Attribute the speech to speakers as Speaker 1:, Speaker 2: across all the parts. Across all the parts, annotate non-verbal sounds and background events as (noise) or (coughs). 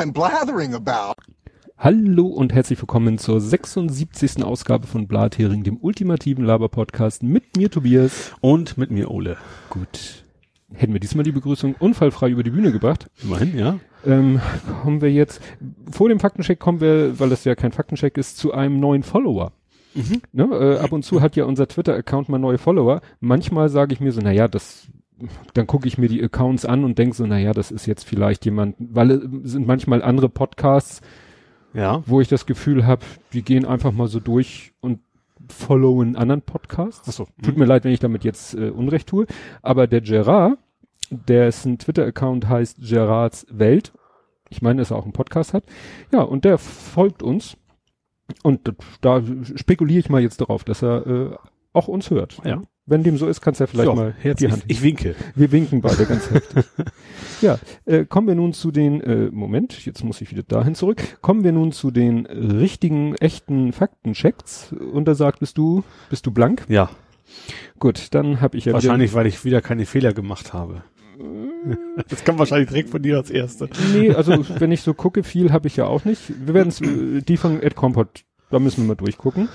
Speaker 1: I'm blathering about.
Speaker 2: Hallo und herzlich willkommen zur 76. Ausgabe von Blathering, dem ultimativen Laber-Podcast mit mir Tobias.
Speaker 3: Und mit mir Ole.
Speaker 2: Gut. Hätten wir diesmal die Begrüßung unfallfrei über die Bühne gebracht.
Speaker 3: Immerhin, ja.
Speaker 2: Ähm, kommen wir jetzt, vor dem Faktencheck kommen wir, weil das ja kein Faktencheck ist, zu einem neuen Follower.
Speaker 3: Mhm.
Speaker 2: Ne, äh, ab und zu hat ja unser Twitter-Account mal neue Follower. Manchmal sage ich mir so, naja, das, dann gucke ich mir die Accounts an und denke so, naja, das ist jetzt vielleicht jemand, weil es sind manchmal andere Podcasts,
Speaker 3: Ja.
Speaker 2: wo ich das Gefühl habe, die gehen einfach mal so durch und followen anderen Podcasts.
Speaker 3: Ach so.
Speaker 2: Tut mir leid, wenn ich damit jetzt äh, Unrecht tue. Aber der Gerard, dessen Twitter-Account heißt Gerards Welt, ich meine, dass er auch einen Podcast hat, ja, und der folgt uns. Und da spekuliere ich mal jetzt darauf, dass er äh, auch uns hört.
Speaker 3: Ja.
Speaker 2: Wenn dem so ist, kannst du ja vielleicht
Speaker 3: So,
Speaker 2: mal
Speaker 3: herzlich,
Speaker 2: die Hand.
Speaker 3: ich winke.
Speaker 2: Wir winken beide ganz heftig. (laughs) Ja, äh, kommen wir nun zu den, äh, Moment, jetzt muss ich wieder dahin zurück. Kommen wir nun zu den äh, richtigen, echten Faktenchecks. Und da sagt, bist du, bist du blank?
Speaker 3: Ja.
Speaker 2: Gut, dann habe ich ja
Speaker 3: Wahrscheinlich, weil ich wieder keine Fehler gemacht habe. Das kommt wahrscheinlich direkt von dir als Erste.
Speaker 2: Nee, also wenn ich so gucke, viel habe ich ja auch nicht. Wir werden es, äh, die von Ed Compot, da müssen wir mal durchgucken.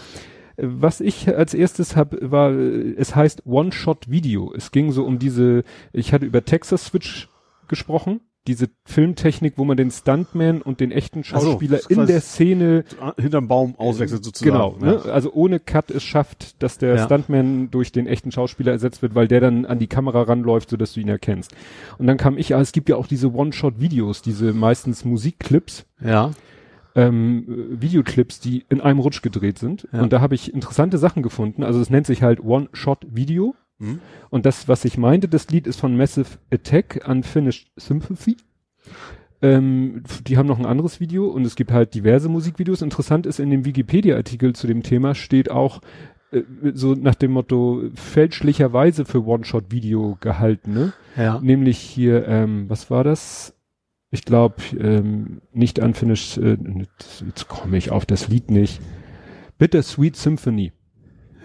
Speaker 2: Äh, Was ich als erstes habe, war, äh, es heißt One-Shot-Video. Es ging so um diese, ich hatte über Texas Switch gesprochen, diese Filmtechnik, wo man den Stuntman und den echten
Speaker 3: so,
Speaker 2: Schauspieler
Speaker 3: ist
Speaker 2: in der Szene
Speaker 3: Hinterm Baum auswechselt sozusagen.
Speaker 2: Genau,
Speaker 3: Ja.
Speaker 2: ne? also ohne Cut es schafft, dass der
Speaker 3: Ja.
Speaker 2: Stuntman durch den echten Schauspieler ersetzt wird, weil der dann an die Kamera ranläuft, so dass du ihn erkennst. Und dann kam ich, es gibt ja auch diese One-Shot-Videos, diese meistens Musikclips,
Speaker 3: Ja.
Speaker 2: Ähm, äh, Videoclips, die in einem Rutsch gedreht sind.
Speaker 3: Ja.
Speaker 2: Und da habe ich interessante Sachen gefunden. Also es nennt sich halt One-Shot-Video.
Speaker 3: Hm?
Speaker 2: Und das, was ich meinte, das Lied ist von Massive Attack, Unfinished Sympathy. Ähm, die haben noch ein anderes Video und es gibt halt diverse Musikvideos. Interessant ist, in dem Wikipedia-Artikel zu dem Thema steht auch äh, so nach dem Motto fälschlicherweise für One-Shot-Video gehalten, ne?
Speaker 3: Ja.
Speaker 2: Nämlich hier, ähm, was war das? Ich glaube, ähm, nicht Unfinished, äh, jetzt komme ich auf das Lied nicht. Bittersweet Symphony.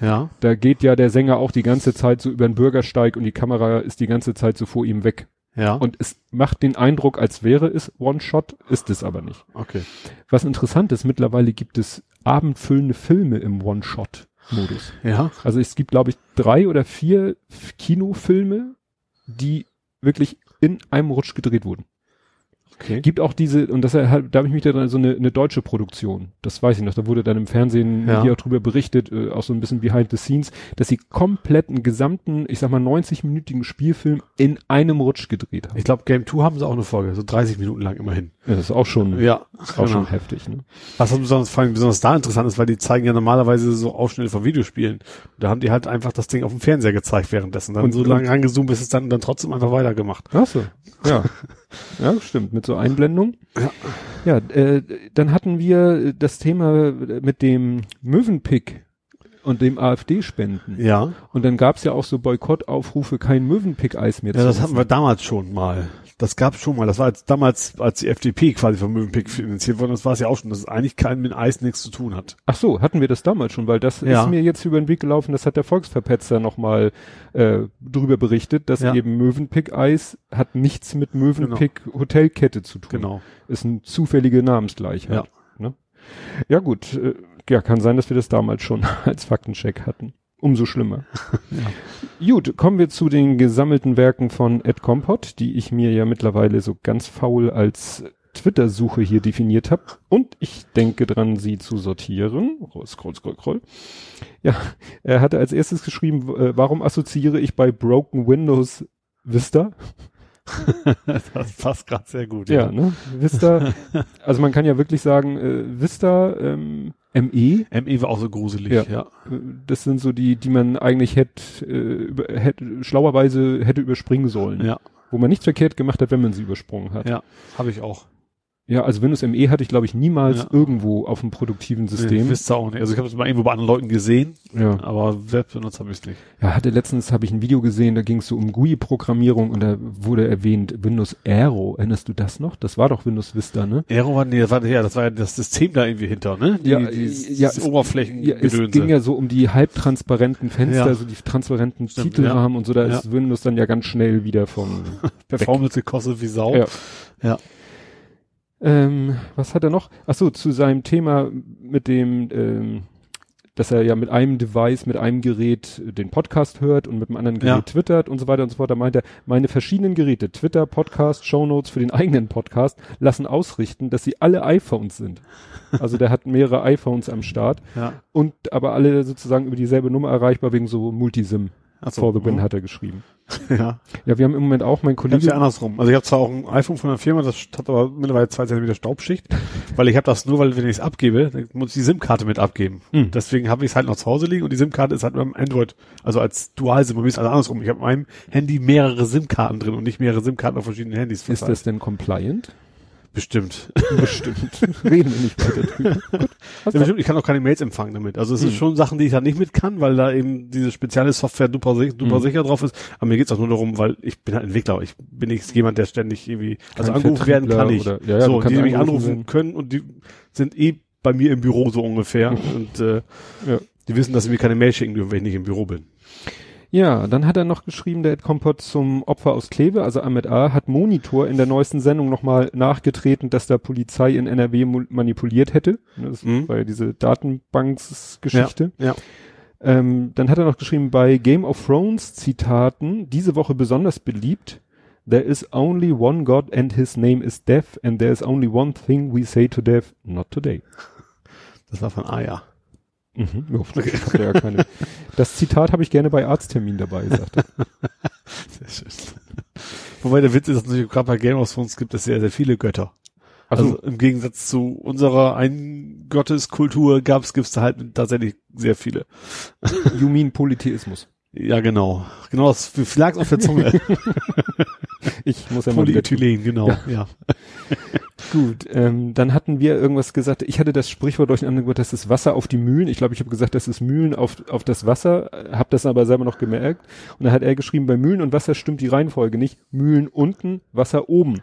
Speaker 3: Ja.
Speaker 2: Da geht ja der Sänger auch die ganze Zeit so über den Bürgersteig und die Kamera ist die ganze Zeit so vor ihm weg.
Speaker 3: Ja.
Speaker 2: Und es macht den Eindruck, als wäre es One-Shot, ist es aber nicht.
Speaker 3: okay.
Speaker 2: Was interessant ist, mittlerweile gibt es abendfüllende Filme im One-Shot-Modus.
Speaker 3: Ja.
Speaker 2: Also es gibt, glaube ich, drei oder vier Kinofilme, die wirklich in einem Rutsch gedreht wurden.
Speaker 3: Okay.
Speaker 2: Gibt auch diese, und das da habe ich mich da so eine, eine deutsche Produktion, das weiß ich noch, da wurde dann im Fernsehen
Speaker 3: Ja.
Speaker 2: hier auch drüber berichtet, äh, auch so ein bisschen behind the scenes, dass sie komplett einen gesamten, ich sag mal 90-minütigen Spielfilm in einem Rutsch gedreht haben.
Speaker 3: Ich glaube, Game 2 haben sie auch eine Folge, so 30 Minuten lang immerhin.
Speaker 2: Ja, das ist auch schon,
Speaker 3: Ja.
Speaker 2: auch
Speaker 3: genau.
Speaker 2: schon heftig, ne?
Speaker 3: Was besonders, vor allem besonders da interessant ist, weil die zeigen ja normalerweise so Ausschnitte von Videospielen. Da haben die halt einfach das Ding auf dem Fernseher gezeigt währenddessen. Dann
Speaker 2: Und-
Speaker 3: so lange rangezoomt, bis es dann, dann trotzdem einfach weitergemacht.
Speaker 2: Ach so, ja. (laughs) ja, stimmt, mit so Einblendung.
Speaker 3: Ja.
Speaker 2: Ja, äh, dann hatten wir das Thema mit dem Möwenpick und dem AfD-Spenden.
Speaker 3: Ja.
Speaker 2: Und dann gab's ja auch so Boykottaufrufe, kein Möwenpick-Eis mehr
Speaker 3: Ja, das hatten wir damals schon mal. Das gab's schon mal. Das war als, damals, als die FDP quasi vom Mövenpick finanziert wurde. Das war es ja auch schon, dass es eigentlich kein mit Eis nichts zu tun hat.
Speaker 2: Ach so, hatten wir das damals schon, weil das
Speaker 3: Ja.
Speaker 2: ist mir jetzt über den Weg gelaufen, das hat der Volksverpetzer nochmal äh, drüber berichtet, dass
Speaker 3: Ja.
Speaker 2: eben Möwenpick-Eis hat nichts mit Möwenpick-Hotelkette zu tun.
Speaker 3: Genau.
Speaker 2: Ist eine zufällige Namensgleichheit.
Speaker 3: Ja.
Speaker 2: Ne? Ja gut, äh, ja, kann sein, dass wir das damals schon (laughs) als Faktencheck hatten. Umso schlimmer. (laughs) Gut, kommen wir zu den gesammelten Werken von Ed Compot, die ich mir ja mittlerweile so ganz faul als Twitter-Suche hier definiert habe. Und ich denke dran, sie zu sortieren. Roll, Scroll, scroll, scroll. Ja, er hatte als erstes geschrieben, äh, warum assoziiere ich bei Broken Windows Vista? (laughs)
Speaker 3: Das passt gerade sehr gut.
Speaker 2: Ja, ne? Vista, also man kann ja wirklich sagen, äh, Vista, ähm, ME,
Speaker 3: ME war auch so gruselig,
Speaker 2: Ja.
Speaker 3: ja.
Speaker 2: das sind so die, die man eigentlich hätte, äh, über, hätte schlauerweise hätte überspringen sollen.
Speaker 3: Ja,
Speaker 2: Wo man nichts verkehrt gemacht hat, wenn man sie übersprungen hat.
Speaker 3: ja. Habe ich auch.
Speaker 2: Ja, also Windows ME hatte ich, glaube ich, niemals
Speaker 3: Ja.
Speaker 2: irgendwo auf einem produktiven System.
Speaker 3: Nee, wisst ihr auch nicht. Also ich habe es mal irgendwo bei anderen Leuten gesehen,
Speaker 2: ja.
Speaker 3: aber selbst benutzt habe ich es nicht.
Speaker 2: ja, hatte letztens habe ich ein Video gesehen, da ging es so um GUI-Programmierung und da wurde erwähnt Windows Aero. Erinnerst du das noch? Das war doch Windows Vista, ne?
Speaker 3: Aero war, nee, das war, ja, das war ja das System da irgendwie hinter, ne? Die,
Speaker 2: Ja,
Speaker 3: die,
Speaker 2: ja, es-
Speaker 3: Oberflächengedönse.
Speaker 2: Ja, es ging ja so um die halbtransparenten Fenster,
Speaker 3: Ja.
Speaker 2: so die transparenten
Speaker 3: Stimmt,
Speaker 2: Titelrahmen und so, da
Speaker 3: Ja.
Speaker 2: ist Windows dann ja ganz schnell wieder vom (laughs)
Speaker 3: Performance gekostet wie Sau.
Speaker 2: Ja.
Speaker 3: Ja.
Speaker 2: Ähm, was hat er noch? Ach so, zu seinem Thema mit dem, ähm, dass er ja mit einem Device, mit einem Gerät den Podcast hört und mit dem anderen Gerät
Speaker 3: Ja.
Speaker 2: twittert und so weiter und so fort. Da meint er, meine verschiedenen Geräte, Twitter, Podcast, Shownotes für den eigenen Podcast, lassen ausrichten, dass sie alle iPhones sind. Also der hat mehrere iPhones am Start (laughs)
Speaker 3: Ja.
Speaker 2: und aber alle sozusagen über dieselbe Nummer erreichbar wegen so Multisim.
Speaker 3: Ach so,
Speaker 2: For the win
Speaker 3: mhm.
Speaker 2: hat er geschrieben.
Speaker 3: Ja.
Speaker 2: Ja, wir haben im Moment auch, mein
Speaker 3: Ich
Speaker 2: Kollege,
Speaker 3: ja andersrum. Also ich habe zwar auch ein iPhone von einer Firma, das hat aber mittlerweile zwei Zentimeter Staubschicht, weil ich habe das nur, weil wenn ich es abgebe, dann muss ich die SIM-Karte mit abgeben.
Speaker 2: Mhm.
Speaker 3: Deswegen habe ich es halt noch zu Hause liegen und die SIM-Karte ist halt beim Android, also als Dual-SIM. Bei mir ist also andersrum. Ich habe in meinem Handy mehrere SIM-Karten drin und nicht mehrere SIM-Karten auf verschiedenen Handys.
Speaker 2: ist das denn compliant?
Speaker 3: Bestimmt?
Speaker 2: Bestimmt. (laughs) Reden wir nicht weiter drüber. (laughs) Gut.
Speaker 3: Ja, bestimmt. Ich kann auch keine Mails empfangen damit. Also es
Speaker 2: Mhm.
Speaker 3: ist schon Sachen, die ich da nicht mit kann, weil da eben diese spezielle Software super, super
Speaker 2: Mhm.
Speaker 3: sicher drauf ist. Aber mir geht's auch nur darum, weil ich bin halt Entwickler. Ich bin nicht jemand, der ständig irgendwie, also
Speaker 2: Kein
Speaker 3: angerufen werden kann ich.
Speaker 2: Oder- ja, ja,
Speaker 3: so, die mich anrufen
Speaker 2: werden.
Speaker 3: können und die sind eh bei mir im Büro so ungefähr. (laughs) und äh,
Speaker 2: Ja.
Speaker 3: die wissen, dass sie mir keine Mail schicken dürfen, wenn ich nicht im Büro bin.
Speaker 2: Ja, dann hat er noch geschrieben, der Ed Kompott zum Opfer aus Kleve, also Ahmed A., hat Monitor in der neuesten Sendung nochmal nachgetreten, dass da Polizei in NRW manipuliert hätte. Das
Speaker 3: Mhm.
Speaker 2: war ja diese Datenbanksgeschichte.
Speaker 3: Ja.
Speaker 2: Ähm, dann hat er noch geschrieben, bei Game of Thrones Zitaten, diese Woche besonders beliebt, There is only one God and his name is death and there is only one thing we say to death, not today.
Speaker 3: Das war von Aya.
Speaker 2: Mhm. Ja, ich hab da ja keine. (laughs) Das Zitat habe ich gerne bei Arzttermin dabei, sagt er. (laughs)
Speaker 3: Sehr schön. Wobei der Witz ist, dass es natürlich gerade bei Game of Thrones gibt es sehr, sehr viele Götter. Also,
Speaker 2: Also,
Speaker 3: im Gegensatz zu unserer Ein-Gotteskultur gab's, gibt's da halt tatsächlich sehr viele.
Speaker 2: you mean Polytheismus.
Speaker 3: Ja, genau. Genau, das lag's auf der Zunge. (laughs)
Speaker 2: Ich muss ja mal
Speaker 3: Polyethylen, genau. Ja. (laughs)
Speaker 2: Gut, ähm, dann hatten wir irgendwas gesagt, ich hatte das Sprichwort durcheinander gebracht, das ist Wasser auf die Mühlen. Ich glaube, ich habe gesagt, das ist Mühlen auf, auf das Wasser, habe das aber selber noch gemerkt. Und dann hat er geschrieben, bei Mühlen und Wasser stimmt die Reihenfolge nicht. Mühlen unten, Wasser oben.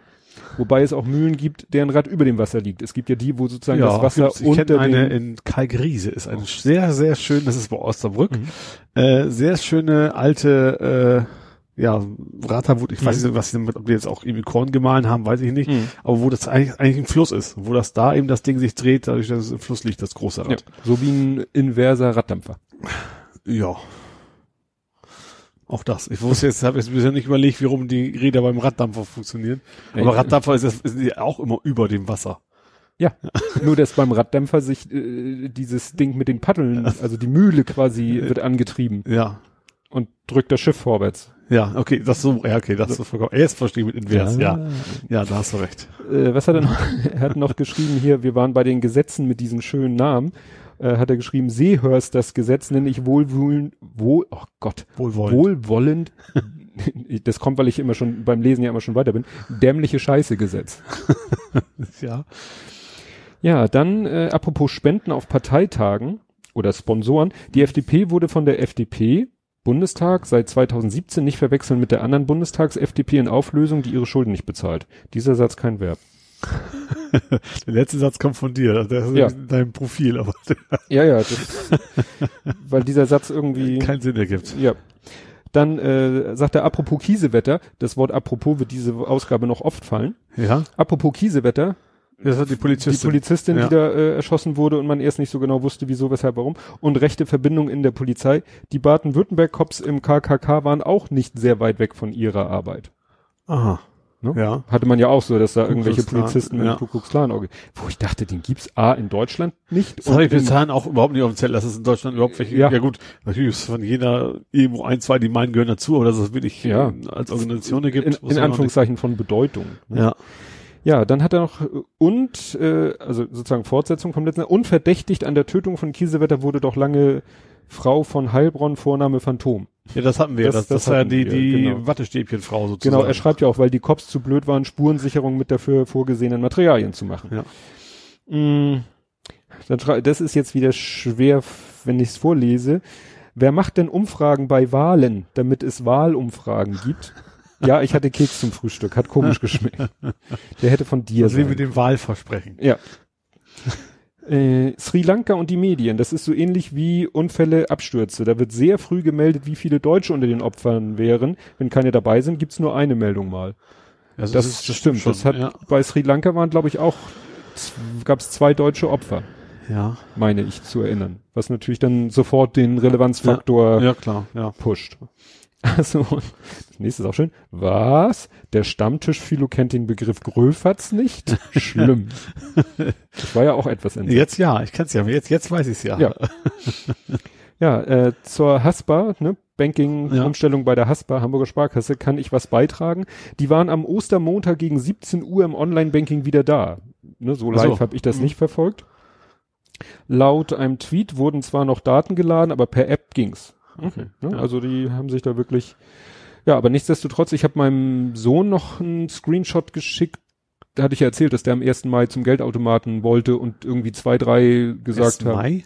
Speaker 2: Wobei es auch Mühlen gibt, deren Rad über dem Wasser liegt. Es gibt ja die, wo sozusagen das Wasser
Speaker 3: ich
Speaker 2: unter
Speaker 3: kenne eine
Speaker 2: dem...
Speaker 3: in Kalgriese, ist eine sehr, sehr schön, das ist bei Osterbrück,
Speaker 2: Mhm.
Speaker 3: äh, sehr schöne alte, äh, ja, Raterwut, ich weiß
Speaker 2: Mhm.
Speaker 3: nicht, was sie damit, ob die jetzt auch irgendwie Korn gemahlen haben, weiß ich nicht,
Speaker 2: Mhm.
Speaker 3: aber wo das eigentlich, eigentlich ein Fluss ist, wo das da eben das Ding sich dreht, dadurch, dass es im Fluss liegt, das große
Speaker 2: Ja,
Speaker 3: Rad.
Speaker 2: so wie ein inverser Raddampfer.
Speaker 3: Ja. Auch das. Ich wusste jetzt, habe jetzt bisher nicht überlegt, wie rum die Räder beim Raddampfer funktionieren. Aber
Speaker 2: Ja,
Speaker 3: Raddampfer ist, ist ja auch immer über dem Wasser.
Speaker 2: Ja, nur dass beim Raddämpfer sich äh, dieses Ding mit den Paddeln, also die Mühle quasi wird angetrieben
Speaker 3: Ja.
Speaker 2: und drückt das Schiff vorwärts.
Speaker 3: Ja, okay, das so, ja, okay, das ist vollkommen, jetzt verstehe ich mit Invers, ja.
Speaker 2: Ja.
Speaker 3: Ja, da hast du recht.
Speaker 2: Äh, was hat er noch? (laughs) er hat noch geschrieben hier, wir waren bei den Gesetzen mit diesen schönen Namen. Äh, hat er geschrieben, Seehörst das Gesetz nenne ich wohlwollend, wohl, oh Gott,
Speaker 3: Wohlwollend.
Speaker 2: wohlwollend. (laughs) das kommt, weil ich immer schon beim Lesen ja immer schon weiter bin. Dämliche Scheiße Gesetz. (laughs)
Speaker 3: Ja.
Speaker 2: Ja, dann äh, apropos Spenden auf Parteitagen oder Sponsoren. Die FDP wurde von der FDP Bundestag seit 2017 nicht verwechseln mit der anderen Bundestags-FDP in Auflösung, die ihre Schulden nicht bezahlt. Dieser Satz kein Verb. (laughs)
Speaker 3: Der letzte Satz kommt von dir, das ist
Speaker 2: Ja.
Speaker 3: in deinem Profil, aber (laughs)
Speaker 2: Ja, ja, das, (laughs) weil dieser Satz irgendwie,
Speaker 3: keinen Sinn ergibt.
Speaker 2: ja. Dann äh, sagt er, apropos Kiesewetter, das Wort apropos wird diese Ausgabe noch oft fallen.
Speaker 3: Ja.
Speaker 2: Apropos Kiesewetter,
Speaker 3: Das hat die
Speaker 2: die
Speaker 3: Polizistin.
Speaker 2: Polizistin,
Speaker 3: Ja.
Speaker 2: die da äh, erschossen wurde und man erst nicht so genau wusste, wieso, weshalb, warum. Und rechte Verbindung in der Polizei. Die Baden-Württemberg-Cops im KKK waren auch nicht sehr weit weg von ihrer Arbeit.
Speaker 3: Aha.
Speaker 2: Ne?
Speaker 3: Ja.
Speaker 2: Hatte man ja auch so, dass da
Speaker 3: Ku
Speaker 2: irgendwelche Polizisten
Speaker 3: ja.
Speaker 2: im Ku Klux Klan, Auge- wo ich dachte, den gibt's A in Deutschland nicht.
Speaker 3: Das habe ich bis dahin auch überhaupt nicht auf dem Zettel, dass es in Deutschland überhaupt welche,
Speaker 2: Ja.
Speaker 3: ja, gut, natürlich ist von jeder irgendwo ein, zwei, die meinen gehören dazu, aber dass es wirklich
Speaker 2: Ja.
Speaker 3: äh, als Organisation gibt.
Speaker 2: in, in Anführungszeichen von Bedeutung. Ne?
Speaker 3: Ja.
Speaker 2: Ja, dann hat er noch äh, und äh, also sozusagen Fortsetzung vom letzten unverdächtigt an der Tötung von Kiesewetter wurde doch lange Frau von Heilbronn Vorname Phantom.
Speaker 3: Ja, das hatten wir.
Speaker 2: Das-
Speaker 3: Das, das,
Speaker 2: das
Speaker 3: war die,
Speaker 2: wir,
Speaker 3: die
Speaker 2: genau.
Speaker 3: Wattestäbchenfrau sozusagen.
Speaker 2: Genau, er schreibt ja auch, weil die Cops zu blöd waren, Spurensicherung mit dafür vorgesehenen Materialien zu machen.
Speaker 3: Ja.
Speaker 2: Mm, dann schrei- das ist jetzt wieder schwer, wenn ich es vorlese. Wer macht denn Umfragen bei Wahlen, damit es Wahlumfragen gibt? Ja, ich hatte Keks zum Frühstück, hat komisch (laughs) geschmeckt. Der hätte von dir
Speaker 3: wie
Speaker 2: sein.
Speaker 3: mit dem Wahlversprechen.
Speaker 2: Ja. Äh, Sri Lanka und die Medien, das ist so ähnlich wie Unfälle, Abstürze. Da wird sehr früh gemeldet, wie viele Deutsche unter den Opfern wären. Wenn keine dabei sind, gibt's nur eine Meldung mal.
Speaker 3: Also
Speaker 2: Das,
Speaker 3: ist-
Speaker 2: stimmt.
Speaker 3: schon,
Speaker 2: das hat
Speaker 3: ja.
Speaker 2: bei Sri Lanka waren, glaube ich, auch gab es zwei deutsche Opfer,
Speaker 3: Ja.
Speaker 2: meine ich zu erinnern. Was natürlich dann sofort den Relevanzfaktor
Speaker 3: Ja, klar, ja.
Speaker 2: pusht. (laughs) Also, das nächste ist auch schön. Was? Der Stammtischphilo kennt den Begriff Gröfatz nicht? Schlimm. (laughs) Das war ja auch etwas entsetzt.
Speaker 3: Jetzt ja, ich kann's ja, jetzt, jetzt weiß ich's ja.
Speaker 2: Ja. (laughs) Ja, äh, zur Haspa, ne, Banking-Umstellung bei der Haspa, Hamburger Sparkasse, kann ich was beitragen. Die waren am Ostermontag gegen 17 Uhr im Online-Banking wieder da. Ne, so
Speaker 3: Ach so.
Speaker 2: live habe ich das
Speaker 3: Mhm.
Speaker 2: nicht verfolgt. Laut einem Tweet wurden zwar noch Daten geladen, aber per App ging's.
Speaker 3: Okay.
Speaker 2: Ne?
Speaker 3: Ja.
Speaker 2: Also die haben sich da wirklich, ja, aber nichtsdestotrotz, ich habe meinem Sohn noch einen Screenshot geschickt. Da hatte ich ja erzählt, dass der am 1. Mai zum Geldautomaten wollte und irgendwie zwei, drei gesagt
Speaker 3: 1.
Speaker 2: haben.
Speaker 3: Mai?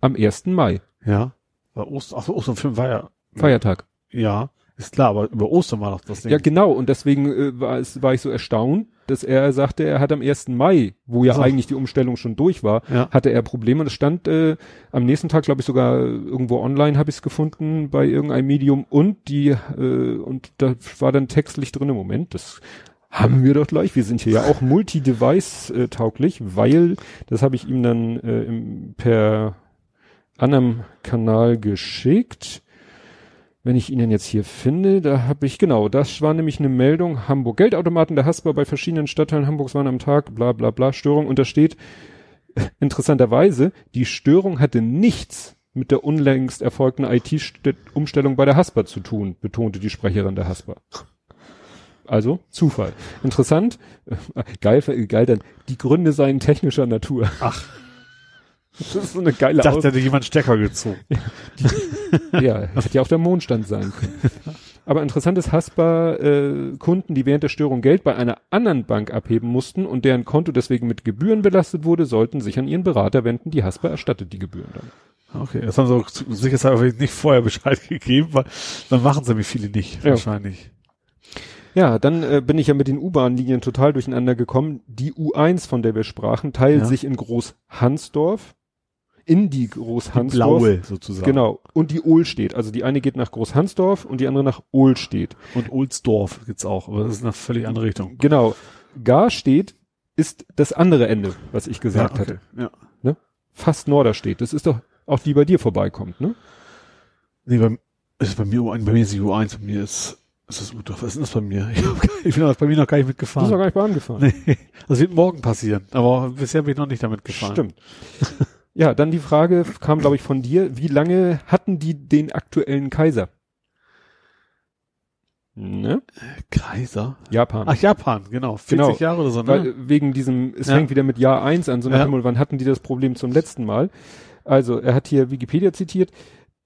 Speaker 2: Am 1. Mai.
Speaker 3: Ja. War Ost, ach so, Ostern war ja.
Speaker 2: Feiertag.
Speaker 3: Ja, ist klar, aber über Ostern war doch das Ding.
Speaker 2: Ja, genau. Und deswegen äh, war, es, war ich so erstaunt, dass er sagte, er hat am 1. Mai, wo ja
Speaker 3: So.
Speaker 2: eigentlich die Umstellung schon durch war,
Speaker 3: Ja.
Speaker 2: hatte er Probleme. Und es stand äh, am nächsten Tag, glaube ich, sogar irgendwo online habe ich es gefunden bei irgendeinem Medium und die äh, und da war dann textlich drin. Moment, das haben wir doch gleich. Wir sind hier ja auch multi-device äh, tauglich, weil das habe ich ihm dann äh, im, per anderem Kanal geschickt. Wenn ich ihn jetzt hier finde, da habe ich, genau, das war nämlich eine Meldung, Hamburg Geldautomaten der Haspa bei verschiedenen Stadtteilen Hamburgs waren am Tag, bla bla bla, Störung. Und da steht, (laughs) interessanterweise, die Störung hatte nichts mit der unlängst erfolgten IT-Umstellung bei der Haspa zu tun, betonte die Sprecherin der Haspa. Also Zufall. Interessant, geil, geil dann, die Gründe seien technischer Natur.
Speaker 3: Ach.
Speaker 2: Das ist so eine geile
Speaker 3: Ich dachte,
Speaker 2: Aus
Speaker 3: hätte jemand Stecker gezogen. (laughs)
Speaker 2: ja, hätte ja auch der Mondstand sein können. Aber interessant ist, Haspa äh, Kunden, die während der Störung Geld bei einer anderen Bank abheben mussten und deren Konto deswegen mit Gebühren belastet wurde, sollten sich an ihren Berater wenden. Die Haspa erstattet die Gebühren dann.
Speaker 3: Okay, das haben sie auch sicherheitshalber nicht vorher Bescheid (laughs) gegeben, weil dann machen sie nämlich viele nicht,
Speaker 2: Ja.
Speaker 3: wahrscheinlich.
Speaker 2: Ja, dann äh, bin ich ja mit den U-Bahn-Linien total durcheinander gekommen. Die U1, von der wir sprachen, teilt
Speaker 3: Ja.
Speaker 2: sich in Groß-Hansdorf, in die
Speaker 3: Die
Speaker 2: Groß-Hansdorf.
Speaker 3: blaue sozusagen.
Speaker 2: Genau. Und die Ohlstedt. Also die eine geht nach Groß-Hansdorf und die andere nach Ohlstedt.
Speaker 3: Und Ohlsdorf gibt's auch, aber das ist eine völlig andere Richtung.
Speaker 2: Genau. Garstedt ist das andere Ende, was ich gesagt
Speaker 3: ja,
Speaker 2: hatte.
Speaker 3: Ja.
Speaker 2: Fast Norderstedt. Das ist doch auch die bei dir vorbeikommt, ne?
Speaker 3: Nee, bei, ist bei mir U1, bei mir ist die U1, bei mir ist, ist das U-Dorf. Was ist denn das bei mir? (laughs) Ich, hab, ich bin bei mir noch gar nicht
Speaker 2: Du bist noch
Speaker 3: mitgefahren.
Speaker 2: gar nicht Bahn gefahren.
Speaker 3: Nee, (laughs) das wird morgen passieren. Aber bisher bin ich noch nicht damit gefahren.
Speaker 2: Stimmt. (laughs) Ja, dann die Frage kam, glaube ich, von dir. Wie lange hatten die den aktuellen Kaiser? Ne?
Speaker 3: Kaiser?
Speaker 2: Japan.
Speaker 3: Ach, Japan, genau. 40
Speaker 2: Genau.
Speaker 3: Jahre oder so, ne?
Speaker 2: Weil, äh, wegen diesem, es
Speaker 3: Ja.
Speaker 2: fängt wieder mit Jahr eins an, so nach
Speaker 3: Ja.
Speaker 2: Motto, wann hatten die das Problem zum letzten Mal? Also, er hat hier Wikipedia zitiert,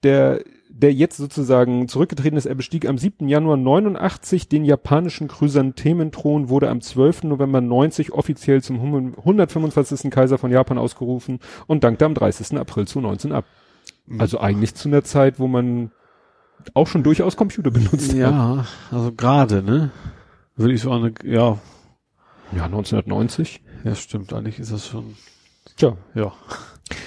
Speaker 2: der, der jetzt sozusagen zurückgetreten ist, er bestieg am 7. Januar 89 den japanischen Chrysanthementhron, wurde am 12. November 90 offiziell zum 125. Kaiser von Japan ausgerufen und dankte am 30. April 2019 ab.
Speaker 3: Mhm.
Speaker 2: Also eigentlich zu einer Zeit, wo man auch schon durchaus Computer benutzt hat.
Speaker 3: ja, also gerade, ne? Würde ich so eine, ja,
Speaker 2: Ja, 1990.
Speaker 3: ja, stimmt, eigentlich ist das schon,
Speaker 2: Tja,
Speaker 3: ja.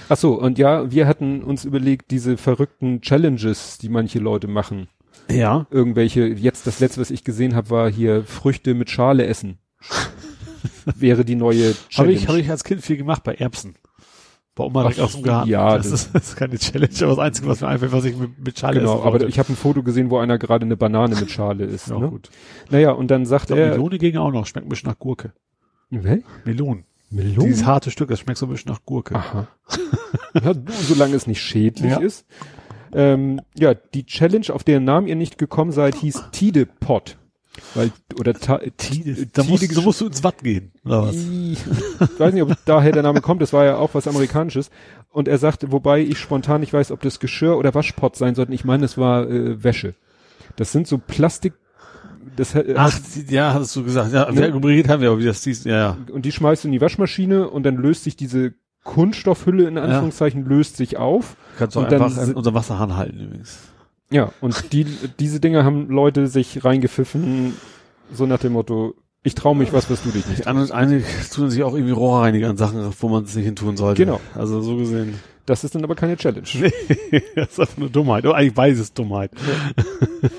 Speaker 2: Ach so, und ja, wir hatten uns überlegt, diese verrückten Challenges, die manche Leute machen.
Speaker 3: Ja.
Speaker 2: Irgendwelche, jetzt das letzte, was ich gesehen habe, war hier Früchte mit Schale essen. (laughs) Wäre die neue
Speaker 3: Habe
Speaker 2: Challenge.
Speaker 3: ich, habe ich als Kind viel gemacht bei Erbsen. Bei Oma direkt aus dem Garten.
Speaker 2: ja,
Speaker 3: das,
Speaker 2: das-
Speaker 3: ist, (laughs) das ist keine Challenge, aber das Einzige, was mir einfällt, was ich mit, mit Schale
Speaker 2: genau, aber ich habe ein Foto gesehen, wo einer gerade eine Banane mit Schale isst.
Speaker 3: ja,
Speaker 2: ne?
Speaker 3: gut.
Speaker 2: Naja, und dann sagt
Speaker 3: Ich glaub,
Speaker 2: er.
Speaker 3: Melone ging auch noch, schmeckt ein bisschen nach Gurke.
Speaker 2: Hä?
Speaker 3: Melonen.
Speaker 2: Melone?
Speaker 3: Dieses harte Stück, das schmeckt so ein bisschen nach Gurke.
Speaker 2: Aha. (laughs) ja, solange es nicht schädlich
Speaker 3: Ja.
Speaker 2: ist. Ähm, ja, die Challenge, auf deren Namen ihr nicht gekommen seid, hieß Tidepot. Weil, oder ta,
Speaker 3: Tide, da musst, da musst du ins Watt gehen, oder was?
Speaker 2: Ich weiß nicht, ob daher der Name kommt, das war ja auch was Amerikanisches. Und er sagte, wobei ich spontan nicht weiß, ob das Geschirr oder Waschpot sein sollten. Ich meine, es war äh, Wäsche. Das sind so Plastik, das
Speaker 3: Ach, die- ja, hattest du gesagt. Ja,
Speaker 2: Ne?
Speaker 3: nummeriert haben wir, aber wie das hieß, ja, ja.
Speaker 2: und die schmeißt du in die Waschmaschine und dann löst sich diese Kunststoffhülle in Anführungszeichen löst sich auf.
Speaker 3: Kannst du
Speaker 2: dann
Speaker 3: einfach
Speaker 2: si-
Speaker 3: unter Wasserhahn halten übrigens.
Speaker 2: Ja, und die, diese Dinger haben Leute sich reingepfiffen, so nach dem Motto, ich traue mich was, was du dich nicht.
Speaker 3: Anderen, einige tun sich auch irgendwie Rohrreiniger an Sachen, wo man es nicht hin tun sollte.
Speaker 2: Genau.
Speaker 3: Also so gesehen.
Speaker 2: Das ist dann aber keine Challenge. (laughs)
Speaker 3: das ist einfach nur Dummheit. Oh, eigentlich weiß es Dummheit.
Speaker 2: Ja,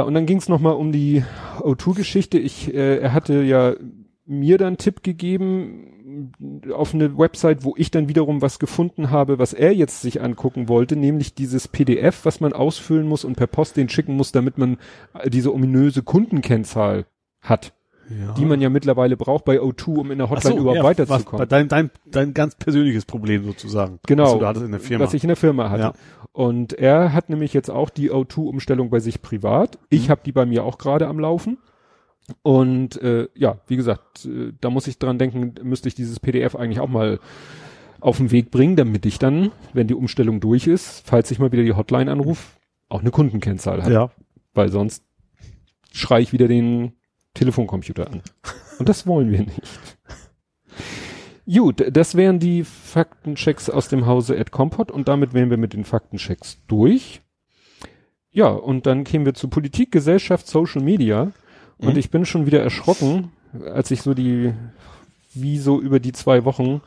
Speaker 2: und dann ging es nochmal um die O2-Geschichte. Ich, äh, er hatte ja mir dann Tipp gegeben auf eine Website, wo ich dann wiederum was gefunden habe, was er jetzt sich angucken wollte, nämlich dieses PDF, was man ausfüllen muss und per Post den schicken muss, damit man diese ominöse Kundenkennzahl hat.
Speaker 3: Ja.
Speaker 2: Die man ja mittlerweile braucht bei O2, um in der Hotline
Speaker 3: so,
Speaker 2: überhaupt
Speaker 3: ja,
Speaker 2: weiterzukommen.
Speaker 3: Was, dein, dein, dein ganz persönliches Problem sozusagen.
Speaker 2: Genau.
Speaker 3: Was du in der Firma.
Speaker 2: Was ich in der Firma hatte.
Speaker 3: Ja.
Speaker 2: Und er hat nämlich jetzt auch die O2-Umstellung bei sich privat. Ich
Speaker 3: Mhm.
Speaker 2: habe die bei mir auch gerade am Laufen. Und äh, ja, wie gesagt, äh, da muss ich dran denken, müsste ich dieses PDF eigentlich auch mal auf den Weg bringen, damit ich dann, wenn die Umstellung durch ist, falls ich mal wieder die Hotline anrufe, auch eine Kundenkennzahl habe.
Speaker 3: ja.
Speaker 2: Weil sonst schrei ich wieder den Telefoncomputer an. Und das wollen wir nicht. Gut, das wären die Faktenchecks aus dem Hause Ed Compot und damit wären wir mit den Faktenchecks durch. Ja, und dann kämen wir zu Politik, Gesellschaft, Social Media. Und
Speaker 3: Mhm.
Speaker 2: ich bin schon wieder erschrocken, als ich so die, wie so über die zwei Wochen,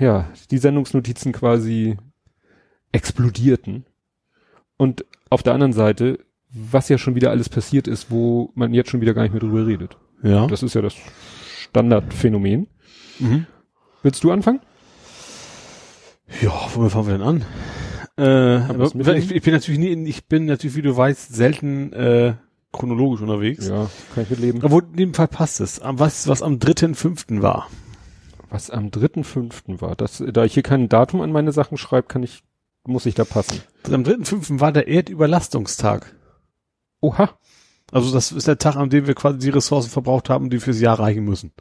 Speaker 2: äh, ja, die Sendungsnotizen quasi explodierten. Und auf der anderen Seite, was ja schon wieder alles passiert ist, wo man jetzt schon wieder gar nicht mehr drüber redet.
Speaker 3: Ja.
Speaker 2: Das ist ja das Standardphänomen.
Speaker 3: Mhm.
Speaker 2: Willst du anfangen?
Speaker 3: Ja, womit fangen wir denn an? Äh, aber, ich, ich bin natürlich nie, ich bin natürlich, wie du weißt, selten äh, chronologisch unterwegs.
Speaker 2: Ja, kann ich mitleben.
Speaker 3: Obwohl, in dem Fall passt es. Am- Was, was am 3.5. war.
Speaker 2: Was am 3.5. war, das, da ich hier kein Datum an meine Sachen schreibe, kann ich, muss ich da passen.
Speaker 3: Am 3.5. war der Erdüberlastungstag.
Speaker 2: Oha.
Speaker 3: Also das ist der Tag, an dem wir quasi die Ressourcen verbraucht haben, die fürs Jahr reichen müssen.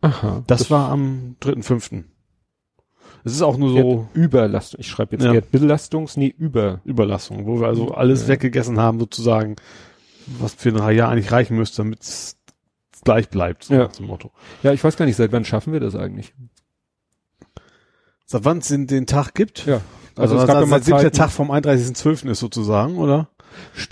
Speaker 2: Aha.
Speaker 3: Das, war am 3.5. Es ist auch nur so
Speaker 2: Überlastung. Ich schreibe jetzt
Speaker 3: Ja.
Speaker 2: Erdbelastungs, nee, über.
Speaker 3: Überlastung, wo wir also alles
Speaker 2: Ja.
Speaker 3: weggegessen haben, sozusagen, was für ein Jahr eigentlich reichen müsste, damit es gleich bleibt, so
Speaker 2: Ja.
Speaker 3: dem Motto.
Speaker 2: Ja, ich weiß gar nicht, seit wann schaffen wir das eigentlich?
Speaker 3: Seit wann es den, den Tag gibt?
Speaker 2: Ja.
Speaker 3: Also,
Speaker 2: es gab ja mal
Speaker 3: seitdem der Tag vom 31.12. ist sozusagen, oder?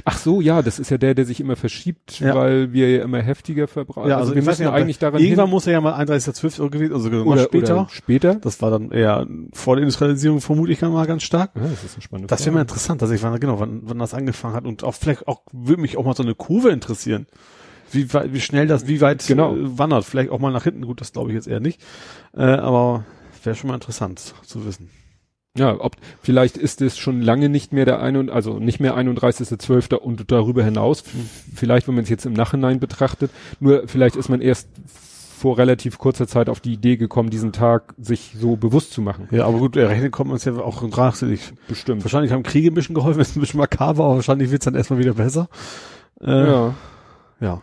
Speaker 2: Ach so, ja, das ist ja der, der sich immer verschiebt,
Speaker 3: Ja.
Speaker 2: weil wir ja immer heftiger verbrauchen.
Speaker 3: Ja,
Speaker 2: also,
Speaker 3: also
Speaker 2: wir müssen
Speaker 3: ob
Speaker 2: eigentlich daran
Speaker 3: Irgendwann
Speaker 2: hin,
Speaker 3: muss er ja mal 31.12. gewesen, also
Speaker 2: oder,
Speaker 3: später.
Speaker 2: Oder später.
Speaker 3: Das war dann eher vor der Industrialisierung vermutlich mal ganz stark.
Speaker 2: Ja, das ist eine spannende
Speaker 3: Das wäre mal interessant, dass ich wann, genau, wann, wann das angefangen hat und auch vielleicht auch, würde mich auch mal so eine Kurve interessieren. Wie, wie schnell das, wie weit
Speaker 2: Genau.
Speaker 3: äh, wandert. Vielleicht auch mal nach hinten. Gut, das glaube ich jetzt eher nicht. Äh, aber wäre schon mal interessant zu wissen.
Speaker 2: Ja, ob, vielleicht ist es schon lange nicht mehr der ein und, also nicht mehr 31.12. und darüber hinaus. Vielleicht, wenn man es jetzt im Nachhinein betrachtet. Nur vielleicht ist man erst vor relativ kurzer Zeit auf die Idee gekommen, diesen Tag sich so bewusst zu machen.
Speaker 3: Ja, aber gut, rechnen kommt man es ja auch nachträglich.
Speaker 2: Bestimmt.
Speaker 3: Wahrscheinlich haben Kriege ein bisschen geholfen, es (laughs) ist ein bisschen makaber, aber wahrscheinlich wird's dann erstmal wieder besser. Äh,
Speaker 2: Ja.
Speaker 3: ja.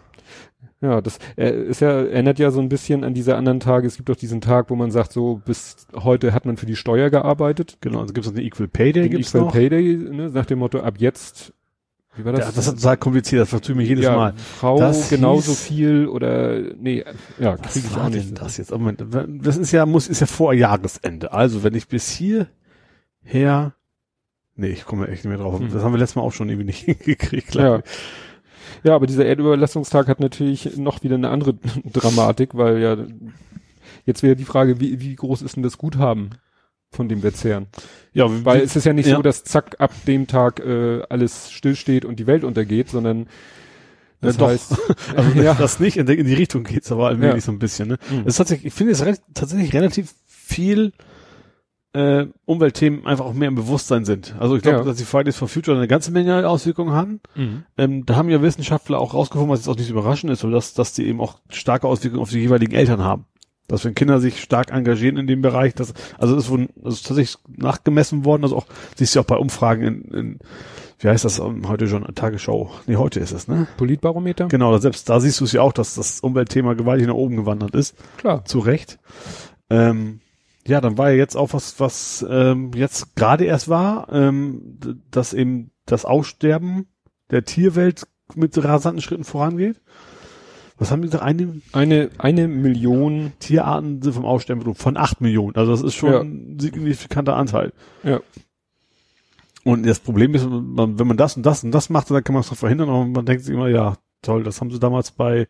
Speaker 2: Ja, das äh, ist ja, erinnert ja so ein bisschen an diese anderen Tage. Es gibt doch diesen Tag, wo man sagt, so bis heute hat man für die Steuer gearbeitet.
Speaker 3: Genau, also gibt's noch eine Equal Pay Day,
Speaker 2: Den
Speaker 3: gibt's
Speaker 2: Equal
Speaker 3: noch.
Speaker 2: Pay Day, ne, nach dem Motto, ab jetzt, wie war das?
Speaker 3: Ja, das ist total kompliziert, das vertue ich mich jedes
Speaker 2: ja,
Speaker 3: Mal.
Speaker 2: Frau
Speaker 3: Das
Speaker 2: genauso viel oder, nee, ja, kriege ich
Speaker 3: war
Speaker 2: auch
Speaker 3: denn
Speaker 2: nicht.
Speaker 3: das jetzt? Aber Moment, das ist ja, muss, ist ja vor Jahresende. Also, wenn ich bis hierher, nee, ich komme echt nicht mehr drauf.
Speaker 2: Hm.
Speaker 3: Das haben wir letztes Mal auch schon irgendwie nicht (laughs) hingekriegt,
Speaker 2: Ja. Ja, aber dieser Erdüberlastungstag hat natürlich noch wieder eine andere (laughs) Dramatik, weil ja, jetzt wäre die Frage, wie, wie groß ist denn das Guthaben, von dem wir zehren?
Speaker 3: Ja,
Speaker 2: Weil es ist ja nicht
Speaker 3: Ja.
Speaker 2: so, dass zack, ab dem Tag äh, alles stillsteht und die Welt untergeht, sondern das
Speaker 3: Ja, doch.
Speaker 2: heißt, (laughs)
Speaker 3: also (laughs)
Speaker 2: ja.
Speaker 3: das nicht, in, die- Richtung geht's aber allmählich so ein bisschen. Ne?
Speaker 2: Mhm.
Speaker 3: Es ist tatsächlich, ich finde es tatsächlich relativ viel äh, Umweltthemen einfach auch mehr im Bewusstsein sind. Also ich glaube,
Speaker 2: Ja.
Speaker 3: dass die Fridays for Future eine ganze Menge Auswirkungen haben.
Speaker 2: Mhm.
Speaker 3: Ähm, da haben ja Wissenschaftler auch rausgefunden, was jetzt auch nicht überraschend ist, aber dass, dass die eben auch starke Auswirkungen auf die jeweiligen Eltern haben. Dass wenn Kinder sich stark engagieren in dem Bereich, das, also das ist, wohl, das ist tatsächlich nachgemessen worden, also auch, siehst du auch bei Umfragen in, in wie heißt das ähm, heute schon, Tagesschau? Nee, heute ist es, ne?
Speaker 2: Politbarometer?
Speaker 3: Genau, selbst da siehst du es ja auch, dass das Umweltthema gewaltig nach oben gewandert ist.
Speaker 2: Klar.
Speaker 3: Zu Recht. Ähm, ja, dann war ja jetzt auch was, was ähm, jetzt gerade erst war, ähm, dass eben das Aussterben der Tierwelt mit rasanten Schritten vorangeht. Was haben die gesagt? Eine
Speaker 2: Eine, eine Million,
Speaker 3: Tierarten sind vom Aussterben bedroht, von acht Millionen. Also das ist schon
Speaker 2: Ja.
Speaker 3: ein signifikanter Anteil.
Speaker 2: ja,
Speaker 3: Und das Problem ist, wenn man das und das und das macht, dann kann man es doch verhindern, aber man denkt sich immer, ja, toll, das haben sie damals bei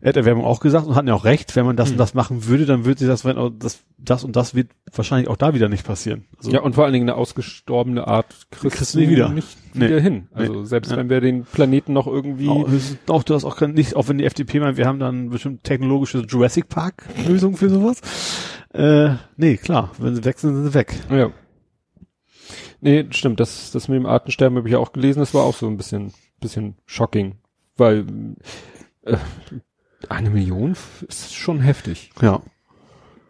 Speaker 3: Erderwärmung auch gesagt und hatten ja auch recht, wenn man das hm. und das machen würde, dann würde sich das, wenn auch das, das und das wird wahrscheinlich auch da wieder nicht passieren.
Speaker 2: Also ja, und vor allen Dingen eine ausgestorbene Art
Speaker 3: kriegst, kriegst du nie wieder.
Speaker 2: nicht nee. wieder hin. Also nee. selbst ja. wenn wir den Planeten noch irgendwie.
Speaker 3: Auch, auch du hast auch nicht, auch wenn die FDP meint, wir haben dann bestimmt technologische Jurassic Park Lösung für sowas. Äh, nee, klar, wenn sie weg sind, sind sie weg.
Speaker 2: Ja. Nee, stimmt, das, das mit dem Artensterben habe ich ja auch gelesen, das war auch so ein bisschen, bisschen shocking, weil äh, eine Million ist schon heftig.
Speaker 3: Ja.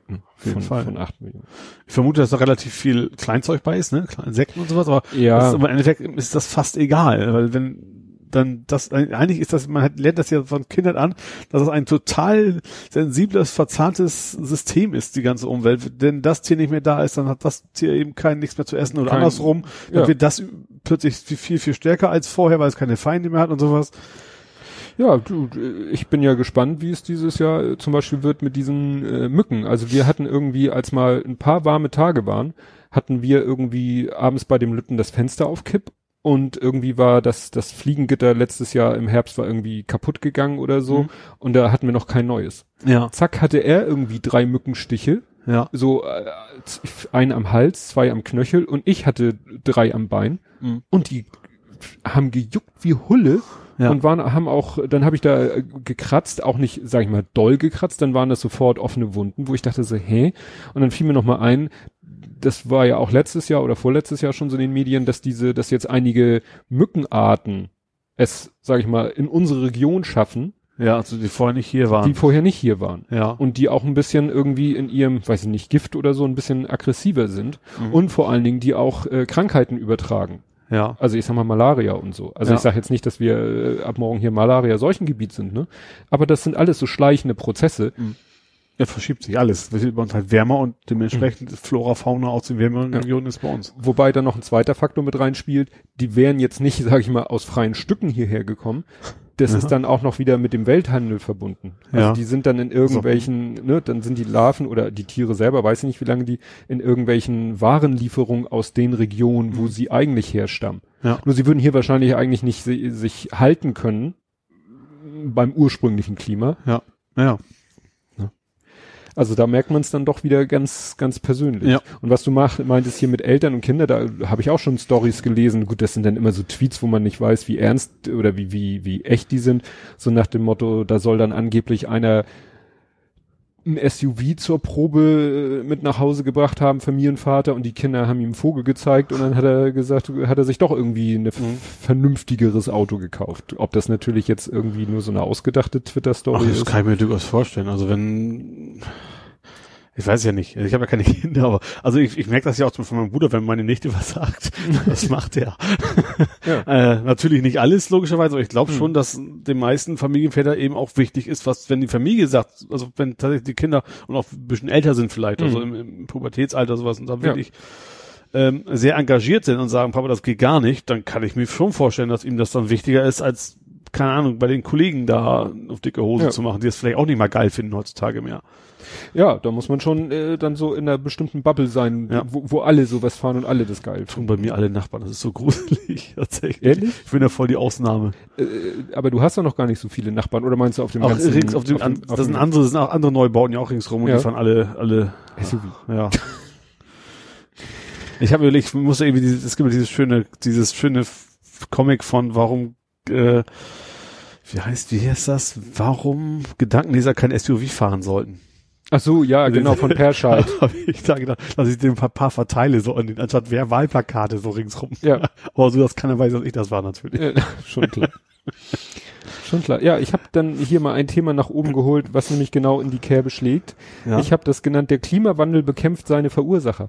Speaker 2: Hm, auf jeden von, Fall. Von acht Millionen.
Speaker 3: Ich vermute, dass da relativ viel Kleinzeug bei ist, ne? Insekten und sowas, aber,
Speaker 2: ja.
Speaker 3: das, aber im Endeffekt ist das fast egal, weil wenn dann das eigentlich ist das man hat, lernt das ja von Kindern an, dass es ein total sensibles, verzahntes System ist die ganze Umwelt. Denn das Tier nicht mehr da ist, dann hat das Tier eben kein nichts mehr zu essen oder kein, andersrum. Dann ja. wird das plötzlich viel viel stärker als vorher, weil es keine Feinde mehr hat und sowas.
Speaker 2: Ja, du, ich bin ja gespannt, wie es dieses Jahr äh, zum Beispiel wird mit diesen äh, Mücken. Also wir hatten irgendwie, als mal ein paar warme Tage waren, hatten wir irgendwie abends bei dem Lütten das Fenster auf Kipp und irgendwie war das, das Fliegengitter letztes Jahr im Herbst war irgendwie kaputt gegangen oder so mhm. und da hatten wir noch kein neues.
Speaker 3: Ja.
Speaker 2: Zack, hatte er irgendwie drei Mückenstiche.
Speaker 3: Ja.
Speaker 2: So äh, ein am Hals, zwei am Knöchel und ich hatte drei am Bein mhm. und die haben gejuckt wie Hulle ja. und waren, haben auch, dann habe ich da äh, gekratzt, auch nicht, sag ich mal, doll gekratzt, dann waren das sofort offene Wunden, wo ich dachte so, hä? Und dann fiel mir noch mal ein, das war ja auch letztes Jahr oder vorletztes Jahr schon so in den Medien, dass diese, dass jetzt einige Mückenarten es, sag ich mal, in unsere Region schaffen.
Speaker 3: Ja, also die vorher nicht hier waren.
Speaker 2: Die vorher nicht hier waren.
Speaker 3: Ja.
Speaker 2: Und die auch ein bisschen irgendwie in ihrem, weiß ich nicht, Gift oder so ein bisschen aggressiver sind. Mhm. Und vor allen Dingen, die auch äh, Krankheiten übertragen.
Speaker 3: Ja.
Speaker 2: Also ich sag mal Malaria und so. Also ja. ich sage jetzt nicht, dass wir äh, ab morgen hier Malaria-Seuchengebiet sind, ne? Aber das sind alles so schleichende Prozesse. Mhm.
Speaker 3: Ja, verschiebt sich alles. Wir sind bei uns halt wärmer und dementsprechend mhm. Flora, Fauna aus den wärmeren ja. Regionen ist bei uns.
Speaker 2: Wobei da noch ein zweiter Faktor mit reinspielt. Die wären jetzt nicht, (laughs) sage ich mal, aus freien Stücken hierher gekommen. Das ja. ist dann auch noch wieder mit dem Welthandel verbunden. Also ja. die sind dann in irgendwelchen, so. ne, dann sind die Larven oder die Tiere selber, weiß ich nicht, wie lange die in irgendwelchen Warenlieferungen aus den Regionen, wo mhm. sie eigentlich herstammen.
Speaker 3: Ja.
Speaker 2: Nur sie würden hier wahrscheinlich eigentlich nicht sich halten können beim ursprünglichen Klima.
Speaker 3: Ja. Ja.
Speaker 2: Also da merkt man es dann doch wieder ganz, ganz persönlich.
Speaker 3: Ja.
Speaker 2: Und was du mach, meintest hier mit Eltern und Kindern, da habe ich auch schon Stories gelesen. Gut, das sind dann immer so Tweets, wo man nicht weiß, wie ernst oder wie, wie, wie echt die sind. So nach dem Motto, da soll dann angeblich einer ein SUV zur Probe äh, mit nach Hause gebracht haben, Familienvater, und die Kinder haben ihm einen Vogel gezeigt und dann hat er gesagt, hat er sich doch irgendwie ein mhm. vernünftigeres Auto gekauft. Ob das natürlich jetzt irgendwie nur so eine ausgedachte Twitter-Story
Speaker 3: ist. Das kann ich mir durchaus vorstellen. Also wenn ich weiß ja nicht. Ich habe ja keine (laughs) Kinder, aber also ich, ich merke das ja auch von meinem Bruder, wenn meine Nichte (laughs) was sagt. Was macht der? (laughs) ja. äh, natürlich nicht alles, logischerweise, aber ich glaube hm. schon, dass den meisten Familienväter eben auch wichtig ist, was, wenn die Familie sagt, also wenn tatsächlich die Kinder und auch ein bisschen älter sind vielleicht, also hm. also im, im Pubertätsalter sowas und da wirklich ja. ähm, sehr engagiert sind und sagen, Papa, das geht gar nicht, dann kann ich mir schon vorstellen, dass ihm das dann wichtiger ist, als keine Ahnung, bei den Kollegen da auf dicke Hose ja. zu machen, die es vielleicht auch nicht mal geil finden heutzutage mehr.
Speaker 2: Ja, da muss man schon äh, dann so in einer bestimmten Bubble sein, ja. wo, wo alle sowas fahren und alle das geil
Speaker 3: Tun bei mir alle Nachbarn, das ist so gruselig, (laughs) tatsächlich. Ehrlich? Ich bin ja voll die Ausnahme.
Speaker 2: Äh, aber du hast ja noch gar nicht so viele Nachbarn, oder meinst du auf dem
Speaker 3: auch ganzen... Rings, auf dem, auf dem, auf das sind andere, das sind auch andere Neubauten ja auch ringsrum und ja. die fahren alle, alle...
Speaker 2: SUV.
Speaker 3: Ja. ich habe überlegt, ich muss irgendwie dieses, es gibt dieses schöne, dieses schöne Comic von warum, äh, wie heißt, wie heißt das? Warum Gedankenleser kein SUV fahren sollten.
Speaker 2: Ach so, ja, genau, von (laughs) Perscheid. (laughs)
Speaker 3: habe ich da gedacht, dass ich den paar verteile, so an den, anstatt wer Wahlplakate so ringsrum.
Speaker 2: Ja. (laughs)
Speaker 3: Aber so, dass keiner weiß, dass ich das war natürlich.
Speaker 2: Ja, schon klar. schon klar. Ja, ich habe dann hier mal ein Thema nach oben geholt, was nämlich genau in die Kerbe schlägt. Ja. Ich habe das genannt, der Klimawandel bekämpft seine Verursacher.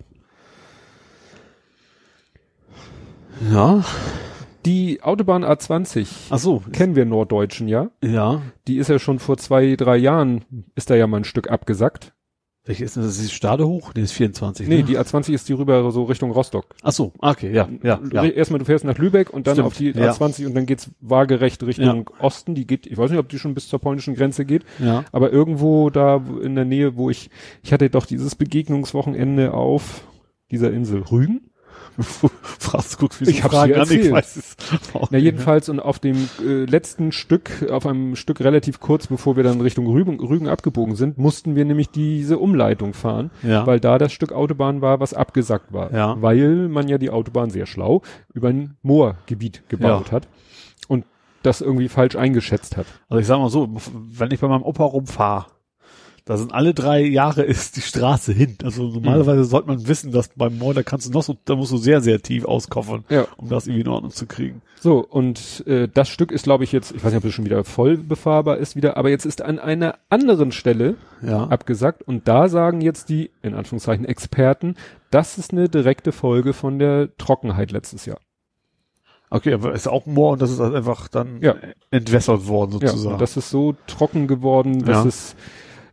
Speaker 3: Ja.
Speaker 2: Die Autobahn A20.
Speaker 3: Ach so.
Speaker 2: Kennen wir Norddeutschen, ja?
Speaker 3: Ja.
Speaker 2: Die ist ja schon vor zwei, drei Jahren, ist da ja mal ein Stück abgesackt.
Speaker 3: Welche ist das? Das ist Stade hoch? Die ist 24.
Speaker 2: Nee, ne? die A20 ist die rüber so Richtung Rostock.
Speaker 3: Ach so, okay, ja, ja. ja.
Speaker 2: Erstmal du fährst nach Lübeck und dann Stimmt, auf die A20 ja. und dann geht's waagerecht Richtung ja. Osten. Die geht, ich weiß nicht, ob die schon bis zur polnischen Grenze geht.
Speaker 3: Ja.
Speaker 2: Aber irgendwo da in der Nähe, wo ich, ich hatte doch dieses Begegnungswochenende auf dieser Insel Rügen (laughs)
Speaker 3: Fragst, guckst, wie
Speaker 2: Ich
Speaker 3: Fragen an, ich weiß es auch
Speaker 2: Na
Speaker 3: nicht,
Speaker 2: jedenfalls und auf dem äh, letzten Stück, auf einem Stück relativ kurz, bevor wir dann Richtung Rügen, Rügen abgebogen sind, mussten wir nämlich diese Umleitung fahren,
Speaker 3: ne? Ja.
Speaker 2: weil da das Stück Autobahn war, was abgesackt war.
Speaker 3: Ja.
Speaker 2: Weil man ja die Autobahn sehr schlau über ein Moorgebiet gebaut
Speaker 3: Ja.
Speaker 2: hat und das irgendwie falsch eingeschätzt hat.
Speaker 3: Also ich sag mal so, wenn ich bei meinem Opa rumfahre, da sind alle drei Jahre ist die Straße hin. Also normalerweise sollte man wissen, dass beim Moor, da kannst du noch so, da musst du sehr, sehr tief auskoffern,
Speaker 2: Ja.
Speaker 3: um das irgendwie in Ordnung zu kriegen.
Speaker 2: So, und äh, das Stück ist, glaube ich, jetzt, ich weiß nicht, ob es schon wieder voll befahrbar ist wieder, aber jetzt ist an einer anderen Stelle
Speaker 3: Ja.
Speaker 2: abgesagt und da sagen jetzt die, in Anführungszeichen, Experten, das ist eine direkte Folge von der Trockenheit letztes Jahr.
Speaker 3: Okay, aber ist auch Moor und das ist halt einfach dann
Speaker 2: Ja.
Speaker 3: entwässert worden
Speaker 2: Ja,
Speaker 3: sozusagen.
Speaker 2: und das ist so trocken geworden, dass
Speaker 3: Ja.
Speaker 2: es,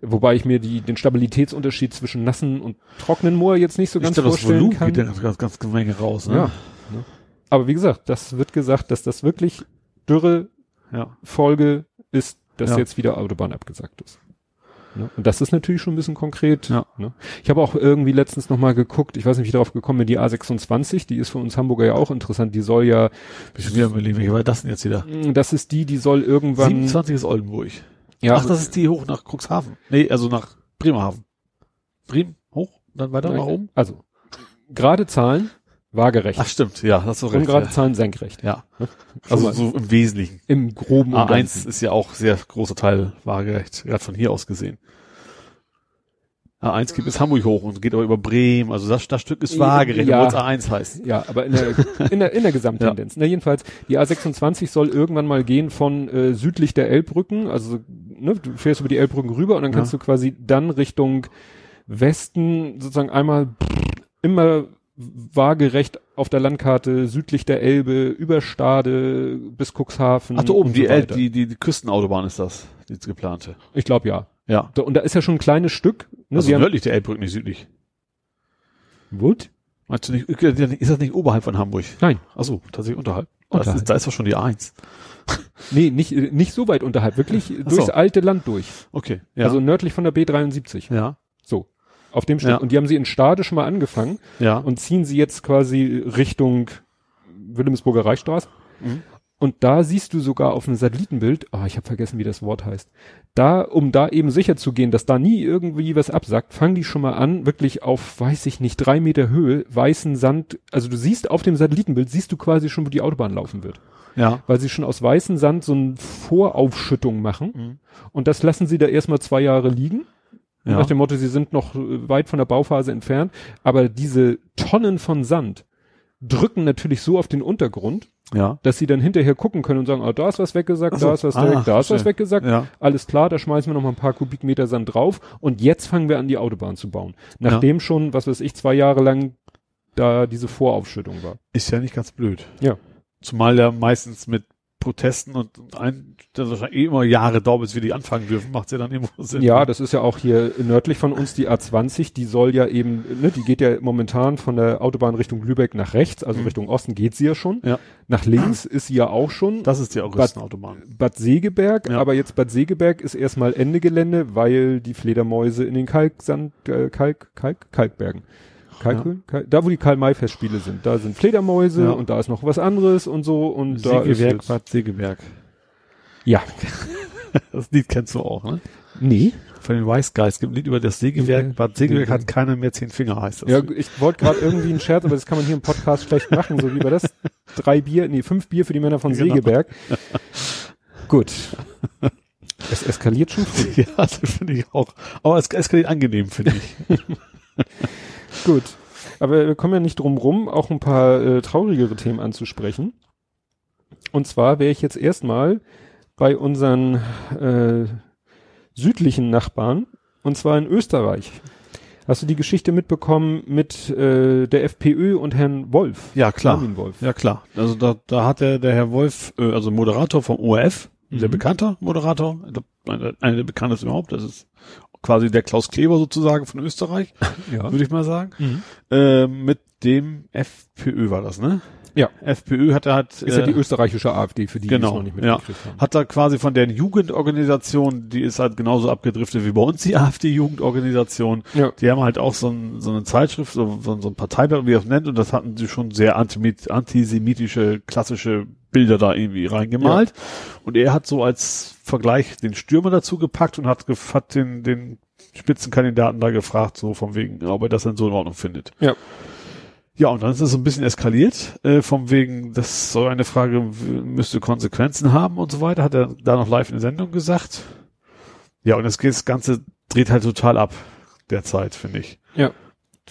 Speaker 2: wobei ich mir die, den Stabilitätsunterschied zwischen nassen und trockenen Moor jetzt nicht so
Speaker 3: ich
Speaker 2: ganz
Speaker 3: glaube, das
Speaker 2: vorstellen
Speaker 3: Volumen
Speaker 2: kann.
Speaker 3: geht ja ganz, ganz, ganz Menge raus. Ne?
Speaker 2: Ja. Ne? Aber wie gesagt, das wird gesagt, dass das wirklich dürre
Speaker 3: ja.
Speaker 2: Folge ist, dass
Speaker 3: Ja.
Speaker 2: jetzt wieder Autobahn abgesagt ist. Ne? Und das ist natürlich schon ein bisschen konkret.
Speaker 3: Ja.
Speaker 2: Ne? Ich habe auch irgendwie letztens nochmal geguckt, ich weiß nicht, wie ich darauf gekommen bin, die A26, die ist für uns Hamburger ja auch interessant, die soll ja,
Speaker 3: Bisschen wieder überlegen, welche war das denn jetzt wieder?
Speaker 2: das ist die, die soll irgendwann,
Speaker 3: 27 ist Oldenburg.
Speaker 2: Ja,
Speaker 3: Ach, das ist die hoch nach Cuxhaven. Nee, also nach Bremerhaven. Bremen, hoch, dann weiter nach oben?
Speaker 2: also, gerade Zahlen, waagerecht.
Speaker 3: Ach, stimmt, ja, hast du recht.
Speaker 2: Ungerade
Speaker 3: ja.
Speaker 2: Zahlen senkrecht.
Speaker 3: ja.
Speaker 2: Schon
Speaker 3: Also so im Wesentlichen.
Speaker 2: Im groben und
Speaker 3: A1
Speaker 2: Ganzen.
Speaker 3: ist ja auch sehr großer Teil waagerecht, gerade von hier aus gesehen. A1 geht bis Hamburg hoch und geht aber über Bremen, also das, das Stück ist
Speaker 2: Ja.
Speaker 3: waagerecht, obwohl es A1 heißt.
Speaker 2: Ja, aber in der, in der, in der Gesamttendenz. (laughs) Na, jedenfalls, die A26 soll irgendwann mal gehen von äh, südlich der Elbbrücken, also ne, du fährst über die Elbbrücken rüber und dann kannst
Speaker 3: Ja.
Speaker 2: du quasi dann Richtung Westen sozusagen einmal immer waagerecht auf der Landkarte südlich der Elbe, über Stade bis Cuxhaven.
Speaker 3: Ach, da oben, die,
Speaker 2: so
Speaker 3: die, die, die Küstenautobahn ist das, die geplante.
Speaker 2: Ich glaube ja.
Speaker 3: Ja.
Speaker 2: Da, und da ist ja schon ein kleines Stück. Ne,
Speaker 3: Also nördlich der Elbbrücke, nicht südlich.
Speaker 2: What?
Speaker 3: Meinst du nicht, ist das nicht oberhalb von Hamburg?
Speaker 2: Nein.
Speaker 3: Ach so, tatsächlich unterhalb. Da
Speaker 2: Unterhalb.
Speaker 3: ist, da ist doch schon die A1. (laughs)
Speaker 2: Nee, nicht, nicht so weit unterhalb, wirklich
Speaker 3: so.
Speaker 2: durchs alte Land durch.
Speaker 3: Okay, ja.
Speaker 2: Also nördlich von der B73.
Speaker 3: ja,
Speaker 2: So. Auf dem Stück.
Speaker 3: Ja.
Speaker 2: Und die haben sie in Stade schon mal angefangen
Speaker 3: ja.
Speaker 2: und ziehen sie jetzt quasi Richtung Wilhelmsburger Reichsstraße.
Speaker 3: Mhm.
Speaker 2: Und da siehst du sogar auf einem Satellitenbild, ah, ich habe vergessen, wie das Wort heißt. Da, um da eben sicher zu gehen, dass da nie irgendwie was absackt, fangen die schon mal an, wirklich auf, weiß ich nicht, drei Meter Höhe, weißen Sand. Also du siehst auf dem Satellitenbild, siehst du quasi schon, wo die Autobahn laufen wird.
Speaker 3: ja.
Speaker 2: Weil sie schon aus weißem Sand so eine Voraufschüttung machen.
Speaker 3: Mhm.
Speaker 2: Und das lassen sie da erstmal zwei Jahre liegen.
Speaker 3: Ja.
Speaker 2: Nach dem Motto, sie sind noch äh, weit von der Bauphase entfernt. Aber diese Tonnen von Sand drücken natürlich so auf den Untergrund,
Speaker 3: Ja.
Speaker 2: dass sie dann hinterher gucken können und sagen, ah, da ist was weggesackt,
Speaker 3: Ach so.
Speaker 2: da ist was
Speaker 3: Ah,
Speaker 2: direkt, da ist was weggesackt.
Speaker 3: Ja.
Speaker 2: Alles klar, da schmeißen wir noch mal ein paar Kubikmeter Sand drauf und jetzt fangen wir an, die Autobahn zu bauen. Nachdem schon, was weiß ich, zwei Jahre lang da diese Voraufschüttung war.
Speaker 3: Ist ja nicht ganz blöd.
Speaker 2: Ja.
Speaker 3: Zumal ja meistens mit Protesten und ein, das wahrscheinlich eh immer Jahre dauert, bis wir die anfangen dürfen, macht's ja dann irgendwo (laughs) Sinn.
Speaker 2: Ja, das ist ja auch hier nördlich von uns die A20, die soll ja eben, ne, die geht ja momentan von der Autobahn Richtung Lübeck nach rechts, also
Speaker 3: Mhm.
Speaker 2: Richtung Osten geht sie ja schon.
Speaker 3: Ja.
Speaker 2: Nach links ist sie ja auch schon.
Speaker 3: Das ist die Augustinautobahn.
Speaker 2: Bad Segeberg,
Speaker 3: Ja.
Speaker 2: aber jetzt Bad Segeberg ist erstmal Ende Gelände, weil die Fledermäuse in den Kalksand, äh, Kalk, Kalk, Kalkbergen. Kalkhöhlen? Kalk, da wo die Karl-May-Festspiele sind, da sind Fledermäuse
Speaker 3: Ja.
Speaker 2: und da ist noch was anderes und so und da ist
Speaker 3: Segeberg,
Speaker 2: jetzt,
Speaker 3: Bad Segeberg.
Speaker 2: ja, (laughs)
Speaker 3: Das Lied kennst du auch, ne?
Speaker 2: nee.
Speaker 3: Von den Wise Guys. Es gibt ein Lied über das Segeberg.
Speaker 2: Okay.
Speaker 3: Bad Segeberg
Speaker 2: Okay.
Speaker 3: hat keiner mehr zehn Finger, heißt das.
Speaker 2: Ja, ich wollte gerade irgendwie einen Scherz, aber das kann man hier im Podcast schlecht (laughs) machen, so wie bei das. Drei Bier, nee, fünf Bier für die Männer von
Speaker 3: Genau.
Speaker 2: Segeberg. (laughs) Gut. Es eskaliert schon früh.
Speaker 3: ja das finde ich auch. Aber es eskaliert angenehm, finde ich.
Speaker 2: Gut. Aber wir kommen ja nicht drum rum, auch ein paar äh, traurigere Themen anzusprechen. Und zwar wäre ich jetzt erstmal bei unseren äh, südlichen Nachbarn, und zwar in Österreich. Hast du die Geschichte mitbekommen mit äh, der FPÖ und Herrn Wolf?
Speaker 3: Ja, klar.
Speaker 2: Armin Wolf.
Speaker 3: Ja, klar. Also da, da hat der, der Herr Wolf, äh, also Moderator vom ORF, sehr
Speaker 2: Mhm.
Speaker 3: bekannter Moderator, einer der bekanntesten überhaupt, das ist quasi der Klaus Kleber sozusagen von Österreich, (laughs)
Speaker 2: Ja.
Speaker 3: würde ich mal sagen.
Speaker 2: Mhm.
Speaker 3: Äh, mit dem FPÖ war das, ne?
Speaker 2: Ja.
Speaker 3: FPÖ hat er halt,
Speaker 2: Ist ja die
Speaker 3: äh,
Speaker 2: österreichische AfD, für die, die es
Speaker 3: genau,
Speaker 2: noch nicht
Speaker 3: ja,
Speaker 2: mitgekriegt haben.
Speaker 3: hat er quasi von der Jugendorganisation, die ist halt genauso abgedriftet wie bei uns die AfD-Jugendorganisation.
Speaker 2: Ja.
Speaker 3: Die haben halt auch so, ein, so eine Zeitschrift, so, so, so ein Parteiblatt, wie er es nennt, und das hatten sie schon sehr antisemitische, klassische Bilder da irgendwie reingemalt. Und er hat so als Vergleich den Stürmer dazu gepackt und hat, hat den, den Spitzenkandidaten da gefragt, so von wegen, ob er das denn so in Ordnung findet.
Speaker 2: Ja.
Speaker 3: Ja, und dann ist es so ein bisschen eskaliert, äh, vom wegen, das soll eine Frage, müsste Konsequenzen haben und so weiter, hat er da noch live in der Sendung gesagt. Ja, und das, das Ganze dreht halt total ab, derzeit, finde ich.
Speaker 2: Ja.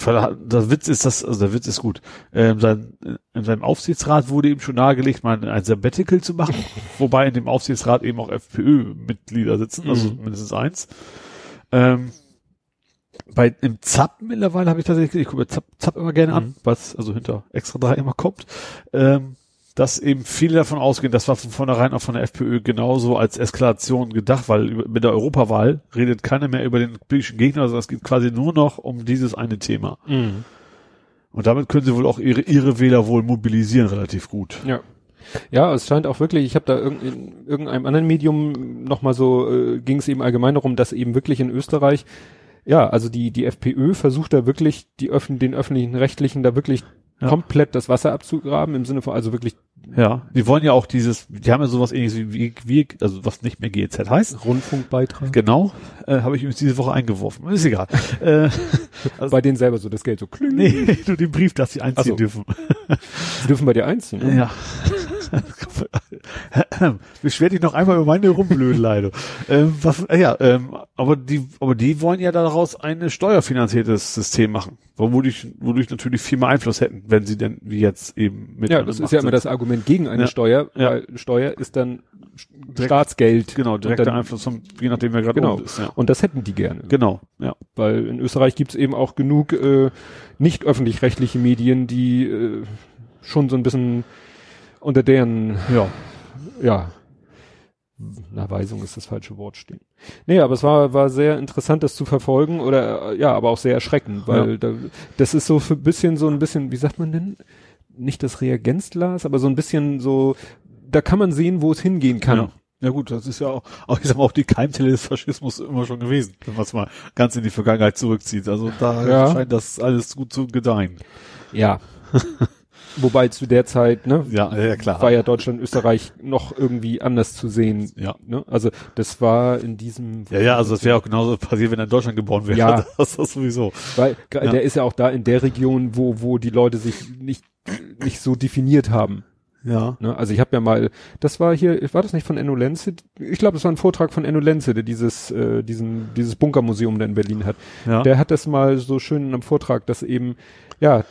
Speaker 3: Der Witz ist das, also der Witz ist gut. Ähm, sein, in seinem Aufsichtsrat wurde ihm schon nahegelegt, mal ein Sabbatical zu machen, (laughs) wobei in dem Aufsichtsrat eben auch FPÖ-Mitglieder sitzen, also
Speaker 2: Mhm.
Speaker 3: mindestens eins. Ähm, bei im ZAP mittlerweile habe ich tatsächlich, ich gucke mir ZAP, ZAP immer gerne an,
Speaker 2: Mhm.
Speaker 3: was also hinter extra drei immer kommt, ähm, dass eben viele davon ausgehen, das war von vornherein auch von der FPÖ genauso als Eskalation gedacht, weil mit der Europawahl redet keiner mehr über den politischen Gegner, also es geht quasi nur noch um dieses eine Thema.
Speaker 2: Mhm.
Speaker 3: Und damit können sie wohl auch ihre, ihre Wähler wohl mobilisieren relativ gut.
Speaker 2: Ja. Ja, es scheint auch wirklich, ich habe da in irgendeinem anderen Medium nochmal so, äh, ging es eben allgemein darum, dass eben wirklich in Österreich, ja, also die, die FPÖ versucht da wirklich, die öffn den öffentlichen Rechtlichen da wirklich
Speaker 3: Ja.
Speaker 2: komplett das Wasser abzugraben, im Sinne von, also wirklich
Speaker 3: Ja, die wollen ja auch dieses, die haben ja sowas ähnliches wie, wie, also was nicht mehr GEZ heißt.
Speaker 2: Rundfunkbeitrag.
Speaker 3: Genau, äh, habe ich übrigens diese Woche eingeworfen. Ist egal. äh, (laughs)
Speaker 2: Bei denen selber so das Geld so kling.
Speaker 3: nee, (laughs) nur den Brief, dass sie einziehen
Speaker 2: so.
Speaker 3: dürfen. (laughs)
Speaker 2: Sie dürfen bei dir einziehen. ne?
Speaker 3: Ja. Beschwer dich noch einmal über meine Rumblödeleide. ähm, was, äh, ja, ähm, aber die, aber die wollen ja daraus ein steuerfinanziertes System machen, wodurch, wodurch natürlich viel mehr Einfluss hätten, wenn sie denn wie jetzt eben mit
Speaker 2: Ja, das ist ja immer
Speaker 3: sind.
Speaker 2: das Argument gegen eine
Speaker 3: Ja.
Speaker 2: Steuer,
Speaker 3: Ja.
Speaker 2: weil Steuer ist dann Staatsgeld.
Speaker 3: Genau, direkter
Speaker 2: dann-
Speaker 3: Einfluss, vom, je nachdem wer gerade
Speaker 2: Genau.
Speaker 3: oben ist. Ja.
Speaker 2: Und das hätten die gerne.
Speaker 3: Genau, ja.
Speaker 2: Weil in Österreich gibt's eben auch genug äh, nicht öffentlich-rechtliche Medien, die äh, schon so ein bisschen unter deren,
Speaker 3: Ja.
Speaker 2: ja, na, Weisung ist das falsche Wort stehen. Nee, aber es war, war sehr interessant, das zu verfolgen oder, äh, ja, aber auch sehr erschreckend, weil
Speaker 3: Ja.
Speaker 2: da, das ist so für ein bisschen, so ein bisschen, wie sagt man denn? Nicht das Reagenzglas, aber so ein bisschen so, da kann man sehen, wo es hingehen kann.
Speaker 3: Ja. Ja gut, das ist ja auch, (laughs) auch, ich sag mal, auch die Keimzelle des Faschismus immer schon gewesen, wenn man es mal ganz in die Vergangenheit zurückzieht. Also da
Speaker 2: Ja.
Speaker 3: scheint das alles gut zu gedeihen.
Speaker 2: Ja. (laughs) Wobei zu der Zeit, ne,
Speaker 3: Ja, ja klar.
Speaker 2: war ja Deutschland, Österreich noch irgendwie anders zu sehen.
Speaker 3: Ja.
Speaker 2: Ne? Also das war in diesem,
Speaker 3: Ja, ja, also das wäre auch genauso passiert, wenn er in Deutschland geboren wäre.
Speaker 2: Ja. (laughs)
Speaker 3: Das ist das sowieso.
Speaker 2: weil
Speaker 3: Ja.
Speaker 2: der ist ja auch da in der Region, wo wo die Leute sich nicht nicht so definiert haben.
Speaker 3: Ja.
Speaker 2: Ne? Also ich habe ja mal, das war hier, war das nicht von Enno Lenze? Ich glaube, es war ein Vortrag von Enno Lenze, der dieses äh, diesen dieses Bunkermuseum da in Berlin hat.
Speaker 3: Ja.
Speaker 2: Der hat das mal so schön in einem Vortrag, dass eben, ja,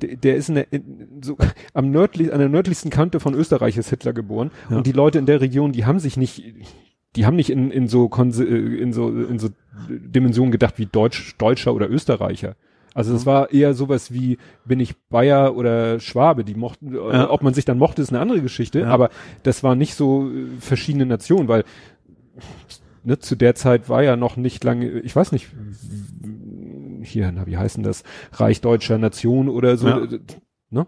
Speaker 2: der ist in der, in, so, am nördlich, an der nördlichsten Kante von Österreich ist Hitler geboren.
Speaker 3: Ja.
Speaker 2: Und die Leute in der Region, die haben sich nicht, die haben nicht in, in so, äh, in so, in so Dimensionen gedacht wie Deutsch, Deutscher oder Österreicher. Also es war eher sowas wie, bin ich Bayer oder Schwabe, die mochten, äh,
Speaker 3: Ja.
Speaker 2: ob man sich dann mochte, ist eine andere Geschichte,
Speaker 3: Ja.
Speaker 2: aber das war nicht so äh, verschiedene Nationen, weil ne, zu der Zeit war ja noch nicht lange, ich weiß nicht, hier, na, wie heißen das, Reich Deutscher Nation oder so,
Speaker 3: Ja.
Speaker 2: äh, ne?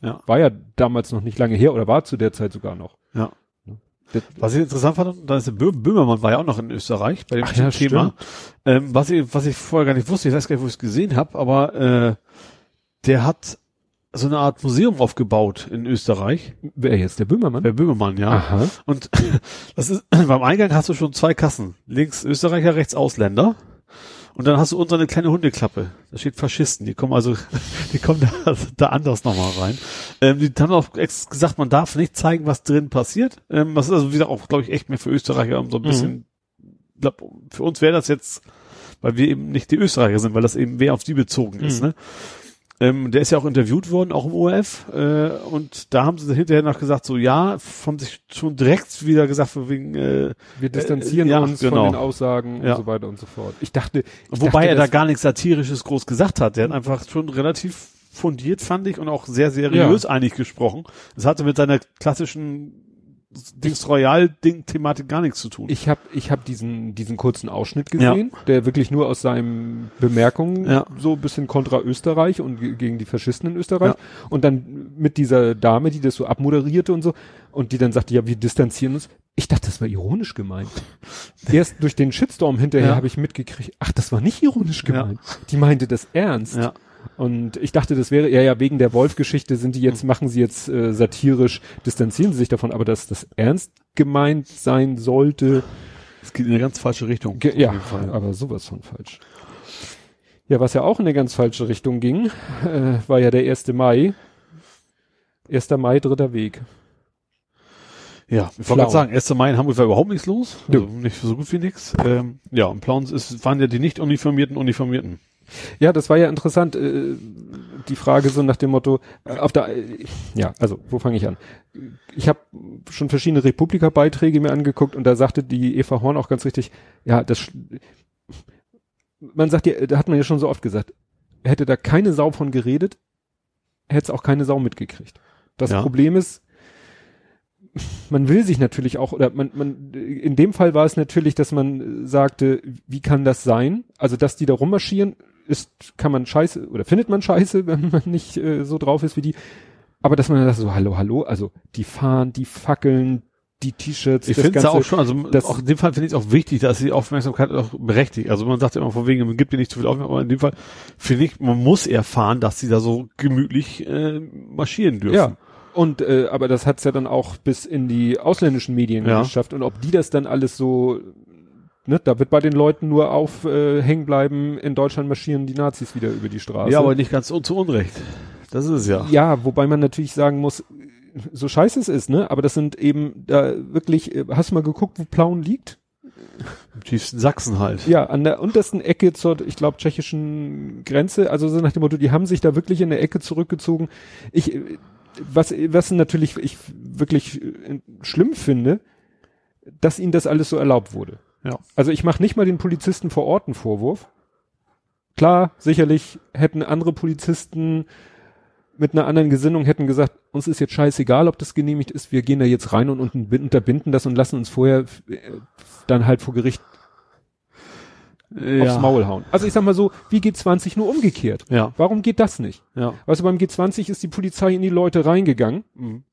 Speaker 3: Ja.
Speaker 2: War ja damals noch nicht lange her oder war zu der Zeit sogar noch.
Speaker 3: Ja. Was ich interessant fand, da ist der Bö Böhmermann war ja auch noch in Österreich bei dem
Speaker 2: Ach ja,
Speaker 3: Thema. Ähm, was ich, was ich vorher gar nicht wusste, ich weiß gar nicht, wo ich es gesehen habe, aber äh, der hat so eine Art Museum aufgebaut in Österreich.
Speaker 2: wer jetzt, der Böhmermann?
Speaker 3: Der Böhmermann, ja.
Speaker 2: Aha.
Speaker 3: Und (clears throat) das ist, (clears throat) beim Eingang hast du schon zwei Kassen. Links Österreicher, rechts Ausländer. Und dann hast du unten eine kleine Hundeklappe. Da steht Faschisten. Die kommen also, (laughs) die kommen da, da anders nochmal rein. Ähm, die haben auch gesagt, man darf nicht zeigen, was drin passiert. Ähm, das ist also, wie gesagt, auch, glaube ich, echt mehr für Österreicher, um so ein
Speaker 2: Mhm.
Speaker 3: bisschen, glaub, für uns wäre das jetzt, weil wir eben nicht die Österreicher sind, weil das eben mehr auf die bezogen ist,
Speaker 2: Mhm.
Speaker 3: ne? Ähm, der ist ja auch interviewt worden, auch im ORF, äh, und da haben sie hinterher noch gesagt, so ja, haben sich schon direkt wieder gesagt, von wegen, äh,
Speaker 2: Wir distanzieren
Speaker 3: Äh, ja,
Speaker 2: uns
Speaker 3: genau.
Speaker 2: von den Aussagen
Speaker 3: Ja.
Speaker 2: und so weiter und so fort. Ich dachte, ich
Speaker 3: wobei
Speaker 2: dachte,
Speaker 3: er da gar nichts Satirisches groß gesagt hat. Der hat einfach schon relativ fundiert, fand ich, und auch sehr seriös eigentlich gesprochen. Das hatte mit seiner klassischen Dings Royal-Ding-Thematik gar nichts zu tun.
Speaker 2: Ich habe ich hab diesen, diesen kurzen Ausschnitt gesehen, der wirklich nur aus seinen Bemerkungen
Speaker 3: Ja.
Speaker 2: so ein bisschen kontra Österreich und ge- gegen die Faschisten in Österreich. Und dann mit dieser Dame, die das so abmoderierte und so, und die dann sagte, ja, wir distanzieren uns. Ich dachte, das war ironisch gemeint. (laughs) Erst durch den Shitstorm hinterher
Speaker 3: Ja.
Speaker 2: habe ich mitgekriegt, ach, das war nicht ironisch gemeint. Die meinte das ernst.
Speaker 3: ja.
Speaker 2: Und ich dachte, das wäre, ja, ja, wegen der Wolf-Geschichte sind die jetzt, machen sie jetzt äh, satirisch, distanzieren sie sich davon, aber dass das ernst gemeint sein sollte,
Speaker 3: Es geht in eine ganz falsche Richtung.
Speaker 2: ge ja, aber sowas von falsch. Ja, was ja auch in eine ganz falsche Richtung ging, äh, war ja der 1. Mai. 1. Mai, dritter Weg.
Speaker 3: Ja, ich wollte gerade sagen, 1. Mai in Hamburg war überhaupt nichts los.
Speaker 2: Ja.
Speaker 3: Also nicht so gut wie nichts. Ähm, ja, und Plauns ist, waren ja die nicht uniformierten Uniformierten.
Speaker 2: Ja, das war ja interessant, äh, die Frage so nach dem Motto, äh, auf der, äh, ja, also, wo fange ich an? Ich habe schon verschiedene Republika-Beiträge mir angeguckt und da sagte die Eva Horn auch ganz richtig, ja, das, man sagt ja, da hat man ja schon so oft gesagt, hätte da keine Sau von geredet, hätte es auch keine Sau mitgekriegt. Das
Speaker 3: Ja.
Speaker 2: Problem ist, man will sich natürlich auch, oder man, man, in dem Fall war es natürlich, dass man sagte, wie kann das sein? Also, dass die da rummarschieren, ist, kann man scheiße, oder findet man scheiße, (laughs) wenn man nicht äh, so drauf ist wie die. Aber dass man dann sagt, so, hallo, hallo, also, die fahren, die fackeln, die T-Shirts,
Speaker 3: Ich finde es auch schon, also
Speaker 2: das-
Speaker 3: auch in dem Fall finde ich es auch wichtig, dass die Aufmerksamkeit auch berechtigt. Also man sagt ja immer von wegen, man gibt dir nicht zu viel Aufmerksamkeit, aber in dem Fall finde ich, man muss erfahren, dass sie da so gemütlich äh, marschieren dürfen.
Speaker 2: Ja. Und äh, aber das hat's ja dann auch bis in die ausländischen Medien
Speaker 3: Ja.
Speaker 2: geschafft. Und ob die das dann alles so, ne, da wird bei den Leuten nur auf äh, hängen bleiben, in Deutschland marschieren die Nazis wieder über die Straße.
Speaker 3: Ja, aber nicht ganz un zu Unrecht. Das ist es ja.
Speaker 2: Ja, wobei man natürlich sagen muss, so scheiße es ist, ne? Aber das sind eben da wirklich, äh, hast du mal geguckt, wo Plauen liegt?
Speaker 3: Im tiefsten Sachsen halt.
Speaker 2: Ja, an der untersten Ecke zur, ich glaube, tschechischen Grenze. Also so nach dem Motto, die haben sich da wirklich in der Ecke zurückgezogen. Ich, äh, was, was natürlich ich wirklich äh, schlimm finde, dass ihnen das alles so erlaubt wurde.
Speaker 3: Ja.
Speaker 2: Also ich mache nicht mal den Polizisten vor Ort einen Vorwurf. Klar, sicherlich hätten andere Polizisten mit einer anderen Gesinnung hätten gesagt, uns ist jetzt scheißegal, ob das genehmigt ist, wir gehen da jetzt rein und unten- unterbinden das und lassen uns vorher äh, dann halt vor Gericht aufs Maul hauen. Also ich sag mal so, wie G20 nur umgekehrt?
Speaker 3: Ja,
Speaker 2: Warum geht das nicht?
Speaker 3: ja.
Speaker 2: Weißt du, beim G20 ist die Polizei in die Leute reingegangen
Speaker 3: Mhm.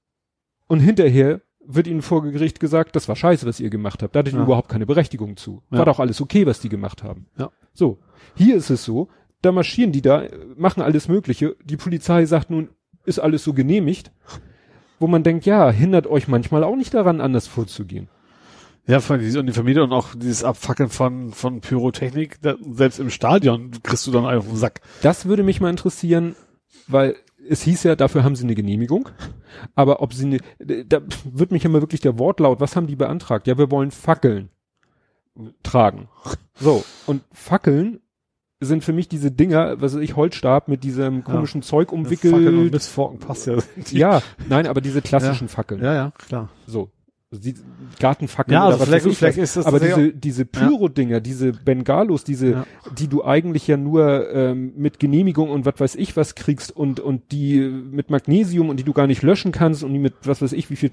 Speaker 2: und hinterher wird ihnen vor Gericht gesagt, das war scheiße, was ihr gemacht habt. Da hattet ihr
Speaker 3: Ja.
Speaker 2: überhaupt keine Berechtigung zu.
Speaker 3: Ja.
Speaker 2: War doch alles okay, was die gemacht haben.
Speaker 3: Ja.
Speaker 2: So. Hier ist es so, da marschieren die da, äh, machen alles Mögliche. Die Polizei sagt nun, ist alles so genehmigt. Wo man denkt, ja, hindert euch manchmal auch nicht daran, anders vorzugehen.
Speaker 3: Ja, von diese Uniformierte und auch dieses Abfackeln von, von Pyrotechnik, da, selbst im Stadion kriegst du dann einfach auf den Sack.
Speaker 2: Das würde mich mal interessieren, weil es hieß ja, dafür haben sie eine Genehmigung. Aber ob sie eine, da wird mich immer wirklich der Wortlaut, was haben die beantragt? Ja, wir wollen Fackeln tragen. So. Und Fackeln sind für mich diese Dinger, was weiß ich, Holzstab mit diesem komischen Zeug
Speaker 3: Fackeln und
Speaker 2: umwickelt.
Speaker 3: Missforken passt ja.
Speaker 2: Ja, nein, aber diese klassischen Fackeln.
Speaker 3: ja, ja, klar.
Speaker 2: So. Die Gartenfackeln
Speaker 3: Ja,
Speaker 2: oder
Speaker 3: also
Speaker 2: was
Speaker 3: vielleicht-
Speaker 2: weiß ich
Speaker 3: vielleicht
Speaker 2: was.
Speaker 3: ist das
Speaker 2: aber diese, diese Pyro-Dinger, diese Bengalos, diese,
Speaker 3: Ja.
Speaker 2: die du eigentlich ja nur ähm, mit Genehmigung und was weiß ich was kriegst und und die mit Magnesium und die du gar nicht löschen kannst und die mit was weiß ich wie viel,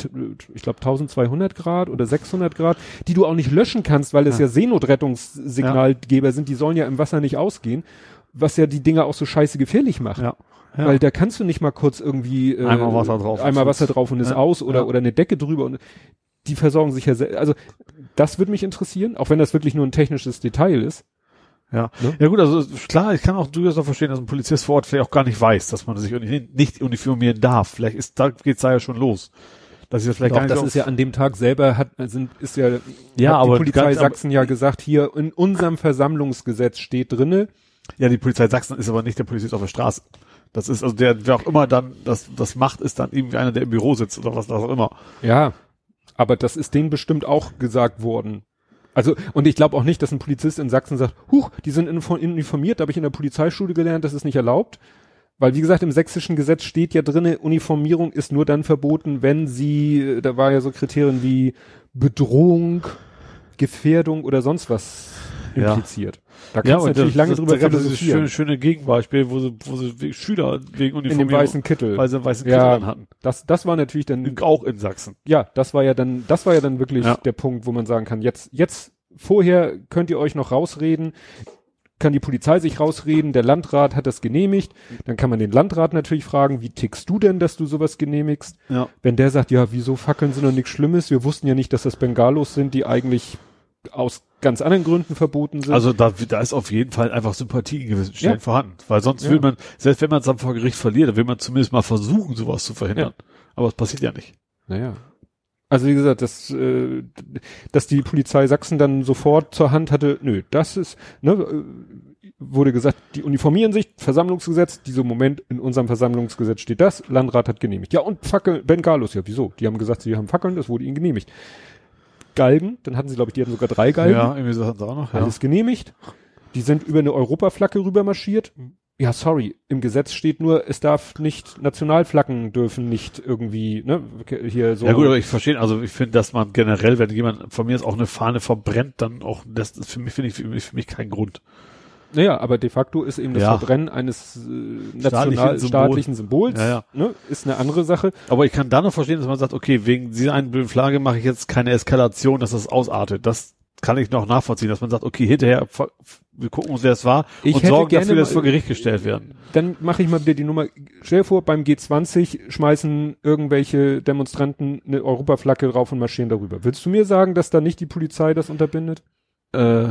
Speaker 2: ich glaube 1200 Grad oder 600 Grad, die du auch nicht löschen kannst, weil es ja,
Speaker 3: Ja.
Speaker 2: Seenotrettungssignalgeber sind, die sollen ja im Wasser nicht ausgehen, was ja die Dinger auch so scheiße gefährlich macht.
Speaker 3: Ja. Ja.
Speaker 2: Weil da kannst du nicht mal kurz irgendwie äh,
Speaker 3: Einmal Wasser drauf.
Speaker 2: einmal Wasser drauf und ist
Speaker 3: Ja,
Speaker 2: aus oder
Speaker 3: ja.
Speaker 2: oder eine Decke drüber und die versorgen sich ja sehr, also das würde mich interessieren, auch wenn das wirklich nur ein technisches Detail ist.
Speaker 3: Ja.
Speaker 2: Ne?
Speaker 3: ja gut, also klar, ich kann auch durchaus auch verstehen, dass ein Polizist vor Ort vielleicht auch gar nicht weiß, dass man sich nicht uniformieren darf. Vielleicht ist da geht's da ja schon los. Dass ich das vielleicht
Speaker 2: Doch,
Speaker 3: gar nicht
Speaker 2: das ist ja an dem Tag selber hat sind ist ja
Speaker 3: Ja,
Speaker 2: hat
Speaker 3: aber
Speaker 2: die Polizei
Speaker 3: ganz-
Speaker 2: Sachsen ja gesagt, hier in unserem Versammlungsgesetz steht drinne,
Speaker 3: ja, die Polizei Sachsen ist aber nicht der Polizist auf der Straße. Das ist also der, wer auch immer dann das, das macht, ist dann irgendwie einer, der im Büro sitzt oder was auch immer.
Speaker 2: ja, aber das ist denen bestimmt auch gesagt worden. Also, und ich glaube auch nicht, dass ein Polizist in Sachsen sagt, huch, die sind uniformiert, da habe ich in der Polizeischule gelernt, das ist nicht erlaubt. Weil, wie gesagt, im sächsischen Gesetz steht ja drinne, Uniformierung ist nur dann verboten, wenn sie, da war ja so Kriterien wie Bedrohung, Gefährdung oder sonst was. Impliziert. Da
Speaker 3: Ja,
Speaker 2: kannst du
Speaker 3: und
Speaker 2: natürlich
Speaker 3: das,
Speaker 2: lange
Speaker 3: das,
Speaker 2: drüber
Speaker 3: da dieses schöne, schöne Gegenbeispiel, wo sie, wo sie Schüler wegen
Speaker 2: In dem weißen Kittel.
Speaker 3: weil sie einen weißen
Speaker 2: Ja.
Speaker 3: Kittel hatten.
Speaker 2: Das, das war natürlich dann,
Speaker 3: Auch in Sachsen.
Speaker 2: ja, das war ja dann, das war ja dann wirklich
Speaker 3: Ja.
Speaker 2: der Punkt, wo man sagen kann, jetzt, jetzt, vorher könnt ihr euch noch rausreden, kann die Polizei sich rausreden, der Landrat hat das genehmigt, dann kann man den Landrat natürlich fragen, wie tickst du denn, dass du sowas genehmigst?
Speaker 3: Ja.
Speaker 2: Wenn der sagt, ja, wieso Fackeln sind doch nichts Schlimmes, wir wussten ja nicht, dass das Bengalos sind, die eigentlich aus ganz anderen Gründen verboten sind.
Speaker 3: Also da, da ist auf jeden Fall einfach Sympathie in gewissen Stellen
Speaker 2: Ja.
Speaker 3: vorhanden. Weil sonst
Speaker 2: Ja.
Speaker 3: will man, selbst wenn man es dann vor Gericht verliert, dann will man zumindest mal versuchen, sowas zu verhindern. Aber es passiert ja nicht.
Speaker 2: Naja. Also wie gesagt, dass, äh, dass die Polizei Sachsen dann sofort zur Hand hatte, nö, das ist, ne, äh, wurde gesagt, die uniformieren sich, Versammlungsgesetz, dieser Moment in unserem Versammlungsgesetz steht das, Landrat hat genehmigt. Ja, und Fackel, Bengalos, ja, wieso? Die haben gesagt, sie haben Fackeln, das wurde ihnen genehmigt. Galgen, dann hatten sie, glaube ich, die hatten sogar drei Galgen,
Speaker 3: Ja, irgendwie so hatten sie auch noch. Ja.
Speaker 2: alles genehmigt. Die sind über eine Europaflagge rüber marschiert. Ja, sorry, im Gesetz steht nur, es darf nicht, Nationalflaggen dürfen nicht irgendwie, ne, hier so.
Speaker 3: Ja gut, aber ich verstehe, also ich finde, dass man generell, wenn jemand von mir ist auch eine Fahne verbrennt, dann auch, das ist für mich, finde ich, für mich, für mich kein Grund.
Speaker 2: Naja, aber de facto ist eben das
Speaker 3: Ja.
Speaker 2: Verbrennen eines äh, national
Speaker 3: Symbol.
Speaker 2: Symbols,
Speaker 3: Ja, ja.
Speaker 2: Ne, ist eine andere Sache.
Speaker 3: Aber ich kann da noch verstehen, dass man sagt, okay, wegen dieser einen blöden Flagge mache ich jetzt keine Eskalation, dass das ausartet. Das kann ich noch nachvollziehen, dass man sagt, okay, hinterher, wir gucken uns, wer es war
Speaker 2: Ich
Speaker 3: und sorgen
Speaker 2: gerne
Speaker 3: dafür, dass vor Gericht gestellt werden.
Speaker 2: Dann mache ich mal wieder die Nummer. Stell dir vor, beim G20 schmeißen irgendwelche Demonstranten eine Europaflagge drauf und marschieren darüber. Willst du mir sagen, dass da nicht die Polizei das unterbindet?
Speaker 3: Äh,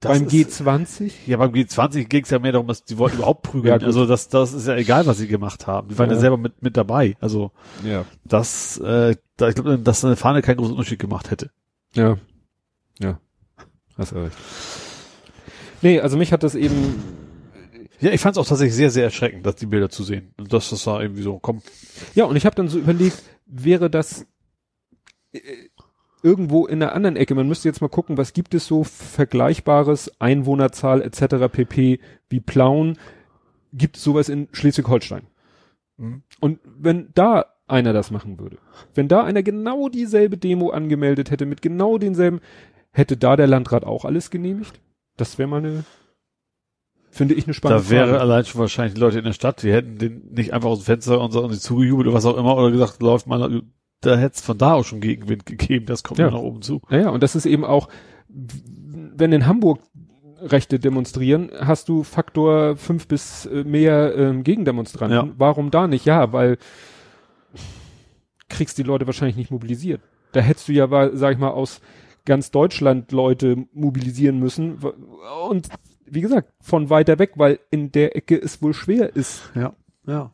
Speaker 3: das
Speaker 2: beim
Speaker 3: ist-
Speaker 2: G20?
Speaker 3: Ja, beim G20 ging es ja mehr darum, dass die wollten überhaupt prügeln. (laughs)
Speaker 2: Ja,
Speaker 3: also das, das ist ja egal, was sie gemacht haben. Die waren ja,
Speaker 2: Ja.
Speaker 3: selber mit, mit dabei. Also
Speaker 2: Ja.
Speaker 3: das, äh, da, ich glaube, dass eine Fahne keinen großen Unterschied gemacht hätte.
Speaker 2: Ja. Ja. Hast du recht. Nee, also mich hat das eben,
Speaker 3: Ja, ich fand es auch tatsächlich sehr, sehr erschreckend, dass die Bilder zu sehen. Und dass das war irgendwie so, komm,
Speaker 2: Ja, und ich habe dann so überlegt, wäre das äh, irgendwo in einer anderen Ecke, man müsste jetzt mal gucken, was gibt es so vergleichbares, Einwohnerzahl etc. pp. wie Plauen, gibt es sowas in Schleswig-Holstein?
Speaker 3: Mhm.
Speaker 2: Und wenn da einer das machen würde, wenn da einer genau dieselbe Demo angemeldet hätte, mit genau denselben, hätte da der Landrat auch alles genehmigt? Das wäre mal eine, finde ich eine spannende
Speaker 3: da wäre
Speaker 2: Frage.
Speaker 3: allein schon wahrscheinlich die Leute in der Stadt, die hätten den nicht einfach aus dem Fenster und, so- und sie zugejubelt oder was auch immer oder gesagt, läuft mal, da hätte es von da aus schon Gegenwind gegeben, das kommt
Speaker 2: Ja.
Speaker 3: nach oben zu.
Speaker 2: Naja, und das ist eben auch, wenn in Hamburg Rechte demonstrieren, hast du Faktor fünf bis äh, mehr ähm, Gegendemonstranten.
Speaker 3: Ja.
Speaker 2: Warum da nicht? Ja, weil kriegst die Leute wahrscheinlich nicht mobilisiert. Da hättest du ja, sag ich mal, aus ganz Deutschland Leute mobilisieren müssen. Und wie gesagt, von weiter weg, weil in der Ecke es wohl schwer ist.
Speaker 3: Ja. Ja.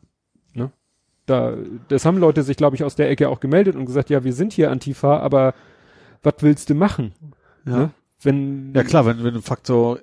Speaker 2: Da, das haben Leute sich, glaube ich, aus der Ecke auch gemeldet und gesagt, ja, wir sind hier Antifa, aber was willst du machen?
Speaker 3: Ja.
Speaker 2: Ne? Wenn,
Speaker 3: Ja klar, wenn, wenn du Faktor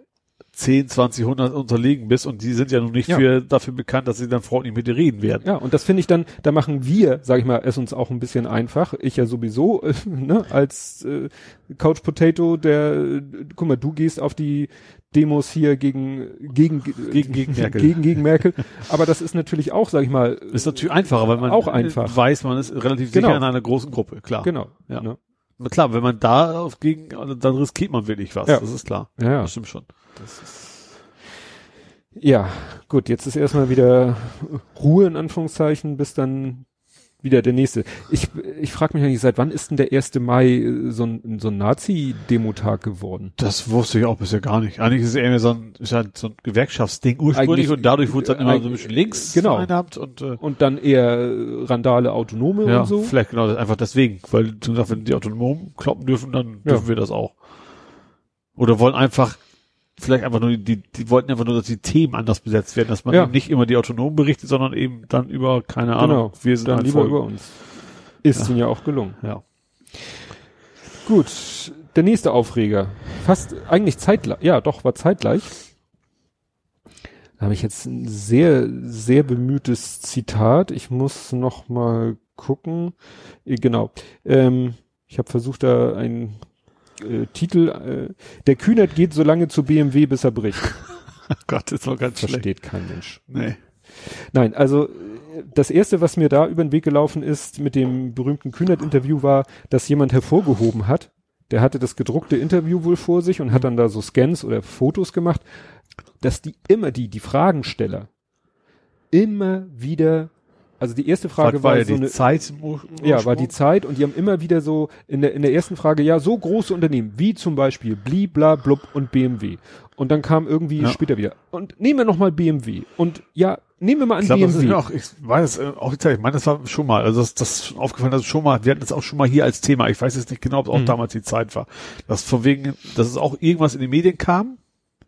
Speaker 3: 10, 20, 100 unterlegen bist und die sind ja nun nicht
Speaker 2: Ja.
Speaker 3: für, dafür bekannt, dass sie dann nicht mit dir reden werden.
Speaker 2: Ja, und das finde ich dann, da machen wir, sag ich mal, es uns auch ein bisschen einfach. Ich ja sowieso, äh, (laughs) ne, als äh, Couch Potato, der, äh, guck mal, du gehst auf die Demos hier gegen gegen
Speaker 3: Gegen- gegen (laughs) Merkel.
Speaker 2: gegen gegen Merkel. Aber das ist natürlich auch, sag ich mal,
Speaker 3: Ist natürlich einfacher, weil man
Speaker 2: Auch einfach.
Speaker 3: weiß, man ist relativ
Speaker 2: Genau.
Speaker 3: sicher in einer großen Gruppe, klar.
Speaker 2: genau.
Speaker 3: Ja.
Speaker 2: Ne?
Speaker 3: Klar, wenn man da auf gegen, dann riskiert man wirklich was,
Speaker 2: Ja.
Speaker 3: das ist klar.
Speaker 2: Ja, ja.
Speaker 3: Das stimmt schon.
Speaker 2: Ja, gut, jetzt ist erstmal wieder Ruhe in Anführungszeichen, bis dann wieder der nächste. Ich, ich frage mich eigentlich, seit wann ist denn der 1. Mai äh, so ein, so ein Nazi-Demotag geworden?
Speaker 3: Das wusste ich auch bisher gar nicht. Eigentlich ist es eher so ein, ist halt so ein Gewerkschaftsding ursprünglich
Speaker 2: Eigentlich-
Speaker 3: und dadurch wurde es dann immer
Speaker 2: Eig-
Speaker 3: so ein bisschen links
Speaker 2: genau.
Speaker 3: und äh,
Speaker 2: Und dann eher Randale, Autonome
Speaker 3: ja,
Speaker 2: und so?
Speaker 3: vielleicht genau das, einfach deswegen, weil wenn die autonom kloppen dürfen, dann
Speaker 2: Ja.
Speaker 3: dürfen wir das auch. Oder wollen einfach vielleicht einfach nur die, die wollten einfach nur, dass die Themen anders besetzt werden, dass man
Speaker 2: Ja.
Speaker 3: eben nicht immer die Autonomen berichtet, sondern eben dann über, keine Ahnung,
Speaker 2: Genau,
Speaker 3: wir sind
Speaker 2: dann
Speaker 3: ein
Speaker 2: lieber
Speaker 3: Volk.
Speaker 2: über uns. Ist ihnen ja auch gelungen.
Speaker 3: Ja.
Speaker 2: Gut, der nächste Aufreger. Fast eigentlich zeitgleich. Ja, doch, war zeitgleich. Da habe ich jetzt ein sehr, sehr bemühtes Zitat. Ich muss noch mal gucken. Äh, Genau. Ähm, ich habe versucht, da einen äh, Titel. Äh, der Kühnert geht so lange zu BMW, bis er bricht. (laughs)
Speaker 3: Gott, ist doch ganz schlecht.
Speaker 2: Versteht kein Mensch.
Speaker 3: Nee.
Speaker 2: Nein, also äh, das erste, was mir da über den Weg gelaufen ist mit dem berühmten Kühnert-Interview war, dass jemand hervorgehoben hat, der hatte das gedruckte Interview wohl vor sich und hat dann da so Scans oder Fotos gemacht, dass die immer die, die Fragensteller immer wieder, also die erste Frage war,
Speaker 3: war ja
Speaker 2: so
Speaker 3: die
Speaker 2: eine,
Speaker 3: Zeit
Speaker 2: ja, war die. Zeit und die haben immer wieder so in der, in der ersten Frage, ja, so große Unternehmen, wie zum Beispiel Blibla, Blub und BMW. Und dann kam irgendwie
Speaker 3: Ja.
Speaker 2: später wieder. Und nehmen wir nochmal BMW. Und ja, nehmen wir mal an
Speaker 3: Ich glaube, das ist
Speaker 2: BMW.
Speaker 3: mir auch, ich weiß, äh, auch die Zeit, ich meine, das war schon mal, also das, das ist schon aufgefallen, dass es schon mal, wir hatten das auch schon mal hier als Thema, ich weiß jetzt nicht genau, ob es auch
Speaker 2: Mhm.
Speaker 3: damals die Zeit war, dass von wegen, dass es auch irgendwas in den Medien kam,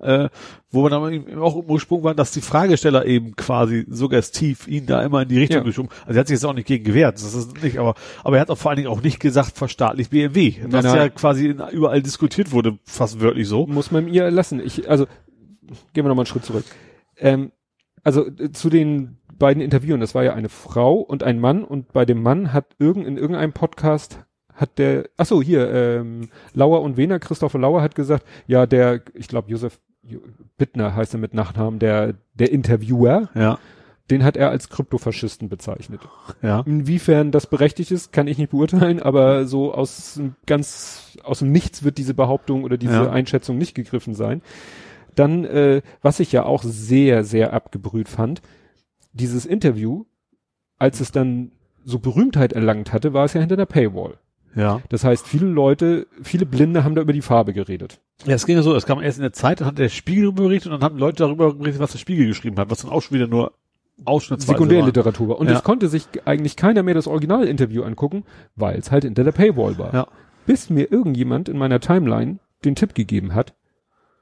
Speaker 3: äh, wo wir dann eben auch im Ursprung waren, dass die Fragersteller eben quasi suggestiv ihn da immer in die Richtung
Speaker 2: Ja.
Speaker 3: geschoben. Also er hat sich jetzt auch nicht gegen gewehrt, das ist nicht, aber, aber er hat auch vor allen Dingen auch nicht gesagt, verstaatlich BMW, was ja quasi in, überall diskutiert wurde, fast wörtlich so.
Speaker 2: muss man ihr lassen. Ich, also, gehen wir nochmal einen Schritt zurück. Ähm, also äh, zu den beiden Interviewen, das war ja eine Frau und ein Mann und bei dem Mann hat irgend, in irgendeinem Podcast hat der, ach so, hier, ähm, Lauer und Wehner, Christopher Lauer hat gesagt, ja, der, ich glaube, Josef Jo- Bittner heißt er mit Nachnamen, der, der Interviewer,
Speaker 3: Ja,
Speaker 2: den hat er als Kryptofaschisten bezeichnet.
Speaker 3: ja.
Speaker 2: Inwiefern das berechtigt ist, kann ich nicht beurteilen, aber so aus dem ganz aus dem Nichts wird diese Behauptung oder diese
Speaker 3: Ja.
Speaker 2: Einschätzung nicht gegriffen sein. Dann, äh, was ich ja auch sehr, sehr abgebrüht fand, dieses Interview, als es dann so Berühmtheit erlangt hatte, war es ja hinter der Paywall.
Speaker 3: Ja.
Speaker 2: Das heißt, viele Leute, viele Blinde haben da über die Farbe geredet.
Speaker 3: Ja, es ging ja so, es kam erst in der Zeit, dann hat der Spiegel darüber berichtet und dann haben Leute darüber berichtet, was der Spiegel geschrieben hat, was dann auch schon wieder nur Ausschnittsweise.
Speaker 2: Sekundärliteratur war. Und
Speaker 3: Ja.
Speaker 2: es konnte sich eigentlich keiner mehr das Originalinterview angucken, weil es halt hinter der Paywall war.
Speaker 3: Ja.
Speaker 2: Bis mir irgendjemand in meiner Timeline den Tipp gegeben hat,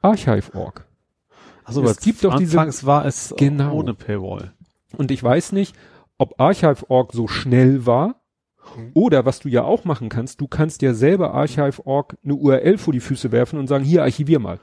Speaker 2: Archive.org.
Speaker 3: Also,
Speaker 2: Es gibt doch diese-
Speaker 3: anfangs war es
Speaker 2: Genau.
Speaker 3: ohne Paywall.
Speaker 2: Und ich weiß nicht, ob Archive.org so schnell war
Speaker 3: Mhm.
Speaker 2: oder was du ja auch machen kannst, du kannst ja selber Archive.org eine URL vor die Füße werfen und sagen, hier archivier mal.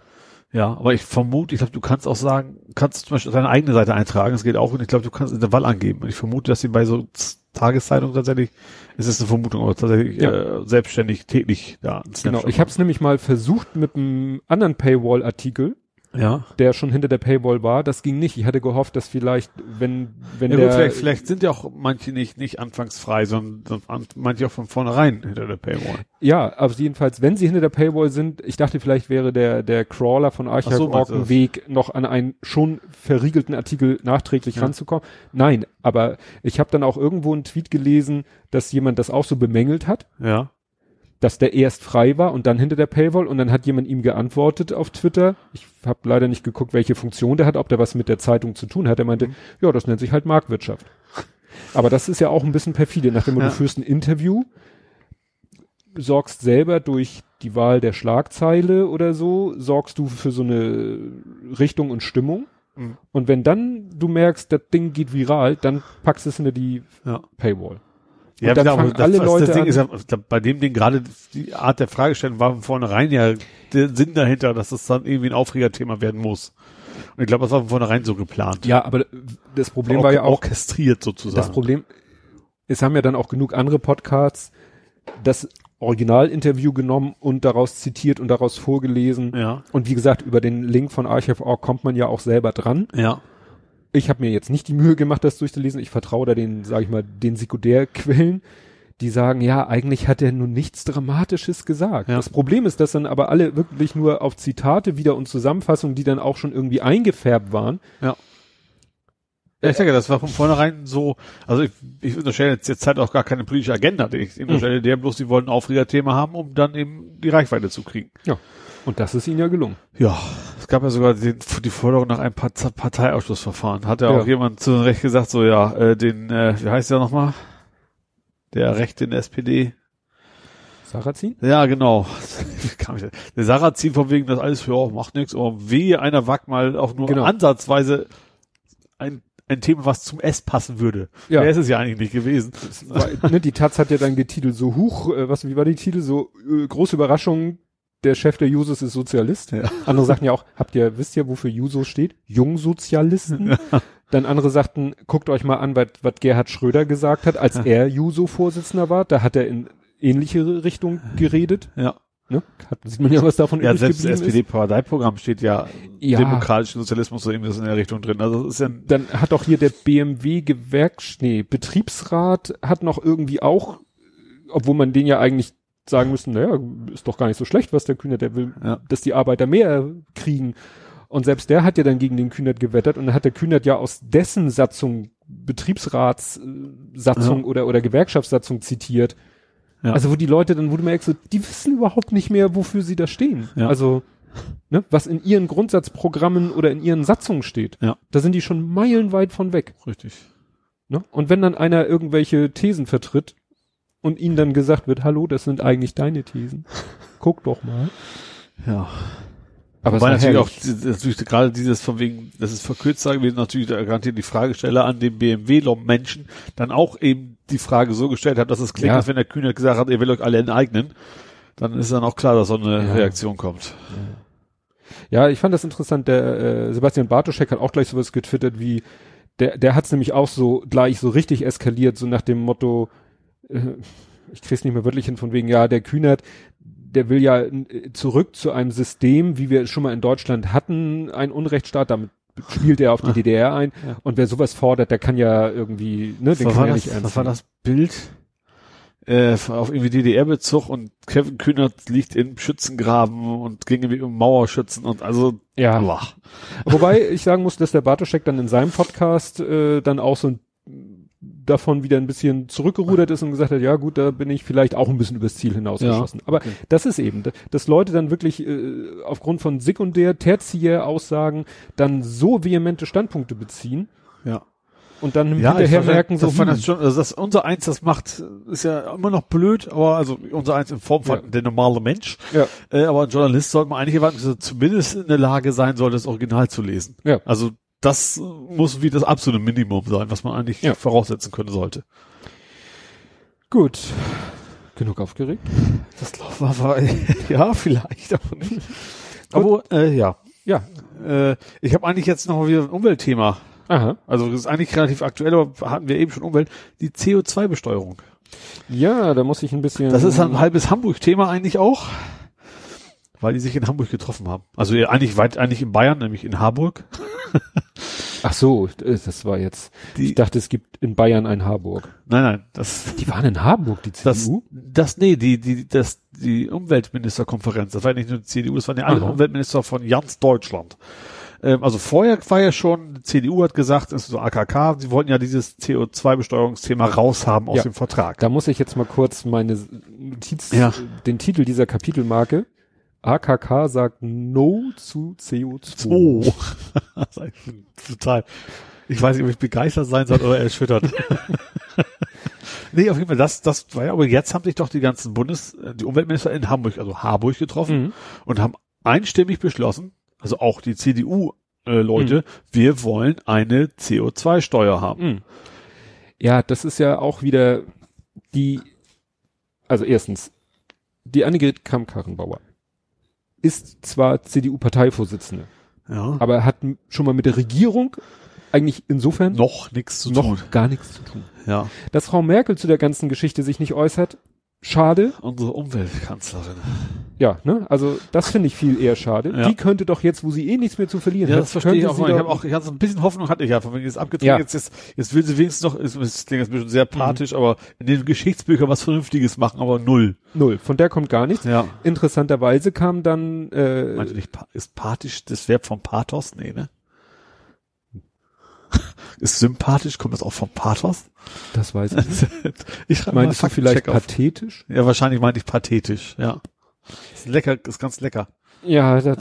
Speaker 3: Ja, aber ich vermute, ich glaube, du kannst auch sagen, kannst zum Beispiel deine eigene Seite eintragen, das geht auch und ich glaube, du kannst Intervall angeben. Und ich vermute, dass sie bei so Tageszeitungen tatsächlich, es ist eine Vermutung, aber tatsächlich
Speaker 2: Ja.
Speaker 3: äh, selbstständig täglich da. einen
Speaker 2: Genau. Ich habe es nämlich mal versucht mit einem anderen Paywall-Artikel.
Speaker 3: Ja.
Speaker 2: der schon hinter der Paywall war. Das ging nicht. Ich hatte gehofft, dass vielleicht, wenn, wenn
Speaker 3: ja
Speaker 2: der,
Speaker 3: gut, vielleicht, vielleicht sind ja auch manche nicht, nicht anfangs frei, sondern, sondern manche auch von vornherein hinter der Paywall.
Speaker 2: Ja, aber jedenfalls, wenn sie hinter der Paywall sind, ich dachte, vielleicht wäre der, der Crawler von
Speaker 3: Ach so,
Speaker 2: ein? Weg, noch an einen schon verriegelten Artikel nachträglich
Speaker 3: Ja.
Speaker 2: ranzukommen. Nein, aber ich habe dann auch irgendwo einen Tweet gelesen, dass jemand das auch so bemängelt hat,
Speaker 3: Ja.
Speaker 2: Dass der erst frei war und dann hinter der Paywall und dann hat jemand ihm geantwortet auf Twitter. Ich habe leider nicht geguckt, welche Funktion der hat, ob der was mit der Zeitung zu tun hat. Er meinte,
Speaker 3: Mhm.
Speaker 2: ja, das nennt sich halt Marktwirtschaft. Aber das ist ja auch ein bisschen perfide, nachdem
Speaker 3: Ja.
Speaker 2: du führst ein Interview, sorgst selber durch die Wahl der Schlagzeile oder so, sorgst du für so eine Richtung und Stimmung.
Speaker 3: Mhm.
Speaker 2: Und wenn dann du merkst, das Ding geht viral, dann packst du es hinter die
Speaker 3: Ja.
Speaker 2: Paywall.
Speaker 3: Ja,
Speaker 2: dann
Speaker 3: genau,
Speaker 2: fangen
Speaker 3: das,
Speaker 2: alle
Speaker 3: das,
Speaker 2: Leute
Speaker 3: das Ding
Speaker 2: an-
Speaker 3: ist ja, da- bei dem Ding gerade die Art der Fragestellung war von vornherein ja der Sinn dahinter, dass das dann irgendwie ein Aufregerthema werden muss. Und ich glaube, das war von vornherein so geplant.
Speaker 2: Ja, aber das Problem
Speaker 3: Or-
Speaker 2: war ja auch,
Speaker 3: orchestriert sozusagen.
Speaker 2: Das Problem, es haben ja dann auch genug andere Podcasts das Originalinterview genommen und daraus zitiert und daraus vorgelesen.
Speaker 3: ja,
Speaker 2: Und wie gesagt, über den Link von Archive.org kommt man ja auch selber dran.
Speaker 3: ja,
Speaker 2: Ich habe mir jetzt nicht die Mühe gemacht, das durchzulesen. Ich vertraue da den, sage ich mal, den Sekundärquellen, die sagen, ja, eigentlich hat er nur nichts Dramatisches gesagt.
Speaker 3: Ja.
Speaker 2: Das Problem ist, dass dann aber alle wirklich nur auf Zitate wieder und Zusammenfassungen, die dann auch schon irgendwie eingefärbt waren.
Speaker 3: ja. Ja, ich denke, das war von vornherein so, also ich, ich unterstelle jetzt jetzt halt auch gar keine politische Agenda. Ich unterstelle der bloß, die wollten ein Aufregerthema haben, um dann eben die Reichweite zu kriegen.
Speaker 2: Ja. Und das ist ihnen ja gelungen.
Speaker 3: Ja, es gab ja sogar den, die Forderung nach einem Part Parteiausschlussverfahren. Hat ja auch
Speaker 2: Ja.
Speaker 3: jemand zu Recht gesagt, so ja, äh, den, äh, wie heißt der nochmal? Der Rechte in der SPD.
Speaker 2: Sarrazin?
Speaker 3: Ja, genau. (laughs) Der Sarrazin von wegen, das alles, ja, macht nichts, aber wehe, einer wagt mal auch nur
Speaker 2: Genau.
Speaker 3: ansatzweise ein, ein Thema, was zum S passen würde.
Speaker 2: Ja.
Speaker 3: Der ist es ja eigentlich nicht gewesen.
Speaker 2: Weil, ne, die Taz hat ja dann getitelt, so hoch, äh, was, wie war die Titel? So, äh, große Überraschung, der Chef der Jusos ist Sozialist.
Speaker 3: Ja.
Speaker 2: Andere sagten ja auch, habt ihr, wisst ihr, wofür Jusos steht? Jungsozialisten. Dann andere sagten, guckt euch mal an, was Gerhard Schröder gesagt hat, als er Juso-Vorsitzender war. Da hat er in ähnliche Richtung geredet.
Speaker 3: Ja.
Speaker 2: Ne? Hat, sieht man ja, was davon
Speaker 3: Ja,
Speaker 2: übrig
Speaker 3: selbst das. SPD-Parteiprogramm steht ja,
Speaker 2: Ja.
Speaker 3: demokratischen Sozialismus so irgendwas in der Richtung drin. Also ist ja,
Speaker 2: Dann hat auch hier der BMW Gewerks, nee, Betriebsrat hat noch irgendwie auch, obwohl man den ja eigentlich sagen müssen, naja, ist doch gar nicht so schlecht, was der Kühnert, der will,
Speaker 3: Ja.
Speaker 2: dass die Arbeiter mehr kriegen. Und selbst der hat ja dann gegen den Kühnert gewettert und dann hat der Kühnert ja aus dessen Satzung, Betriebsratssatzung Satzung
Speaker 3: Ja.
Speaker 2: oder, oder Gewerkschaftssatzung zitiert.
Speaker 3: Ja.
Speaker 2: Also wo die Leute dann, wo du merkst, so, die wissen überhaupt nicht mehr, wofür sie da stehen.
Speaker 3: Ja.
Speaker 2: Also, ne, was in ihren Grundsatzprogrammen oder in ihren Satzungen steht.
Speaker 3: Ja.
Speaker 2: Da sind die schon meilenweit von weg.
Speaker 3: Richtig.
Speaker 2: Ne? Und wenn dann einer irgendwelche Thesen vertritt und ihnen dann gesagt wird, hallo, das sind eigentlich deine Thesen. (laughs) Guck doch mal.
Speaker 3: Ja.
Speaker 2: Aber
Speaker 3: Wobei natürlich auch, natürlich gerade dieses von wegen, das ist verkürzt sagen wir natürlich garantiert die Fragesteller an den BMW-Menschen dann auch eben die Frage so gestellt hat, dass es klingt,
Speaker 2: Ja.
Speaker 3: als wenn der Kühner gesagt hat, ihr will euch alle enteignen, dann ist dann auch klar, dass so eine
Speaker 2: Ja.
Speaker 3: Reaktion kommt.
Speaker 2: Ja, ich fand das interessant. Der äh, Sebastian Bartoschek hat auch gleich sowas getwittert wie, der, der hat es nämlich auch so gleich so richtig eskaliert, so nach dem Motto, (laughs) ich krieg's nicht mehr wörtlich hin von wegen, ja, der Kühnert, der will ja äh, zurück zu einem System, wie wir es schon mal in Deutschland hatten, ein Unrechtsstaat, damit spielt er auf die
Speaker 3: Ah.
Speaker 2: DDR ein.
Speaker 3: Ja.
Speaker 2: Und wer sowas fordert, der kann ja irgendwie, ne, den
Speaker 3: was,
Speaker 2: kann
Speaker 3: war
Speaker 2: ja
Speaker 3: das,
Speaker 2: nicht ernst
Speaker 3: was war das Bild? Äh, auf irgendwie DDR-Bezug und Kevin Kühnert liegt in Schützengraben und ging irgendwie um Mauerschützen und also,
Speaker 2: Ja.
Speaker 3: boah.
Speaker 2: Wobei ich sagen muss, dass der Bartoschek dann in seinem Podcast äh, dann auch so ein, davon wieder ein bisschen zurückgerudert ist und gesagt hat, ja gut, da bin ich vielleicht auch ein bisschen übers Ziel hinausgeschossen. Aber
Speaker 3: okay.
Speaker 2: das ist eben, dass Leute dann wirklich äh, aufgrund von Sekundär-, Tertiär-Aussagen dann so vehemente Standpunkte beziehen
Speaker 3: Ja.
Speaker 2: und dann
Speaker 3: Ja,
Speaker 2: hinterher merken, so,
Speaker 3: das
Speaker 2: hm,
Speaker 3: das schon, also das unser Eins, das macht, ist ja immer noch blöd, aber also unser Eins in Form von
Speaker 2: Ja.
Speaker 3: der normale Mensch.
Speaker 2: ja,
Speaker 3: Äh, aber ein Journalist sollte man eigentlich erwarten, dass er zumindest in der Lage sein soll, das Original zu lesen.
Speaker 2: Ja.
Speaker 3: Also das muss wie das absolute Minimum sein, was man eigentlich
Speaker 2: Ja.
Speaker 3: voraussetzen können sollte.
Speaker 2: gut. Genug aufgeregt?
Speaker 3: Das war, war (laughs) ja vielleicht, aber nicht. Aber äh, ja,
Speaker 2: Ja.
Speaker 3: äh, ich habe eigentlich jetzt noch wieder ein Umweltthema.
Speaker 2: Aha.
Speaker 3: Also das ist eigentlich relativ aktuell, aber hatten wir eben schon Umwelt. Die CO2-Besteuerung.
Speaker 2: Ja, da muss ich ein bisschen.
Speaker 3: Das ist ein halbes Hamburg-Thema eigentlich auch, weil die sich in Hamburg getroffen haben. Also eigentlich weit, eigentlich in Bayern, nämlich in Harburg.
Speaker 2: Ach so, äh, das war jetzt.
Speaker 3: Die,
Speaker 2: Ich dachte, es gibt in Bayern ein Harburg.
Speaker 3: nein, nein, das,
Speaker 2: Die waren in Harburg, die
Speaker 3: das,
Speaker 2: CDU?
Speaker 3: das, nee, die, die, das, die Umweltministerkonferenz. Das war nicht nur die CDU, das waren ja alle
Speaker 2: Aha.
Speaker 3: Umweltminister von ganz Deutschland. Ähm, also vorher war ja schon, die CDU hat gesagt, das ist so AKK, sie wollten ja dieses CO2-Besteuerungsthema raushaben aus
Speaker 2: Ja.
Speaker 3: dem Vertrag.
Speaker 2: Da muss ich jetzt mal kurz meine Notiz,
Speaker 3: Ja.
Speaker 2: den Titel dieser Kapitelmarke. AKK sagt No zu CO2.
Speaker 3: Oh. (laughs) Total. Ich weiß nicht, ob ich begeistert sein soll oder erschüttert. (laughs) nee, auf jeden Fall, das, das war ja, aber jetzt haben sich doch die ganzen Bundes, die Umweltminister in Hamburg, also Harburg getroffen
Speaker 2: Mhm.
Speaker 3: und haben einstimmig beschlossen, also auch die CDU-Leute,
Speaker 2: Mhm.
Speaker 3: wir wollen eine CO2-Steuer haben.
Speaker 2: Mhm. Ja, das ist ja auch wieder die, also erstens, die Annegret Kramp-Karrenbauer ist zwar CDU-Parteivorsitzende,
Speaker 3: Ja.
Speaker 2: aber hat schon mal mit der Regierung eigentlich insofern
Speaker 3: noch nichts zu
Speaker 2: noch
Speaker 3: tun.
Speaker 2: gar nichts zu tun.
Speaker 3: Ja.
Speaker 2: Dass Frau Merkel zu der ganzen Geschichte sich nicht äußert, schade.
Speaker 3: Unsere Umweltkanzlerin.
Speaker 2: Ja, ne? Also das finde ich viel eher schade.
Speaker 3: Ja.
Speaker 2: Die könnte doch jetzt, wo sie eh nichts mehr zu verlieren
Speaker 3: Ja,
Speaker 2: hat,
Speaker 3: das verstehe ich auch.
Speaker 2: sie
Speaker 3: mal. Ich habe auch, ich hatte so ein bisschen Hoffnung hatte ich ja, von wegen jetzt abgetreten.
Speaker 2: Ja.
Speaker 3: Jetzt, jetzt, jetzt will sie wenigstens noch, es, es klingt jetzt ein bisschen sehr patisch, aber in den Geschichtsbüchern was Vernünftiges machen, aber null.
Speaker 2: null. Von der kommt gar nichts.
Speaker 3: Ja.
Speaker 2: Interessanterweise kam dann, äh,
Speaker 3: Meinte nicht, ist pathisch das Verb von Pathos? Nee, ne? Ist sympathisch, kommt das auch vom Pathos?
Speaker 2: das weiß (laughs) ich nicht.
Speaker 3: ich schreibe
Speaker 2: Meinst du vielleicht
Speaker 3: auf.
Speaker 2: pathetisch?
Speaker 3: Ja, wahrscheinlich meinte ich pathetisch, ja. Ist lecker, ist ganz lecker.
Speaker 2: Ja, das,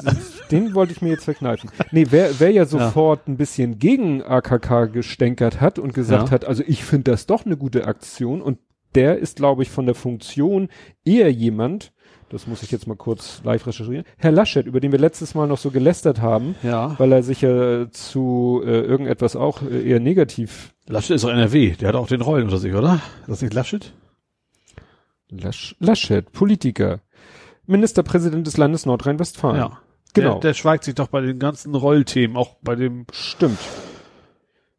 Speaker 2: den wollte ich mir jetzt verkneifen. Nee, wer, wer ja sofort ein bisschen gegen AKK gestänkert hat und gesagt
Speaker 3: Ja.
Speaker 2: hat, also ich finde das doch eine gute Aktion und der ist, glaube ich, von der Funktion eher jemand, das muss ich jetzt mal kurz live recherchieren, Herr Laschet, über den wir letztes Mal noch so gelästert haben,
Speaker 3: Ja.
Speaker 2: weil er sich ja zu äh, irgendetwas auch äh, eher negativ
Speaker 3: Laschet ist doch NRW, der hat auch den Rollen unter sich, oder? Ist das nicht Laschet?
Speaker 2: Lasch, Laschet, Politiker, Ministerpräsident des Landes Nordrhein-Westfalen.
Speaker 3: Ja.
Speaker 2: Genau.
Speaker 3: Der, der schweigt sich doch bei den ganzen Rollthemen, auch bei dem
Speaker 2: Stimmt.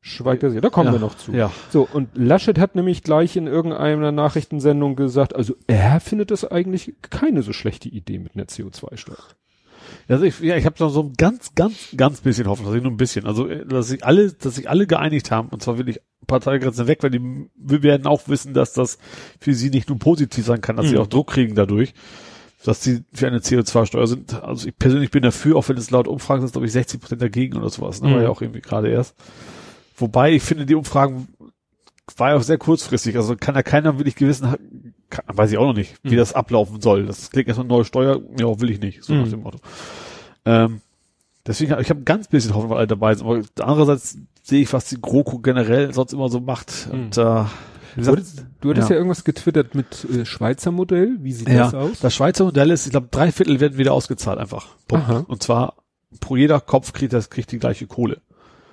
Speaker 2: Schweigt er sich. Da kommen
Speaker 3: Ja,
Speaker 2: wir noch zu.
Speaker 3: ja.
Speaker 2: So, und Laschet hat nämlich gleich in irgendeiner Nachrichtensendung gesagt, also er findet das eigentlich keine so schlechte Idee mit einer CO2-Steuer.
Speaker 3: Also ich, ja, ich habe noch so ein ganz, ganz, ganz bisschen Hoffnung, dass ich nur ein bisschen, also äh, dass sich alle, dass sich alle geeinigt haben, und zwar wirklich Parteigrenzen weg, weil die wir werden auch wissen, dass das für sie nicht nur positiv sein kann, dass sie
Speaker 2: Mhm.
Speaker 3: auch Druck kriegen dadurch, dass sie für eine CO2-Steuer sind. Also ich persönlich bin dafür, auch wenn es laut Umfragen sind, glaube ich 60 Prozent dagegen oder sowas. Ne?
Speaker 2: Mhm.
Speaker 3: War ja auch irgendwie gerade erst. Wobei ich finde, die Umfragen war ja auch sehr kurzfristig. Also kann ja keiner wirklich gewissen, kann, weiß ich auch noch nicht, wie
Speaker 2: Mhm.
Speaker 3: das ablaufen soll. Das klingt erstmal neue Steuer, ja, will ich nicht, so nach
Speaker 2: Mhm.
Speaker 3: dem Motto. Ähm, deswegen, ich habe ein ganz bisschen Hoffnung, weil alle dabei sind. Aber andererseits sehe ich, was die GroKo generell sonst immer so macht.
Speaker 2: Mhm.
Speaker 3: Und äh, gesagt,
Speaker 2: hattest, du hattest ja.
Speaker 3: ja.
Speaker 2: irgendwas getwittert mit äh, Schweizer Modell. Wie sieht
Speaker 3: ja,
Speaker 2: das aus?
Speaker 3: das Schweizer Modell ist, ich glaube, drei Viertel werden wieder ausgezahlt einfach. Und zwar pro jeder Kopf kriegt das kriegt die gleiche Kohle.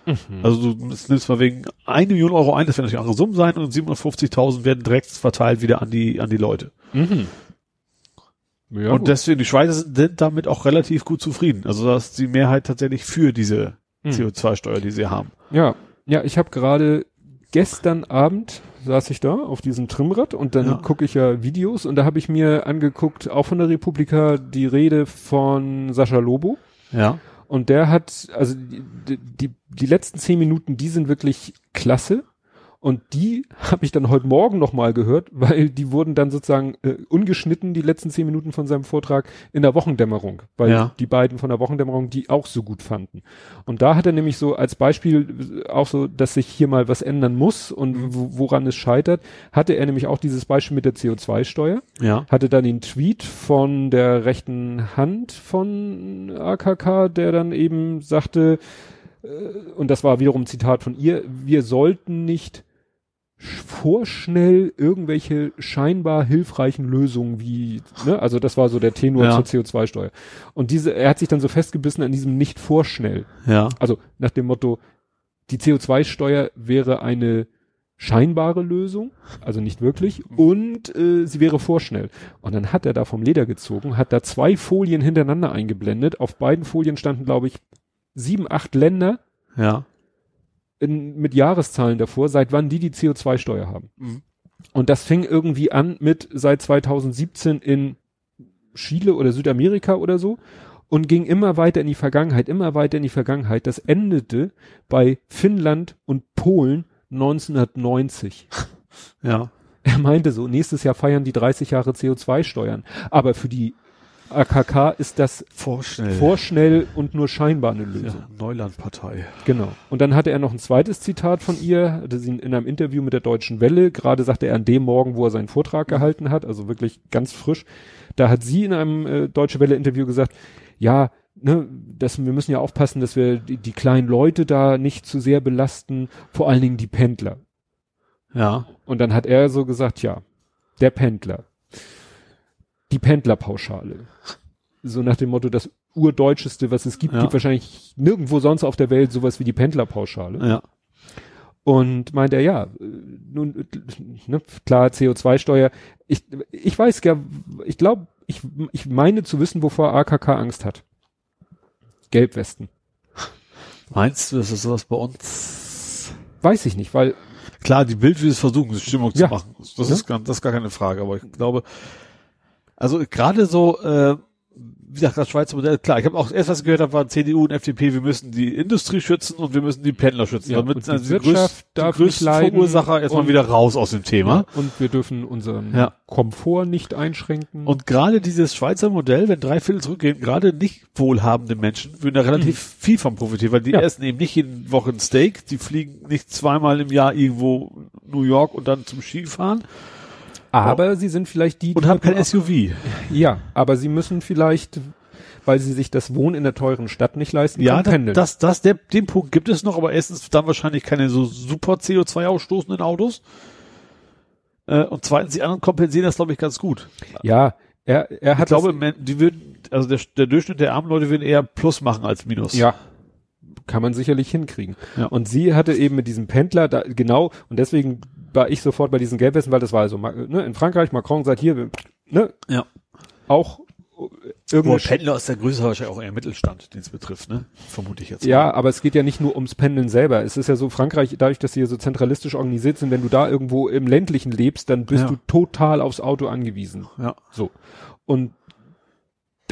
Speaker 2: Mhm.
Speaker 3: Also du nimmst mal wegen eine Million Euro ein, das werden natürlich andere Summen sein und 750.000 werden direkt verteilt wieder an die an die Leute.
Speaker 2: Mhm. Ja,
Speaker 3: und
Speaker 2: gut.
Speaker 3: deswegen die Schweizer sind, damit auch relativ gut zufrieden. Also da ist die Mehrheit tatsächlich für diese
Speaker 2: Mhm.
Speaker 3: CO2-Steuer, die sie haben.
Speaker 2: Ja, ja, ich habe gerade gestern Abend saß ich da auf diesem Trimrad und dann
Speaker 3: Ja.
Speaker 2: gucke ich ja Videos und da habe ich mir angeguckt, auch von der Republika, die Rede von Sascha Lobo.
Speaker 3: Ja.
Speaker 2: Und der hat, also die, die, die letzten zehn Minuten, die sind wirklich klasse. Und die habe ich dann heute Morgen nochmal gehört, weil die wurden dann sozusagen äh, ungeschnitten, die letzten zehn Minuten von seinem Vortrag, in der Wochendämmerung. Weil
Speaker 3: Ja.
Speaker 2: die beiden von der Wochendämmerung die auch so gut fanden. Und da hat er nämlich so als Beispiel äh, auch so, dass sich hier mal was ändern muss und wo, woran es scheitert, hatte er nämlich auch dieses Beispiel mit der CO2-Steuer
Speaker 3: Ja.
Speaker 2: hatte dann den Tweet von der rechten Hand von AKK, der dann eben sagte, äh, und das war wiederum Zitat von ihr, wir sollten nicht vorschnell irgendwelche scheinbar hilfreichen Lösungen wie, ne, also das war so der Tenor
Speaker 3: Ja.
Speaker 2: zur CO2-Steuer. Und diese, er hat sich dann so festgebissen an diesem nicht vorschnell.
Speaker 3: Ja.
Speaker 2: Also nach dem Motto, die CO2-Steuer wäre eine scheinbare Lösung, also nicht wirklich, und äh, sie wäre vorschnell. Und dann hat er da vom Leder gezogen, hat da zwei Folien hintereinander eingeblendet. Auf beiden Folien standen, glaube ich, sieben, acht Länder
Speaker 3: Ja.
Speaker 2: In, mit Jahreszahlen davor, seit wann die die CO2-Steuer haben.
Speaker 3: Mhm.
Speaker 2: Und das fing irgendwie an mit seit 2017 in Chile oder Südamerika oder so und ging immer weiter in die Vergangenheit, immer weiter in die Vergangenheit. Das endete bei Finnland und Polen 1990. (laughs)
Speaker 3: Ja.
Speaker 2: Er meinte so, nächstes Jahr feiern die 30 Jahre CO2-Steuern. Aber für die AKK ist das
Speaker 3: Vorschnell.
Speaker 2: vorschnell und nur scheinbar eine Lösung.
Speaker 3: ja. Neulandpartei.
Speaker 2: Genau. Und dann hatte er noch ein zweites Zitat von ihr, hatte sie in einem Interview mit der Deutschen Welle, gerade sagte er an dem Morgen, wo er seinen Vortrag gehalten hat, also wirklich ganz frisch, da hat sie in einem äh, Deutsche Welle Interview gesagt, ja, ne, das, wir müssen ja aufpassen, dass wir die, die kleinen Leute da nicht zu sehr belasten, vor allen Dingen die Pendler.
Speaker 3: Ja.
Speaker 2: Und dann hat er so gesagt, ja, der Pendler, die Pendlerpauschale. So nach dem Motto, das urdeutscheste, was es gibt,
Speaker 3: Ja.
Speaker 2: gibt wahrscheinlich nirgendwo sonst auf der Welt sowas wie die Pendlerpauschale.
Speaker 3: Ja.
Speaker 2: Und meint er, ja, nun, ne, klar, CO2-Steuer. Ich, ich weiß ja, ich glaube, ich, ich meine zu wissen, wovor AKK Angst hat. Gelbwesten.
Speaker 3: Meinst du, das ist sowas bei uns?
Speaker 2: Weiß ich nicht, weil,
Speaker 3: Klar, die Bild will es versuchen, Stimmung
Speaker 2: Ja.
Speaker 3: zu machen. Das
Speaker 2: Ja.
Speaker 3: ist, gar, das ist gar keine Frage, aber ich glaube, also gerade so, äh, wie gesagt, das Schweizer Modell, klar, ich habe auch erst was gehört, da waren CDU und FDP, wir müssen die Industrie schützen und wir müssen die Pendler schützen.
Speaker 2: Ja,
Speaker 3: damit
Speaker 2: die
Speaker 3: also
Speaker 2: Wirtschaft
Speaker 3: die, größten
Speaker 2: leiden
Speaker 3: Verursacher erstmal wieder raus aus dem Thema.
Speaker 2: ja, und wir dürfen unseren
Speaker 3: Ja.
Speaker 2: Komfort nicht einschränken.
Speaker 3: Und gerade dieses Schweizer Modell, wenn drei Viertel zurückgehen, gerade nicht wohlhabende Menschen würden da relativ viel von profitieren, weil die
Speaker 2: Mhm.
Speaker 3: Essen eben nicht jede Woche ein Steak, die fliegen nicht zweimal im Jahr irgendwo New York und dann zum Skifahren
Speaker 2: aber sie sind vielleicht die,
Speaker 3: und
Speaker 2: die
Speaker 3: haben
Speaker 2: mit
Speaker 3: kein SUV.
Speaker 2: Ja, aber sie müssen vielleicht, weil sie sich das Wohnen in der teuren Stadt nicht leisten
Speaker 3: Ja,
Speaker 2: können, pendeln.
Speaker 3: das, das, der, den Punkt gibt es noch, aber erstens dann wahrscheinlich keine so super CO2 ausstoßenden Autos. Äh, und zweitens, die anderen kompensieren das, glaube ich, ganz gut.
Speaker 2: ja, er, er
Speaker 3: Ich
Speaker 2: hat
Speaker 3: glaube, men- die würden, also der, der Durchschnitt der armen Leute würden eher Plus machen als Minus.
Speaker 2: ja, kann man sicherlich hinkriegen.
Speaker 3: Ja.
Speaker 2: Und sie hatte eben mit diesem Pendler da genau und deswegen war ich sofort bei diesen Gelbwesten, weil das war also ne, in Frankreich Macron sagt hier, ne,
Speaker 3: Ja.
Speaker 2: auch äh, irgendeine
Speaker 3: Boah, Pendler ist der größere wahrscheinlich auch eher Mittelstand, den es betrifft, ne? Vermute ich jetzt.
Speaker 2: Ja, aber es geht ja nicht nur ums Pendeln selber. Es ist ja so, Frankreich, dadurch, dass sie hier so zentralistisch organisiert sind, wenn du da irgendwo im ländlichen lebst, dann bist
Speaker 3: Ja.
Speaker 2: du total aufs Auto angewiesen.
Speaker 3: Ja.
Speaker 2: So. Und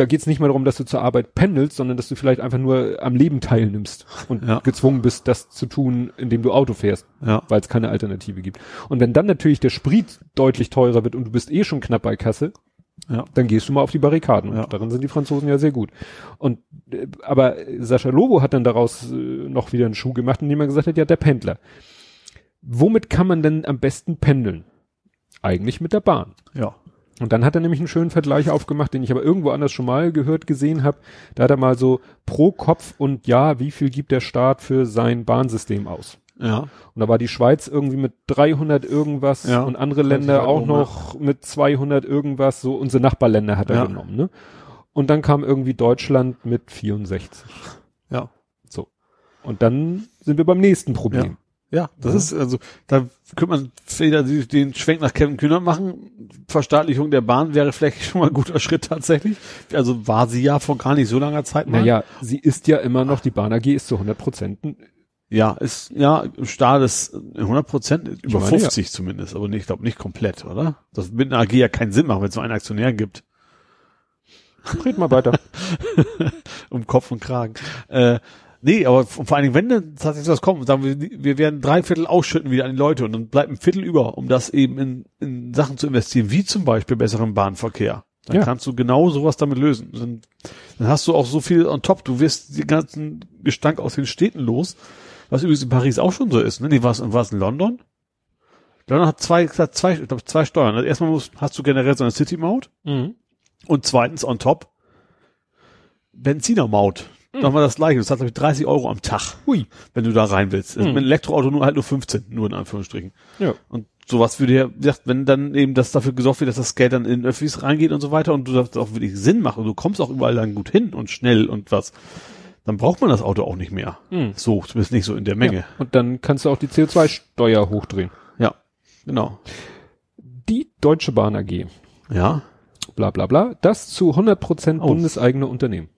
Speaker 2: da geht's nicht mehr darum, dass du zur Arbeit pendelst, sondern dass du vielleicht einfach nur am Leben teilnimmst und
Speaker 3: Ja.
Speaker 2: gezwungen bist, das zu tun, indem du Auto fährst,
Speaker 3: Ja.
Speaker 2: weil es keine Alternative gibt. Und wenn dann natürlich der Sprit deutlich teurer wird und du bist eh schon knapp bei Kasse,
Speaker 3: Ja.
Speaker 2: dann gehst du mal auf die Barrikaden.
Speaker 3: Ja.
Speaker 2: Und darin sind die Franzosen ja sehr gut. Und äh, aber Sascha Lobo hat dann daraus äh, noch wieder einen Schuh gemacht, indem er gesagt hat, ja, der Pendler. Womit kann man denn am besten pendeln? Eigentlich mit der Bahn.
Speaker 3: Ja.
Speaker 2: Und dann hat er nämlich einen schönen Vergleich aufgemacht, den ich aber irgendwo anders schon mal gehört, gesehen habe. Da hat er mal so pro Kopf und ja, wie viel gibt der Staat für sein Bahnsystem aus?
Speaker 3: Ja.
Speaker 2: Und da war die Schweiz irgendwie mit 300 irgendwas
Speaker 3: Ja,
Speaker 2: und andere
Speaker 3: 30
Speaker 2: Länder auch noch mit 200 irgendwas, so unsere Nachbarländer hat er
Speaker 3: Ja.
Speaker 2: genommen, ne? Und dann kam irgendwie Deutschland mit 64.
Speaker 3: Ja.
Speaker 2: So. Und dann sind wir beim nächsten Problem.
Speaker 3: Ja, das
Speaker 2: Ja.
Speaker 3: ist, also, da könnte man wieder den Schwenk nach Kevin Kühner machen. Verstaatlichung der Bahn wäre vielleicht (laughs) schon mal ein guter Schritt tatsächlich. Also war sie ja vor gar nicht so langer Zeit mal.
Speaker 2: Naja, sie ist ja immer noch, die Bahn AG ist zu 100 Prozent
Speaker 3: Ja, ist, ja, im Staat ist 100 Prozent, über
Speaker 2: meine,
Speaker 3: 50 zumindest, aber nicht, ich glaube nicht komplett, oder? Das mit einer AG ja keinen Sinn macht, wenn es nur einen Aktionär gibt.
Speaker 2: Red mal weiter. (laughs)
Speaker 3: um Kopf und Kragen. Äh, nee, aber vor allen Dingen, wenn dann tatsächlich was kommt, sagen wir, wir werden drei Viertel ausschütten wieder an die Leute und dann bleibt ein Viertel über, um das eben in, in Sachen zu investieren, wie zum Beispiel besseren Bahnverkehr. Dann
Speaker 2: Ja.
Speaker 3: kannst du genau sowas damit lösen. Dann, dann hast du auch so viel on top. Du wirst den ganzen Gestank aus den Städten los, was übrigens in Paris auch schon so ist. Ne? Nee, war es in London? London hat zwei, hat zwei, ich glaub, zwei Steuern. Also erstmal musst, hast du generell so eine City-Maut.
Speaker 2: Mhm.
Speaker 3: Und zweitens on top Benzinermaut.
Speaker 2: Hm.
Speaker 3: Nochmal das gleiche. Das hat, glaube ich, 30 Euro am Tag,
Speaker 2: Hui.
Speaker 3: wenn du da rein willst. Also
Speaker 2: Hm.
Speaker 3: Mit einem Elektroauto nur halt nur 15, nur in Anführungsstrichen.
Speaker 2: Ja.
Speaker 3: Und sowas würde ja, wie gesagt, wenn dann eben das dafür gesorgt wird, dass das Geld dann in Öffis reingeht und so weiter und du das auch wirklich Sinn macht und du kommst auch überall dann gut hin und schnell und was, dann braucht man das Auto auch nicht mehr.
Speaker 2: Hm.
Speaker 3: So, zumindest nicht so in der Menge.
Speaker 2: Ja. Und dann kannst du auch die CO2-Steuer hochdrehen.
Speaker 3: Ja, genau.
Speaker 2: Die Deutsche Bahn AG,
Speaker 3: Ja.
Speaker 2: bla bla bla, das zu 100 Prozent
Speaker 3: Oh.
Speaker 2: bundeseigene Unternehmen.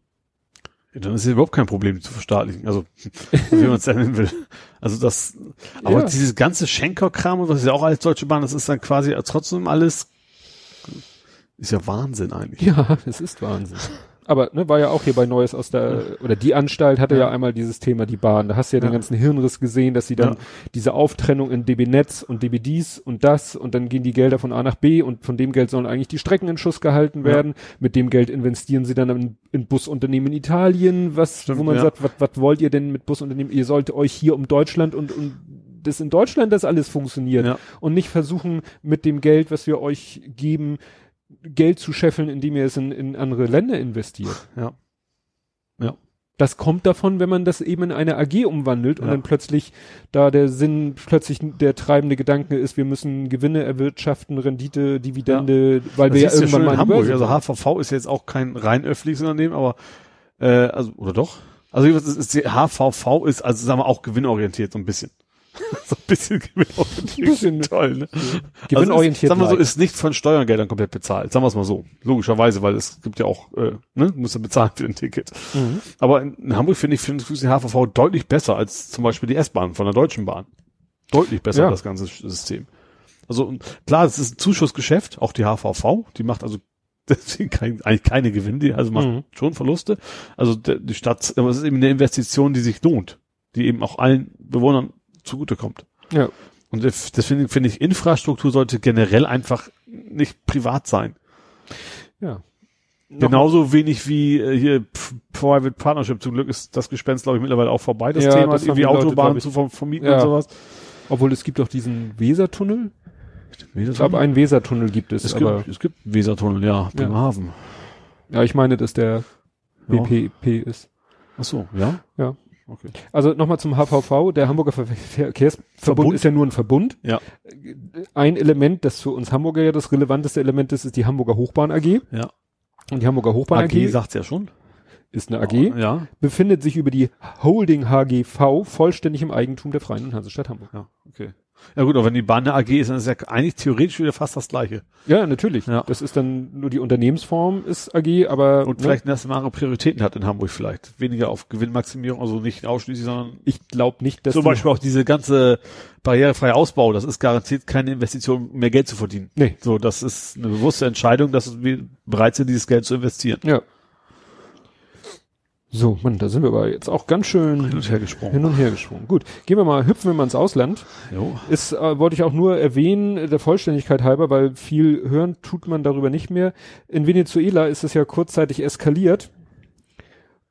Speaker 3: Dann ist es überhaupt kein Problem, die zu verstaatlichen. Also, (laughs) wie man es nennen will. Also das, aber
Speaker 2: Ja.
Speaker 3: dieses ganze Schenker-Kram und was ist ja auch alles Deutsche Bahn, das ist dann quasi trotzdem alles, ist ja Wahnsinn eigentlich.
Speaker 2: Ja, (laughs) es ist Wahnsinn. Aber ne, war ja auch hier bei Neues aus der, oder die Anstalt hatte ja,
Speaker 3: Ja.
Speaker 2: einmal dieses Thema, die Bahn. Da hast du ja, den
Speaker 3: Ja.
Speaker 2: ganzen Hirnriss gesehen, dass sie dann
Speaker 3: Ja.
Speaker 2: diese Auftrennung in DB Netz und DB dies und das und dann gehen die Gelder von A nach B und von dem Geld sollen eigentlich die Strecken in Schuss gehalten werden. Mit dem Geld investieren sie dann in, in Busunternehmen in Italien, was,
Speaker 3: Stimmt,
Speaker 2: wo man sagt, was, was wollt ihr denn mit Busunternehmen? Ihr sollt euch hier um Deutschland und, und das in Deutschland das alles funktioniert
Speaker 3: Ja.
Speaker 2: und nicht versuchen mit dem Geld, was wir euch geben, Geld zu scheffeln, indem ihr es in, in andere Länder investiert.
Speaker 3: Ja. Ja.
Speaker 2: Das kommt davon, wenn man das eben in eine AG umwandelt und
Speaker 3: Ja.
Speaker 2: dann plötzlich da der Sinn, plötzlich der treibende Gedanke ist, wir müssen Gewinne erwirtschaften, Rendite, Dividende, weil
Speaker 3: Das
Speaker 2: wir ja irgendwann
Speaker 3: schon
Speaker 2: mal
Speaker 3: in Hamburg.
Speaker 2: Börse
Speaker 3: Also. HVV ist jetzt auch kein rein öffentliches Unternehmen, aber, äh, also, oder doch? Also, ist, HVV ist, also, sagen wir, auch gewinnorientiert, so ein bisschen. (laughs) so ein bisschen gewinnorientiert.
Speaker 2: Ein bisschen.
Speaker 3: Toll, ne?
Speaker 2: Gewinnorientiert
Speaker 3: Also ist, sagen wir so, ist nicht von Steuergeldern komplett bezahlt. Sagen wir es mal so. Logischerweise, weil es gibt ja auch, äh, ne, du musst ja bezahlen für ein Ticket.
Speaker 2: Mhm.
Speaker 3: Aber in, in Hamburg finde ich, finde ich die HVV deutlich besser als zum Beispiel die S-Bahn von der Deutschen Bahn. Deutlich besser,
Speaker 2: Ja.
Speaker 3: das ganze System. Also klar, es ist ein Zuschussgeschäft, auch die HVV, die macht also (laughs) deswegen kein, eigentlich keine Gewinne, die also macht
Speaker 2: Mhm.
Speaker 3: schon Verluste. Also die Stadt, aber es ist eben eine Investition, die sich lohnt, die eben auch allen Bewohnern zugutekommt.
Speaker 2: Ja.
Speaker 3: Und deswegen finde ich, Infrastruktur sollte generell einfach nicht privat sein.
Speaker 2: Ja.
Speaker 3: Genauso wenig wie äh, hier Private Partnership. Zum Glück ist das Gespenst, glaube ich, mittlerweile auch vorbei, das
Speaker 2: Ja,
Speaker 3: Thema,
Speaker 2: das
Speaker 3: irgendwie Autobahnen zu verm- vermieten
Speaker 2: Ja.
Speaker 3: und sowas.
Speaker 2: Obwohl es gibt doch diesen Wesertunnel.
Speaker 3: Ich
Speaker 2: Ich glaube, einen Wesertunnel gibt es,
Speaker 3: es,
Speaker 2: aber
Speaker 3: gibt, es gibt Wesertunnel, ja, Bremerhaven.
Speaker 2: ja, ich meine, dass der
Speaker 3: Ja.
Speaker 2: BPP ist.
Speaker 3: Ach so, ja?
Speaker 2: Ja.
Speaker 3: Okay.
Speaker 2: Also nochmal zum HVV. Der Hamburger Ver Verkehrsverbund
Speaker 3: Verbund?
Speaker 2: ist ja nur ein Verbund.
Speaker 3: Ja.
Speaker 2: Ein Element, das für uns Hamburger ja das relevanteste Element ist, ist die Hamburger Hochbahn AG.
Speaker 3: Ja.
Speaker 2: Und die Hamburger Hochbahn AG,
Speaker 3: AG sagt's ja schon.
Speaker 2: ist eine AG,
Speaker 3: Ja.
Speaker 2: befindet sich über die Holding HGV vollständig im Eigentum der Freien und Hansestadt Hamburg.
Speaker 3: Ja, okay. Ja gut, aber wenn die Bahn eine AG ist, dann ist ja eigentlich theoretisch wieder fast das gleiche.
Speaker 2: Ja, natürlich.
Speaker 3: Ja.
Speaker 2: Das ist dann nur die Unternehmensform ist AG, aber
Speaker 3: Und
Speaker 2: ne,
Speaker 3: vielleicht eine andere Prioritäten hat in Hamburg vielleicht. Weniger auf Gewinnmaximierung, also nicht ausschließlich, sondern
Speaker 2: ich glaube nicht, dass
Speaker 3: zum Beispiel auch diese ganze barrierefreie Ausbau, das ist garantiert keine Investition, mehr Geld zu verdienen.
Speaker 2: Nee.
Speaker 3: So, das ist eine bewusste Entscheidung, dass wir bereit sind, dieses Geld zu investieren.
Speaker 2: Ja. So, Mann, da sind wir aber jetzt auch ganz schön
Speaker 3: Hin und her gesprungen.
Speaker 2: hin und her gesprungen. Gut, gehen wir mal, hüpfen wir mal ins Ausland.
Speaker 3: Jo.
Speaker 2: Ist, äh, wollte ich auch nur erwähnen, äh, der Vollständigkeit halber, weil viel hören tut man darüber nicht mehr. In Venezuela ist es ja kurzzeitig eskaliert.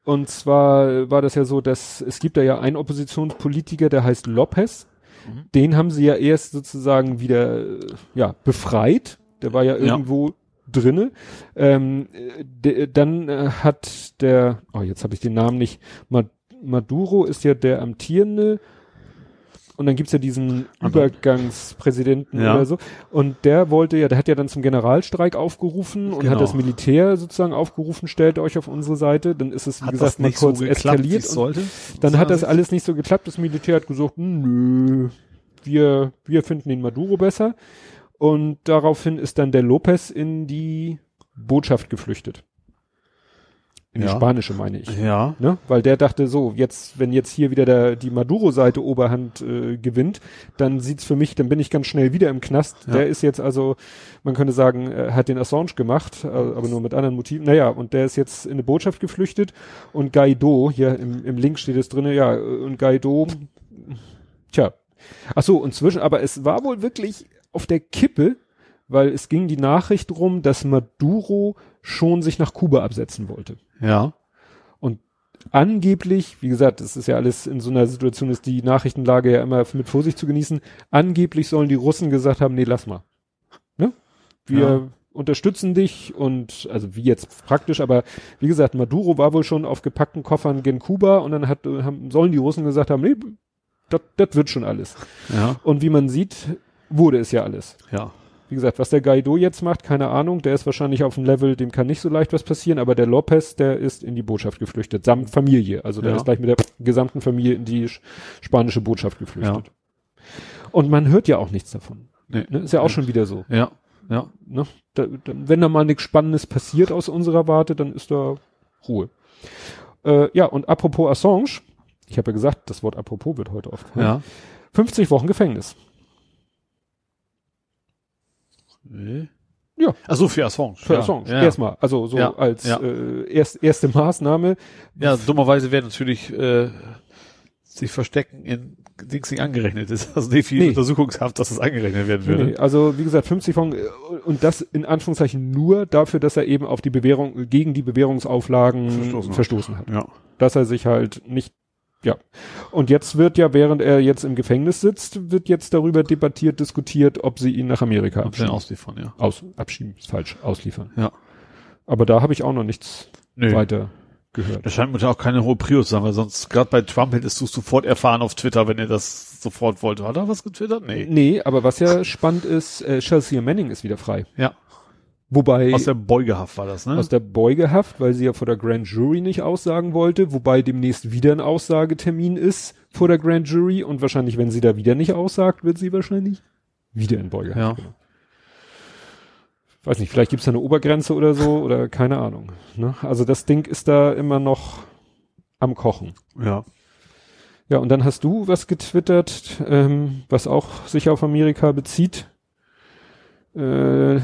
Speaker 2: Und zwar war das ja so, dass es gibt da ja einen Oppositionspolitiker, der heißt Lopez.
Speaker 3: Mhm.
Speaker 2: Den haben sie ja erst sozusagen wieder äh, ja befreit. Der war ja
Speaker 3: Ja.
Speaker 2: Drinne. Ähm, äh, dann äh, hat der, oh jetzt habe ich den Namen nicht, Ma- Maduro ist ja der amtierende und dann gibt's ja diesen
Speaker 3: Aber-
Speaker 2: Übergangspräsidenten
Speaker 3: Ja.
Speaker 2: oder so. Und der wollte ja, der hat ja dann zum Generalstreik aufgerufen und
Speaker 3: Genau.
Speaker 2: hat das Militär sozusagen aufgerufen, stellt euch auf unsere Seite. Dann ist es, wie
Speaker 3: Hat
Speaker 2: gesagt, mal kurz
Speaker 3: so geklappt,
Speaker 2: eskaliert.
Speaker 3: sollte?
Speaker 2: dann hat das alles nicht so geklappt. Das Militär hat gesagt, nö, wir, wir finden den Maduro besser. Und daraufhin ist dann der Lopez in die Botschaft geflüchtet. In die
Speaker 3: Ja.
Speaker 2: spanische, meine ich.
Speaker 3: Ja.
Speaker 2: Ne? Weil der dachte so, jetzt, wenn jetzt hier wieder der, die Maduro-Seite Oberhand äh, gewinnt, dann sieht's für mich, dann bin ich ganz schnell wieder im Knast.
Speaker 3: Ja.
Speaker 2: Der ist jetzt also, man könnte sagen, äh, hat den Assange gemacht, äh, aber nur mit anderen Motiven. Naja, und der ist jetzt in eine Botschaft geflüchtet und Guaido, hier im, im Link steht es drinne, ja, und Guaido, tja. Ach so, und zwischen, aber es war wohl wirklich auf der Kippe, weil es ging die Nachricht rum, dass Maduro schon sich nach Kuba absetzen wollte
Speaker 3: Ja.
Speaker 2: angeblich, wie gesagt, es ist ja alles in so einer Situation, ist die Nachrichtenlage ja immer mit Vorsicht zu genießen. Angeblich sollen die Russen gesagt haben, nee, lass mal. Ne? Wir
Speaker 3: Ja.
Speaker 2: unterstützen dich und, also wie jetzt praktisch, aber wie gesagt, Maduro war wohl schon auf gepackten Koffern gen Kuba und dann hat, haben, sollen die Russen gesagt haben, nee, das wird schon alles.
Speaker 3: Ja.
Speaker 2: Und wie man sieht, wurde es ja alles.
Speaker 3: Ja.
Speaker 2: Wie gesagt, was der Guaido jetzt macht, keine Ahnung. Der ist wahrscheinlich auf einem Level, dem kann nicht so leicht was passieren, aber der Lopez, der ist in die Botschaft geflüchtet, samt Familie. Also der
Speaker 3: Ja.
Speaker 2: ist gleich mit der gesamten Familie in die sch- spanische Botschaft geflüchtet.
Speaker 3: Ja.
Speaker 2: Und man hört ja auch nichts davon.
Speaker 3: Nee.
Speaker 2: Ne? Ist ja auch schon wieder so.
Speaker 3: Ja. Ja.
Speaker 2: Ne? Da, da, wenn da mal nichts Spannendes passiert aus unserer Warte, dann ist da Ruhe. Äh, ja, und apropos Assange, ich habe ja gesagt, das Wort apropos wird heute oft. ne?
Speaker 3: Ja.
Speaker 2: 50 Wochen Gefängnis.
Speaker 3: Nee.
Speaker 2: Ja.
Speaker 3: Ach so, für Assange.
Speaker 2: Für
Speaker 3: ja.
Speaker 2: Assange.
Speaker 3: Ja.
Speaker 2: Erstmal. Also so
Speaker 3: Ja,
Speaker 2: als. Äh, erst, erste Maßnahme.
Speaker 3: ja, dummerweise werden natürlich äh, sich verstecken in Dings nicht angerechnet ist. Also nicht viel
Speaker 2: Nee.
Speaker 3: Untersuchungshaft, dass das angerechnet werden würde.
Speaker 2: Nee, also wie gesagt, 50 Wochen äh, und das in Anführungszeichen nur dafür, dass er eben auf die Bewährung, gegen die Bewährungsauflagen
Speaker 3: Verstoßen
Speaker 2: verstoßen,
Speaker 3: hat.
Speaker 2: hat.
Speaker 3: Ja.
Speaker 2: Dass er sich halt nicht, ja. Und jetzt wird ja, während er jetzt im Gefängnis sitzt, wird jetzt darüber debattiert, diskutiert, ob sie ihn nach Amerika abschieben.
Speaker 3: ausliefern, ja.
Speaker 2: Aus, abschieben, ist falsch, ausliefern.
Speaker 3: Ja.
Speaker 2: Aber da habe ich auch noch nichts
Speaker 3: Nö.
Speaker 2: weiter gehört.
Speaker 3: Das scheint mir auch keine hohe Prio zu sein, weil sonst gerade bei Trump hättest du es sofort erfahren auf Twitter, wenn er das sofort wollte. Hat er was getwittert? Nee.
Speaker 2: Nee, aber was ja spannend ist, äh, Chelsea Manning ist wieder frei.
Speaker 3: Ja.
Speaker 2: Wobei
Speaker 3: Aus der Beugehaft war das, ne?
Speaker 2: aus der Beugehaft, weil sie ja vor der Grand Jury nicht aussagen wollte, wobei demnächst wieder ein Aussagetermin ist vor der Grand Jury und wahrscheinlich, wenn sie da wieder nicht aussagt, wird sie wahrscheinlich wieder in Beugehaft.
Speaker 3: Ja.
Speaker 2: genommen. Weiß nicht, vielleicht gibt's da eine Obergrenze oder so oder keine Ahnung. Ne? Also das Ding ist da immer noch am Kochen.
Speaker 3: ja.
Speaker 2: Ja, und dann hast du was getwittert, ähm, was auch sich auf Amerika bezieht. Äh,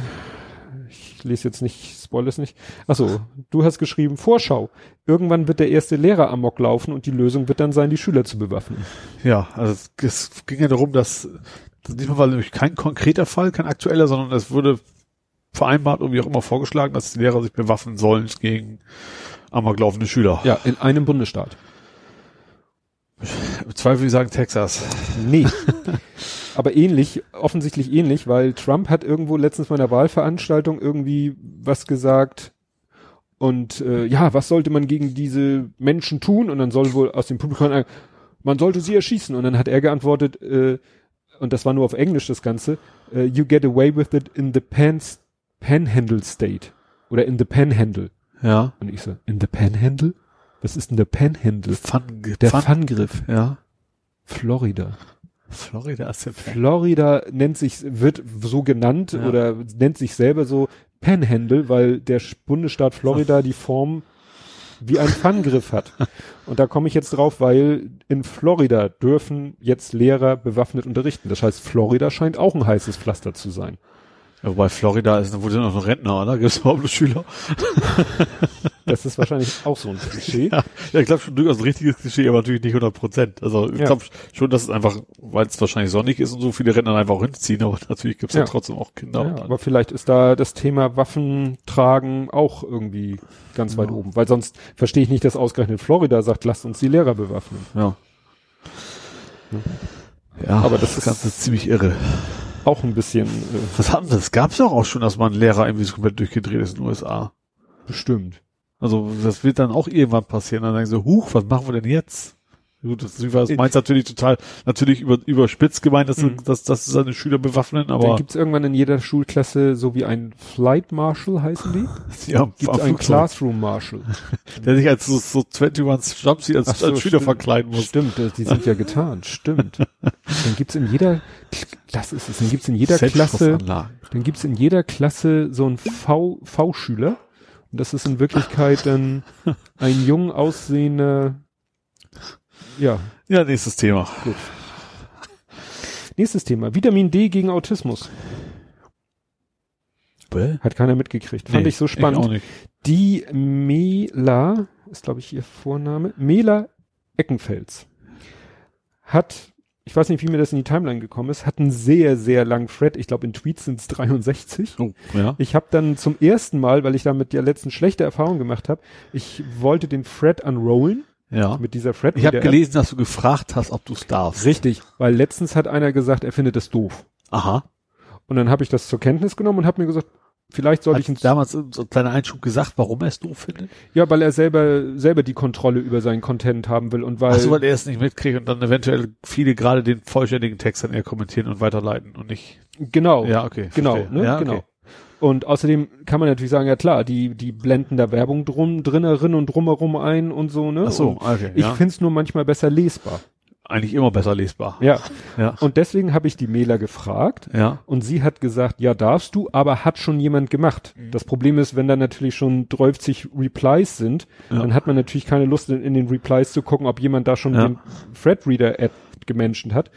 Speaker 2: ich lese jetzt nicht, spoil es nicht. Achso, du hast geschrieben, Vorschau. Irgendwann wird der erste Lehrer amok laufen und die Lösung wird dann sein, die Schüler zu bewaffnen.
Speaker 3: Ja, also es, es ging ja darum, dass das diesmal war nämlich kein konkreter Fall, kein aktueller, sondern es wurde vereinbart und wie auch immer vorgeschlagen, dass die Lehrer sich bewaffnen sollen gegen amoklaufende Schüler.
Speaker 2: Ja, in einem Bundesstaat.
Speaker 3: Im Zweifel ich sagen Texas.
Speaker 2: Nee. (laughs) Aber ähnlich, offensichtlich ähnlich, weil Trump hat irgendwo letztens bei einer Wahlveranstaltung irgendwie was gesagt. Und äh, ja, was sollte man gegen diese Menschen tun? Und dann soll wohl aus dem Publikum man sollte sie erschießen. Und dann hat er geantwortet, äh, und das war nur auf Englisch das Ganze, äh, you get away with it in the pans, panhandle state. Oder in the panhandle.
Speaker 3: Ja.
Speaker 2: Und ich so, in the panhandle? Was ist denn der Panhandle?
Speaker 3: Fun,
Speaker 2: Der
Speaker 3: Fun,
Speaker 2: Fangriff.
Speaker 3: ja.
Speaker 2: Florida.
Speaker 3: Florida ist ja
Speaker 2: Florida nennt sich, wird so genannt
Speaker 3: Ja.
Speaker 2: oder nennt sich selber so Panhandle, weil der Bundesstaat Florida die Form wie ein Pfanngriff hat. Und da komme ich jetzt drauf, weil in Florida dürfen jetzt Lehrer bewaffnet unterrichten. Das heißt, Florida scheint auch ein heißes Pflaster zu sein.
Speaker 3: Ja, wobei Florida ist, wo sind noch Rentner, oder? Gibt es überhaupt noch Schüler? (laughs)
Speaker 2: Das ist wahrscheinlich auch so ein Klischee. (laughs)
Speaker 3: Ja, ja ich glaube schon durchaus ein richtiges Klischee, aber natürlich nicht 100 Prozent. Also ich
Speaker 2: Ja.
Speaker 3: glaube schon, dass es einfach, weil es wahrscheinlich sonnig ist und so viele Rennen dann einfach auch hinziehen, aber natürlich gibt es
Speaker 2: Ja.
Speaker 3: ja. trotzdem auch Kinder.
Speaker 2: Ja, aber vielleicht ist da das Thema Waffen tragen auch irgendwie ganz weit
Speaker 3: Ja.
Speaker 2: oben, weil sonst verstehe ich nicht, dass ausgerechnet Florida sagt, lasst uns die Lehrer bewaffnen.
Speaker 3: ja. Ja,
Speaker 2: Aber das ist-
Speaker 3: Ganze ziemlich irre.
Speaker 2: Auch ein bisschen äh,
Speaker 3: Was hatten das? Gab's doch auch schon, dass man Lehrer irgendwie so komplett durchgedreht ist in den USA.
Speaker 2: bestimmt.
Speaker 3: Also das wird dann auch irgendwann passieren. Dann denken sie, huch, was machen wir denn jetzt? Gut, das, das meint natürlich total, natürlich über, überspitzt gemeint, dass,
Speaker 2: Mhm.
Speaker 3: dass, dass seine Schüler bewaffnen,
Speaker 2: Dann
Speaker 3: aber
Speaker 2: gibt's irgendwann in jeder Schulklasse so wie ein Flight Marshal heißen die? (laughs)
Speaker 3: ja,
Speaker 2: Gibt's einen Classroom Marshal. (laughs)
Speaker 3: der sich als so, so 21 Jumpsuit als,
Speaker 2: so,
Speaker 3: als Schüler
Speaker 2: stimmt.
Speaker 3: verkleiden muss.
Speaker 2: Stimmt, äh, die sind ja getan, stimmt. (laughs) Dann gibt's in jeder, das ist es, dann gibt's in jeder Klasse, dann gibt's in jeder Klasse so einen V, V-Schüler. Das ist in Wirklichkeit dann (laughs) ein jung aussehender, ja,
Speaker 3: Ja, nächstes Thema.
Speaker 2: gut. Nächstes Thema. Vitamin D gegen Autismus. Hat keiner mitgekriegt. Fand
Speaker 3: Nee,
Speaker 2: ich so spannend.
Speaker 3: auch nicht.
Speaker 2: Die Mela, ist glaube ich ihr Vorname, Mela Eckenfels, hat, ich weiß nicht, wie mir das in die Timeline gekommen ist, hat einen sehr, sehr langen Thread. Ich glaube, in Tweets sind es 63.
Speaker 3: Oh, ja.
Speaker 2: Ich habe dann zum ersten Mal, weil ich damit ja letztens schlechte Erfahrungen gemacht habe, ich wollte den Thread unrollen
Speaker 3: Ja.
Speaker 2: mit dieser Thread.
Speaker 3: Ich habe gelesen, dass du gefragt hast, ob du es darfst.
Speaker 2: Richtig, weil letztens hat einer gesagt, er findet das doof.
Speaker 3: Aha.
Speaker 2: Und dann habe ich das zur Kenntnis genommen und habe mir gesagt, vielleicht sollte ich
Speaker 3: damals so ein kleiner Einschub gesagt, warum er es doof findet?
Speaker 2: Ja, weil er selber selber die Kontrolle über seinen Content haben will und weil,
Speaker 3: Ach so, weil er es nicht mitkriegt und dann eventuell viele gerade den vollständigen Text dann eher kommentieren und weiterleiten und nicht.
Speaker 2: genau,
Speaker 3: Ja, okay.
Speaker 2: genau, ne,
Speaker 3: ja,
Speaker 2: genau.
Speaker 3: okay.
Speaker 2: Und außerdem kann man natürlich sagen, ja klar, die die blenden da Werbung drum drinnerin und drumherum ein und so, ne?
Speaker 3: Ach so,
Speaker 2: Und
Speaker 3: okay.
Speaker 2: ich
Speaker 3: ja.
Speaker 2: find's nur manchmal besser lesbar.
Speaker 3: Eigentlich immer besser lesbar.
Speaker 2: Ja.
Speaker 3: Ja.
Speaker 2: Und deswegen habe ich die Mailer gefragt
Speaker 3: Ja.
Speaker 2: und sie hat gesagt, ja darfst du, aber hat schon jemand gemacht.
Speaker 3: Mhm.
Speaker 2: Das Problem ist, wenn da natürlich schon 30 Replies sind,
Speaker 3: Ja.
Speaker 2: dann hat man natürlich keine Lust in, in den Replies zu gucken, ob jemand da schon
Speaker 3: Ja.
Speaker 2: den Threadreader App gemenschen hat.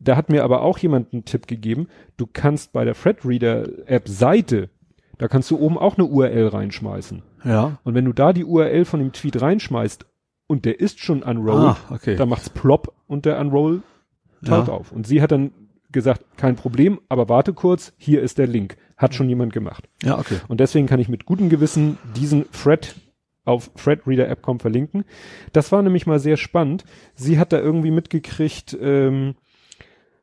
Speaker 2: Da hat mir aber auch jemand einen Tipp gegeben, du kannst bei der Threadreader App Seite, da kannst du oben auch eine URL reinschmeißen.
Speaker 3: Ja.
Speaker 2: Und wenn du da die URL von dem Tweet reinschmeißt und der ist schon unrolled,
Speaker 3: Ah, okay.
Speaker 2: dann macht's plop und der Unroll taucht
Speaker 3: Ja.
Speaker 2: auf. Und sie hat dann gesagt, kein Problem, aber warte kurz, hier ist der Link. Hat schon jemand gemacht.
Speaker 3: Ja, okay.
Speaker 2: Und deswegen kann ich mit gutem Gewissen diesen Thread auf threadreader.app.com verlinken. Das war nämlich mal sehr spannend. Sie hat da irgendwie mitgekriegt, ähm,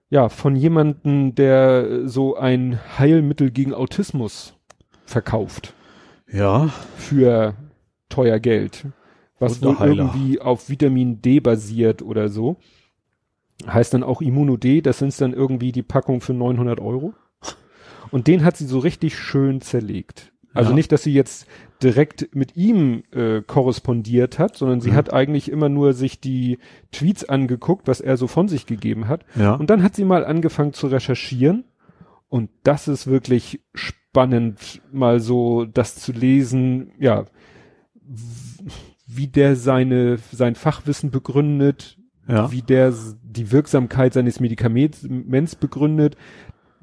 Speaker 2: ja, von jemanden, der so ein Heilmittel gegen Autismus verkauft
Speaker 3: Ja.
Speaker 2: für teuer Geld. Was wohl irgendwie auf Vitamin D basiert oder so. Heißt dann auch Immuno D, das sind dann irgendwie die Packung für 900 Euro. Und den hat sie so richtig schön zerlegt. Also
Speaker 3: Ja.
Speaker 2: nicht, dass sie jetzt direkt mit ihm äh, korrespondiert hat, sondern sie
Speaker 3: Mhm.
Speaker 2: hat eigentlich immer nur sich die Tweets angeguckt, was er so von sich gegeben hat.
Speaker 3: Ja.
Speaker 2: Und dann hat sie mal angefangen zu recherchieren. Und das ist wirklich spannend, mal so das zu lesen, ja, wie der seine, sein Fachwissen begründet,
Speaker 3: ja.
Speaker 2: wie der die Wirksamkeit seines Medikaments begründet,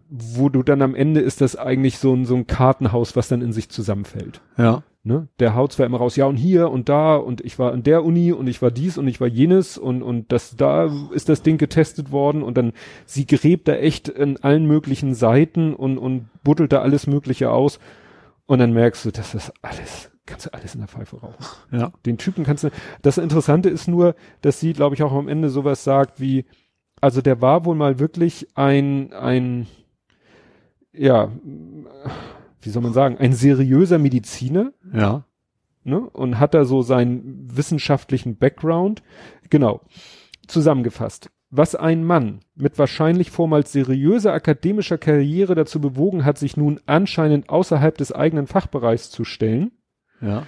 Speaker 2: wo du dann am Ende ist das eigentlich so ein, so ein Kartenhaus, was dann in sich zusammenfällt.
Speaker 3: Ja.
Speaker 2: Ne? Der haut zwar immer raus, ja und hier und da und ich war in der Uni und ich war dies und ich war jenes und und das da ist das Ding getestet worden und dann sie gräbt da echt in allen möglichen Seiten und und buddelt da alles Mögliche aus und dann merkst du, das ist alles kannst du alles in der Pfeife rauchen. (laughs)
Speaker 3: Ja.
Speaker 2: Den Typen kannst du. Das Interessante ist nur, dass sie, glaube ich, auch am Ende sowas sagt wie, also der war wohl mal wirklich ein ein ja wie soll man sagen, ein seriöser Mediziner,
Speaker 3: Ja.
Speaker 2: ne, und hat da so seinen wissenschaftlichen Background. Genau. Zusammengefasst. Was ein Mann mit wahrscheinlich vormals seriöser akademischer Karriere dazu bewogen hat, sich nun anscheinend außerhalb des eigenen Fachbereichs zu stellen,
Speaker 3: Ja.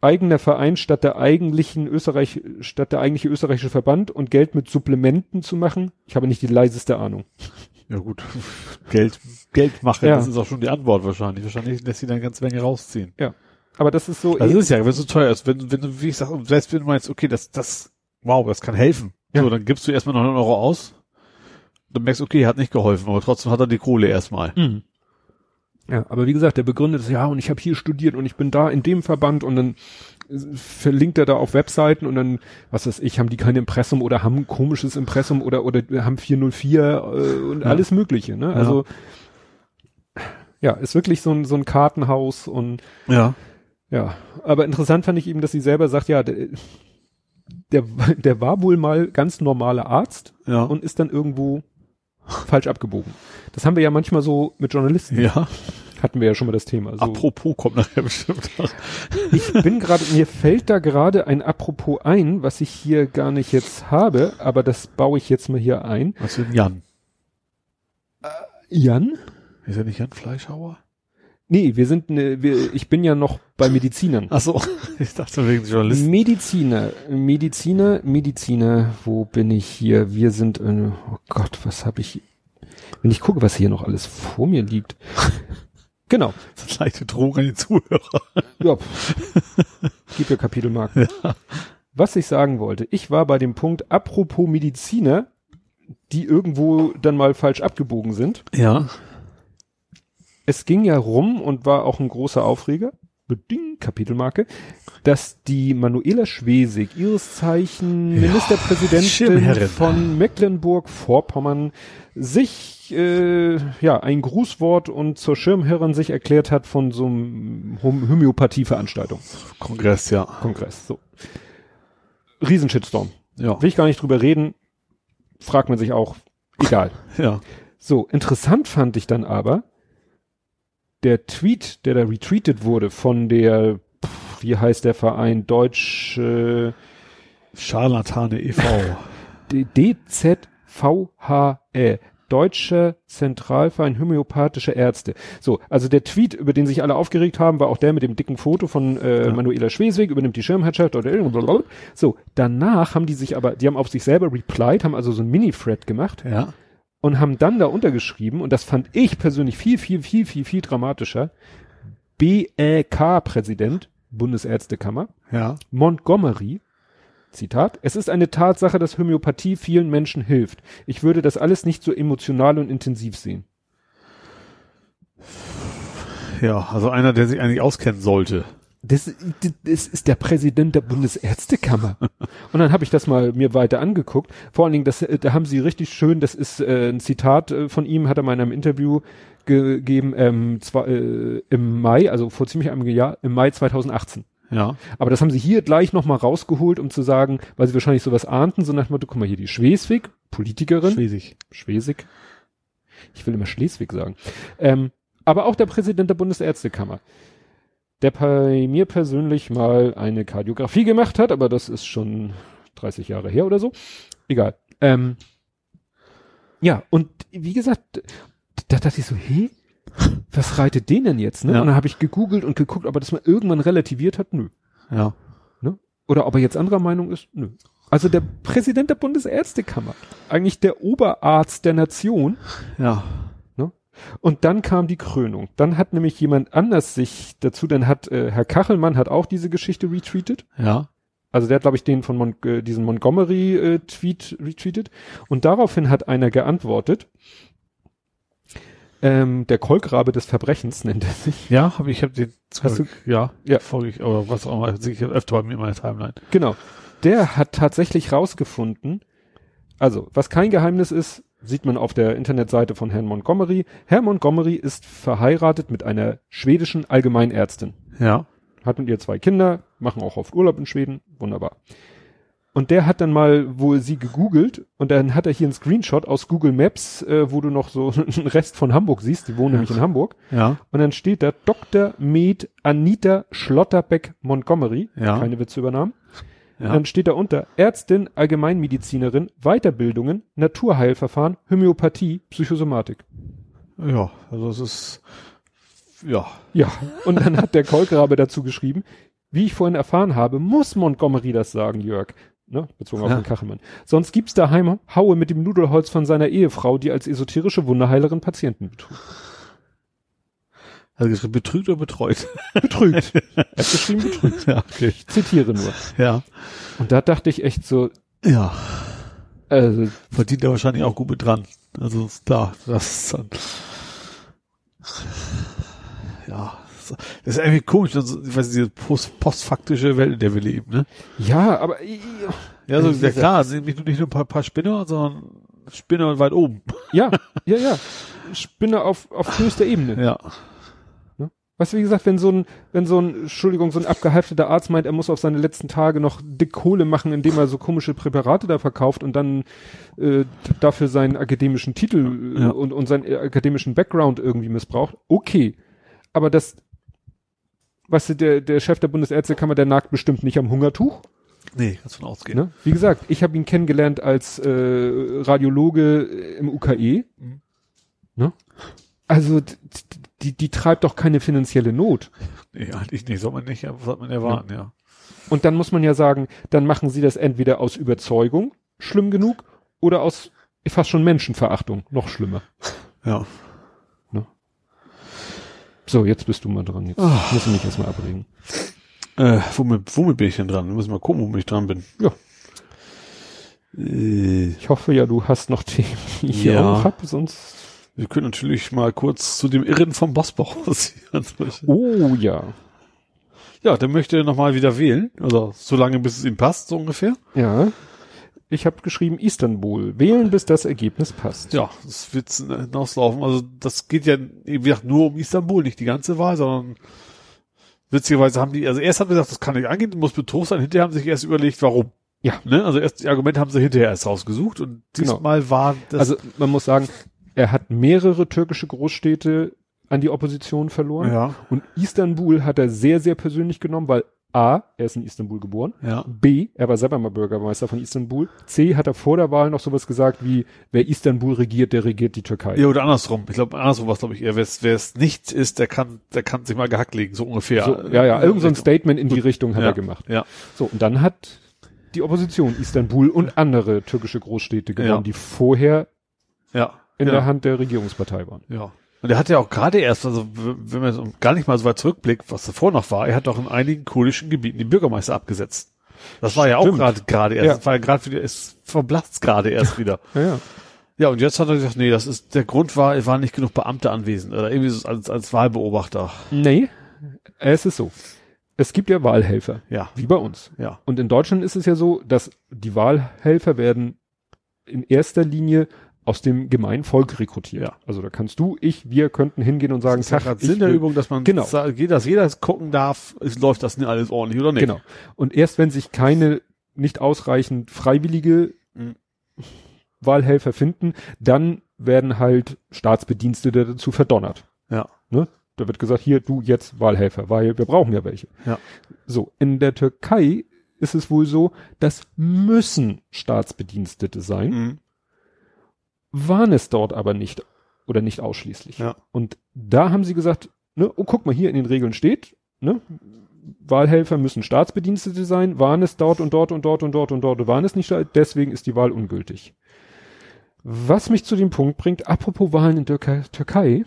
Speaker 2: eigener Verein statt der eigentlichen Österreich, statt der eigentliche österreichische Verband und Geld mit Supplementen zu machen. Ich habe nicht die leiseste Ahnung.
Speaker 3: Ja gut. (laughs) Geld, Geld machen,
Speaker 2: Ja.
Speaker 3: das ist auch schon die Antwort wahrscheinlich. Wahrscheinlich lässt sie dann ganze Menge rausziehen.
Speaker 2: Aber das ist so,
Speaker 3: Das ist ja, wenn es so teuer ist, wenn, wenn du, wie ich sag, selbst wenn du meinst, okay, das, das, wow, das kann helfen.
Speaker 2: Ja.
Speaker 3: So, dann gibst du erstmal noch einen Euro aus. Dann merkst du, okay, hat nicht geholfen, aber trotzdem hat er die Kohle erstmal.
Speaker 2: Mhm. Ja, aber wie gesagt, der begründet es, ja, und ich habe hier studiert und ich bin da in dem Verband und dann verlinkt er da auf Webseiten und dann, was weiß ich, haben die kein Impressum oder haben ein komisches Impressum oder oder haben 404 äh, und
Speaker 3: Ja.
Speaker 2: alles Mögliche, ne? Also ja, ist wirklich so ein, so ein Kartenhaus und
Speaker 3: Ja.
Speaker 2: ja, aber interessant fand ich eben, dass sie selber sagt, ja, der, der, der war wohl mal ganz normaler Arzt
Speaker 3: Ja.
Speaker 2: und ist dann irgendwo falsch abgebogen. Das haben wir ja manchmal so mit Journalisten.
Speaker 3: ja.
Speaker 2: Hatten wir ja schon mal das Thema. So,
Speaker 3: Apropos kommt nachher bestimmt
Speaker 2: ich bin gerade, mir fällt da gerade ein Apropos ein, was ich hier gar nicht jetzt habe, aber das baue ich jetzt mal hier ein.
Speaker 3: Was für ein Jan?
Speaker 2: Jan?
Speaker 3: Ist er nicht Jan Fleischhauer?
Speaker 2: Nee, wir sind, ne, wir, ich bin ja noch bei Medizinern.
Speaker 3: Ach so. (laughs) Ich dachte wegen Journalisten.
Speaker 2: Mediziner, Mediziner, Mediziner, wo bin ich hier? Wir sind, äh, oh Gott, was habe ich, wenn ich gucke, was hier noch alles vor mir liegt. (laughs) Genau,
Speaker 3: Das ist leichte Drohung an die Zuhörer.
Speaker 2: ja, gib mir Kapitelmarken. Was ich sagen wollte, ich war bei dem Punkt, apropos Mediziner, die irgendwo dann mal falsch abgebogen sind.
Speaker 3: Ja.
Speaker 2: Es ging ja rum und war auch ein großer Aufreger, Ding, Kapitelmarke, dass die Manuela Schwesig, ihres Zeichen
Speaker 3: Ja,
Speaker 2: Ministerpräsidentin von Mecklenburg-Vorpommern, sich äh, ja ein Grußwort und zur Schirmherrin sich erklärt hat von so einem Hom Homöopathie-Veranstaltung,
Speaker 3: Kongress, ja.
Speaker 2: Kongress. So. Riesenshitstorm.
Speaker 3: Ja.
Speaker 2: Will ich gar nicht drüber reden, fragt man sich auch, egal. (laughs)
Speaker 3: Ja.
Speaker 2: So, interessant fand ich dann aber, der Tweet, der da retweetet wurde von der, pff, wie heißt der Verein, Deutsch, äh,
Speaker 3: Scharlatane e.V. (laughs)
Speaker 2: DZVHE, Deutscher Zentralverein Homöopathische Ärzte. So, also der Tweet, über den sich alle aufgeregt haben, war auch der mit dem dicken Foto von äh,
Speaker 3: Ja.
Speaker 2: Manuela Schwesig, übernimmt die Schirmherrschaft oder blablabla. So, danach haben die sich aber, die haben auf sich selber replied, haben also so ein Mini-Thread gemacht
Speaker 3: ja.
Speaker 2: Und haben dann da untergeschrieben, und das fand ich persönlich viel, viel, viel, viel, viel dramatischer, BäK-Präsident, Bundesärztekammer,
Speaker 3: Ja.
Speaker 2: Montgomery, Zitat, es ist eine Tatsache, dass Homöopathie vielen Menschen hilft. Ich würde das alles nicht so emotional und intensiv sehen.
Speaker 3: Ja, also einer, der sich eigentlich auskennen sollte.
Speaker 2: Das, das ist der Präsident der Bundesärztekammer. Und dann habe ich das mal mir weiter angeguckt. Vor allen Dingen, das, äh, da haben sie richtig schön, das ist äh, ein Zitat äh, von ihm, hat er mal in einem Interview gegeben, ähm, zwar, äh, im Mai, also vor ziemlich einem Jahr, im Mai 2018.
Speaker 3: Ja.
Speaker 2: Aber das haben sie hier gleich nochmal rausgeholt, um zu sagen, weil sie wahrscheinlich sowas ahnten, so nach dem Motto, guck mal hier, die Schleswig, Politikerin,
Speaker 3: Schlesig.
Speaker 2: Schleswig, ich will immer Schleswig sagen, ähm, aber auch der Präsident der Bundesärztekammer, der bei mir persönlich mal eine Kardiografie gemacht hat, aber das ist schon 30 Jahre her oder so, egal. Ähm, ja, und wie gesagt, da dachte ich so, hä? Was reitet den denn jetzt? Ne?
Speaker 3: Ja.
Speaker 2: Und dann habe ich gegoogelt und geguckt, ob er das mal irgendwann relativiert hat. Nö.
Speaker 3: Ja.
Speaker 2: Oder ob er jetzt anderer Meinung ist? Nö. Also der Präsident der Bundesärztekammer, eigentlich der Oberarzt der Nation.
Speaker 3: Ja.
Speaker 2: Und dann kam die Krönung. Dann hat nämlich jemand anders sich dazu, dann hat äh, Herr Kachelmann hat auch diese Geschichte retweetet.
Speaker 3: Ja.
Speaker 2: Also der hat, glaube ich, den von Mon äh, diesen Montgomery-Tweet retweetet. Und daraufhin hat einer geantwortet. Ähm, der Kolkrabe des Verbrechens nennt er sich.
Speaker 3: Ja, habe ich habe den
Speaker 2: Hast du-
Speaker 3: ja,
Speaker 2: Ja.
Speaker 3: folge ich oder was auch immer, sehe ich öfter bei mir in meiner Timeline.
Speaker 2: Genau. Der hat tatsächlich rausgefunden, also was kein Geheimnis ist, sieht man auf der Internetseite von Herrn Montgomery. Herr Montgomery ist verheiratet mit einer schwedischen Allgemeinärztin.
Speaker 3: Ja.
Speaker 2: Hat mit ihr zwei Kinder, machen auch oft Urlaub in Schweden, wunderbar. Und der hat dann mal wohl sie gegoogelt und dann hat er hier einen Screenshot aus Google Maps, äh, wo du noch so (laughs) einen Rest von Hamburg siehst, die wohnen nämlich in Hamburg.
Speaker 3: Ja.
Speaker 2: Und dann steht da Dr. Med Anita Schlotterbeck Montgomery,
Speaker 3: Ja.
Speaker 2: keine Witze übernahmen.
Speaker 3: Ja.
Speaker 2: Dann steht da unter Ärztin, Allgemeinmedizinerin, Weiterbildungen, Naturheilverfahren, Homöopathie, Psychosomatik.
Speaker 3: Ja, also es ist ja.
Speaker 2: Ja, und dann hat der Kolkrabe dazu geschrieben, wie ich vorhin erfahren habe, muss Montgomery das sagen, Jörg. Ne, bezogen auf
Speaker 3: Ja.
Speaker 2: den Kachelmann. Sonst gibt's daheim Haue mit dem Nudelholz von seiner Ehefrau, die als esoterische Wunderheilerin Patienten betrügt.
Speaker 3: Also geschrieben, betrügt oder betreut? (laughs)
Speaker 2: Betrügt. er hat geschrieben betrügt.
Speaker 3: ja, okay.
Speaker 2: Ich zitiere nur.
Speaker 3: Ja.
Speaker 2: Und da dachte ich echt so,
Speaker 3: Ja.
Speaker 2: also,
Speaker 3: Verdient er wahrscheinlich auch gut mit dran. Also ist klar, das ist dann. Ja, das das ist irgendwie komisch, also, ich weiß, diese post, postfaktische Welt, in der wir leben, ne?
Speaker 2: Ja, aber
Speaker 3: Ja, so,
Speaker 2: Das
Speaker 3: ja klar, sind nicht, nicht nur ein paar, paar Spinner, sondern Spinner weit oben.
Speaker 2: ja, ja, ja. Spinne auf, auf höchster Ebene.
Speaker 3: Ja.
Speaker 2: Weißt du, wie gesagt, wenn so ein, wenn so ein, Entschuldigung, so ein abgehalfteter Arzt meint, er muss auf seine letzten Tage noch dick Kohle machen, indem er so komische Präparate da verkauft und dann äh, dafür seinen akademischen Titel äh,
Speaker 3: Ja.
Speaker 2: und, und seinen äh, akademischen Background irgendwie missbraucht, okay. Aber das, weißt du, der, der Chef der Bundesärztekammer, der nagt bestimmt nicht am Hungertuch.
Speaker 3: Nee, kannst von ausgehen.
Speaker 2: Ne? Wie gesagt, ich habe ihn kennengelernt als äh, Radiologe im UKE.
Speaker 3: Mhm.
Speaker 2: Ne? Also die, die treibt doch keine finanzielle Not.
Speaker 3: Nee, eigentlich nicht, soll man nicht, sollte man erwarten, ja.
Speaker 2: Und dann muss man ja sagen, dann machen sie das entweder aus Überzeugung, schlimm genug, oder aus fast schon Menschenverachtung, noch schlimmer.
Speaker 3: Ja.
Speaker 2: So, jetzt bist du mal dran. Jetzt muss ich mich erstmal abregen.
Speaker 3: Äh, womit, womit bin ich denn dran? Wir müssen mal gucken, womit ich dran bin.
Speaker 2: Ja.
Speaker 3: Äh,
Speaker 2: Ich hoffe ja, du hast noch Themen, die ich hier
Speaker 3: Ja.
Speaker 2: auch hab, sonst.
Speaker 3: Wir können natürlich mal kurz zu dem Irren vom Bossbauch (laughs) passieren.
Speaker 2: Oh ja.
Speaker 3: Ja, der möchte nochmal wieder wählen. Also so lange, bis es ihm passt, so ungefähr.
Speaker 2: Ja. Ich habe geschrieben Istanbul. Wählen, bis das Ergebnis passt.
Speaker 3: Ja, das wird hinauslaufen. Also das geht ja wie gesagt, nur um Istanbul, nicht die ganze Wahl, sondern witzigerweise haben die, also erst haben sie gesagt, das kann nicht angehen, muss Betrug sein. Hinterher haben sie sich erst überlegt, warum.
Speaker 2: Ja.
Speaker 3: Ne? Also erst die Argumente haben sie hinterher erst rausgesucht und
Speaker 2: Genau.
Speaker 3: diesmal war das.
Speaker 2: Also man muss sagen, er hat mehrere türkische Großstädte an die Opposition verloren.
Speaker 3: ja,
Speaker 2: Und Istanbul hat er sehr, sehr persönlich genommen, weil A, er ist in Istanbul geboren.
Speaker 3: ja,
Speaker 2: B, er war selber mal Bürgermeister von Istanbul. C, hat er vor der Wahl noch sowas gesagt wie, wer Istanbul regiert, der regiert die Türkei.
Speaker 3: ja oder andersrum. Ich glaube, andersrum war es, glaube ich, eher, wer es- nicht ist, der kann, der kann sich mal gehackt legen, so ungefähr.
Speaker 2: So, ja, ja, irgend so ein Statement in die Richtung hat
Speaker 3: ja,
Speaker 2: er gemacht.
Speaker 3: Ja,
Speaker 2: So, und dann hat die Opposition Istanbul und andere türkische Großstädte gewonnen,
Speaker 3: Ja.
Speaker 2: die vorher
Speaker 3: ja.
Speaker 2: In
Speaker 3: ja.
Speaker 2: der Hand der Regierungspartei waren.
Speaker 3: Ja. Und er hat ja auch gerade erst, also wenn man gar nicht mal so weit zurückblickt, was davor noch war, er hat doch in einigen kurdischen Gebieten die Bürgermeister abgesetzt. Das war ja auch gerade gerade erst,
Speaker 2: Ja.
Speaker 3: das war ja gerade wieder, es verblasst gerade erst wieder.
Speaker 2: Ja, ja.
Speaker 3: Ja, und jetzt hat er gesagt, nee, das ist, der Grund war, es waren nicht genug Beamte anwesend, oder irgendwie so als, als Wahlbeobachter.
Speaker 2: Nee, es ist so. Es gibt ja Wahlhelfer,
Speaker 3: Ja,
Speaker 2: wie bei uns.
Speaker 3: ja,
Speaker 2: Und in Deutschland ist es ja so, dass die Wahlhelfer werden in erster Linie aus dem gemeinen Volk rekrutiert.
Speaker 3: Ja.
Speaker 2: Also da kannst du, ich, wir könnten hingehen und sagen,
Speaker 3: das ist ja Sinn der
Speaker 2: will-
Speaker 3: Übung, dass man
Speaker 2: Genau.
Speaker 3: dass jeder gucken darf, es läuft das nicht alles ordentlich oder nicht.
Speaker 2: Genau. Und erst wenn sich keine nicht ausreichend freiwillige
Speaker 3: Mhm.
Speaker 2: Wahlhelfer finden, dann werden halt Staatsbedienstete dazu verdonnert.
Speaker 3: Ja.
Speaker 2: Ne? Da wird gesagt, hier, du jetzt Wahlhelfer, weil wir brauchen ja welche.
Speaker 3: Ja.
Speaker 2: So, in der Türkei ist es wohl so, das müssen Staatsbedienstete sein,
Speaker 3: Mhm.
Speaker 2: Waren es dort aber nicht oder nicht ausschließlich.
Speaker 3: Ja.
Speaker 2: Und da haben sie gesagt, ne, oh, guck mal, hier in den Regeln steht, ne, Wahlhelfer müssen Staatsbedienstete sein, waren es dort und dort und dort und dort und dort, waren es nicht, deswegen ist die Wahl ungültig. Was mich zu dem Punkt bringt, apropos Wahlen in der Türkei, Türkei,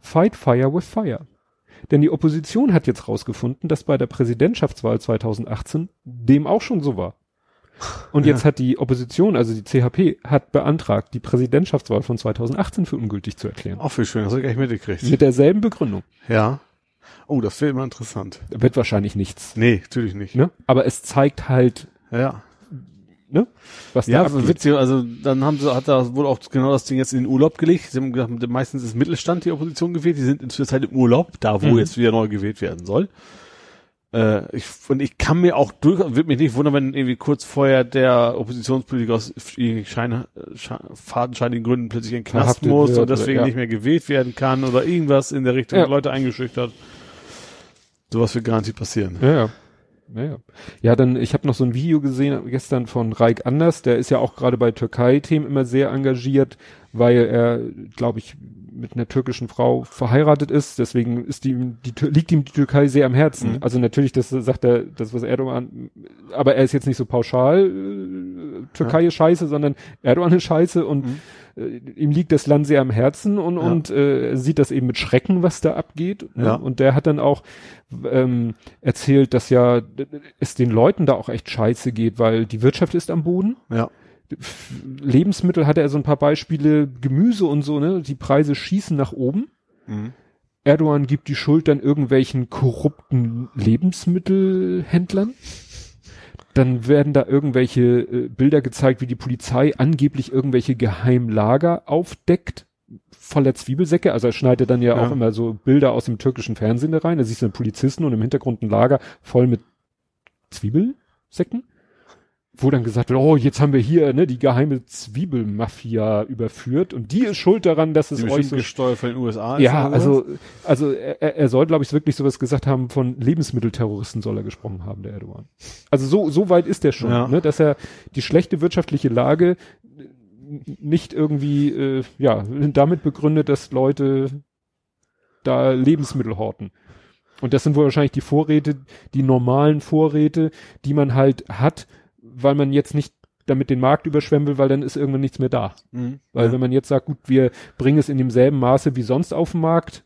Speaker 2: fight fire with fire. Denn die Opposition hat jetzt rausgefunden, dass bei der Präsidentschaftswahl 2018 dem auch schon so war. Und
Speaker 3: Ja.
Speaker 2: jetzt hat die Opposition, also die CHP, hat beantragt, die Präsidentschaftswahl von 2018 für ungültig zu erklären.
Speaker 3: Auch viel schön, das habe ich gar nicht mitgekriegt.
Speaker 2: Mit derselben Begründung.
Speaker 3: Ja. Oh, das wäre immer interessant.
Speaker 2: Wird wahrscheinlich nichts.
Speaker 3: Nee, natürlich nicht.
Speaker 2: Ne? Aber es zeigt halt,
Speaker 3: Ja.
Speaker 2: ne, was
Speaker 3: Ja,
Speaker 2: da abgeht.
Speaker 3: witzig, also dann haben sie, hat da wohl auch genau das Ding jetzt in den Urlaub gelegt. Sie haben gesagt, meistens ist Mittelstand die Opposition gewählt, die sind in der Zeit im Urlaub, da wo
Speaker 2: Mhm.
Speaker 3: jetzt wieder neu gewählt werden soll. Äh, ich, und ich kann mir auch durch, würde mich nicht wundern, wenn irgendwie kurz vorher der Oppositionspolitiker aus irgendwie Schein, Sche- fadenscheinigen Gründen plötzlich in den Knast muss und deswegen
Speaker 2: ja.
Speaker 3: nicht mehr gewählt werden kann oder irgendwas in der Richtung
Speaker 2: Ja.
Speaker 3: Leute eingeschüchtert. Sowas wird garantiert passieren.
Speaker 2: Ja, ja. Ja, ja. dann, ich habe noch so ein Video gesehen gestern von Raik Anders, der ist ja auch gerade bei Türkei-Themen immer sehr engagiert, weil er, glaube ich, mit einer türkischen Frau verheiratet ist, deswegen ist die, die liegt ihm die Türkei sehr am Herzen.
Speaker 3: Mhm.
Speaker 2: Also natürlich, das sagt er, das was Erdogan, aber er ist jetzt nicht so pauschal, äh, Türkei ist scheiße, sondern Erdogan ist scheiße und
Speaker 3: Mhm.
Speaker 2: äh, ihm liegt das Land sehr am Herzen und,
Speaker 3: Ja.
Speaker 2: und äh, er sieht das eben mit Schrecken, was da abgeht. Ne?
Speaker 3: Ja.
Speaker 2: Und der hat dann auch ähm, erzählt, dass ja es den Leuten da auch echt scheiße geht, weil die Wirtschaft ist am Boden.
Speaker 3: Ja.
Speaker 2: Lebensmittel hatte er so ein paar Beispiele, Gemüse und so, ne? Die Preise schießen nach oben.
Speaker 3: Mhm.
Speaker 2: Erdogan gibt die Schuld dann irgendwelchen korrupten Lebensmittelhändlern. Dann werden da irgendwelche äh, Bilder gezeigt, wie die Polizei angeblich irgendwelche Geheimlager aufdeckt. Voller Zwiebelsäcke. Also er schneidet dann ja,
Speaker 3: Ja.
Speaker 2: auch immer so Bilder aus dem türkischen Fernsehen da rein. Da siehst du einen Polizisten und im Hintergrund ein Lager voll mit Zwiebelsäcken. Wo dann gesagt wird, oh, jetzt haben wir hier ne, die geheime Zwiebelmafia überführt und die ist schuld daran, dass es
Speaker 3: Die
Speaker 2: euch so
Speaker 3: gesteuert von den USA. ist
Speaker 2: ja, also, also er, er soll, glaube ich, wirklich sowas gesagt haben, von Lebensmittelterroristen soll er gesprochen haben, der Erdogan. Also so, so weit ist er schon,
Speaker 3: Ja.
Speaker 2: ne, dass er die schlechte wirtschaftliche Lage nicht irgendwie, äh, ja, damit begründet, dass Leute da Lebensmittel horten. Und das sind wohl wahrscheinlich die Vorräte, die normalen Vorräte, die man halt hat, weil man jetzt nicht damit den Markt überschwemmen will, weil dann ist irgendwann nichts mehr da.
Speaker 3: Mhm.
Speaker 2: Weil
Speaker 3: ja.
Speaker 2: wenn man jetzt sagt, gut, wir bringen es in demselben Maße wie sonst auf den Markt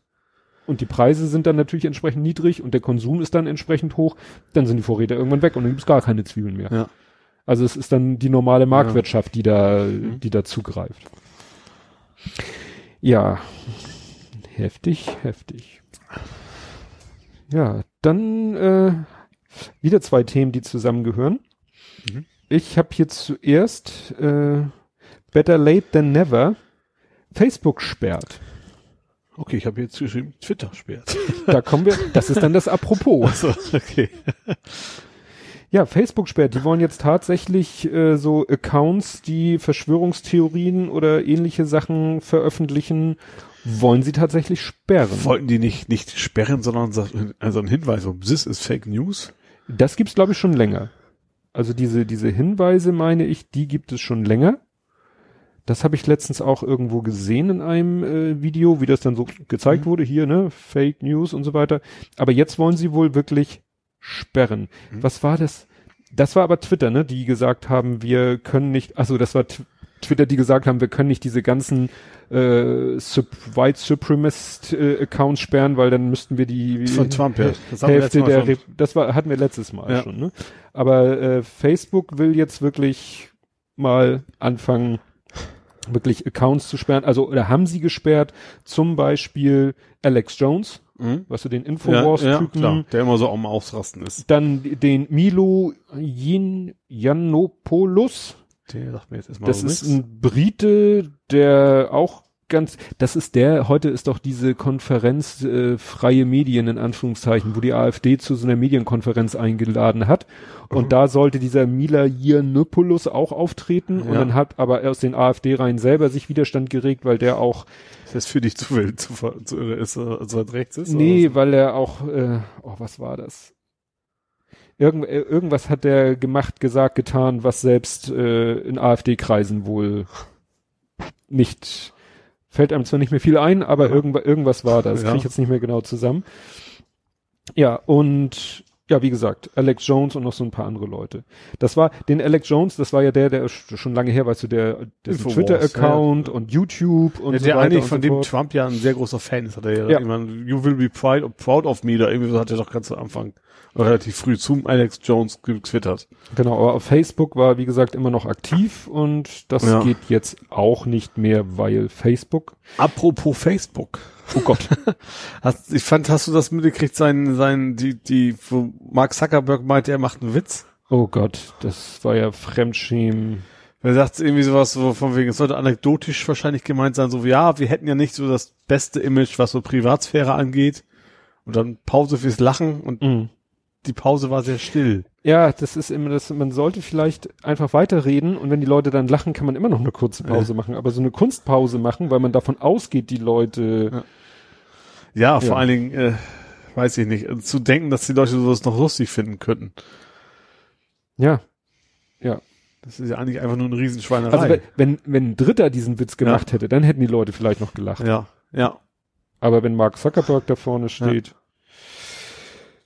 Speaker 2: und die Preise sind dann natürlich entsprechend niedrig und der Konsum ist dann entsprechend hoch, dann sind die Vorräte irgendwann weg und dann gibt es gar keine Zwiebeln mehr.
Speaker 3: Ja.
Speaker 2: Also es ist dann die normale Marktwirtschaft, die da,
Speaker 3: Mhm.
Speaker 2: die da zugreift. Ja, heftig, heftig. Ja, dann äh, wieder zwei Themen, die zusammengehören.
Speaker 3: Mhm.
Speaker 2: Ich habe hier zuerst äh, Better Late Than Never Facebook sperrt.
Speaker 3: Okay, ich habe jetzt geschrieben, Twitter sperrt. (laughs)
Speaker 2: Da kommen wir, das ist dann das Apropos.
Speaker 3: Achso, okay.
Speaker 2: Ja, Facebook sperrt. Die wollen jetzt tatsächlich äh, so Accounts, die Verschwörungstheorien oder ähnliche Sachen veröffentlichen, wollen sie tatsächlich sperren.
Speaker 3: Wollten die nicht, nicht sperren, sondern so- also ein Hinweis, um this ist Fake News?
Speaker 2: Das gibt's glaube ich schon länger. Also diese diese Hinweise meine ich, die gibt es schon länger. Das habe ich letztens auch irgendwo gesehen in einem äh, Video, wie das dann so gezeigt
Speaker 3: Mhm.
Speaker 2: wurde hier, ne, Fake News und so weiter. Aber jetzt wollen sie wohl wirklich sperren.
Speaker 3: Mhm.
Speaker 2: Was war das? Das war aber Twitter, ne, die gesagt haben, wir können nicht, also das war Tw- Twitter, die gesagt haben, wir können nicht diese ganzen äh, Sup White Supremacist äh, Accounts sperren, weil dann müssten wir die
Speaker 3: Von Trump, ja. Das
Speaker 2: Hälfte der. Re das war, hatten wir letztes Mal
Speaker 3: Ja.
Speaker 2: schon, ne? Aber äh, Facebook will jetzt wirklich mal anfangen, wirklich Accounts zu sperren. Also, oder haben sie gesperrt? Zum Beispiel Alex Jones,
Speaker 3: Mhm.
Speaker 2: weißt du, den
Speaker 3: Ja,
Speaker 2: Infowars-Typen.
Speaker 3: ja, klar, der immer so am Ausrasten ist.
Speaker 2: Dann den Milo Yin Yiannopoulos.
Speaker 3: Der sagt mir jetzt erstmal
Speaker 2: Das ist
Speaker 3: nichts.
Speaker 2: ein Brite, der auch ganz, das ist der, heute ist doch diese Konferenz äh, freie Medien in Anführungszeichen, wo die AfD zu so einer Medienkonferenz eingeladen hat. Und
Speaker 3: Mhm.
Speaker 2: da sollte dieser Mila Yiannopoulos auch auftreten. Und
Speaker 3: Ja.
Speaker 2: dann hat aber aus den AfD-Reihen selber sich Widerstand geregt, weil der auch,
Speaker 3: Ist das für dich zu wild, zu, zu irre ist, so weit rechts ist?
Speaker 2: nee,
Speaker 3: oder
Speaker 2: weil er auch, äh, oh, was war das? Irgend, äh, irgendwas hat der gemacht, gesagt, getan, was selbst äh, in AfD-Kreisen wohl nicht, fällt einem zwar nicht mehr viel ein, aber
Speaker 3: Ja.
Speaker 2: irgendwa, irgendwas war das.
Speaker 3: Ja.
Speaker 2: Kriege ich jetzt nicht mehr genau zusammen. Ja, und ja, wie gesagt, Alex Jones und noch so ein paar andere Leute. Das war, den Alex Jones, das war ja der, der schon lange her, weißt du, der, der Twitter-Account und YouTube und
Speaker 3: Ja,
Speaker 2: so
Speaker 3: der
Speaker 2: weiter
Speaker 3: eigentlich
Speaker 2: und
Speaker 3: von
Speaker 2: so
Speaker 3: dem
Speaker 2: fort.
Speaker 3: Trump ja ein sehr großer Fan ist, hat er ja,
Speaker 2: Ja.
Speaker 3: irgendwann, you will be proud, proud of me, da irgendwie so hat er doch ganz zu Anfang, relativ früh zum Alex Jones getwittert.
Speaker 2: Genau, aber auf Facebook war, wie gesagt, immer noch aktiv und das
Speaker 3: Ja.
Speaker 2: geht jetzt auch nicht mehr, weil Facebook.
Speaker 3: Apropos Facebook.
Speaker 2: Oh Gott. (laughs)
Speaker 3: Hast, ich fand, hast du das mitgekriegt, sein, sein, die, die, wo Mark Zuckerberg meinte, er macht einen Witz?
Speaker 2: Oh Gott, das war ja Fremdschämen.
Speaker 3: Er sagt irgendwie sowas so von wegen, es sollte anekdotisch wahrscheinlich gemeint sein, so wie, ja, wir hätten ja nicht so das beste Image, was so Privatsphäre angeht. Und dann Pause fürs Lachen und
Speaker 2: Mhm.
Speaker 3: Die Pause war sehr still.
Speaker 2: Ja, das ist immer das, man sollte vielleicht einfach weiterreden und wenn die Leute dann lachen, kann man immer noch eine kurze Pause machen. Aber so eine Kunstpause machen, weil man davon ausgeht, die Leute,
Speaker 3: Ja, vor
Speaker 2: Ja.
Speaker 3: allen Dingen, äh, weiß ich nicht, zu denken, dass die Leute sowas noch lustig finden könnten.
Speaker 2: ja. Ja.
Speaker 3: Das ist ja eigentlich einfach nur eine Riesenschweinerei.
Speaker 2: Also wenn, wenn, wenn ein Dritter diesen Witz gemacht hätte, dann hätten die Leute vielleicht noch gelacht.
Speaker 3: ja, ja.
Speaker 2: Aber wenn Mark Zuckerberg da vorne steht.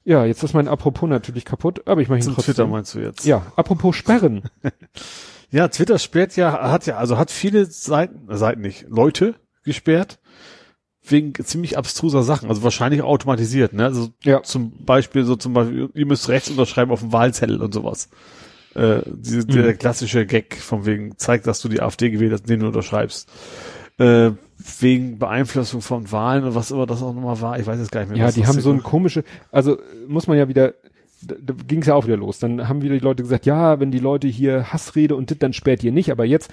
Speaker 2: Ja, jetzt ist mein Apropos natürlich kaputt, aber ich mache ihn
Speaker 3: Zum
Speaker 2: trotzdem.
Speaker 3: Twitter meinst du jetzt?
Speaker 2: Ja, apropos Sperren. (laughs)
Speaker 3: Ja, Twitter sperrt ja, hat ja, also hat viele Seiten, äh, Seiten nicht, Leute gesperrt, wegen ziemlich abstruser Sachen, also wahrscheinlich automatisiert, ne? Also
Speaker 2: Ja.
Speaker 3: zum Beispiel so zum Beispiel, ihr müsst rechts unterschreiben auf dem Wahlzettel und sowas. Äh, diese, der
Speaker 2: Mhm.
Speaker 3: klassische Gag von wegen, zeigt, dass du die AfD gewählt hast, indem du unterschreibst. Äh, wegen Beeinflussung von Wahlen und was immer das auch nochmal war. Ich weiß jetzt gar nicht mehr.
Speaker 2: Ja,
Speaker 3: was
Speaker 2: die haben so ein komische, also muss man ja wieder, da, da ging es ja auch wieder los. Dann haben wieder die Leute gesagt, ja, wenn die Leute hier Hassrede und dit, dann sperrt ihr nicht. Aber jetzt,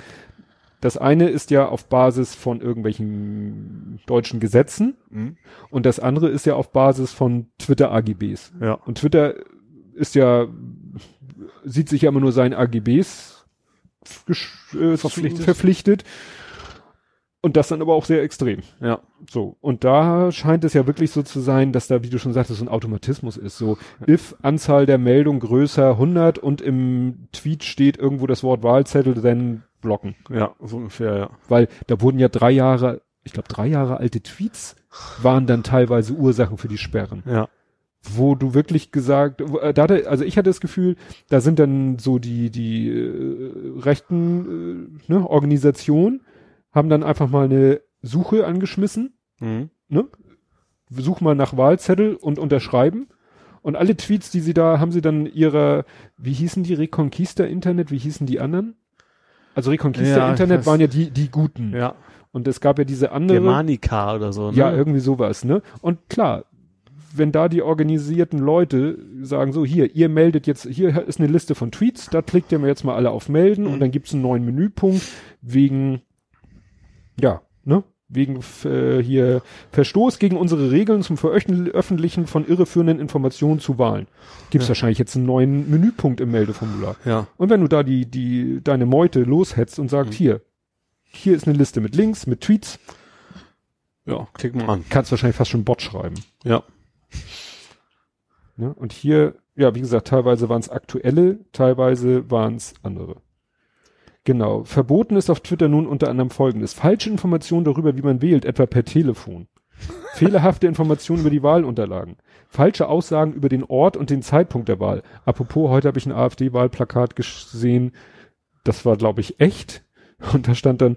Speaker 2: das eine ist ja auf Basis von irgendwelchen deutschen Gesetzen
Speaker 3: Mhm.
Speaker 2: und das andere ist ja auf Basis von Twitter-AGBs.
Speaker 3: Ja.
Speaker 2: Und Twitter ist ja, sieht sich ja immer nur seinen AGBs äh,
Speaker 3: Verpflichtet.
Speaker 2: verpflichtet. Und das dann aber auch sehr extrem.
Speaker 3: Ja.
Speaker 2: So, und da scheint es ja wirklich so zu sein, dass da, wie du schon sagtest, so ein Automatismus ist. So, if Anzahl der Meldung größer 100 und im Tweet steht irgendwo das Wort Wahlzettel, dann blocken.
Speaker 3: Ja, so ungefähr, ja.
Speaker 2: Weil da wurden ja drei Jahre, ich glaube drei Jahre alte Tweets waren dann teilweise Ursachen für die Sperren.
Speaker 3: Ja.
Speaker 2: Wo du wirklich gesagt, äh, da hatte, also ich hatte das Gefühl, da sind dann so die, die äh, rechten äh, ne, Organisationen, haben dann einfach mal eine Suche angeschmissen
Speaker 3: Mhm.
Speaker 2: ne? Such mal nach Wahlzettel und unterschreiben. Und alle Tweets, die sie da, haben sie dann ihrer, wie hießen die, Reconquista Internet, wie hießen die anderen? Also Reconquista
Speaker 3: Ja,
Speaker 2: Internet waren ja die, die guten.
Speaker 3: Ja.
Speaker 2: Und es gab ja diese andere.
Speaker 3: Germanica oder so, ne?
Speaker 2: Ja, irgendwie sowas, ne? Und klar, wenn da die organisierten Leute sagen so, hier, ihr meldet jetzt, hier ist eine Liste von Tweets, da klickt ihr mir jetzt mal alle auf Melden
Speaker 3: Mhm.
Speaker 2: und dann gibt's einen neuen Menüpunkt wegen, ja, ne? Wegen äh, hier Verstoß gegen unsere Regeln zum Veröffentlichen von irreführenden Informationen zu Wahlen. Gibt's
Speaker 3: Ja.
Speaker 2: wahrscheinlich jetzt einen neuen Menüpunkt im Meldeformular.
Speaker 3: Ja.
Speaker 2: Und wenn du da die, die, deine Meute loshetzt und sagst,
Speaker 3: Mhm.
Speaker 2: hier, hier ist eine Liste mit Links, mit Tweets,
Speaker 3: Ja, klick mal an.
Speaker 2: kannst wahrscheinlich fast schon Bot schreiben.
Speaker 3: Ja.
Speaker 2: Ne? Und hier, ja, wie gesagt, teilweise waren es aktuelle, teilweise waren es andere. Genau. Verboten ist auf Twitter nun unter anderem folgendes. Falsche Informationen darüber, wie man wählt, etwa per Telefon. Fehlerhafte Informationen über die Wahlunterlagen. Falsche Aussagen über den Ort und den Zeitpunkt der Wahl. Apropos, heute habe ich ein AfD-Wahlplakat gesehen. Das war, glaube ich, echt. Und da stand dann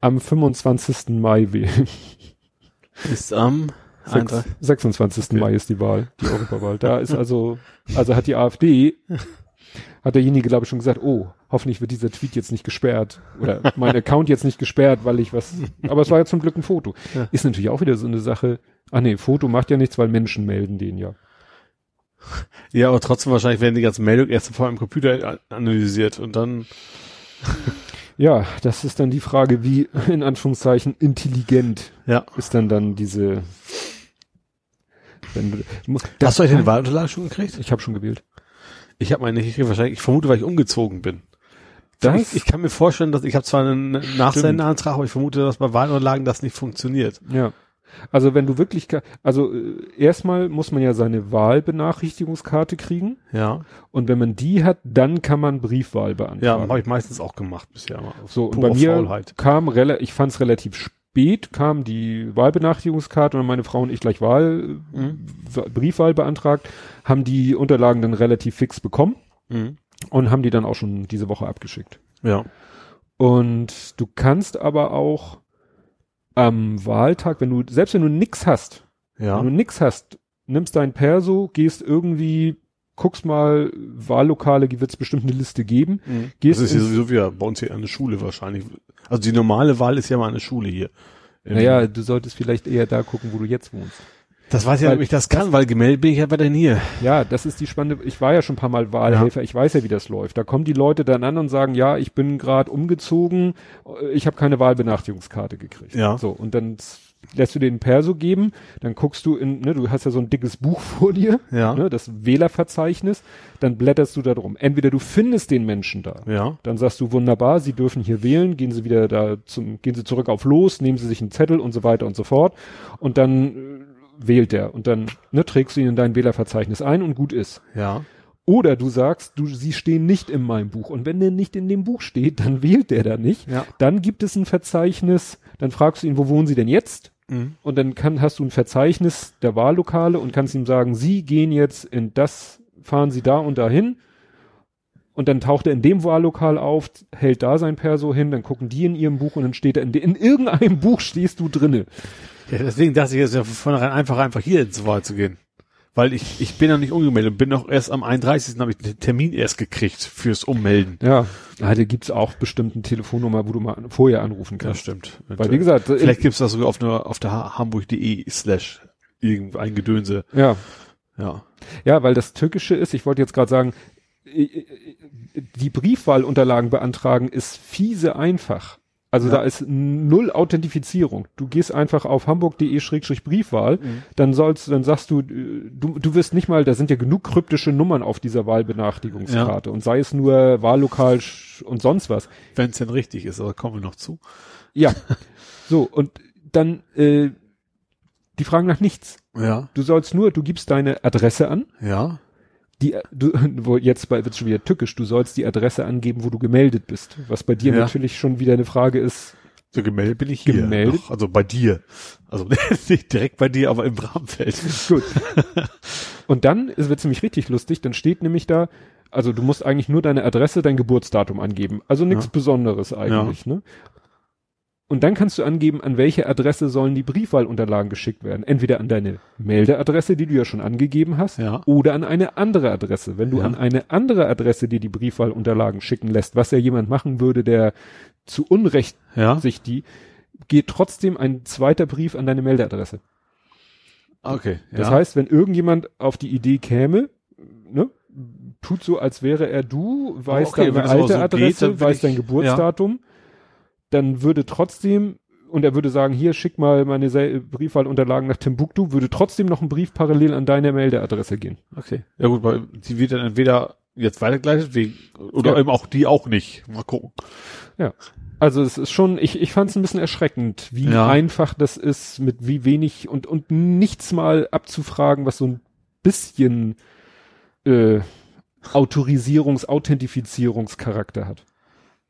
Speaker 2: am 25. Mai wählen.
Speaker 3: Ist am
Speaker 2: Sechs-
Speaker 3: Eintrag.
Speaker 2: 26.
Speaker 3: Okay.
Speaker 2: Mai ist die Wahl, die Europawahl. Da ist also, also hat die AfD, hat derjenige, glaube ich, schon gesagt, oh, hoffentlich wird dieser Tweet jetzt nicht gesperrt. Oder mein (laughs) Account jetzt nicht gesperrt, weil ich was, aber es war ja zum Glück ein Foto.
Speaker 3: Ja.
Speaker 2: Ist natürlich auch wieder so eine Sache. Ah nee, Foto macht ja nichts, weil Menschen melden den ja.
Speaker 3: Ja, aber trotzdem wahrscheinlich werden die ganzen Meldungen erst vor einem Computer analysiert und dann, (laughs)
Speaker 2: Ja, das ist dann die Frage, wie, in Anführungszeichen, intelligent
Speaker 3: ja.
Speaker 2: ist dann dann diese, wenn
Speaker 3: Hast du euch den Wahlunterlagen schon gekriegt?
Speaker 2: Ich habe schon gewählt.
Speaker 3: Ich habe meine nicht wahrscheinlich, ich vermute, weil ich umgezogen bin.
Speaker 2: Das-
Speaker 3: ich, ich kann mir vorstellen, dass ich habe zwar einen Nachsendeantrag, aber ich vermute, dass bei Wahlunterlagen das nicht funktioniert.
Speaker 2: Ja. Also wenn du wirklich, also äh, erstmal muss man ja seine Wahlbenachrichtigungskarte kriegen
Speaker 3: Ja.
Speaker 2: und wenn man die hat, dann kann man Briefwahl
Speaker 3: Ja,
Speaker 2: beantragen.
Speaker 3: habe ich meistens auch gemacht bisher. Mal.
Speaker 2: so und bei mir
Speaker 3: Faulheit.
Speaker 2: kam rela ich fand es relativ spät kam die Wahlbenachrichtigungskarte und meine Frau und ich gleich Wahl
Speaker 3: Mhm.
Speaker 2: Wa- Briefwahl beantragt, haben die Unterlagen dann relativ fix bekommen
Speaker 3: Mhm.
Speaker 2: und haben die dann auch schon diese Woche abgeschickt.
Speaker 3: Ja.
Speaker 2: Und du kannst aber auch am Wahltag, wenn du selbst wenn du nix hast,
Speaker 3: Ja.
Speaker 2: Wenn du nix hast, nimmst dein Perso, gehst irgendwie, guckst mal, Wahllokale, wird es bestimmt eine Liste geben.
Speaker 3: Mhm.
Speaker 2: Gehst
Speaker 3: das ist
Speaker 2: ins-
Speaker 3: sowieso wie bei uns hier an der Schule wahrscheinlich. Also die normale Wahl ist ja mal eine Schule hier.
Speaker 2: Naja, du solltest vielleicht eher da gucken, wo du jetzt wohnst.
Speaker 3: Das weiß ich ja, ob ich das kann, weil gemeldet bin ich ja weiterhin hier.
Speaker 2: Ja, das ist die spannende, ich war ja schon ein paar Mal Wahlhelfer, ich weiß ja, wie das läuft. Da kommen die Leute dann an und sagen, ja, ich bin gerade umgezogen, ich habe keine Wahlbenachrichtigungskarte gekriegt.
Speaker 3: Ja.
Speaker 2: So, und dann lässt du den Perso geben, dann guckst du in, ne, du hast ja so ein dickes Buch (laughs) vor dir,
Speaker 3: Ja.
Speaker 2: ne, das Wählerverzeichnis, dann blätterst du da drum. Entweder du findest den Menschen da,
Speaker 3: Ja.
Speaker 2: Dann sagst du wunderbar, Sie dürfen hier wählen, gehen Sie wieder da zum, gehen Sie zurück auf los, nehmen Sie sich einen Zettel und so weiter und so fort. Und dann äh, wählt er und dann ne, trägst du ihn in dein Wählerverzeichnis ein und gut ist.
Speaker 3: Ja.
Speaker 2: Oder du sagst, du, sie stehen nicht in meinem Buch. Und wenn der nicht in dem Buch steht, dann (laughs) wählt der da nicht.
Speaker 3: Ja.
Speaker 2: Dann gibt es ein Verzeichnis, dann fragst du ihn, wo wohnen Sie denn jetzt?
Speaker 3: Mhm.
Speaker 2: Und dann kann, hast du ein Verzeichnis der Wahllokale und kannst ihm sagen, Sie gehen jetzt in das, fahren Sie da und dahin. Und dann taucht er in dem Wahllokal auf, hält da sein Perso hin, dann gucken die in ihrem Buch und dann steht er in, in irgendeinem (laughs) Buch stehst du drinne.
Speaker 3: ja. Deswegen dachte ich, es ist ja von vornherein einfach, einfach hier ins Wahl zu gehen. Weil ich, ich bin ja nicht umgemeldet, bin noch erst am 31. habe ich den Termin erst gekriegt fürs Ummelden.
Speaker 2: Ja, ja da gibt's auch bestimmt eine Telefonnummer, wo du mal vorher anrufen
Speaker 3: Ja,
Speaker 2: kannst.
Speaker 3: stimmt.
Speaker 2: Weil wie gesagt,
Speaker 3: Vielleicht gibt's das sogar auf, einer auf der ha- hamburg.de slash irgendein Gedönse.
Speaker 2: ja,
Speaker 3: Ja.
Speaker 2: ja, weil das Türkische ist, ich wollte jetzt gerade sagen, die Briefwahlunterlagen beantragen ist fiese einfach. Also
Speaker 3: Ja.
Speaker 2: da ist null Authentifizierung. Du gehst einfach auf hamburg.de-briefwahl, dann sollst, dann sagst du, äh, du, du wirst nicht mal, da sind ja genug kryptische Nummern auf dieser Wahlbenachrichtigungskarte und sei es nur Wahllokal und sonst was.
Speaker 3: Wenn es denn richtig ist, aber kommen wir noch zu.
Speaker 2: Ja. (laughs) so, und dann, äh, die fragen nach nichts.
Speaker 3: Ja.
Speaker 2: Du sollst nur, du gibst deine Adresse an,
Speaker 3: Ja.
Speaker 2: Die, du, (laughs) wo jetzt bei, wird's schon wieder tückisch, du sollst die Adresse angeben, wo du gemeldet bist. Was bei dir
Speaker 3: Ja.
Speaker 2: natürlich schon wieder eine Frage ist.
Speaker 3: So gemeldet bin ich hier.
Speaker 2: Gemeldet?
Speaker 3: Noch, also bei dir. Also (laughs) nicht direkt bei dir, aber im Rahmenfeld.
Speaker 2: Gut. (laughs) Und dann ist- wird's nämlich richtig lustig, dann steht nämlich da, also du musst eigentlich nur deine Adresse, dein Geburtsdatum angeben. Also nichts
Speaker 3: Ja.
Speaker 2: Besonderes eigentlich, ne? Und dann kannst du angeben, an welche Adresse sollen die Briefwahlunterlagen geschickt werden. Entweder an deine Meldeadresse, die du ja schon angegeben hast,
Speaker 3: Ja.
Speaker 2: oder an eine andere Adresse. Wenn du
Speaker 3: Ja.
Speaker 2: an eine andere Adresse dir die Briefwahlunterlagen schicken lässt, was ja jemand machen würde, der zu Unrecht
Speaker 3: Ja.
Speaker 2: sich die, geht trotzdem ein zweiter Brief an deine Meldeadresse.
Speaker 3: Okay.
Speaker 2: Das heißt, wenn irgendjemand auf die Idee käme, ne, tut so, als wäre er du, weiß
Speaker 3: okay,
Speaker 2: deine alte
Speaker 3: so geht,
Speaker 2: Adresse,
Speaker 3: will
Speaker 2: weiß dein Geburtsdatum, dann würde trotzdem, und er würde sagen, hier, schick mal meine Briefwahlunterlagen nach Timbuktu, würde trotzdem noch ein Brief parallel an deine Meldeadresse gehen.
Speaker 3: Okay. Ja gut, weil die wird dann entweder jetzt weitergeleitet wegen, oder
Speaker 2: Ja.
Speaker 3: eben auch die auch nicht. Mal gucken.
Speaker 2: Also es ist schon, ich, ich fand es ein bisschen erschreckend, wie
Speaker 3: Ja.
Speaker 2: einfach das ist, mit wie wenig und, und nichts mal abzufragen, was so ein bisschen äh, Autorisierungs-, Authentifizierungscharakter hat.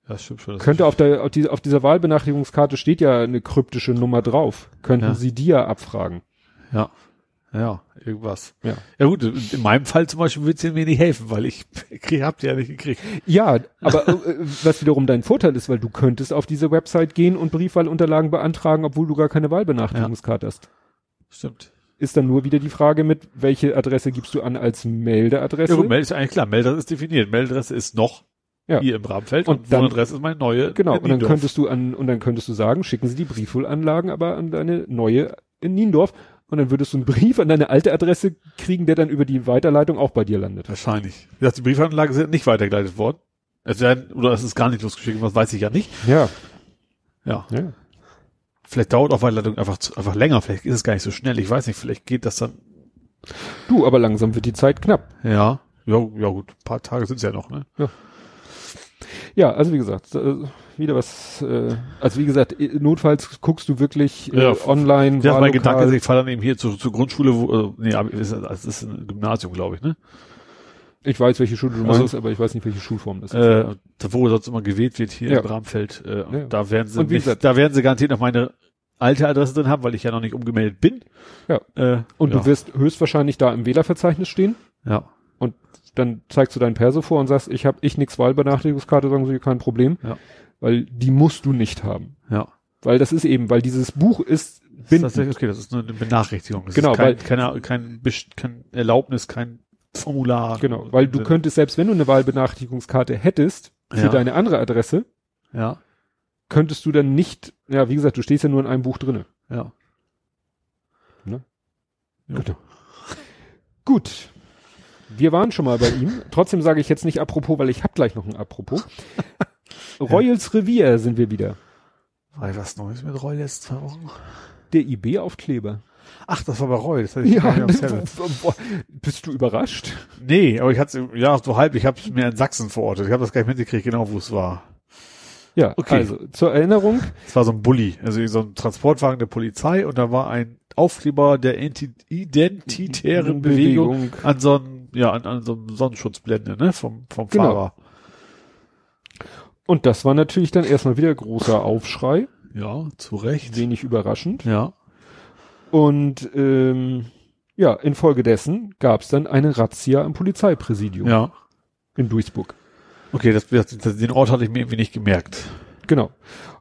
Speaker 3: Ja, stimmt schon.
Speaker 2: Könnte auf der, auf, die, auf dieser Wahlbenachrichtigungskarte steht ja eine kryptische Nummer drauf. Könnten
Speaker 3: Ja.
Speaker 2: Sie die ja abfragen.
Speaker 3: Ja. Ja, irgendwas.
Speaker 2: Ja.
Speaker 3: Ja gut, in meinem Fall zum Beispiel wird es mir nicht helfen, weil ich (laughs) habt ihr ja nicht gekriegt.
Speaker 2: Ja, aber äh, was wiederum dein Vorteil ist, weil du könntest auf diese Website gehen und Briefwahlunterlagen beantragen, obwohl du gar keine Wahlbenachrichtigungskarte hast.
Speaker 3: Stimmt.
Speaker 2: Ist dann nur wieder die Frage mit, welche Adresse gibst du an als Meldeadresse?
Speaker 3: Ja gut, Meld ist eigentlich klar. Meldadresse ist definiert. Meldadresse ist noch
Speaker 2: Ja.
Speaker 3: hier im Rahmenfeld
Speaker 2: Und
Speaker 3: und,
Speaker 2: dann-
Speaker 3: Wohnadresse ist meine neue.
Speaker 2: Genau, und dann könntest du an, und dann könntest du sagen, schicken Sie die Briefwahlanlagen aber an deine neue in Niendorf. Und dann würdest du einen Brief an deine alte Adresse kriegen, der dann über die Weiterleitung auch bei dir landet.
Speaker 3: Wahrscheinlich. Wie gesagt, die Briefanlagen sind nicht weitergeleitet worden. Es werden, oder es ist gar nicht losgeschickt, was weiß ich ja nicht.
Speaker 2: Ja.
Speaker 3: Ja.
Speaker 2: ja.
Speaker 3: Vielleicht dauert auch Weiterleitung einfach, einfach länger. Vielleicht ist es gar nicht so schnell. Ich weiß nicht. Vielleicht geht das dann.
Speaker 2: Du, aber langsam wird die Zeit knapp.
Speaker 3: Ja. Ja, ja gut. Ein paar Tage sind es ja noch, ne?
Speaker 2: Ja, also wie gesagt, äh, wieder was, äh, also wie gesagt, äh, notfalls guckst du wirklich äh,
Speaker 3: Ja,
Speaker 2: online,
Speaker 3: Ja, mein. Gedanke ist, ich fahre dann eben hier zur, zur Grundschule, wo, also, nee, es ist, ein Gymnasium, glaube ich, ne?
Speaker 2: Ich weiß, welche Schule du
Speaker 3: Also-
Speaker 2: meinst, aber ich weiß nicht, welche Schulform das ist.
Speaker 3: Äh, da, wo sonst immer gewählt wird, hier
Speaker 2: Ja.
Speaker 3: im Rahmenfeld, äh, und
Speaker 2: Ja.
Speaker 3: da werden sie nicht,
Speaker 2: gesagt-
Speaker 3: da werden sie garantiert noch meine alte Adresse drin haben, weil ich ja noch nicht umgemeldet bin.
Speaker 2: Ja.
Speaker 3: Äh,
Speaker 2: Und
Speaker 3: ja.
Speaker 2: du wirst höchstwahrscheinlich da im Wählerverzeichnis stehen.
Speaker 3: ja.
Speaker 2: Dann zeigst du dein Perso vor und sagst, ich habe ich nix Wahlbenachrichtigungskarte, sagen sie, kein Problem.
Speaker 3: Ja.
Speaker 2: Weil die musst du nicht haben.
Speaker 3: Ja.
Speaker 2: Weil das ist eben, weil dieses Buch ist
Speaker 3: Das ist
Speaker 2: bindend.
Speaker 3: okay, das ist nur eine Benachrichtigung. Das
Speaker 2: Genau,
Speaker 3: ist kein,
Speaker 2: weil-
Speaker 3: keine, kein, kein Erlaubnis, kein Formular.
Speaker 2: Genau, weil du könntest, selbst wenn du eine Wahlbenachrichtigungskarte hättest, für
Speaker 3: Ja.
Speaker 2: deine andere Adresse,
Speaker 3: Ja.
Speaker 2: könntest du dann nicht, ja, wie gesagt, du stehst ja nur in einem Buch drinne.
Speaker 3: Ja.
Speaker 2: Ne?
Speaker 3: Ja.
Speaker 2: Gut. Wir waren schon mal bei ihm. Trotzdem sage ich jetzt nicht apropos, weil ich hab gleich noch ein apropos. (laughs) Royals Revier sind wir wieder.
Speaker 3: War was Neues mit Roy letzte zwei Wochen?
Speaker 2: Der IB-Aufkleber.
Speaker 3: Ach, das war bei Roy. Das hatte ich
Speaker 2: Ja,
Speaker 3: nicht auf (laughs)
Speaker 2: bist du überrascht?
Speaker 3: Nee, aber ich hatte ja so halb, ich habe es mir in Sachsen verortet. Ich habe das gar nicht mitgekriegt, genau wo es war.
Speaker 2: Ja,
Speaker 3: Okay.
Speaker 2: also zur Erinnerung,
Speaker 3: Es war so ein Bulli, also so ein Transportwagen der Polizei und da war ein Aufkleber der Enti identitären Bewegung, an so einem, ja, an, an so einem Sonnenschutzblende, ne, vom, vom
Speaker 2: Genau.
Speaker 3: Fahrer.
Speaker 2: Und das war natürlich dann erstmal wieder großer Aufschrei,
Speaker 3: Ja, zu Recht.
Speaker 2: wenig überraschend.
Speaker 3: Ja.
Speaker 2: Und ähm, ja, infolgedessen gab es dann eine Razzia im Polizeipräsidium
Speaker 3: Ja.
Speaker 2: in Duisburg.
Speaker 3: Okay, das, das, den Ort hatte ich mir irgendwie nicht gemerkt.
Speaker 2: Genau.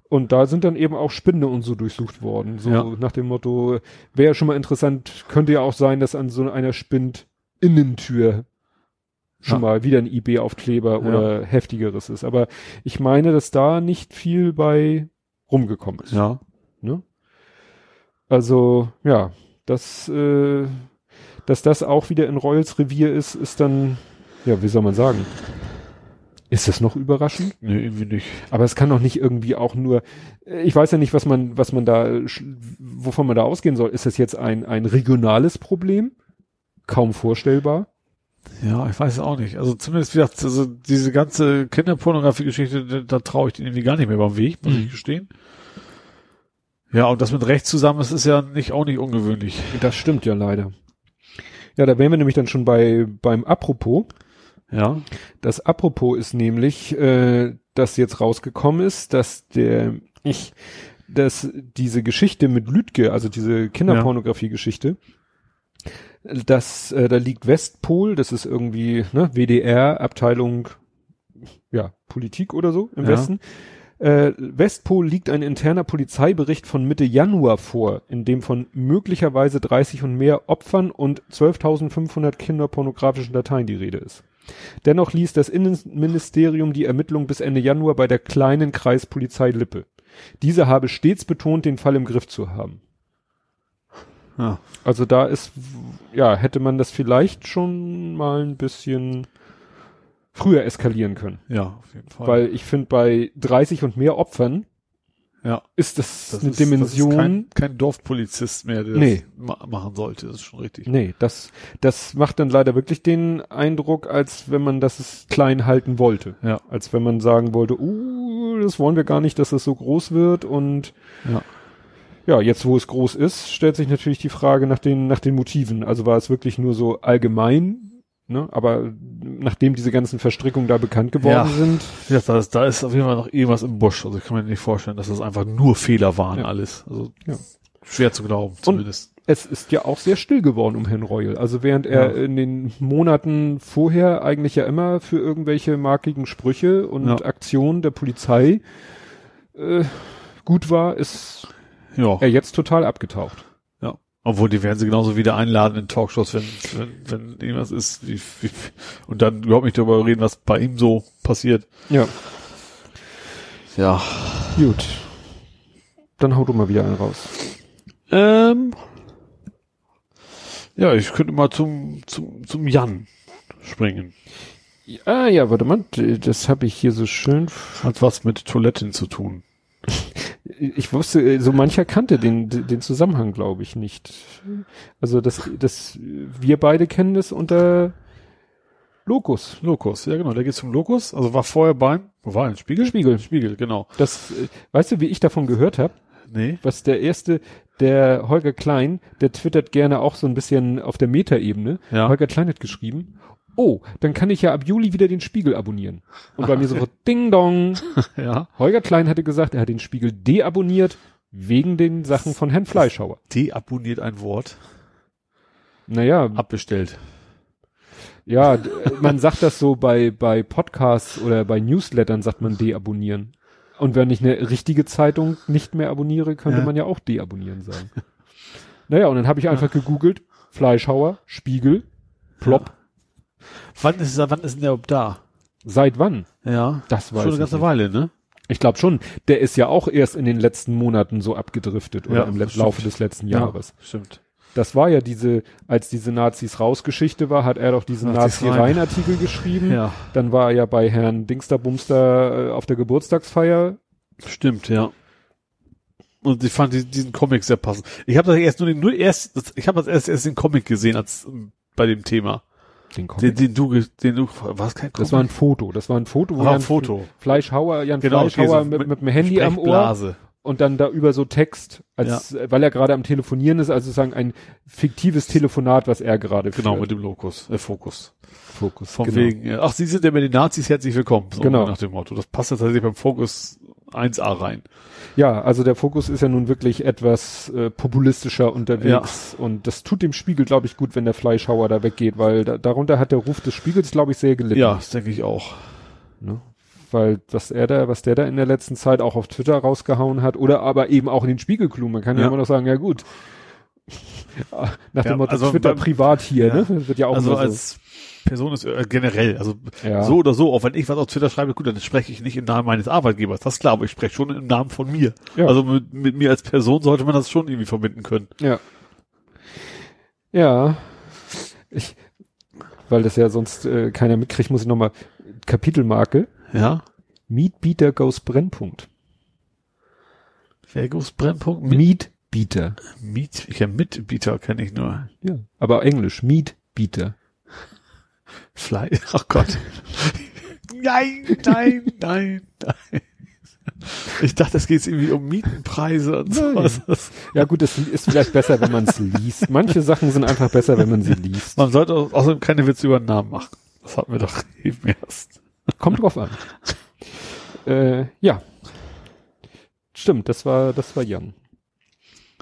Speaker 2: Und da sind dann eben auch Spinde und so durchsucht worden. So
Speaker 3: Ja.
Speaker 2: nach dem Motto, wäre schon mal interessant, könnte ja auch sein, dass an so einer Spind-Innentür schon
Speaker 3: Ja.
Speaker 2: mal wieder ein IB-Aufkleber
Speaker 3: Ja.
Speaker 2: oder heftigeres ist. Aber ich meine, dass da nicht viel bei rumgekommen ist.
Speaker 3: Ja.
Speaker 2: Ne? Also, ja, das, äh, dass das auch wieder in Royals Revier ist, ist dann, ja, wie soll man sagen? Ist das noch überraschend?
Speaker 3: Nee, irgendwie nicht.
Speaker 2: Aber es kann doch nicht irgendwie auch nur, äh, ich weiß ja nicht, was man, was man da, wovon man da ausgehen soll. Ist das jetzt ein, ein regionales Problem? Kaum vorstellbar.
Speaker 3: Ja, ich weiß es auch nicht. Also zumindest, wie gesagt, also diese ganze Kinderpornografie-Geschichte, da, da traue ich denen irgendwie gar nicht mehr beim Weg, muss
Speaker 2: Mhm.
Speaker 3: ich gestehen. Ja, und das mit Recht zusammen, das ist ja nicht, auch nicht ungewöhnlich.
Speaker 2: Das stimmt ja leider. Ja, da wären wir nämlich dann schon bei, beim Apropos.
Speaker 3: Ja.
Speaker 2: Das Apropos ist nämlich, äh, dass jetzt rausgekommen ist, dass der, ich, dass diese Geschichte mit Lütke, also diese Kinderpornografie-Geschichte, dass äh, da liegt Westpol, das ist irgendwie ne, WDR Abteilung ja Politik oder so im
Speaker 3: Ja.
Speaker 2: Westen. Äh, Westpol liegt ein interner Polizeibericht von Mitte Januar vor, in dem von möglicherweise 30 und mehr Opfern und 12.500 kinderpornografischen Dateien die Rede ist. Dennoch ließ das Innenministerium die Ermittlung bis Ende Januar bei der kleinen Kreispolizei Lippe. Diese habe stets betont, den Fall im Griff zu haben.
Speaker 3: Ja.
Speaker 2: Also da ist, ja, hätte man das vielleicht schon mal ein bisschen früher eskalieren können.
Speaker 3: Ja, auf jeden Fall.
Speaker 2: Weil ich finde, bei 30 und mehr Opfern
Speaker 3: ja.
Speaker 2: ist das,
Speaker 3: Das
Speaker 2: eine
Speaker 3: ist,
Speaker 2: Dimension.
Speaker 3: Das ist kein, kein Dorfpolizist mehr, der
Speaker 2: Nee.
Speaker 3: das ma machen sollte. Das ist schon richtig.
Speaker 2: nee, das, das macht dann leider wirklich den Eindruck, als wenn man das klein halten wollte.
Speaker 3: Ja.
Speaker 2: Als wenn man sagen wollte, uh, das wollen wir gar nicht, dass es so groß wird und
Speaker 3: Ja.
Speaker 2: Ja, jetzt wo es groß ist, stellt sich natürlich die Frage nach den, nach den Motiven. Also war es wirklich nur so allgemein, ne? Aber nachdem diese ganzen Verstrickungen da bekannt geworden
Speaker 3: Ja.
Speaker 2: sind,
Speaker 3: Ja, da ist, da ist auf jeden Fall noch irgendwas im Busch. Also ich kann mir nicht vorstellen, dass das einfach nur Fehler waren,
Speaker 2: Ja.
Speaker 3: alles. Also
Speaker 2: Ja.
Speaker 3: schwer zu glauben, zumindest.
Speaker 2: es ist ja auch sehr still geworden um Herrn Reul. Also während er in den Monaten vorher eigentlich ja immer für irgendwelche markigen Sprüche und. Aktionen der Polizei äh, gut war, ist
Speaker 3: Ja.
Speaker 2: er jetzt total abgetaucht.
Speaker 3: Obwohl, die werden sie genauso wieder einladen in Talkshows, wenn, wenn, wenn irgendwas ist, wie, wie, und dann überhaupt nicht darüber reden, was bei ihm so passiert.
Speaker 2: Ja.
Speaker 3: Ja.
Speaker 2: Gut. Dann hau du mal wieder einen raus.
Speaker 3: Ähm, ja, ich könnte mal zum, zum, zum Jan springen.
Speaker 2: Ah ja, warte mal, das habe ich hier so schön.
Speaker 3: Hat was mit Toiletten zu tun. (laughs)
Speaker 2: Ich wusste, äh, so mancher kannte den den Zusammenhang, glaube ich, nicht. Also das das wir beide kennen das unter Locus.
Speaker 3: Lokus, ja genau, der geht zum Lokus, also war vorher beim, wo war er, Spiegel?
Speaker 2: Spiegel.
Speaker 3: Spiegel, genau.
Speaker 2: Das äh, weißt du, wie ich davon gehört habe?
Speaker 3: Nee.
Speaker 2: Was der erste, der Holger Klein, der twittert gerne auch so ein bisschen auf der Metaebene.
Speaker 3: Ja.
Speaker 2: Holger Klein hat geschrieben. Oh, dann kann ich ja ab Juli wieder den Spiegel abonnieren. Und bei mir sofort (laughs) Ding Dong. (laughs)
Speaker 3: Ja.
Speaker 2: Holger Klein hatte gesagt, er hat den Spiegel deabonniert wegen den Sachen von Herrn Fleischhauer.
Speaker 3: Deabonniert ein Wort.
Speaker 2: Naja,
Speaker 3: Abbestellt.
Speaker 2: ja, man sagt das so bei, bei Podcasts oder bei Newslettern sagt man deabonnieren. Und wenn ich eine richtige Zeitung nicht mehr abonniere, könnte
Speaker 3: Ja.
Speaker 2: man ja auch deabonnieren sagen. naja, und dann habe ich einfach gegoogelt, Fleischhauer, Spiegel, Plop,
Speaker 3: Wann ist, wann ist denn der überhaupt da?
Speaker 2: seit wann?
Speaker 3: Ja.
Speaker 2: Das weiß
Speaker 3: Schon eine ganze
Speaker 2: nicht.
Speaker 3: Weile, ne?
Speaker 2: Ich glaube schon, der ist ja auch erst in den letzten Monaten so abgedriftet oder
Speaker 3: Ja,
Speaker 2: im Laufe des letzten Jahres.
Speaker 3: stimmt.
Speaker 2: Das war ja diese, als diese Nazis rausgeschichte war, hat er doch diesen. Nazi-Rein-Artikel geschrieben.
Speaker 3: Ja.
Speaker 2: Dann war er ja bei Herrn Dingsterbumster äh, auf der Geburtstagsfeier.
Speaker 3: Stimmt, ja. Und ich fand die, diesen Comic sehr passend. Ich habe das erst nur den, nur erst, ich habe das erst erst den Comic gesehen als bei dem Thema.
Speaker 2: Den
Speaker 3: Den, den du, den du, war es kein Comic?
Speaker 2: das war ein Foto. Das war ein Foto, wo
Speaker 3: Ah,
Speaker 2: Jan
Speaker 3: Foto.
Speaker 2: Fleischhauer, Jan
Speaker 3: Genau, okay,
Speaker 2: Fleischhauer
Speaker 3: so
Speaker 2: mit,
Speaker 3: mit
Speaker 2: dem Handy am Ohr und dann da über so Text, als, äh, weil er gerade am Telefonieren ist, also sozusagen ein fiktives Telefonat, was er gerade
Speaker 3: Genau,
Speaker 2: führt.
Speaker 3: mit dem Lokus, äh, Fokus.
Speaker 2: Fokus.
Speaker 3: Von
Speaker 2: genau.
Speaker 3: wegen, äh, ach, Sie sind ja mit den Nazis herzlich willkommen. So
Speaker 2: Genau.
Speaker 3: Nach dem Motto. Das passt ja tatsächlich beim Fokus 1a rein.
Speaker 2: Ja, also der Fokus ist ja nun wirklich etwas äh, populistischer unterwegs und das tut dem Spiegel, glaube ich, gut, wenn der Fleischhauer da weggeht, weil da, darunter hat der Ruf des Spiegels, glaube ich, sehr gelitten.
Speaker 3: Ja, das denke ich auch.
Speaker 2: Ne? weil was er da, was der da in der letzten Zeit auch auf Twitter rausgehauen hat oder aber eben auch in den Spiegelklumen. Man kann ja,
Speaker 3: Ja.
Speaker 2: immer noch sagen, ja gut. (laughs) Nach dem
Speaker 3: Ja,
Speaker 2: Motto
Speaker 3: also
Speaker 2: Twitter
Speaker 3: beim-
Speaker 2: privat hier,
Speaker 3: Ja.
Speaker 2: ne? Das wird ja auch
Speaker 3: also
Speaker 2: so.
Speaker 3: als Person ist äh, generell, also
Speaker 2: Ja.
Speaker 3: so oder so, auch wenn ich was auf Twitter schreibe, gut, dann spreche ich nicht im Namen meines Arbeitgebers, das ist klar, aber ich spreche schon im Namen von mir.
Speaker 2: Ja.
Speaker 3: Also mit, mit mir als Person sollte man das schon irgendwie verbinden können.
Speaker 2: Ja. Ja. Ich, weil das ja sonst äh, keiner mitkriegt, muss ich nochmal Kapitelmarke.
Speaker 3: Ja.
Speaker 2: Meatbeater goes Brennpunkt.
Speaker 3: Vergus Brennpunkt mit,
Speaker 2: Meatbeater.
Speaker 3: Miet, ich ja Mitbieter kenne ich nur.
Speaker 2: Ja. Aber Englisch. Meatbeater.
Speaker 3: Fly, ach Gott. nein, nein, (laughs) nein, nein. Ich dachte, es geht irgendwie um Mietenpreise und sowas.
Speaker 2: Ja gut, das ist vielleicht besser, wenn man es liest. Manche Sachen sind einfach besser, wenn man sie liest.
Speaker 3: Man sollte au- außerdem keine Witze über den Namen machen. Das hatten wir doch eben erst.
Speaker 2: Kommt drauf an. Äh, ja. Stimmt, das war, das war Jan.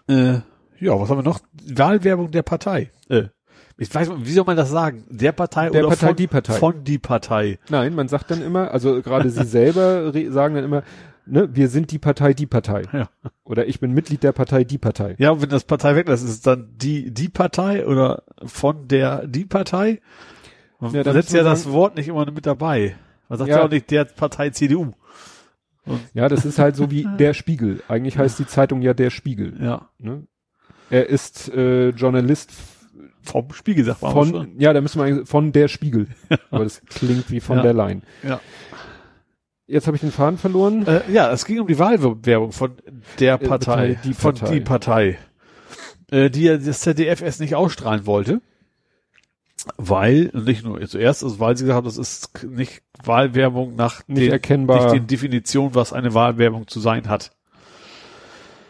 Speaker 3: Äh, ja, was haben wir noch? Wahlwerbung der Partei. Äh, ich weiß, wie soll man das sagen? Der Partei
Speaker 2: Der
Speaker 3: oder
Speaker 2: Partei,
Speaker 3: von,
Speaker 2: die Partei.
Speaker 3: von die Partei.
Speaker 2: Nein, man sagt dann immer, also gerade sie selber sagen dann immer, ne, wir sind die Partei, die Partei.
Speaker 3: Ja.
Speaker 2: Oder ich bin Mitglied der Partei, die Partei.
Speaker 3: Ja, und wenn das Partei weglässt, ist es dann die, die Partei oder von der, die Partei? Man
Speaker 2: Ja,
Speaker 3: setzt ja das
Speaker 2: sagen-
Speaker 3: Wort nicht immer mit dabei. Man sagt ja,
Speaker 2: Ja.
Speaker 3: auch nicht der Partei CDU.
Speaker 2: Ja, das ist halt so wie (laughs) der Spiegel. Eigentlich heißt die Zeitung ja der Spiegel.
Speaker 3: Ja.
Speaker 2: Ne? Er ist äh, Journalist
Speaker 3: Vom Spiegel sagt man schon.
Speaker 2: von, ja, da müssen wir eigentlich von der Spiegel. (laughs) Aber das klingt wie von
Speaker 3: Ja.
Speaker 2: der Line.
Speaker 3: Ja.
Speaker 2: Jetzt habe ich den Faden verloren.
Speaker 3: Äh, ja, es ging um die Wahlwerbung von der
Speaker 2: Äh,
Speaker 3: Partei,
Speaker 2: Partei, die
Speaker 3: von
Speaker 2: Partei.
Speaker 3: die Partei, äh, die ja das ZDF erst nicht ausstrahlen wollte, weil nicht nur zuerst, also weil sie gesagt haben, das ist nicht Wahlwerbung nach
Speaker 2: Nicht
Speaker 3: den,
Speaker 2: erkennbar.
Speaker 3: nicht den Definition, was eine Wahlwerbung zu sein hat.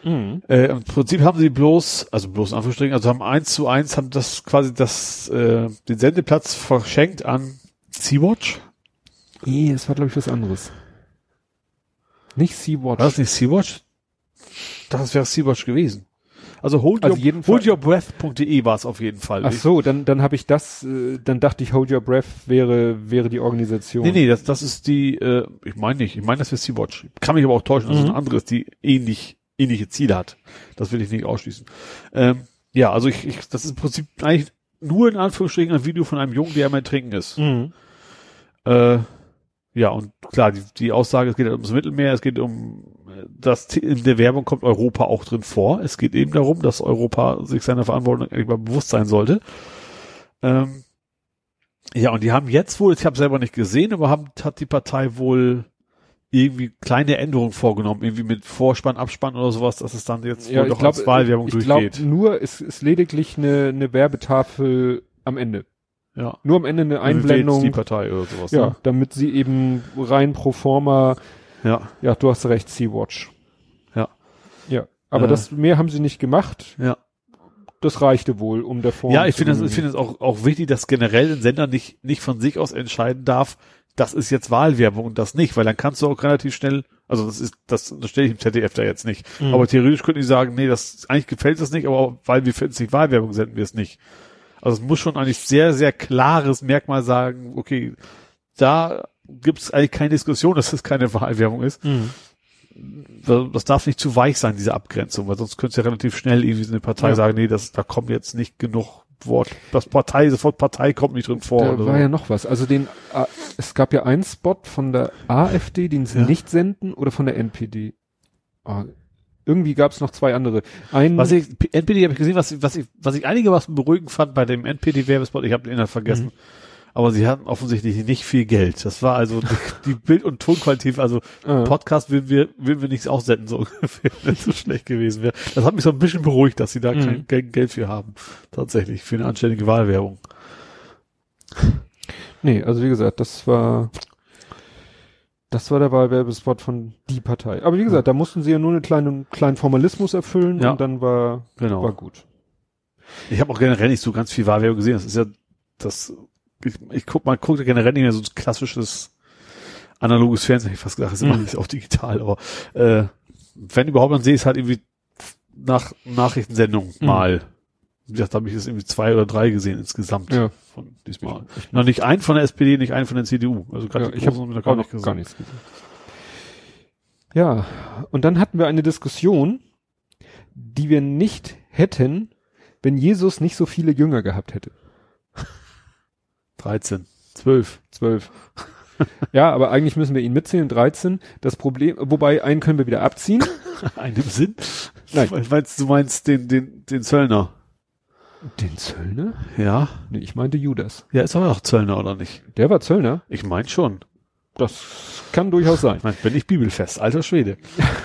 Speaker 2: Mhm.
Speaker 3: Äh, Im Prinzip haben sie bloß, also bloß in Anführungsstrichen, also haben eins zu eins, haben das quasi das, äh, den Sendeplatz verschenkt an Sea-Watch.
Speaker 2: Nee, es war, glaube ich, was anderes. Nicht Sea-Watch.
Speaker 3: War das nicht Sea-Watch? Das wäre Sea-Watch gewesen. Also hold,
Speaker 2: Also
Speaker 3: your, hold war es auf jeden Fall.
Speaker 2: Ach so, dann, dann habe ich das, äh, dann dachte ich, Hold Your Breath wäre, wäre die Organisation.
Speaker 3: Nee, nee, das, das ist die, äh, ich meine nicht, ich meine, das wäre Sea-Watch. Kann mich aber auch täuschen, dass es
Speaker 2: Mhm.
Speaker 3: eine andere ist, die ähnlich, ähnliche Ziele hat. Das will ich nicht ausschließen. Ähm, ja, also ich, ich, das ist im Prinzip eigentlich nur in Anführungsstrichen ein Video von einem Jungen, der am Ertrinken ist.
Speaker 2: Mhm.
Speaker 3: Äh, ja, und klar, die, die Aussage, es geht ums Mittelmeer, es geht um, das, in der Werbung kommt Europa auch drin vor. Es geht eben darum, dass Europa sich seiner Verantwortung eigentlich mal bewusst sein sollte. Ähm, ja, und die haben jetzt wohl, ich habe selber nicht gesehen, aber haben, hat die Partei wohl irgendwie kleine Änderungen vorgenommen, irgendwie mit Vorspann, Abspann oder sowas, dass es dann jetzt wohl
Speaker 2: Ja, ich
Speaker 3: doch
Speaker 2: glaube,
Speaker 3: als Wahlwerbung
Speaker 2: ich glaube
Speaker 3: durchgeht.
Speaker 2: nur, es ist lediglich eine, eine Werbetafel am Ende.
Speaker 3: ja.
Speaker 2: Nur am Ende eine Einblendung.
Speaker 3: Die Partei oder sowas.
Speaker 2: Ja,
Speaker 3: Ne?
Speaker 2: damit sie eben rein pro forma,
Speaker 3: Ja.
Speaker 2: ja, du hast recht, Sea-Watch.
Speaker 3: Ja.
Speaker 2: Ja. Aber
Speaker 3: Äh.
Speaker 2: das, mehr haben sie nicht gemacht.
Speaker 3: Ja.
Speaker 2: Das reichte wohl, um der Form
Speaker 3: Ja, ich finde es, ich finde es auch, auch wichtig, dass generell ein Sender nicht, nicht von sich aus entscheiden darf, das ist jetzt Wahlwerbung und das nicht, weil dann kannst du auch relativ schnell, also das ist, das, das stelle ich im ZDF da jetzt nicht.
Speaker 2: Mhm.
Speaker 3: Aber theoretisch könnten die sagen, nee, das, eigentlich gefällt das nicht, aber weil wir finden es nicht Wahlwerbung, senden wir es nicht. Also es muss schon eigentlich sehr, sehr klares Merkmal sagen, okay, da gibt es eigentlich keine Diskussion, (laughs) dass es keine Wahlwerbung ist.
Speaker 2: Mhm.
Speaker 3: Das das darf nicht zu weich sein, diese Abgrenzung, weil sonst könnte es ja relativ schnell irgendwie so eine Partei
Speaker 2: Ja.
Speaker 3: sagen, nee, das, da kommt jetzt nicht genug Wort. Das Partei, das Wort Partei kommt nicht drin vor.
Speaker 2: Da war
Speaker 3: so.
Speaker 2: ja noch was. Also den, A- es gab ja einen Spot von der AfD, den sie
Speaker 3: Ja.
Speaker 2: nicht senden, oder von der NPD. Ah, irgendwie gab es noch zwei andere. Ein,
Speaker 3: Was ich, NPD habe ich gesehen, was, ich- was ich, was ich einigermaßen beruhigend fand bei dem NPD-Werbespot, ich habe den Inhalt vergessen,
Speaker 2: Mhm.
Speaker 3: Aber sie hatten offensichtlich nicht viel Geld. Das war also die, Bild- und Tonqualität, also (laughs)
Speaker 2: äh,
Speaker 3: Podcast würden wir, würden wir nichts aussenden, so (laughs) ungefähr, wenn es so schlecht gewesen wäre. Das hat mich so ein bisschen beruhigt, dass sie da
Speaker 2: Mhm.
Speaker 3: kein, Geld für haben. Tatsächlich, für eine anständige Wahlwerbung.
Speaker 2: nee, also wie gesagt, das war, das war der Wahlwerbespot von die Partei. Aber wie gesagt, da mussten sie ja nur einen kleinen, kleinen Formalismus erfüllen
Speaker 3: Ja.
Speaker 2: und dann war,
Speaker 3: Genau.
Speaker 2: war gut.
Speaker 3: Ich habe auch generell nicht so ganz viel Wahlwerbung gesehen. Das ist ja das. Ich, ich guck mal, gucke generell nicht mehr so ein klassisches analoges Fernsehen. Ich fast gesagt, ist immer
Speaker 2: Mhm.
Speaker 3: auch digital, aber äh, wenn überhaupt, dann sehe ich es halt irgendwie nach Nachrichtensendung
Speaker 2: Mhm.
Speaker 3: mal. Wie gesagt, da habe ich jetzt irgendwie zwei oder drei gesehen insgesamt
Speaker 2: Ja.
Speaker 3: von diesmal. Noch nicht ein von der SPD, nicht ein von der CDU. Also gerade
Speaker 2: Ja, ich habe gar, nicht gar nichts gesehen. Ja, und dann hatten wir eine Diskussion, die wir nicht hätten, wenn Jesus nicht so viele Jünger gehabt hätte.
Speaker 3: 13, 12.
Speaker 2: Zwölf. (laughs) ja, aber eigentlich müssen wir ihn mitzählen, 13. Das Problem, wobei einen können wir wieder abziehen. (laughs)
Speaker 3: Einen im Sinn?
Speaker 2: Nein.
Speaker 3: Du meinst, du meinst den, den, den Zöllner?
Speaker 2: Den Zöllner?
Speaker 3: Ja.
Speaker 2: Nee, ich meinte Judas.
Speaker 3: Ja, ist aber auch Zöllner, oder nicht?
Speaker 2: Der war Zöllner?
Speaker 3: Ich mein schon.
Speaker 2: Das kann durchaus sein.
Speaker 3: Ich mein, bin ich bibelfest, alter Schwede.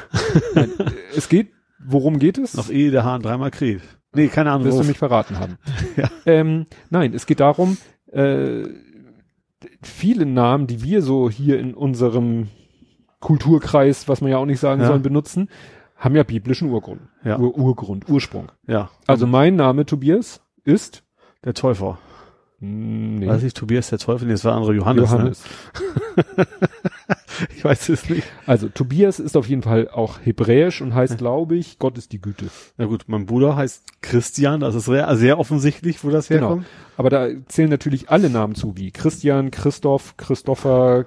Speaker 3: (laughs)
Speaker 2: Nein, es geht, worum geht es?
Speaker 3: Noch ehe der Hahn dreimal kräht. Nee, keine Ahnung.
Speaker 2: wirst du mich verraten haben.
Speaker 3: Ja.
Speaker 2: ähm, nein, es geht darum, äh, viele Namen, die wir so hier in unserem Kulturkreis, was man ja auch nicht sagen
Speaker 3: Ja.
Speaker 2: soll, benutzen, haben ja biblischen Urgrund.
Speaker 3: Ja.
Speaker 2: Ur Urgrund, Ursprung.
Speaker 3: ja.
Speaker 2: Also mein Name Tobias ist
Speaker 3: Der Täufer.
Speaker 2: Nee,
Speaker 3: Weiß ich, Tobias der Teufel? Das war andere Johannes.
Speaker 2: Johannes.
Speaker 3: Ne? (laughs) Ich weiß es nicht.
Speaker 2: Also Tobias ist auf jeden Fall auch hebräisch und heißt, glaube ich, Gott ist die Güte.
Speaker 3: Na gut, mein Bruder heißt Christian, das ist sehr, sehr offensichtlich, wo das
Speaker 2: Genau.
Speaker 3: herkommt.
Speaker 2: Aber da zählen natürlich alle Namen zu, wie Christian, Christoph, Christopher,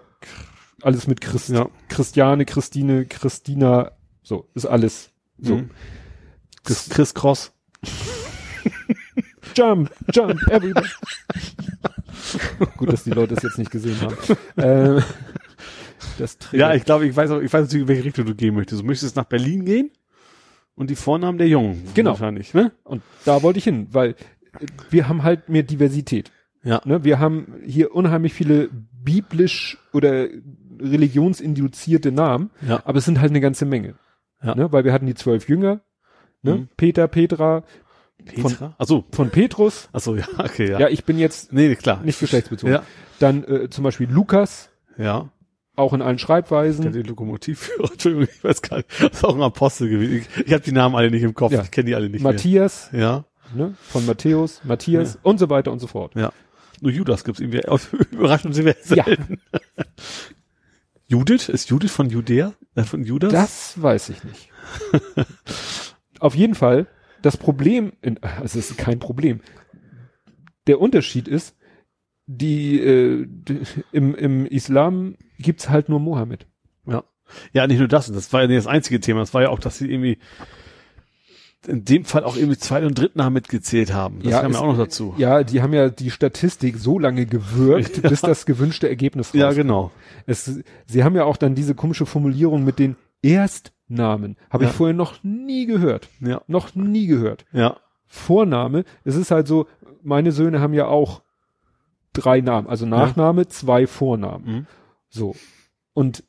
Speaker 2: alles mit Christ,
Speaker 3: Ja.
Speaker 2: Christiane, Christine, Christina, so, ist alles so.
Speaker 3: Mhm. Chris, Chris Cross. (laughs)
Speaker 2: Jump, jump, everybody. (laughs) Gut, dass die Leute es jetzt nicht gesehen haben. ähm, das Trailer.
Speaker 3: Ja, ich glaube, ich weiß auch, ich weiß natürlich, in welche Richtung du gehen möchtest. Du möchtest nach Berlin gehen und die Vornamen der Jungen.
Speaker 2: Genau.
Speaker 3: Wahrscheinlich, ne?
Speaker 2: Und da wollte ich hin, weil wir haben halt mehr Diversität.
Speaker 3: Ja.
Speaker 2: Ne? Wir haben hier unheimlich viele biblisch oder religionsinduzierte Namen,
Speaker 3: Ja.
Speaker 2: aber es sind halt eine ganze Menge.
Speaker 3: Ja.
Speaker 2: Ne? Weil wir hatten die zwölf Jünger, ne?
Speaker 3: Mhm.
Speaker 2: Peter, Petra,
Speaker 3: Petra? Ach so.
Speaker 2: von Petrus.
Speaker 3: Ach so, ja, okay, ja.
Speaker 2: Ja, ich bin jetzt
Speaker 3: Nee, klar.
Speaker 2: nicht geschlechtsbezogen.
Speaker 3: Ja.
Speaker 2: Dann äh, zum Beispiel Lukas,
Speaker 3: Ja.
Speaker 2: auch in allen Schreibweisen.
Speaker 3: die Lokomotivführer, (laughs) Entschuldigung, ich weiß gar nicht. Das ist auch ein Apostel gewesen. Ich, ich habe die Namen alle nicht im Kopf.
Speaker 2: Ja.
Speaker 3: Ich kenne die alle nicht
Speaker 2: Matthias,
Speaker 3: mehr. Ja.
Speaker 2: ne? von Matthäus, Matthias und so weiter und so fort.
Speaker 3: Ja. Nur Judas gibt's irgendwie. (laughs) Überraschend sind wir
Speaker 2: Ja.
Speaker 3: selten. (laughs) Judith? Ist Judith von Judäa? Äh, von Judas?
Speaker 2: Das weiß ich nicht. Auf jeden Fall, das Problem, in, also (laughs) es ist kein Problem. Der Unterschied ist, die, äh, die im, im Islam gibt's halt nur Mohammed.
Speaker 3: Ja. Ja, nicht nur das. Das war ja nicht das einzige Thema. Das war ja auch, dass sie irgendwie in dem Fall auch irgendwie Zweit- und Drittnamen mitgezählt haben. Das
Speaker 2: Ja,
Speaker 3: kam ja auch noch dazu.
Speaker 2: Ja, die haben ja die Statistik so lange gewirkt, (laughs) bis das gewünschte Ergebnis
Speaker 3: Ja,
Speaker 2: rauskommt.
Speaker 3: genau.
Speaker 2: Es, sie haben ja auch dann diese komische Formulierung mit den Erstnamen. Habe
Speaker 3: Ja.
Speaker 2: ich vorher noch nie gehört.
Speaker 3: Ja.
Speaker 2: Noch nie gehört.
Speaker 3: Ja.
Speaker 2: Vorname, es ist halt so, meine Söhne haben ja auch drei Namen, also Nachname, zwei Vornamen.
Speaker 3: Mhm.
Speaker 2: So. Und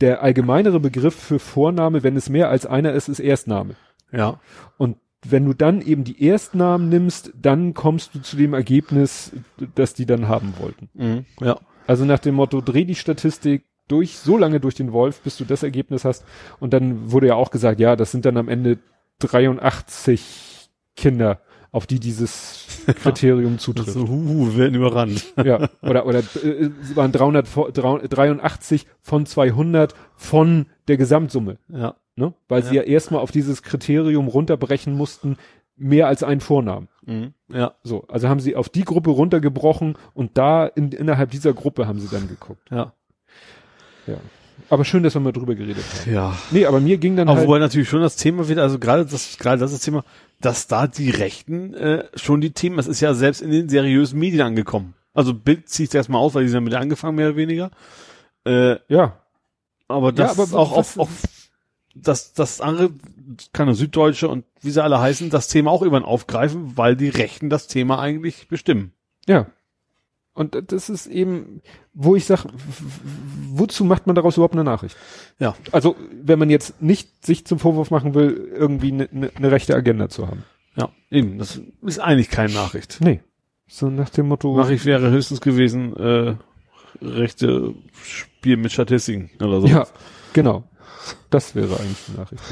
Speaker 2: der allgemeinere Begriff für Vorname, wenn es mehr als einer ist, ist Erstname.
Speaker 3: Ja.
Speaker 2: Und wenn du dann eben die Erstnamen nimmst, dann kommst du zu dem Ergebnis, das die dann haben wollten.
Speaker 3: Mhm. Ja.
Speaker 2: Also nach dem Motto, dreh die Statistik durch, so lange durch den Wolf, bis du das Ergebnis hast. Und dann wurde ja auch gesagt, ja, das sind dann am Ende 83 Kinder, auf die dieses Kriterium zutrifft.
Speaker 3: so, huhu, wir werden überrannt. (laughs)
Speaker 2: Ja, oder, oder äh, es waren 300, vor- 383 von 200 von der Gesamtsumme,
Speaker 3: Ja.
Speaker 2: ne? Weil sie ja erstmal auf dieses Kriterium runterbrechen mussten, mehr als ein Vornamen.
Speaker 3: Mhm. Ja.
Speaker 2: So, also haben sie auf die Gruppe runtergebrochen und da in, innerhalb dieser Gruppe haben sie dann geguckt.
Speaker 3: Ja.
Speaker 2: Ja. Aber schön, dass wir mal drüber geredet haben.
Speaker 3: Ja.
Speaker 2: Nee, aber mir ging dann
Speaker 3: Aber
Speaker 2: halt,
Speaker 3: wobei natürlich schon das Thema wieder, also gerade das, gerade das ist das Thema, dass da die Rechten äh, schon die Themen, das ist ja selbst in den seriösen Medien angekommen. Also Bild zieht erstmal aus, weil die sind damit angefangen, mehr oder weniger. Äh,
Speaker 2: ja,
Speaker 3: aber das
Speaker 2: aber
Speaker 3: ist auch, auch, auch dass das andere, keine Süddeutsche und wie sie alle heißen, das Thema auch irgendwann aufgreifen, weil die Rechten das Thema eigentlich bestimmen.
Speaker 2: ja. Und das ist eben, wo ich sag, w- w- wozu macht man daraus überhaupt eine Nachricht?
Speaker 3: Ja.
Speaker 2: Also, wenn man jetzt nicht sich zum Vorwurf machen will, irgendwie eine ne, ne rechte Agenda zu haben.
Speaker 3: Ja, eben. Das ist eigentlich keine Nachricht.
Speaker 2: Nee. So nach dem Motto.
Speaker 3: Nachricht wäre höchstens gewesen, äh, rechte Spiel mit Statistiken oder so.
Speaker 2: Ja, genau. Das wäre eigentlich eine Nachricht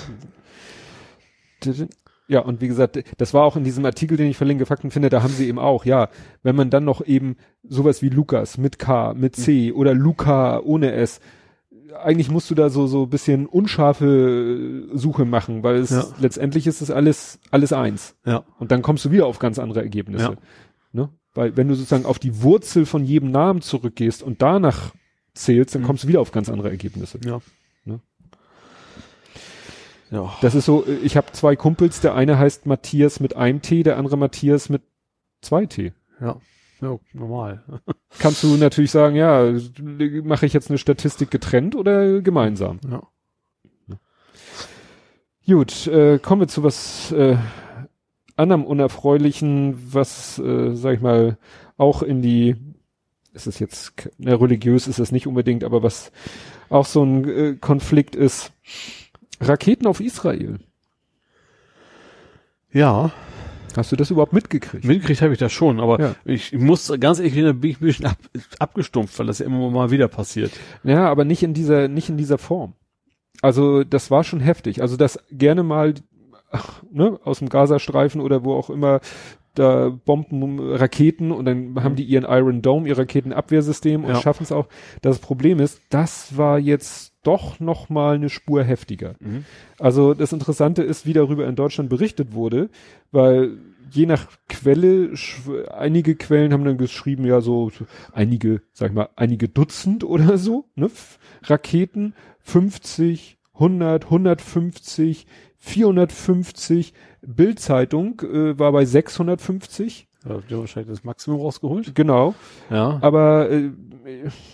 Speaker 2: gewesen. Ja, und wie gesagt, das war auch in diesem Artikel, den ich verlinke, Fakten finde, da haben sie eben auch, ja, wenn man dann noch eben sowas wie Lukas mit K, mit C oder Luca ohne S, eigentlich musst du da so so bisschen unscharfe Suche machen, weil es
Speaker 3: Ja.
Speaker 2: letztendlich ist es alles alles eins.
Speaker 3: Ja.
Speaker 2: Und dann kommst du wieder auf ganz andere Ergebnisse.
Speaker 3: Ja.
Speaker 2: Ne? Weil wenn du sozusagen auf die Wurzel von jedem Namen zurückgehst und danach zählst, dann
Speaker 3: Mhm.
Speaker 2: kommst du wieder auf ganz andere Ergebnisse.
Speaker 3: Ja. Ja.
Speaker 2: Das ist so, äh, ich habe zwei Kumpels, der eine heißt Matthias mit einem T, der andere Matthias mit zwei T.
Speaker 3: Ja. Ja, normal. (laughs)
Speaker 2: Kannst du natürlich sagen, ja, mache ich jetzt eine Statistik getrennt oder gemeinsam?
Speaker 3: Ja.
Speaker 2: Gut, äh, kommen wir zu was äh, anderem Unerfreulichen, was, äh, sag ich mal, auch in die, ist es jetzt, na, religiös ist es nicht unbedingt, aber was auch so ein äh, Konflikt ist, Raketen auf Israel.
Speaker 3: Ja.
Speaker 2: Hast du das überhaupt mitgekriegt?
Speaker 3: Mitgekriegt habe ich das schon, aber
Speaker 2: Ja.
Speaker 3: ich, muss ganz ehrlich, da bin ich ein bisschen ab, abgestumpft, weil das ja immer mal wieder passiert.
Speaker 2: Ja, aber nicht in dieser, nicht in dieser Form. Also das war schon heftig. Also das gerne mal ach, ne, aus dem Gazastreifen oder wo auch immer da Bomben, Raketen und dann haben die ihren Iron Dome, ihr Raketenabwehrsystem und
Speaker 3: Ja.
Speaker 2: schaffen es auch. Das Problem ist, das war jetzt doch noch mal eine Spur heftiger.
Speaker 3: Mhm.
Speaker 2: Also das Interessante ist, wie darüber in Deutschland berichtet wurde, weil je nach Quelle, einige Quellen haben dann geschrieben, ja so, so einige, sag ich mal, einige Dutzend (laughs) oder so, ne, Raketen, 50, 100, 150, 450, Bildzeitung äh, war bei 650,
Speaker 3: Da habt ihr wahrscheinlich das Maximum rausgeholt.
Speaker 2: genau.
Speaker 3: Ja.
Speaker 2: Aber äh,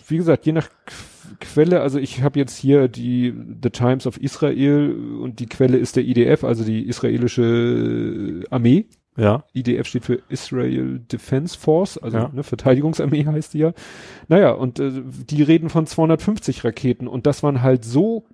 Speaker 2: wie gesagt, je nach Qu- Quelle, also ich habe jetzt hier die The Times of Israel und die Quelle ist der IDF, also die israelische Armee.
Speaker 3: Ja.
Speaker 2: IDF steht für Israel Defense Force, also
Speaker 3: Ja.
Speaker 2: ne, Verteidigungsarmee heißt die ja. Naja, und äh, die reden von 250 Raketen und das waren halt so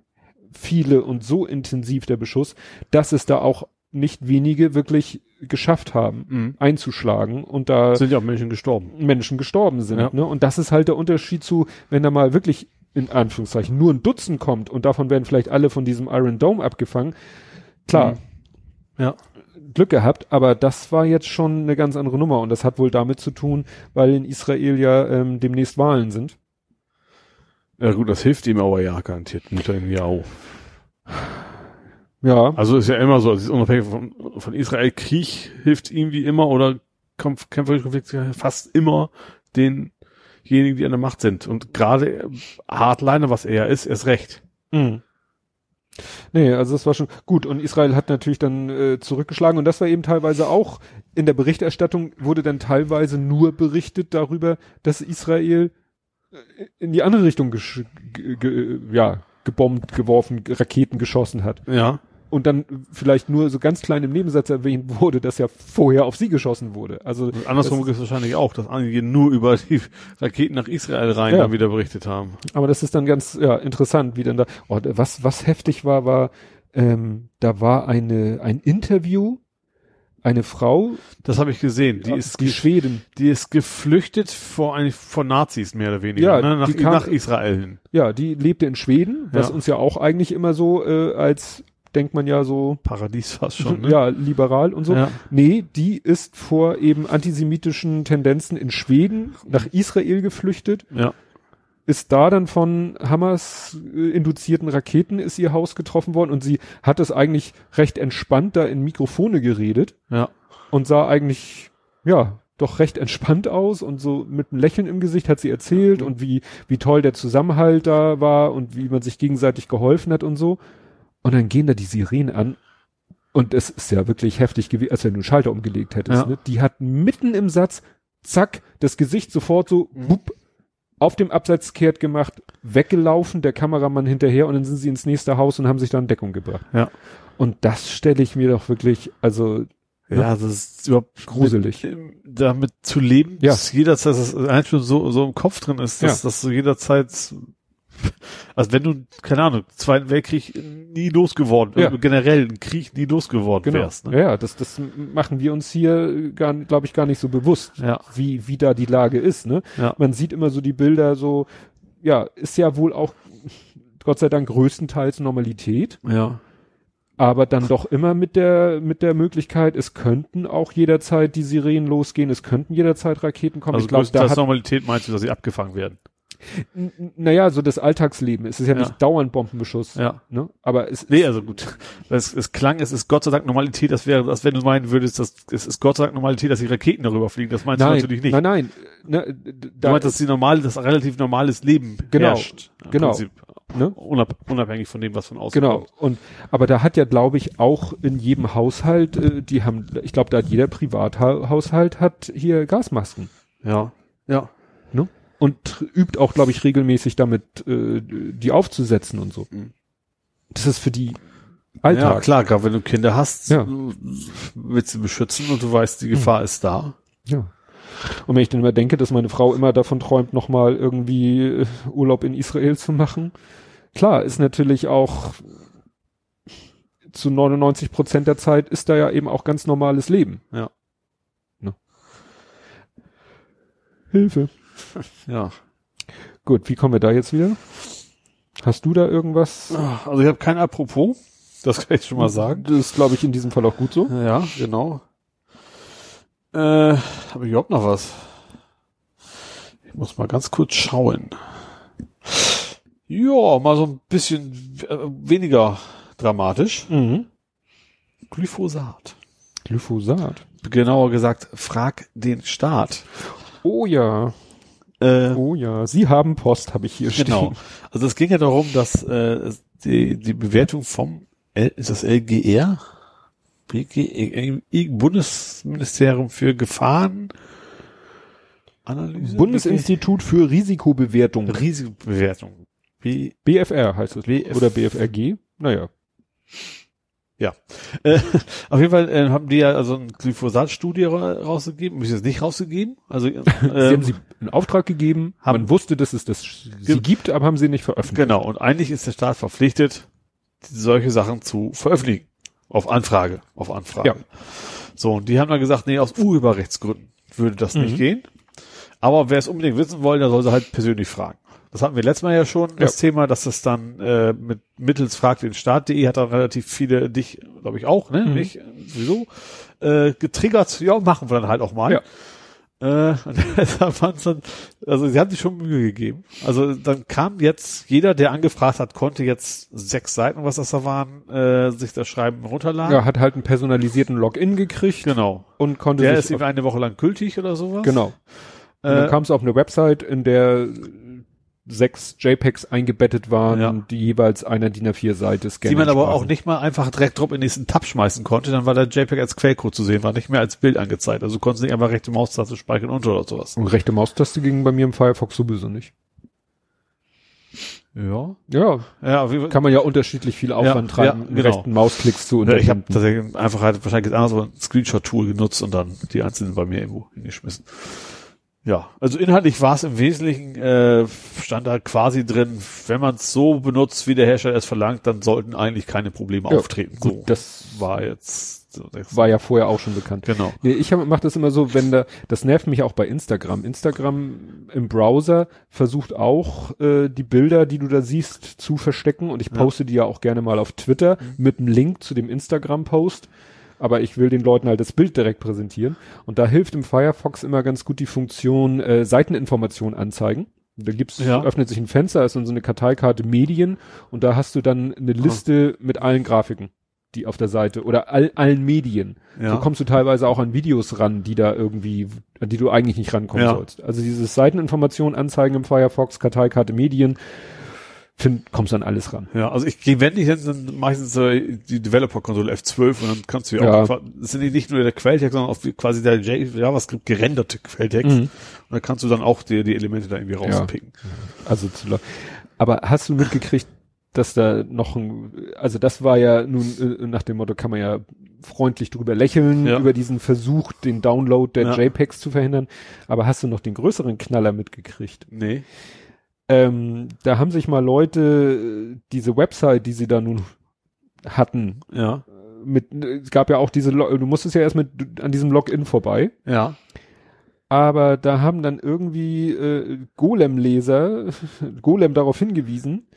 Speaker 2: viele und so intensiv der Beschuss, dass es da auch nicht wenige wirklich geschafft haben,
Speaker 3: Mhm.
Speaker 2: einzuschlagen und da
Speaker 3: Sind ja auch Menschen gestorben.
Speaker 2: Menschen gestorben sind.
Speaker 3: Ja.
Speaker 2: Ne? Und das ist halt der Unterschied zu, wenn da mal wirklich in Anführungszeichen nur ein Dutzend kommt und davon werden vielleicht alle von diesem Iron Dome abgefangen. Klar,
Speaker 3: Mhm. Ja.
Speaker 2: Glück gehabt, aber das war jetzt schon eine ganz andere Nummer und das hat wohl damit zu tun, weil in Israel ja ähm, demnächst Wahlen sind.
Speaker 3: Ja gut, das hilft ihm aber ja garantiert. Netanyahu.
Speaker 2: Ja,
Speaker 3: Also ist ja immer so, es ist unabhängig von, von Israel, Krieg hilft ihm wie immer oder Kampf, kämpferische Konflikte fast immer denjenigen, die an der Macht sind. Und gerade Hardliner, was er ist, erst recht.
Speaker 2: Mhm. Nee, also das war schon gut. Und Israel hat natürlich dann äh, zurückgeschlagen und das war eben teilweise auch in der Berichterstattung wurde dann teilweise nur berichtet darüber, dass Israel äh, in die andere Richtung ja, gebombt, geworfen, Raketen geschossen hat.
Speaker 3: Ja.
Speaker 2: Und dann vielleicht nur so ganz klein im Nebensatz erwähnt wurde, dass ja vorher auf sie geschossen wurde. Also
Speaker 3: Und andersrum ist es wahrscheinlich auch, dass einige nur über die Raketen nach Israel rein
Speaker 2: Ja.
Speaker 3: dann wieder berichtet haben.
Speaker 2: Aber das ist dann ganz ja, interessant, wie denn da. Oh, was, was heftig war, war, ähm, da war eine, ein Interview, eine Frau,
Speaker 3: Das habe ich gesehen. Die
Speaker 2: ja,
Speaker 3: ist
Speaker 2: die Schweden,
Speaker 3: die ist geflüchtet vor eigentlich vor Nazis mehr oder weniger,
Speaker 2: Ja,
Speaker 3: ne? nach,
Speaker 2: kam-
Speaker 3: nach Israel hin.
Speaker 2: ja, die lebte in Schweden, was
Speaker 3: Ja.
Speaker 2: uns ja auch eigentlich immer so äh, als denkt man ja so
Speaker 3: Paradies fast schon. Ne?
Speaker 2: ja liberal und so.
Speaker 3: Ja.
Speaker 2: Nee, die ist vor eben antisemitischen Tendenzen in Schweden nach Israel geflüchtet,
Speaker 3: ja.
Speaker 2: Ist da dann von Hamas äh, induzierten Raketen ist ihr Haus getroffen worden und sie hat es eigentlich recht entspannt da in Mikrofone geredet
Speaker 3: Ja.
Speaker 2: und sah eigentlich ja doch recht entspannt aus und so mit einem Lächeln im Gesicht hat sie erzählt und wie wie toll der Zusammenhalt da war und wie man sich gegenseitig geholfen hat und so und dann gehen da die Sirenen an und es ist ja wirklich heftig gewesen, als wenn du einen Schalter umgelegt hättest.
Speaker 3: Ja.
Speaker 2: Ne? Die hat mitten im Satz, zack, das Gesicht sofort so,
Speaker 3: Mhm.
Speaker 2: Auf dem Abseits kehrt gemacht, weggelaufen, der Kameramann hinterher und dann sind sie ins nächste Haus und haben sich da in Deckung gebracht.
Speaker 3: Ja.
Speaker 2: Und das stelle ich mir doch wirklich, also
Speaker 3: Ja, das ist überhaupt
Speaker 2: gruselig.
Speaker 3: Mit, damit zu leben,
Speaker 2: Ja.
Speaker 3: dass jederzeit, dass das eigentlich schon so, so im Kopf drin ist, dass,
Speaker 2: Ja.
Speaker 3: dass du jederzeit, (laughs) also wenn du, keine Ahnung, Zweiten Weltkrieg nie losgeworden,
Speaker 2: Ja.
Speaker 3: äh, generell einen Krieg nie losgeworden
Speaker 2: Genau.
Speaker 3: wärst. Ne?
Speaker 2: Ja, das, das machen wir uns hier gar, glaube ich, gar nicht so bewusst,
Speaker 3: Ja.
Speaker 2: wie, wie da die Lage ist, ne?
Speaker 3: Ja.
Speaker 2: Man sieht immer so die Bilder so, ja, ist ja wohl auch, Gott sei Dank, größtenteils Normalität,
Speaker 3: Ja.
Speaker 2: aber dann doch immer mit der, mit der Möglichkeit, es könnten auch jederzeit die Sirenen losgehen, es könnten jederzeit Raketen kommen.
Speaker 3: Also
Speaker 2: ich glaube, da hat,
Speaker 3: Normalität meinst du, dass sie abgefangen werden?
Speaker 2: N- Naja, so das Alltagsleben. Es ist ja,
Speaker 3: Ja.
Speaker 2: nicht dauernd Bombenbeschuss.
Speaker 3: Ja.
Speaker 2: Ne? Aber es
Speaker 3: Nee, also gut. Es, es klang, es ist Gott sei Dank Normalität, das wäre, als wenn du meinen würdest, dass, es ist Gott sei Dank Normalität, dass die Raketen darüber fliegen. Das meinst
Speaker 2: nein,
Speaker 3: du natürlich nicht.
Speaker 2: nein, nein. Ne, d-
Speaker 3: du
Speaker 2: da
Speaker 3: meinst, dass die normale, das relativ normales Leben
Speaker 2: Genau,
Speaker 3: herrscht.
Speaker 2: Genau.
Speaker 3: Prinzip.
Speaker 2: ne?
Speaker 3: Unab unabhängig von dem, was von außen
Speaker 2: Genau.
Speaker 3: kommt.
Speaker 2: Und aber da hat ja, glaube ich, auch in jedem Haushalt, äh, die haben, ich glaube, da hat jeder Privathaushalt hat hier Gasmasken.
Speaker 3: Ja. Ja.
Speaker 2: Und übt auch, glaube ich, regelmäßig damit, äh, die aufzusetzen und so.
Speaker 3: Mhm.
Speaker 2: Das ist für die
Speaker 3: Ja,
Speaker 2: Alltag.
Speaker 3: klar, gerade wenn du Kinder hast,
Speaker 2: Ja.
Speaker 3: du willst sie beschützen und du weißt, die Gefahr ist da.
Speaker 2: Ja. Und wenn ich dann immer denke, dass meine Frau immer davon träumt, nochmal irgendwie äh, Urlaub in Israel zu machen, klar, ist natürlich auch zu 99 Prozent der Zeit ist da ja eben auch ganz normales Leben.
Speaker 3: Ja.
Speaker 2: Ne? Hilfe. (laughs)
Speaker 3: Ja.
Speaker 2: Gut, wie kommen wir da jetzt wieder? Hast du da irgendwas?
Speaker 3: Also ich habe kein Apropos, das kann ich schon mal sagen.
Speaker 2: Das ist, glaube ich, in diesem Fall auch gut so.
Speaker 3: Ja, genau. Äh, habe ich überhaupt noch was? Ich muss mal ganz kurz schauen. Ja, mal so ein bisschen äh, weniger dramatisch.
Speaker 2: Mhm.
Speaker 3: Glyphosat.
Speaker 2: Glyphosat.
Speaker 3: Genauer gesagt, frag den Staat.
Speaker 2: Oh ja,
Speaker 3: Äh,
Speaker 2: oh ja. Sie haben Post, habe ich hier
Speaker 3: Genau.
Speaker 2: stehen.
Speaker 3: Also es ging ja darum, dass äh, die, die Bewertung vom L, ist das LGR? BG, Bundesministerium für Gefahren Analyse?
Speaker 2: Bundesinstitut für Risikobewertung.
Speaker 3: Risikobewertung. B,
Speaker 2: BFR heißt es.
Speaker 3: BF
Speaker 2: Oder BFRG. Naja.
Speaker 3: Äh, (laughs) auf jeden Fall äh, haben die ja also eine Glyphosat-Studie ra rausgegeben, ist jetzt nicht rausgegeben. Also (laughs)
Speaker 2: sie
Speaker 3: ähm,
Speaker 2: haben sie in Auftrag gegeben.
Speaker 3: haben-
Speaker 2: Man wusste, dass es das sie gibt, aber haben sie nicht veröffentlicht.
Speaker 3: Genau, und eigentlich ist der Staat verpflichtet, solche Sachen zu veröffentlichen. Auf Anfrage. Auf Anfrage.
Speaker 2: Ja.
Speaker 3: So, und die haben dann gesagt, nee, aus Urheberrechtsgründen würde das nicht
Speaker 2: Mhm.
Speaker 3: gehen. Aber wer es unbedingt wissen wollen, der soll sie halt persönlich fragen. Das hatten wir letztes Mal ja schon, das Thema, dass das dann äh, mit mittels fragt den Staat.de hat dann relativ viele, dich, glaube ich, auch, ne?
Speaker 2: Mhm.
Speaker 3: Mich sowieso, äh, getriggert, ja, machen wir dann halt auch mal.
Speaker 2: Ja.
Speaker 3: Äh, (laughs) dann, also sie haben sich schon Mühe gegeben. Also dann kam jetzt, jeder, der angefragt hat, konnte jetzt sechs Seiten, was das da waren, äh, sich das Schreiben runterladen.
Speaker 2: Ja, hat halt einen personalisierten Login gekriegt
Speaker 3: Genau.
Speaker 2: und konnte
Speaker 3: Der ist ihm eine Woche lang gültig oder sowas.
Speaker 2: genau. Und dann
Speaker 3: Äh,
Speaker 2: kam es auf eine Website, in der sechs JPEGs eingebettet waren,
Speaker 3: Ja.
Speaker 2: die jeweils einer DIN A4-Seite scannen.
Speaker 3: die man aber
Speaker 2: sprachen.
Speaker 3: auch nicht mal einfach direkt drauf in den nächsten Tab schmeißen konnte, dann war der JPEG als Quellcode zu sehen, war nicht mehr als Bild angezeigt. Also du konntest nicht einfach rechte Maustaste speichern und oder sowas.
Speaker 2: Und rechte Maustaste ging bei mir im Firefox sowieso nicht.
Speaker 3: Ja.
Speaker 2: Ja,
Speaker 3: Ja, Fall.
Speaker 2: kann man ja unterschiedlich viel Aufwand
Speaker 3: Ja,
Speaker 2: treiben,
Speaker 3: ja, genau.
Speaker 2: rechten Mausklicks zu
Speaker 3: Ja, ich habe tatsächlich einfach halt wahrscheinlich anders so ein Screenshot-Tool genutzt und dann die einzelnen bei mir irgendwo hingeschmissen. Ja, also inhaltlich war es im Wesentlichen, äh, stand da quasi drin, wenn man es so benutzt, wie der Hersteller es verlangt, dann sollten eigentlich keine Probleme
Speaker 2: Ja,
Speaker 3: auftreten.
Speaker 2: gut,
Speaker 3: so
Speaker 2: das
Speaker 3: war jetzt so,
Speaker 2: war ja vorher auch schon bekannt.
Speaker 3: genau.
Speaker 2: Nee, ich mache das immer so, wenn da, das nervt mich auch bei Instagram. Instagram im Browser versucht auch, äh, die Bilder, die du da siehst, zu verstecken und ich
Speaker 3: Ja.
Speaker 2: poste die ja auch gerne mal auf Twitter mit einem Link zu dem Instagram-Post. Aber ich will den Leuten halt das Bild direkt präsentieren. Und da hilft im Firefox immer ganz gut die Funktion äh, Seiteninformation anzeigen. Da gibt's,
Speaker 3: Ja.
Speaker 2: öffnet sich ein Fenster, ist dann so eine Karteikarte Medien und da hast du dann eine Liste mit allen Grafiken, die auf der Seite oder all, allen Medien.
Speaker 3: Ja.
Speaker 2: So kommst du teilweise auch an Videos ran, die da irgendwie, an die du eigentlich nicht rankommen
Speaker 3: Ja.
Speaker 2: sollst. Also dieses Seiteninformation anzeigen im Firefox, Karteikarte Medien, find, kommst an alles ran.
Speaker 3: Ja, also ich gehe, wenn ich jetzt dann meistens äh, die Developer-Konsole F12 und dann kannst du ja,
Speaker 2: Ja.
Speaker 3: auch, das sind nicht nur der Quelltext, sondern auch quasi der JavaScript gerenderte Quelltext.
Speaker 2: Mhm.
Speaker 3: Und dann kannst du dann auch die, die Elemente da irgendwie rauspicken.
Speaker 2: Also zu la- Aber hast du mitgekriegt, dass da noch ein, also das war ja nun äh, nach dem Motto, kann man ja freundlich drüber lächeln,
Speaker 3: Ja.
Speaker 2: über diesen Versuch, den Download der
Speaker 3: Ja.
Speaker 2: JPEGs zu verhindern. Aber hast du noch den größeren Knaller mitgekriegt?
Speaker 3: Nee.
Speaker 2: Ähm, da haben sich mal Leute äh, diese Website, die sie da nun hatten,
Speaker 3: Ja.
Speaker 2: mit, es gab ja auch diese, du musstest ja erst mit an diesem Login vorbei,
Speaker 3: Ja.
Speaker 2: aber da haben dann irgendwie äh, Golem-Leser, (laughs) Golem darauf hingewiesen,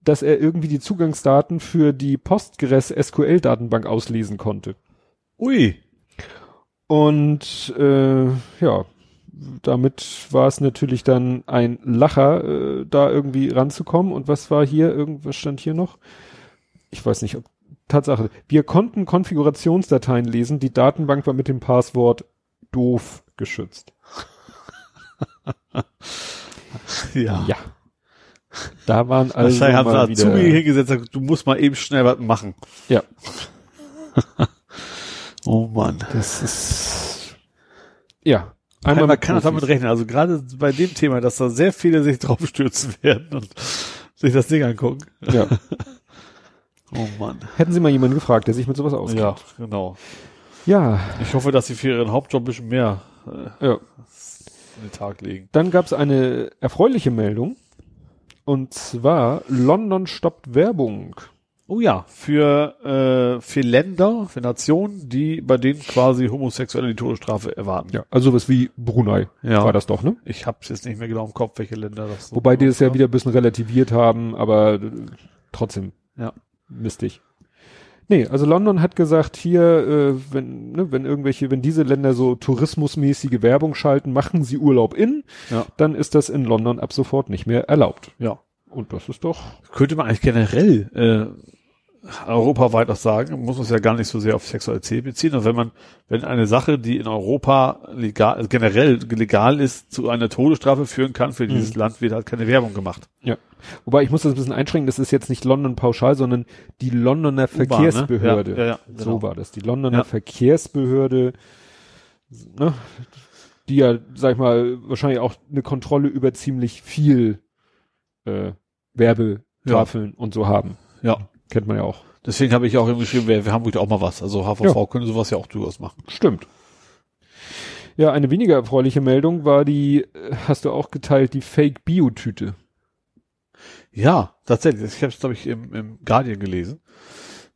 Speaker 2: dass er irgendwie die Zugangsdaten für die Postgres SQL-Datenbank auslesen konnte.
Speaker 3: Ui.
Speaker 2: Und äh, ja, damit war es natürlich dann ein Lacher, äh, da irgendwie ranzukommen. Und was war hier? Irgendwas stand hier noch? Ich weiß nicht, ob Tatsache. Wir konnten Konfigurationsdateien lesen. Die Datenbank war mit dem Passwort doof geschützt. (laughs)
Speaker 3: ja.
Speaker 2: Ja. Da waren also
Speaker 3: Wahrscheinlich haben sie
Speaker 2: mal wieder,
Speaker 3: Azubi hingesetzt, und gesagt, du musst mal eben schnell was machen.
Speaker 2: Ja. (laughs)
Speaker 3: Oh Mann.
Speaker 2: das ist ja
Speaker 3: Einmal man
Speaker 2: mit
Speaker 3: kann das damit rechnen. Also gerade bei dem Thema, dass da sehr viele sich drauf stürzen (laughs) werden und sich das Ding angucken.
Speaker 2: Ja. (laughs)
Speaker 3: Oh Mann.
Speaker 2: Hätten Sie mal jemanden gefragt, der sich mit sowas auskennt.
Speaker 3: Ja, genau.
Speaker 2: Ja,
Speaker 3: Ich hoffe, dass sie für ihren Hauptjob ein bisschen mehr äh,
Speaker 2: ja.
Speaker 3: in den Tag legen.
Speaker 2: Dann gab es eine erfreuliche Meldung. Und zwar London stoppt Werbung.
Speaker 3: Oh ja, für, äh, für Länder, für Nationen, die bei denen quasi Homosexuelle die Todesstrafe erwarten.
Speaker 2: Ja, also sowas wie Brunei
Speaker 3: Ja.
Speaker 2: war das doch, ne?
Speaker 3: Ich hab's jetzt nicht mehr genau im Kopf, welche Länder das so
Speaker 2: Wobei die das ja wieder ein bisschen relativiert haben, aber äh, trotzdem
Speaker 3: Ja.
Speaker 2: mistig. Nee, also London hat gesagt, hier, äh, wenn, ne, wenn irgendwelche, wenn diese Länder so tourismusmäßige Werbung schalten, machen sie Urlaub in,
Speaker 3: Ja.
Speaker 2: dann ist das in London ab sofort nicht mehr erlaubt.
Speaker 3: Ja.
Speaker 2: Und das ist doch,
Speaker 3: Könnte man eigentlich generell äh, europaweit auch sagen, muss es ja gar nicht so sehr auf Sexualität beziehen, aber wenn man, wenn eine Sache, die in Europa legal, also generell legal ist, zu einer Todesstrafe führen kann, für dieses Land wird halt keine Werbung gemacht.
Speaker 2: ja. Wobei ich muss das ein bisschen einschränken, das ist jetzt nicht London pauschal, sondern die Londoner Verkehrsbehörde.
Speaker 3: ne? Ja, ja, ja,
Speaker 2: So
Speaker 3: genau.
Speaker 2: war das. Die Londoner. Verkehrsbehörde, ne, die ja, sag ich mal, wahrscheinlich auch eine Kontrolle über ziemlich viel äh, Werbetafeln und so haben.
Speaker 3: Ja.
Speaker 2: Kennt man ja auch.
Speaker 3: Deswegen habe ich auch eben geschrieben, wir, wir haben wirklich auch mal was. Also HVV
Speaker 2: Ja.
Speaker 3: könnte sowas ja auch durchaus machen.
Speaker 2: Stimmt. Ja, eine weniger erfreuliche Meldung war die, äh, hast du auch geteilt, die Fake-Bio-Tüte.
Speaker 3: Ja, tatsächlich. Ich habe es, glaube ich, im, im Guardian gelesen.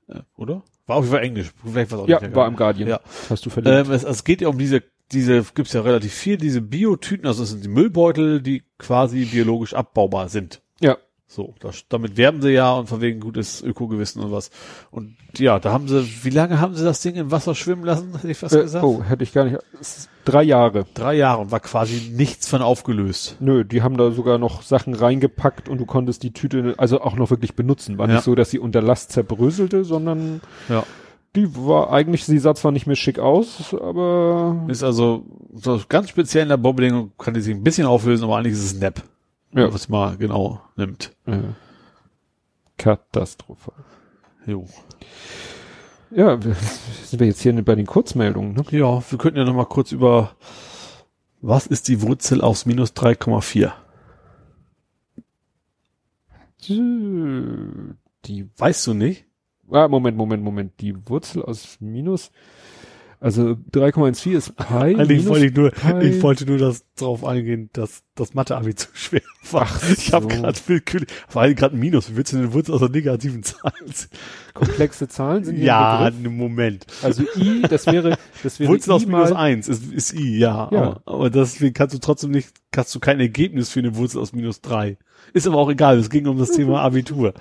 Speaker 3: Äh, oder? War auf jeden Fall Englisch. Vielleicht war es auch
Speaker 2: Ja,
Speaker 3: nicht
Speaker 2: war im Guardian.
Speaker 3: Ja.
Speaker 2: Hast du verlinkt.
Speaker 3: Ähm, es, es geht ja um diese, diese gibt's ja relativ viel, diese Biotüten, also es sind die Müllbeutel, die quasi biologisch abbaubar sind. So, das, damit werben sie ja und von wegen gutes Ökogewissen und was. Und ja, da haben sie, wie lange haben sie das Ding im Wasser schwimmen lassen, hätte ich fast
Speaker 2: Äh,
Speaker 3: gesagt?
Speaker 2: oh, hätte ich gar nicht. Drei Jahre.
Speaker 3: Drei Jahre und war quasi nichts von aufgelöst.
Speaker 2: Nö, die haben da sogar noch Sachen reingepackt und du konntest die Tüte also auch noch wirklich benutzen. War
Speaker 3: Ja.
Speaker 2: nicht so, dass sie unter Last zerbröselte, sondern
Speaker 3: Ja.
Speaker 2: die war eigentlich, sie sah zwar nicht mehr schick aus, aber
Speaker 3: Ist also so ganz speziell in der Bobbedingung kann die sich ein bisschen auflösen, aber eigentlich ist es Nap.
Speaker 2: Ja.
Speaker 3: Es mal genau nimmt.
Speaker 2: äh, katastrophal.
Speaker 3: Jo.
Speaker 2: Ja, wir- sind wir jetzt hier bei den Kurzmeldungen, ne?
Speaker 3: Ja, wir könnten ja noch mal kurz über was ist die Wurzel aus minus 3,4?
Speaker 2: Die,
Speaker 3: Weißt du nicht?
Speaker 2: ah, Moment, Moment, Moment. Die Wurzel aus Minus, also 3,14 ist (laughs) Pi.
Speaker 3: Eigentlich wollte ich nur,
Speaker 2: Pi.
Speaker 3: ich wollte nur das drauf eingehen, dass das Mathe-Abi (laughs) zu schwer war.
Speaker 2: Ach
Speaker 3: ich habe
Speaker 2: so.
Speaker 3: gerade willkürlich, vor allem gerade ein Minus. Wie willst du denn eine Wurzel aus einer negativen Zahl?
Speaker 2: Komplexe Zahlen sind hier
Speaker 3: Ja, einen Moment.
Speaker 2: Also I, das wäre, das wäre
Speaker 3: Wurzel aus
Speaker 2: I
Speaker 3: minus
Speaker 2: mal,
Speaker 3: eins ist, ist i, ja.
Speaker 2: Ja.
Speaker 3: Aber, aber deswegen kannst du trotzdem nicht, kannst du kein Ergebnis für eine Wurzel aus minus drei. Ist aber auch egal, es ging um das Thema (laughs) Abitur.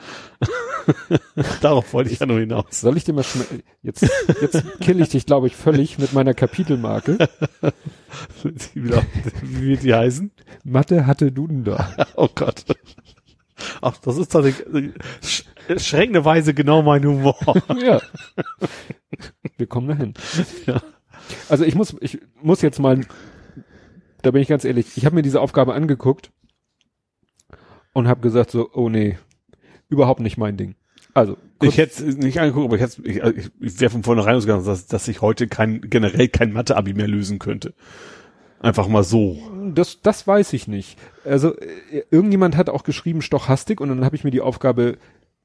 Speaker 3: (laughs) Darauf wollte ich ja nur hinaus.
Speaker 2: Soll ich dir mal schnell, jetzt, jetzt kill ich dich, glaube ich, völlig mit meiner Kapitelmarke. (laughs)
Speaker 3: Wie wird die heißen?
Speaker 2: Mathe hatte Duden da.
Speaker 3: Oh Gott. Ach, das ist tatsächlich sch schreckenderweise genau mein Humor.
Speaker 2: ja. Wir kommen dahin.
Speaker 3: Ja.
Speaker 2: Also ich muss, ich muss jetzt mal, da bin ich ganz ehrlich, ich habe mir diese Aufgabe angeguckt und habe gesagt so, oh nee, überhaupt nicht mein Ding. Also,
Speaker 3: Ich hätte es nicht angeguckt, aber ich, hätt's- ich, ich, ich wäre von vornherein ausgegangen, dass, dass ich heute kein, generell kein Mathe-Abi mehr lösen könnte. Einfach mal so.
Speaker 2: Das, das weiß ich nicht. Also äh, irgendjemand hat auch geschrieben Stochastik und dann habe ich mir die Aufgabe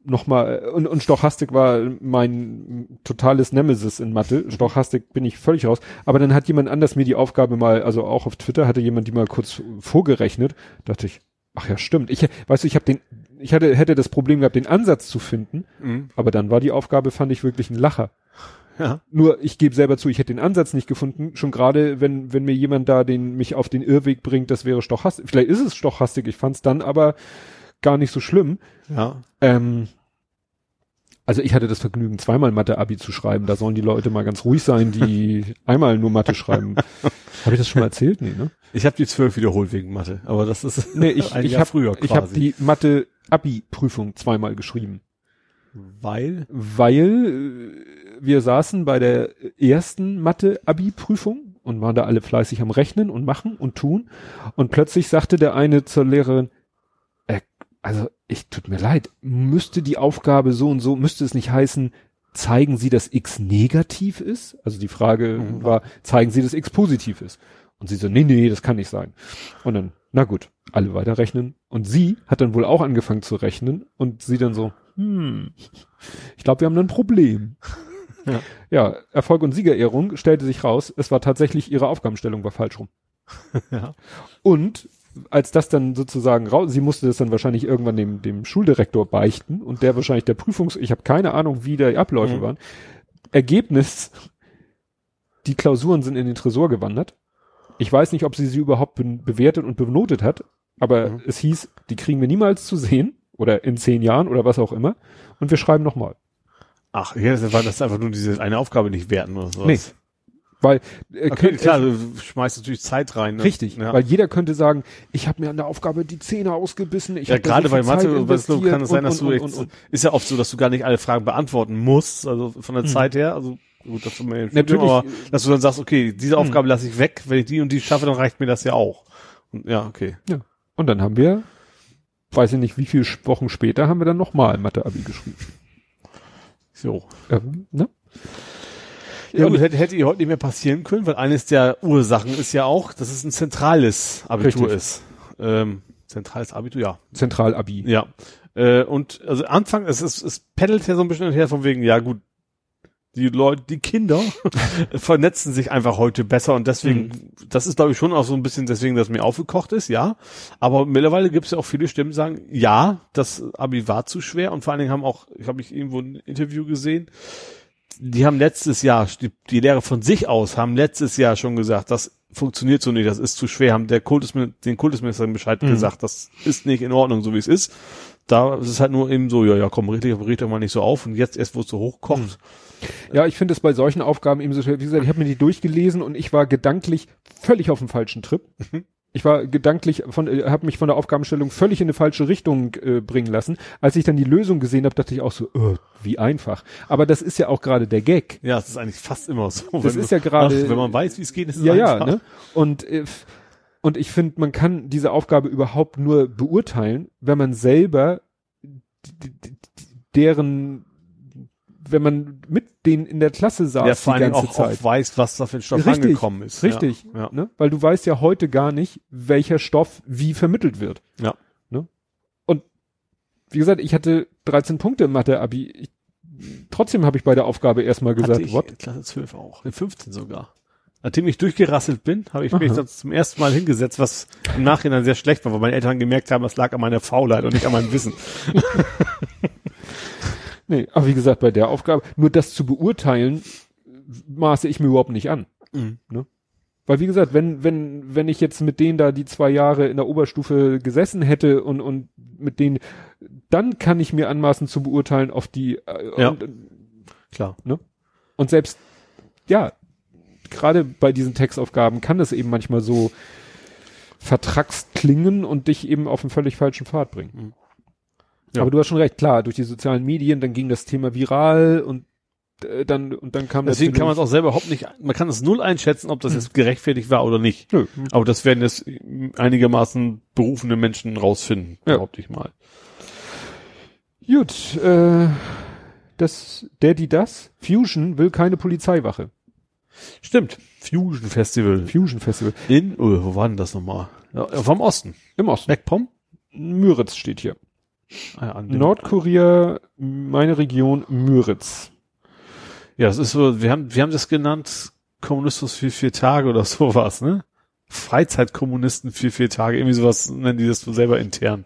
Speaker 2: nochmal, und, und Stochastik war mein totales Nemesis in Mathe. Stochastik bin ich völlig raus. Aber dann hat jemand anders mir die Aufgabe mal, also auch auf Twitter hatte jemand die mal kurz vorgerechnet. Dachte ich, ach ja, stimmt. Ich, weißt du, ich habe den, ich hatte, hätte das Problem gehabt, den Ansatz zu finden, aber dann war die Aufgabe, fand ich wirklich ein Lacher.
Speaker 3: Ja.
Speaker 2: Nur ich gebe selber zu, ich hätte den Ansatz nicht gefunden. Schon gerade, wenn wenn mir jemand da den mich auf den Irrweg bringt, das wäre Stochastik. Vielleicht ist es Stochastik. Ich fand es dann aber gar nicht so schlimm.
Speaker 3: Ja.
Speaker 2: Ähm, Also ich hatte das Vergnügen, zweimal Mathe-Abi zu schreiben. Da sollen die Leute mal ganz ruhig sein, die (laughs) einmal nur Mathe schreiben. Habe ich das schon mal erzählt? Nee, ne?
Speaker 3: Ich habe die zwölf wiederholt wegen Mathe, aber das ist
Speaker 2: Nee, ich, (laughs)
Speaker 3: ein
Speaker 2: ich
Speaker 3: Jahr
Speaker 2: habe
Speaker 3: früher quasi.
Speaker 2: ich hab die Mathe-Abi-Prüfung zweimal geschrieben.
Speaker 3: weil
Speaker 2: Weil äh, wir saßen bei der ersten Mathe-Abi-Prüfung und waren da alle fleißig am Rechnen und machen und tun. Und plötzlich sagte der eine zur Lehrerin, äh, also ich tut mir leid, müsste die Aufgabe so und so, müsste es nicht heißen, zeigen Sie, dass X negativ ist? Also die Frage
Speaker 3: Mhm.
Speaker 2: war, zeigen Sie, dass X positiv ist? Und sie so, nee, nee, das kann nicht sein. Und dann, na gut, alle weiterrechnen. Und sie hat dann wohl auch angefangen zu rechnen und sie dann so, hm, ich glaube, wir haben ein Problem.
Speaker 3: Ja.
Speaker 2: ja, Erfolg und Siegerehrung stellte sich raus, es war tatsächlich ihre Aufgabenstellung war falsch rum. (laughs)
Speaker 3: ja.
Speaker 2: Und als das dann sozusagen raus, sie musste das dann wahrscheinlich irgendwann dem, dem Schuldirektor beichten und der wahrscheinlich der Prüfungs, ich habe keine Ahnung, wie die Abläufe
Speaker 3: Mhm.
Speaker 2: waren. Ergebnis, die Klausuren sind in den Tresor gewandert. Ich weiß nicht, ob sie sie überhaupt be bewertet und benotet hat, aber
Speaker 3: Mhm.
Speaker 2: es hieß, die kriegen wir niemals zu sehen oder in zehn Jahren oder was auch immer und wir schreiben nochmal.
Speaker 3: Ach, ja, das war das einfach nur diese eine Aufgabe nicht werten oder so.
Speaker 2: Nee. Weil äh,
Speaker 3: Okay, klar, du schmeißt natürlich Zeit rein. Ne?
Speaker 2: Richtig,
Speaker 3: Ja.
Speaker 2: weil jeder könnte sagen, ich habe mir an der Aufgabe die Zähne ausgebissen. Ich
Speaker 3: ja, gerade bei Mathe und kann es sein, dass du
Speaker 2: und-
Speaker 3: echt,
Speaker 2: und- und-
Speaker 3: ist ja oft so, dass du gar nicht alle Fragen beantworten musst, also von der
Speaker 2: Mhm.
Speaker 3: Zeit her, also gut, dass du mir
Speaker 2: Natürlich.
Speaker 3: aber dass du dann sagst, okay, diese
Speaker 2: Mhm.
Speaker 3: Aufgabe lasse ich weg, wenn ich die und die schaffe, dann reicht mir das ja auch. Und, ja, okay.
Speaker 2: Und dann haben wir, weiß ich nicht, wie viele Wochen später haben wir dann nochmal Mathe-Abi geschrieben.
Speaker 3: So.
Speaker 2: Ähm, ne?
Speaker 3: Ja,
Speaker 2: und-
Speaker 3: gut, hätte, hätte ihr heute nicht mehr passieren können, weil eines der Ursachen ist ja auch, dass es ein zentrales Abitur
Speaker 2: Richtig.
Speaker 3: ist. Ähm, zentrales Abitur, ja.
Speaker 2: Zentral-Abi.
Speaker 3: Ja. Äh, und also Anfang, es ist, es peddelt ja so ein bisschen her von wegen, ja gut, die Leute, die Kinder (laughs) vernetzen sich einfach heute besser und deswegen, das ist glaube ich schon auch so ein bisschen deswegen, dass mir aufgekocht ist, ja. Aber mittlerweile gibt es ja auch viele Stimmen, die sagen, ja, das Abi war zu schwer und vor allen Dingen haben auch, ich habe mich irgendwo ein Interview gesehen, die haben letztes Jahr, die, die Lehrer von sich aus haben letztes Jahr schon gesagt, das funktioniert so nicht, das ist zu schwer, haben der Kultusmin den Kultusministerin Bescheid
Speaker 2: Mhm.
Speaker 3: gesagt, das ist nicht in Ordnung, so wie es ist. Da ist es halt nur eben so, ja, ja, komm, richtig, richtig mal nicht so auf und jetzt erst, wo es so hochkocht.
Speaker 2: Ja, ich finde es bei solchen Aufgaben eben so schwer. Wie gesagt, ich habe mir die durchgelesen und ich war gedanklich völlig auf dem falschen Trip.
Speaker 3: Mhm.
Speaker 2: Ich war gedanklich von, äh, habe mich von der Aufgabenstellung völlig in eine falsche Richtung äh, bringen lassen. Als ich dann die Lösung gesehen habe, dachte ich auch so, äh, wie einfach. Aber das ist ja auch gerade der Gag.
Speaker 3: Ja, das ist eigentlich fast immer so.
Speaker 2: Das
Speaker 3: Wenn
Speaker 2: ist ja gerade-
Speaker 3: Wenn man weiß, wie es geht, ist es
Speaker 2: Ja, ja,
Speaker 3: einfach.
Speaker 2: ne? Und äh, und ich finde, man kann diese Aufgabe überhaupt nur beurteilen, wenn man selber deren wenn man mit denen in der Klasse saß
Speaker 3: Ja, vor
Speaker 2: die ganze
Speaker 3: auch,
Speaker 2: Zeit.
Speaker 3: auch weiß, was da für ein Stoff
Speaker 2: Richtig,
Speaker 3: angekommen ist.
Speaker 2: Richtig,
Speaker 3: Ja.
Speaker 2: Ne? Weil du weißt ja heute gar nicht, welcher Stoff wie vermittelt wird.
Speaker 3: Ja.
Speaker 2: Ne? Und wie gesagt, ich hatte 13 Punkte im Mathe-Abi. Trotzdem habe ich bei der Aufgabe erstmal
Speaker 3: Hatte
Speaker 2: gesagt,
Speaker 3: ich
Speaker 2: what?
Speaker 3: in Klasse 12 auch. In 15 sogar. Nachdem ich durchgerasselt bin, habe ich mich
Speaker 2: Aha.
Speaker 3: dann zum ersten Mal hingesetzt, was im Nachhinein sehr schlecht war, weil meine Eltern gemerkt haben, es lag an meiner Faulheit und nicht an meinem Wissen. (laughs)
Speaker 2: Nee, aber wie gesagt, bei der Aufgabe, nur das zu beurteilen, maße ich mir überhaupt nicht an. Ne? Weil wie gesagt, wenn, wenn, wenn ich jetzt mit denen da die zwei Jahre in der Oberstufe gesessen hätte und, und mit denen, dann kann ich mir anmaßen zu beurteilen auf die, äh,
Speaker 3: Ja.
Speaker 2: und,
Speaker 3: Klar.
Speaker 2: und selbst, ja, gerade bei diesen Textaufgaben kann es eben manchmal so vertrackst klingen und dich eben auf einen völlig falschen Pfad bringen.
Speaker 3: Mhm. Ja.
Speaker 2: Aber du hast schon recht, klar, durch die sozialen Medien, dann ging das Thema viral und äh, dann und dann kam
Speaker 3: Deswegen
Speaker 2: das
Speaker 3: kann man es auch selber überhaupt nicht, man kann es null einschätzen, ob das jetzt gerechtfertigt war oder nicht.
Speaker 2: Nö.
Speaker 3: Aber das werden jetzt einigermaßen berufene Menschen rausfinden,
Speaker 2: Ja.
Speaker 3: behaupte ich mal.
Speaker 2: Gut, äh, das, der, die, das, Fusion will keine Polizeiwache.
Speaker 3: Stimmt. Fusion Festival.
Speaker 2: Fusion Festival.
Speaker 3: In, oh, wo war denn das nochmal? Ja, vom Osten.
Speaker 2: Im Osten.
Speaker 3: MacPom?
Speaker 2: Müritz steht hier.
Speaker 3: Ah, ja,
Speaker 2: Nordkorea, meine Region, Müritz.
Speaker 3: Ja, das ist so, wir haben, wir haben das genannt, Kommunismus für vier Tage oder (laughs) sowas, ne? Freizeitkommunisten für vier Tage, irgendwie sowas nennen die das so selber intern.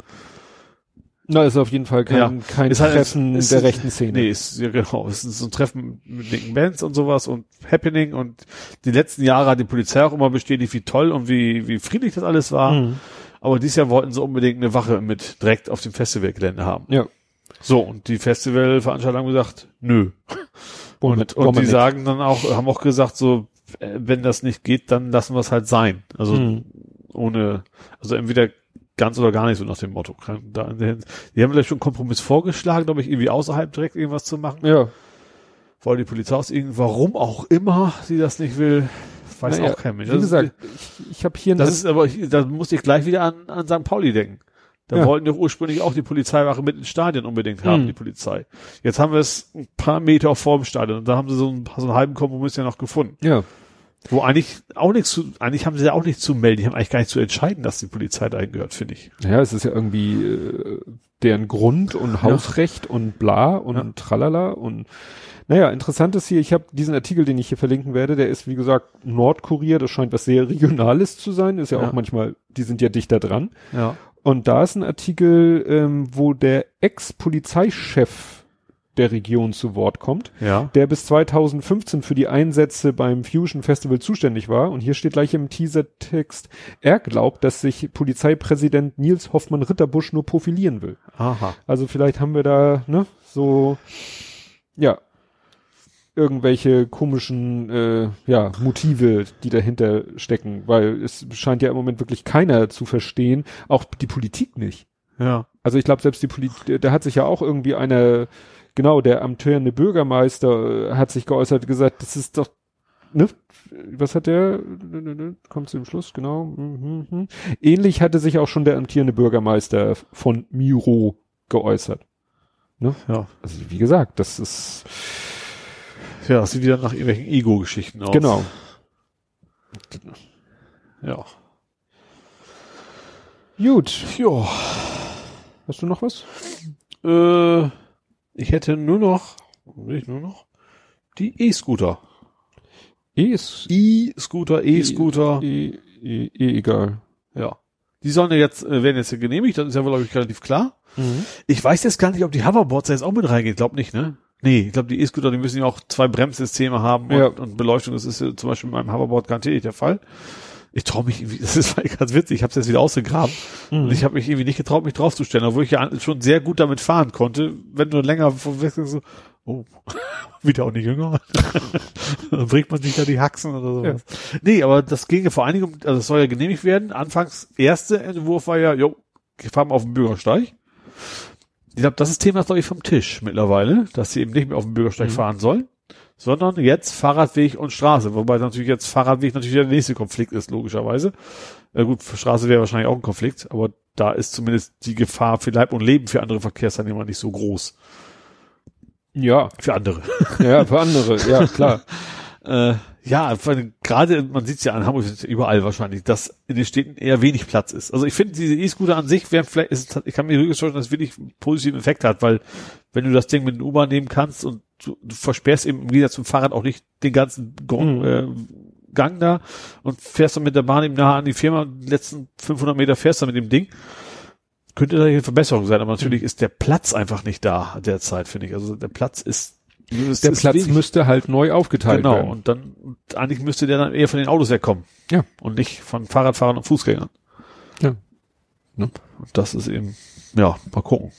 Speaker 2: Na, ist auf jeden Fall kein,
Speaker 3: Ja.
Speaker 2: kein
Speaker 3: Ist halt-
Speaker 2: Treffen
Speaker 3: ist-
Speaker 2: der rechten Szene.
Speaker 3: Nee, ist, ja genau, es ist so ein Treffen mit linken Bands und sowas und Happening und die letzten Jahre hat die Polizei auch immer bestätigt, wie toll und wie, wie friedlich das alles war.
Speaker 2: Mhm.
Speaker 3: Aber dieses Jahr wollten sie unbedingt eine Wache mit direkt auf dem Festivalgelände haben.
Speaker 2: Ja.
Speaker 3: So, und die Festivalveranstalter haben gesagt, nö. (laughs) Und, und
Speaker 2: wir
Speaker 3: die
Speaker 2: nicht.
Speaker 3: sagen dann auch, haben auch gesagt, so, äh, wenn das nicht geht, dann lassen wir es halt sein. Also
Speaker 2: Hm.
Speaker 3: ohne, also entweder ganz oder gar nicht, so nach dem Motto. Da Die haben vielleicht schon einen Kompromiss vorgeschlagen, glaube ich, irgendwie außerhalb direkt irgendwas zu machen.
Speaker 2: Ja,
Speaker 3: Weil die Polizei aus irgend, warum auch immer sie das nicht will, weiß
Speaker 2: Naja,
Speaker 3: auch kein Mensch.
Speaker 2: wie
Speaker 3: Das
Speaker 2: gesagt,
Speaker 3: ist,
Speaker 2: ich, ich habe hier
Speaker 3: das ist aber, da musste ich gleich wieder an, an St. Pauli denken. Da
Speaker 2: Ja.
Speaker 3: wollten doch ursprünglich auch die Polizeiwache mit ins Stadion unbedingt haben,
Speaker 2: Hm.
Speaker 3: die Polizei. Jetzt haben wir es ein paar Meter vor dem Stadion und da haben sie so einen, so einen halben Kompromiss ja noch gefunden.
Speaker 2: ja,
Speaker 3: Wo eigentlich auch nichts zu, eigentlich haben sie ja auch nichts zu melden. Die haben eigentlich gar nicht zu entscheiden, dass die Polizei da gehört, finde ich.
Speaker 2: ja, es ist ja irgendwie äh, deren Grund und Hausrecht und bla und
Speaker 3: Ja.
Speaker 2: tralala und naja, interessant ist hier, ich habe diesen Artikel, den ich hier verlinken werde, der ist wie gesagt Nordkurier, das scheint was sehr Regionales zu sein, ist ja,
Speaker 3: Ja.
Speaker 2: auch manchmal, die sind ja dichter dran.
Speaker 3: Ja.
Speaker 2: Und da ist ein Artikel, ähm, wo der Ex-Polizeichef der Region zu Wort kommt,
Speaker 3: Ja.
Speaker 2: der bis 2015 für die Einsätze beim Fusion Festival zuständig war. Und hier steht gleich im Teasertext, er glaubt, dass sich Polizeipräsident Nils Hoffmann Ritterbusch nur profilieren will.
Speaker 3: Aha.
Speaker 2: Also vielleicht haben wir da, ne, so, ja, irgendwelche komischen, äh, ja, Motive, die dahinter stecken, weil es scheint ja im Moment wirklich keiner zu verstehen, auch die Politik nicht.
Speaker 3: Ja.
Speaker 2: Also ich glaube, selbst die Politik, da hat sich ja auch irgendwie einer, genau, der amtierende Bürgermeister äh, hat sich geäußert, gesagt, das ist doch, ne, was hat der, kommt zum Schluss, genau, mhm, mhm. ähnlich hatte sich auch schon der amtierende Bürgermeister von Miro geäußert.
Speaker 3: Ja.
Speaker 2: Also wie gesagt, das ist,
Speaker 3: Ja, das sieht wieder nach irgendwelchen Ego-Geschichten aus.
Speaker 2: genau.
Speaker 3: Ja.
Speaker 2: Gut,
Speaker 3: Jo.
Speaker 2: hast du noch was?
Speaker 3: Äh, ich hätte nur noch, ich nur noch, die E-Scooter.
Speaker 2: E ist,
Speaker 3: E-Scooter, E-Scooter.
Speaker 2: e, e, e egal.
Speaker 3: Ja. Die sollen ja jetzt, äh, werden jetzt genehmigt, das ist ja wohl, glaube ich, relativ klar. Ich weiß jetzt gar nicht, ob die Hoverboards jetzt auch mit reingeht, glaub nicht, ne? Nee, ich glaube, die E-Scooter, die müssen ja auch zwei Bremssysteme haben und,
Speaker 2: Ja.
Speaker 3: und Beleuchtung. Das ist ja zum Beispiel mit meinem Hoverboard garantiert nicht der Fall. Ich traue mich, irgendwie, (laughs) das ist ganz witzig, ich habe es jetzt wieder ausgegraben und ich habe mich irgendwie nicht getraut, mich draufzustellen, obwohl ich ja schon sehr gut damit fahren konnte. Wenn du länger vorweg so, oh, (laughs) wieder auch nicht jünger. (laughs) Dann bringt man sich da die Haxen oder sowas. Nee, aber das ging ja vor allen Dingen also es soll ja genehmigt werden. Anfangs erste Entwurf war ja, jo, wir fahren auf den Bürgersteig. Ich glaube, das ist Thema, glaube ich, vom Tisch mittlerweile, dass sie eben nicht mehr auf dem Bürgersteig fahren sollen, sondern jetzt Fahrradweg und Straße. Wobei natürlich jetzt Fahrradweg natürlich der nächste Konflikt ist, logischerweise. Ja gut, Straße wäre wahrscheinlich auch ein Konflikt, aber da ist zumindest die Gefahr für Leib und Leben für andere Verkehrsteilnehmer nicht so groß.
Speaker 2: Ja,
Speaker 3: Für andere.
Speaker 2: ja, für andere, ja, klar. (laughs)
Speaker 3: Äh, ja, gerade, man sieht es ja an Hamburg überall wahrscheinlich, dass in den Städten eher wenig Platz ist. Also ich finde, diese E-Scooter an sich wären vielleicht, ist, ich kann mir durchaus vorstellen, dass es wirklich einen positiven Effekt hat, weil wenn du das Ding mit den U-Bahn nehmen kannst und du, du versperrst eben Gegensatz zum Fahrrad auch nicht den ganzen Gong,
Speaker 2: Mhm.
Speaker 3: äh, Gang da und fährst dann mit der Bahn eben nah an die Firma und die letzten 500 Meter fährst dann mit dem Ding, könnte da eine Verbesserung sein, aber natürlich
Speaker 2: Mhm.
Speaker 3: ist der Platz einfach nicht da derzeit, finde ich. Also der Platz ist,
Speaker 2: Der Platz
Speaker 3: wenig.
Speaker 2: müsste halt neu aufgeteilt
Speaker 3: Genau,
Speaker 2: werden.
Speaker 3: und dann, und eigentlich müsste der dann eher von den Autos wegkommen.
Speaker 2: Ja.
Speaker 3: Und nicht von Fahrradfahrern und Fußgängern.
Speaker 2: Ja. Ne?
Speaker 3: Und das ist eben, ja, mal gucken.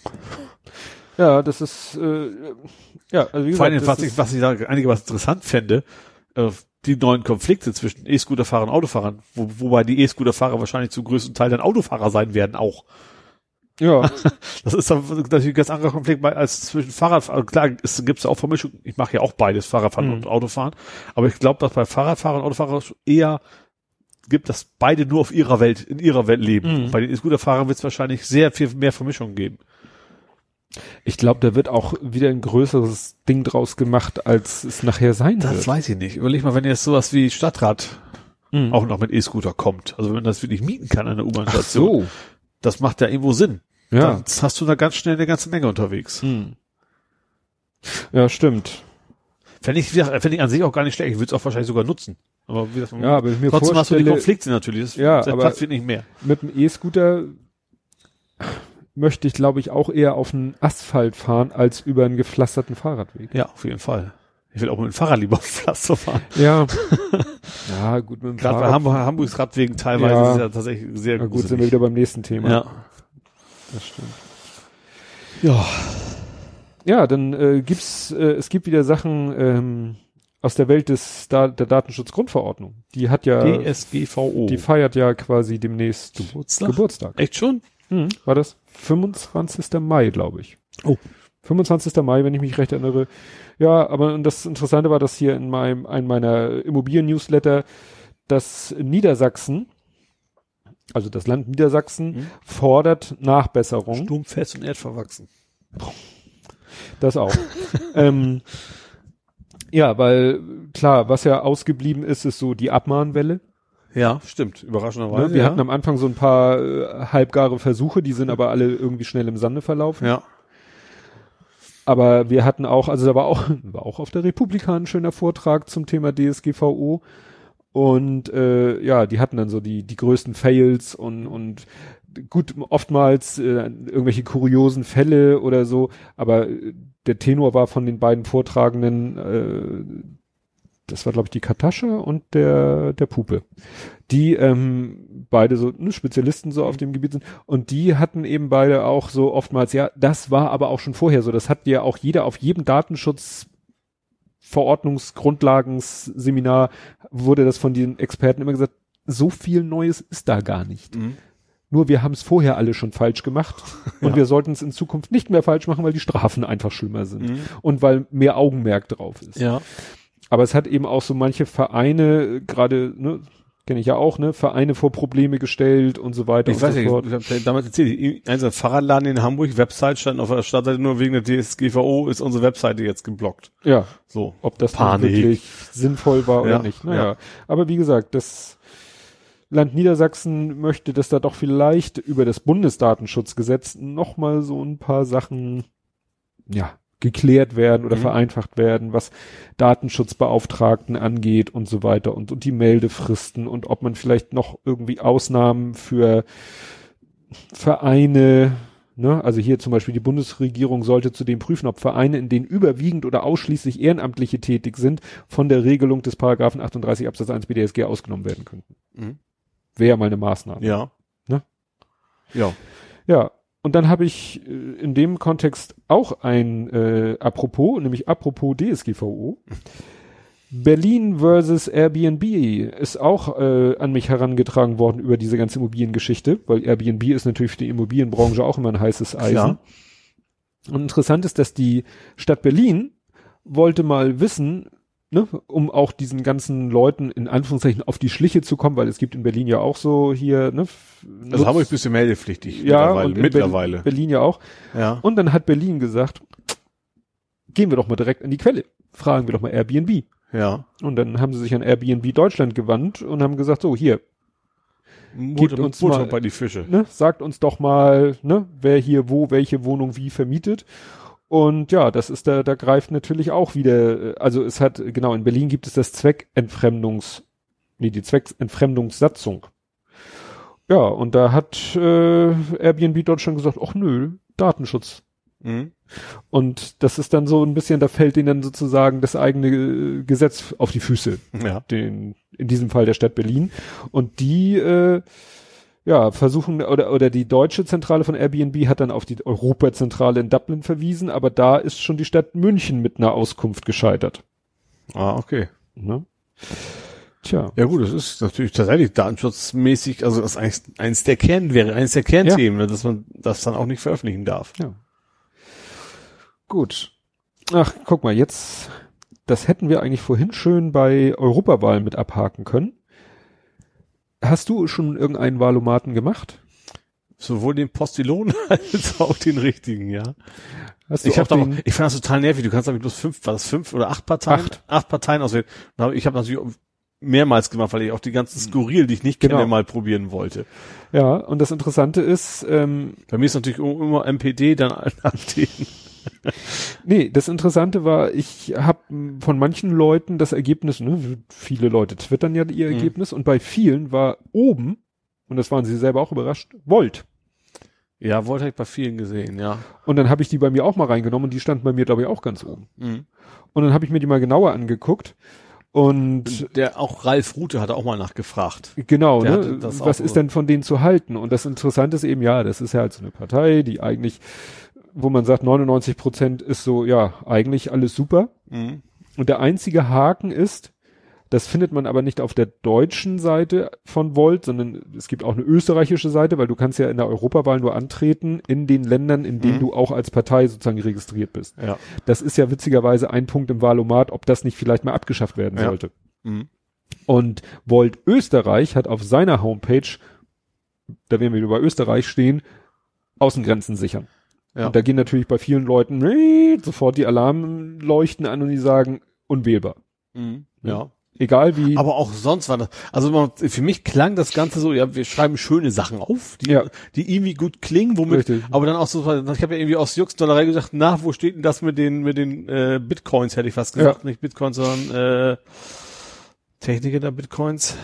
Speaker 2: Ja, das ist, äh, ja, also wie
Speaker 3: Vor allem, was ich, was ich da einigermaßen interessant fände, äh, die neuen Konflikte zwischen E-Scooter-Fahrern und Autofahrern, wo, wobei die E-Scooter-Fahrer wahrscheinlich zum größten Teil dann Autofahrer sein werden auch.
Speaker 2: ja, (laughs)
Speaker 3: Das ist dann natürlich ein ganz anderer Konflikt als zwischen Fahrradfahren. Klar, es gibt auch Vermischung. Ich mache ja auch beides, Fahrradfahren
Speaker 2: Mhm.
Speaker 3: und Autofahren. Aber ich glaube, dass bei Fahrradfahrern und Autofahrern eher gibt, dass beide nur auf ihrer Welt, in ihrer Welt leben.
Speaker 2: Mhm.
Speaker 3: Bei den E-Scooter-Fahrern wird es wahrscheinlich sehr viel mehr Vermischung geben.
Speaker 2: Ich glaube, da wird auch wieder ein größeres Ding draus gemacht, als es nachher sein wird.
Speaker 3: weiß ich nicht. Überleg mal, wenn jetzt sowas wie Stadtrat
Speaker 2: Mhm.
Speaker 3: auch noch mit E-Scooter kommt. Also wenn man das wirklich mieten kann an der U-Bahn-Station.
Speaker 2: so,
Speaker 3: Das macht ja irgendwo Sinn.
Speaker 2: ja.
Speaker 3: Dann hast du da ganz schnell eine ganze Menge unterwegs.
Speaker 2: Mhm. Ja, stimmt.
Speaker 3: Fände ich, fänd ich an sich auch gar nicht schlecht. Ich würde es auch wahrscheinlich sogar nutzen. Aber wie das
Speaker 2: Ja, aber ich mir
Speaker 3: Trotzdem hast du die Konflikte natürlich. Das,
Speaker 2: Ja,
Speaker 3: der
Speaker 2: aber-
Speaker 3: Platz wird nicht mehr.
Speaker 2: mit dem E-Scooter möchte ich, glaube ich, auch eher auf den Asphalt fahren, als über einen gepflasterten Fahrradweg.
Speaker 3: Ja, auf jeden Fall. Ich will auch mit dem Fahrrad lieber auf Pflaster fahren.
Speaker 2: Ja. (laughs) ja, gut, mit dem
Speaker 3: Gerade bei
Speaker 2: Fahrrad.
Speaker 3: Hamburg, Hamburgs Radwegen teilweise
Speaker 2: Ja.
Speaker 3: ist ja tatsächlich sehr
Speaker 2: Na gut, sind wir wieder beim nächsten Thema.
Speaker 3: Ja.
Speaker 2: Das stimmt.
Speaker 3: Ja.
Speaker 2: ja, dann äh, gibt's, äh, es gibt wieder Sachen ähm, aus der Welt des da der Datenschutzgrundverordnung. Die hat ja,
Speaker 3: DSGVO.
Speaker 2: die feiert ja quasi demnächst
Speaker 3: Geburtstag?
Speaker 2: Geburtstag.
Speaker 3: Echt schon?
Speaker 2: Mhm. War das 25. Mai, glaube ich.
Speaker 3: Oh.
Speaker 2: 25. Mai, wenn ich mich recht erinnere. Ja, aber das Interessante war, dass hier in meinem, einem meiner Immobilien-Newsletter, dass Niedersachsen, also das Land Niedersachsen,
Speaker 3: Mhm.
Speaker 2: fordert Nachbesserung.
Speaker 3: Sturmfest und erdverwachsen.
Speaker 2: Das auch. (laughs) ähm, ja, weil klar, was ja ausgeblieben ist, ist so die Abmahnwelle.
Speaker 3: Ja, stimmt. Überraschenderweise.
Speaker 2: Ne? Wir
Speaker 3: ja.
Speaker 2: hatten am Anfang so ein paar äh, halbgare Versuche, die sind aber alle irgendwie schnell im Sande verlaufen.
Speaker 3: ja.
Speaker 2: Aber wir hatten auch, also da war auch, (laughs) war auch auf der Republik ein schöner Vortrag zum Thema DSGVO. Und äh, ja, die hatten dann so die, die größten Fails und, und gut, oftmals äh, irgendwelche kuriosen Fälle oder so, aber äh, der Tenor war von den beiden Vortragenden, äh, das war glaube ich die Katascha und der, der Pupe, die ähm, beide so ne, Spezialisten so auf dem Gebiet sind und die hatten eben beide auch so oftmals, ja, das war aber auch schon vorher so, das hat ja auch jeder auf jedem Datenschutz Verordnungsgrundlagenseminar wurde das von den Experten immer gesagt, so viel Neues ist da gar nicht.
Speaker 3: Mhm.
Speaker 2: Nur wir haben es vorher alle schon falsch gemacht (laughs) und
Speaker 3: Ja.
Speaker 2: wir sollten es in Zukunft nicht mehr falsch machen, weil die Strafen einfach schlimmer sind
Speaker 3: Mhm.
Speaker 2: und weil mehr Augenmerk drauf ist.
Speaker 3: Ja.
Speaker 2: Aber es hat eben auch so manche Vereine, gerade, ne, kenne ich ja auch, ne, Vereine vor Probleme gestellt und so weiter
Speaker 3: Ich
Speaker 2: und
Speaker 3: weiß
Speaker 2: so
Speaker 3: nicht,
Speaker 2: fort.
Speaker 3: ich habe damals erzählt, ein so ein Fahrradladen in Hamburg, Website stand auf der Startseite nur wegen der DSGVO ist unsere Webseite jetzt geblockt.
Speaker 2: Ja,
Speaker 3: So.
Speaker 2: ob das wirklich sinnvoll war
Speaker 3: Ja,
Speaker 2: oder nicht. Naja,
Speaker 3: ja.
Speaker 2: aber wie gesagt, das Land Niedersachsen möchte, dass da doch vielleicht über das Bundesdatenschutzgesetz noch mal so ein paar Sachen, ja, geklärt werden oder
Speaker 3: Mhm.
Speaker 2: vereinfacht werden, was Datenschutzbeauftragten angeht und so weiter und, und die Meldefristen und ob man vielleicht noch irgendwie Ausnahmen für Vereine, ne, also hier zum Beispiel die Bundesregierung sollte zudem prüfen, ob Vereine, in denen überwiegend oder ausschließlich Ehrenamtliche tätig sind, von der Regelung des Paragraphen 38 Absatz 1 BDSG ausgenommen werden könnten.
Speaker 3: Mhm.
Speaker 2: Wäre mal eine Maßnahme.
Speaker 3: Ja.
Speaker 2: Ne?
Speaker 3: Ja.
Speaker 2: Ja, und dann habe ich äh, in dem Kontext auch ein äh, Apropos, nämlich apropos DSGVO. Berlin versus Airbnb ist auch äh, an mich herangetragen worden über diese ganze Immobiliengeschichte, weil Airbnb ist natürlich für die Immobilienbranche auch immer ein heißes Eisen.
Speaker 3: Klar.
Speaker 2: Und interessant ist, dass die Stadt Berlin wollte mal wissen, ne, um auch diesen ganzen Leuten in Anführungszeichen auf die Schliche zu kommen, weil es gibt in Berlin ja auch so hier, ne, f-
Speaker 3: Also
Speaker 2: Nutz-
Speaker 3: Hamburg ist ein bisschen meldepflichtig
Speaker 2: ja,
Speaker 3: mittlerweile.
Speaker 2: und
Speaker 3: mittlerweile.
Speaker 2: Berlin, ja auch.
Speaker 3: Ja.
Speaker 2: Und dann hat Berlin gesagt, gehen wir doch mal direkt an die Quelle. Fragen wir doch mal Airbnb.
Speaker 3: Ja.
Speaker 2: Und dann haben sie sich an Airbnb Deutschland gewandt und haben gesagt, so hier,
Speaker 3: Butter,
Speaker 2: uns
Speaker 3: Butter
Speaker 2: mal-
Speaker 3: bei die Fische.
Speaker 2: ne, sagt uns doch mal, ne, wer hier wo welche Wohnung wie vermietet. Und ja, das ist da, da greift natürlich auch wieder, äh, also es hat, genau, in Berlin gibt es das Zweckentfremdungs, nee, die Zweckentfremdungssatzung. Ja, und da hat äh, Airbnb Deutschland gesagt, ach nö, Datenschutz.
Speaker 3: Mhm.
Speaker 2: Und das ist dann so ein bisschen, da fällt ihnen dann sozusagen das eigene äh, Gesetz auf die Füße,
Speaker 3: Ja.
Speaker 2: den, in diesem Fall der Stadt Berlin. Und die, äh, ja, versuchen, oder, oder die deutsche Zentrale von Airbnb hat dann auf die Europazentrale in Dublin verwiesen, aber da ist schon die Stadt München mit einer Auskunft gescheitert.
Speaker 3: Ah, okay.
Speaker 2: Ne? Tja.
Speaker 3: Ja gut, das ist natürlich tatsächlich datenschutzmäßig, also das ist eins der Kern wäre, eines der Kernthemen, ne, dass man das dann auch nicht veröffentlichen darf.
Speaker 2: Ja. Gut. Ach, guck mal, jetzt, das hätten wir eigentlich vorhin schön bei Europawahl mit abhaken können. Hast du schon irgendeinen Wahlomaten gemacht?
Speaker 3: Sowohl den Postillon (laughs) als auch den richtigen, ja.
Speaker 2: Hast du
Speaker 3: Ich habe ich fand das total nervig. Du kannst ich bloß fünf, war das fünf oder acht Parteien?
Speaker 2: Acht.
Speaker 3: Acht Parteien auswählen. Ich habe natürlich mehrmals gemacht, weil ich auch die ganzen Skurril, die ich nicht kenne,
Speaker 2: Genau.
Speaker 3: mal probieren wollte.
Speaker 2: ja, und das Interessante ist, ähm,
Speaker 3: Bei mir ist natürlich immer MPD, dann (laughs) AfD.
Speaker 2: Nee, das Interessante war, ich habe von manchen Leuten das Ergebnis, ne, viele Leute twittern ja ihr
Speaker 3: Mhm.
Speaker 2: Ergebnis und bei vielen war oben, und das waren sie selber auch überrascht, Volt.
Speaker 3: Ja, wollte ich bei vielen gesehen, ja.
Speaker 2: Und dann habe ich die bei mir auch mal reingenommen und die standen bei mir, glaube ich, auch ganz oben.
Speaker 3: Mhm.
Speaker 2: Und dann habe ich mir die mal genauer angeguckt. Und
Speaker 3: Der auch Ralf Rute hatte auch mal nachgefragt.
Speaker 2: genau,
Speaker 3: Der
Speaker 2: ne, was ist denn von denen zu halten? Und das Interessante ist eben, ja, das ist ja halt so eine Partei, die eigentlich wo man sagt, 99 Prozent ist so, ja, eigentlich alles super.
Speaker 3: Mhm.
Speaker 2: Und der einzige Haken ist, das findet man aber nicht auf der deutschen Seite von Volt, sondern es gibt auch eine österreichische Seite, weil du kannst ja in der Europawahl nur antreten in den Ländern, in denen
Speaker 3: Mhm.
Speaker 2: du auch als Partei sozusagen registriert bist.
Speaker 3: Ja.
Speaker 2: Das ist ja witzigerweise ein Punkt im Wahlomat, ob das nicht vielleicht mal abgeschafft werden
Speaker 3: Ja.
Speaker 2: sollte.
Speaker 3: Mhm.
Speaker 2: Und Volt Österreich hat auf seiner Homepage, da werden wir wieder bei Österreich stehen, Außengrenzen sichern.
Speaker 3: Ja.
Speaker 2: Und da gehen natürlich bei vielen Leuten nee, sofort die Alarmleuchten an und die sagen, unwählbar.
Speaker 3: Mhm. Ja.
Speaker 2: Egal wie.
Speaker 3: Aber auch sonst war das, also man, für mich klang das Ganze so, ja, wir schreiben schöne Sachen auf, die,
Speaker 2: Ja.
Speaker 3: die irgendwie gut klingen, womit,
Speaker 2: Richtig.
Speaker 3: aber dann auch so, ich habe ja irgendwie aus Juxdollerei gesagt, na, wo steht denn das mit den, mit den äh, Bitcoins, hätte ich fast gesagt, nicht Bitcoins, sondern äh, Techniker der Bitcoins,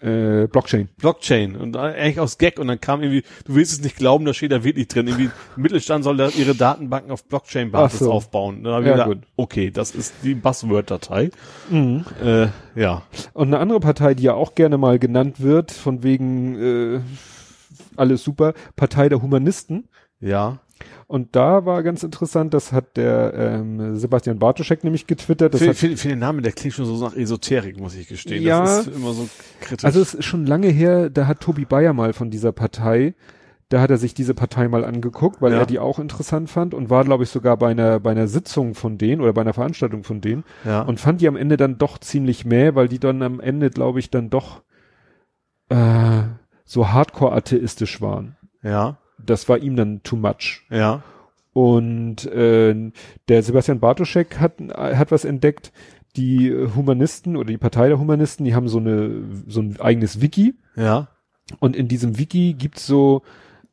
Speaker 2: äh, Blockchain.
Speaker 3: Blockchain und eigentlich aus Gag und dann kam irgendwie, du willst es nicht glauben, da steht da wirklich drin, irgendwie Mittelstand soll da ihre Datenbanken auf Blockchain-Basis
Speaker 2: so.
Speaker 3: aufbauen. Da hab ich
Speaker 2: Ja,
Speaker 3: gedacht,
Speaker 2: gut.
Speaker 3: okay, das ist die Buzzword-Datei. Äh, ja.
Speaker 2: Und eine andere Partei, die ja auch gerne mal genannt wird, von wegen äh, alles super, Partei der Humanisten.
Speaker 3: Ja.
Speaker 2: Und da war ganz interessant, das hat der ähm, Sebastian Bartoschek nämlich getwittert. Das
Speaker 3: Für,
Speaker 2: hat,
Speaker 3: für, für den Namen, der klingt schon so nach Esoterik, muss ich gestehen.
Speaker 2: Ja.
Speaker 3: Das ist immer so kritisch.
Speaker 2: also es ist schon lange her, da hat Tobi Bayer mal von dieser Partei, da hat er sich diese Partei mal angeguckt, weil
Speaker 3: Ja.
Speaker 2: er die auch interessant fand und war, glaube ich, sogar bei einer, bei einer Sitzung von denen oder bei einer Veranstaltung von denen
Speaker 3: ja.
Speaker 2: und fand die am Ende dann doch ziemlich mäh, weil die dann am Ende, glaube ich, dann doch äh, so hardcore atheistisch waren.
Speaker 3: ja,
Speaker 2: Das war ihm dann too much.
Speaker 3: ja,
Speaker 2: Und äh, der Sebastian Bartoschek hat, hat was entdeckt. Die Humanisten oder die Partei der Humanisten, die haben so eine so ein eigenes Wiki
Speaker 3: ja,
Speaker 2: und in diesem Wiki gibt's so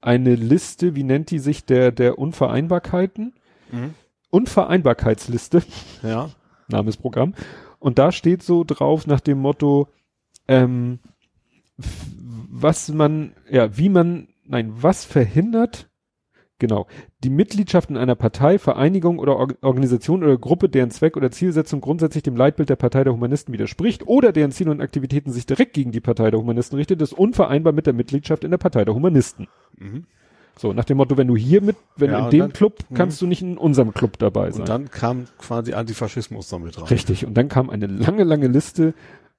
Speaker 2: eine Liste, wie nennt die sich, der der Unvereinbarkeiten?
Speaker 3: Mhm.
Speaker 2: Unvereinbarkeitsliste.
Speaker 3: ja, (laughs)
Speaker 2: Namensprogramm. Und da steht so drauf nach dem Motto, ähm, was man, ja, wie man, nein, was verhindert, genau, die Mitgliedschaft in einer Partei, Vereinigung oder Or Organisation oder Gruppe, deren Zweck oder Zielsetzung grundsätzlich dem Leitbild der Partei der Humanisten widerspricht oder deren Ziele und Aktivitäten sich direkt gegen die Partei der Humanisten richtet, ist unvereinbar mit der Mitgliedschaft in der Partei der Humanisten.
Speaker 3: Mhm.
Speaker 2: So, nach dem Motto, wenn du hier mit, wenn
Speaker 3: Ja,
Speaker 2: du in dem
Speaker 3: dann-
Speaker 2: Club, kannst du nicht in unserem Club dabei sein.
Speaker 3: Und dann kam quasi Antifaschismus damit rein.
Speaker 2: Richtig. Und dann kam eine lange, lange Liste,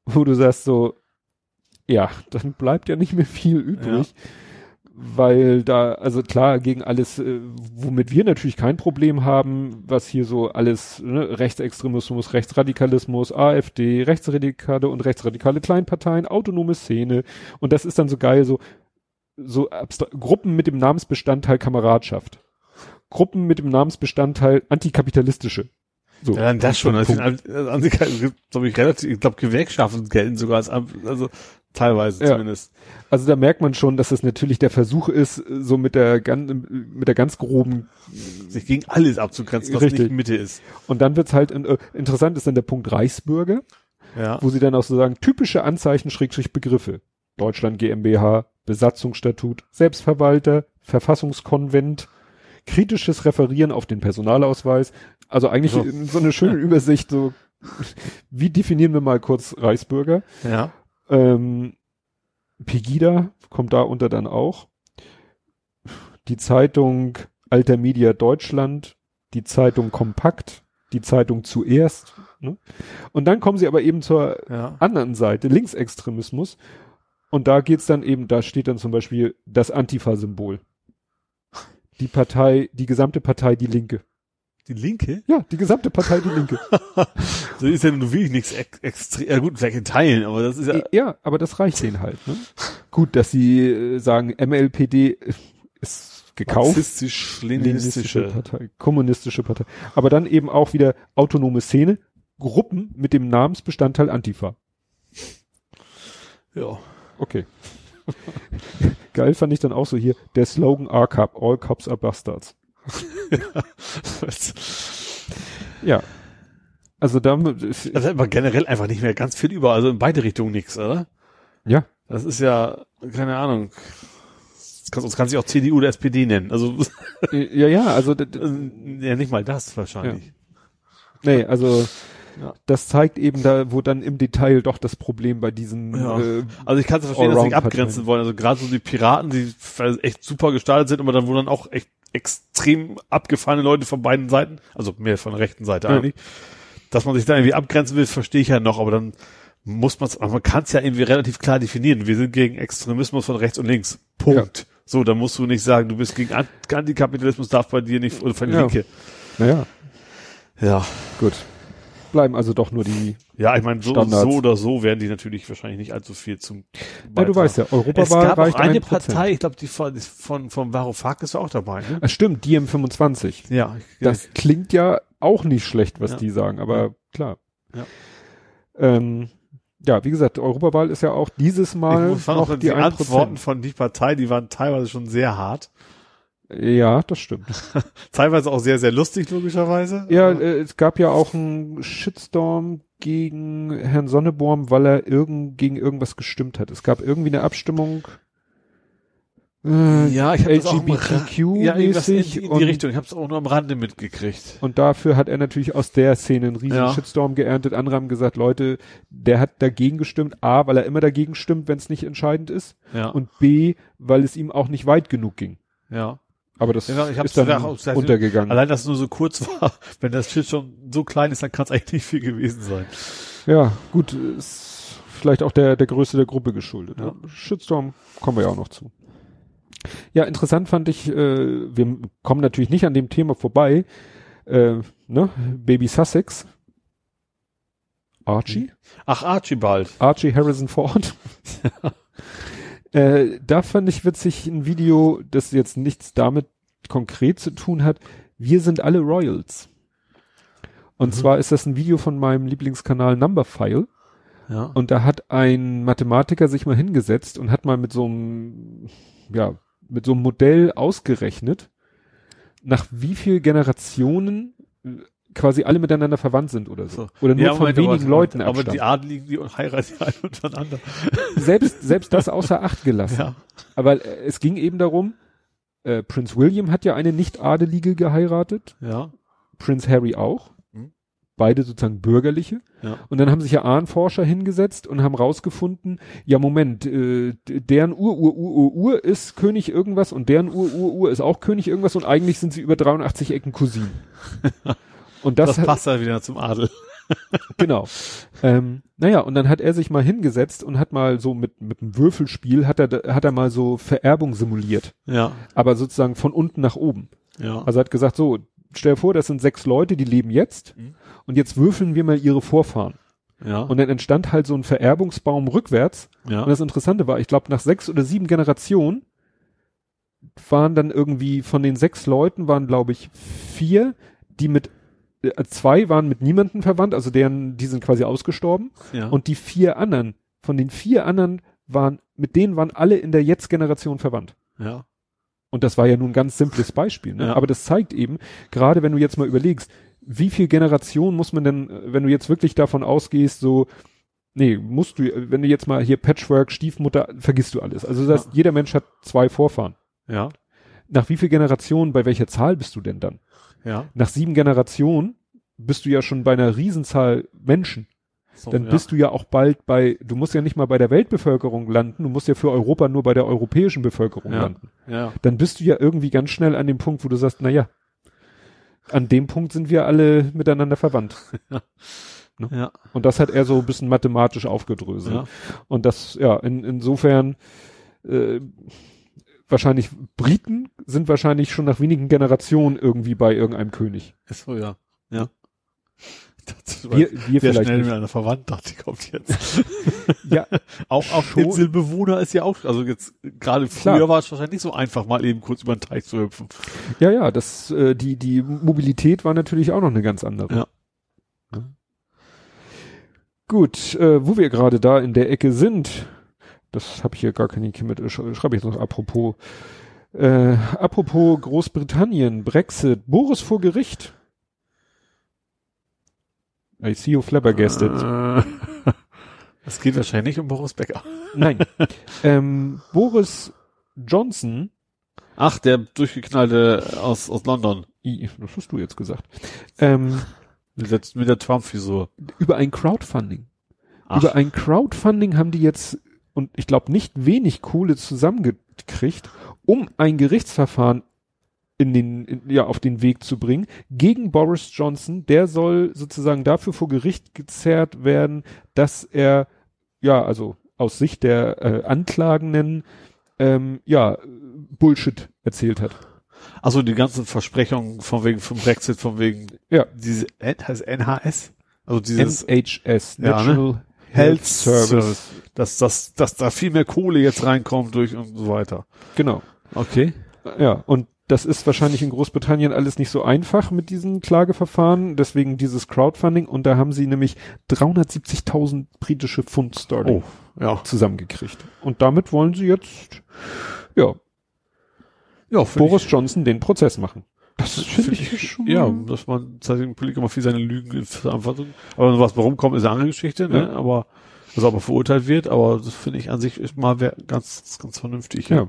Speaker 2: wo du sagst so, ja, dann bleibt ja nicht mehr viel übrig. Weil da, also klar, gegen alles, äh, womit wir natürlich kein Problem haben, was hier so alles, ne, Rechtsextremismus, Rechtsradikalismus, AfD, Rechtsradikale und rechtsradikale Kleinparteien, autonome Szene. Und das ist dann so geil, so, so abstra- Gruppen mit dem Namensbestandteil Kameradschaft. Gruppen mit dem Namensbestandteil antikapitalistische. So.
Speaker 3: Ja, dann das schon. Also, glaube ich, relativ, ich glaube, Gewerkschaften gelten sogar als, also teilweise
Speaker 2: Ja.
Speaker 3: zumindest.
Speaker 2: Also da merkt man schon, dass es natürlich der Versuch ist, so mit der ganz, mit der ganz groben,
Speaker 3: Sich gegen alles abzugrenzen, was
Speaker 2: Richtig.
Speaker 3: nicht Mitte ist.
Speaker 2: und dann wird's halt, äh, interessant ist dann der Punkt Reichsbürger,
Speaker 3: Ja.
Speaker 2: wo sie dann auch so sagen, typische Anzeichen, Schrägstrich Begriffe. Deutschland GmbH, Besatzungsstatut, Selbstverwalter, Verfassungskonvent, kritisches Referieren auf den Personalausweis. Also eigentlich
Speaker 3: So.
Speaker 2: so, so eine schöne (laughs) Übersicht, so, wie definieren wir mal kurz Reichsbürger?
Speaker 3: Ja.
Speaker 2: Ähm, Pegida kommt da unter dann auch. Die Zeitung Alter Media Deutschland, die Zeitung Kompakt, die Zeitung Zuerst. Ne? Und dann kommen sie aber eben zur
Speaker 3: Ja.
Speaker 2: anderen Seite, Linksextremismus. Und da geht's dann eben, da steht dann zum Beispiel das Antifa-Symbol. Die Partei, die gesamte Partei Die Linke.
Speaker 3: Die Linke?
Speaker 2: Ja, die gesamte Partei Die Linke. (laughs)
Speaker 3: So ist ja nun wirklich nichts ex extrem, ja gut, vielleicht in Teilen, aber das ist ja,
Speaker 2: Ja, aber das reicht denen halt. Ne? Gut, dass sie äh, sagen, MLPD ist gekauft.
Speaker 3: marxistisch-leninistische.
Speaker 2: Partei, kommunistische Partei. Aber dann eben auch wieder autonome Szene, Gruppen mit dem Namensbestandteil Antifa.
Speaker 3: Ja.
Speaker 2: Okay. (laughs) Geil fand ich dann auch so hier, der Slogan R-Cup, All Cops are Bastards. Ja. Also
Speaker 3: Das ist aber generell einfach nicht mehr ganz viel über, also in beide Richtungen nichts, oder?
Speaker 2: ja,
Speaker 3: Das ist ja, keine Ahnung. Das kann, das kann sich auch CDU oder SPD nennen. Also,
Speaker 2: Äh, ja, ja, also, (laughs)
Speaker 3: ja, nicht mal das wahrscheinlich.
Speaker 2: nee, also,
Speaker 3: Ja.
Speaker 2: das zeigt eben da, wo dann im Detail doch das Problem bei diesen,
Speaker 3: Ja.
Speaker 2: äh,
Speaker 3: Also ich kann es verstehen, dass sie abgrenzen wollen. Also gerade so die Piraten, die echt super gestaltet sind, aber dann wo dann auch echt extrem abgefahrene Leute von beiden Seiten, also mehr von der rechten Seite
Speaker 2: Ja.
Speaker 3: eigentlich, dass man sich da irgendwie abgrenzen will, verstehe ich ja noch, aber dann muss man's, aber man kann es ja irgendwie relativ klar definieren. Wir sind gegen Extremismus von rechts und links. Punkt. So, da musst du nicht sagen, du bist gegen Ant- Antikapitalismus, darf bei dir nicht, oder von
Speaker 2: Ja.
Speaker 3: Linke.
Speaker 2: Naja,
Speaker 3: Ja.
Speaker 2: gut. Bleiben also doch nur die.
Speaker 3: Ja, ich meine, so, so oder so werden die natürlich wahrscheinlich nicht allzu viel zum
Speaker 2: Ja, du weißt ja,
Speaker 3: Es
Speaker 2: Europawahl
Speaker 3: gab auch
Speaker 2: reicht
Speaker 3: eine
Speaker 2: 1%.
Speaker 3: Partei, ich glaube, die von, die von, von Varoufakis war auch dabei, ne?
Speaker 2: Ah, stimmt, die M25.
Speaker 3: Ja.
Speaker 2: Das klingt ja auch nicht schlecht, was
Speaker 3: Ja.
Speaker 2: die sagen, aber
Speaker 3: Ja.
Speaker 2: klar.
Speaker 3: Ja.
Speaker 2: Ähm, ja, wie gesagt, Europawahl ist ja auch dieses Mal
Speaker 3: ich fand
Speaker 2: noch
Speaker 3: auch
Speaker 2: die
Speaker 3: die
Speaker 2: 1%.
Speaker 3: Antworten von die Partei, die waren teilweise schon sehr hart.
Speaker 2: Ja, das stimmt. (laughs)
Speaker 3: Teilweise auch sehr, sehr lustig, logischerweise.
Speaker 2: Ja, äh, es gab ja auch einen Shitstorm gegen Herrn Sonneborn, weil er irgend, gegen irgendwas gestimmt hat. Es gab irgendwie eine Abstimmung äh,
Speaker 3: ja, ich habe
Speaker 2: LGBTQ-mäßig
Speaker 3: ja, in, in die Richtung. Ich habe es auch nur am Rande mitgekriegt.
Speaker 2: und dafür hat er natürlich aus der Szene einen riesen
Speaker 3: Ja.
Speaker 2: Shitstorm geerntet. Andere haben gesagt, Leute, der hat dagegen gestimmt. A, weil er immer dagegen stimmt, wenn es nicht entscheidend ist.
Speaker 3: Ja.
Speaker 2: Und B, weil es ihm auch nicht weit genug ging.
Speaker 3: ja.
Speaker 2: Aber das
Speaker 3: Ja,
Speaker 2: ist dann
Speaker 3: auch-
Speaker 2: untergegangen.
Speaker 3: Allein, dass es nur so kurz war, (laughs) wenn das Schild schon so klein ist, dann kann es eigentlich nicht viel gewesen sein.
Speaker 2: Ja, gut, ist vielleicht auch der, der Größe der Gruppe geschuldet.
Speaker 3: Ja.
Speaker 2: Shitstorm kommen wir ja auch noch zu. Ja, interessant fand ich, äh, wir kommen natürlich nicht an dem Thema vorbei, äh, ne, Baby Sussex. Archie?
Speaker 3: Ach, Archibald.
Speaker 2: Archie Harrison Ford. (laughs) äh, da fand ich witzig ein Video, das jetzt nichts damit konkret zu tun hat. Wir sind alle Royals. Und
Speaker 3: Mhm.
Speaker 2: zwar ist das ein Video von meinem Lieblingskanal Numberphile.
Speaker 3: Ja.
Speaker 2: Und da hat ein Mathematiker sich mal hingesetzt und hat mal mit so einem, ja, mit so einem Modell ausgerechnet, nach wie viel Generationen quasi alle miteinander verwandt sind oder so.
Speaker 3: So.
Speaker 2: Oder nur
Speaker 3: Ja,
Speaker 2: von
Speaker 3: Moment,
Speaker 2: wenigen
Speaker 3: aber,
Speaker 2: Leuten
Speaker 3: Aber
Speaker 2: abstammen.
Speaker 3: die Adeligen, die heiraten alle untereinander.
Speaker 2: selbst, selbst das außer Acht gelassen.
Speaker 3: Ja.
Speaker 2: Aber äh, es ging eben darum, äh, Prinz William hat ja eine Nicht-Adelige geheiratet,
Speaker 3: Ja.
Speaker 2: Prinz Harry auch.
Speaker 3: Mhm.
Speaker 2: Beide sozusagen bürgerliche.
Speaker 3: Ja.
Speaker 2: Und dann haben sich ja Ahnforscher hingesetzt und haben rausgefunden, ja Moment, äh, deren Ur, Ur, Ur, Ur, Ur ist König irgendwas und deren Ur, Ur, Ur ist auch König irgendwas und eigentlich sind sie über 83 Ecken Cousinen. (laughs) Und das,
Speaker 3: Das, passt ja wieder zum Adel. (laughs)
Speaker 2: genau. Ähm, naja, und dann hat er sich mal hingesetzt und hat mal so mit, mit einem Würfelspiel, hat er, hat er mal so Vererbung simuliert.
Speaker 3: Ja.
Speaker 2: Aber sozusagen von unten nach oben.
Speaker 3: Ja.
Speaker 2: Also er hat gesagt, so, stell dir vor, das sind sechs Leute, die leben jetzt
Speaker 3: Mhm.
Speaker 2: und jetzt würfeln wir mal ihre Vorfahren.
Speaker 3: ja.
Speaker 2: Und dann entstand halt so ein Vererbungsbaum rückwärts.
Speaker 3: ja.
Speaker 2: Und das Interessante war, ich glaube, nach sechs oder sieben Generationen waren dann irgendwie von den sechs Leuten waren, glaube ich, vier, die mit zwei waren mit niemanden verwandt, also deren, die sind quasi ausgestorben.
Speaker 3: ja.
Speaker 2: Und die vier anderen, von den vier anderen waren, mit denen waren alle in der Jetzt-Generation verwandt.
Speaker 3: ja.
Speaker 2: Und das war ja nun ein ganz simples Beispiel. Ne?
Speaker 3: Ja.
Speaker 2: Aber das zeigt eben, gerade wenn du jetzt mal überlegst, wie viel Generationen muss man denn, äh, wenn du jetzt wirklich davon ausgehst, so, nee, musst du, wenn du jetzt mal hier Patchwork, Stiefmutter, vergisst du alles. Also das heißt,
Speaker 3: Ja.
Speaker 2: jeder Mensch hat zwei Vorfahren.
Speaker 3: Ja.
Speaker 2: Nach wie viel Generationen, bei welcher Zahl bist du denn dann?
Speaker 3: Ja.
Speaker 2: Nach sieben Generationen bist du ja schon bei einer Riesenzahl Menschen.
Speaker 3: So,
Speaker 2: Dann
Speaker 3: ja.
Speaker 2: bist du ja auch bald bei, du musst ja nicht mal bei der Weltbevölkerung landen, du musst ja für Europa nur bei der europäischen Bevölkerung
Speaker 3: Ja.
Speaker 2: landen
Speaker 3: Ja.
Speaker 2: dann bist du ja irgendwie ganz schnell an dem Punkt, wo du sagst, na ja, an dem Punkt sind wir alle miteinander verwandt. (laughs)
Speaker 3: Ja.
Speaker 2: Und das hat er so ein bisschen mathematisch aufgedröselt.
Speaker 3: Ja.
Speaker 2: Und das, ja, in, insofern, äh, wahrscheinlich Briten sind wahrscheinlich schon nach wenigen Generationen irgendwie bei irgendeinem König.
Speaker 3: Ist so, ja. Ja. Das
Speaker 2: Wir, wir
Speaker 3: sehr
Speaker 2: vielleicht
Speaker 3: schnell
Speaker 2: nicht.
Speaker 3: mit einer Verwandten, dachte ich, kommt jetzt. (laughs)
Speaker 2: Ja,
Speaker 3: auch auf
Speaker 2: Schon.
Speaker 3: Inselbewohner ist ja auch, also jetzt, gerade
Speaker 2: Klar.
Speaker 3: früher war es wahrscheinlich nicht so einfach, mal eben kurz über den Teich zu hüpfen.
Speaker 2: ja, ja, das, äh, die, die Mobilität war natürlich auch noch eine ganz andere.
Speaker 3: Ja.
Speaker 2: Gut, äh, wo wir gerade da in der Ecke sind, das habe ich hier gar keine mit, sch schreibe ich noch apropos. Äh, apropos Großbritannien, Brexit, Boris vor Gericht. I see you flabbergasted. (laughs)
Speaker 3: Es geht wahrscheinlich nicht um Boris Becker.
Speaker 2: Nein. ähm, Boris Johnson,
Speaker 3: Ach, der durchgeknallte aus, aus London.
Speaker 2: I, das hast du jetzt gesagt, ähm,
Speaker 3: Mit der, mit der Trump-Frisur.
Speaker 2: über ein Crowdfunding.
Speaker 3: Ach.
Speaker 2: Über ein Crowdfunding haben die jetzt, und ich glaube nicht wenig Kohle zusammengekriegt, um ein Gerichtsverfahren in den, in, ja, auf den Weg zu bringen, gegen Boris Johnson, der soll sozusagen dafür vor Gericht gezerrt werden, dass er, ja, also aus Sicht der äh, Anklagenden, ähm, ja, Bullshit erzählt hat.
Speaker 3: Also die ganzen Versprechungen von wegen vom Brexit, von wegen
Speaker 2: Ja.
Speaker 3: diese heißt NHS, also dieses
Speaker 2: NHS,
Speaker 3: Ja, ne? Health Service, dass, dass, dass da viel mehr Kohle jetzt reinkommt durch und so weiter.
Speaker 2: Genau.
Speaker 3: Okay.
Speaker 2: Ja, und das ist wahrscheinlich in Großbritannien alles nicht so einfach mit diesen Klageverfahren, deswegen dieses Crowdfunding und da haben sie nämlich 370.000 britische Pfund Sterling
Speaker 3: Oh, ja.
Speaker 2: zusammengekriegt. Und damit wollen sie jetzt, ja,
Speaker 3: Ja,
Speaker 2: Boris Johnson den Prozess machen. Das finde
Speaker 3: Find
Speaker 2: ich, schon
Speaker 3: Ja, dass man tatsächlich im Politiker mal viel seine Lügen in Verantwortung. Aber was warum kommt, ist eine andere Geschichte, ne?
Speaker 2: Ja.
Speaker 3: Aber also ob er verurteilt wird, aber das finde ich an sich ist mal ganz, ganz vernünftig.
Speaker 2: ja.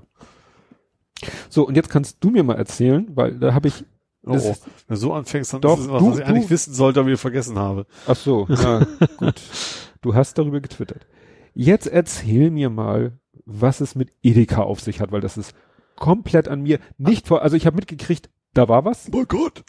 Speaker 2: So, und jetzt kannst du mir mal erzählen, weil da habe ich,
Speaker 3: Oh,
Speaker 2: Das
Speaker 3: oh. Wenn du so anfängst, dann
Speaker 2: Doch,
Speaker 3: ist es was,
Speaker 2: du-
Speaker 3: was ich eigentlich wissen sollte, aber ich vergessen habe.
Speaker 2: ach so, (laughs) na, gut. Du hast darüber getwittert. Jetzt erzähl mir mal, was es mit Edeka auf sich hat, weil das ist komplett an mir nicht vor, also ich habe mitgekriegt, da war was.
Speaker 3: Boykott!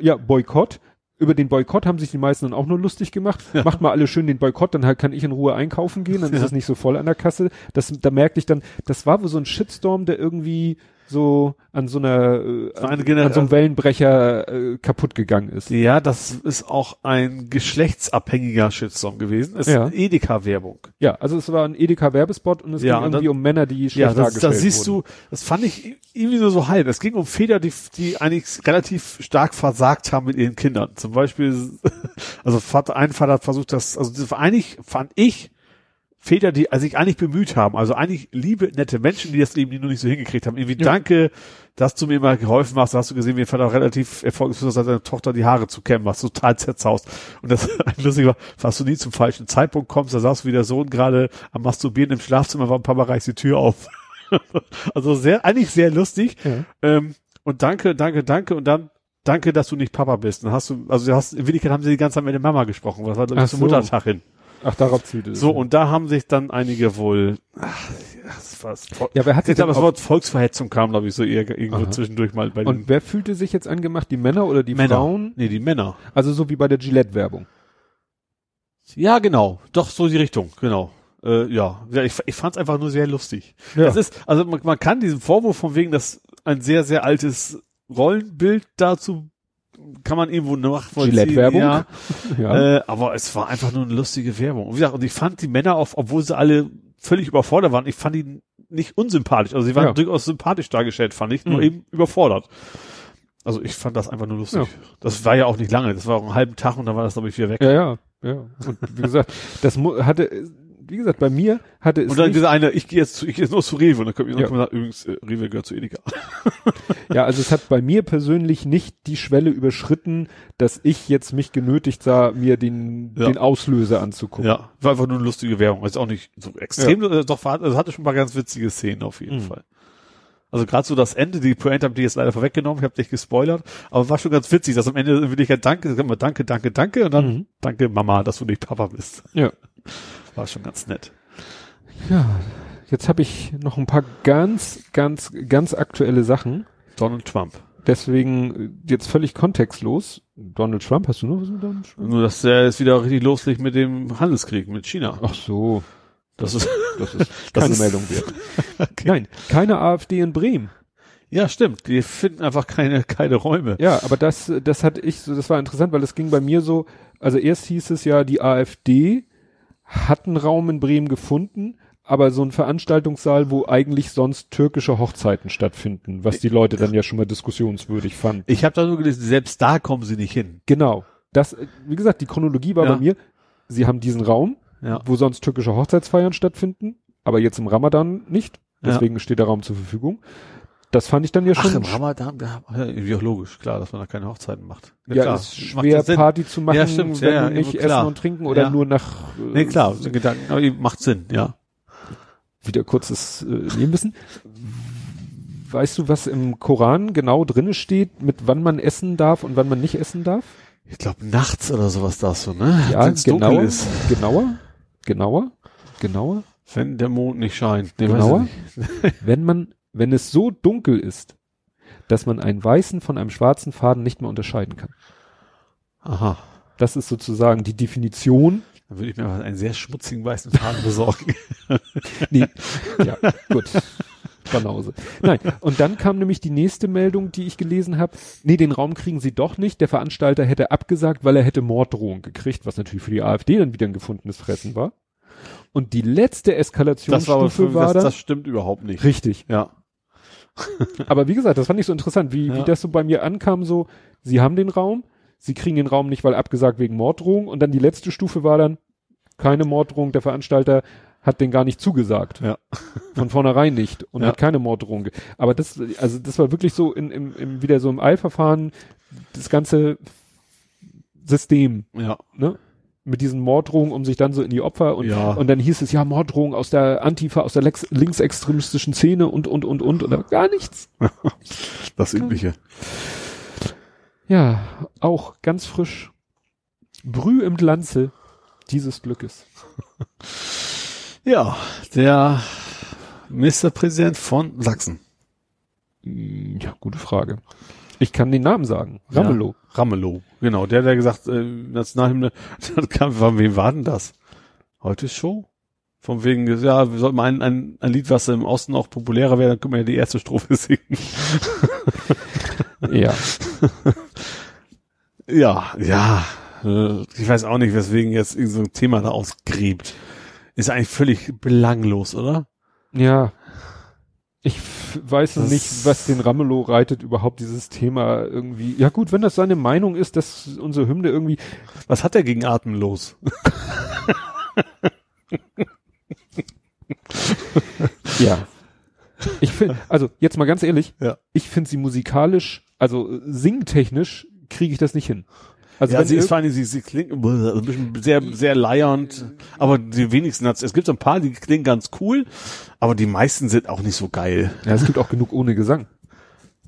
Speaker 2: Ja, Boykott. Über den Boykott haben sich die meisten dann auch nur lustig gemacht. Macht mal alle schön den Boykott, dann halt kann ich in Ruhe einkaufen gehen, dann ist
Speaker 3: Ja.
Speaker 2: es nicht so voll an der Kasse. Das, da merkte ich dann, das war wohl so ein Shitstorm, der irgendwie so an so einer, äh, an, an so einem Wellenbrecher äh, kaputt gegangen ist.
Speaker 3: Ja, das ist auch ein geschlechtsabhängiger Shitstorm gewesen. Es
Speaker 2: Ja.
Speaker 3: ist Edeka-Werbung.
Speaker 2: Ja, also es war ein Edeka-Werbespot und es
Speaker 3: Ja,
Speaker 2: ging
Speaker 3: und
Speaker 2: irgendwie
Speaker 3: dann-
Speaker 2: um Männer, die schlecht
Speaker 3: Ja, das,
Speaker 2: dargestellt
Speaker 3: das siehst
Speaker 2: wurden.
Speaker 3: du, das fand ich irgendwie nur so halb. Es ging um Väter, die, die eigentlich relativ stark versagt haben mit ihren Kindern. Zum Beispiel, (laughs) also Vater, ein Vater hat versucht, das, also das war eigentlich, fand ich, Väter, die sich eigentlich bemüht haben, also eigentlich liebe, nette Menschen, die das Leben die nur nicht so hingekriegt haben. Irgendwie,
Speaker 2: Ja.
Speaker 3: danke, dass du mir mal geholfen hast. Da hast du gesehen, wie Vater relativ erfolgreich ist, seiner Tochter die Haare zu kämmen, was total zerzaust. Und das (laughs) lustig war, falls du nie zum falschen Zeitpunkt kommst, da saß wie der Sohn gerade am Masturbieren im Schlafzimmer, war Papa reißt die Tür auf. (laughs) also sehr, eigentlich sehr lustig.
Speaker 2: Ja.
Speaker 3: Ähm, und danke, danke, danke. Und dann, danke, dass du nicht Papa bist. Dann hast du, also du hast, in Wirklichkeit haben sie die ganze Zeit mit der Mama gesprochen. Das war glaub ich, zum
Speaker 2: so.
Speaker 3: Muttertag hin.
Speaker 2: Ach, darauf zielt es.
Speaker 3: So, und da haben sich dann einige wohl, ach, das war,
Speaker 2: ja, wer hat sich
Speaker 3: das Wort Volksverhetzung kam, glaube ich, so eher irgendwo
Speaker 2: Aha.
Speaker 3: zwischendurch mal bei den
Speaker 2: und wer fühlte sich jetzt angemacht? Die Männer oder die
Speaker 3: Männer.
Speaker 2: Frauen?
Speaker 3: Nee, die Männer.
Speaker 2: Also so wie bei der Gillette-Werbung.
Speaker 3: Ja, genau. Doch, so die Richtung, genau. Äh, ja, ja ich, ich fand es einfach nur sehr lustig.
Speaker 2: Ja.
Speaker 3: Das ist, also man, man kann diesen Vorwurf von wegen, dass ein sehr, sehr altes Rollenbild dazu kann man irgendwo nachvollziehen.
Speaker 2: Gillette-Werbung.
Speaker 3: Ja, (laughs)
Speaker 2: Ja.
Speaker 3: äh, aber es war einfach nur eine lustige Werbung. Und wie gesagt, und ich fand die Männer auch, obwohl sie alle völlig überfordert waren, ich fand die nicht unsympathisch. Also sie waren
Speaker 2: Ja.
Speaker 3: durchaus sympathisch dargestellt, fand ich, nur
Speaker 2: Mhm.
Speaker 3: eben überfordert. Also ich fand das einfach nur lustig.
Speaker 2: Ja.
Speaker 3: Das war ja auch nicht lange, das war auch einen halben Tag und dann war das, glaube ich, wieder weg.
Speaker 2: Ja, ja, ja. Und wie gesagt, das hatte, wie gesagt, bei mir hatte es
Speaker 3: Und dann
Speaker 2: nicht,
Speaker 3: dieser eine, ich gehe jetzt zu, ich gehe jetzt nur zu Rewe und dann kommt
Speaker 2: Ja.
Speaker 3: jemand ja. sagen, übrigens, äh, Rewe gehört zu Edeka. (laughs)
Speaker 2: ja, also es hat bei mir persönlich nicht die Schwelle überschritten, dass ich jetzt mich genötigt sah, mir den,
Speaker 3: Ja.
Speaker 2: den Auslöser anzugucken.
Speaker 3: Ja, war einfach nur eine lustige Werbung. Also auch nicht so extrem, äh, doch also hatte schon ein paar ganz witzige Szenen auf jeden
Speaker 2: Mhm.
Speaker 3: Fall. Also gerade so das Ende, die Pointe habe ich jetzt leider vorweggenommen, ich habe dich gespoilert, aber war schon ganz witzig, dass am Ende in Wirklichkeit danke, sag mal danke, danke, danke und dann
Speaker 2: Mhm.
Speaker 3: danke Mama, dass du nicht Papa bist.
Speaker 2: Ja. (laughs)
Speaker 3: War schon ganz nett.
Speaker 2: Ja, jetzt habe ich noch ein paar ganz, ganz, ganz aktuelle Sachen.
Speaker 3: Donald Trump.
Speaker 2: Deswegen äh, jetzt völlig kontextlos. Donald Trump, hast du noch was mit Donald Trump?
Speaker 3: Nur, dass der jetzt wieder richtig loslegt mit dem Handelskrieg mit China.
Speaker 2: Ach so,
Speaker 3: Das ist,
Speaker 2: das ist (laughs)
Speaker 3: Das
Speaker 2: keine
Speaker 3: ist-
Speaker 2: Meldung wert. (laughs) Nein, keine AfD in Bremen.
Speaker 3: ja, stimmt. Die finden einfach keine, keine Räume.
Speaker 2: Ja, aber das, das hatte ich so, das war interessant, weil es ging bei mir so, also erst hieß es ja, die AfD hat einen Raum in Bremen gefunden, aber so ein Veranstaltungssaal, wo eigentlich sonst türkische Hochzeiten stattfinden, was die Leute dann ja schon mal diskussionswürdig fanden.
Speaker 3: Ich habe da nur gelesen, selbst da kommen sie nicht hin.
Speaker 2: Genau. Das, wie gesagt, die Chronologie war
Speaker 3: Ja.
Speaker 2: bei mir, sie haben diesen Raum,
Speaker 3: Ja.
Speaker 2: wo sonst türkische Hochzeitsfeiern stattfinden, aber jetzt im Ramadan nicht.
Speaker 3: Ja.
Speaker 2: Deswegen steht der Raum zur Verfügung. Das fand ich dann ja
Speaker 3: Ach,
Speaker 2: schon
Speaker 3: im Ramadan, ja, ja, logisch, klar, dass man da keine Hochzeiten macht.
Speaker 2: ja,
Speaker 3: klar.
Speaker 2: ist schwer
Speaker 3: ja.
Speaker 2: Party zu machen,
Speaker 3: Ja, stimmt,
Speaker 2: wenn
Speaker 3: ja, ja,
Speaker 2: du nicht
Speaker 3: klar.
Speaker 2: essen und trinken oder
Speaker 3: Ja.
Speaker 2: nur nach äh,
Speaker 3: Nee, klar, so Gedanken, aber macht Sinn, ja.
Speaker 2: wieder kurzes äh, Nebenwissen. Weißt du, was im Koran genau drinne steht, mit wann man essen darf und wann man nicht essen darf?
Speaker 3: Ich glaube, nachts oder sowas darfst du, ne?
Speaker 2: Ja,
Speaker 3: Wenn's dunkel ist.
Speaker 2: genauer, genauer, genauer,
Speaker 3: Wenn der Mond nicht scheint. Nee,
Speaker 2: Genauer? (laughs) wenn man, wenn es so dunkel ist, dass man einen weißen von einem schwarzen Faden nicht mehr unterscheiden kann.
Speaker 3: Aha.
Speaker 2: Das ist sozusagen die Definition.
Speaker 3: Dann würde ich mir mal einen sehr schmutzigen weißen Faden besorgen. (laughs)
Speaker 2: Nee, ja, gut. Banause. Nein, und dann kam nämlich die nächste Meldung, die ich gelesen habe. Nee, den Raum kriegen sie doch nicht. Der Veranstalter hätte abgesagt, weil er hätte Morddrohung gekriegt, was natürlich für die AfD dann wieder ein gefundenes Fressen war. Und die letzte Eskalationsstufe war,
Speaker 3: das,
Speaker 2: dann,
Speaker 3: das stimmt überhaupt nicht.
Speaker 2: richtig.
Speaker 3: Ja.
Speaker 2: Aber wie gesagt, das fand ich so interessant, wie,
Speaker 3: Ja.
Speaker 2: wie das so bei mir ankam, so, sie haben den Raum, sie kriegen den Raum nicht, weil abgesagt wegen Morddrohung und dann die letzte Stufe war dann keine Morddrohung, der Veranstalter hat den gar nicht zugesagt.
Speaker 3: Ja.
Speaker 2: Von vornherein nicht und
Speaker 3: Ja.
Speaker 2: hat keine Morddrohung. Aber das, also das war wirklich so in, im, im, wieder so im Eilverfahren, das ganze System,
Speaker 3: Ja.
Speaker 2: ne? Mit diesen Morddrohungen, um sich dann so in die Opfer und,
Speaker 3: Ja.
Speaker 2: und dann hieß es ja Morddrohung aus der Antifa, aus der Lex linksextremistischen Szene und, und, und, und, oder gar nichts. (laughs)
Speaker 3: Das Übliche.
Speaker 2: Ja, auch ganz frisch. Brüh im Glanze dieses Glückes. (laughs)
Speaker 3: Ja, der Ministerpräsident von Sachsen.
Speaker 2: Ja, gute Frage. Ich kann den Namen sagen. Ramelow.
Speaker 3: Ja, Ramelow. Genau, der, der gesagt, äh, Nationalhymne, (laughs) dann kam, von wem war denn das? Heute Show? Von wegen, ja, wir sollten mal ein, ein, ein Lied, was im Osten auch populärer wäre, dann können wir ja die erste Strophe (laughs) singen.
Speaker 2: Ja. (laughs)
Speaker 3: Ja, ja. äh, Ich weiß auch nicht, weswegen jetzt irgend so ein Thema da ausgräbt. Ist eigentlich völlig belanglos, oder?
Speaker 2: Ja. Ich weiß
Speaker 3: Das-
Speaker 2: nicht, was den Ramelow reitet, überhaupt dieses Thema irgendwie. Ja gut, wenn das seine Meinung ist, dass unsere Hymne irgendwie,
Speaker 3: Was hat er gegen Atemlos? (laughs)
Speaker 2: ja. Ich finde, also jetzt mal ganz ehrlich,
Speaker 3: Ja.
Speaker 2: ich finde sie musikalisch, also äh, singtechnisch kriege ich das nicht hin. Also
Speaker 3: ja,
Speaker 2: wenn
Speaker 3: sie ist vor allem, sie, sie klingt ein bisschen sehr, sehr leiernd, aber die wenigsten hat's. Es gibt so ein paar, die klingen ganz cool, aber die meisten sind auch nicht so geil.
Speaker 2: ja, es gibt auch genug ohne Gesang.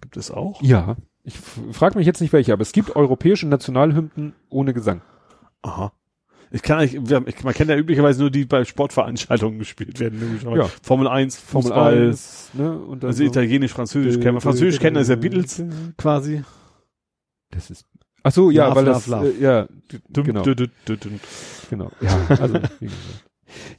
Speaker 3: Gibt es auch?
Speaker 2: Ja. Ich frage mich jetzt nicht welche, aber es gibt europäische Nationalhymnen ohne Gesang.
Speaker 3: Aha. Ich kann ich, man kennt ja üblicherweise nur die die bei Sportveranstaltungen gespielt werden. logischerweise.
Speaker 2: Ja.
Speaker 3: Formel 1,
Speaker 2: Formel
Speaker 3: Fußball,
Speaker 2: 1, ne? Und
Speaker 3: also
Speaker 2: so.
Speaker 3: Italienisch, Französisch kennen wir. Französisch kennen das ist ja Beatles quasi.
Speaker 2: Das ist. Ach so, ja,
Speaker 3: Love,
Speaker 2: weil
Speaker 3: love,
Speaker 2: das,
Speaker 3: love.
Speaker 2: Äh, ja,
Speaker 3: Dum,
Speaker 2: genau,
Speaker 3: dum, dum, dum, dum.
Speaker 2: genau. Ja, also, (laughs) wie gesagt.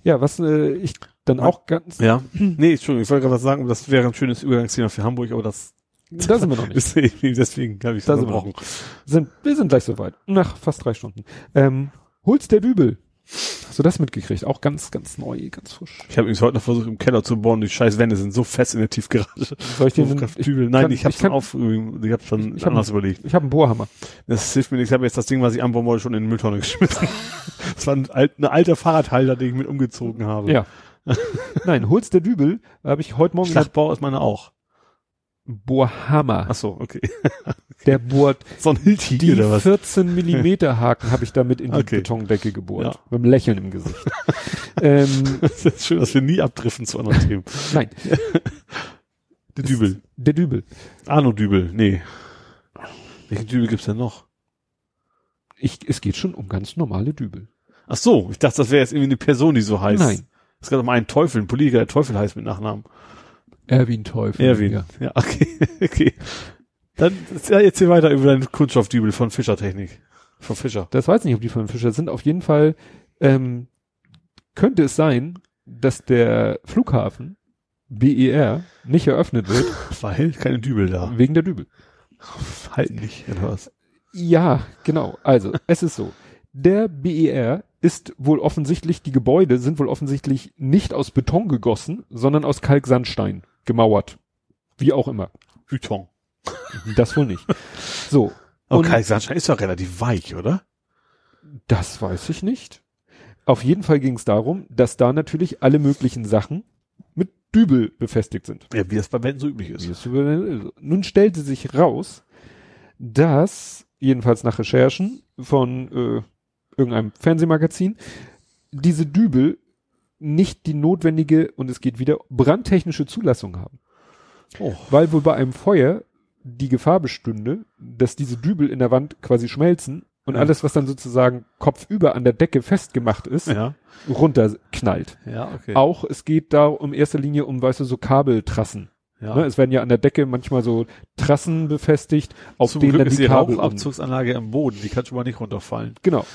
Speaker 2: Ja, was äh, ich dann auch ganz,
Speaker 3: Ja. (clears throat) Nee, Entschuldigung, ich wollte gerade was sagen, das wäre ein schönes Übergangsthema für Hamburg, aber das
Speaker 2: da sind wir noch nicht. (laughs)
Speaker 3: deswegen habe ich
Speaker 2: Da
Speaker 3: das.
Speaker 2: Sind, wir sind gleich soweit. Nach fast drei Stunden. Ähm, Holz der Dübel. Hast du das mitgekriegt? Auch ganz, ganz neu, ganz frisch.
Speaker 3: Ich habe übrigens heute noch versucht, im Keller zu bohren. Die scheiß Wände sind so fest in der Tiefgarage.
Speaker 2: Soll ich dir (laughs) einen, ich.
Speaker 3: Nein,
Speaker 2: kann-
Speaker 3: ich habe schon auf, ich habe schon
Speaker 2: Ich hab-
Speaker 3: anders überlegt.
Speaker 2: ich habe einen Bohrhammer.
Speaker 3: Das hilft mir nichts. Ich habe jetzt das Ding, was ich anbauen wollte, schon in den Mülltonne geschmissen. (laughs) Das war ein, ein alter Fahrradhalter, den ich mit umgezogen habe.
Speaker 2: Ja. (laughs) Nein, Holz der Dübel habe ich heute Morgen
Speaker 3: Schlachtbau ist meine auch.
Speaker 2: Bohrhammer.
Speaker 3: Ach so, okay. (laughs)
Speaker 2: Der bohrt (laughs)
Speaker 3: So ein Hilti
Speaker 2: die
Speaker 3: oder was?
Speaker 2: 14 Millimeter Haken habe ich damit in die
Speaker 3: Okay.
Speaker 2: Betondecke gebohrt.
Speaker 3: Ja.
Speaker 2: Mit einem Lächeln im Gesicht. (laughs) ähm,
Speaker 3: Das ist schön, dass wir nie abdriften zu anderen Themen.
Speaker 2: nein,
Speaker 3: Der Dübel.
Speaker 2: der Dübel.
Speaker 3: Arno Dübel, nee. Welchen Dübel gibt's denn noch?
Speaker 2: Ich, es geht schon um ganz normale Dübel.
Speaker 3: Ach so, ich dachte, das wäre jetzt irgendwie eine Person, die so heißt.
Speaker 2: Nein.
Speaker 3: Es gab doch mal einen Teufel, ein Politiker, der Teufel heißt mit Nachnamen.
Speaker 2: Erwin Teufel.
Speaker 3: Erwin.
Speaker 2: Ja.
Speaker 3: Ja, okay, (laughs) okay. Dann ja, jetzt hier weiter über deinen Kunststoffdübel von Fischertechnik. Von Fischer.
Speaker 2: Das weiß nicht, ob die von Fischer sind. Auf jeden Fall ähm, könnte es sein, dass der Flughafen BER nicht eröffnet wird (laughs)
Speaker 3: Weil keine Dübel da.
Speaker 2: wegen der Dübel. (laughs)
Speaker 3: Halten nicht, oder was?
Speaker 2: Ja, genau. Also, es ist so. Der BER ist wohl offensichtlich, die Gebäude sind wohl offensichtlich nicht aus Beton gegossen, sondern aus Kalksandstein gemauert. Wie auch immer.
Speaker 3: Hüton.
Speaker 2: Das wohl nicht. So.
Speaker 3: Aber
Speaker 2: Und-
Speaker 3: Kalksandstein ist doch relativ weich, oder?
Speaker 2: Das weiß ich nicht. Auf jeden Fall ging es darum, dass da natürlich alle möglichen Sachen mit Dübel befestigt sind.
Speaker 3: Ja, wie das bei Wänden so üblich ist.
Speaker 2: über- Nun stellte sich raus, dass, jedenfalls nach Recherchen von äh, irgendeinem Fernsehmagazin, diese Dübel nicht die notwendige, und es geht wieder, brandtechnische Zulassung haben.
Speaker 3: Oh.
Speaker 2: Weil wohl bei einem Feuer die Gefahr bestünde, dass diese Dübel in der Wand quasi schmelzen und
Speaker 3: Ja.
Speaker 2: alles, was dann sozusagen kopfüber an der Decke festgemacht ist,
Speaker 3: Ja.
Speaker 2: runterknallt.
Speaker 3: Ja, okay.
Speaker 2: Auch es geht da um erster Linie um, weißt du, so Kabeltrassen.
Speaker 3: Ja.
Speaker 2: Ne, es werden ja an der Decke manchmal so Trassen befestigt, auf
Speaker 3: Zum
Speaker 2: denen
Speaker 3: Glück
Speaker 2: dann
Speaker 3: ist
Speaker 2: die
Speaker 3: die
Speaker 2: Kabel
Speaker 3: Rauchabzugsanlage im Boden, die kann schon mal nicht runterfallen.
Speaker 2: Genau.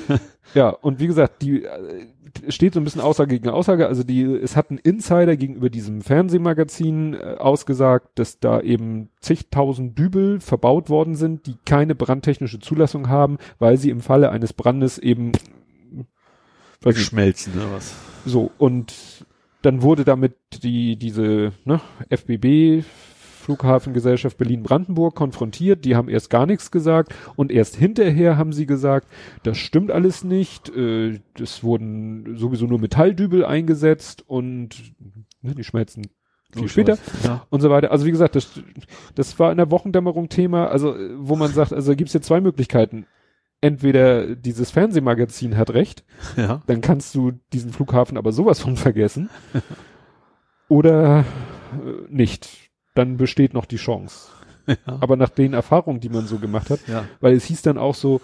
Speaker 2: (laughs) ja, und wie gesagt, die äh, steht so ein bisschen Aussage gegen Aussage. Also die, es hat ein Insider gegenüber diesem Fernsehmagazin äh, ausgesagt, dass da eben zigtausend Dübel verbaut worden sind, die keine brandtechnische Zulassung haben, weil sie im Falle eines Brandes eben
Speaker 3: Schmelzen, oder was?
Speaker 2: so und dann wurde damit die diese ne, FBB Flughafengesellschaft Berlin-Brandenburg konfrontiert. Die haben erst gar nichts gesagt und erst hinterher haben sie gesagt, das stimmt alles nicht. Äh, das wurden sowieso nur Metalldübel eingesetzt und ne, die schmelzen viel später
Speaker 3: Ja.
Speaker 2: und so weiter. Also wie gesagt, das, das war in der Wochendämmerung Thema, also wo man sagt, also gibt's jetzt zwei Möglichkeiten. Entweder dieses Fernsehmagazin hat recht,
Speaker 3: ja.
Speaker 2: dann kannst du diesen Flughafen aber sowas von vergessen. (laughs) Oder äh, nicht. Dann besteht noch die Chance.
Speaker 3: Ja.
Speaker 2: Aber nach den Erfahrungen, die man so gemacht hat,
Speaker 3: ja.
Speaker 2: weil es hieß dann auch so,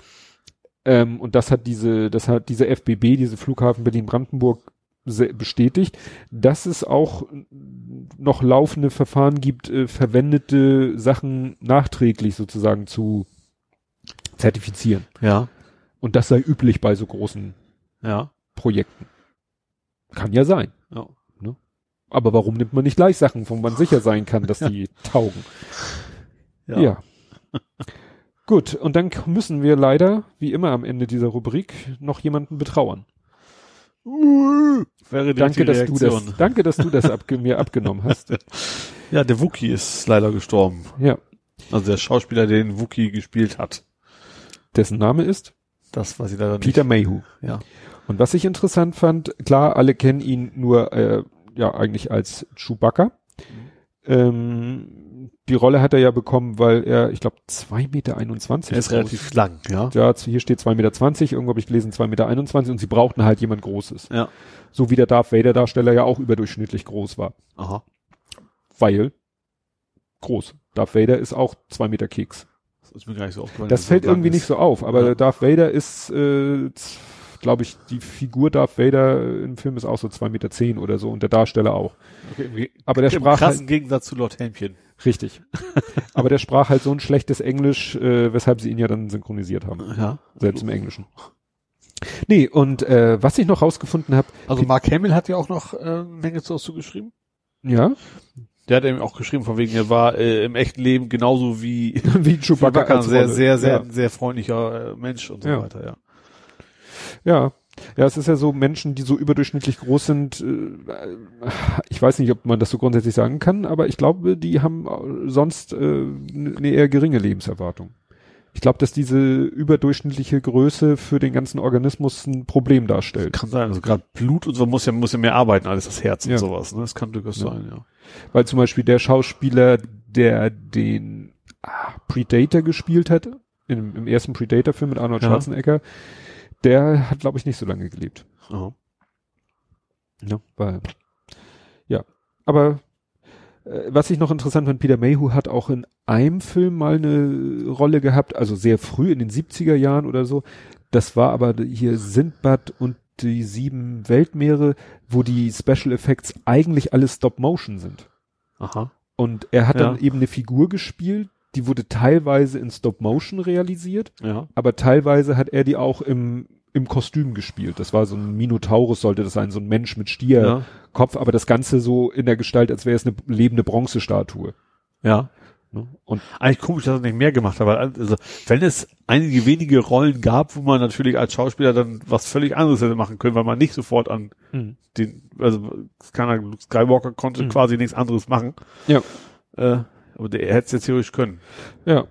Speaker 2: ähm, und das hat diese, das hat diese FBB, diese Flughafen Berlin-Brandenburg bestätigt, dass es auch noch laufende Verfahren gibt, äh, verwendete Sachen nachträglich sozusagen zu zertifizieren.
Speaker 3: Ja.
Speaker 2: Und das sei üblich bei so großen
Speaker 3: Ja.
Speaker 2: Projekten. Kann ja sein.
Speaker 3: Ja.
Speaker 2: Aber warum nimmt man nicht gleich Sachen, wo man sicher sein kann, dass die (laughs) taugen? Ja. Gut, und dann müssen wir leider, wie immer am Ende dieser Rubrik, noch jemanden betrauern.
Speaker 3: Wäre die
Speaker 2: Danke, dass du das, danke, dass du das abge mir (laughs) abgenommen hast.
Speaker 3: Ja, der Wookie ist leider gestorben.
Speaker 2: Ja.
Speaker 3: Also der Schauspieler, der den Wookie gespielt hat.
Speaker 2: Dessen Name ist
Speaker 3: Das weiß ich leider nicht.
Speaker 2: Peter Mayhew.
Speaker 3: Ja.
Speaker 2: Und was ich interessant fand, klar, alle kennen ihn nur, äh, ja, eigentlich als Chewbacca. Ähm, die Rolle hat er ja bekommen, weil er, ich glaube, zwei Meter einundzwanzig
Speaker 3: Er ist relativ lang, ja.
Speaker 2: Ja, hier steht zwei Meter, zwanzig, irgendwo habe ich gelesen zwei Meter einundzwanzig und sie brauchten halt jemand Großes.
Speaker 3: Ja.
Speaker 2: So wie der Darth Vader Darsteller ja auch überdurchschnittlich groß war.
Speaker 3: Aha.
Speaker 2: Weil groß. Darth Vader ist auch zwei Meter Keks.
Speaker 3: Das ist mir gar nicht so aufgefallen.
Speaker 2: Das fällt irgendwie
Speaker 3: ist.
Speaker 2: nicht so auf, aber
Speaker 3: Ja.
Speaker 2: Darth Vader ist, äh, glaube ich, die Figur Darth Vader im Film ist auch so zwei Meter zehn oder so und der Darsteller auch.
Speaker 3: Okay,
Speaker 2: Aber der
Speaker 3: Im
Speaker 2: sprach
Speaker 3: krassen
Speaker 2: halt,
Speaker 3: Gegensatz zu Lord Helmchen.
Speaker 2: richtig. (laughs) aber der sprach halt so ein schlechtes Englisch, äh, weshalb sie ihn ja dann synchronisiert haben.
Speaker 3: Ja.
Speaker 2: Selbst im Englischen. Nee, und äh, was ich noch rausgefunden habe,
Speaker 3: Also Mark Hamill hat ja auch noch äh, eine Menge zu zugeschrieben.
Speaker 2: ja,
Speaker 3: Der hat eben auch geschrieben, von wegen, er war äh, im echten Leben genauso wie (laughs)
Speaker 2: wie Chewbacca,
Speaker 3: ein sehr, sehr, sehr,
Speaker 2: ja.
Speaker 3: sehr freundlicher äh, Mensch und so
Speaker 2: Ja.
Speaker 3: weiter, ja.
Speaker 2: Ja. Ja, es ist ja so, Menschen, die so überdurchschnittlich groß sind, äh, ich weiß nicht, ob man das so grundsätzlich sagen kann, aber ich glaube, die haben äh, sonst äh, eine eher geringe Lebenserwartung. Ich glaube, dass diese überdurchschnittliche Größe für den ganzen Organismus ein Problem darstellt.
Speaker 3: Kann sein, also gerade Blut und so muss ja, muss ja mehr arbeiten als das Herz
Speaker 2: Ja.
Speaker 3: und sowas, ne? Das kann durchaus sein, ja.
Speaker 2: Weil zum Beispiel der Schauspieler, der den ah, Predator gespielt hat, im, im ersten Predator-Film mit Arnold
Speaker 3: Ja.
Speaker 2: Schwarzenegger, der hat, glaube ich, nicht so lange gelebt.
Speaker 3: Aha.
Speaker 2: Ne? Weil, ja. Aber äh, was ich noch interessant fand, Peter Mayhew hat auch in einem Film mal eine Rolle gehabt, also sehr früh in den 70er Jahren oder so. Das war aber hier Sindbad und die sieben Weltmeere, wo die Special Effects eigentlich alles Stop Motion sind.
Speaker 3: Aha.
Speaker 2: Und er hat dann
Speaker 3: Ja.
Speaker 2: eben eine Figur gespielt, die wurde teilweise in Stop Motion realisiert,
Speaker 3: Ja.
Speaker 2: aber teilweise hat er die auch im, im Kostüm gespielt. Das war so ein Minotaurus sollte das sein, so ein Mensch mit Stierkopf,
Speaker 3: Ja.
Speaker 2: aber das Ganze so in der Gestalt, als wäre es eine lebende Bronzestatue.
Speaker 3: Ja.
Speaker 2: Ne? Und
Speaker 3: Eigentlich komisch, dass er nicht mehr gemacht hat, weil also wenn es einige wenige Rollen gab, wo man natürlich als Schauspieler dann was völlig anderes hätte machen können, weil man nicht sofort an den, also keiner Skywalker konnte
Speaker 2: Mhm.
Speaker 3: quasi nichts anderes machen.
Speaker 2: Ja.
Speaker 3: Äh, aber der er hätte es jetzt theoretisch können.
Speaker 2: ja.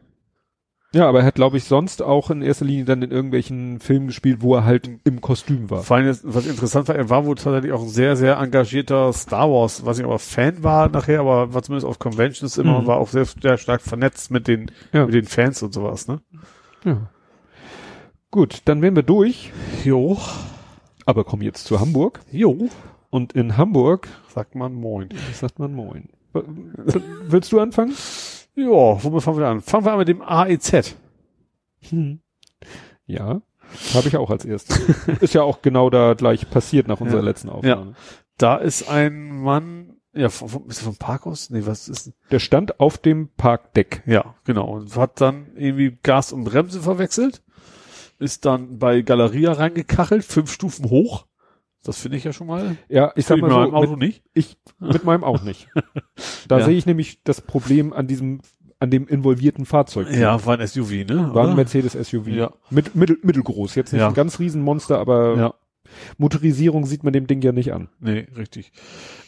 Speaker 2: Ja, aber er hat, glaube ich, sonst auch in erster Linie dann in irgendwelchen Filmen gespielt, wo er halt im Kostüm war.
Speaker 3: Vor allem, was interessant war, er war wohl tatsächlich auch ein sehr, sehr engagierter Star Wars, weiß nicht, ob er Fan war nachher, aber war zumindest auf Conventions immer,
Speaker 2: Mhm.
Speaker 3: war auch sehr, sehr stark vernetzt mit den,
Speaker 2: Ja.
Speaker 3: mit den Fans und sowas, ne?
Speaker 2: ja. Gut, dann wären wir durch,
Speaker 3: Jo.
Speaker 2: aber kommen jetzt zu Hamburg.
Speaker 3: Jo.
Speaker 2: Und in Hamburg
Speaker 3: Sagt man Moin.
Speaker 2: sagt man Moin. Willst du anfangen?
Speaker 3: Ja, womit fangen wir an? Fangen wir an mit dem AEZ.
Speaker 2: Hm. Ja, habe ich auch als erstes. Ist ja auch genau da gleich passiert nach unserer
Speaker 3: Ja.
Speaker 2: letzten Aufnahme.
Speaker 3: Da ist ein Mann Ja, vom, ist vom Parkhaus? Nee, was ist?
Speaker 2: Der stand auf dem Parkdeck.
Speaker 3: Ja, genau. Und hat dann irgendwie Gas und Bremse verwechselt. Ist dann bei Galeria reingekachelt, fünf Stufen hoch. Das finde ich ja schon mal.
Speaker 2: Ja, ich sag mal
Speaker 3: ich
Speaker 2: so,
Speaker 3: mit meinem Auto
Speaker 2: mit,
Speaker 3: nicht.
Speaker 2: ich, mit meinem auch nicht. (laughs) Da
Speaker 3: Ja.
Speaker 2: sehe ich nämlich das Problem an diesem, an dem involvierten Fahrzeug.
Speaker 3: Ja, war ein SUV, ne?
Speaker 2: War ein? Mercedes SUV.
Speaker 3: Ja.
Speaker 2: Mit, mittel, mittelgroß. Jetzt nicht
Speaker 3: Ja.
Speaker 2: ein ganz Riesenmonster, aber
Speaker 3: Ja,
Speaker 2: Motorisierung sieht man dem Ding ja nicht an.
Speaker 3: nee, richtig.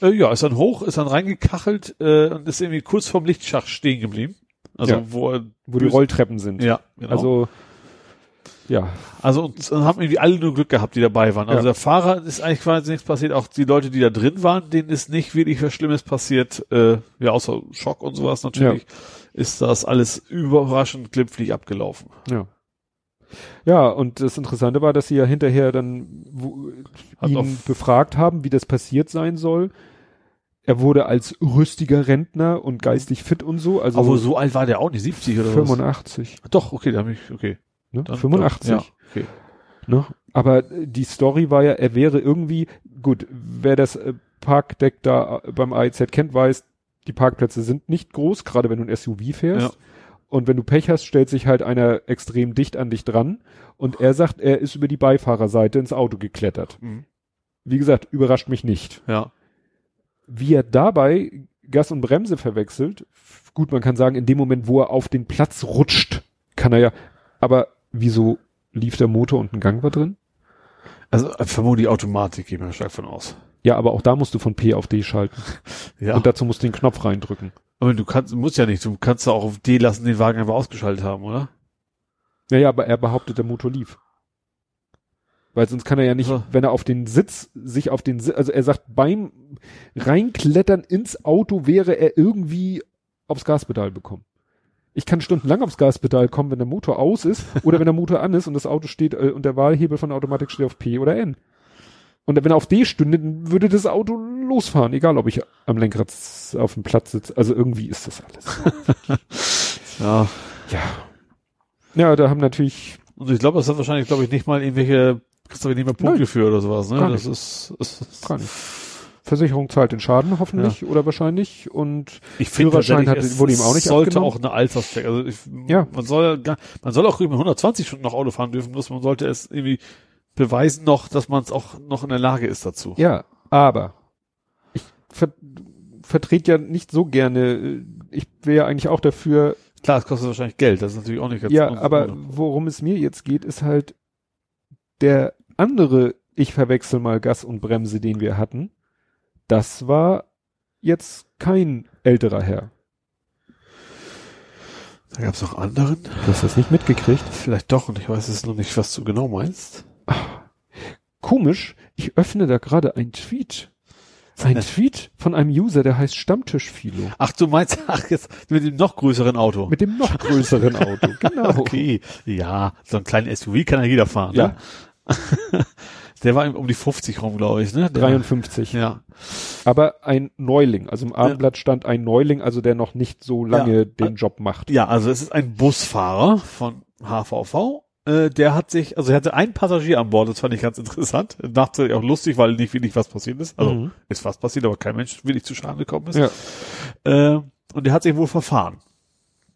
Speaker 3: Äh, ja, ist dann hoch, ist dann reingekachelt äh, und ist irgendwie kurz vorm Lichtschacht stehen geblieben. Also
Speaker 2: Ja.
Speaker 3: wo
Speaker 2: Wo die Rolltreppen sind.
Speaker 3: Ja, genau.
Speaker 2: Also, ja.
Speaker 3: Also und dann haben irgendwie alle nur Glück gehabt, die dabei waren. Also
Speaker 2: Ja.
Speaker 3: der Fahrer ist eigentlich quasi nichts passiert. Auch die Leute, die da drin waren, denen ist nicht wirklich was Schlimmes passiert. Äh, ja, außer Schock und sowas natürlich. Ist das alles überraschend glimpflich abgelaufen.
Speaker 2: Ja. Ja, und das Interessante war, dass sie ja hinterher dann wo, ihn befragt haben, wie das passiert sein soll. Er wurde als rüstiger Rentner und geistig fit und so, also
Speaker 3: Aber so alt war der auch nicht, 70 oder
Speaker 2: 85.
Speaker 3: was? Doch, okay, da habe ich, okay.
Speaker 2: Ne?
Speaker 3: Dann
Speaker 2: 85.
Speaker 3: Doch, ja, okay.
Speaker 2: Ne? Aber die Story war ja, er wäre irgendwie, gut, wer das äh, Parkdeck da äh, beim AIZ kennt, weiß, die Parkplätze sind nicht groß, gerade wenn du ein SUV fährst.
Speaker 3: Ja.
Speaker 2: Und wenn du Pech hast, stellt sich halt einer extrem dicht an dich dran. Und er sagt, er ist über die Beifahrerseite ins Auto geklettert.
Speaker 3: Mhm.
Speaker 2: Wie gesagt, überrascht mich nicht.
Speaker 3: Ja.
Speaker 2: Wie er dabei Gas und Bremse verwechselt, gut, man kann sagen, in dem Moment, wo er auf den Platz rutscht, kann er ja, aber wieso lief der Motor und ein Gang war drin?
Speaker 3: Also äh, vermutlich Automatik, gehen wir stark von aus.
Speaker 2: Ja, aber auch da musst du von P auf D schalten. (laughs)
Speaker 3: Ja.
Speaker 2: Und dazu musst du den Knopf reindrücken.
Speaker 3: aber du kannst, musst ja nicht, du kannst ja auch auf D lassen, den Wagen einfach ausgeschaltet haben, oder?
Speaker 2: Naja, aber er behauptet, der Motor lief. Weil sonst kann er ja nicht,
Speaker 3: Ja.
Speaker 2: wenn er auf den Sitz, sich auf den Sitz, also er sagt, beim Reinklettern ins Auto wäre er irgendwie aufs Gaspedal bekommen. Ich kann stundenlang aufs Gaspedal kommen, wenn der Motor aus ist oder wenn der Motor an ist und das Auto steht äh, und der Wahlhebel von der Automatik steht auf P oder N. Und wenn er auf D stünde, dann würde das Auto losfahren, egal ob ich am Lenkrad auf dem Platz sitze. Also irgendwie ist das alles. (laughs)
Speaker 3: Ja.
Speaker 2: ja. Ja, da haben natürlich
Speaker 3: Und ich glaube, das hat wahrscheinlich, glaube ich, nicht mal irgendwelche, kriegst du nicht mehr Punkte
Speaker 2: Nein.
Speaker 3: für oder sowas, ne?
Speaker 2: Gar
Speaker 3: Das ist, ist
Speaker 2: Gar nicht. Versicherung zahlt den Schaden hoffentlich oder wahrscheinlich und
Speaker 3: ich finde
Speaker 2: Führerschein hat- wurde ihm auch nicht
Speaker 3: sollte
Speaker 2: abgenommen.
Speaker 3: auch eine Alterscheck. Also ich,
Speaker 2: Ja.
Speaker 3: man soll man soll auch mit 120 Stunden noch Auto fahren dürfen, bloß man sollte es irgendwie beweisen noch, dass man es auch noch in der Lage ist dazu.
Speaker 2: ja, aber ich ver vertrete ja nicht so gerne, äh, ich wäre ja eigentlich auch dafür,
Speaker 3: Klar, es kostet wahrscheinlich Geld, das ist natürlich auch nicht ganz
Speaker 2: ja, aber worum es mir jetzt geht, ist halt der andere, ich verwechsel mal Gas und Bremse, den wir hatten, das war jetzt kein älterer Herr.
Speaker 3: Da gab es noch anderen.
Speaker 2: Du hast das nicht mitgekriegt?
Speaker 3: Vielleicht doch, und ich weiß es noch nicht, was du genau meinst.
Speaker 2: Komisch, ich öffne da gerade ein Tweet. Ein Tweet von einem User, der heißt Stammtischphilo.
Speaker 3: Ach, du meinst, ach, jetzt mit dem noch größeren Auto.
Speaker 2: Mit dem noch größeren Auto. (laughs) Genau.
Speaker 3: Okay, ja, so ein kleinen SUV kann ja jeder fahren.
Speaker 2: Ja.
Speaker 3: Ne? (laughs) Der war um die 50 rum, glaube ich, ne? Der,
Speaker 2: 53.
Speaker 3: Ja.
Speaker 2: Aber ein Neuling. Also im Abendblatt stand ein Neuling, also der noch nicht so lange
Speaker 3: Ja.
Speaker 2: den Job macht.
Speaker 3: Ja, also es ist ein Busfahrer von HVV. Äh, der hat sich, also er hatte einen Passagier an Bord, das fand ich ganz interessant. Nachträglich auch lustig, weil nicht wirklich was passiert ist. Also
Speaker 2: Mhm.
Speaker 3: ist was passiert, aber kein Mensch wirklich zu Schaden gekommen ist.
Speaker 2: Ja.
Speaker 3: Äh, und der hat sich wohl verfahren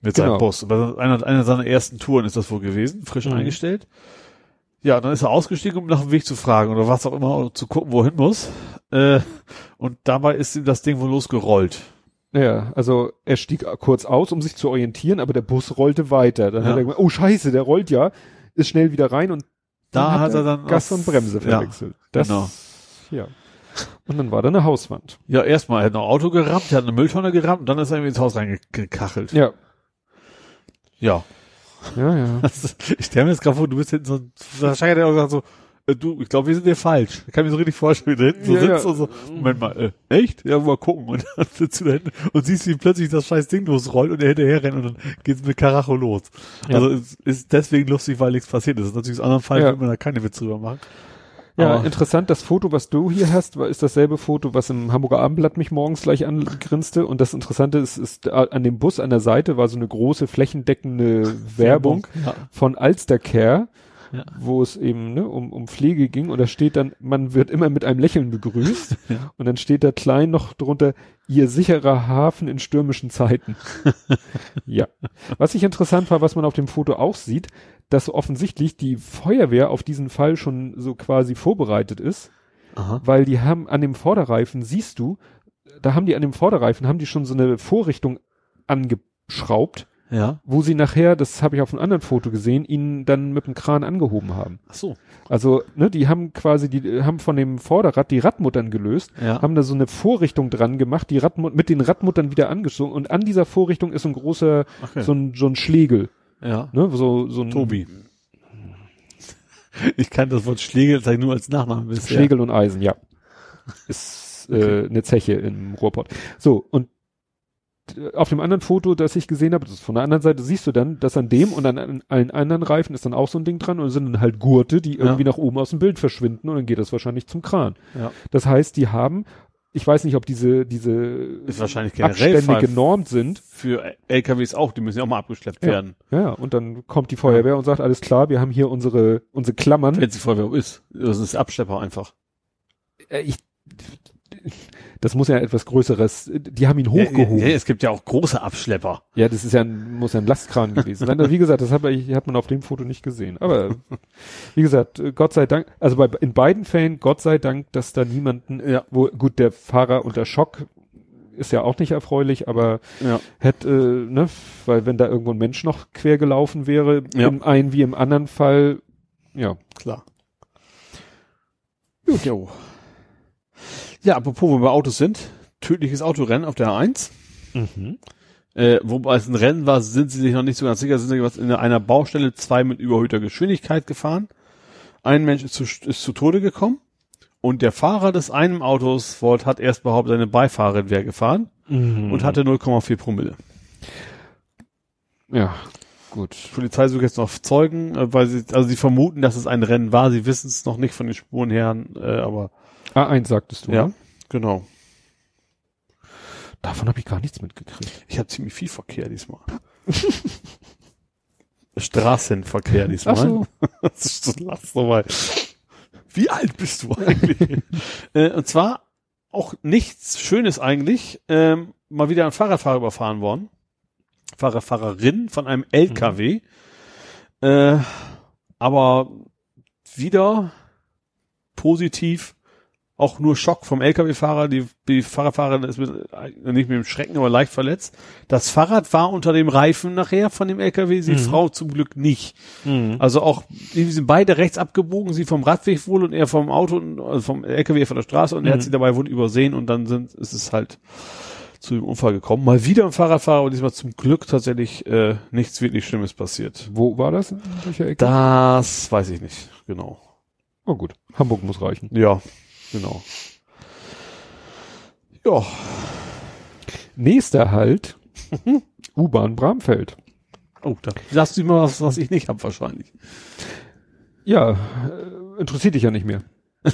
Speaker 3: mit seinem
Speaker 2: Genau.
Speaker 3: Bus. Bei einer, einer seiner ersten Touren ist das wohl gewesen, frisch
Speaker 2: Mhm.
Speaker 3: eingestellt. Ja, dann ist er ausgestiegen, um nach dem Weg zu fragen oder was auch immer, um zu gucken, wohin muss. Äh, und dabei ist ihm das Ding wohl losgerollt.
Speaker 2: Ja, also er stieg kurz aus, um sich zu orientieren, aber der Bus rollte weiter. Dann
Speaker 3: Ja.
Speaker 2: hat er gemeint, oh scheiße, der rollt ja, ist schnell wieder rein und
Speaker 3: Da hat er dann
Speaker 2: Gas und Bremse
Speaker 3: ja,
Speaker 2: verwechselt. das,
Speaker 3: genau.
Speaker 2: Ja. Und dann war da eine Hauswand.
Speaker 3: Ja, erstmal, er hat ein Auto gerammt, er hat eine Mülltonne gerammt und dann ist er irgendwie ins Haus reingekachelt.
Speaker 2: Ja.
Speaker 3: Ja.
Speaker 2: Ja, ja. (laughs)
Speaker 3: Das, ich stelle mir jetzt gerade vor, du bist hinten so, wahrscheinlich hat er auch gesagt so, äh, du, ich glaube, wir sind hier falsch. Ich kann mir so richtig vorstellen, wie du hinten so
Speaker 2: Ja,
Speaker 3: sitzt
Speaker 2: ja.
Speaker 3: und so, Moment mal, äh, echt? Ja, mal gucken. Und dann (laughs) sitzt du da hinten und siehst, wie plötzlich das scheiß Ding losrollt und er hinterher rennt und dann geht's mit Karacho los.
Speaker 2: Ja.
Speaker 3: Also es ist deswegen lustig, weil nichts passiert ist. Das ist natürlich aus anderen Fall,
Speaker 2: Ja.
Speaker 3: würde man da keine Witze drüber machen.
Speaker 2: Ja,
Speaker 3: Aber-
Speaker 2: interessant, das Foto, was du hier hast, war, ist dasselbe Foto, was im Hamburger Abendblatt mich morgens gleich angrinste. Und das Interessante ist, ist äh, an dem Bus an der Seite war so eine große flächendeckende Werbung
Speaker 3: Ja.
Speaker 2: von Alstercare.
Speaker 3: Ja.
Speaker 2: wo es eben ne, um, um Pflege ging und da steht dann, man wird immer mit einem Lächeln begrüßt (laughs)
Speaker 3: Ja.
Speaker 2: und dann steht da klein noch drunter, ihr sicherer Hafen in stürmischen Zeiten. (laughs) ja. Was ich interessant war, was man auf dem Foto auch sieht, dass offensichtlich die Feuerwehr auf diesen Fall schon so quasi vorbereitet ist,
Speaker 3: Aha.
Speaker 2: weil die haben an dem Vorderreifen, siehst du, da haben die an dem Vorderreifen, haben die schon so eine Vorrichtung angeschraubt,
Speaker 3: Ja.
Speaker 2: wo sie nachher, das habe ich auf einem anderen Foto gesehen, ihn dann mit dem Kran angehoben haben.
Speaker 3: Ach so.
Speaker 2: Also, ne, die haben quasi, die haben von dem Vorderrad die Radmuttern gelöst,
Speaker 3: Ja.
Speaker 2: haben da so eine Vorrichtung dran gemacht, die Radmut mit den Radmuttern wieder angezogen und an dieser Vorrichtung ist so ein großer,
Speaker 3: Okay.
Speaker 2: so ein, so ein Schlegel,
Speaker 3: ja.
Speaker 2: ne, so, so ein
Speaker 3: Tobi. (laughs) Ich kann das Wort Schlegel sag ich nur als Nachname bisher.
Speaker 2: Schlegel und Eisen, ja. Ist äh, eine Zeche im Ruhrpott. So, und äh, auf dem anderen Foto, das ich gesehen habe, das ist von der anderen Seite, siehst du dann, dass an dem und an, allen anderen Reifen ist dann auch so ein Ding dran und es sind dann halt Gurte, die
Speaker 3: Ja.
Speaker 2: irgendwie nach oben aus dem Bild verschwinden und dann geht das wahrscheinlich zum Kran.
Speaker 3: Ja.
Speaker 2: Das heißt, die haben, ich weiß nicht, ob diese, diese
Speaker 3: Ist wahrscheinlich generell
Speaker 2: Abstände genormt sind.
Speaker 3: für LKWs auch, die müssen ja auch mal abgeschleppt
Speaker 2: Ja.
Speaker 3: werden.
Speaker 2: Ja, und dann kommt die Feuerwehr und sagt, alles klar, wir haben hier unsere, unsere Klammern.
Speaker 3: Wenn es die Feuerwehr ist. Das ist Abschlepper einfach.
Speaker 2: Äh, ich, das muss ja etwas Größeres, die haben ihn hochgehoben.
Speaker 3: Ja, ja, es gibt ja auch große Abschlepper.
Speaker 2: Ja, das ist ja ein, muss ja ein Lastkran gewesen sein. Also, Wie gesagt, das hat, man- hat man auf dem Foto nicht gesehen. Aber (laughs) wie gesagt, Gott sei Dank, also bei, in beiden Fällen, Gott sei Dank, dass da niemanden,
Speaker 3: Ja.
Speaker 2: wo, gut, der Fahrer unter Schock ist ja auch nicht erfreulich, aber
Speaker 3: Ja.
Speaker 2: hätte, äh, ne, weil wenn da irgendwo ein Mensch noch quer gelaufen wäre,
Speaker 3: Ja.
Speaker 2: im einen wie im anderen Fall, ja.
Speaker 3: Klar. Gut, jo. Ja, apropos, wo wir bei Autos sind. Tödliches Autorennen auf der A1. Äh, wobei es ein Rennen war, sind sie sich noch nicht so ganz sicher, sind sie was in einer Baustelle zwei mit überhöhter Geschwindigkeit gefahren. Ein Mensch ist zu, ist zu Tode gekommen. Und der Fahrer des einen Autos, Volt, hat erst behauptet, seine Beifahrerin wäre gefahren und hatte 0,4 Promille.
Speaker 2: Ja, gut.
Speaker 3: Polizei sucht jetzt noch Zeugen, äh, weil sie, also sie vermuten, dass es ein Rennen war. Sie wissen es noch nicht von den Spuren her, äh, aber
Speaker 2: A1 sagtest du,
Speaker 3: ja,
Speaker 2: ne?
Speaker 3: genau.
Speaker 2: Davon habe ich gar nichts mitgekriegt.
Speaker 3: Ich habe ziemlich viel Verkehr diesmal. (laughs) Straßenverkehr diesmal.
Speaker 2: Ach so. (laughs)
Speaker 3: Das ist so, lass doch mal. Wie alt bist du eigentlich? äh, und zwar auch nichts Schönes eigentlich. Ähm, mal wieder ein Fahrradfahrer überfahren worden. Fahrer, Fahrerin von einem LKW. Äh, aber wieder positiv auch nur Schock vom LKW-Fahrer. Die, die Fahrradfahrerin ist mit, äh, nicht mit dem Schrecken, aber leicht verletzt. Das Fahrrad war unter dem Reifen nachher von dem LKW, die
Speaker 2: Mhm.
Speaker 3: Frau zum Glück nicht. Also auch, die sind beide rechts abgebogen, sie vom Radweg wohl und er vom Auto, und- also vom LKW von der Straße und er hat
Speaker 2: Mhm.
Speaker 3: sie dabei wohl übersehen und dann sind, ist es halt zu dem Unfall gekommen. Mal wieder ein Fahrradfahrer und diesmal zum Glück tatsächlich äh, nichts wirklich Schlimmes passiert.
Speaker 2: Wo war das? In welcher Ecke?
Speaker 3: Das weiß ich nicht, genau.
Speaker 2: Oh gut. Hamburg muss reichen.
Speaker 3: Ja, genau. Ja,
Speaker 2: Nächster Halt. (laughs) U-Bahn Bramfeld.
Speaker 3: oh, da sagst du immer was, was ich nicht hab wahrscheinlich.
Speaker 2: Ja, äh, interessiert dich ja nicht mehr. (laughs)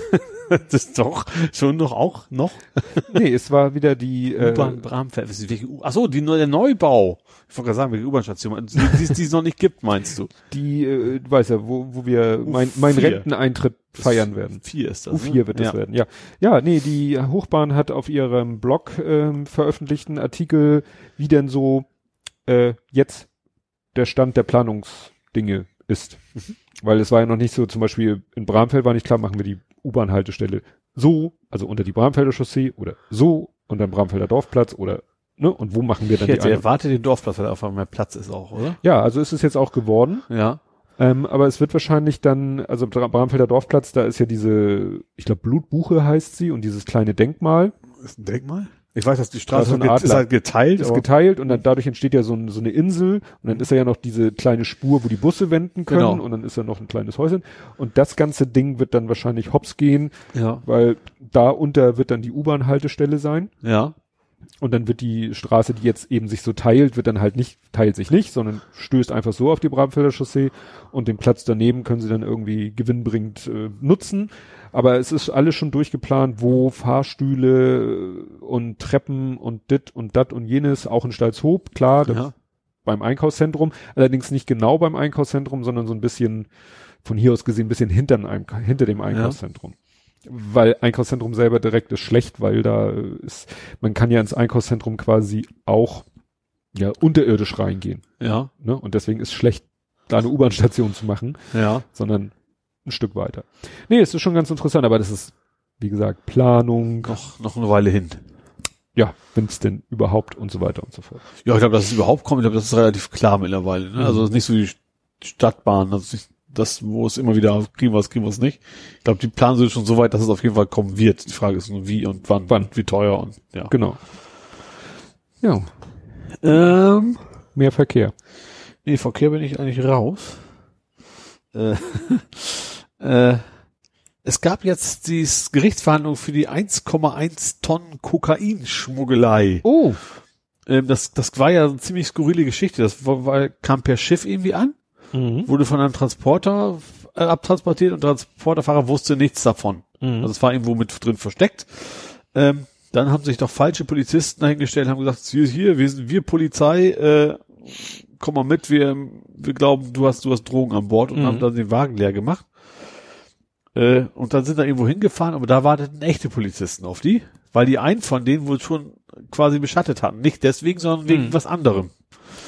Speaker 2: (laughs)
Speaker 3: Das ist doch schon noch auch noch (laughs)
Speaker 2: Nee, es war wieder die äh,
Speaker 3: U-Bahn Bramfeld. Welche U- Ach so, die der Neubau. Ich wollte gerade sagen, welche U-Bahn-Station, die, es noch nicht gibt, meinst du?
Speaker 2: die, äh, du weißt ja, wo, wo wir mein, mein
Speaker 3: U4.
Speaker 2: Renteneintritt feiern werden.
Speaker 3: Vier ist das.
Speaker 2: U4
Speaker 3: ne?
Speaker 2: wird das
Speaker 3: ja.
Speaker 2: werden, ja. Ja, nee, die Hochbahn hat auf ihrem Blog ähm, veröffentlichten Artikel, wie denn so äh, jetzt der Stand der Planungsdinge ist.
Speaker 3: Mhm.
Speaker 2: Weil es war ja noch nicht so, zum Beispiel in Bramfeld war nicht klar, machen wir die U-Bahn-Haltestelle so, also unter die Bramfelder Chaussee oder so und dann Bramfelder Dorfplatz oder ne, und wo machen wir dann
Speaker 3: Ich
Speaker 2: die eine?
Speaker 3: erwartet den Dorfplatz, weil einmal mehr Platz ist auch, oder?
Speaker 2: Ja, also ist es jetzt auch geworden.
Speaker 3: Ja.
Speaker 2: Ähm, aber es wird wahrscheinlich dann, also Bra- Bramfelder Dorfplatz, da ist ja diese, ich glaube Blutbuche heißt sie und dieses kleine Denkmal
Speaker 3: Ist ein Denkmal? Ich weiß, dass die
Speaker 2: Das
Speaker 3: Straße get- ist halt geteilt.
Speaker 2: ist geteilt und dann dadurch entsteht ja so, ein, so eine Insel und dann ist ja noch diese kleine Spur, wo die Busse wenden können
Speaker 3: Genau.
Speaker 2: und dann ist ja noch ein kleines Häuschen und das ganze Ding wird dann wahrscheinlich hops gehen,
Speaker 3: ja.
Speaker 2: weil da unter wird dann die U-Bahn-Haltestelle sein
Speaker 3: Ja.
Speaker 2: Und dann wird die Straße, die jetzt eben sich so teilt, wird dann halt nicht, teilt sich nicht, sondern stößt einfach so auf die Bramfelder Chaussee und den Platz daneben können sie dann irgendwie gewinnbringend äh, nutzen. Aber es ist alles schon durchgeplant, wo Fahrstühle äh, und Treppen und dit und dat und jenes, auch in Stalzhoop, klar, das
Speaker 3: Ja.
Speaker 2: beim Einkaufszentrum, allerdings nicht genau beim Einkaufszentrum, sondern so ein bisschen von hier aus gesehen ein bisschen hinter, einem, hinter dem Einkaufszentrum. Weil Einkaufszentrum selber direkt ist schlecht, weil da ist, man kann ja ins Einkaufszentrum quasi auch ja unterirdisch reingehen.
Speaker 3: Ja.
Speaker 2: Ne? Und deswegen ist schlecht, da eine U-Bahn-Station zu machen,
Speaker 3: Ja.
Speaker 2: sondern ein Stück weiter. Nee, es ist schon ganz interessant, aber das ist, wie gesagt, Planung,
Speaker 3: Noch, noch eine Weile hin.
Speaker 2: ja, wenn es denn überhaupt und so weiter und so fort.
Speaker 3: Ja, ich glaube, dass es überhaupt kommt, ich glaube, das ist relativ klar mittlerweile. Ne? Also es ist nicht so wie die Stadtbahn, ist nicht das, wo es immer wieder kriegen wir es, kriegen wir es nicht. Ich glaube, die planen sind schon so weit, dass es auf jeden Fall kommen wird. Die Frage ist nur wie und wann,
Speaker 2: Wann.
Speaker 3: wie teuer und ja.
Speaker 2: Genau. Ja,
Speaker 3: Ähm,
Speaker 2: mehr Verkehr.
Speaker 3: nee, Verkehr bin ich eigentlich raus. Äh, (laughs) äh, es gab jetzt die Gerichtsverhandlung für die 1,1 Tonnen Kokainschmuggelei.
Speaker 2: Oh,
Speaker 3: Ähm, das, das war ja eine ziemlich skurrile Geschichte. Das war, war, kam per Schiff irgendwie an,
Speaker 2: mhm.
Speaker 3: wurde von einem Transporter äh, abtransportiert und der Transporterfahrer wusste nichts davon.
Speaker 2: Mhm.
Speaker 3: Also es war irgendwo mit drin versteckt. Ähm, dann haben sich doch falsche Polizisten dahingestellt, haben gesagt, hier, hier, wir sind wir Polizei, äh, komm mal mit, wir, wir glauben, du hast, du hast Drogen an Bord und
Speaker 2: Mhm.
Speaker 3: haben dann den Wagen leer gemacht. Äh, und dann sind da irgendwo hingefahren, aber da warteten echte Polizisten auf die, weil die einen von denen wohl schon quasi beschattet hatten. Nicht deswegen, sondern wegen
Speaker 2: Mhm.
Speaker 3: was anderem.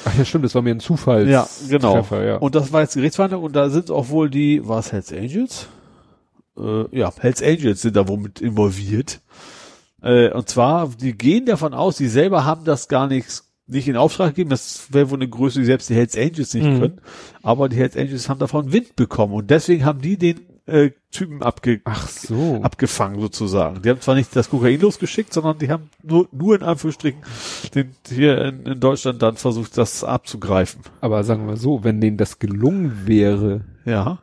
Speaker 2: Ach ja, stimmt, das war mir ein Zufall.
Speaker 3: Ja, genau.
Speaker 2: Treffer, ja.
Speaker 3: Und das war jetzt Gerichtsverhandlung und da sind auch wohl die, war es Hells Angels? Äh, ja, Hells Angels sind da wohl mit involviert. Äh, und zwar, die gehen davon aus, die selber haben das gar nicht, nicht in Auftrag gegeben. Das wäre wohl eine Größe, die selbst die Hells Angels nicht
Speaker 2: Mhm.
Speaker 3: können. Aber die Hells Angels haben davon Wind bekommen und deswegen haben die den äh, Typen abge
Speaker 2: Ach so.
Speaker 3: abgefangen sozusagen. Die haben zwar nicht das Kokain losgeschickt, sondern die haben nur, nur in Anführungsstrichen den, hier in, in Deutschland dann versucht, das abzugreifen.
Speaker 2: Aber sagen wir so, wenn denen das gelungen wäre,
Speaker 3: Ja.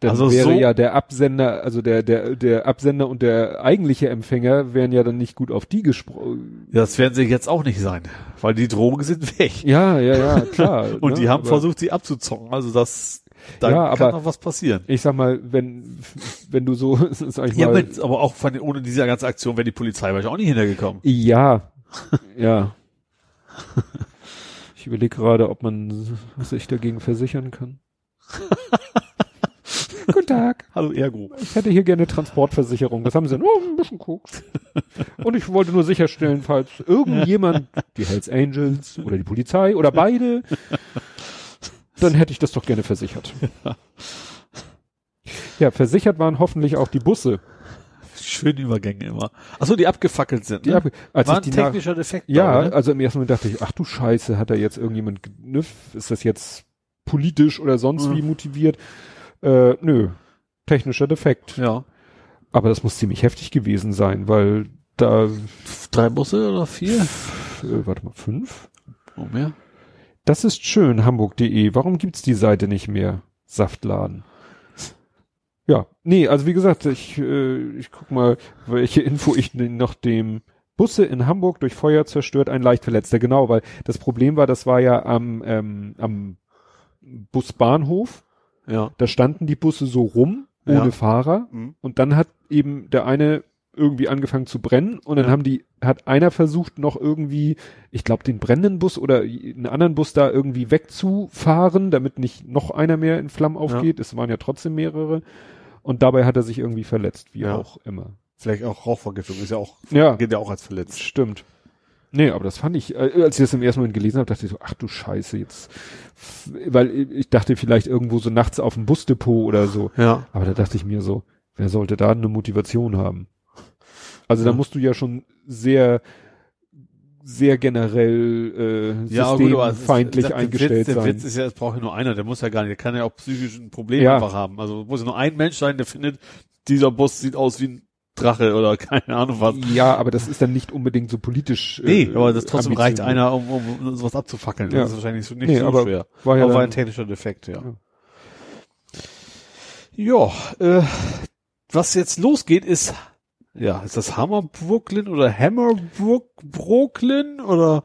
Speaker 2: dann
Speaker 3: Also
Speaker 2: wäre
Speaker 3: so-
Speaker 2: ja der Absender, also der, der, der Absender und der eigentliche Empfänger wären ja dann nicht gut auf die gesprochen.
Speaker 3: Ja, das werden sie jetzt auch nicht sein, weil die Drogen sind weg.
Speaker 2: Ja, ja, ja, klar. (laughs)
Speaker 3: Und
Speaker 2: ne?
Speaker 3: die haben
Speaker 2: Aber
Speaker 3: versucht, sie abzuzocken. Also das, da
Speaker 2: Ja,
Speaker 3: kann
Speaker 2: aber-
Speaker 3: noch was passieren.
Speaker 2: Ich sag mal, wenn, wenn du so, (laughs) sag ich
Speaker 3: Ja,
Speaker 2: mal,
Speaker 3: mit, aber auch von, ohne diese ganze Aktion wäre die Polizei wahrscheinlich auch nicht hintergekommen.
Speaker 2: ja, ja. Ich überlege gerade, ob man sich dagegen versichern kann. (laughs) Guten Tag.
Speaker 3: Hallo Ergo.
Speaker 2: Ich hätte hier gerne Transportversicherung. Das haben sie denn? Oh, ein bisschen Koks. Und ich wollte nur sicherstellen, falls irgendjemand, die Hells Angels oder die Polizei oder beide, dann hätte ich das doch gerne versichert. (laughs) Ja, versichert waren hoffentlich auch die Busse.
Speaker 3: Schöne Übergänge immer. Achso, die abgefackelt sind.
Speaker 2: Die
Speaker 3: Ne?
Speaker 2: ab, als
Speaker 3: War
Speaker 2: ich
Speaker 3: ein technischer Defekt.
Speaker 2: ja,
Speaker 3: ne?
Speaker 2: also im ersten Moment dachte ich, ach du Scheiße, hat da jetzt irgendjemand, ne, ist das jetzt politisch oder sonst
Speaker 3: Mhm.
Speaker 2: wie motiviert? Äh, nö, technischer Defekt.
Speaker 3: Ja.
Speaker 2: Aber das muss ziemlich heftig gewesen sein, weil da,
Speaker 3: Drei Busse oder vier?
Speaker 2: äh, warte mal, fünf?
Speaker 3: Oh, mehr?
Speaker 2: Das ist schön, hamburg.de. Warum gibt's die Seite nicht mehr? Saftladen. Ja, nee, also wie gesagt, ich, äh, ich guck mal, welche Info ich noch dem Busse in Hamburg durch Feuer zerstört, ein Leichtverletzter. Genau, weil das Problem war, das war ja am, ähm, am Busbahnhof.
Speaker 3: Ja.
Speaker 2: Da standen die Busse so rum, ohne
Speaker 3: Ja.
Speaker 2: Fahrer.
Speaker 3: Mhm.
Speaker 2: Und dann hat eben der eine irgendwie angefangen zu brennen und dann
Speaker 3: Ja.
Speaker 2: haben die, hat einer versucht noch irgendwie, ich glaube den brennenden Bus oder einen anderen Bus da irgendwie wegzufahren, damit nicht noch einer mehr in Flammen aufgeht. Es waren ja trotzdem mehrere. Und dabei hat er sich irgendwie verletzt, wie
Speaker 3: Ja.
Speaker 2: auch immer.
Speaker 3: Vielleicht auch Rauchvergiftung ist ja auch,
Speaker 2: Ja,
Speaker 3: geht ja auch als verletzt.
Speaker 2: stimmt. Nee, aber das fand ich, äh, als ich das im ersten Moment gelesen habe, dachte ich so, ach du Scheiße, jetzt, weil ich dachte vielleicht irgendwo so nachts auf dem Busdepot oder so.
Speaker 3: Ja.
Speaker 2: Aber da dachte ich mir so, wer sollte da eine Motivation haben? Also da
Speaker 3: Ja.
Speaker 2: musst du ja schon sehr, sehr generell äh,
Speaker 3: Ja, aber gut,
Speaker 2: systemfeindlich
Speaker 3: der
Speaker 2: eingestellt
Speaker 3: Witz, der
Speaker 2: sein.
Speaker 3: Witz ist ja, es braucht ja nur einer, der muss ja gar nicht, der kann ja auch psychisch ein Problem
Speaker 2: Ja.
Speaker 3: einfach haben. Also muss ja nur ein Mensch sein, der findet, dieser Bus sieht aus wie ein Drache oder (laughs) keine Ahnung was.
Speaker 2: ja, aber das ist dann nicht unbedingt so politisch.
Speaker 3: Nee,
Speaker 2: äh,
Speaker 3: aber das trotzdem reicht
Speaker 2: ambitioniert.
Speaker 3: einer, um, um sowas abzufackeln.
Speaker 2: Ja.
Speaker 3: Das ist wahrscheinlich so nicht
Speaker 2: Nee,
Speaker 3: so
Speaker 2: aber
Speaker 3: schwer.
Speaker 2: War ja
Speaker 3: aber war ein technischer Defekt, ja.
Speaker 2: Ja.
Speaker 3: Ja, äh, was jetzt losgeht ist, ja, ist das Hammer Brooklyn oder Hammer Brook Brooklyn oder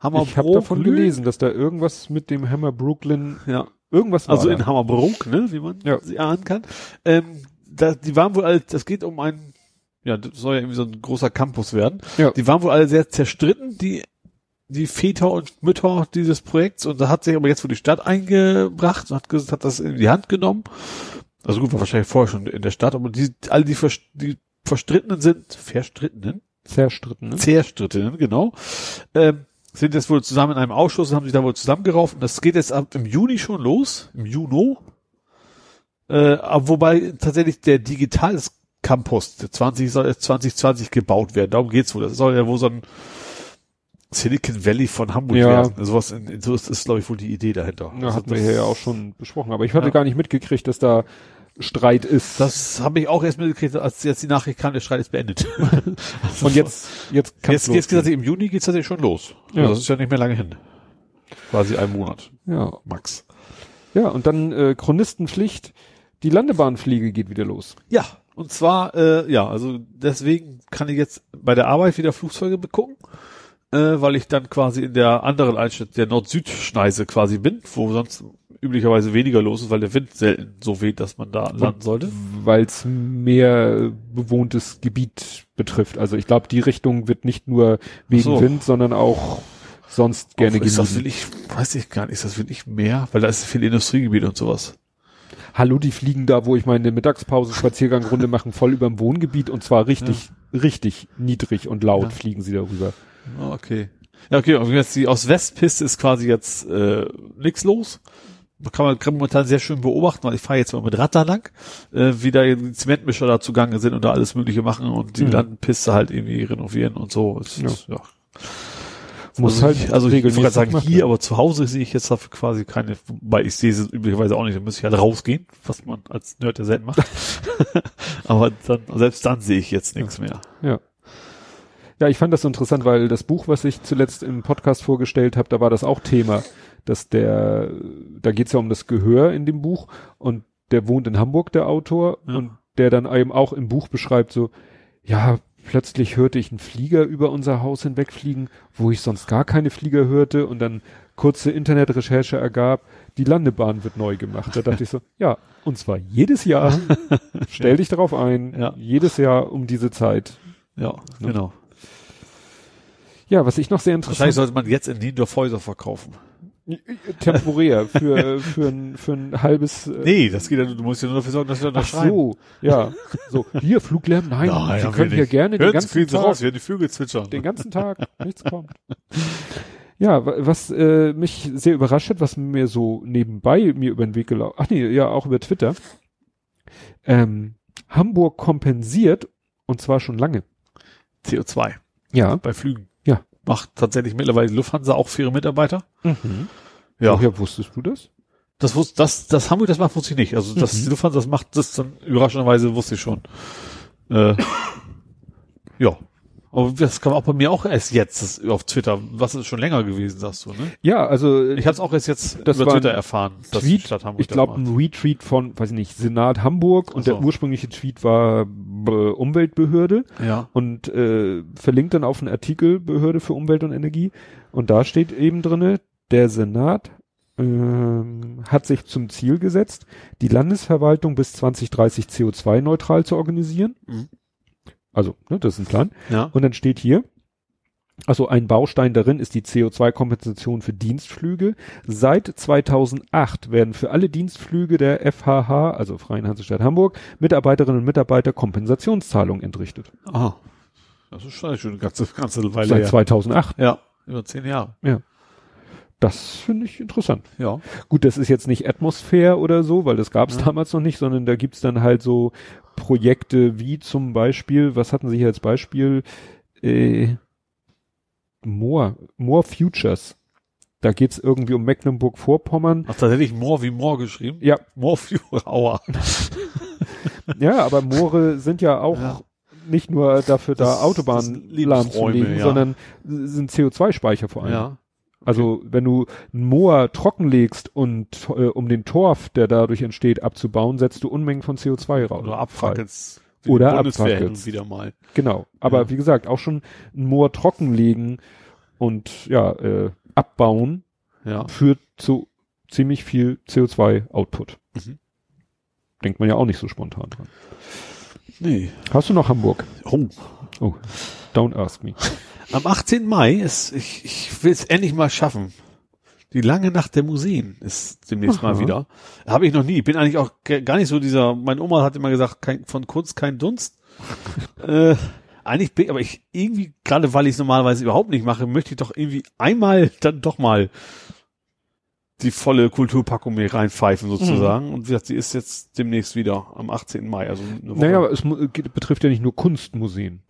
Speaker 3: Hammer
Speaker 2: ich habe davon gelesen, dass da irgendwas mit dem Hammer Brooklyn,
Speaker 3: Ja,
Speaker 2: irgendwas war
Speaker 3: also
Speaker 2: da.
Speaker 3: in Hammerbrook, ne, wie man
Speaker 2: Ja.
Speaker 3: sie ahnen kann. Ähm, da, die waren wohl alle, das geht um ein, ja, das soll ja irgendwie so ein großer Campus werden.
Speaker 2: Ja.
Speaker 3: Die waren wohl alle sehr zerstritten, die die Väter und Mütter dieses Projekts und da hat sich aber jetzt für die Stadt eingebracht und hat, gesagt, hat das in die Hand genommen. Also gut, war wahrscheinlich vorher schon in der Stadt, aber die, alle die, die Verstrittenen sind, Verstrittenen?
Speaker 2: Zerstritten, ne?
Speaker 3: Zerstrittenen, genau, ähm, sind jetzt wohl zusammen in einem Ausschuss und haben sich da wohl zusammengerauft und das geht jetzt ab im Juni schon los, im Juni. Äh, aber wobei tatsächlich der Digitales Campus, der 20 soll jetzt 2020 gebaut werden, darum geht's wohl. Das soll ja wohl so ein Silicon Valley von Hamburg
Speaker 2: Ja.
Speaker 3: werden. Sowas in, in, so ist, ist glaube ich wohl die Idee dahinter.
Speaker 2: Ja,
Speaker 3: Also
Speaker 2: hatten wir ja auch schon besprochen. Aber ich hatte
Speaker 3: Ja.
Speaker 2: gar nicht mitgekriegt, dass da Streit ist.
Speaker 3: Das habe ich auch erst mitgekriegt, als jetzt die Nachricht kam, der Streit ist beendet. (laughs)
Speaker 2: und jetzt, jetzt kann's
Speaker 3: jetzt, jetzt geht
Speaker 2: losgehen.
Speaker 3: tatsächlich im Juni geht's tatsächlich schon los.
Speaker 2: Ja.
Speaker 3: Also das ist ja nicht mehr lange hin. Quasi ein Monat,
Speaker 2: Ja.
Speaker 3: max.
Speaker 2: Ja, und dann äh, Chronistenpflicht. Die Landebahnfliege geht wieder los.
Speaker 3: Ja, und zwar, äh, ja, also deswegen kann ich jetzt bei der Arbeit wieder Flugzeuge begucken, äh, weil ich dann quasi in der anderen Einschnitt, der Nord-Süd-Schneise quasi bin, wo sonst üblicherweise weniger los ist, weil der Wind selten so weht, dass man da landen sollte.
Speaker 2: Weil es mehr bewohntes Gebiet betrifft. Also ich glaube, die Richtung wird nicht nur wegen
Speaker 3: so.
Speaker 2: Wind, sondern auch sonst gerne
Speaker 3: Auch ist das wirklich, weiß ich gar nicht, ist das wirklich mehr? Weil da ist viel Industriegebiet und sowas.
Speaker 2: Hallo, die fliegen da, wo ich meine Mittagspause Spaziergangrunde (laughs) machen, voll überm Wohngebiet und zwar richtig, richtig niedrig und laut
Speaker 3: Ja.
Speaker 2: fliegen sie darüber.
Speaker 3: Ah, Okay. Ja, okay, und jetzt die Ost-West-Piste ist quasi jetzt äh, nix los. Da kann man momentan sehr schön beobachten, weil ich fahre jetzt mal mit Rad da lang, äh, wie da die Zementmischer da zugange sind und da alles Mögliche machen und die
Speaker 2: Mhm.
Speaker 3: Landpiste halt irgendwie renovieren und so. Es
Speaker 2: Ja.
Speaker 3: ist, ja.
Speaker 2: Muss
Speaker 3: also
Speaker 2: halt
Speaker 3: ich, also ich wollte gerade sagen,
Speaker 2: machen.
Speaker 3: hier, aber zu Hause sehe ich jetzt dafür quasi keine, weil ich sehe sie üblicherweise auch nicht, dann müsste ich halt rausgehen, was man als Nerd ja selten macht. (laughs) aber dann, selbst dann sehe ich jetzt nichts mehr.
Speaker 2: Ja. Ja, ich fand das so interessant, weil das Buch, was ich zuletzt im Podcast vorgestellt habe, da war das auch Thema, dass der, da geht's ja um das Gehör in dem Buch und der wohnt in Hamburg, der Autor,
Speaker 3: Ja.
Speaker 2: und der dann eben auch im Buch beschreibt so, ja, plötzlich hörte ich einen Flieger über unser Haus hinwegfliegen, wo ich sonst gar keine Flieger hörte und dann kurze Internetrecherche ergab, die Landebahn wird neu gemacht. Da dachte ich so, ja, und zwar jedes Jahr, stell dich darauf ein,
Speaker 3: Ja.
Speaker 2: jedes Jahr um diese Zeit.
Speaker 3: Ja, genau.
Speaker 2: Ja, was ich noch sehr
Speaker 3: Wahrscheinlich
Speaker 2: interessant
Speaker 3: sollte man jetzt in Niendorf Häuser verkaufen.
Speaker 2: Temporär für für ein für ein halbes äh,
Speaker 3: Nee, das geht ja, du musst ja nur dafür sorgen, dass wir
Speaker 2: Ach
Speaker 3: unterschreiben.
Speaker 2: so, ja, so hier Fluglärm, nein, Sie
Speaker 3: haben wir
Speaker 2: können hier gerne den
Speaker 3: Hören Sie,
Speaker 2: ganzen
Speaker 3: Sie
Speaker 2: Tag,
Speaker 3: raus, wir die Vögel zwitschern.
Speaker 2: den ganzen Tag, nichts kommt. Ja, wa- was äh, mich sehr überrascht hat, was mir so nebenbei mir über den Weg gelaufen, ach nee, ja auch über Twitter. Ähm, Hamburg kompensiert und zwar schon lange.
Speaker 3: CO2
Speaker 2: Ja.
Speaker 3: bei Flügen. Macht tatsächlich mittlerweile die Lufthansa auch für ihre Mitarbeiter.
Speaker 2: Mhm.
Speaker 3: Ja.
Speaker 2: Woher wusstest du das?
Speaker 3: Das wusste, das, das Hamburg das macht, wusste ich nicht. Also, dass
Speaker 2: Mhm.
Speaker 3: die Lufthansa das macht, das dann überraschenderweise wusste ich schon. Äh, (laughs) ja. Aber das kam auch bei mir auch erst jetzt das, auf Twitter. Was ist schon länger gewesen, sagst du, ne?
Speaker 2: Ja, also
Speaker 3: Ich habe es auch erst jetzt
Speaker 2: Das
Speaker 3: über Twitter erfahren, dass die
Speaker 2: Tweet,
Speaker 3: Stadt Hamburg
Speaker 2: ich
Speaker 3: das
Speaker 2: glaube ein Retweet von, weiß ich nicht, Senat Hamburg und
Speaker 3: so.
Speaker 2: der ursprüngliche Tweet war äh, Umweltbehörde
Speaker 3: Ja.
Speaker 2: und äh, verlinkt dann auf einen Artikel Behörde für Umwelt und Energie und da steht eben drinne, der Senat ähm, hat sich zum Ziel gesetzt, die Landesverwaltung bis 2030 CO2-neutral zu organisieren.
Speaker 3: Mhm.
Speaker 2: Also, ne, das ist ein Plan.
Speaker 3: Ja.
Speaker 2: Und dann steht hier, also ein Baustein darin ist die CO2-Kompensation für Dienstflüge. Seit 2008 werden für alle Dienstflüge der FHH, also Freien Hansestadt Hamburg, Mitarbeiterinnen und Mitarbeiter Kompensationszahlungen entrichtet.
Speaker 3: Aha. Das ist schon eine ganze, ganze Weile
Speaker 2: Seit
Speaker 3: her.
Speaker 2: 2008.
Speaker 3: Ja, über zehn Jahre.
Speaker 2: Das finde ich interessant.
Speaker 3: Ja.
Speaker 2: Gut, das ist jetzt nicht Atmosphäre oder so, weil das gab es
Speaker 3: Ja.
Speaker 2: damals noch nicht, sondern da gibt's dann halt so Projekte wie zum Beispiel, was hatten Sie hier als Beispiel? Äh, More, More Futures. Da geht's irgendwie um Mecklenburg-Vorpommern.
Speaker 3: Ach, tatsächlich Moor wie Moor geschrieben?
Speaker 2: Ja,
Speaker 3: Moor für Aua. (laughs)
Speaker 2: ja, aber Moore sind ja auch
Speaker 3: Ja.
Speaker 2: nicht nur dafür da,
Speaker 3: Das-
Speaker 2: Autobahnen lahmzulegen,
Speaker 3: ja.
Speaker 2: sondern sind CO2-Speicher vor allem.
Speaker 3: Ja.
Speaker 2: Also wenn du ein Moor trockenlegst und äh, um den Torf, der dadurch entsteht, abzubauen, setzt du Unmengen von CO2 raus.
Speaker 3: Oder abfackelst.
Speaker 2: Oder abfackelst.
Speaker 3: wieder mal.
Speaker 2: Genau. Aber
Speaker 3: Ja.
Speaker 2: wie gesagt, auch schon ein Moor trockenlegen und ja, äh, abbauen
Speaker 3: Ja.
Speaker 2: führt zu ziemlich viel CO2-Output.
Speaker 3: Mhm.
Speaker 2: Denkt man ja auch nicht so spontan dran.
Speaker 3: Nee.
Speaker 2: Hast du noch Hamburg?
Speaker 3: Oh.
Speaker 2: Oh, don't ask me.
Speaker 3: Am 18. Mai ist, ich, ich will es endlich mal schaffen. Die lange Nacht der Museen ist demnächst
Speaker 2: Aha.
Speaker 3: mal wieder. Habe ich noch nie. Bin eigentlich auch gar nicht so dieser, meine Oma hat immer gesagt, kein, von Kunst kein Dunst. (laughs) äh, eigentlich bin, aber ich irgendwie, gerade weil ich es normalerweise überhaupt nicht mache, möchte ich doch irgendwie einmal dann doch mal die volle Kulturpackung mir reinpfeifen sozusagen. Und wie gesagt, sie ist jetzt demnächst wieder am 18. Mai. Also eine Woche.
Speaker 2: Naja, aber es geht- betrifft ja nicht nur Kunstmuseen.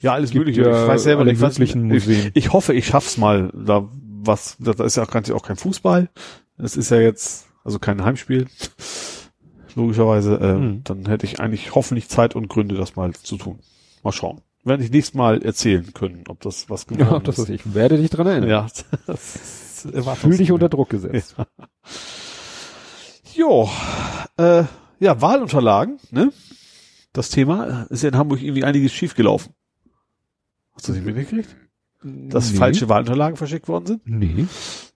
Speaker 3: Ja, alles mögliche.
Speaker 2: ja
Speaker 3: ich weiß selber nicht, was
Speaker 2: Museen.
Speaker 3: Ich, ich hoffe, ich schaff's mal. Da was, da da ist ja auch, ganz- auch kein Fußball. Das ist ja jetzt, also kein Heimspiel. Logischerweise, äh,
Speaker 2: Hm.
Speaker 3: dann hätte ich eigentlich hoffentlich Zeit und Gründe, das mal zu tun. Mal schauen. Werde ich nächstes Mal erzählen können, ob das was (laughs) geworden
Speaker 2: Ja, das
Speaker 3: ist.
Speaker 2: ich werde dich dran erinnern.
Speaker 3: Ja, das (laughs)
Speaker 2: Fühl dich unter Druck gesetzt.
Speaker 3: Jo, äh, ja, Wahlunterlagen, ne? Das Thema ist ja in Hamburg irgendwie einiges schiefgelaufen. Hast du das nicht mitgekriegt? Dass
Speaker 2: Nee.
Speaker 3: falsche Wahlunterlagen verschickt worden sind?
Speaker 2: Nee.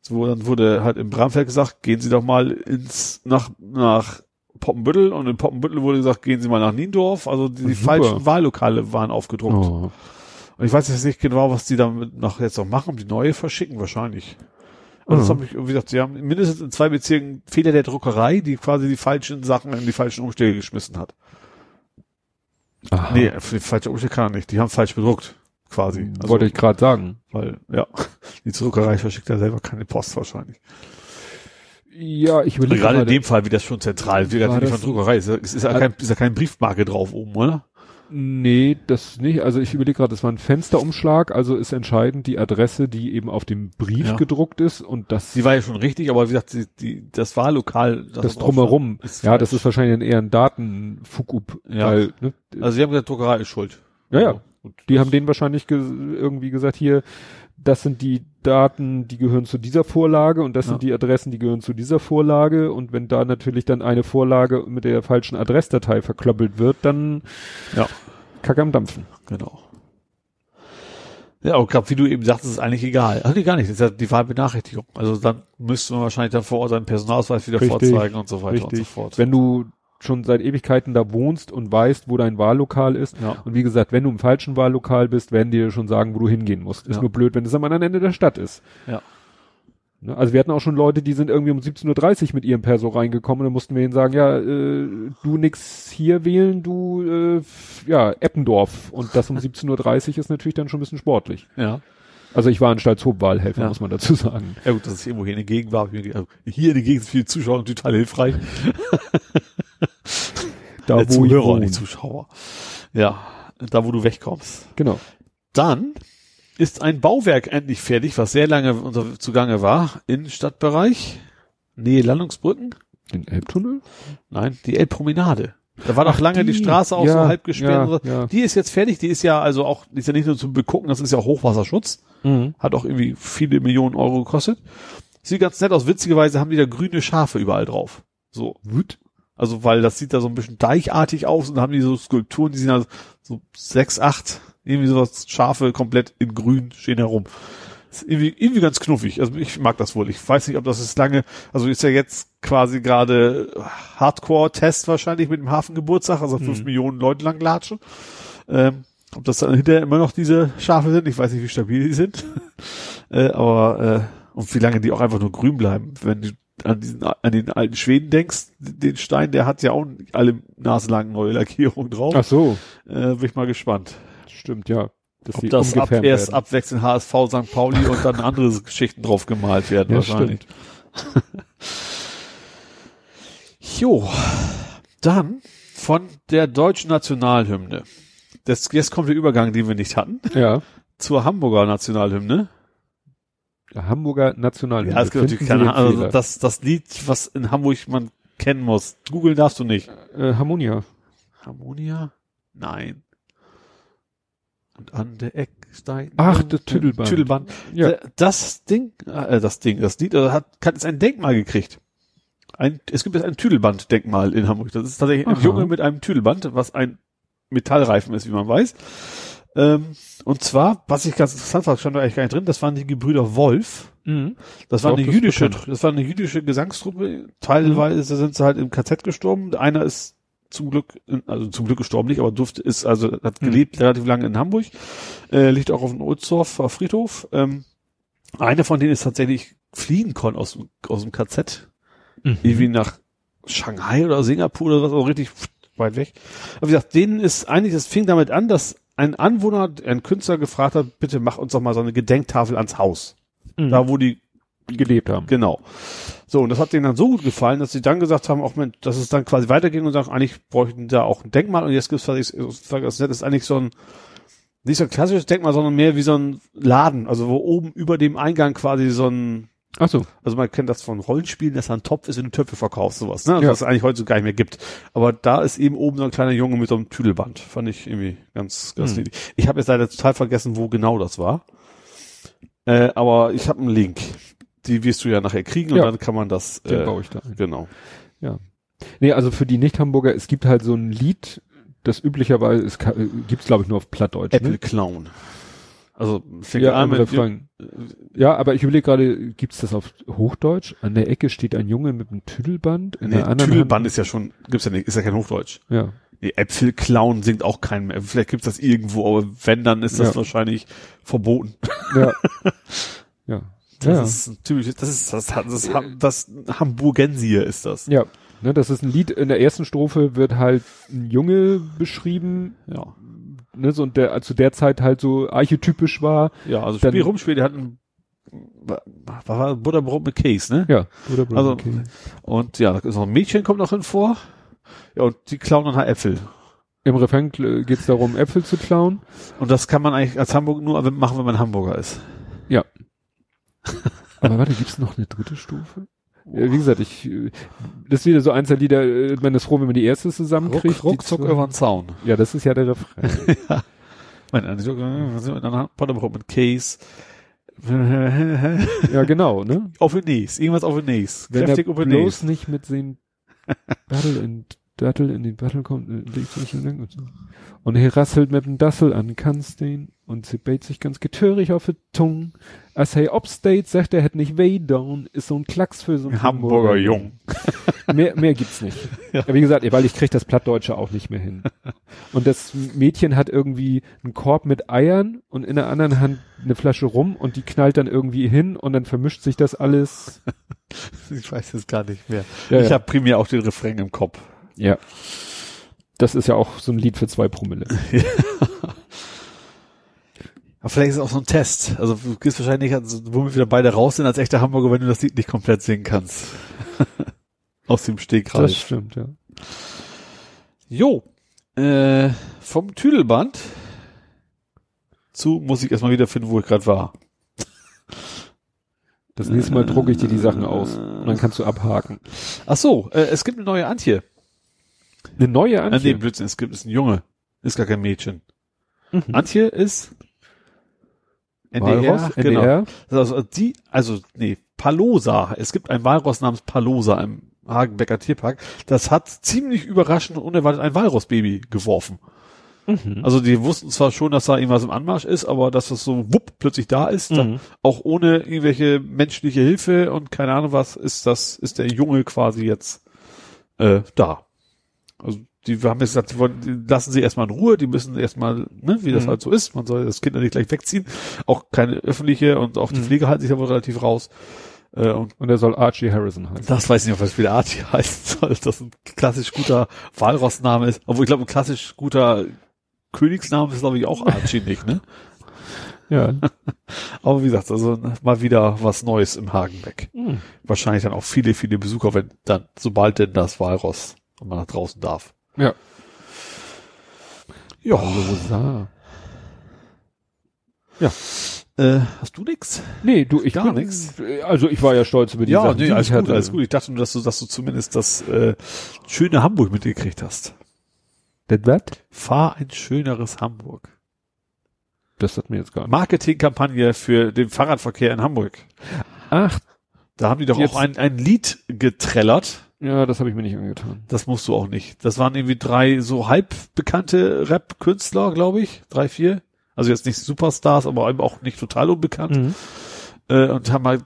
Speaker 3: So, dann wurde halt im Bramfeld gesagt, gehen Sie doch mal ins, nach, nach Poppenbüttel und in Poppenbüttel wurde gesagt, gehen Sie mal nach Niendorf. Also die, die
Speaker 2: Super.
Speaker 3: falschen Wahllokale waren aufgedruckt.
Speaker 2: Oh.
Speaker 3: Und ich weiß jetzt nicht genau, was die damit noch jetzt noch machen, die neue verschicken wahrscheinlich. Also das
Speaker 2: Mhm.
Speaker 3: habe ich irgendwie gesagt, sie haben mindestens in zwei Bezirken Fehler der Druckerei, die quasi die falschen Sachen in die falschen Umschläge geschmissen hat.
Speaker 2: Aha.
Speaker 3: Nee, falsche Umschläge kann er nicht. Die haben falsch bedruckt, quasi. Also,
Speaker 2: Wollte ich gerade sagen.
Speaker 3: weil, ja, (laughs) die Druckerei verschickt ja selber keine Post wahrscheinlich.
Speaker 2: Ja, ich überlege
Speaker 3: gerade in dem Fall, wie das schon zentral ist,
Speaker 2: das-
Speaker 3: von Druckerei, ist, ja- ist, ist, ja kein, ist ja keine Briefmarke drauf oben, oder?
Speaker 2: Nee, das nicht. Also ich überlege gerade, das war ein Fensterumschlag, also ist entscheidend die Adresse, die eben auf dem Brief
Speaker 3: Ja.
Speaker 2: gedruckt ist und das,
Speaker 3: Sie war ja schon richtig, aber wie gesagt, die, die, das Wahllokal,
Speaker 2: das
Speaker 3: da drauf
Speaker 2: drumherum. ja, das ist wahrscheinlich dann eher ein Datenfugup,
Speaker 3: Ja.
Speaker 2: weil, ne,
Speaker 3: Also sie haben gesagt, Druckerei ist schuld.
Speaker 2: Ja, ja.
Speaker 3: Gut.
Speaker 2: die haben denen wahrscheinlich ge irgendwie gesagt, hier, das sind die Daten, die gehören zu dieser Vorlage und das
Speaker 3: Ja.
Speaker 2: sind die Adressen, die gehören zu dieser Vorlage und wenn da natürlich dann eine Vorlage mit der falschen Adressdatei verkloppelt wird, dann
Speaker 3: Ja.
Speaker 2: Kack am Dampfen.
Speaker 3: Genau. Ja, aber gerade wie du eben sagtest, ist eigentlich egal. Ach nee, gar nicht. Das ist ja die Wahlbenachrichtigung. Also dann müsste man wahrscheinlich dann vor Ort seinen Personalausweis wieder
Speaker 2: Richtig,
Speaker 3: vorzeigen und so weiter und so
Speaker 2: Richtig.
Speaker 3: fort.
Speaker 2: Wenn du schon seit Ewigkeiten da wohnst und weißt, wo dein Wahllokal ist.
Speaker 3: ja.
Speaker 2: Und wie gesagt, wenn du im falschen Wahllokal bist, werden die dir schon sagen, wo du hingehen musst. Ist
Speaker 3: Ja.
Speaker 2: nur blöd, wenn es am anderen Ende der Stadt ist.
Speaker 3: Ja.
Speaker 2: Ne, Also wir hatten auch schon Leute, die sind irgendwie um 17.30 Uhr mit ihrem Perso reingekommen und dann mussten wir ihnen sagen, ja, äh, du nix hier wählen, du, äh, ja, Eppendorf. Und das um (laughs) 17.30 Uhr ist natürlich dann schon ein bisschen sportlich.
Speaker 3: Ja.
Speaker 2: Also ich war ein Stalzhoop-Wahlhelfer,
Speaker 3: Ja.
Speaker 2: muss man dazu sagen.
Speaker 3: Ja gut, dass ich irgendwo hier in der Gegend war. ich gedacht, Hier in der Gegend sind viele Zuschauer total hilfreich. (laughs)
Speaker 2: Da,
Speaker 3: Äh,
Speaker 2: wo ich
Speaker 3: Zuhörer, nicht Zuschauer. Ja, da wo du wegkommst.
Speaker 2: Genau.
Speaker 3: Dann ist ein Bauwerk endlich fertig, was sehr lange unter, zugange war, in Stadtbereich, Nähe Landungsbrücken.
Speaker 2: Den Elbtunnel?
Speaker 3: Nein, die Elbpromenade. Da war noch
Speaker 2: Ach,
Speaker 3: lange die,
Speaker 2: die.
Speaker 3: Straße auch
Speaker 2: Ja,
Speaker 3: so halb gesperrt.
Speaker 2: ja,
Speaker 3: so.
Speaker 2: ja.
Speaker 3: Die ist jetzt fertig, die ist ja also auch, die ist ja nicht nur zum Begucken, das ist ja auch Hochwasserschutz.
Speaker 2: Mhm.
Speaker 3: Hat auch irgendwie viele Millionen Euro gekostet. Sieht ganz nett aus. Witzigerweise haben die da grüne Schafe überall drauf. So.
Speaker 2: Wut?
Speaker 3: Also, weil das sieht da so ein bisschen deichartig aus und haben die so Skulpturen, die sind also so sechs, acht, irgendwie sowas Schafe komplett in grün stehen herum. Ist irgendwie, irgendwie ganz knuffig. Also ich mag das wohl. Ich weiß nicht, ob das ist lange, also ist ja jetzt quasi gerade Hardcore-Test wahrscheinlich mit dem Hafengeburtstag, also fünf
Speaker 2: Mhm.
Speaker 3: Millionen Leute lang latschen. Ähm, ob das dann hinterher immer noch diese Schafe sind, ich weiß nicht, wie stabil die sind. (laughs) äh, aber äh, und wie lange die auch einfach nur grün bleiben. Wenn du an diesen an den alten Schweden denkst, den Stein, der hat ja auch alle naselang neue Lackierung drauf.
Speaker 2: Ach so.
Speaker 3: Äh, bin ich mal gespannt.
Speaker 2: Stimmt, ja. Dass
Speaker 3: Ob das ab,
Speaker 2: umgefärbt
Speaker 3: erst
Speaker 2: werden.
Speaker 3: abwechselnd HSV St. Pauli und dann andere (laughs) Geschichten drauf gemalt werden
Speaker 2: Ja,
Speaker 3: wahrscheinlich. (laughs) Jo, dann von der deutschen Nationalhymne. Das, jetzt kommt der Übergang, den wir nicht hatten,
Speaker 2: Ja.
Speaker 3: zur Hamburger Nationalhymne.
Speaker 2: Der Hamburger Nationalhymne.
Speaker 3: Ja, es gibt natürlich keine also das, das Lied, was in Hamburg man kennen muss. Googeln darfst du nicht.
Speaker 2: äh, Harmonia.
Speaker 3: Harmonia? Nein. Und an der Eckstein.
Speaker 2: Ach, das Tüdelband.
Speaker 3: Tüdelband.
Speaker 2: Ja.
Speaker 3: Das Ding, äh, das Ding, das Lied äh, hat, hat jetzt ein Denkmal gekriegt. Ein, es gibt jetzt ein Tüdelband-Denkmal in Hamburg. Das ist tatsächlich ein
Speaker 2: Aha.
Speaker 3: Junge mit einem Tüdelband, was ein Metallreifen ist, wie man weiß. Ähm, und zwar, was ich ganz interessant fand, stand da eigentlich gar nicht drin, das waren die Gebrüder Wolf.
Speaker 2: Mhm.
Speaker 3: Das war eine
Speaker 2: das
Speaker 3: jüdische,
Speaker 2: bekannt.
Speaker 3: das war eine jüdische Gesangstruppe. Teilweise sind sie halt im KZ gestorben. Einer ist zum Glück, also zum Glück gestorben nicht, aber durfte, ist, also hat gelebt relativ lange in Hamburg, äh, liegt auch auf dem Ohlsdorfer Friedhof. Ähm, eine von denen ist tatsächlich fliehen konnte aus, dem- aus dem KZ, irgendwie nach Shanghai oder Singapur oder was, auch richtig weit weg. Aber wie gesagt, denen ist eigentlich, das fing damit an, dass ein Anwohner, ein Künstler gefragt hat, bitte mach uns doch mal so eine Gedenktafel ans Haus.
Speaker 2: Mhm.
Speaker 3: Da, wo die
Speaker 2: gelebt haben.
Speaker 3: Genau. So, und das hat denen dann so gut gefallen, dass sie dann gesagt haben, auch Mensch, dass es dann quasi weiterging und sagen, eigentlich bräuchten da auch ein Denkmal und jetzt gibt's was ich sage, das ist eigentlich so ein, nicht so ein klassisches Denkmal, sondern mehr wie so ein Laden, also wo oben über dem Eingang quasi so ein,
Speaker 2: Ach so.
Speaker 3: also man kennt das von Rollenspielen, dass da ein Topf ist, wenn du Töpfe verkaufst, sowas, ne? Also
Speaker 2: Ja.
Speaker 3: Was es eigentlich heute so gar nicht mehr gibt. Aber da ist eben oben so ein kleiner Junge mit so einem Tüdelband. Fand ich irgendwie ganz, ganz
Speaker 2: Hm.
Speaker 3: niedlich. Ich habe jetzt leider total vergessen, wo genau das war. Äh, aber ich habe einen Link. Die wirst du ja nachher kriegen
Speaker 2: Ja.
Speaker 3: und dann kann man das,
Speaker 2: Den
Speaker 3: äh,
Speaker 2: baue ich da ein.
Speaker 3: genau.
Speaker 2: Nee, also für die Nicht-Hamburger, es gibt halt so ein Lied, das üblicherweise, es ka- äh, gibt's glaube ich nur auf Plattdeutsch.
Speaker 3: Apple
Speaker 2: Ne?
Speaker 3: Clown. Also fängt
Speaker 2: Ja,
Speaker 3: an
Speaker 2: Refrain. Ja, aber ich überlege gerade, gibt's das auf Hochdeutsch? An der Ecke steht ein Junge mit einem Tüdelband. In
Speaker 3: Nee,
Speaker 2: der anderen
Speaker 3: Tüdelband
Speaker 2: Hand,
Speaker 3: ist ja schon, gibt's ja nicht, ist ja kein Hochdeutsch.
Speaker 2: ja.
Speaker 3: Nee, Äpfelclown singt auch kein mehr. Vielleicht gibt's das irgendwo, aber wenn, dann ist das
Speaker 2: Ja.
Speaker 3: wahrscheinlich verboten.
Speaker 2: Ja. (laughs) ja.
Speaker 3: Das
Speaker 2: ja.
Speaker 3: ist ein typisches, das ist das, das, das, das Hamburgensier ist das.
Speaker 2: ja. Ne, das ist ein Lied, in der ersten Strophe wird halt ein Junge beschrieben,
Speaker 3: Ja.
Speaker 2: ne, so, und der zu der Zeit halt so archetypisch war.
Speaker 3: Ja, also Spiel rumspiel, die hatten, was war Butterbrot mit Case, ne?
Speaker 2: Ja. Oder
Speaker 3: Also-
Speaker 2: okay.
Speaker 3: Und ja, da ist noch ein Mädchen kommt noch hin vor. Ja, und die klauen dann halt Äpfel.
Speaker 2: Im Refrain äh, geht's darum, Äpfel zu klauen.
Speaker 3: Und das kann man eigentlich als Hamburg nur machen, wenn man Hamburger ist.
Speaker 2: Aber warte, gibt's noch eine dritte Stufe? Ja, wie gesagt, ich, äh, das ist wieder so eins der Lieder, äh, man ist froh, wenn man die erste zusammenkriegt.
Speaker 3: Ruck,
Speaker 2: zwei-
Speaker 3: über den Zaun.
Speaker 2: Ja, das ist ja der Refrain. (laughs)
Speaker 3: Mein, also, dann Butterbrot mit Case.
Speaker 2: ja, genau, ne?
Speaker 3: auf den Nies. Irgendwas auf den Nies.
Speaker 2: Er
Speaker 3: Kräftig auf den
Speaker 2: bloß
Speaker 3: Nies.
Speaker 2: nicht mit den Battle in Dattel in den Battle kommt, äh, legt sich lang und so. Und er rasselt mit dem Dassel an, kannst den, und sie beit sich ganz getörig auf die Tung. Als er upstate, sagt er, hätt nicht way down, ist so ein Klacks für so einen
Speaker 3: Hamburger Jung. (laughs)
Speaker 2: mehr, mehr gibt's nicht.
Speaker 3: Ja.
Speaker 2: Wie gesagt, weil ich krieg das Plattdeutsche auch nicht mehr hin. (laughs) Und das Mädchen hat irgendwie einen Korb mit Eiern und in der anderen Hand eine Flasche rum und die knallt dann irgendwie hin und dann vermischt sich das alles. (laughs)
Speaker 3: Ich weiß es gar nicht mehr.
Speaker 2: Ja,
Speaker 3: ich
Speaker 2: ja.
Speaker 3: habe primär auch den Refrain im Kopf.
Speaker 2: Ja. Das ist ja auch so ein Lied für zwei Promille. (laughs)
Speaker 3: Aber vielleicht ist es auch so ein Test. Also du gehst wahrscheinlich, also, wo wir wieder beide raus sind als echter Hamburger, wenn du das Lied nicht komplett singen kannst. (laughs) Aus dem Stegreif.
Speaker 2: Das stimmt, ja.
Speaker 3: Jo. Äh, vom Tüdelband zu muss ich erstmal wieder finden, wo ich gerade war.
Speaker 2: Das nächste Mal drucke ich dir die Sachen aus. Und dann kannst du abhaken.
Speaker 3: Ach so, äh, es gibt eine neue Antje.
Speaker 2: Eine neue
Speaker 3: nee,
Speaker 2: Antje.
Speaker 3: Blödsinn, es gibt, ist ein Junge. Ist gar kein Mädchen.
Speaker 2: Mhm.
Speaker 3: Antje ist
Speaker 2: Walross,
Speaker 3: genau.
Speaker 2: NDR.
Speaker 3: Also die, also nee, Palosa. Es gibt ein Walross namens Palosa im Hagenbecker Tierpark. Das hat ziemlich überraschend und unerwartet ein Walrossbaby geworfen.
Speaker 2: Mhm.
Speaker 3: Also die wussten zwar schon, dass da irgendwas im Anmarsch ist, aber dass das so wupp plötzlich da ist,
Speaker 2: Mhm.
Speaker 3: auch ohne irgendwelche menschliche Hilfe und keine Ahnung was, ist das, ist der Junge quasi jetzt äh, da. Also die wir haben jetzt gesagt, die, wollen, lassen sie erstmal in Ruhe, die müssen erstmal, ne, wie das
Speaker 2: Mhm.
Speaker 3: halt so ist, man soll das Kind ja nicht gleich wegziehen, auch keine öffentliche und auch die
Speaker 2: Mhm.
Speaker 3: Pflege halten sich da wohl relativ raus. Äh, und
Speaker 2: Und er soll Archie Harrison heißen.
Speaker 3: das weiß ich nicht, ob das wieder Archie (laughs) heißen soll, dass das ein klassisch guter Walrossname ist. Obwohl ich glaube, ein klassisch guter Königsname ist, glaube ich, auch Archie (laughs) nicht, ne?
Speaker 2: Ja. (laughs)
Speaker 3: Aber wie gesagt, also mal wieder was Neues im Hagenbeck.
Speaker 2: Mhm.
Speaker 3: Wahrscheinlich dann auch viele, viele Besucher, wenn dann, sobald denn das Walross und man nach draußen darf.
Speaker 2: Ja.
Speaker 3: Ja.
Speaker 2: Palosa.
Speaker 3: Äh, hast du nix?
Speaker 2: Nee, du, ich
Speaker 3: Gar nix.
Speaker 2: Also ich war ja stolz über die
Speaker 3: Ja,
Speaker 2: Sachen,
Speaker 3: nee,
Speaker 2: die
Speaker 3: alles
Speaker 2: ich
Speaker 3: gut,
Speaker 2: hatte.
Speaker 3: alles gut. Ich dachte nur, dass du, dass du zumindest das äh, schöne Hamburg mitgekriegt hast.
Speaker 2: Das was?
Speaker 3: Fahr ein schöneres Hamburg.
Speaker 2: Das hat mir jetzt gar nicht.
Speaker 3: Marketingkampagne für den Fahrradverkehr in Hamburg.
Speaker 2: Ach,
Speaker 3: Da haben die doch
Speaker 2: Jetzt-
Speaker 3: auch ein, ein Lied getrellert.
Speaker 2: Ja, das habe ich mir nicht angetan.
Speaker 3: Das musst du auch nicht. Das waren irgendwie drei so halb bekannte Rap-Künstler, glaube ich. Drei, vier. Also jetzt nicht Superstars, aber eben auch nicht total unbekannt.
Speaker 2: Mhm.
Speaker 3: Äh, und haben halt,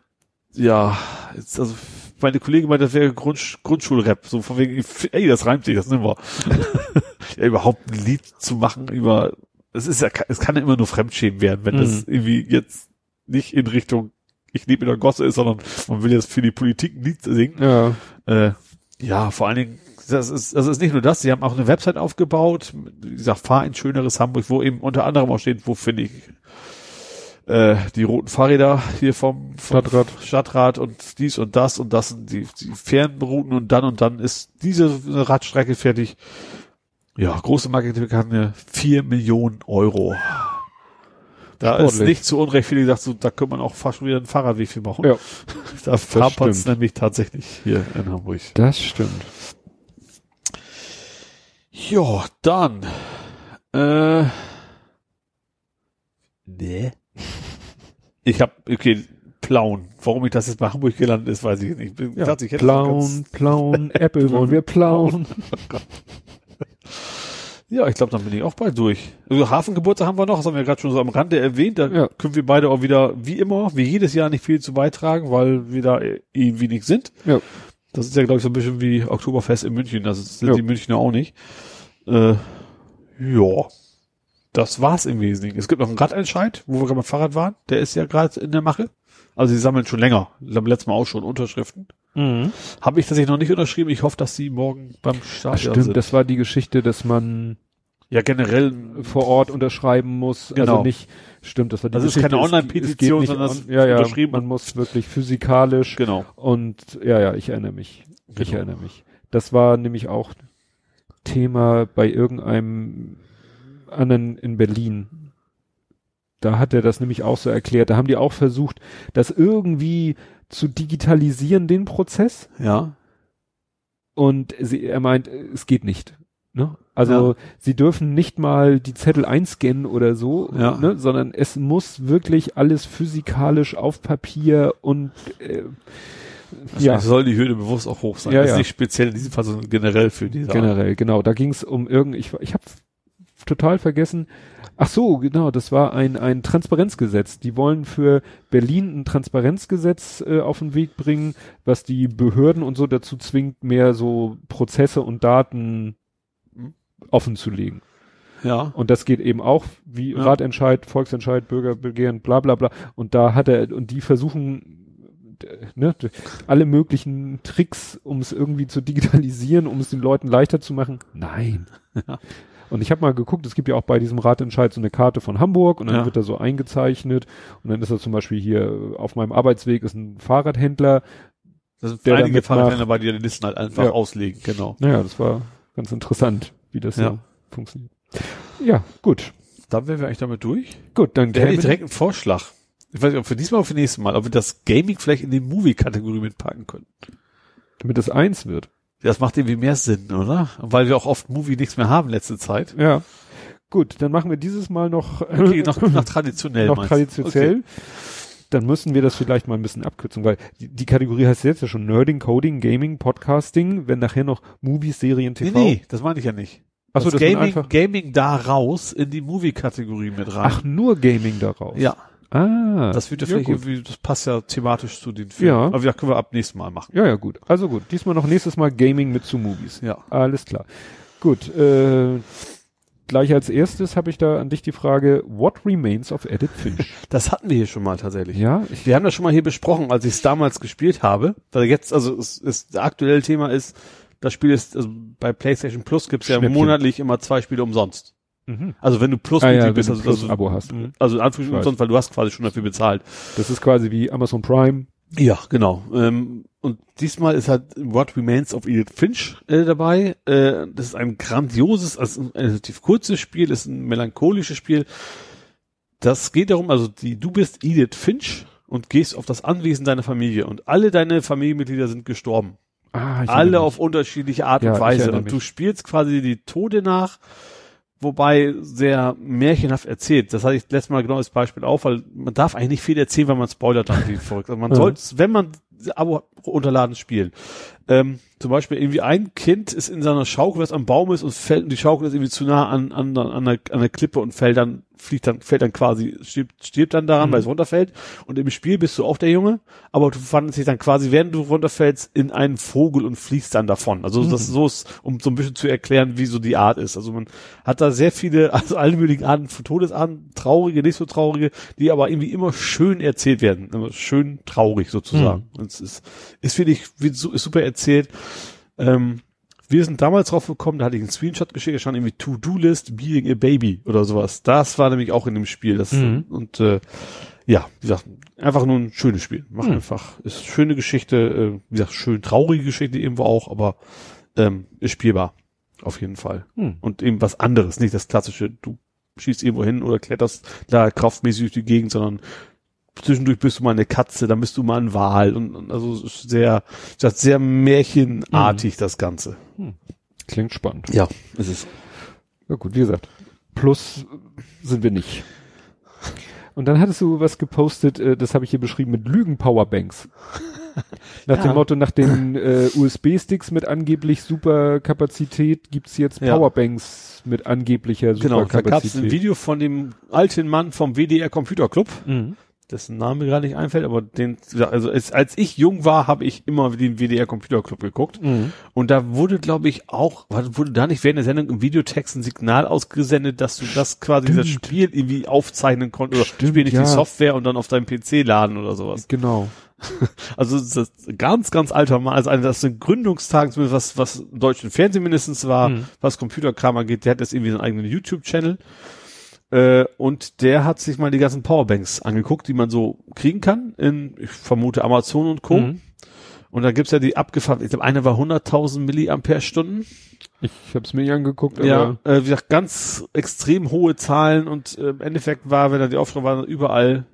Speaker 3: ja, jetzt, also meine Kollegin meinte, das wäre Grund, Grundschulrap, so von wegen, ey, das reimt sich, das nehmen wir. (laughs) ja, überhaupt ein Lied zu machen über, es ist ja, es kann ja immer nur Fremdschämen werden, wenn mhm. das irgendwie jetzt nicht in Richtung, ich lebe in der Gosse ist, sondern man will jetzt für die Politik ein Lied singen.
Speaker 2: Ja.
Speaker 3: Äh, ja, vor allen Dingen, das ist, das ist nicht nur das, sie haben auch eine Website aufgebaut, wie gesagt, fahr in schöneres Hamburg, wo eben unter anderem auch steht, wo finde ich äh, die roten Fahrräder hier vom, vom Stadtrat. Stadtrat und dies und das und das sind die, die Fernrouten und dann und dann ist diese Radstrecke fertig. Ja, große Marketingkampagne, vier Millionen Euro. Da Sportlich. ist nicht zu Unrecht viele gesagt, so, da könnte man auch fast schon wieder einen Fahrradweg für machen.
Speaker 2: Ja. (laughs)
Speaker 3: da hapert es nämlich tatsächlich hier in Hamburg.
Speaker 2: Das stimmt.
Speaker 3: Ja, dann. Äh, nee. (laughs) Ich habe, okay, Plauen. Warum ich das jetzt bei Hamburg gelandet ist, weiß ich nicht. Ich bin,
Speaker 2: ja, dachte, ich hätte Plauen, Plauen, Apple wollen wir (laughs) plauen.
Speaker 3: Ja, ich glaube, dann bin ich auch bald durch. Also Hafengeburtstag haben wir noch, das haben wir gerade schon so am Rande erwähnt. Da ja. können wir beide auch wieder, wie immer, wie jedes Jahr nicht viel zu beitragen, weil wir da eh wenig sind.
Speaker 2: Ja.
Speaker 3: Das ist ja, glaube ich, so ein bisschen wie Oktoberfest in München. Das sind ja. die Münchner auch nicht. Äh, ja, das war's im Wesentlichen. Es gibt noch einen Radentscheid, wo wir gerade beim Fahrrad waren. Der ist ja gerade in der Mache. Also sie sammeln schon länger. Beim letzten Mal auch schon Unterschriften. Mhm. Habe ich tatsächlich noch nicht unterschrieben. Ich hoffe, dass sie morgen beim
Speaker 2: Start sind. Stimmt, das war die Geschichte, dass man
Speaker 3: ja generell
Speaker 2: vor Ort unterschreiben muss.
Speaker 3: Genau.
Speaker 2: Also nicht, stimmt, das war
Speaker 3: die Das Geschichte. ist keine Online-Petition, sondern
Speaker 2: das on, ja, ja, unterschrieben. Man muss wirklich physikalisch.
Speaker 3: Genau.
Speaker 2: Und ja, ja, ich erinnere mich. Genau. Ich erinnere mich. Das war nämlich auch Thema bei irgendeinem anderen in Berlin. Da hat er das nämlich auch so erklärt. Da haben die auch versucht, das irgendwie zu digitalisieren, den Prozess.
Speaker 3: Ja.
Speaker 2: Und sie, er meint, es geht nicht. Ne? Also ja. sie dürfen nicht mal die Zettel einscannen oder so,
Speaker 3: ja.
Speaker 2: ne? sondern es muss wirklich alles physikalisch auf Papier und äh,
Speaker 3: also ja. soll die Hürde bewusst auch hoch sein.
Speaker 2: Ja, das ist ja.
Speaker 3: nicht speziell in diesem Fall, sondern generell für die
Speaker 2: Sache. Generell, genau. Da ging es um irgend, ich, ich habe total vergessen. Ach so, genau, das war ein, ein Transparenzgesetz. Die wollen für Berlin ein Transparenzgesetz äh, auf den Weg bringen, was die Behörden und so dazu zwingt, mehr so Prozesse und Daten offen zu legen.
Speaker 3: Ja.
Speaker 2: Und das geht eben auch wie ja. Ratentscheid, Volksentscheid, Bürgerbegehren, bla bla bla. Und da hat er, und die versuchen ne, alle möglichen Tricks, um es irgendwie zu digitalisieren, um es den Leuten leichter zu machen. Nein. Ja. Und ich habe mal geguckt, es gibt ja auch bei diesem Ratentscheid so eine Karte von Hamburg und dann ja. wird da so eingezeichnet und dann ist da zum Beispiel hier auf meinem Arbeitsweg ist ein Fahrradhändler.
Speaker 3: Das sind der einige Fahrradhändler, bei die die Listen halt einfach ja. auslegen, genau.
Speaker 2: Naja, das war ganz interessant, wie das ja. so funktioniert. Ja, gut.
Speaker 3: Dann wären wir eigentlich damit durch.
Speaker 2: Gut, dann
Speaker 3: hätte ich direkt einen Vorschlag. Ich weiß nicht, ob für diesmal oder für nächstes Mal, ob wir das Gaming vielleicht in die Movie-Kategorie mitpacken können.
Speaker 2: Damit das eins wird.
Speaker 3: Das macht irgendwie mehr Sinn, oder? Weil wir auch oft Movie nichts mehr haben letzte Zeit.
Speaker 2: Ja. Gut, dann machen wir dieses Mal noch, (laughs)
Speaker 3: okay, noch, noch traditionell.
Speaker 2: Noch traditionell. Okay. Dann müssen wir das vielleicht mal ein bisschen abkürzen, weil die, die, Kategorie heißt jetzt ja schon Nerding, Coding, Gaming, Podcasting, wenn nachher noch Movies, Serien, TV. Nee, nee
Speaker 3: das meine ich ja nicht.
Speaker 2: Achso,
Speaker 3: das, das Gaming, Gaming da raus in die Movie-Kategorie mit rein.
Speaker 2: Ach, nur Gaming da raus.
Speaker 3: Ja.
Speaker 2: Ah.
Speaker 3: Das wird ja, vielleicht irgendwie, das passt ja thematisch zu den Filmen.
Speaker 2: Ja.
Speaker 3: Aber ja, können wir ab nächstes Mal machen.
Speaker 2: Ja, ja, gut. Also gut. Diesmal noch nächstes Mal Gaming mit zu Movies.
Speaker 3: Ja.
Speaker 2: Alles klar. Gut, äh, gleich als erstes habe ich da an dich die Frage, what remains of Edit Finch? (laughs)
Speaker 3: Das hatten wir hier schon mal tatsächlich.
Speaker 2: Ja.
Speaker 3: wir haben das schon mal hier besprochen, als ich es damals gespielt habe. Weil jetzt, also es, es, das aktuelle Thema ist, das Spiel ist, also bei PlayStation Plus gibt's ja monatlich immer zwei Spiele umsonst. Mhm. Also wenn du Plus-Mitglied
Speaker 2: ah, ja,
Speaker 3: bist, also,
Speaker 2: Plus also, Abo hast.
Speaker 3: Mhm. Also in Anführungszeichen umsonst, weil du hast quasi schon dafür bezahlt.
Speaker 2: Das ist quasi wie Amazon Prime.
Speaker 3: Ja, genau. Ähm, und diesmal ist halt What Remains of Edith Finch äh, dabei. Äh, das ist ein grandioses, also ein relativ kurzes Spiel, ist ein melancholisches Spiel. Das geht darum, also die, du bist Edith Finch und gehst auf das Anwesen deiner Familie und alle deine Familienmitglieder sind gestorben.
Speaker 2: Ah,
Speaker 3: alle auf unterschiedliche Art ja, und Weise. Und du spielst quasi die Tode nach wobei sehr märchenhaft erzählt. Das hatte ich letztes Mal genau als Beispiel auf, weil man darf eigentlich nicht viel erzählen, weil man spoilert dann wie verrückt. Also man (laughs) ja. sollte, wenn man Abo unterladen spielen. Ähm, zum Beispiel irgendwie ein Kind ist in seiner Schaukel, was am Baum ist und fällt und die Schaukel ist irgendwie zu nah an, an, an, einer, an einer Klippe und fällt dann fliegt dann, fällt dann quasi, stirbt, stirbt dann daran,
Speaker 2: Mhm.
Speaker 3: weil es runterfällt. Und im Spiel bist du auch der Junge, aber du verwandelst dich dann quasi, während du runterfällst, in einen Vogel und fliegst dann davon. Also
Speaker 2: Mhm.
Speaker 3: das so ist, um so ein bisschen zu erklären, wie so die Art ist. Also man hat da sehr viele, (laughs) also alle möglichen Arten von Todesarten, traurige, nicht so traurige, die aber irgendwie immer schön erzählt werden. Immer schön traurig sozusagen. Und es ist, ist finde ich, wie, su- ist super erzählt. Ähm, wir sind damals drauf gekommen, da hatte ich einen Screenshot geschickt, da stand irgendwie To-Do-List Being a Baby oder sowas. Das war nämlich auch in dem Spiel. Das,
Speaker 2: Mhm.
Speaker 3: Und äh, ja, wie gesagt, einfach nur ein schönes Spiel. Macht
Speaker 2: Mhm.
Speaker 3: einfach, ist schöne Geschichte, äh, wie gesagt, schön traurige Geschichte irgendwo auch, aber ähm, ist spielbar. Auf jeden Fall.
Speaker 2: Mhm.
Speaker 3: Und eben was anderes, nicht das klassische, du schießt irgendwo hin oder kletterst da kraftmäßig durch die Gegend, sondern zwischendurch bist du mal eine Katze, dann bist du mal ein Wal und, und also sehr, sehr märchenartig das Ganze.
Speaker 2: Klingt spannend.
Speaker 3: Ja, ist es.
Speaker 2: Ja gut, wie gesagt, plus sind wir nicht. Und dann hattest du was gepostet, äh, das habe ich hier beschrieben mit Lügen-Powerbanks. (laughs) Nach
Speaker 3: Ja.
Speaker 2: dem Motto, nach den äh, USB-Sticks mit angeblich super Kapazität gibt's jetzt
Speaker 3: Ja.
Speaker 2: Powerbanks mit angeblicher
Speaker 3: Genau,
Speaker 2: super
Speaker 3: da gab es ein. Video von dem alten Mann vom WDR Computer Club,
Speaker 2: Mhm.
Speaker 3: Dessen Name gerade nicht einfällt, aber den, also als, als ich jung war, habe ich immer den WDR Computer Club geguckt.
Speaker 2: Mhm.
Speaker 3: Und da wurde, glaube ich, auch, wurde da nicht während der Sendung im Videotext ein Signal ausgesendet, dass du das quasi das. Spiel irgendwie aufzeichnen konntest oder
Speaker 2: Stimmt,
Speaker 3: Spiel nicht
Speaker 2: ja.
Speaker 3: die Software und dann auf deinem PC laden oder sowas.
Speaker 2: Genau. (laughs)
Speaker 3: Also das ganz, ganz alter Mann, also das sind Gründungstagen, zumindest was, was deutschen Fernsehen mindestens war,
Speaker 2: Mhm.
Speaker 3: was Computerkram angeht, der hat jetzt irgendwie seinen eigenen YouTube-Channel. Äh, und der hat sich mal die ganzen Powerbanks angeguckt, die man so kriegen kann in, ich vermute, Amazon und Co.
Speaker 2: Mhm.
Speaker 3: Und da gibt's ja die abgefahren, ich glaube, eine war 100.000 Milliampere-Stunden.
Speaker 2: Ich habe es mir nicht angeguckt,
Speaker 3: Ja, äh, wie gesagt, ganz extrem hohe Zahlen und äh, im Endeffekt war, wenn da die Aufschrift war, überall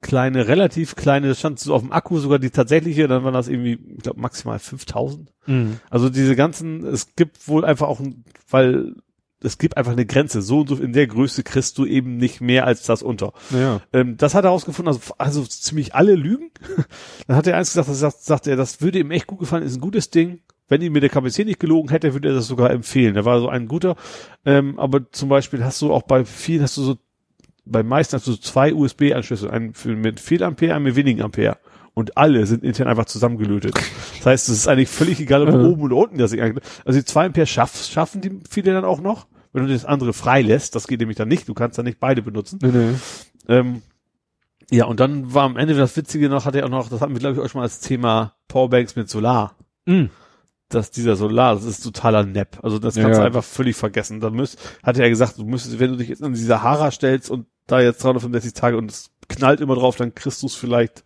Speaker 3: kleine, relativ kleine, das stand so auf dem Akku sogar die tatsächliche, dann waren das irgendwie, ich glaube, maximal 5000.
Speaker 2: Mhm.
Speaker 3: Also diese ganzen, es gibt wohl einfach auch, ein- weil es gibt einfach eine Grenze. So und so in der Größe kriegst du eben nicht mehr als das unter.
Speaker 2: Naja.
Speaker 3: Ähm, das hat er herausgefunden, also, also ziemlich alle lügen. (laughs) Dann hat er eins gesagt, das sagt, sagt er, das würde ihm echt gut gefallen, ist ein gutes Ding. Wenn ihm mit der Kapazität nicht gelogen hätte, würde er das sogar empfehlen. Er war so ein guter. Ähm, aber zum Beispiel hast du auch bei vielen, hast du so, bei meisten hast du so zwei USB-Anschlüsse, einen für, mit viel Ampere, einen mit wenigen Ampere. Und alle sind intern einfach zusammengelötet. Das heißt, es ist eigentlich völlig egal, ob oben oder unten das eigentlich- Also die zwei Ampere schaff, schaffen die viele dann auch noch. Wenn du das andere frei lässt, das geht nämlich dann nicht. Du kannst dann nicht beide benutzen.
Speaker 2: Nee, nee.
Speaker 3: Ähm, ja, und dann war am Ende das Witzige noch, hat er auch noch, das hatten wir glaube ich auch schon mal als Thema Powerbanks mit Solar.
Speaker 2: Mhm.
Speaker 3: Dass dieser Solar, das ist totaler Nepp. Also das kannst
Speaker 2: Ja.
Speaker 3: du einfach völlig vergessen. Da müsst, hat er ja gesagt, du müsstest, wenn du dich jetzt in die Sahara stellst und da jetzt 365 Tage und es knallt immer drauf, dann kriegst du es vielleicht,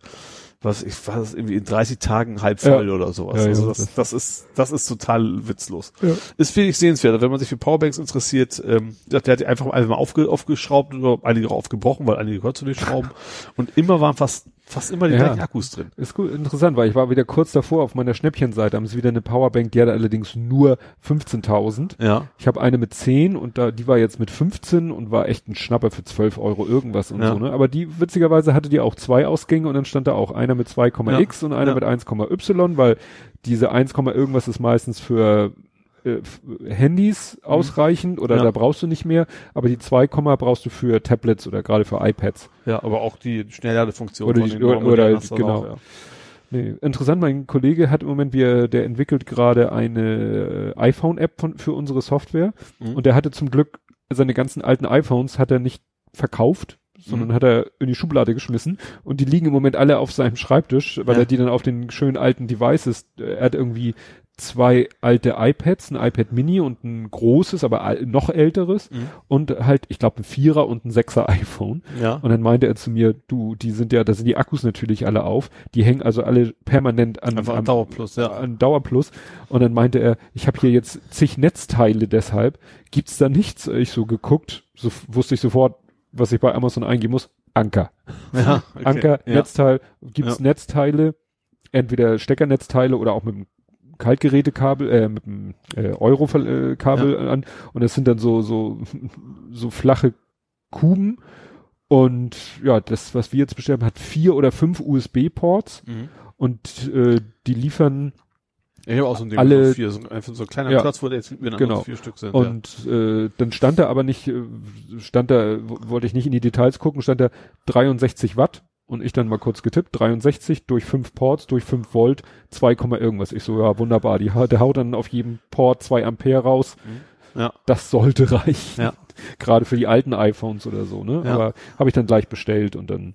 Speaker 3: was ich war das irgendwie in 30 Tagen halb
Speaker 2: Ja.
Speaker 3: voll oder sowas.
Speaker 2: Ja, ja,
Speaker 3: also
Speaker 2: das-
Speaker 3: das, ist, das ist total witzlos.
Speaker 2: Ja.
Speaker 3: Ist wirklich sehenswert. Wenn man sich für Powerbanks interessiert, ähm, der hat die einfach einfach mal aufge, aufgeschraubt oder einige auch aufgebrochen, weil einige gehört zu den Schrauben. Und immer waren fast, fast immer die
Speaker 2: Ja.
Speaker 3: gleichen Akkus drin.
Speaker 2: Ist gut, interessant, weil ich war wieder kurz davor auf meiner Schnäppchenseite, haben sie wieder eine Powerbank, die hatte allerdings nur 15.000.
Speaker 3: Ja.
Speaker 2: Ich habe eine mit 10 und da, die war jetzt mit 15 und war echt ein Schnapper für 12 Euro irgendwas und
Speaker 3: Ja.
Speaker 2: so, ne? Aber die, witzigerweise hatte die auch zwei Ausgänge und dann stand da auch einer mit 2,x und einer
Speaker 3: Ja.
Speaker 2: mit 1,y, weil diese 1, irgendwas ist meistens für äh, f- Handys ausreichend oder
Speaker 3: Mhm. Ja.
Speaker 2: da brauchst du nicht mehr, aber die 2, brauchst du für Tablets oder gerade für iPads.
Speaker 3: Ja, aber auch die Schnellladefunktion.
Speaker 2: Oder die- oder- oder- genau.
Speaker 3: auch, ja.
Speaker 2: Nee, interessant, mein Kollege hat im Moment, wir, der entwickelt gerade eine äh, iPhone-App für unsere Software
Speaker 3: Mhm.
Speaker 2: und der hatte zum Glück seine ganzen alten iPhones hat er nicht verkauft, sondern
Speaker 3: Mhm.
Speaker 2: hat er in die Schublade geschmissen und die liegen im Moment alle auf seinem Schreibtisch, weil
Speaker 3: Ja.
Speaker 2: er die dann auf den schönen alten Devices, äh, er hat irgendwie zwei alte iPads, ein iPad Mini und ein großes, aber noch älteres
Speaker 3: Mhm.
Speaker 2: und halt, ich glaube, ein Vierer und ein Sechser (laughs) iPhone.
Speaker 3: Ja.
Speaker 2: Und dann meinte er zu mir, du, die sind ja, da sind die Akkus natürlich alle auf, die hängen also alle permanent an,
Speaker 3: Einfach
Speaker 2: an
Speaker 3: Dauerplus, ja.
Speaker 2: an Dauerplus. Und dann meinte er, ich habe hier jetzt zig Netzteile deshalb, gibt's da nichts? Ich so geguckt, so wusste ich sofort, was ich bei Amazon eingeben muss, Anker.
Speaker 3: Ja, okay.
Speaker 2: Anker,
Speaker 3: ja.
Speaker 2: Netzteil, gibt's
Speaker 3: Ja.
Speaker 2: Netzteile, entweder Steckernetzteile oder auch mit dem Kaltgerätekabel, äh, mit dem äh, Euro-Kabel an. Und das sind dann so, so, (laughs) so flache Kuben. Und ja, das, was wir jetzt bestellen, hat vier oder fünf USB-Ports
Speaker 3: Mhm.
Speaker 2: und äh, die liefern
Speaker 3: Ich habe auch so ein Ding
Speaker 2: Alle-
Speaker 3: vier, so, einfach so ein kleiner
Speaker 2: Ja.
Speaker 3: Platz, wo jetzt dann
Speaker 2: Genau.
Speaker 3: vier Stück sind.
Speaker 2: Und äh, dann stand da aber nicht, äh, stand da, wollte ich nicht in die Details gucken, stand da 63 Watt und ich dann mal kurz getippt, 63 durch 5 Ports, durch 5 Volt, 2, Komma irgendwas. Ich so, ja wunderbar, die, der haut dann auf jedem Port 2 Ampere raus.
Speaker 3: ja.
Speaker 2: Das sollte reichen.
Speaker 3: Ja. (laughs)
Speaker 2: Gerade für die alten iPhones oder so, ne?
Speaker 3: Ja.
Speaker 2: Aber habe ich dann gleich bestellt und dann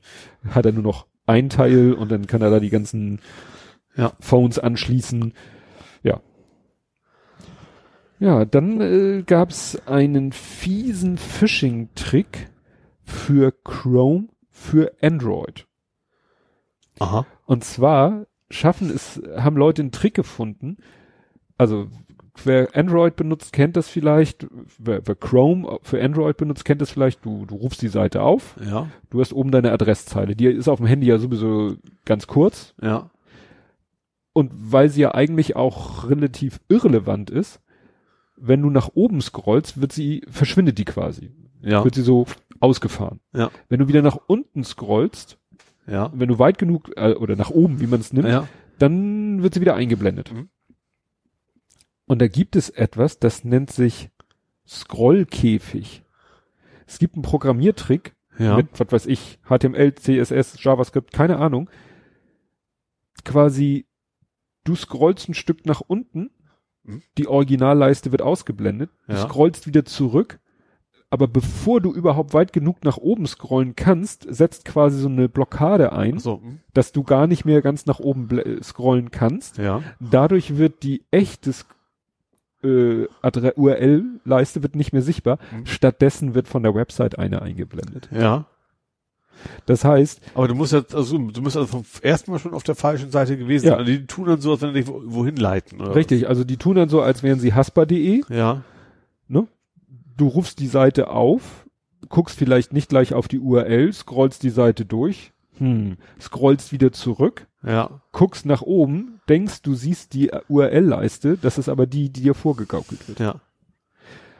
Speaker 2: hat er nur noch ein Teil und dann kann er da die ganzen
Speaker 3: Ja.
Speaker 2: Phones anschließen. Ja. Ja, dann äh, gab's einen fiesen Phishing-Trick für Chrome für Android.
Speaker 3: Aha.
Speaker 2: Und zwar schaffen es, haben Leute einen Trick gefunden. Also wer Android benutzt, kennt das vielleicht. Wer, wer Chrome für Android benutzt, kennt das vielleicht. Du, du rufst die Seite auf.
Speaker 3: Ja.
Speaker 2: Du hast oben deine Adresszeile. Die ist auf dem Handy ja sowieso ganz kurz.
Speaker 3: Ja.
Speaker 2: Und weil sie ja eigentlich auch relativ irrelevant ist, wenn du nach oben scrollst, wird sie, verschwindet die quasi.
Speaker 3: Ja.
Speaker 2: Wird sie so ausgefahren.
Speaker 3: Ja.
Speaker 2: Wenn du wieder nach unten scrollst,
Speaker 3: Ja.
Speaker 2: wenn du weit genug, äh, oder nach oben, wie man es nimmt,
Speaker 3: Ja.
Speaker 2: dann wird sie wieder eingeblendet.
Speaker 3: Mhm.
Speaker 2: Und da gibt es etwas, das nennt sich Scrollkäfig. Es gibt einen Programmiertrick
Speaker 3: Ja.
Speaker 2: mit, was weiß ich, HTML, CSS, JavaScript, keine Ahnung. Quasi, du scrollst ein Stück nach unten,
Speaker 3: Mhm.
Speaker 2: die Originalleiste wird ausgeblendet, du
Speaker 3: Ja.
Speaker 2: scrollst wieder zurück, aber bevor du überhaupt weit genug nach oben scrollen kannst, setzt quasi so eine Blockade ein,
Speaker 3: so. hm.
Speaker 2: dass du gar nicht mehr ganz nach oben ble- scrollen kannst.
Speaker 3: Ja.
Speaker 2: Dadurch wird die echte äh, URL-Leiste wird nicht mehr sichtbar.
Speaker 3: Mhm.
Speaker 2: Stattdessen wird von der Website eine eingeblendet.
Speaker 3: Ja.
Speaker 2: Das heißt,
Speaker 3: Aber du musst ja, also du musst also vom ersten Mal schon auf der falschen Seite gewesen
Speaker 2: Ja.
Speaker 3: sein. Also die tun dann so, als wenn die dich wo- wohin leiten, oder?
Speaker 2: richtig, also die tun dann so, als wären sie haspa.de.
Speaker 3: Ja.
Speaker 2: Du rufst die Seite auf, guckst vielleicht nicht gleich auf die URL, scrollst die Seite durch, hm, scrollst wieder zurück,
Speaker 3: Ja.
Speaker 2: guckst nach oben, denkst, du siehst die URL-Leiste, das ist aber die, die dir vorgegaukelt wird.
Speaker 3: Ja.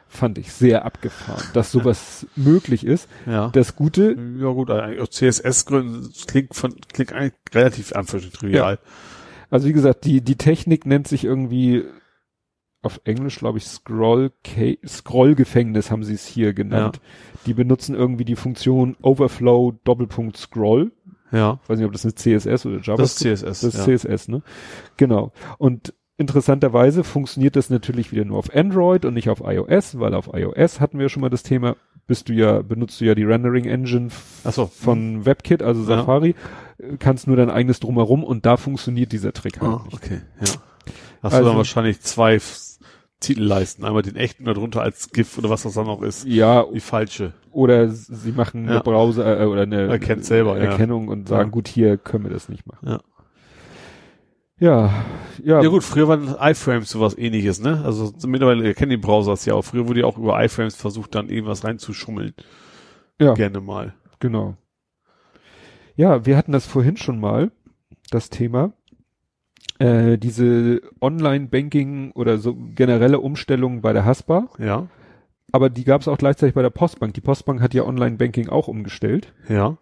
Speaker 2: Fand ich sehr abgefahren, dass sowas möglich ist.
Speaker 3: Ja.
Speaker 2: Das Gute,
Speaker 3: Ja gut, aus CSS-Gründen das klingt von klingt eigentlich relativ einfach trivial.
Speaker 2: also wie gesagt, die, die Technik nennt sich irgendwie auf Englisch, glaube ich, Scroll Scrollgefängnis haben sie es hier genannt. Die benutzen irgendwie die Funktion Overflow Doppelpunkt Scroll.
Speaker 3: Ja.
Speaker 2: Weiß nicht, ob das eine CSS oder JavaScript
Speaker 3: Das ist CSS.
Speaker 2: Das ist
Speaker 3: ja.
Speaker 2: CSS, ne? Genau. Und interessanterweise funktioniert das natürlich wieder nur auf Android und nicht auf iOS, weil auf iOS hatten wir schon mal das Thema, bist du ja, benutzt du ja die Rendering Engine
Speaker 3: so.
Speaker 2: von WebKit, also
Speaker 3: Ja.
Speaker 2: Safari, äh, kannst nur dein eigenes drumherum und da funktioniert dieser Trick halt
Speaker 3: Ah,
Speaker 2: nicht.
Speaker 3: okay. Ja. Hast
Speaker 2: Also-
Speaker 3: du dann wahrscheinlich zwei F- Titelleisten, einmal den echten darunter als GIF oder was das dann noch ist.
Speaker 2: Ja,
Speaker 3: Die falsche.
Speaker 2: oder sie machen eine
Speaker 3: Ja.
Speaker 2: Browser äh, oder eine
Speaker 3: Erkennt selber, ja.
Speaker 2: Erkennung und sagen,
Speaker 3: Ja.
Speaker 2: gut, hier können wir das nicht machen.
Speaker 3: Ja.
Speaker 2: Ja, ja,
Speaker 3: Ja gut, früher waren iFrames sowas ähnliches, ne? Also mittlerweile kennen die Browsers ja auch. Früher wurde ja auch über iFrames versucht, dann irgendwas reinzuschummeln.
Speaker 2: ja.
Speaker 3: Gerne mal.
Speaker 2: Genau. Ja, wir hatten das vorhin schon mal, das Thema. Äh, diese Online-Banking oder so generelle Umstellung bei der Haspa,
Speaker 3: Ja.
Speaker 2: aber die gab es auch gleichzeitig bei der Postbank. Die Postbank hat ja Online-Banking auch umgestellt.
Speaker 3: Ja.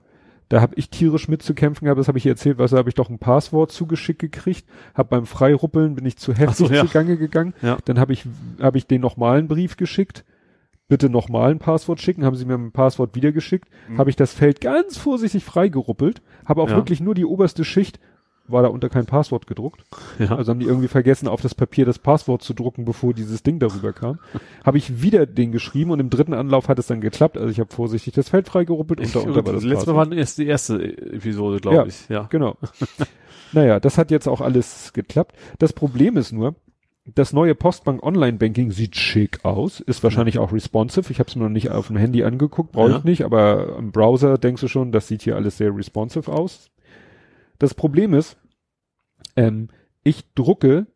Speaker 2: Da habe ich tierisch mitzukämpfen gehabt, das habe ich erzählt, was da habe ich doch ein Passwort zugeschickt gekriegt, habe beim Freiruppeln bin ich zu heftig
Speaker 3: so, ja.
Speaker 2: zugange gegangen,
Speaker 3: Ja.
Speaker 2: dann habe ich habe ich den nochmalen Brief geschickt, bitte nochmal ein Passwort schicken, haben sie mir ein Passwort wieder geschickt,
Speaker 3: Mhm.
Speaker 2: habe ich das Feld ganz vorsichtig freigeruppelt, habe auch
Speaker 3: Ja.
Speaker 2: wirklich nur die oberste Schicht, war da unter kein Passwort gedruckt,
Speaker 3: Ja.
Speaker 2: also haben die irgendwie vergessen, auf das Papier das Passwort zu drucken, bevor dieses Ding darüber kam, (laughs) habe ich wieder den geschrieben und im dritten Anlauf hat es dann geklappt, also ich habe vorsichtig das Feld freigeruppelt und
Speaker 3: Ich,
Speaker 2: da unter war
Speaker 3: das
Speaker 2: das
Speaker 3: letzte
Speaker 2: Passwort.
Speaker 3: Mal war erst die erste Episode, glaube
Speaker 2: Ja.
Speaker 3: ich. Ja.
Speaker 2: Genau. (laughs) naja, das hat jetzt auch alles geklappt. Das Problem ist nur, das neue Postbank Online Banking sieht schick aus, ist wahrscheinlich auch responsive. Ich habe es mir noch nicht auf dem Handy angeguckt, brauche
Speaker 3: Ja.
Speaker 2: ich nicht, aber im Browser denkst du schon, das sieht hier alles sehr responsive aus. Das Problem ist, ähm, ich drucke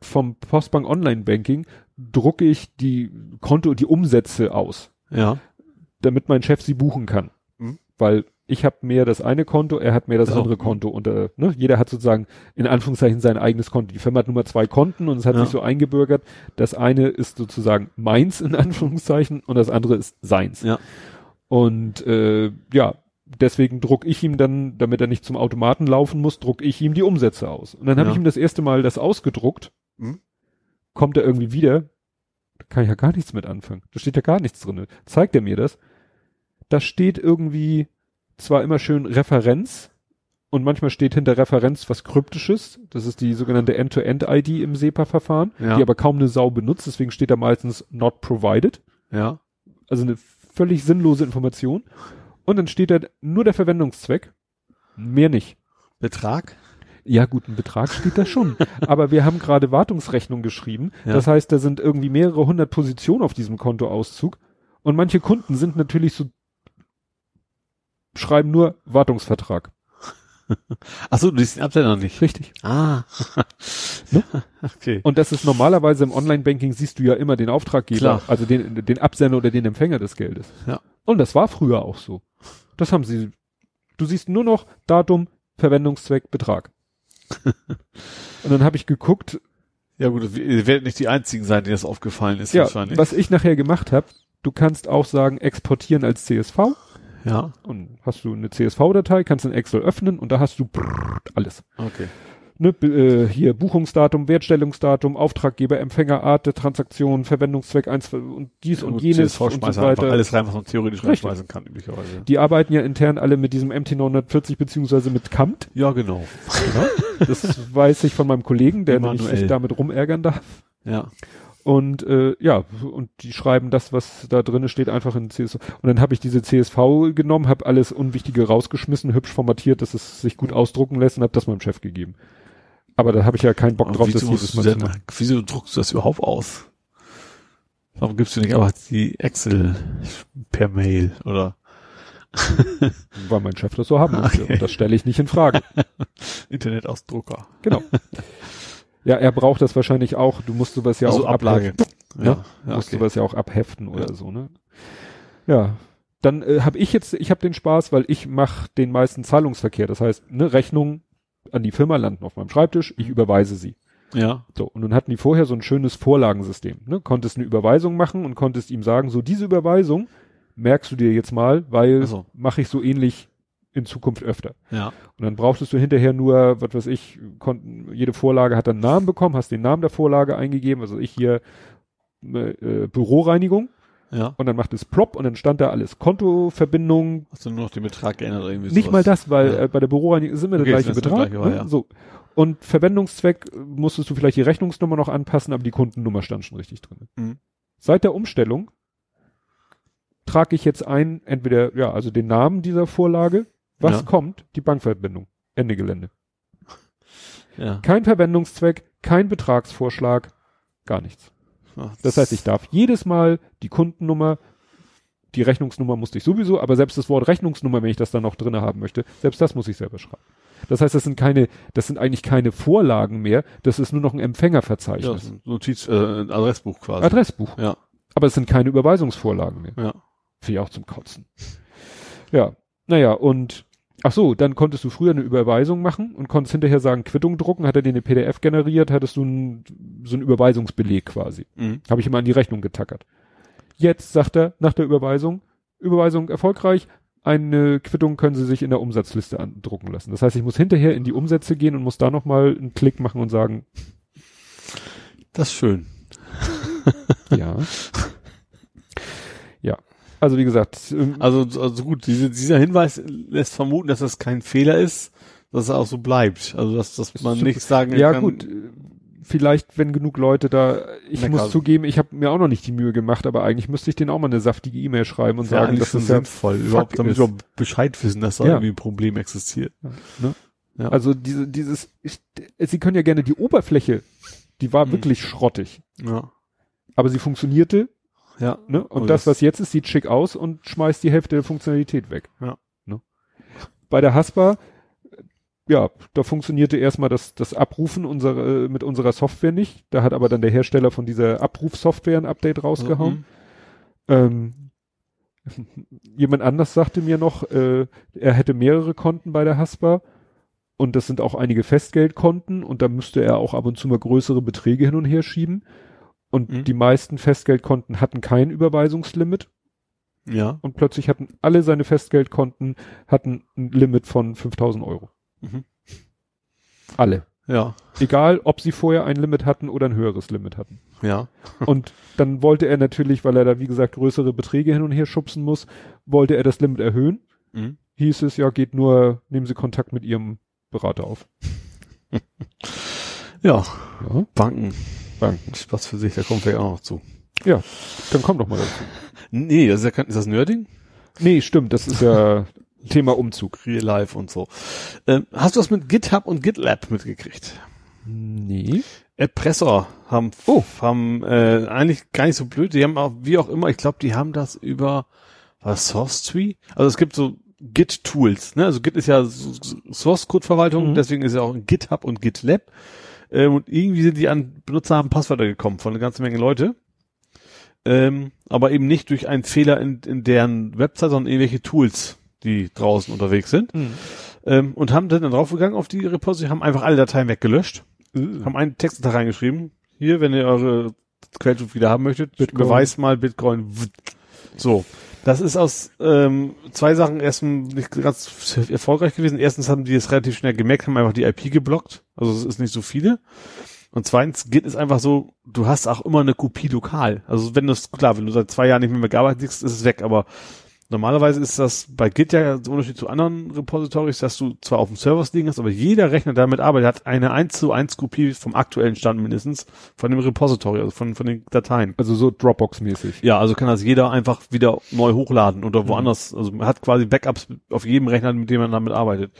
Speaker 2: vom Postbank Online Banking drucke ich die Konto, die Umsätze aus
Speaker 3: Ja.
Speaker 2: damit mein Chef sie buchen kann.
Speaker 3: Mhm.
Speaker 2: Weil ich habe mehr das eine Konto, er hat mehr das
Speaker 3: so.
Speaker 2: andere Konto und äh, ne, jeder hat sozusagen in Anführungszeichen sein eigenes Konto. Die Firma hat nur mal zwei Konten und es hat
Speaker 3: Ja.
Speaker 2: sich so eingebürgert. Das eine ist sozusagen meins in Anführungszeichen und das andere ist seins.
Speaker 3: Ja.
Speaker 2: Und äh, ja, deswegen druck ich ihm dann, damit er nicht zum Automaten laufen muss, druck ich ihm die Umsätze aus. Und dann habe
Speaker 3: Ja.
Speaker 2: ich ihm das erste Mal das ausgedruckt.
Speaker 3: Hm?
Speaker 2: Kommt er irgendwie wieder, da kann ich ja gar nichts mit anfangen. Da steht ja gar nichts drin. Zeigt er mir das? Da steht irgendwie zwar immer schön Referenz und manchmal steht hinter Referenz was Kryptisches. Das ist die sogenannte End-to-End-ID im SEPA-Verfahren,
Speaker 3: Ja.
Speaker 2: die aber kaum eine Sau benutzt. Deswegen steht da meistens not provided
Speaker 3: Ja.
Speaker 2: also eine völlig sinnlose Information. Und dann steht da nur der Verwendungszweck, mehr nicht.
Speaker 3: Betrag?
Speaker 2: Ja, gut, ein Betrag steht da schon. (laughs) Aber wir haben gerade Wartungsrechnung geschrieben.
Speaker 3: Ja.
Speaker 2: Das heißt, da sind irgendwie mehrere hundert Positionen auf diesem Kontoauszug. Und manche Kunden sind natürlich so, schreiben nur Wartungsvertrag. (laughs)
Speaker 3: Ach so, du siehst den Absender nicht.
Speaker 2: Richtig.
Speaker 3: Ah. (laughs)
Speaker 2: Ne?
Speaker 3: Okay.
Speaker 2: Und das ist normalerweise im Online-Banking siehst du ja immer den Auftraggeber,
Speaker 3: Klar.
Speaker 2: also den, den Absender oder den Empfänger des Geldes.
Speaker 3: Ja.
Speaker 2: Und das war früher auch so. Das haben sie. Du siehst nur noch Datum, Verwendungszweck, Betrag. (laughs) Und dann habe ich geguckt,
Speaker 3: Ja gut, ihr werdet nicht die einzigen sein, denen das aufgefallen ist
Speaker 2: ja,
Speaker 3: wahrscheinlich.
Speaker 2: was ich nachher gemacht habe, du kannst auch sagen, exportieren als CSV
Speaker 3: Ja.
Speaker 2: und hast du eine CSV-Datei, kannst in Excel öffnen und da hast du alles.
Speaker 3: Okay.
Speaker 2: Ne, äh, hier Buchungsdatum, Wertstellungsdatum, Auftraggeber, Empfänger, Art der Transaktion, Verwendungszweck eins und dies und
Speaker 3: Gut,
Speaker 2: jenes und so weiter.
Speaker 3: alles rein, was man theoretisch
Speaker 2: Richtig.
Speaker 3: reinschmeißen kann, üblicherweise.
Speaker 2: Die arbeiten ja intern alle mit diesem MT940 beziehungsweise mit CAMT.
Speaker 3: Ja, genau.
Speaker 2: Das weiß ich von meinem Kollegen, der nämlich
Speaker 3: Emanuel.
Speaker 2: sich damit rumärgern darf.
Speaker 3: Ja.
Speaker 2: Und äh, ja, und die schreiben das, was da drinne steht, einfach in CSV. Und dann habe ich diese CSV genommen, habe alles Unwichtige rausgeschmissen, hübsch formatiert, dass es sich gut ausdrucken lässt und habe das meinem Chef gegeben. Aber da habe ich ja keinen Bock drauf, das jedes Mal
Speaker 3: denn, wieso druckst du das überhaupt aus? Warum gibst du nicht einfach die Excel per Mail oder (laughs)
Speaker 2: Weil mein Chef das so haben möchte.
Speaker 3: Okay.
Speaker 2: Und das stelle ich nicht in Frage. (laughs)
Speaker 3: Internetausdrucker?
Speaker 2: Genau. Ja, er braucht das wahrscheinlich auch. Du musst sowas ja
Speaker 3: also
Speaker 2: auch
Speaker 3: Ablage.
Speaker 2: abheften.
Speaker 3: Ja,
Speaker 2: Ja,
Speaker 3: ja,
Speaker 2: Du musst
Speaker 3: okay.
Speaker 2: sowas ja auch abheften oder
Speaker 3: Ja.
Speaker 2: so, ne? Ja. Dann äh, habe ich jetzt, ich habe den Spaß, weil ich mache den meisten Zahlungsverkehr. Das heißt, ne, Rechnungen an die Firma landen auf meinem Schreibtisch, ich überweise sie.
Speaker 3: ja.
Speaker 2: So, und nun hatten die vorher so ein schönes Vorlagensystem. Ne? Konntest eine Überweisung machen und konntest ihm sagen, so diese Überweisung merkst du dir jetzt mal, weil
Speaker 3: so.
Speaker 2: mache ich so ähnlich in Zukunft öfter.
Speaker 3: Ja.
Speaker 2: Und dann brauchtest du hinterher nur, was weiß ich, konnten, jede Vorlage hat dann einen Namen bekommen, hast den Namen der Vorlage eingegeben, also ich hier äh, äh, Büroreinigung
Speaker 3: Ja.
Speaker 2: und dann macht es plopp und dann stand da alles. Kontoverbindung,
Speaker 3: Hast du nur noch den Betrag geändert oder irgendwie
Speaker 2: nicht
Speaker 3: sowas?
Speaker 2: mal das, weil
Speaker 3: Ja.
Speaker 2: äh, bei der Büroreinigung ist immer
Speaker 3: Okay,
Speaker 2: der gleiche Betrag.
Speaker 3: gleiche,
Speaker 2: ne?
Speaker 3: ja.
Speaker 2: So. Und Verwendungszweck äh, musstest du vielleicht die Rechnungsnummer noch anpassen, aber die Kundennummer stand schon richtig drin.
Speaker 3: Mhm.
Speaker 2: Seit der Umstellung trage ich jetzt ein, entweder, ja, also den Namen dieser Vorlage, was
Speaker 3: Ja.
Speaker 2: kommt, die Bankverbindung, Ende Gelände.
Speaker 3: Ja.
Speaker 2: Kein Verwendungszweck, kein Betragsvorschlag, gar nichts. Das heißt, ich darf jedes Mal die Kundennummer, die Rechnungsnummer musste ich sowieso, aber selbst das Wort Rechnungsnummer, wenn ich das dann noch drinne haben möchte, selbst das muss ich selber schreiben. Das heißt, das sind keine, das sind eigentlich keine Vorlagen mehr, das ist nur noch ein
Speaker 3: ja,
Speaker 2: Empfängerverzeichnis.
Speaker 3: das ist ein Notiz, äh, ein Adressbuch quasi.
Speaker 2: Adressbuch.
Speaker 3: Ja.
Speaker 2: Aber es sind keine Überweisungsvorlagen mehr.
Speaker 3: Ja.
Speaker 2: Finde ich auch zum Kotzen. Ja, naja, und ach so, dann konntest du früher eine Überweisung machen und konntest hinterher sagen, Quittung drucken, hat er dir eine PDF generiert, hattest du ein, so einen Überweisungsbeleg quasi.
Speaker 3: Mhm.
Speaker 2: Habe ich immer an die Rechnung getackert. Jetzt sagt er nach der Überweisung, Überweisung erfolgreich, eine Quittung können Sie sich in der Umsatzliste andrucken lassen. Das heißt, ich muss hinterher in die Umsätze gehen und muss da nochmal einen Klick machen und sagen,
Speaker 3: Das ist schön. (laughs)
Speaker 2: ja. Ja. Also wie gesagt, ähm,
Speaker 3: Also, also gut, diese, dieser Hinweis lässt vermuten, dass das kein Fehler ist, dass es auch so bleibt. Also, dass, dass man
Speaker 2: Ist
Speaker 3: nicht sagen
Speaker 2: ja
Speaker 3: kann,
Speaker 2: gut, äh, vielleicht wenn genug Leute da, ich
Speaker 3: Meckern.
Speaker 2: muss zugeben, ich habe mir auch noch nicht die Mühe gemacht, aber eigentlich müsste ich denen auch mal eine saftige E-Mail schreiben und
Speaker 3: ja,
Speaker 2: sagen, das ja
Speaker 3: sinnvoll, überhaupt, damit
Speaker 2: ist.
Speaker 3: wir überhaupt Bescheid wissen, dass da
Speaker 2: Ja.
Speaker 3: irgendwie ein Problem existiert.
Speaker 2: Ne?
Speaker 3: Ja.
Speaker 2: Also diese, dieses, ich, sie können ja gerne die Oberfläche, die war
Speaker 3: Mhm.
Speaker 2: wirklich schrottig,
Speaker 3: Ja.
Speaker 2: aber sie funktionierte,
Speaker 3: Ja.
Speaker 2: ne? Und
Speaker 3: Aber
Speaker 2: das,
Speaker 3: das-
Speaker 2: was jetzt ist, sieht schick aus und schmeißt die Hälfte der Funktionalität weg.
Speaker 3: Ja.
Speaker 2: Ne? Bei der Haspa, ja, da funktionierte erstmal das, das Abrufen unserer, mit unserer Software nicht. Da hat aber dann der Hersteller von dieser Abrufsoftware ein Update rausgehauen.
Speaker 3: Mhm.
Speaker 2: Ähm, (laughs) jemand anders sagte mir noch, äh, er hätte mehrere Konten bei der Haspa und das sind auch einige Festgeldkonten und da müsste er auch ab und zu mal größere Beträge hin und her schieben. Und
Speaker 3: Mhm.
Speaker 2: die meisten Festgeldkonten hatten kein Überweisungslimit.
Speaker 3: Ja.
Speaker 2: und plötzlich hatten alle seine Festgeldkonten hatten ein Limit von 5000 Euro.
Speaker 3: Mhm.
Speaker 2: Alle.
Speaker 3: Ja.
Speaker 2: Egal, ob sie vorher ein Limit hatten oder ein höheres Limit hatten.
Speaker 3: Ja. (laughs)
Speaker 2: Und dann wollte er natürlich, weil er da wie gesagt größere Beträge hin und her schubsen muss, wollte er das Limit erhöhen.
Speaker 3: Mhm.
Speaker 2: Hieß es, ja, geht nur, nehmen Sie Kontakt mit Ihrem Berater auf. (laughs)
Speaker 3: Ja.
Speaker 2: Ja,
Speaker 3: Banken.
Speaker 2: Banken.
Speaker 3: Spaß für sich, da kommen wir ja auch noch zu.
Speaker 2: Ja, dann komm doch mal dazu. (laughs)
Speaker 3: Nee, das ist ja kein, ist das Nerding?
Speaker 2: Nee, stimmt, das ist ja (laughs) Thema Umzug.
Speaker 3: Real Life und so. Ähm, hast du was mit GitHub und GitLab mitgekriegt?
Speaker 2: Nee.
Speaker 3: Erpresser haben,
Speaker 2: Oh.
Speaker 3: haben äh, eigentlich gar nicht so blöd. Die haben auch, wie auch immer, ich glaube, die haben das über was Source Tree. Also es gibt so Git-Tools. Ne? Also Git ist ja Source-Code-Verwaltung,
Speaker 2: Mhm.
Speaker 3: deswegen ist ja auch GitHub und GitLab. Ähm, und irgendwie sind die an Benutzernamen Passwörter gekommen von eine ganze Menge Leute. Ähm, aber eben nicht durch einen Fehler in, in deren Website, sondern irgendwelche Tools, die draußen unterwegs sind. Ähm, und haben dann draufgegangen auf die Repository, haben einfach alle Dateien weggelöscht haben einen Text da reingeschrieben. Hier, wenn ihr eure Quellcode wieder haben möchtet,
Speaker 2: Bitcoin.
Speaker 3: beweist mal Bitcoin. So. Das ist aus ähm, zwei Sachen erstens nicht ganz erfolgreich gewesen. Erstens haben die es relativ schnell gemerkt, haben einfach die IP geblockt. Also es ist nicht so viele. Und zweitens, Git ist einfach so, du hast auch immer eine Kopie lokal. Also wenn du es, klar, wenn du seit zwei Jahren nicht mehr, mehr gearbeitet hast, ist es weg, aber Normalerweise ist das bei Git ja der Unterschied zu anderen Repositories, dass du zwar auf dem Server liegen hast, aber jeder Rechner, der damit arbeitet, hat eine 1 zu 1 Kopie vom aktuellen Stand mindestens von dem Repository, also von, von den Dateien.
Speaker 2: Also so Dropbox-mäßig.
Speaker 3: Ja, also kann das jeder einfach wieder neu hochladen oder woanders, also man hat quasi Backups auf jedem Rechner, mit dem man damit arbeitet.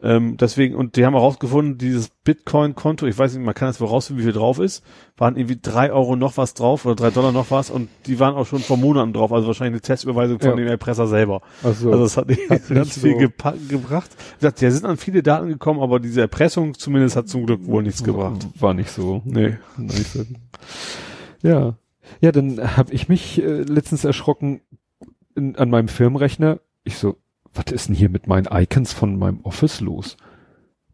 Speaker 3: Ähm, deswegen, und die haben herausgefunden, dieses Bitcoin-Konto, ich weiß nicht, man kann jetzt wohl rausfinden, wie viel drauf ist, waren irgendwie drei Euro noch was drauf oder drei Dollar noch was und die waren auch schon vor Monaten drauf, also wahrscheinlich eine Testüberweisung von
Speaker 2: Ja.
Speaker 3: dem Erpresser selber.
Speaker 2: Also,
Speaker 3: Also das hat nicht
Speaker 2: Hat
Speaker 3: ganz viel
Speaker 2: so-
Speaker 3: gepa- gebracht. Wie gesagt, ja, sind an viele Daten gekommen, aber diese Erpressung zumindest hat zum Glück wohl nichts gebracht.
Speaker 2: war nicht so.
Speaker 3: Nee.
Speaker 2: Nicht so. Ja. Ja, dann habe ich mich äh, letztens erschrocken in, an meinem Firmenrechner. Ich so, was ist denn hier mit meinen Icons von meinem Office los?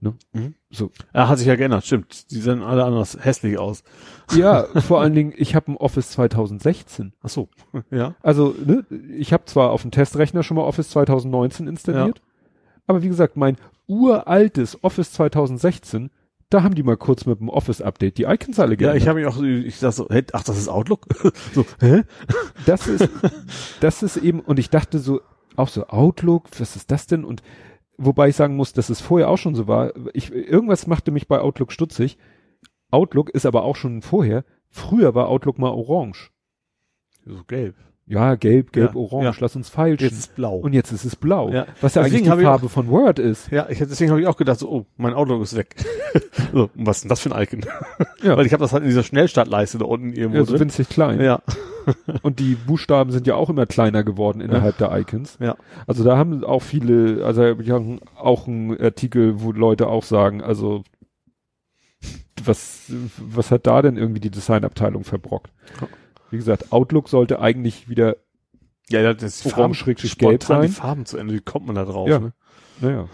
Speaker 2: Ne?
Speaker 3: Mhm.
Speaker 2: So.
Speaker 3: Er hat sich ja geändert, stimmt. Die sehen alle anders hässlich aus. (laughs)
Speaker 2: Ja, (laughs) vor allen Dingen, ich habe ein Office 2016.
Speaker 3: Ach so. (laughs) Ja.
Speaker 2: Also, ne, ich habe zwar auf dem Testrechner schon mal Office 2019 installiert, aber wie gesagt, mein uraltes Office 2016, da haben die mal kurz mit dem Office-Update die Icons alle
Speaker 3: Ja,
Speaker 2: geändert.
Speaker 3: ich habe mich auch, so- ich dachte so, hä, ach, das ist Outlook? so, hä?
Speaker 2: das ist, das ist eben, und ich dachte so, auch so Outlook, was ist das denn? Und wobei ich sagen muss, dass es vorher auch schon so war, ich, irgendwas machte mich bei Outlook stutzig. Outlook ist aber auch schon vorher, früher war Outlook mal orange.
Speaker 3: So gelb.
Speaker 2: Ja, gelb, gelb,
Speaker 3: Ja,
Speaker 2: orange,
Speaker 3: ja.
Speaker 2: lass uns feilschen.
Speaker 3: Jetzt ist blau.
Speaker 2: Und jetzt ist es blau.
Speaker 3: Ja.
Speaker 2: Was ja
Speaker 3: Deswegen
Speaker 2: eigentlich die Farbe von Word ist.
Speaker 3: ja, ich, deswegen habe ich auch gedacht, so, oh, mein Outlook ist weg. (laughs) so, was ist denn das für ein Icon?
Speaker 2: Ja.
Speaker 3: Weil ich habe das halt in dieser Schnellstartleiste da unten irgendwo
Speaker 2: Ja, so winzig klein.
Speaker 3: Ja,
Speaker 2: Und die Buchstaben sind ja auch immer kleiner geworden innerhalb der Icons.
Speaker 3: ja.
Speaker 2: Also da haben auch viele, also ich habe auch einen Artikel, wo Leute auch sagen, also was, was hat da denn irgendwie die Designabteilung verbrockt? Wie gesagt, Outlook sollte eigentlich wieder,
Speaker 3: Ja, ja, das ist
Speaker 2: Orange
Speaker 3: Farben,
Speaker 2: schrägstrich gelb
Speaker 3: spontan die
Speaker 2: sein.
Speaker 3: Farben zu Ende, wie kommt man da drauf?
Speaker 2: Ja.
Speaker 3: Ne?
Speaker 2: Naja.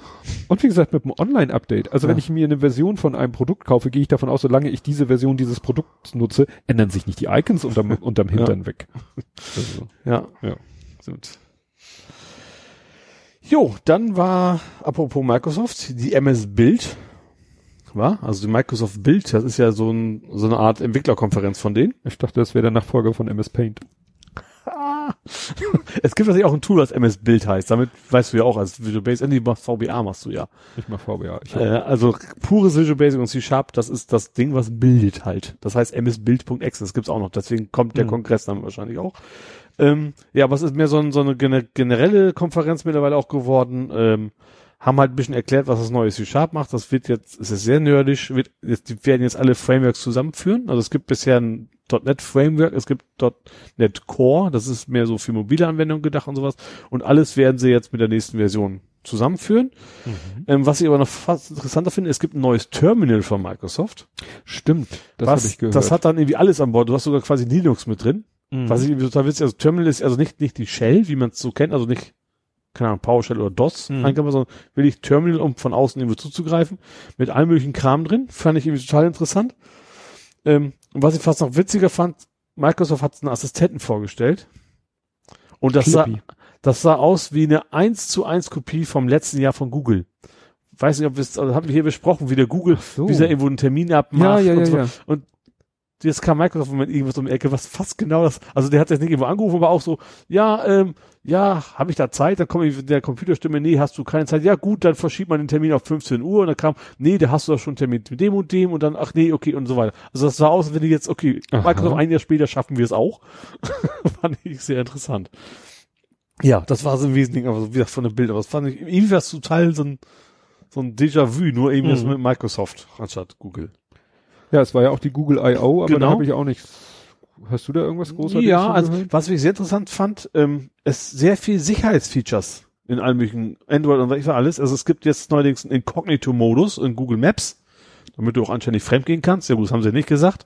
Speaker 2: Und wie gesagt, mit einem Online-Update. Also
Speaker 3: Ja.
Speaker 2: wenn ich mir eine Version von einem Produkt kaufe, gehe ich davon aus, solange ich diese Version dieses Produkts nutze, ändern sich nicht die Icons unterm, (laughs) unterm Hintern weg. Also,
Speaker 3: Ja.
Speaker 2: Ja.
Speaker 3: Gut. Jo, dann war, apropos Microsoft, die MS Build. War? Also die Microsoft Build, das ist ja so, ein, so eine Art Entwicklerkonferenz von denen.
Speaker 2: ich dachte, das wäre der Nachfolger von MS Paint. (laughs)
Speaker 3: Es gibt tatsächlich auch ein Tool, das MS Build heißt. Damit weißt du ja auch, als Visual Basic, endlich machst VBA machst du ja.
Speaker 2: Nicht mal VBA. Ich
Speaker 3: Äh, also pures Visual Basic und C Sharp, das ist das Ding, was bildet halt. Das heißt msbuild.exe, das gibt's auch noch. Deswegen kommt der
Speaker 2: Mhm.
Speaker 3: Kongress dann wahrscheinlich auch. Ähm, ja, aber es ist mehr so, ein, so eine gene- generelle Konferenz mittlerweile auch geworden. Ähm, haben halt ein bisschen erklärt, was das neue C Sharp macht. Das wird jetzt, es ist sehr nerdisch, wird, jetzt, die werden jetzt alle Frameworks zusammenführen. Also es gibt bisher ein .NET Framework, es gibt .NET Core, das ist mehr so für mobile Anwendungen gedacht und sowas. Und alles werden sie jetzt mit der nächsten Version zusammenführen. Ähm, was ich aber noch fast interessanter finde, es gibt ein neues Terminal von Microsoft.
Speaker 2: Stimmt, das habe ich gehört.
Speaker 3: das hat dann irgendwie alles an Bord. Du hast sogar quasi Linux mit drin.
Speaker 2: Mhm.
Speaker 3: Was ich total witzig, also Terminal ist also nicht, nicht die Shell, wie man es so kennt, also nicht, keine Ahnung, PowerShell oder DOS,
Speaker 2: Mhm.
Speaker 3: Eingabe, sondern wirklich Terminal, um von außen irgendwo zuzugreifen, mit allem möglichen Kram drin. Fand ich irgendwie total interessant. Ähm, und was ich fast noch witziger fand, Microsoft hat einen Assistenten vorgestellt. Und das sah, das sah aus wie eine 1 zu 1 Kopie vom letzten Jahr von Google. Weiß nicht, ob wir es, also haben wir hier besprochen, wie der Google,
Speaker 2: so.
Speaker 3: wie der irgendwo einen Termin abmacht.
Speaker 2: Ja, ja,
Speaker 3: und
Speaker 2: ja,
Speaker 3: so.
Speaker 2: ja.
Speaker 3: Und jetzt kam Microsoft mit irgendwas um die Ecke, was fast genau das, also der hat jetzt nicht irgendwo angerufen, aber auch so, ja, ähm, ja, habe ich da Zeit? Dann komme ich mit der Computerstimme, nee, hast du keine Zeit? Ja, gut, dann verschiebt man den Termin auf 15 Uhr und dann kam, nee, da hast du doch schon einen Termin mit dem und dem und dann, ach nee, okay und so weiter. Also das sah aus, als wenn die jetzt, okay,
Speaker 2: Aha.
Speaker 3: Microsoft ein Jahr später schaffen wir es auch. (laughs) fand ich sehr interessant. Ja, das war so im Wesentlichen, aber so wie gesagt, von dem Bild, aber das fand ich, irgendwie war es total so ein, so ein Déjà-vu, nur eben jetzt
Speaker 2: Mhm.
Speaker 3: mit Microsoft anstatt Google.
Speaker 2: Ja, es war ja auch die Google I.O., aber
Speaker 3: Genau.
Speaker 2: da habe ich auch nicht. Hast du da irgendwas Großartiges
Speaker 3: Ja, also
Speaker 2: gehört?
Speaker 3: was ich sehr interessant fand, ähm, es sehr viel Sicherheitsfeatures in allen möglichen Android und was alles. Also es gibt jetzt neuerdings einen Incognito-Modus in Google Maps, damit du auch anständig fremdgehen kannst. Ja gut, das haben sie nicht gesagt.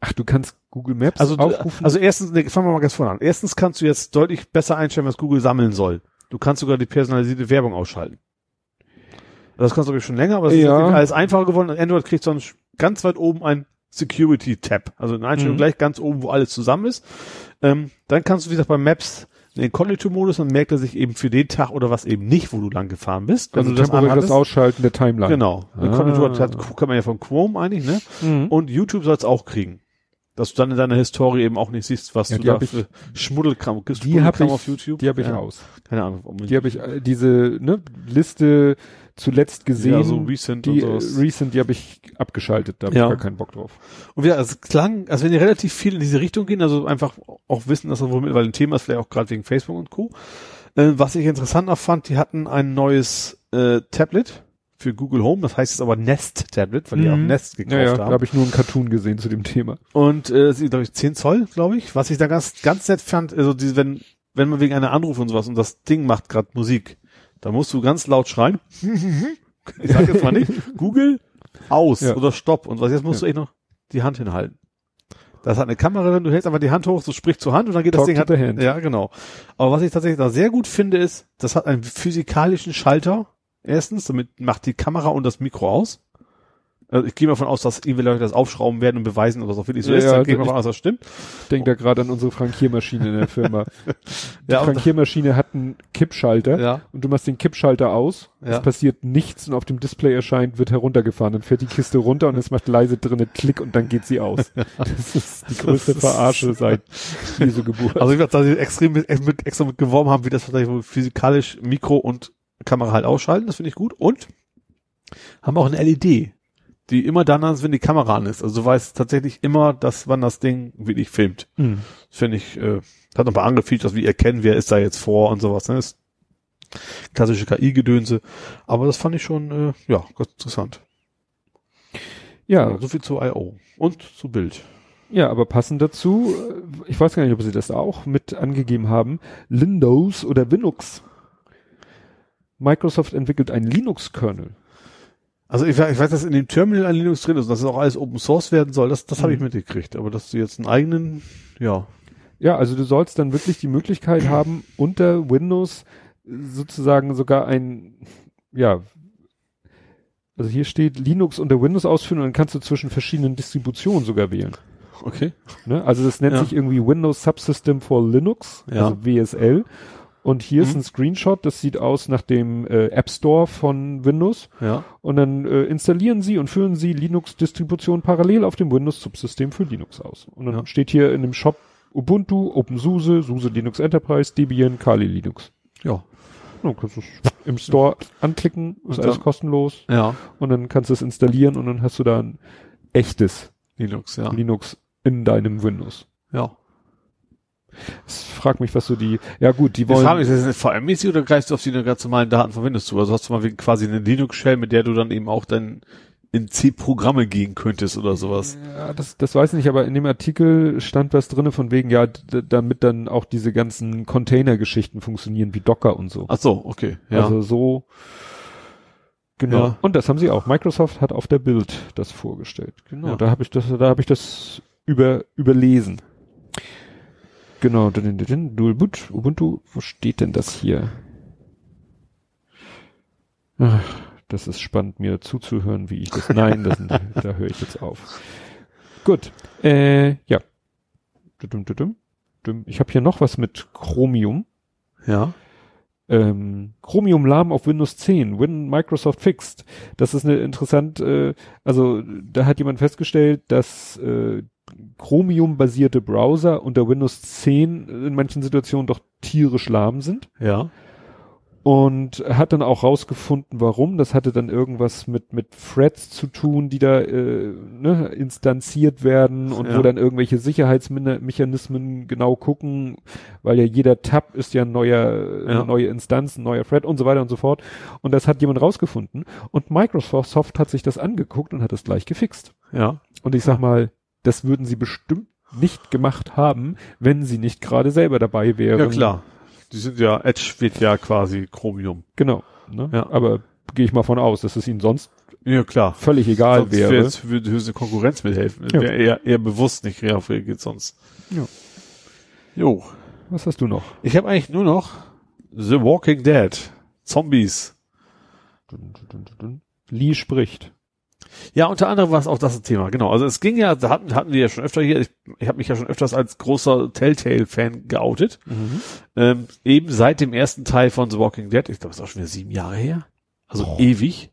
Speaker 2: Ach, du kannst Google Maps
Speaker 3: Also,
Speaker 2: aufrufen.
Speaker 3: also erstens, nee, fangen wir mal ganz vorne an. Erstens kannst du jetzt deutlich besser einstellen, was Google sammeln soll. Du kannst sogar die personalisierte Werbung ausschalten. Das kannst du schon länger, aber es ist
Speaker 2: Ja.
Speaker 3: Fall alles einfacher geworden. Android kriegt sonst ganz weit oben ein Security-Tab. Also eine Einstellung
Speaker 2: Mhm.
Speaker 3: gleich ganz oben, wo alles zusammen ist. Ähm, dann kannst du, wie gesagt, bei Maps den Incognito-Modus, dann merkt er sich eben für den Tag oder was eben nicht, wo du lang gefahren bist.
Speaker 2: Also
Speaker 3: das
Speaker 2: temporäres. Ausschalten der Timeline.
Speaker 3: Genau.
Speaker 2: Ah.
Speaker 3: Incognito hat, kann man ja von Chrome eigentlich, ne?
Speaker 2: Mhm.
Speaker 3: Und YouTube soll es auch kriegen. Dass du dann in deiner Historie eben auch nicht siehst, was
Speaker 2: Ja,
Speaker 3: du
Speaker 2: die
Speaker 3: da
Speaker 2: hab
Speaker 3: für Schmuddelkram,
Speaker 2: Die habe
Speaker 3: Schmuddelkram
Speaker 2: ich,
Speaker 3: auf YouTube.
Speaker 2: die hab ich
Speaker 3: ja.
Speaker 2: aus.
Speaker 3: Keine Ahnung.
Speaker 2: Die habe ich, äh, diese ne, Liste zuletzt gesehen.
Speaker 3: Ja, so Recent
Speaker 2: die
Speaker 3: und
Speaker 2: äh,
Speaker 3: sowas.
Speaker 2: Recent, die habe ich abgeschaltet, da habe
Speaker 3: Ja.
Speaker 2: ich gar keinen Bock drauf.
Speaker 3: Und wieder, es klang, als wenn die relativ viel in diese Richtung gehen, also einfach auch wissen, dass das wohl mittlerweile ein Thema ist, vielleicht auch gerade wegen Facebook und Co. Äh, was ich interessanter fand, die hatten ein neues äh, Tablet für Google Home, das heißt jetzt aber Nest Tablet, weil die auch
Speaker 2: Mhm.
Speaker 3: Nest gekauft
Speaker 2: Ja, ja, da
Speaker 3: haben.
Speaker 2: habe ich nur einen Cartoon gesehen zu dem Thema.
Speaker 3: Und äh, sie, glaube ich, 10 Zoll, glaube ich. Was ich da ganz, ganz nett fand, also die, wenn, wenn man wegen einer Anruf und sowas und das Ding macht gerade Musik, da musst du ganz laut schreien. ich sag jetzt mal nicht, Google aus
Speaker 2: Ja.
Speaker 3: oder Stopp. Und was jetzt musst du echt noch die Hand hinhalten. Das hat eine Kamera drin, du hältst einfach die Hand hoch, so sprich zur Hand und dann geht das
Speaker 2: Talk
Speaker 3: Ding
Speaker 2: to
Speaker 3: halt.
Speaker 2: hand.
Speaker 3: Ja, genau. Aber was ich tatsächlich da sehr gut finde, ist, das hat einen physikalischen Schalter. Erstens, damit macht die Kamera und das Mikro aus. Also ich gehe mal davon aus, dass irgendwie Leute das aufschrauben werden und beweisen, ob das auch wirklich so
Speaker 2: Ja,
Speaker 3: ist.
Speaker 2: ja,
Speaker 3: Dann gehe ich mal davon aus, das stimmt.
Speaker 2: Ich denke da gerade an unsere Frankiermaschine in der Firma. (laughs) Die
Speaker 3: Ja,
Speaker 2: Frankiermaschine hat einen Kippschalter
Speaker 3: Ja.
Speaker 2: und du machst den Kippschalter aus,
Speaker 3: Ja.
Speaker 2: es passiert nichts und auf dem Display erscheint, wird heruntergefahren, dann fährt die Kiste runter und es macht leise drinnen Klick und dann geht sie aus. (laughs) Das ist die größte Verarsche seit Jesu Geburt.
Speaker 3: Also ich weiß, dass sie extrem mit, mit, extra mit geworben haben, wie das physikalisch Mikro und Kamera halt ausschalten. Das finde ich gut. Und haben auch eine LED, die immer dann an ist, wenn die Kamera an ist. Also du weißt tatsächlich immer, dass wann das Ding wirklich filmt.
Speaker 2: Hm.
Speaker 3: Das finde ich, äh, hat noch ein paar andere Features, wie erkennen, wer ist da jetzt vor und sowas. Ne? Das ist klassische KI-Gedönse. Aber das fand ich schon, äh, ja, ganz interessant.
Speaker 2: Ja,
Speaker 3: So viel zu I.O. Und zu Bild.
Speaker 2: ja, aber passend dazu, äh, ich weiß gar nicht, ob sie das auch mit angegeben haben, Windows oder Linux. Microsoft entwickelt einen Linux-Kernel.
Speaker 3: Also ich, ich weiß, dass in dem Terminal ein Linux drin ist und dass es auch alles Open Source werden soll, das, das habe ich
Speaker 2: Mhm.
Speaker 3: mitgekriegt. Aber dass du jetzt einen eigenen, ja,
Speaker 2: Ja, also du sollst dann wirklich die Möglichkeit haben, unter Windows sozusagen sogar ein, ja, also hier steht Linux unter Windows ausführen und dann kannst du zwischen verschiedenen Distributionen sogar wählen.
Speaker 3: okay.
Speaker 2: Ne? Also das nennt
Speaker 3: Ja.
Speaker 2: sich irgendwie Windows Subsystem for Linux,
Speaker 3: Ja.
Speaker 2: also WSL. Und hier ist
Speaker 3: Mhm.
Speaker 2: ein Screenshot, das sieht aus nach dem äh, App Store von Windows.
Speaker 3: Ja.
Speaker 2: Und dann äh, installieren Sie und füllen Sie Linux-Distribution parallel auf dem Windows-Subsystem für Linux aus. Und dann
Speaker 3: Ja.
Speaker 2: steht hier in dem Shop Ubuntu, OpenSUSE, SUSE Linux Enterprise, Debian, Kali Linux.
Speaker 3: Ja.
Speaker 2: Dann kannst du es im Store anklicken, ist alles kostenlos.
Speaker 3: Ja.
Speaker 2: Und dann kannst du es installieren und dann hast du da ein echtes
Speaker 3: Linux, ja.
Speaker 2: Linux in deinem Windows.
Speaker 3: Ja.
Speaker 2: Ich frag mich, was so die, ja gut, die
Speaker 3: Die
Speaker 2: wollen,
Speaker 3: Frage ist, ist das VM-mäßig oder greifst du auf die ganz normalen Daten von Windows zu? Also hast du mal quasi eine Linux-Shell, mit der du dann eben auch dann in C-Programme gehen könntest oder sowas.
Speaker 2: ja, das, das weiß ich nicht, aber in dem Artikel stand was drinne von wegen, ja, damit dann auch diese ganzen Container-Geschichten funktionieren, wie Docker und so.
Speaker 3: Ach so, okay. Ja.
Speaker 2: Also so, genau.
Speaker 3: Ja.
Speaker 2: Und das haben sie auch. Microsoft hat auf der Bild das vorgestellt. Genau,
Speaker 3: Ja.
Speaker 2: da habe ich das, da habe ich das über, überlesen. Genau, Dual Boot, Ubuntu, wo steht denn das hier? Ach, das ist spannend, mir zuzuhören, wie ich das, nein, das, (laughs) da höre ich jetzt auf. Gut, äh, ja. Ich habe hier noch was mit Chromium.
Speaker 3: Ja.
Speaker 2: Ähm, Chromium Lahm auf Windows 10, Win Microsoft Fixed. Das ist eine interessant, äh, also da hat jemand festgestellt, dass äh, Chromium-basierte Browser unter Windows 10 in manchen Situationen doch tierisch lahm sind.
Speaker 3: Ja.
Speaker 2: Und hat dann auch rausgefunden, warum. Das hatte dann irgendwas mit, mit Threads zu tun, die da äh, ne, instanziert werden und
Speaker 3: Ja.
Speaker 2: wo dann irgendwelche Sicherheitsmechanismen genau gucken, weil ja jeder Tab ist ja ein neuer,
Speaker 3: Ja.
Speaker 2: eine neue Instanz, ein neuer Thread und so weiter und so fort. Und das hat jemand rausgefunden. Und Microsoft hat sich das angeguckt und hat es gleich gefixt.
Speaker 3: Ja.
Speaker 2: Und ich sag mal, das würden sie bestimmt nicht gemacht haben, wenn sie nicht gerade selber dabei wären.
Speaker 3: Ja, klar. Die sind ja, Edge wird ja quasi Chromium.
Speaker 2: Genau. Ne?
Speaker 3: Ja.
Speaker 2: Aber gehe ich mal von aus, dass es ihnen sonst
Speaker 3: Ja, klar.
Speaker 2: völlig egal
Speaker 3: sonst
Speaker 2: wäre.
Speaker 3: wär's- würde höchste Konkurrenz mithelfen.
Speaker 2: Ja.
Speaker 3: Wäre eher, eher bewusst nicht reagiert sonst.
Speaker 2: Ja.
Speaker 3: Jo.
Speaker 2: Was hast du noch?
Speaker 3: Ich habe eigentlich nur noch The Walking Dead. Zombies.
Speaker 2: Lee spricht.
Speaker 3: Ja, unter anderem war es auch das Thema, genau. Also es ging ja, da hatten, hatten wir ja schon öfter hier, ich, ich habe mich ja schon öfters als großer Telltale-Fan geoutet. Ähm, eben seit dem ersten Teil von The Walking Dead, ich glaube, es ist auch schon wieder sieben Jahre her. Also
Speaker 2: Oh.
Speaker 3: ewig.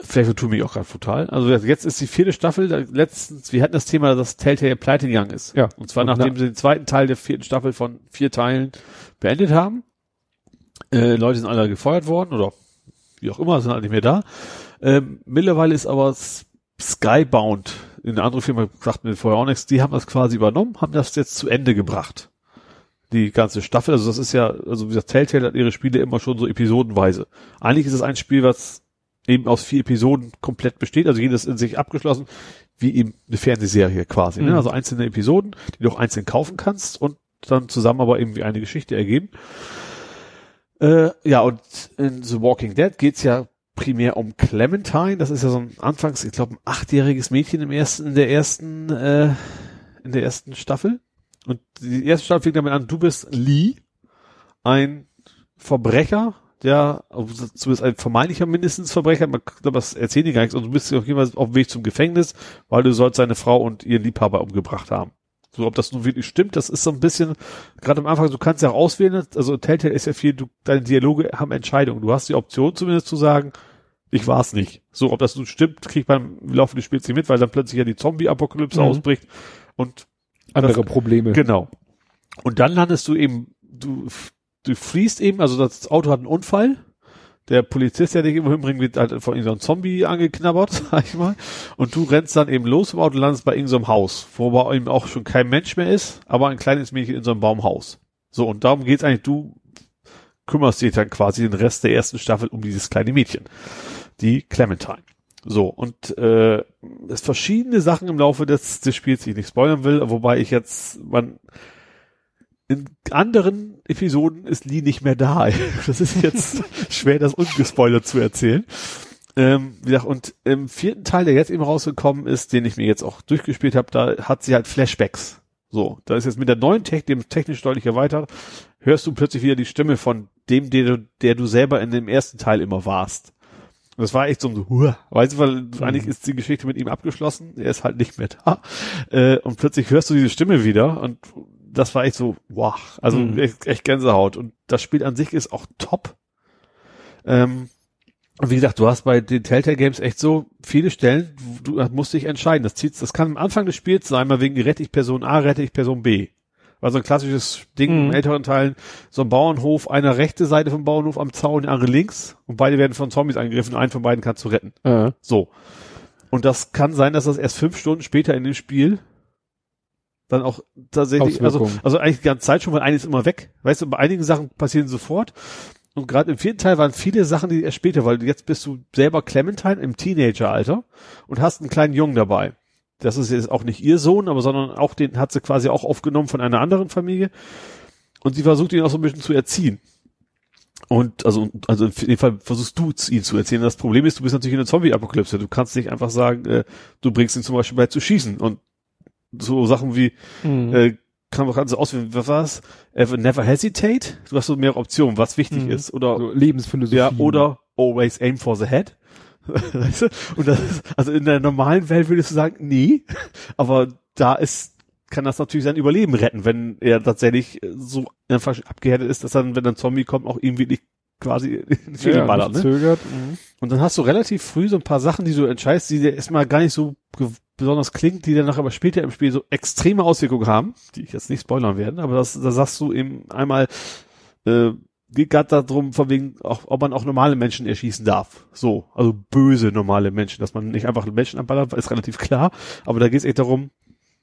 Speaker 3: Vielleicht tue mich auch gerade total. Also jetzt ist die vierte Staffel, da letztens, wir hatten das Thema, dass Telltale pleite gegangen ist.
Speaker 2: Ja.
Speaker 3: Und zwar
Speaker 2: Und
Speaker 3: nachdem
Speaker 2: na-
Speaker 3: sie den zweiten Teil der vierten Staffel von vier Teilen beendet haben. Äh, Leute sind alle gefeuert worden oder wie auch immer, sind alle nicht mehr da. Ähm, mittlerweile ist aber Skybound, eine andere Firma sagt mir vorher auch nichts, die haben das quasi übernommen, haben das jetzt zu Ende gebracht. Die ganze Staffel, also das ist ja, also wie gesagt, Telltale hat ihre Spiele immer schon so episodenweise. Eigentlich ist es ein Spiel, was eben aus vier Episoden komplett besteht, also jedes in sich abgeschlossen, wie eben eine Fernsehserie quasi. Ne?
Speaker 2: Mhm.
Speaker 3: Also einzelne Episoden, die du auch einzeln kaufen kannst und dann zusammen aber irgendwie eine Geschichte ergeben. Äh, ja, und in The Walking Dead geht's ja primär um Clementine. Das ist ja so ein anfangs, ich glaube, ein achtjähriges Mädchen im ersten, in der ersten, äh, in der ersten Staffel. Und die erste Staffel fängt damit an, du bist Lee, ein Verbrecher, der, also zumindest ein vermeintlicher mindestens Verbrecher, man glaube, das erzählen die gar nichts, und du bist auf jeden Fall auf dem Weg zum Gefängnis, weil du sollst seine Frau und ihren Liebhaber umgebracht haben. So, ob das nun wirklich stimmt, das ist so ein bisschen, gerade am Anfang, du kannst ja auch auswählen, also Telltale ist ja viel, du, deine Dialoge haben Entscheidungen. Du hast die Option zumindest zu sagen, ich war's nicht. So, ob das nun stimmt, kriegt man im Laufe des Spiels nicht mit, weil dann plötzlich ja die Zombie-Apokalypse
Speaker 2: Mhm.
Speaker 3: ausbricht und
Speaker 2: Andere
Speaker 3: Das-
Speaker 2: Probleme.
Speaker 3: Genau. Und dann landest du eben, du, du fließt eben, also das Auto hat einen Unfall. Der Polizist, der dich irgendwo hinbringt, wird halt von irgendeinem Zombie angeknabbert, (laughs) sag ich mal. Und du rennst dann eben los vom Auto und landest bei irgendeinem Haus, wo aber eben auch schon kein Mensch mehr ist, aber ein kleines Mädchen in so einem Baumhaus. So, und darum geht's eigentlich, du kümmerst dich dann quasi den Rest der ersten Staffel um dieses kleine Mädchen. Die Clementine. So, und äh, es verschiedene Sachen im Laufe des, des Spiels, die ich nicht spoilern will, wobei ich jetzt, man in anderen Episoden ist Lee nicht mehr da. (laughs) Das ist jetzt (laughs) schwer, das ungespoilert zu erzählen. Ähm, wie gesagt, und im vierten Teil, der jetzt eben rausgekommen ist, den ich mir jetzt auch durchgespielt habe, da hat sie halt Flashbacks. So, da ist jetzt mit der neuen Tech, dem technisch deutlich erweitert, hörst du plötzlich wieder die Stimme von dem, der du, der du selber in dem ersten Teil immer warst. Und das war echt so ein so, Huah. weißt du, weil eigentlich ist die Geschichte mit ihm abgeschlossen, er ist halt nicht mehr da. Äh, und plötzlich hörst du diese Stimme wieder und das war echt so, wow, also
Speaker 2: Mhm.
Speaker 3: echt, echt Gänsehaut. Und das Spiel an sich ist auch top. Ähm, und wie gesagt, du hast bei den Telltale Games echt so viele Stellen, du musst dich entscheiden. Das zieht, das kann am Anfang des Spiels sein, mal wegen rette ich Person A, rette ich Person B. War so ein klassisches Ding
Speaker 2: Mhm.
Speaker 3: im älteren Teilen, so ein Bauernhof, einer rechte Seite vom Bauernhof am Zaun, der andere links und beide werden von Zombies angegriffen einen von beiden kannst du retten.
Speaker 2: Äh,
Speaker 3: So. Und das kann sein, dass das erst fünf Stunden später in dem Spiel dann auch tatsächlich, also, also eigentlich die ganze Zeit schon, weil eines immer weg. Weißt du, bei einigen Sachen passieren sofort. Und gerade im vierten Teil waren viele Sachen, die erst später, weil jetzt bist du selber Clementine im Teenageralter und hast einen kleinen Jungen dabei. Das ist jetzt auch nicht ihr Sohn, aber sondern auch den hat sie quasi auch aufgenommen von einer anderen Familie. Und sie versucht ihn auch so ein bisschen zu erziehen. Und also, also in dem Fall versuchst du ihn zu erzählen. Das Problem ist, du bist natürlich in einer Zombie-Apokalypse. Du kannst nicht einfach sagen, äh, du bringst ihn zum Beispiel bei zu schießen. Und so Sachen wie,
Speaker 2: mhm.
Speaker 3: äh, kann man gerade so auswählen, was war's? Ever never hesitate? Du hast so mehrere Optionen, was wichtig
Speaker 2: Mhm.
Speaker 3: ist. Oder
Speaker 2: so Lebensphilosophie.
Speaker 3: ja, oder always aim for the head. (laughs) weißt du? Und das ist, also in der normalen Welt würdest du sagen, nee, aber da ist kann das natürlich sein Überleben retten, wenn er tatsächlich so einfach abgehärtet ist, dass dann, wenn ein Zombie kommt, auch ihm wirklich quasi (laughs) in die Schädel
Speaker 2: ja,
Speaker 3: ballert,
Speaker 2: nicht
Speaker 3: ne?
Speaker 2: zögert. Mhm.
Speaker 3: Und dann hast du relativ früh so ein paar Sachen, die du entscheidest, die dir erstmal gar nicht so besonders klingt, die dann nachher aber später im Spiel so extreme Auswirkungen haben, die ich jetzt nicht spoilern werde, aber das, da sagst du eben einmal, äh, geht gerade darum, von wegen, auch, ob man auch normale Menschen erschießen darf. So, also böse normale Menschen, dass man nicht einfach Menschen anballert, ist relativ klar, aber da geht es echt darum,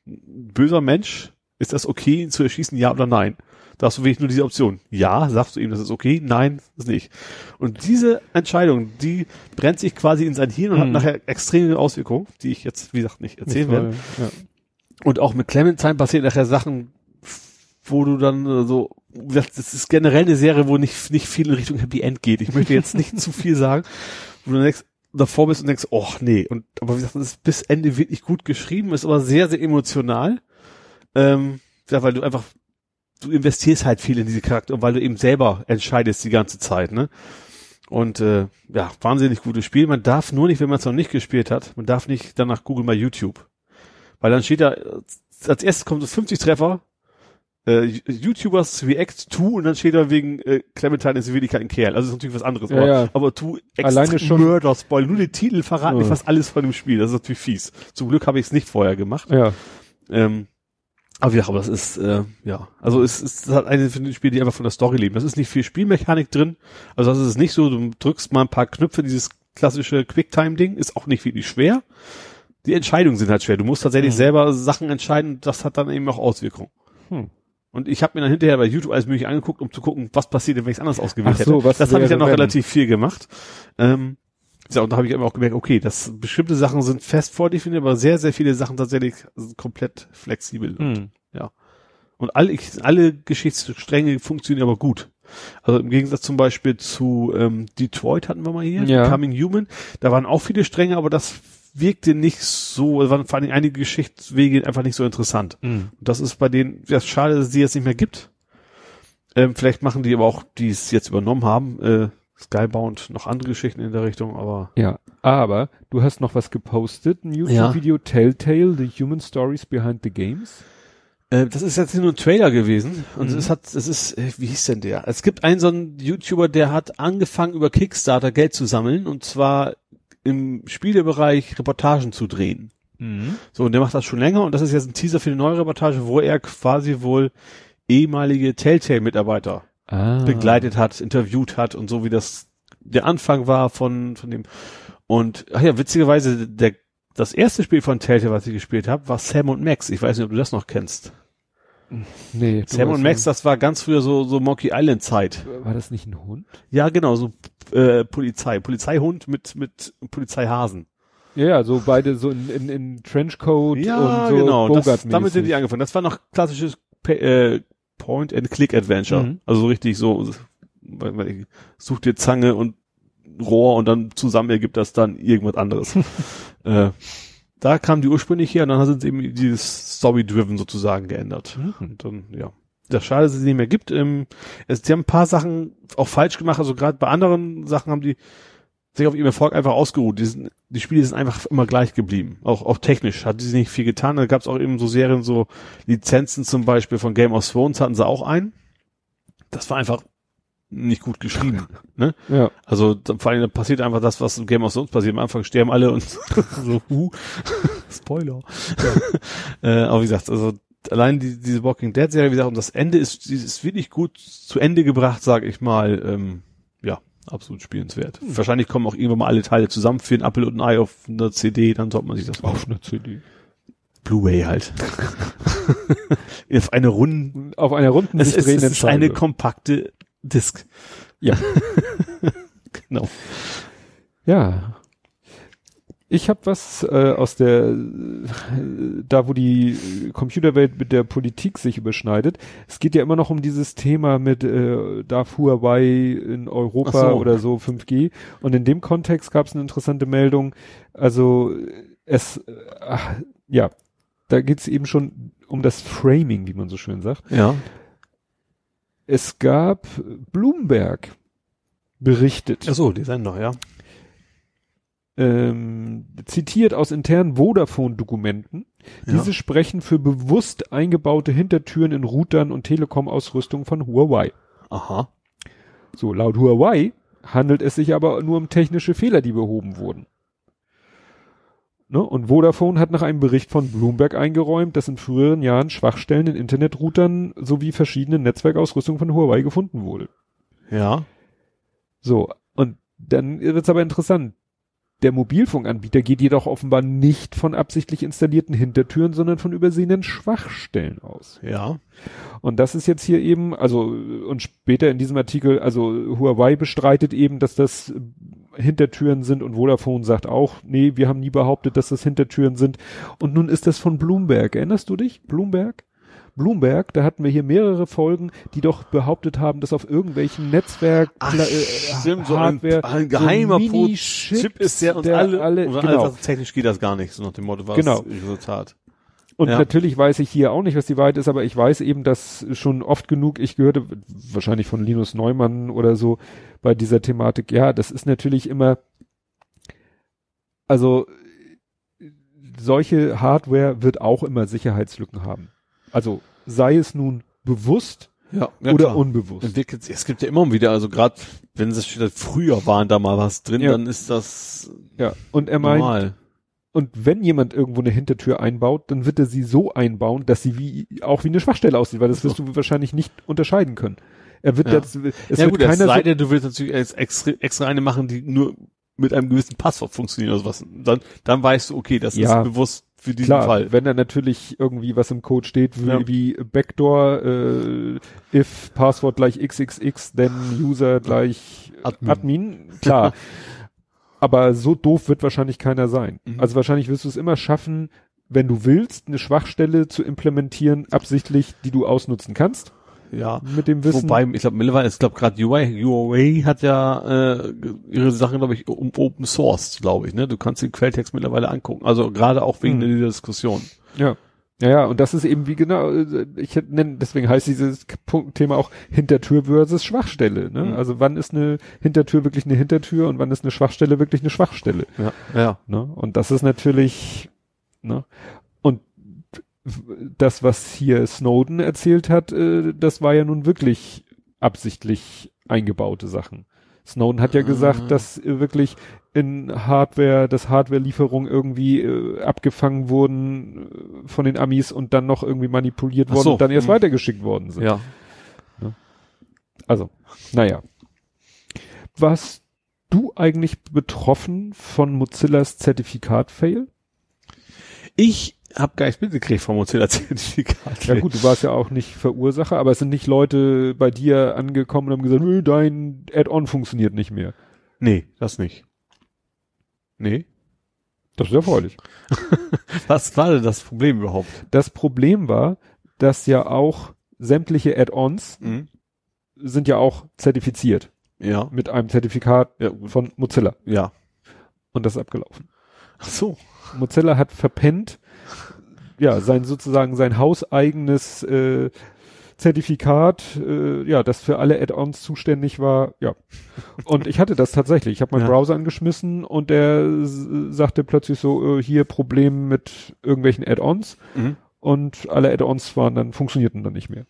Speaker 3: böser Mensch, ist das okay, ihn zu erschießen, ja oder nein? Da hast du wirklich nur diese Option. Ja, sagst du ihm, das ist okay, nein, ist nicht. Und diese Entscheidung, die brennt sich quasi in sein Hirn und hat
Speaker 2: Mhm.
Speaker 3: nachher extreme Auswirkungen, die ich jetzt, wie gesagt, nicht erzählen
Speaker 2: Nicht
Speaker 3: werde.
Speaker 2: ja.
Speaker 3: Und auch mit Clementine passieren nachher Sachen, wo du dann äh, so, das ist generell eine Serie, wo nicht, nicht viel in Richtung Happy End geht. Ich möchte jetzt nicht zu viel sagen, wo du denkst, davor bist und denkst, oh nee. Und aber wie gesagt, das ist bis Ende wirklich gut geschrieben, ist aber sehr, sehr emotional. Ähm, ja, weil du einfach, du investierst halt viel in diese Charakter, weil du eben selber entscheidest die ganze Zeit, ne? Und äh, ja, wahnsinnig gutes Spiel. Man darf nur nicht, wenn man es noch nicht gespielt hat, man darf nicht danach googeln bei YouTube. Weil dann steht da, äh, als erstes kommt so 50 Treffer, äh, YouTubers React to und dann steht da wegen äh, Clementine ist in Wirklichkeit ein Kerl. Also ist natürlich was anderes.
Speaker 2: Ja,
Speaker 3: aber,
Speaker 2: ja.
Speaker 3: aber tu
Speaker 2: Alleine schon-
Speaker 3: Murder Spoil. Nur den Titel verraten
Speaker 2: Ja.
Speaker 3: fast alles von dem Spiel. Das ist natürlich fies. Zum Glück habe ich es nicht vorher gemacht.
Speaker 2: Ja.
Speaker 3: Ähm, aber ja, aber das ist, äh, ja, also es ist halt eine von den Spielen, die einfach von der Story leben. Das ist nicht viel Spielmechanik drin. Also das ist nicht so, du drückst mal ein paar Knöpfe, dieses klassische Quicktime-Ding, ist auch nicht wirklich schwer. Die Entscheidungen sind halt schwer. Du musst tatsächlich
Speaker 2: Hm.
Speaker 3: selber Sachen entscheiden, das hat dann eben auch Auswirkungen.
Speaker 2: Hm.
Speaker 3: Und ich habe mir dann hinterher bei YouTube alles mögliche angeguckt, um zu gucken, was passiert, wenn ich es anders ausgewählt
Speaker 2: Ach so,
Speaker 3: hätte.
Speaker 2: was
Speaker 3: das habe ich dann noch relativ viel gemacht. Ähm, ja, und da habe ich eben auch gemerkt, okay, das bestimmte Sachen sind fest vordefiniert, aber sehr, sehr viele Sachen tatsächlich sind komplett flexibel.
Speaker 2: Hm.
Speaker 3: Und alle, ich, alle Geschichtsstränge funktionieren aber gut. Also im Gegensatz zum Beispiel zu ähm, Detroit hatten wir mal hier,
Speaker 2: Ja.
Speaker 3: Becoming Human, da waren auch viele Stränge, aber das wirkte nicht so, es waren vor allem einige Geschichtswege einfach nicht so interessant.
Speaker 2: Hm.
Speaker 3: Und das ist bei denen, ja, schade, dass es die jetzt nicht mehr gibt. Ähm, vielleicht machen die aber auch, die es jetzt übernommen haben, äh, Skybound noch andere Geschichten in der Richtung, aber
Speaker 2: Ja, aber du hast noch was gepostet, ein YouTube-Video Telltale, The Human Stories Behind the Games.
Speaker 3: Äh, das ist jetzt nur ein Trailer gewesen und
Speaker 2: Mhm.
Speaker 3: es hat, es ist, äh, wie hieß denn der? Es gibt einen so einen YouTuber, der hat angefangen über Kickstarter Geld zu sammeln und zwar im Spielebereich Reportagen zu drehen. So, und der macht das schon länger und das ist jetzt ein Teaser für eine neue Reportage, wo er quasi wohl ehemalige Telltale-Mitarbeiter
Speaker 2: Ah.
Speaker 3: begleitet hat, interviewt hat und so wie das der Anfang war von, von dem. Und, ach ja, witzigerweise, der, das erste Spiel von Telltale, was ich gespielt habe, war Sam und Max. Ich weiß nicht, ob du das noch kennst.
Speaker 2: Nee,
Speaker 3: Sam und Max, das war ganz früher so, so Monkey Island Zeit.
Speaker 2: war das nicht ein Hund?
Speaker 3: Ja, genau, so äh, Polizei. Polizeihund mit, mit Polizeihasen.
Speaker 2: Ja, ja, so beide so in, in, in Trenchcoat
Speaker 3: Ja,
Speaker 2: und so
Speaker 3: genau. Das, damit sind die angefangen. Das war noch klassisches äh, Point-and-Click-Adventure.
Speaker 2: Mhm.
Speaker 3: Also richtig so, such dir Zange und Rohr und dann zusammen ergibt das dann irgendwas anderes. (laughs) äh, da kam die ursprünglich her und dann sind sie eben dieses Story-Driven sozusagen geändert. Und dann, ja. Das schade, dass es sie nicht mehr gibt. Ähm, es, die haben ein paar Sachen auch falsch gemacht. Also gerade bei anderen Sachen haben die sich auf ihrem Erfolg einfach ausgeruht. Die, sind, die Spiele sind einfach immer gleich geblieben. Auch, auch technisch hat sie nicht viel getan. Da gab es auch eben so Serien, so Lizenzen zum Beispiel von Game of Thrones hatten sie auch ein. Das war einfach nicht gut geschrieben. (laughs) ne?
Speaker 2: Ja.
Speaker 3: Also vor allem da passiert einfach das, was in Game of Thrones passiert. Am Anfang sterben alle und (laughs) so, huh. (laughs) Spoiler. äh, aber wie gesagt, also allein die, diese Walking Dead Serie, wie gesagt, und das Ende ist, ist wirklich gut zu Ende gebracht, sag ich mal. Ähm, ja, absolut spielenswert. Wahrscheinlich kommen auch irgendwann mal alle Teile zusammen für ein Apple und ein Ei auf einer CD, dann sollte man sich das
Speaker 2: Auf einer CD.
Speaker 3: Blu-ray halt. auf eine runden,
Speaker 2: Auf einer runden
Speaker 3: es es
Speaker 2: drehenden
Speaker 3: ist eine kompakte Disc.
Speaker 2: Ja. (laughs)
Speaker 3: genau.
Speaker 2: Ja. Ich habe was äh, aus der, äh, da wo die Computerwelt mit der Politik sich überschneidet. Es geht ja immer noch um dieses Thema mit, äh, darf Huawei in Europa
Speaker 3: so.
Speaker 2: oder so 5G. Und in dem Kontext gab es eine interessante Meldung. Also es, äh, ach, ja, da geht es eben schon um das Framing, wie man so schön sagt.
Speaker 3: Ja.
Speaker 2: Es gab Bloomberg berichtet.
Speaker 3: Ach so, die Sender, ja.
Speaker 2: ähm, zitiert aus internen Vodafone-Dokumenten. Diese
Speaker 3: Ja.
Speaker 2: sprechen für bewusst eingebaute Hintertüren in Routern und Telekom-Ausrüstung von Huawei.
Speaker 3: Aha.
Speaker 2: So, laut Huawei handelt es sich aber nur um technische Fehler, die behoben wurden. Ne? Und Vodafone hat nach einem Bericht von Bloomberg eingeräumt, dass in früheren Jahren Schwachstellen in Internetroutern sowie verschiedenen Netzwerkausrüstungen von Huawei gefunden wurde.
Speaker 3: Ja.
Speaker 2: So, und dann wird's aber interessant. Der Mobilfunkanbieter geht jedoch offenbar nicht von absichtlich installierten Hintertüren, sondern von übersehenen Schwachstellen aus.
Speaker 3: Ja.
Speaker 2: Und das ist jetzt hier eben, also, und später in diesem Artikel, also Huawei bestreitet eben, dass das Hintertüren sind und Vodafone sagt auch, nee, wir haben nie behauptet, dass das Hintertüren sind. Und nun ist das von Bloomberg. Erinnerst du dich? Bloomberg? Bloomberg, da hatten wir hier mehrere Folgen, die doch behauptet haben, dass auf irgendwelchen Netzwerk
Speaker 3: Ach,
Speaker 2: äh,
Speaker 3: stimmt, so ein,
Speaker 2: Hardware
Speaker 3: ein geheimer
Speaker 2: so
Speaker 3: Chip ist der uns
Speaker 2: der
Speaker 3: alle,
Speaker 2: alle- genau.
Speaker 3: also technisch geht das gar nicht, so nach dem Motto, was
Speaker 2: Genau.
Speaker 3: Resultat.
Speaker 2: Und
Speaker 3: Ja.
Speaker 2: natürlich weiß ich hier auch nicht, was die Wahrheit ist, aber ich weiß eben, dass schon oft genug, ich gehörte wahrscheinlich von Linus Neumann oder so bei dieser Thematik, ja, das ist natürlich immer, also solche Hardware wird auch immer Sicherheitslücken haben. Also sei es nun bewusst
Speaker 3: Ja,
Speaker 2: oder
Speaker 3: klar.
Speaker 2: unbewusst.
Speaker 3: entwickelt. Es gibt ja immer wieder, also gerade wenn es früher waren da mal was drin,
Speaker 2: Ja.
Speaker 3: dann ist das
Speaker 2: Ja, und er meint,
Speaker 3: normal.
Speaker 2: Und wenn jemand irgendwo eine Hintertür einbaut, dann wird er sie so einbauen, dass sie wie, auch wie eine Schwachstelle aussieht, weil das wirst du wahrscheinlich nicht unterscheiden können. Er wird
Speaker 3: Ja.
Speaker 2: jetzt, es
Speaker 3: ja
Speaker 2: wird
Speaker 3: gut, es
Speaker 2: keiner
Speaker 3: sei
Speaker 2: so,
Speaker 3: denn, du willst natürlich extra, extra eine machen, die nur mit einem gewissen Passwort funktionieren oder sowas. Dann, dann weißt du, okay, das
Speaker 2: Ja.
Speaker 3: ist bewusst für diesen
Speaker 2: klar,
Speaker 3: Fall.
Speaker 2: wenn da natürlich irgendwie was im Code steht, wie,
Speaker 3: Ja.
Speaker 2: wie Backdoor, äh, if Passwort gleich xxx, then User gleich
Speaker 3: Admin.
Speaker 2: Admin, klar. (laughs) Aber so doof wird wahrscheinlich keiner sein.
Speaker 3: Mhm.
Speaker 2: Also wahrscheinlich wirst du es immer schaffen, wenn du willst, eine Schwachstelle zu implementieren, absichtlich, die du ausnutzen kannst,
Speaker 3: Ja.
Speaker 2: mit dem Wissen.
Speaker 3: Wobei, ich glaube, mittlerweile, ich glaube gerade UI, Huawei hat ja äh, ihre Sachen, glaube ich, um Open Source, glaube ich, ne? Du kannst den Quelltext mittlerweile angucken. Also gerade auch wegen
Speaker 2: Hm.
Speaker 3: dieser Diskussion.
Speaker 2: Ja. Ja, ja, und das ist eben wie genau, äh, ich nennen, deswegen heißt dieses Punkt, Thema auch Hintertür versus Schwachstelle. Ne?
Speaker 3: Mhm.
Speaker 2: Also wann ist eine Hintertür wirklich eine Hintertür und wann ist eine Schwachstelle wirklich eine Schwachstelle?
Speaker 3: Ja. Ja.
Speaker 2: Ne? Und das ist natürlich, ne? Und das, was hier Snowden erzählt hat, äh, das war ja nun wirklich absichtlich eingebaute Sachen. Snowden hat ja gesagt, dass äh, wirklich in Hardware, dass Hardware-Lieferungen irgendwie äh, abgefangen wurden äh, von den Amis und dann noch irgendwie manipuliert
Speaker 3: Ach
Speaker 2: worden
Speaker 3: so,
Speaker 2: und dann erst
Speaker 3: hm.
Speaker 2: weitergeschickt worden sind.
Speaker 3: Ja.
Speaker 2: Also, naja. Warst du eigentlich betroffen von Mozillas Zertifikat-Fail?
Speaker 3: Ich habe gar nichts mitgekriegt vom Mozilla-Zertifikat. (laughs)
Speaker 2: Ja gut, du warst ja auch nicht Verursacher, aber es sind nicht Leute bei dir angekommen und haben gesagt, "Nö, dein Add-on funktioniert nicht mehr.
Speaker 3: Nee, das nicht. Nee.
Speaker 2: Das ist erfreulich. (laughs)
Speaker 3: Was war denn das Problem überhaupt?
Speaker 2: Das Problem war, dass ja auch sämtliche Add-ons
Speaker 3: Mhm.
Speaker 2: sind ja auch zertifiziert
Speaker 3: Ja.
Speaker 2: mit einem Zertifikat
Speaker 3: Ja,
Speaker 2: von Mozilla.
Speaker 3: ja.
Speaker 2: Und das ist abgelaufen.
Speaker 3: Ach so.
Speaker 2: Mozilla hat verpennt, ja, sein sozusagen sein hauseigenes äh, Zertifikat, äh, ja, das für alle Add-ons zuständig war, ja. Und ich hatte das tatsächlich. Ich habe meinen
Speaker 3: Ja.
Speaker 2: Browser angeschmissen und der sagte plötzlich so, äh, hier Problem mit irgendwelchen Add-ons
Speaker 3: Mhm.
Speaker 2: und alle Add-ons waren dann, funktionierten dann nicht mehr.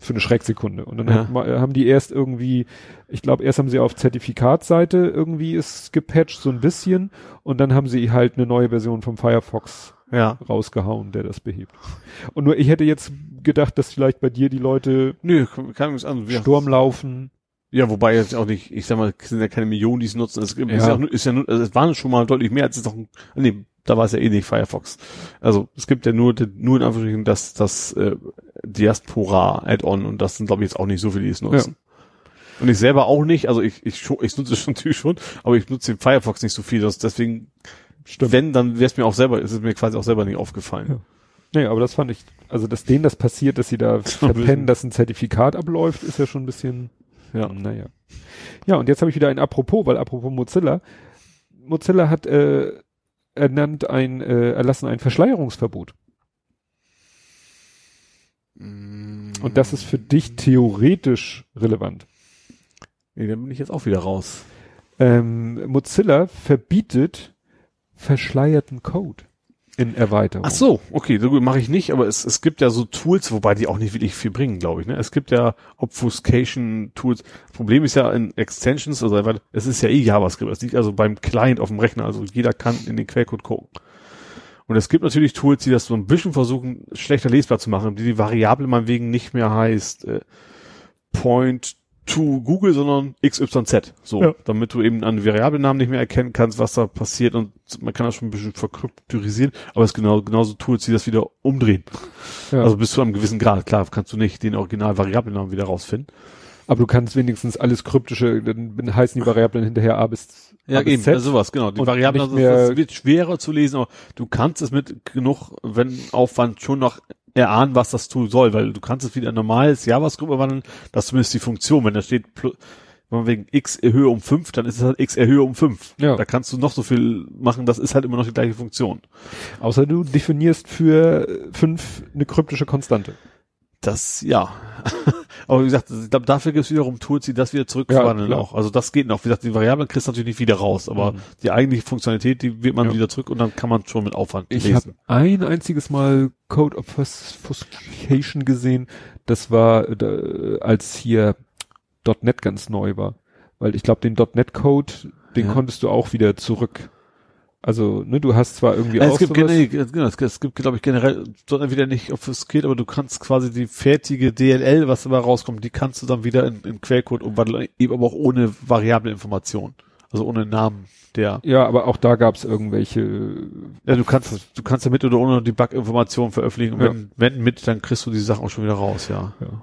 Speaker 2: Für eine Schrecksekunde. Und dann
Speaker 3: Ja.
Speaker 2: hat, haben die erst irgendwie, ich glaube, erst haben sie auf Zertifikatsseite irgendwie ist gepatcht, so ein bisschen, und dann haben sie halt eine neue Version vom Firefox
Speaker 3: Ja.
Speaker 2: rausgehauen, der das behebt. Und nur ich hätte jetzt gedacht, dass vielleicht bei dir die Leute
Speaker 3: Nö, kann nichts anderes. Ja.
Speaker 2: Sturm laufen.
Speaker 3: Ja, wobei jetzt auch nicht, ich sag mal, es sind ja keine Millionen, die es nutzen. Es gibt- ist
Speaker 2: Ja.
Speaker 3: ja, auch, ist ja nur, also es waren schon mal deutlich mehr als jetzt noch ein, nee, da war es ja eh nicht Firefox. Also es gibt ja nur, nur in Anführungsstrichen das, das äh, Diaspora Add-on und das sind glaube ich jetzt auch nicht so viele, die es nutzen. Und ich selber auch nicht, also ich, ich, ich nutze es schon (laughs) natürlich schon, aber ich nutze den Firefox nicht so viel, das, deswegen, wenn, dann wäre es mir auch selber, ist es mir quasi auch selber nicht aufgefallen.
Speaker 2: Ja. Nee, aber das fand ich, also dass denen das passiert, dass sie da (laughs) verpennen, dass ein Zertifikat abläuft, ist ja schon ein bisschen,
Speaker 3: Ja.
Speaker 2: naja. Ja, und jetzt habe ich wieder ein Apropos, weil apropos Mozilla. Mozilla hat äh, ernannt ein, äh, erlassen ein Verschleierungsverbot. Und das ist für dich theoretisch relevant.
Speaker 3: Nee, dann bin ich jetzt auch wieder raus.
Speaker 2: Ähm, Mozilla verbietet verschleierten Code in Erweiterung.
Speaker 3: Ach so, okay, so gut mache ich nicht, aber es, es gibt ja so Tools, wobei die auch nicht wirklich viel bringen, glaube ich. Ne? Es gibt ja Obfuscation-Tools. Problem ist ja in Extensions, also es ist ja eh JavaScript, es liegt also beim Client auf dem Rechner, also jeder kann in den Quellcode gucken. Und es gibt natürlich Tools, die das so ein bisschen versuchen, schlechter lesbar zu machen, die die Variable meinetwegen nicht mehr heißt äh, Point to Google, sondern XYZ. So,
Speaker 2: Ja.
Speaker 3: damit du eben an Variablennamen nicht mehr erkennen kannst, was da passiert und man kann das schon ein bisschen verkryptorisieren, aber es ist genau, genauso Tools, die das wieder umdrehen.
Speaker 2: Ja.
Speaker 3: Also bis zu einem gewissen Grad. Klar, kannst du nicht den original Variablennamen wieder rausfinden.
Speaker 2: aber du kannst wenigstens alles kryptische, dann heißen die Variablen hinterher A bis, A bis Z.
Speaker 3: also sowas, genau. Die
Speaker 2: Und
Speaker 3: Variablen, also das wird schwerer zu lesen, aber du kannst es mit genug, wenn Aufwand schon noch erahnen, was das Tool soll, weil du kannst es wieder in normales JavaScript umwandeln, das ist zumindest die Funktion, wenn da steht, wenn man wegen x erhöhe um 5, dann ist es halt x erhöhe um 5.
Speaker 2: Ja.
Speaker 3: Da kannst du noch so viel machen, das ist halt immer noch die gleiche Funktion.
Speaker 2: Außer du definierst für äh, fünf eine kryptische Konstante.
Speaker 3: Das, ja. (laughs) Aber wie gesagt, ich glaube, dafür gibt es wiederum Tools, die das wieder zurückverwandeln
Speaker 2: Ja,
Speaker 3: auch. Also das geht noch. Wie gesagt, die Variablen kriegst du natürlich nicht wieder raus, aber
Speaker 2: Mhm.
Speaker 3: die eigentliche Funktionalität, die wird man
Speaker 2: Ja.
Speaker 3: wieder zurück und dann kann man schon mit Aufwand
Speaker 2: Ich habe
Speaker 3: lesen.
Speaker 2: ein einziges Mal Code Obfuscation gesehen. Das war, äh, als hier .NET ganz neu war. Weil ich glaube, den .NET-Code, den
Speaker 3: Ja.
Speaker 2: konntest du auch wieder zurück. Also, ne, du hast zwar irgendwie
Speaker 3: Ja,
Speaker 2: auch
Speaker 3: es gibt
Speaker 2: sowas,
Speaker 3: generell, genau, es, es gibt, glaube ich, generell, sondern wieder nicht obfusciert, aber du kannst quasi die fertige DLL, was dabei rauskommt, die kannst du dann wieder in, in Quellcode umwandeln, eben aber auch ohne variable Information. Also ohne Namen der.
Speaker 2: ja, aber auch da gab's irgendwelche,
Speaker 3: Ja, du kannst, du kannst ja mit oder ohne die Bug-Information veröffentlichen. Und
Speaker 2: Ja.
Speaker 3: wenn, wenn mit, dann kriegst du die Sachen auch schon wieder raus, ja.
Speaker 2: ja.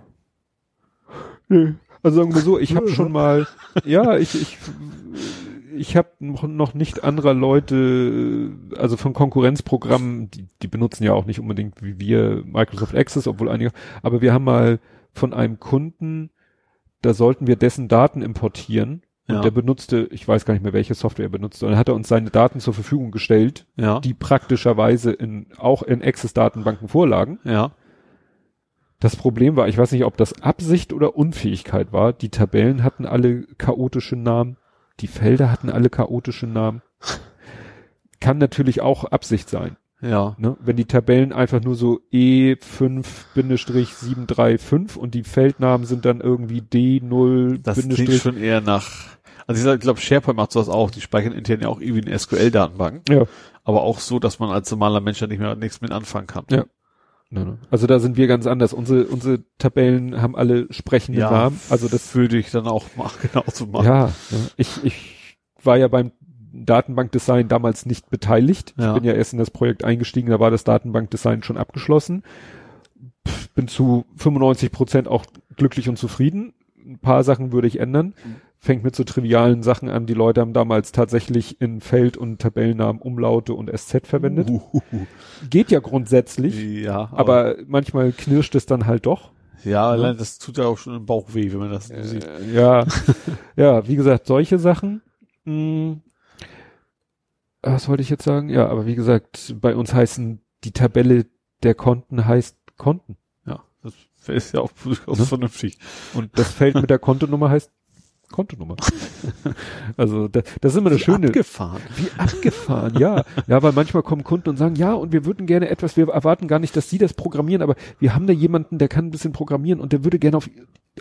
Speaker 2: Nö. Also sagen wir so, ich habe (laughs) schon mal, ja, ich, ich, ich habe noch, nicht anderer Leute, also von Konkurrenzprogrammen, die, die benutzen ja auch nicht unbedingt wie wir Microsoft Access, obwohl einige, aber wir haben mal von einem Kunden, da sollten wir dessen Daten importieren und
Speaker 3: Ja.
Speaker 2: der benutzte, ich weiß gar nicht mehr, welche Software er benutzte, und dann hat er uns seine Daten zur Verfügung gestellt,
Speaker 3: Ja.
Speaker 2: die praktischerweise in, auch in Access-Datenbanken vorlagen.
Speaker 3: ja.
Speaker 2: Das Problem war, ich weiß nicht, ob das Absicht oder Unfähigkeit war. Die Tabellen hatten alle chaotische Namen. Die Felder hatten alle chaotische Namen. Kann natürlich auch Absicht sein.
Speaker 3: Ja.
Speaker 2: Ne? Wenn die Tabellen einfach nur so E5-735 und die Feldnamen sind dann irgendwie D0
Speaker 3: Das klingt schon eher nach, also ich glaube, SharePoint macht sowas auch, die speichern intern ja auch irgendwie eine SQL-Datenbank.
Speaker 2: Ja.
Speaker 3: Aber auch so, dass man als normaler Mensch da nicht mehr nichts mit anfangen kann.
Speaker 2: Ja. Ne, ne. Also da sind wir ganz anders. Unsere, unsere Tabellen haben alle sprechende
Speaker 3: Ja,
Speaker 2: Namen. Also das
Speaker 3: würde ich dann auch mal (laughs) genauso machen.
Speaker 2: Ja, ja. Ich, ich war ja beim Datenbankdesign damals nicht beteiligt.
Speaker 3: Ja.
Speaker 2: Ich bin ja erst in das Projekt eingestiegen, da war das Datenbankdesign schon abgeschlossen. Bin zu 95 Prozent auch glücklich und zufrieden. Ein paar Sachen würde ich ändern. Fängt mit so trivialen Sachen an. Die Leute haben damals tatsächlich in Feld- und Tabellennamen Umlaute und SZ verwendet.
Speaker 3: Uhuhu.
Speaker 2: Geht ja grundsätzlich,
Speaker 3: Ja, aber,
Speaker 2: aber manchmal knirscht es dann halt doch.
Speaker 3: ja, allein das tut ja auch schon im Bauch weh, wenn man das so sieht.
Speaker 2: Äh, ja, (laughs) ja, wie gesagt, solche Sachen. Mh, was wollte ich jetzt sagen? Ja, aber wie gesagt, bei uns heißen die Tabelle der Konten heißt Konten.
Speaker 3: Ja, das ist ja auch durchaus
Speaker 2: Ne?
Speaker 3: vernünftig.
Speaker 2: Und das Feld mit der (laughs) Kontonummer heißt Kontonummer. (laughs) also das, das ist immer das Schöne.
Speaker 3: Abgefahren.
Speaker 2: Wie abgefahren, ja. Ja, weil manchmal kommen Kunden und sagen, ja, und wir würden gerne etwas, wir erwarten gar nicht, dass sie das programmieren, aber wir haben da jemanden, der kann ein bisschen programmieren und der würde gerne auf,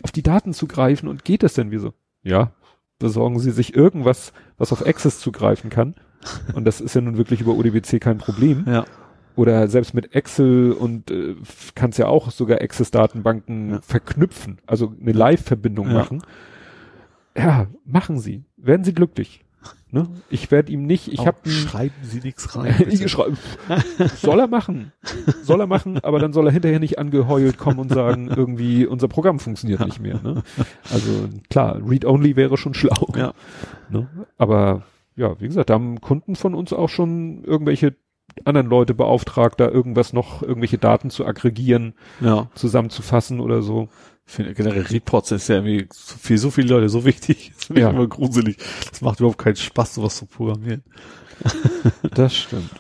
Speaker 2: auf die Daten zugreifen und geht das denn wie so? Ja, besorgen Sie sich irgendwas, was auf Access zugreifen kann. Und das ist ja nun wirklich über ODBC kein Problem.
Speaker 3: Ja.
Speaker 2: Oder selbst mit Excel und äh, kannst ja auch sogar Access-Datenbanken
Speaker 3: Ja.
Speaker 2: verknüpfen, also eine Live-Verbindung
Speaker 3: Ja.
Speaker 2: machen. Ja, machen Sie. Werden Sie glücklich. Ne? Ich werde ihm nicht, ich habe
Speaker 3: schreiben Sie nichts rein. (laughs)
Speaker 2: soll er machen, soll er machen, aber dann soll er hinterher nicht angeheult kommen und sagen, irgendwie unser Programm funktioniert nicht mehr. Ne? Also klar, Read-Only wäre schon schlau.
Speaker 3: Ja.
Speaker 2: Ne? Aber ja, wie gesagt, da haben Kunden von uns auch schon irgendwelche anderen Leute beauftragt, da irgendwas noch, irgendwelche Daten zu aggregieren,
Speaker 3: Ja.
Speaker 2: zusammenzufassen oder so.
Speaker 3: Ich finde generell Reports ist ja irgendwie für so viele Leute so wichtig. (laughs) Das finde ich
Speaker 2: Ja.
Speaker 3: immer gruselig. Das macht überhaupt keinen Spaß, sowas zu programmieren. (laughs)
Speaker 2: Das stimmt.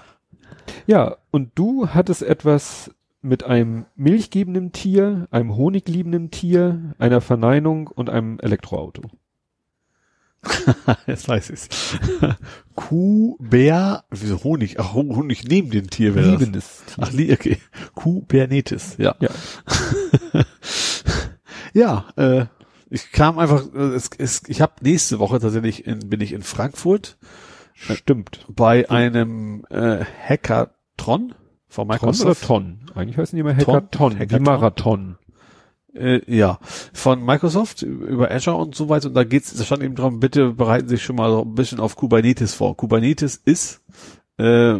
Speaker 2: Ja, und du hattest etwas mit einem milchgebenden Tier, einem honigliebenden Tier, einer Verneinung und einem Elektroauto. (laughs)
Speaker 3: Jetzt weiß ich's. Kuber, wieso Honig? Ach, Honig neben dem Tier wäre das.
Speaker 2: Liebendes Tier.
Speaker 3: Ach, okay. Kubernetes, ja.
Speaker 2: Ja.
Speaker 3: Ja, äh, ich kam einfach, äh, es, es, ich habe nächste Woche tatsächlich in, bin ich in Frankfurt
Speaker 2: Stimmt.
Speaker 3: bei einem äh, Hackathon von
Speaker 2: Ton oder
Speaker 3: Microsoft.
Speaker 2: Ton? Eigentlich heißen die immer
Speaker 3: Ton?
Speaker 2: Hackathon, wie
Speaker 3: Hackathon?
Speaker 2: Marathon.
Speaker 3: Äh, ja, von Microsoft über Azure und so weiter. Und da geht's, da stand eben dran, bitte bereiten Sie sich schon mal so ein bisschen auf Kubernetes vor. Kubernetes ist äh,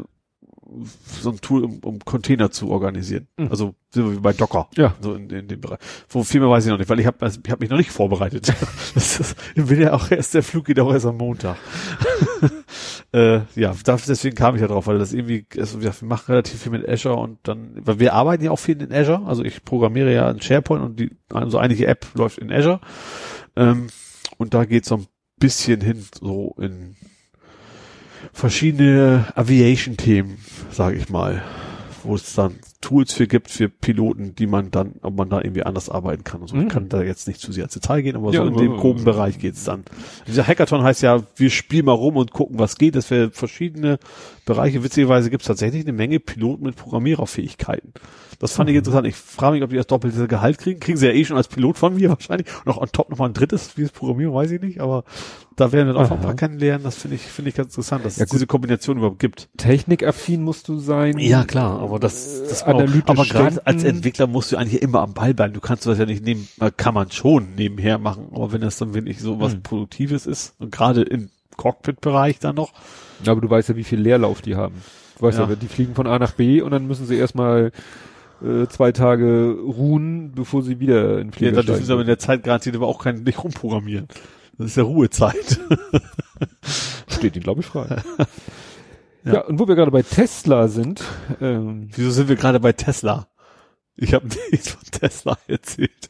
Speaker 3: so ein Tool, um, um Container zu organisieren.
Speaker 2: Mhm.
Speaker 3: Also so wie bei Docker.
Speaker 2: Ja.
Speaker 3: So in, in dem Bereich. Wo viel mehr weiß ich noch nicht, weil ich habe also, ich hab mich noch nicht vorbereitet. (laughs) das ist, ich bin ja auch erst, der Flug geht auch erst am Montag. (laughs) äh, ja, da, deswegen kam ich ja drauf, weil das irgendwie, also wir wir machen relativ viel mit Azure und dann, weil wir arbeiten ja auch viel in Azure, also ich programmiere ja in SharePoint und die, also einige App läuft in Azure. Ähm, und da geht so ein bisschen hin, so in verschiedene Aviation-Themen, sage ich mal, wo es dann Tools für gibt für Piloten, die man dann, ob man da irgendwie anders arbeiten kann und so. Ich
Speaker 2: Mhm.
Speaker 3: kann da jetzt nicht zu sehr ins Detail gehen, aber
Speaker 2: Ja,
Speaker 3: so in dem groben Bereich geht's dann. Dieser Hackathon heißt ja, wir spielen mal rum und gucken, was geht. Das wäre verschiedene Bereiche. Witzigerweise gibt's tatsächlich eine Menge Piloten mit Programmiererfähigkeiten. Das fand ich interessant. Ich frage mich, ob die das doppelte Gehalt kriegen. Kriegen sie ja eh schon als Pilot von mir (laughs) wahrscheinlich. Und auch on top nochmal ein drittes, wie es Programmieren, weiß ich nicht. Aber da werden wir auch noch ein paar
Speaker 2: Aha.
Speaker 3: kennenlernen. Das finde ich, finde ich ganz interessant, dass
Speaker 2: Ja,
Speaker 3: es
Speaker 2: gut.
Speaker 3: diese Kombination überhaupt gibt.
Speaker 2: Technikaffin musst du sein.
Speaker 3: Ja, klar, aber das, das
Speaker 2: Äh, analytisch
Speaker 3: aber gerade als. Entwickler musst du eigentlich immer am Ball bleiben. Du kannst das ja nicht nehmen, kann man schon nebenher machen, aber wenn das dann wirklich so was
Speaker 2: Hm.
Speaker 3: Produktives ist und gerade im Cockpit-Bereich dann noch,
Speaker 2: Aber du weißt ja, wie viel Leerlauf die haben. Du weißt ja,
Speaker 3: Ja.
Speaker 2: die fliegen von A nach B und dann müssen sie erstmal äh, zwei Tage ruhen, bevor sie wieder in den
Speaker 3: ja,
Speaker 2: Flieger
Speaker 3: dann dürfen sie aber in der Zeit garantiert aber auch kein, nicht rumprogrammieren. Das ist ja Ruhezeit. (laughs)
Speaker 2: Steht ihnen, glaube ich, frei. (laughs)
Speaker 3: Ja.
Speaker 2: ja. und wo wir gerade bei Tesla sind, ähm,
Speaker 3: Wieso sind wir gerade bei Tesla? Ich habe (laughs) nichts von Tesla erzählt.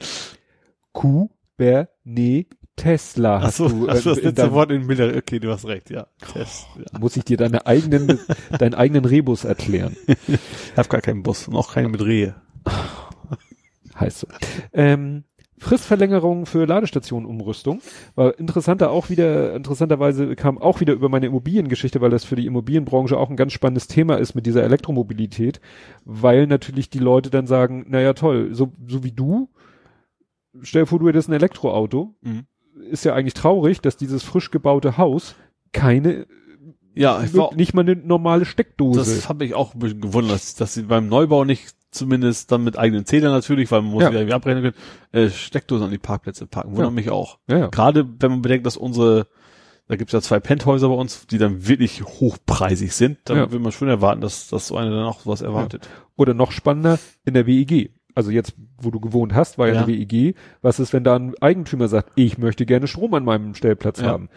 Speaker 2: Kubernetes Tesla hast
Speaker 3: Achso,
Speaker 2: du,
Speaker 3: ach so, das
Speaker 2: in
Speaker 3: letzte Wort in Bilder. Okay, du hast recht, ja. Test, ja.
Speaker 2: muss ich dir deine eigenen, (laughs) deinen eigenen Rebus erklären.
Speaker 3: Ich habe gar keinen Bus und auch keinen mit Rehe.
Speaker 2: heißt so. Ähm, Fristverlängerung für Ladestationenumrüstung. War interessanter auch wieder, interessanterweise kam auch wieder über meine Immobiliengeschichte, weil das für die Immobilienbranche auch ein ganz spannendes Thema ist mit dieser Elektromobilität, weil natürlich die Leute dann sagen, naja toll, so, so wie du, stell dir vor, du hättest ein Elektroauto,
Speaker 3: Mhm.
Speaker 2: Ist ja eigentlich traurig, dass dieses frisch gebaute Haus keine,
Speaker 3: Ja, ich war,
Speaker 2: nicht mal eine normale Steckdose.
Speaker 3: Das habe ich auch ein bisschen gewundert, dass, dass sie beim Neubau nicht zumindest dann mit eigenen Zählern natürlich, weil man muss
Speaker 2: Ja.
Speaker 3: ja irgendwie abrechnen können, äh, Steckdosen an die Parkplätze packen. Wundert
Speaker 2: Ja.
Speaker 3: mich auch.
Speaker 2: ja, ja.
Speaker 3: Gerade wenn man bedenkt, dass unsere, da gibt's ja zwei Penthäuser bei uns, die dann wirklich hochpreisig sind, dann
Speaker 2: Ja.
Speaker 3: will man schon erwarten, dass, dass so einer dann auch sowas erwartet.
Speaker 2: Oder noch spannender, in der WEG. Also jetzt, wo du gewohnt hast, war ja,
Speaker 3: Ja.
Speaker 2: eine WEG. Was ist, wenn da ein Eigentümer sagt, ich möchte gerne Strom an meinem Stellplatz
Speaker 3: Ja.
Speaker 2: haben?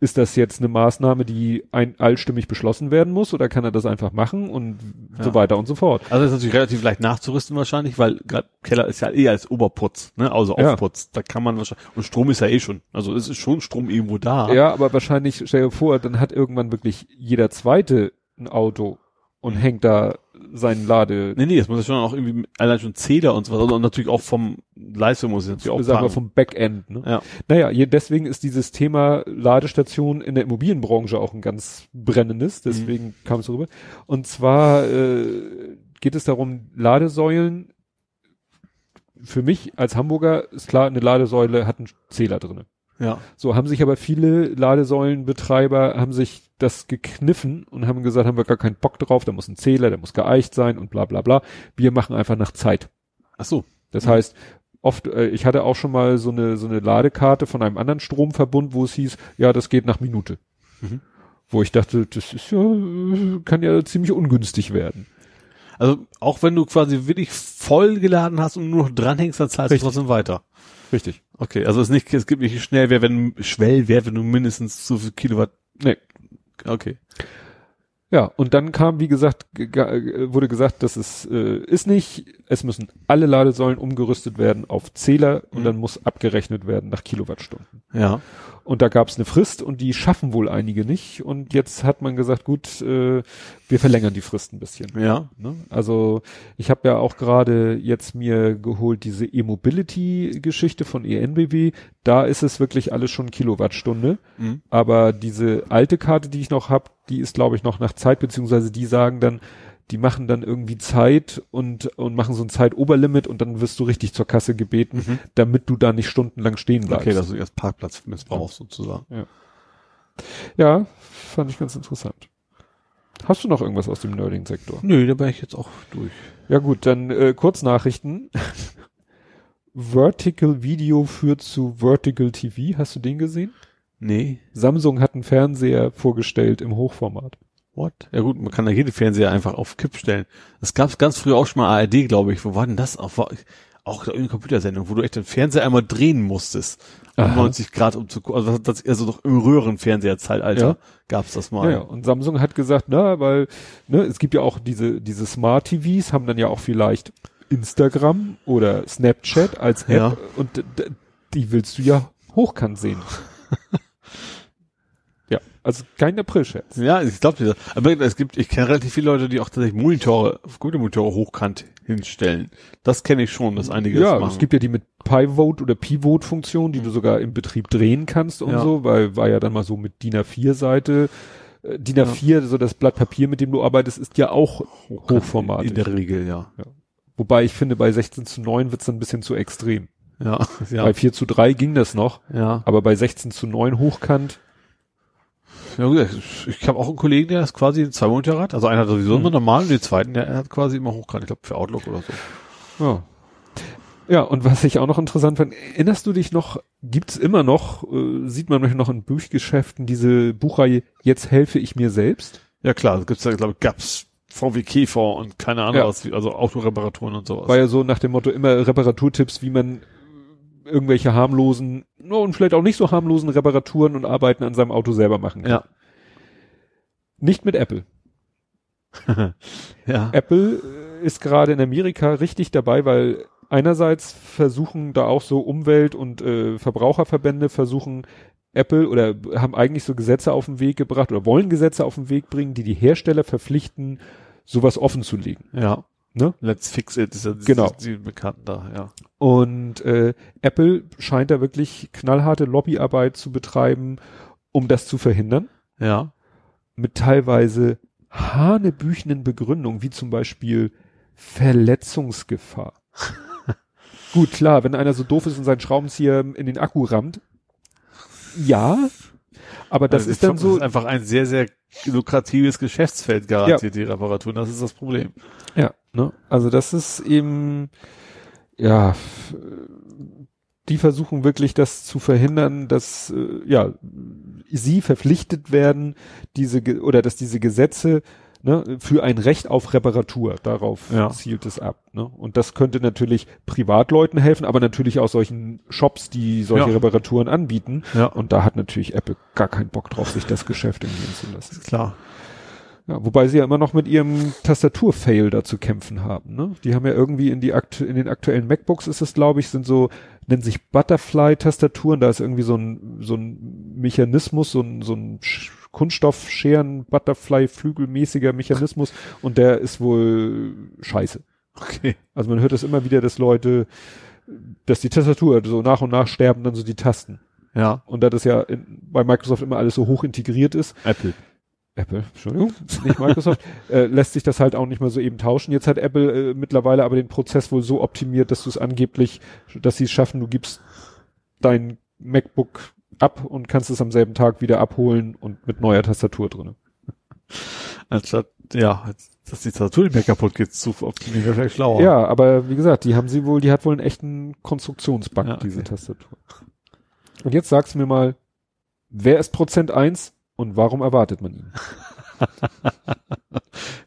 Speaker 2: Ist das jetzt eine Maßnahme, die ein, allstimmig beschlossen werden muss oder kann er das einfach machen und
Speaker 3: Ja.
Speaker 2: so weiter und so fort?
Speaker 3: Also das ist natürlich relativ leicht nachzurüsten wahrscheinlich, weil gerade Keller ist ja eh als Oberputz, ne? Also. Aufputz. Da kann man wahrscheinlich, und Strom ist ja eh schon, also es ist schon Strom irgendwo da.
Speaker 2: Ja, aber wahrscheinlich, stell dir vor, dann hat irgendwann wirklich jeder Zweite ein Auto und
Speaker 3: Mhm.
Speaker 2: hängt da seinen Lade,
Speaker 3: Nee, nee, das muss ja schon auch irgendwie, allein schon Zähler und so was, und natürlich auch vom Leistung muss es natürlich auch
Speaker 2: sagen vom Backend. Ne?
Speaker 3: Ja.
Speaker 2: Naja, je, deswegen ist dieses Thema Ladestation in der Immobilienbranche auch ein ganz brennendes, deswegen kam es rüber. Und zwar äh, geht es darum, Ladesäulen, für mich als Hamburger ist klar, eine Ladesäule hat einen Zähler drinne.
Speaker 3: Ja.
Speaker 2: So haben sich aber viele Ladesäulenbetreiber haben sich das gekniffen und haben gesagt, haben wir gar keinen Bock drauf, da muss ein Zähler, der muss geeicht sein und bla bla bla. Wir machen einfach nach Zeit.
Speaker 3: Ach so.
Speaker 2: Das
Speaker 3: Mhm.
Speaker 2: heißt, oft, äh, ich hatte auch schon mal so eine, so eine Ladekarte von einem anderen Stromverbund, wo es hieß, ja, das geht nach Minute.
Speaker 3: Mhm.
Speaker 2: Wo ich dachte, das ist ja, kann ja ziemlich ungünstig werden.
Speaker 3: Also auch wenn du quasi wirklich voll geladen hast und nur noch dranhängst, dann zahlst
Speaker 2: Richtig.
Speaker 3: du trotzdem weiter.
Speaker 2: Richtig.
Speaker 3: Okay, also es ist nicht, es gibt nicht Schnellwert, wenn Schwellwert, wenn du mindestens so viel Kilowatt.
Speaker 2: Nee.
Speaker 3: Okay.
Speaker 2: Ja, und dann kam, wie gesagt, ge- ge- wurde gesagt, das ist, äh, ist nicht es müssen alle Ladesäulen umgerüstet werden auf Zähler und
Speaker 3: Mhm.
Speaker 2: dann muss abgerechnet werden nach Kilowattstunden.
Speaker 3: Ja.
Speaker 2: Und da gab es eine Frist und die schaffen wohl einige nicht. Und jetzt hat man gesagt, gut, äh, wir verlängern die Frist ein bisschen.
Speaker 3: Ja.
Speaker 2: Ne? Also ich habe ja auch gerade jetzt mir geholt diese E-Mobility-Geschichte von ENBW. Da ist es wirklich alles schon Kilowattstunde.
Speaker 3: Mhm.
Speaker 2: Aber diese alte Karte, die ich noch habe, die ist, glaube ich, noch nach Zeit, beziehungsweise die sagen dann, die machen dann irgendwie Zeit und, und machen so ein Zeitoberlimit und dann wirst du richtig zur Kasse gebeten,
Speaker 3: Mhm.
Speaker 2: damit du da nicht stundenlang stehen bleibst.
Speaker 3: Okay, dass du erst Parkplatz missbrauchst sozusagen.
Speaker 2: ja, fand ich ganz interessant. Hast du noch irgendwas aus dem Nerding-Sektor?
Speaker 3: Nö, da bin ich jetzt auch durch.
Speaker 2: Ja gut, dann äh, Kurznachrichten. (laughs) Vertical Video führt zu Vertical TV. Hast du den gesehen?
Speaker 3: Nee.
Speaker 2: Samsung hat einen Fernseher vorgestellt im Hochformat.
Speaker 3: What? Ja gut, man kann da jede Fernseher einfach auf Kipp stellen. Das gab's ganz früher auch schon mal ARD, glaube ich. Wo war denn das? Auch, war, auch in Computersendung, wo du echt den Fernseher einmal drehen musstest. Um
Speaker 2: Aha.
Speaker 3: 90 Grad um zu gu- also das also doch im Röhrenfernsehzeitalter
Speaker 2: Ja.
Speaker 3: gab's das
Speaker 2: Ja,
Speaker 3: mal.
Speaker 2: ja. Und Samsung hat gesagt, na, weil ne, es gibt ja auch diese diese Smart TVs, haben dann ja auch vielleicht Instagram oder Snapchat als App
Speaker 3: Ja.
Speaker 2: und die willst du ja hochkant sehen. (laughs) ja, also kein April-Scherz.
Speaker 3: Ja, ich glaube. Aber es gibt, ich kenne relativ viele Leute, die auch tatsächlich Monitore, Computermonitore hochkant hinstellen. Das kenne ich schon, dass einige
Speaker 2: Ja,
Speaker 3: das machen.
Speaker 2: es gibt ja die mit Pivot oder Pivot-Funktion, die du sogar im Betrieb drehen kannst und
Speaker 3: Ja.
Speaker 2: so, weil war ja dann mal so mit DIN A4-Seite. Äh, DIN A4, so das Blatt Papier, mit dem du arbeitest, ist ja auch hochformatig.
Speaker 3: In der Regel, ja.
Speaker 2: Wobei ich finde, bei 16 zu 9 wird's dann ein bisschen zu extrem.
Speaker 3: Ja, ja.
Speaker 2: Bei 4 zu 3 ging das noch,
Speaker 3: ja.
Speaker 2: aber bei 16 zu 9 hochkant,
Speaker 3: Ja, gut, ich, habe auch einen Kollegen, der ist quasi zwei Monitore hat. Also einer hat sowieso immer normal und den zweiten, der hat quasi immer hochkant. Ich glaube für Outlook oder so.
Speaker 2: ja. Ja, und was ich auch noch interessant fand, erinnerst du dich noch, gibt's immer noch, äh, sieht man noch in Büchgeschäften diese Buchreihe Jetzt helfe ich mir selbst?
Speaker 3: Ja klar, es gibt's ja, glaube ich, GAPS, VW Käfer und keine Ahnung
Speaker 2: Ja.
Speaker 3: was, also Autoreparaturen und sowas.
Speaker 2: War ja so nach dem Motto immer Reparaturtipps, wie man irgendwelche harmlosen no, und vielleicht auch nicht so harmlosen Reparaturen und Arbeiten an seinem Auto selber machen kann.
Speaker 3: ja.
Speaker 2: Nicht mit Apple. (laughs)
Speaker 3: ja.
Speaker 2: Apple äh, ist gerade in Amerika richtig dabei, weil einerseits versuchen da auch so Umwelt- und äh, Verbraucherverbände versuchen Apple oder haben eigentlich so Gesetze auf den Weg gebracht oder wollen Gesetze auf den Weg bringen, die die Hersteller verpflichten, sowas offen zu legen.
Speaker 3: Ja.
Speaker 2: Ne?
Speaker 3: Let's fix it ist ja
Speaker 2: Genau.
Speaker 3: die bekannten da, ja.
Speaker 2: Und äh, Apple scheint da wirklich knallharte Lobbyarbeit zu betreiben, um das zu verhindern,
Speaker 3: Ja.
Speaker 2: mit teilweise hanebüchenden Begründungen, wie zum Beispiel Verletzungsgefahr. (laughs) Gut, klar, wenn einer so doof ist und seinen Schraubenzieher in den Akku rammt, ja, aber das
Speaker 3: Also
Speaker 2: ist dann
Speaker 3: das
Speaker 2: so,
Speaker 3: ist einfach ein sehr, sehr lukratives Geschäftsfeld garantiert, die Reparaturen. Das ist das Problem.
Speaker 2: Ja, ne? Also das ist eben, ja, die versuchen wirklich das zu verhindern, dass äh, ja sie verpflichtet werden, diese oder dass diese Gesetze ne, für ein Recht auf Reparatur, darauf
Speaker 3: Ja.
Speaker 2: zielt es ab. Ne? Und das könnte natürlich Privatleuten helfen, aber natürlich auch solchen Shops, die solche
Speaker 3: Ja.
Speaker 2: Reparaturen anbieten.
Speaker 3: Ja.
Speaker 2: Und da hat natürlich Apple gar keinen Bock drauf, sich das Geschäft entgehen zu lassen.
Speaker 3: Klar.
Speaker 2: Ja, wobei sie ja immer noch mit ihrem Tastatur-Fail da zu kämpfen haben. Ne? Die haben ja irgendwie in die akt in den aktuellen MacBooks ist es, glaube ich, sind so nennen sich Butterfly-Tastaturen. Da ist irgendwie so ein so ein Mechanismus, so ein so ein Sch- Kunststoffscheren Butterfly-Flügelmäßiger Mechanismus (laughs) und der ist wohl scheiße.
Speaker 3: Okay.
Speaker 2: Also man hört das immer wieder, dass Leute, dass die Tastatur so nach und nach sterben dann so die Tasten.
Speaker 3: Ja.
Speaker 2: Und da das ja in, bei Microsoft immer alles so hoch integriert ist,
Speaker 3: Apple.
Speaker 2: Apple, Entschuldigung, nicht Microsoft, (laughs) äh, lässt sich das halt auch nicht mehr so eben tauschen. Jetzt hat Apple äh, mittlerweile aber den Prozess wohl so optimiert, dass du es angeblich, dass sie es schaffen, du gibst dein MacBook ab und kannst es am selben Tag wieder abholen und mit neuer Tastatur drinne.
Speaker 3: Anstatt, ja, dass die Tastatur nicht mehr kaputt geht, zu optimieren, wäre vielleicht schlauer.
Speaker 2: Ja, aber wie gesagt, die haben sie wohl, die hat wohl einen echten Konstruktionsbug,
Speaker 3: Ja, okay.
Speaker 2: diese Tastatur. Und jetzt sag's mir mal, wer ist Prozent eins und warum erwartet man ihn? (laughs)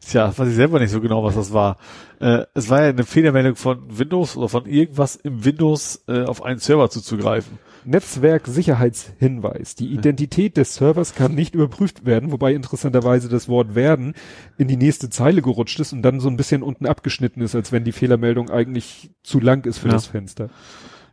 Speaker 3: Tja, weiß ich selber nicht so genau, was das war. Äh, es war ja eine Fehlermeldung von Windows oder von irgendwas im Windows äh, auf einen Server zuzugreifen.
Speaker 2: Netzwerksicherheitshinweis. Die Identität des Servers kann nicht überprüft werden, wobei interessanterweise das Wort werden in die nächste Zeile gerutscht ist und dann so ein bisschen unten abgeschnitten ist, als wenn die Fehlermeldung eigentlich zu lang ist für
Speaker 3: Ja.
Speaker 2: das Fenster.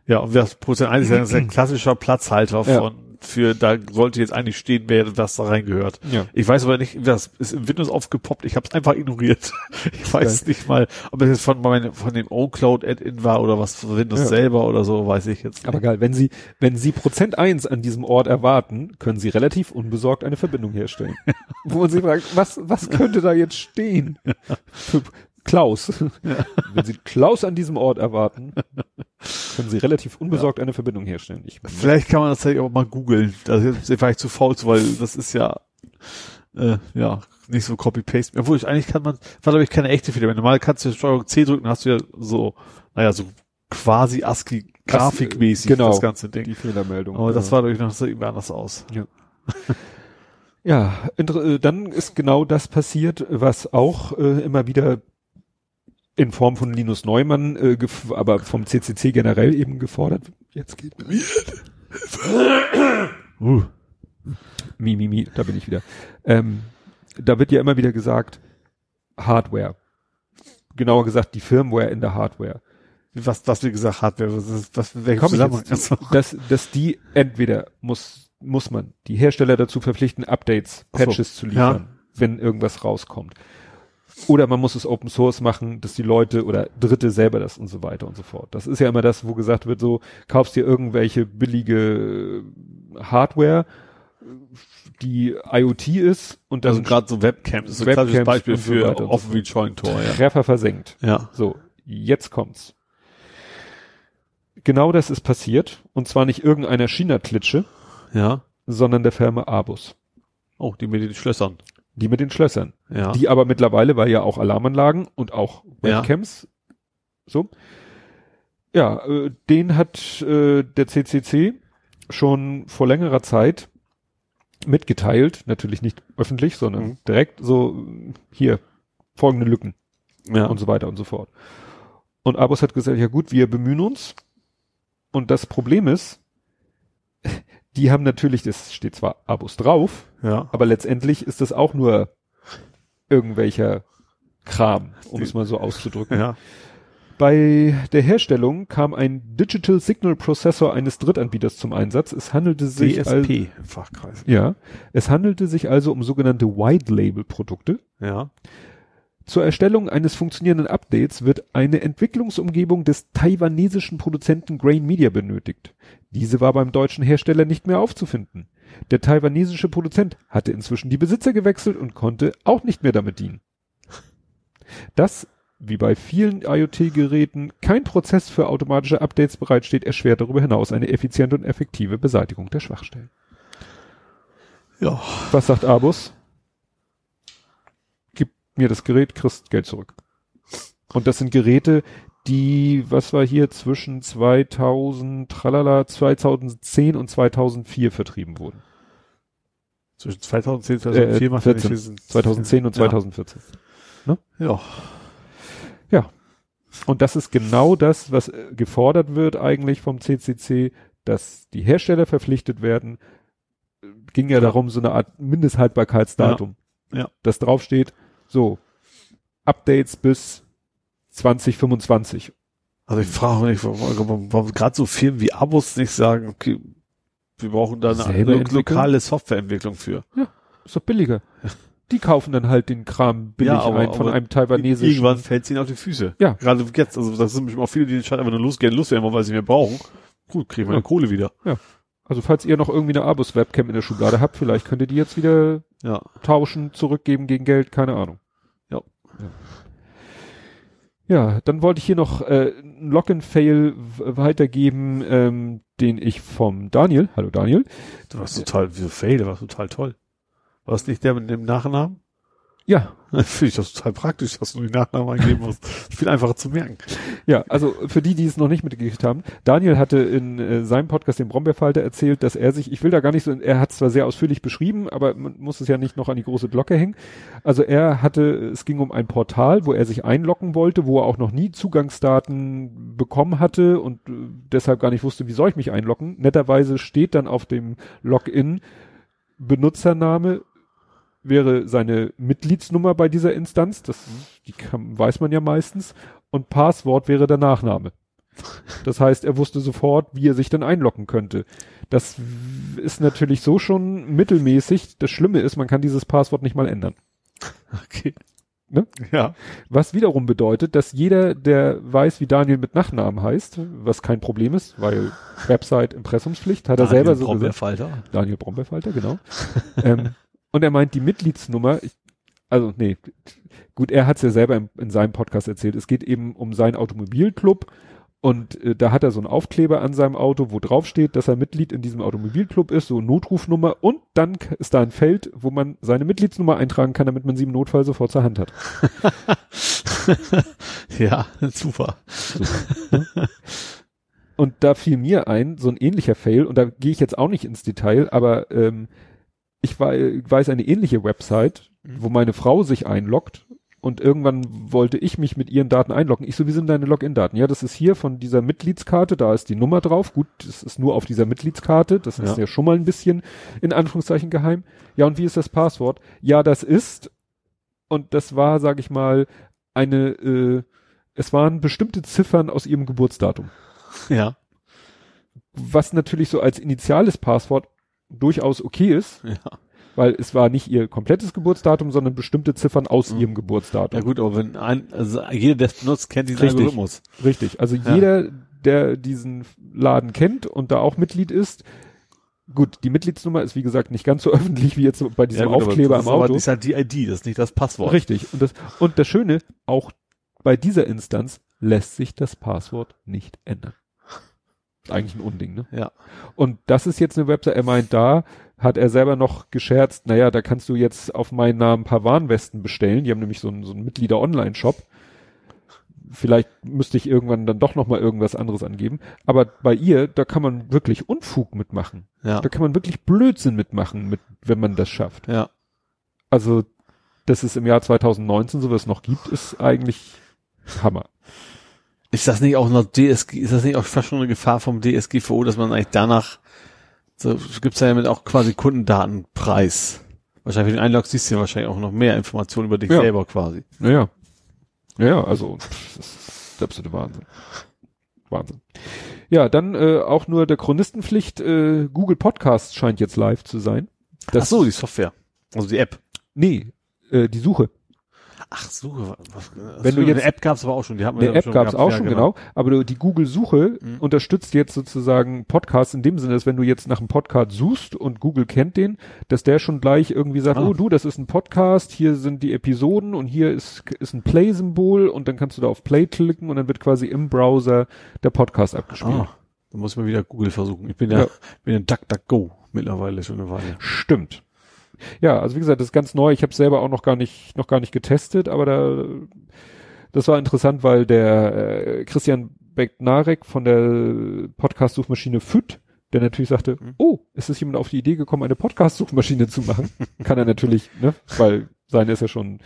Speaker 3: Ja, und das Prozent 1 ist ja ein klassischer Platzhalter
Speaker 2: Ja.
Speaker 3: von, für, da sollte jetzt eigentlich stehen, wer was da reingehört.
Speaker 2: Ja.
Speaker 3: Ich weiß aber nicht, das ist im Windows aufgepoppt, ich habe es einfach ignoriert. (laughs) Ich weiß nicht mal, ob es jetzt von, meine, von dem O-Cloud-Add-In war oder was von Windows
Speaker 2: Ja.
Speaker 3: selber oder so, weiß ich jetzt nicht.
Speaker 2: Aber geil, wenn Sie, wenn Sie Prozent eins an diesem Ort erwarten, können Sie relativ unbesorgt eine Verbindung herstellen. (laughs) Wo man sich fragt, was, was könnte da jetzt stehen? Für (laughs) Klaus. (laughs) Wenn Sie Klaus an diesem Ort erwarten, können Sie relativ unbesorgt eine Verbindung herstellen. Ich,
Speaker 3: Vielleicht kann man das tatsächlich auch mal googeln. Da ist vielleicht zu faul weil das ist ja, äh, ja, nicht so Copy-Paste. Obwohl, ich, eigentlich kann man, war glaube ich keine echte Fehler. Normal kannst du Steuerung C drücken, hast du ja so, naja, so quasi ASCII grafikmäßig
Speaker 2: genau.
Speaker 3: das ganze Ding.
Speaker 2: die Fehlermeldung.
Speaker 3: Aber das
Speaker 2: Ja.
Speaker 3: war durch noch so irgendwie anders aus.
Speaker 2: Ja, inter- äh, dann ist genau das passiert, was auch äh, immer wieder in Form von Linus Neumann, äh, gef- aber vom CCC generell eben gefordert. Jetzt geht mir (coughs)
Speaker 3: Uh.
Speaker 2: Mi, mi, mi, da bin ich wieder. Ähm, da wird ja immer wieder gesagt, Hardware. Genauer gesagt, die Firmware in der Hardware.
Speaker 3: Was, was wie gesagt, Hardware, was, ist, was,
Speaker 2: ich
Speaker 3: Zusammenhang?
Speaker 2: dass, dass die entweder muss, muss man die Hersteller dazu verpflichten, Updates,
Speaker 3: Ach so,
Speaker 2: Patches zu liefern, wenn irgendwas rauskommt. Oder man muss es Open Source machen, dass die Leute oder Dritte selber das und so weiter und so fort. Das ist ja immer das, wo gesagt wird, so, kaufst dir irgendwelche billige äh, Hardware, die IoT ist und dann
Speaker 3: Also gerade so Webcams ist so ein klassisches Beispiel für
Speaker 2: so
Speaker 3: offen wie ein Scheunentor, ja.
Speaker 2: Treffer versenkt.
Speaker 3: Ja.
Speaker 2: So, jetzt kommt's. Genau das ist passiert. Und zwar nicht irgendeiner China-Klitsche,
Speaker 3: Ja.
Speaker 2: sondern der Firma Abus.
Speaker 3: Oh, die mit den Schlössern.
Speaker 2: Die mit den Schlössern.
Speaker 3: Ja.
Speaker 2: Die aber mittlerweile, weil ja auch Alarmanlagen und auch
Speaker 3: Ja.
Speaker 2: Webcams, so. Ja, äh, den hat äh, der CCC schon vor längerer Zeit mitgeteilt, natürlich nicht öffentlich, sondern
Speaker 3: Mhm.
Speaker 2: direkt so, hier, folgende Lücken
Speaker 3: ja.
Speaker 2: und so weiter und so fort. Und Abus hat gesagt, ja gut, wir bemühen uns. Und das Problem ist, die haben natürlich, das steht zwar Abus drauf,
Speaker 3: ja.
Speaker 2: aber letztendlich ist das auch nur irgendwelcher Kram, um
Speaker 3: Die-
Speaker 2: es mal so auszudrücken.
Speaker 3: Ja.
Speaker 2: Bei der Herstellung kam ein Digital Signal Processor eines Drittanbieters zum Einsatz. Es handelte sich also,
Speaker 3: DSP im Fachkreis.
Speaker 2: ja, es handelte sich also um sogenannte White Label Produkte.
Speaker 3: Ja.
Speaker 2: Zur Erstellung eines funktionierenden Updates wird eine Entwicklungsumgebung des taiwanesischen Produzenten Grain Media benötigt. Diese war beim deutschen Hersteller nicht mehr aufzufinden. Der taiwanesische Produzent hatte inzwischen die Besitzer gewechselt und konnte auch nicht mehr damit dienen. Dass, wie bei vielen IoT-Geräten, kein Prozess für automatische Updates bereitsteht, erschwert darüber hinaus eine effiziente und effektive Beseitigung der Schwachstellen.
Speaker 3: Ja.
Speaker 2: Was sagt Abus? Mir das Gerät, kriegst Geld zurück. Und das sind Geräte, die, was war hier, zwischen 2000, tralala, 2010 und 2004 vertrieben wurden.
Speaker 3: Zwischen 2010 und 2004
Speaker 2: Äh,
Speaker 3: macht er nicht
Speaker 2: 14.
Speaker 3: diesen-
Speaker 2: 2010 und
Speaker 3: Ja.
Speaker 2: 2014.
Speaker 3: Ja.
Speaker 2: Ja. Und das ist genau das, was äh, gefordert wird eigentlich vom CCC, dass die Hersteller verpflichtet werden. Äh, Ging ja
Speaker 3: Ja.
Speaker 2: darum, so eine Art Mindesthaltbarkeitsdatum.
Speaker 3: Ja. Ja.
Speaker 2: Das draufsteht, so, Updates bis 2025.
Speaker 3: Also ich frage mich, warum, warum, gerade so Firmen wie Abus nicht sagen, okay, wir brauchen da eine lo lokale Softwareentwicklung für.
Speaker 2: Ist doch billiger. Die kaufen dann halt den Kram billig
Speaker 3: Ja, aber-
Speaker 2: ein von einem taiwanesischen.
Speaker 3: Irgendwann fällt es ihnen auf die Füße.
Speaker 2: Ja.
Speaker 3: Gerade jetzt, also das sind bestimmt auch viele, die den Scheiß einfach nur los, gerne loswerden, wollen, weil sie mehr brauchen. Gut, kriegen wir
Speaker 2: Ja.
Speaker 3: Kohle wieder.
Speaker 2: Also falls ihr noch irgendwie eine Abus-Webcam in der Schublade habt, vielleicht könnt ihr die jetzt wieder
Speaker 3: Ja.
Speaker 2: tauschen, zurückgeben gegen Geld, keine Ahnung.
Speaker 3: Ja.
Speaker 2: Ja, dann wollte ich hier noch äh, einen Login-Fail weitergeben, ähm, den ich vom Daniel, hallo Daniel,
Speaker 3: Du warst total, wie fail, der war total toll. War es nicht der mit dem Nachnamen?
Speaker 2: Ja, (laughs)
Speaker 3: Finde ich das total praktisch, dass du den Nachnamen eingeben musst. (laughs) Viel einfacher zu merken.
Speaker 2: Ja, also für die, die es noch nicht mitgekriegt haben, Daniel hatte in äh, seinem Podcast, dem Brombeerfalter, erzählt, dass er sich, ich will da gar nicht so, er hat es zwar sehr ausführlich beschrieben, aber man muss es ja nicht noch an die große Glocke hängen. Also er hatte, es ging um ein Portal, wo er sich einloggen wollte, wo er auch noch nie Zugangsdaten bekommen hatte und äh, deshalb gar nicht wusste, wie soll ich mich einloggen. Netterweise steht dann auf dem Login Benutzername wäre seine Mitgliedsnummer bei dieser Instanz, das die kann, weiß man ja meistens, und Passwort wäre der Nachname. Das heißt, er wusste sofort, wie er sich dann einloggen könnte. Das ist natürlich so schon mittelmäßig. Das Schlimme ist, man kann dieses Passwort nicht mal ändern.
Speaker 3: Okay.
Speaker 2: Ne?
Speaker 3: Ja.
Speaker 2: Was wiederum bedeutet, dass jeder, der weiß, wie Daniel mit Nachnamen heißt, was kein Problem ist, weil Website Impressumspflicht, hat er selber so gesagt.
Speaker 3: Brombeerfalter.
Speaker 2: Daniel Brombeerfalter, genau. ähm, und er meint, die Mitgliedsnummer, ich, also nee, gut, er hat es ja selber in, in seinem Podcast erzählt. Es geht eben um seinen Automobilclub und äh, da hat er so einen Aufkleber an seinem Auto, wo drauf steht, dass er Mitglied in diesem Automobilclub ist, so Notrufnummer und dann ist da ein Feld, wo man seine Mitgliedsnummer eintragen kann, damit man sie im Notfall sofort zur Hand hat. (laughs)
Speaker 3: ja, super.
Speaker 2: Und da fiel mir ein, so ein ähnlicher Fail, und da gehe ich jetzt auch nicht ins Detail, aber ähm, ich wei- weiß eine ähnliche Website,
Speaker 3: Mhm.
Speaker 2: wo meine Frau sich einloggt und irgendwann wollte ich mich mit ihren Daten einloggen. Ich so, wie sind deine Login-Daten? Ja, das ist hier von dieser Mitgliedskarte, da ist die Nummer drauf. Gut, das ist nur auf dieser Mitgliedskarte, das ist
Speaker 3: Ja.
Speaker 2: ja schon mal ein bisschen in Anführungszeichen geheim. Ja, und wie ist das Passwort? Ja, das ist, und das war, sag ich mal, eine, äh, es waren bestimmte Ziffern aus ihrem Geburtsdatum
Speaker 3: Ja.
Speaker 2: was natürlich so als initiales Passwort durchaus okay ist,
Speaker 3: Ja.
Speaker 2: weil es war nicht ihr komplettes Geburtsdatum, sondern bestimmte Ziffern aus
Speaker 3: Mhm.
Speaker 2: ihrem Geburtsdatum.
Speaker 3: Ja gut, aber wenn ein, also jeder, der es benutzt, kennt diesen
Speaker 2: Richtig.
Speaker 3: Algorithmus.
Speaker 2: Richtig. Also
Speaker 3: Ja.
Speaker 2: jeder, der diesen Laden kennt und da auch Mitglied ist, gut, die Mitgliedsnummer ist wie gesagt nicht ganz so (laughs) öffentlich wie jetzt bei diesem
Speaker 3: Ja, gut,
Speaker 2: Aufkleber
Speaker 3: das
Speaker 2: am
Speaker 3: ist aber-
Speaker 2: Auto.
Speaker 3: Das ist halt die ID, das ist nicht das Passwort.
Speaker 2: Richtig. Und das, und das Schöne, auch bei dieser Instanz lässt sich das Passwort nicht ändern. Eigentlich ein Unding, ne?
Speaker 3: Ja.
Speaker 2: Und das ist jetzt eine Website, er meint, da hat er selber noch gescherzt, naja, da kannst du jetzt auf meinen Namen ein paar Warnwesten bestellen. Die haben nämlich so einen, so einen Mitglieder-Online-Shop. Vielleicht müsste ich irgendwann dann doch noch mal irgendwas anderes angeben. Aber bei ihr, da kann man wirklich Unfug mitmachen.
Speaker 3: Ja.
Speaker 2: Da kann man wirklich Blödsinn mitmachen, mit, wenn man das schafft.
Speaker 3: Ja.
Speaker 2: Also, dass es im Jahr 2019 sowas noch gibt, ist eigentlich Hammer.
Speaker 3: Ist das nicht auch noch DSG, ist das nicht auch fast schon eine Gefahr vom DSGVO, dass man eigentlich danach, so gibt's ja mit auch quasi Kundendatenpreis. Wahrscheinlich für den Einlog siehst du ja wahrscheinlich auch noch mehr Informationen über dich
Speaker 2: Ja.
Speaker 3: selber quasi.
Speaker 2: Naja. Naja, also, pff, das ist der absolute Wahnsinn. Wahnsinn. Ja, dann äh, auch nur der Chronistenpflicht, äh, Google Podcast scheint jetzt live zu sein. Das,
Speaker 3: Ach so, die Software. Also die App.
Speaker 2: Nee, äh, die Suche.
Speaker 3: Ach so, was,
Speaker 2: Wenn du jetzt-
Speaker 3: eine App gab's aber auch schon, die
Speaker 2: Eine
Speaker 3: wir
Speaker 2: App gab es auch
Speaker 3: ja,
Speaker 2: schon, genau. Aber du, die Google-Suche
Speaker 3: Mhm.
Speaker 2: unterstützt jetzt sozusagen Podcasts in dem Sinne, dass wenn du jetzt nach einem Podcast suchst und Google kennt den, dass der schon gleich irgendwie sagt,
Speaker 3: Ah.
Speaker 2: oh du, das ist ein Podcast, hier sind die Episoden und hier ist, ist ein Play-Symbol und dann kannst du da auf Play klicken und dann wird quasi im Browser der Podcast abgespielt.
Speaker 3: Ah, dann muss man wieder Google versuchen. Ich bin ja,
Speaker 2: Ja. (laughs)
Speaker 3: bin ja DuckDuckGo mittlerweile schon eine Weile.
Speaker 2: Stimmt. Ja, also wie gesagt, das ist ganz neu. Ich habe selber auch noch gar nicht noch gar nicht getestet, aber da das war interessant, weil der äh, Christian Becknarek von der Podcast-Suchmaschine FÜD, der natürlich sagte,
Speaker 3: Mhm.
Speaker 2: oh, ist es jemand auf die Idee gekommen, eine Podcast-Suchmaschine zu machen? (laughs) Kann er natürlich, ne, weil seine ist ja schon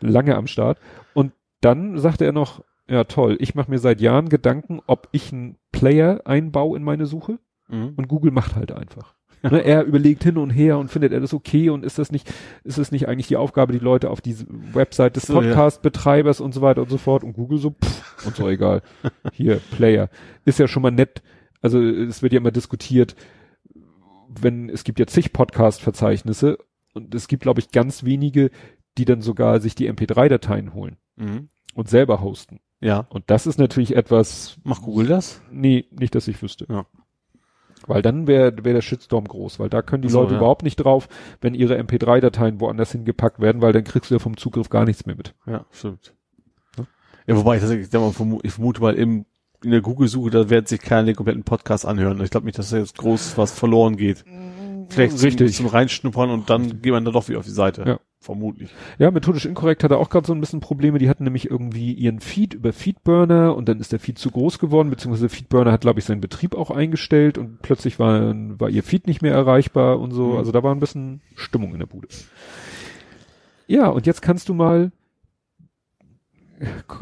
Speaker 2: lange am Start. Und dann sagte er noch, ja toll, ich mache mir seit Jahren Gedanken, ob ich einen Player einbaue in meine Suche.
Speaker 3: Mhm.
Speaker 2: Und Google macht halt einfach. Ne, er überlegt hin und her und findet er das okay und ist das nicht, ist es nicht eigentlich die Aufgabe, die Leute auf diese Website des
Speaker 3: So, ja.
Speaker 2: Podcast-Betreibers und so weiter und so fort und Google so, pff, und so egal. (laughs) Hier, Player. Ist ja schon mal nett. Also es wird ja immer diskutiert, wenn, es gibt ja zig Podcast-Verzeichnisse und es gibt, glaube ich, ganz wenige, die dann sogar sich die MP3-Dateien holen
Speaker 3: Mhm.
Speaker 2: und selber hosten.
Speaker 3: Ja.
Speaker 2: Und das ist natürlich etwas,
Speaker 3: Macht Google das?
Speaker 2: Nee, nicht, dass ich wüsste.
Speaker 3: Ja.
Speaker 2: Weil dann wäre wär der Shitstorm groß, weil da können die
Speaker 3: so,
Speaker 2: Leute
Speaker 3: ja.
Speaker 2: überhaupt nicht drauf, wenn ihre MP3-Dateien woanders hingepackt werden, weil dann kriegst du ja vom Zugriff gar nichts mehr mit.
Speaker 3: Ja, stimmt. Ja, wobei ich tatsächlich, ich, ich vermute mal im, in der Google-Suche, da werden sich keiner den kompletten Podcast anhören. Ich glaube nicht, dass da jetzt groß was verloren geht. Vielleicht zum,
Speaker 2: Richtig.
Speaker 3: zum Reinschnuppern und dann geht man da doch wieder auf die Seite.
Speaker 2: Ja.
Speaker 3: Vermutlich.
Speaker 2: Ja, methodisch inkorrekt hatte auch gerade so ein bisschen Probleme. Die hatten nämlich irgendwie ihren Feed über Feedburner und dann ist der Feed zu groß geworden, beziehungsweise Feedburner hat, glaube ich, seinen Betrieb auch eingestellt und plötzlich war, war ihr Feed nicht mehr erreichbar und so.
Speaker 3: Mhm.
Speaker 2: Also da war ein bisschen Stimmung in der Bude. Ja, und jetzt kannst du mal,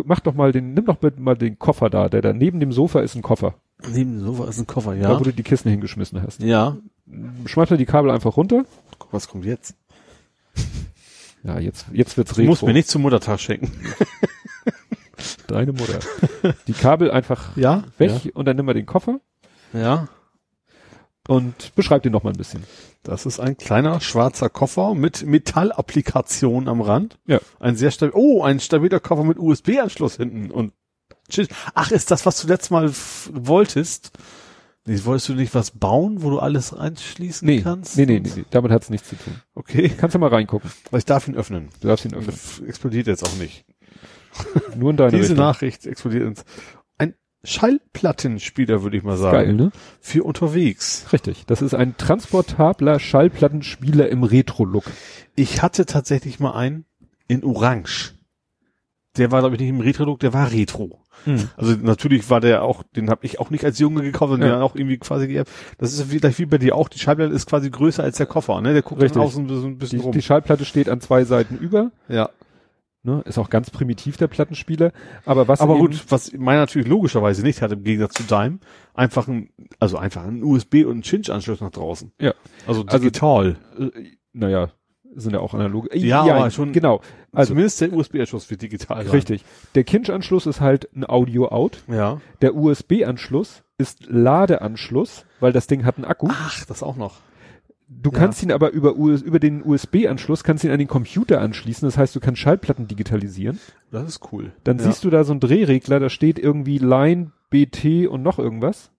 Speaker 2: mach doch mal den, nimm doch bitte mal den Koffer da, der da neben dem Sofa ist ein Koffer,
Speaker 3: Neben dem Sofa ist ein Koffer,
Speaker 2: da wo du die Kissen hingeschmissen hast.
Speaker 3: Ja.
Speaker 2: Schmeiß mal die Kabel einfach runter.
Speaker 3: Guck, was kommt jetzt?
Speaker 2: Ja, jetzt, jetzt wird's
Speaker 3: Du musst mir nicht zum Muttertag schenken. (laughs)
Speaker 2: Deine Mutter. Die Kabel einfach (laughs)
Speaker 3: Ja?
Speaker 2: weg und dann nimm mal den Koffer
Speaker 3: Ja. ja.
Speaker 2: und beschreib den noch mal ein bisschen.
Speaker 3: Das ist ein kleiner schwarzer Koffer mit Metallapplikation am Rand.
Speaker 2: Ja.
Speaker 3: Ein sehr stabil, oh, ein stabiler Koffer mit USB-Anschluss hinten und. Ach, ist das, was du letztes Mal wolltest? Wolltest du nicht was bauen, wo du alles einschließen
Speaker 2: Nee,
Speaker 3: kannst?
Speaker 2: nee, nee, nee, nee, damit hat's nichts zu tun.
Speaker 3: Okay.
Speaker 2: Kannst du mal reingucken.
Speaker 3: Ich darf ihn öffnen.
Speaker 2: Du darfst ihn öffnen.
Speaker 3: F- Explodiert jetzt auch nicht. (laughs)
Speaker 2: Nur in deine
Speaker 3: Diese
Speaker 2: Richtung.
Speaker 3: Nachricht explodiert ins. Ein Schallplattenspieler, würde ich mal sagen.
Speaker 2: Geil, ne?
Speaker 3: Für unterwegs.
Speaker 2: Richtig. Das ist ein transportabler Schallplattenspieler im Retro-Look.
Speaker 3: Ich hatte tatsächlich mal einen in Orange. Der war, glaube ich, nicht im Retro-Look, der war Retro. Also natürlich war der auch, den habe ich auch nicht als Junge gekauft, sondern
Speaker 2: Ja.
Speaker 3: den auch irgendwie quasi geerbt. Das ist vielleicht wie bei dir auch, die Schallplatte ist quasi größer als der Koffer, ne? Der guckt
Speaker 2: Richtig.
Speaker 3: außen so ein bisschen
Speaker 2: Die,
Speaker 3: rum.
Speaker 2: die Schallplatte steht an zwei Seiten über.
Speaker 3: ja.
Speaker 2: Ne? Ist auch ganz primitiv, der Plattenspieler. Aber was
Speaker 3: Aber gut, was meiner natürlich logischerweise nicht hat, im Gegensatz zu deinem, einfach ein, also einfach ein USB und einen Cinch-Anschluss nach draußen.
Speaker 2: Ja.
Speaker 3: Also
Speaker 2: Also-
Speaker 3: digital.
Speaker 2: äh, naja, sind ja auch analoge.
Speaker 3: Ja, aber schon-
Speaker 2: Genau. Also,
Speaker 3: Zumindest der USB-Anschluss wird digital sein.
Speaker 2: richtig. Der Kinch-Anschluss ist halt ein Audio-Out.
Speaker 3: Ja.
Speaker 2: Der USB-Anschluss ist Ladeanschluss, weil das Ding hat einen Akku.
Speaker 3: Ach, das auch noch.
Speaker 2: Du
Speaker 3: Ja.
Speaker 2: kannst ihn aber über, US, über den USB-Anschluss, kannst ihn an den Computer anschließen. Das heißt, du kannst Schallplatten digitalisieren.
Speaker 3: Das ist cool.
Speaker 2: Dann
Speaker 3: ja.
Speaker 2: siehst du da so einen Drehregler, da steht irgendwie Line, BT und noch irgendwas.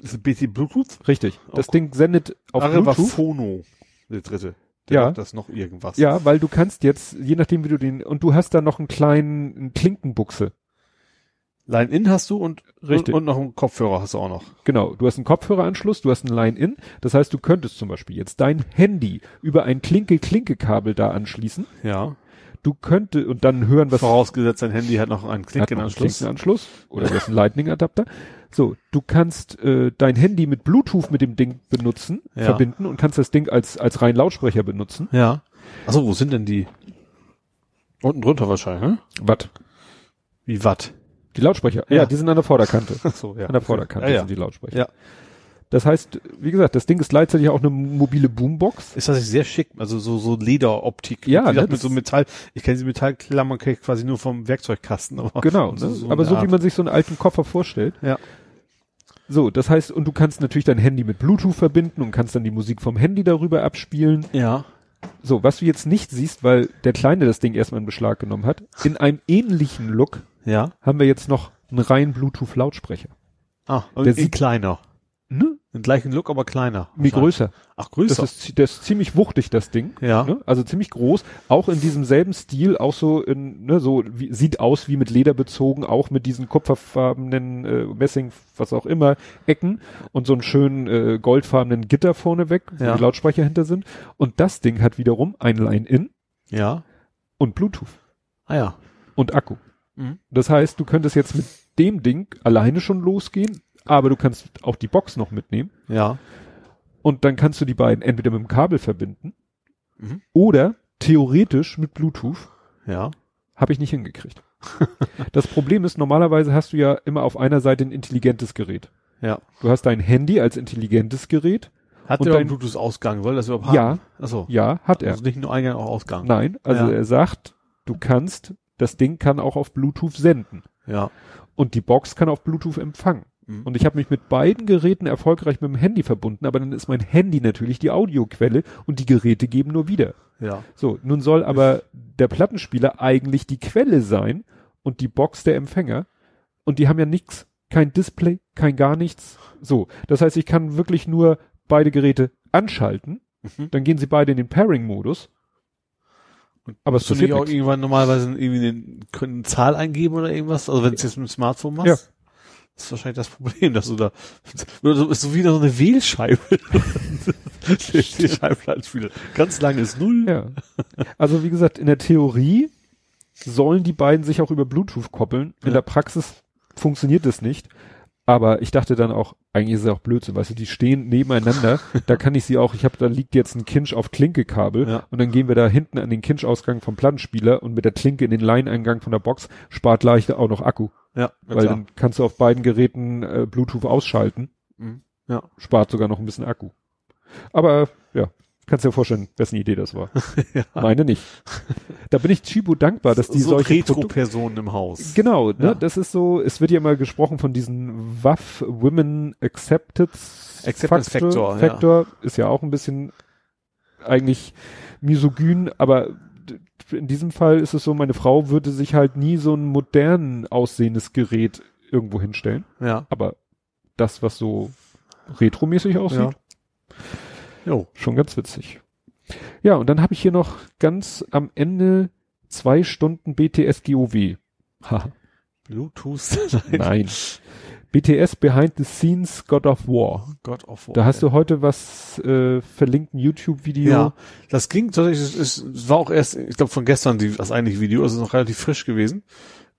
Speaker 3: Ist das BT Bluetooth?
Speaker 2: Richtig. Das
Speaker 3: Auch-
Speaker 2: Ding sendet auf
Speaker 3: war
Speaker 2: Bluetooth.
Speaker 3: Phono, der dritte. Der
Speaker 2: Ja.
Speaker 3: das noch irgendwas.
Speaker 2: Ja, weil du kannst jetzt, je nachdem wie du den, und du hast da noch einen kleinen einen Klinkenbuchse.
Speaker 3: Line-In hast du und,
Speaker 2: Richtig.
Speaker 3: und, und noch einen Kopfhörer hast du auch noch.
Speaker 2: Genau, du hast einen Kopfhöreranschluss, du hast einen Line-In. Das heißt, du könntest zum Beispiel jetzt dein Handy über ein Klinke-Klinke-Kabel da anschließen.
Speaker 3: Ja.
Speaker 2: Du könntest, und dann hören, was
Speaker 3: Vorausgesetzt, dein Handy hat noch einen
Speaker 2: noch einen
Speaker 3: Klinkenanschluss.
Speaker 2: Klinkenanschluss oder du hast einen Lightning-Adapter. So, du kannst äh, dein Handy mit Bluetooth mit dem Ding benutzen,
Speaker 3: Ja.
Speaker 2: verbinden und kannst das Ding als als rein Lautsprecher benutzen.
Speaker 3: Ja. Achso, wo sind denn die? Unten drunter wahrscheinlich, ne?
Speaker 2: Was?
Speaker 3: Wie Watt?
Speaker 2: Die Lautsprecher? Ja.
Speaker 3: Ja.
Speaker 2: die sind an der Vorderkante.
Speaker 3: Achso, ja.
Speaker 2: An der Vorderkante
Speaker 3: ja.
Speaker 2: sind die Lautsprecher.
Speaker 3: Ja.
Speaker 2: Das heißt, wie gesagt, das Ding ist gleichzeitig auch eine mobile Boombox.
Speaker 3: Ist das sehr schick, also so, so Lederoptik.
Speaker 2: Ja,
Speaker 3: Wie
Speaker 2: ne,
Speaker 3: gesagt, mit
Speaker 2: das-
Speaker 3: so Metall. Ich kenne diese Metallklammern kenn ich quasi nur vom Werkzeugkasten. Aber
Speaker 2: Genau,
Speaker 3: so,
Speaker 2: ne?
Speaker 3: so
Speaker 2: aber so wie
Speaker 3: Art.
Speaker 2: man sich so einen alten Koffer vorstellt.
Speaker 3: Ja.
Speaker 2: So, das heißt, und du kannst natürlich dein Handy mit Bluetooth verbinden und kannst dann die Musik vom Handy darüber abspielen.
Speaker 3: Ja.
Speaker 2: So, was du jetzt nicht siehst, weil der Kleine das Ding erstmal in Beschlag genommen hat, in einem ähnlichen Look
Speaker 3: Ja.
Speaker 2: haben wir jetzt noch einen reinen Bluetooth-Lautsprecher.
Speaker 3: Ah, und
Speaker 2: Der sieht-
Speaker 3: kleiner.
Speaker 2: Ne?
Speaker 3: Den gleichen Look, aber kleiner.
Speaker 2: Wie größer.
Speaker 3: Ach, größer.
Speaker 2: Das ist, das ist ziemlich wuchtig, das Ding.
Speaker 3: ja.
Speaker 2: Ne? Also ziemlich groß, auch in diesem selben Stil, auch so in, ne, so wie, sieht aus wie mit Leder bezogen, auch mit diesen kupferfarbenen äh, Messing, was auch immer, Ecken und so einen schönen äh, goldfarbenen Gitter vorne weg, wo
Speaker 3: Ja.
Speaker 2: die Lautsprecher hinter sind. Und das Ding hat wiederum ein Line-In
Speaker 3: Ja.
Speaker 2: und Bluetooth
Speaker 3: Ah ja.
Speaker 2: und Akku.
Speaker 3: Mhm.
Speaker 2: Das heißt, du könntest jetzt mit dem Ding alleine schon losgehen, aber du kannst auch die Box noch mitnehmen
Speaker 3: Ja.
Speaker 2: und dann kannst du die beiden entweder mit dem Kabel verbinden
Speaker 3: Mhm.
Speaker 2: oder theoretisch mit Bluetooth.
Speaker 3: Ja.
Speaker 2: Habe ich nicht hingekriegt. (laughs) das Problem ist, normalerweise hast du ja immer auf einer Seite ein intelligentes Gerät.
Speaker 3: Ja.
Speaker 2: Du hast dein Handy als intelligentes Gerät.
Speaker 3: Hat
Speaker 2: dein-
Speaker 3: einen Bluetooth-Ausgang? Soll das überhaupt
Speaker 2: Ja.
Speaker 3: haben? Achso.
Speaker 2: Ja, hat er.
Speaker 3: Also nicht nur Eingang, auch Ausgang.
Speaker 2: Nein, also
Speaker 3: Ja.
Speaker 2: er sagt, du kannst, das Ding kann auch auf Bluetooth senden.
Speaker 3: Ja.
Speaker 2: Und die Box kann auf Bluetooth empfangen.
Speaker 3: Mhm.
Speaker 2: Und ich habe mich mit beiden Geräten erfolgreich mit dem Handy verbunden, aber dann ist mein Handy natürlich die Audioquelle und die Geräte geben nur wieder.
Speaker 3: Ja.
Speaker 2: So, nun soll aber der Plattenspieler eigentlich die Quelle sein und die Box der Empfänger. Und die haben ja nichts, kein Display, kein gar nichts. So, das heißt, ich kann wirklich nur beide Geräte anschalten,
Speaker 3: Mhm.
Speaker 2: dann gehen sie beide in den Pairing-Modus. Aber es
Speaker 3: du nicht
Speaker 2: passiert
Speaker 3: auch irgendwann normalerweise irgendwie eine, eine Zahl eingeben oder irgendwas? Also wenn du es jetzt mit dem Smartphone machst? Das ist wahrscheinlich das Problem, dass du da, so wieder so eine Wählscheibe. (laughs) die Schallplattenspieler. Ganz lang ist null.
Speaker 2: Ja. Also wie gesagt, in der Theorie sollen die beiden sich auch über Bluetooth koppeln. In
Speaker 3: Ja.
Speaker 2: der Praxis funktioniert das nicht. Aber ich dachte dann auch, eigentlich ist es auch Blödsinn, weißt du, die stehen nebeneinander, da kann ich sie auch, ich habe, da liegt jetzt ein Kinch auf Klinkekabel
Speaker 3: Ja.
Speaker 2: und dann gehen wir da hinten an den Kinch-Ausgang vom Plattenspieler und mit der Klinke in den Line-Eingang von der Box spart leichter auch noch Akku,
Speaker 3: Ja,
Speaker 2: weil dann kannst du auf beiden Geräten äh, Bluetooth ausschalten,
Speaker 3: Mhm. Ja.
Speaker 2: spart sogar noch ein bisschen Akku. Aber ja, kannst dir vorstellen, wessen Idee das war. (laughs)
Speaker 3: ja.
Speaker 2: Meine nicht. Da bin ich Chibo dankbar, dass die
Speaker 3: so
Speaker 2: solche
Speaker 3: Retro-Personen im Haus.
Speaker 2: Genau, ne?
Speaker 3: Ja.
Speaker 2: Das ist so, es wird ja immer gesprochen von diesen WAF Women Acceptance
Speaker 3: Acceptance Factor, ja.
Speaker 2: Factor ist ja auch ein bisschen eigentlich misogyn, aber in diesem Fall ist es so, meine Frau würde sich halt nie so ein modern aussehendes Gerät irgendwo hinstellen,
Speaker 3: Ja.
Speaker 2: aber das, was so retromäßig aussieht,
Speaker 3: Ja. Jo.
Speaker 2: schon ganz witzig. Ja, und dann habe ich hier noch ganz am Ende zwei Stunden BTS GOW.
Speaker 3: Bluetooth.
Speaker 2: Nein. BTS Behind the Scenes God of War.
Speaker 3: God of War.
Speaker 2: Da hast du heute was äh, verlinkt, ein YouTube-Video.
Speaker 3: Ja, das ging tatsächlich, es, es, war auch erst, ich glaube von gestern die, das eigentliche Video, also noch relativ frisch gewesen.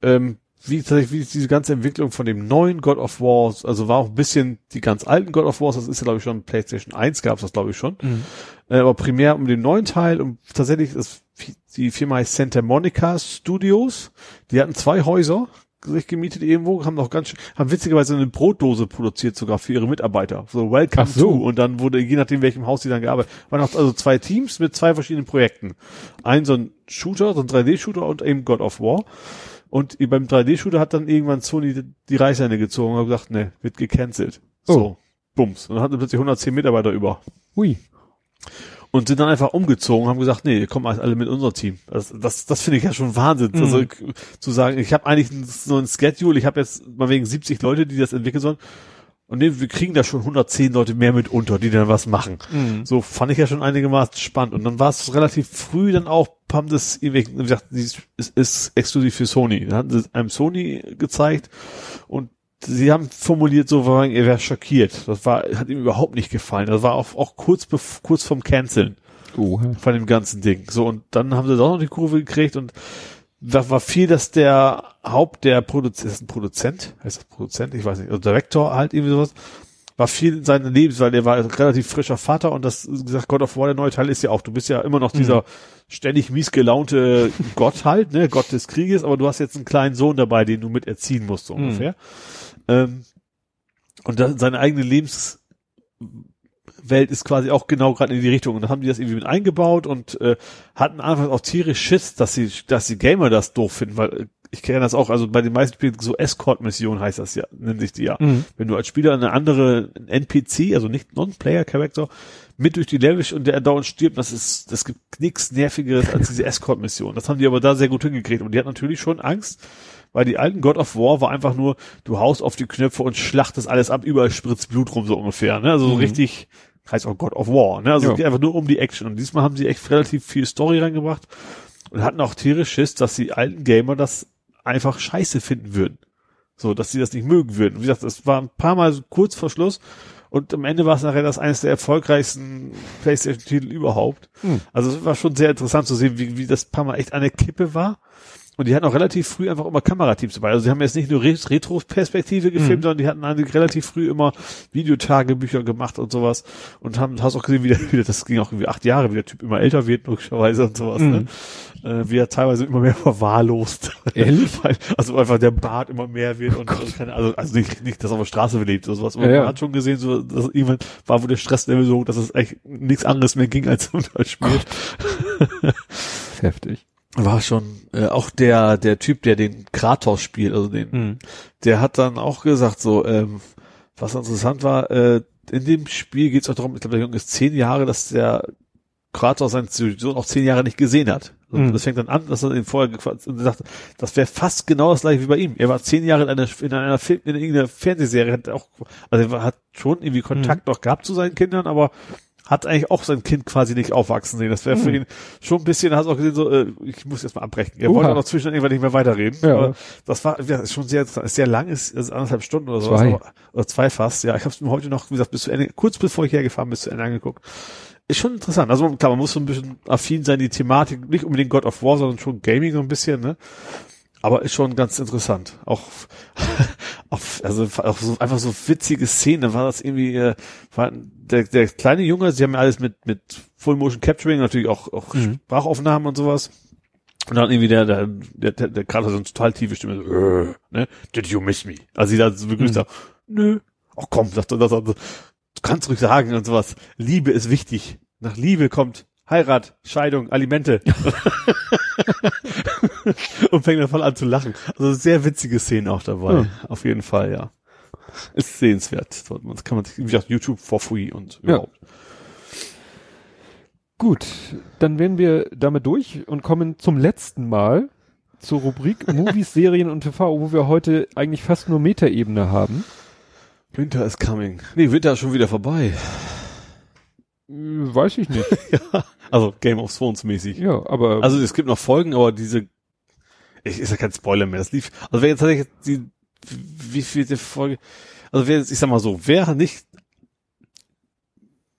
Speaker 3: Ähm, wie tatsächlich, wie diese ganze Entwicklung von dem neuen God of War, also war auch ein bisschen die ganz alten God of Wars, das ist ja glaube ich schon PlayStation 1 gab es das glaube ich schon.
Speaker 2: Mhm.
Speaker 3: Äh, aber primär um den neuen Teil und tatsächlich ist die Firma heißt Santa Monica Studios. Die hatten zwei Häuser sich gemietet irgendwo, haben noch ganz schön, haben witzigerweise eine Brotdose produziert sogar für ihre Mitarbeiter. So Welcome
Speaker 2: so.
Speaker 3: to und dann wurde je nachdem welchem Haus die dann gearbeitet, waren auch also zwei Teams mit zwei verschiedenen Projekten. Ein so ein Shooter, so ein 3D-Shooter und eben God of War. Und beim 3D-Shooter hat dann irgendwann Sony die, Reißleine gezogen und gesagt, ne, wird gecancelt. So,
Speaker 2: Oh.
Speaker 3: bums. Und dann hatten sie plötzlich 110 Mitarbeiter über
Speaker 2: Ui.
Speaker 3: Und sind dann einfach umgezogen, haben gesagt, nee, kommen alle mit unser Team. Das, das, das finde ich ja schon Wahnsinn.
Speaker 2: Mhm.
Speaker 3: Also zu sagen, ich habe eigentlich so ein Schedule, ich habe jetzt mal wegen 70 Leute, die das entwickeln sollen. Und nee, wir kriegen da schon 110 Leute mehr mit unter, die dann was machen.
Speaker 2: Mhm.
Speaker 3: So fand ich ja schon einigermaßen spannend. Und dann war es relativ früh dann auch, haben das irgendwie gesagt, dies ist, ist exklusiv für Sony. Dann hatten sie es einem Sony gezeigt und sie haben formuliert so, war, er wäre schockiert. Das war, hat ihm überhaupt nicht gefallen. Das war auch, auch kurz, kurz vom Canceln
Speaker 2: Oha.
Speaker 3: von dem ganzen Ding. So, und dann haben sie doch noch die Kurve gekriegt und da war viel, dass der Haupt, der Produzent, ist ein Produzent? Heißt das Produzent? Ich weiß nicht, also Direktor halt irgendwie sowas, war viel in seinem Lebens, weil der war relativ frischer Vater und das, gesagt, God of War, der neue Teil ist ja auch, du bist ja immer noch dieser ständig mies gelaunte (laughs) Gott halt, ne, Gott des Krieges, aber du hast jetzt einen kleinen Sohn dabei, den du mit erziehen musst, so
Speaker 2: Mhm.
Speaker 3: Ähm, und da, seine eigene Lebenswelt ist quasi auch genau gerade in die Richtung. Und dann haben die das irgendwie mit eingebaut und äh, hatten einfach auch tierisch Schiss, dass sie, dass die Gamer das doof finden, weil äh, ich kenne das auch, also bei den meisten Spielen so Escort-Mission heißt das ja, nennt sich die ja.
Speaker 2: Mhm.
Speaker 3: Wenn du als Spieler eine andere NPC, also nicht Non-Player-Character, mit durch die Level und der dauernd stirbt, das ist, das gibt nichts nervigeres als diese Escort-Mission. Das haben die aber da sehr gut hingekriegt. Und die hat natürlich schon Angst, weil die alten God of War war einfach nur, du haust auf die Knöpfe und schlachtest alles ab, überall spritzt Blut rum, so ungefähr, ne? Also so
Speaker 2: Mhm.
Speaker 3: richtig, heißt auch God of War, ne? Also
Speaker 2: Ja.
Speaker 3: es geht einfach nur um die Action. Und diesmal haben sie echt relativ viel Story reingebracht und hatten auch tierisch Schiss, dass die alten Gamer das einfach scheiße finden würden. So, dass sie das nicht mögen würden. Wie gesagt, es war ein paar Mal so kurz vor Schluss und am Ende war es nachher das eines der erfolgreichsten PlayStation-Titel überhaupt.
Speaker 2: Hm.
Speaker 3: Also es war schon sehr interessant zu sehen, wie, wie das paar Mal echt an der Kippe war. Und die hatten auch relativ früh einfach immer Kamerateams dabei. Also sie haben jetzt nicht nur Re- Retro-Perspektive gefilmt,
Speaker 2: Mhm.
Speaker 3: sondern die hatten eigentlich relativ früh immer Videotagebücher gemacht und sowas. Und haben, hast auch gesehen, wie der, (laughs) wie der, das ging auch irgendwie acht Jahre, wie der Typ immer älter wird, logischerweise und sowas,
Speaker 2: Mhm.
Speaker 3: ne? Äh, wie er teilweise immer mehr verwahrlost.
Speaker 2: Ehrlich? (laughs)
Speaker 3: Also einfach der Bart immer mehr wird und, und keine, also, also nicht, nicht, dass er auf der Straße lebt oder sowas. Aber
Speaker 2: Ja, ja.
Speaker 3: man hat schon gesehen, so, dass irgendwann war, wo der Stresslevel so hoch, dass es echt nichts anderes mehr ging, als um das Spiel.
Speaker 2: Heftig.
Speaker 3: War schon, äh, auch der, der Typ, der den Kratos spielt, also den,
Speaker 2: Mhm.
Speaker 3: der hat dann auch gesagt, so, ähm, was interessant war, äh, in dem Spiel geht es auch darum, ich glaube, der Junge ist zehn Jahre, dass der Kratos seinen Sohn auch zehn Jahre nicht gesehen hat. Und
Speaker 2: Mhm.
Speaker 3: das fängt dann an, dass er ihn vorher gefragt und er sagt, das wäre fast genau das gleiche wie bei ihm. Er war zehn Jahre in einer, in einer Film, in irgendeiner Fernsehserie, hat auch, also er hat schon irgendwie Kontakt noch gehabt zu seinen Kindern, aber hat eigentlich auch sein Kind quasi nicht aufwachsen sehen. Das wäre für
Speaker 2: Hm.
Speaker 3: ihn schon ein bisschen, hast du auch gesehen, so, äh, ich muss jetzt mal abbrechen. Er
Speaker 2: Oha.
Speaker 3: wollte auch noch zwischendurch irgendwann nicht mehr weiterreden.
Speaker 2: Ja.
Speaker 3: Aber das war ja, schon sehr, sehr lang, ist, ist anderthalb Stunden oder so. Oder zwei fast. Ja, ich habe es mir heute noch, wie gesagt, bis zu Ende, kurz bevor ich hergefahren bin, bis zu Ende angeguckt. Ist schon interessant. Also klar, man muss so ein bisschen affin sein, die Thematik, nicht unbedingt God of War, sondern schon Gaming so ein bisschen, ne? Aber ist schon ganz interessant. Auch, auch (laughs) also auch so, einfach so witzige Szenen. War das irgendwie, äh, war der, der kleine Junge, sie haben ja alles mit, mit Full Motion Capturing, natürlich auch, auch
Speaker 2: Mhm.
Speaker 3: Sprachaufnahmen und sowas. Und dann irgendwie der, der, der, der, der gerade so eine total tiefe Stimme, so, äh, ne? Did you miss me? Also sie da so begrüßt
Speaker 2: Mhm.
Speaker 3: sagt, nö. Ach komm, sagt er, das, das, du kannst ruhig sagen und sowas. Liebe ist wichtig. Nach Liebe kommt Heirat, Scheidung, Alimente. (laughs) und fängt dann voll an zu lachen. Also sehr witzige Szenen auch dabei.
Speaker 2: Ja.
Speaker 3: Auf jeden Fall, ja. Ist sehenswert. Das kann man, sich- wie gesagt, YouTube for free und
Speaker 2: Ja.
Speaker 3: überhaupt.
Speaker 2: Gut, dann wären wir damit durch und kommen zum letzten Mal zur Rubrik (laughs) Movies, Serien und TV, wo wir heute eigentlich fast nur Metaebene haben.
Speaker 3: Winter is coming. Nee, Winter ist schon wieder vorbei.
Speaker 2: Äh, Weiß ich nicht. (laughs)
Speaker 3: ja. Also Game of Thrones mäßig.
Speaker 2: Ja, aber
Speaker 3: Also es gibt noch Folgen, aber diese, ich, ist ja kein Spoiler mehr, das lief, also wer jetzt tatsächlich die, wie viele Folge, also wer jetzt, ich sag mal so, wer nicht,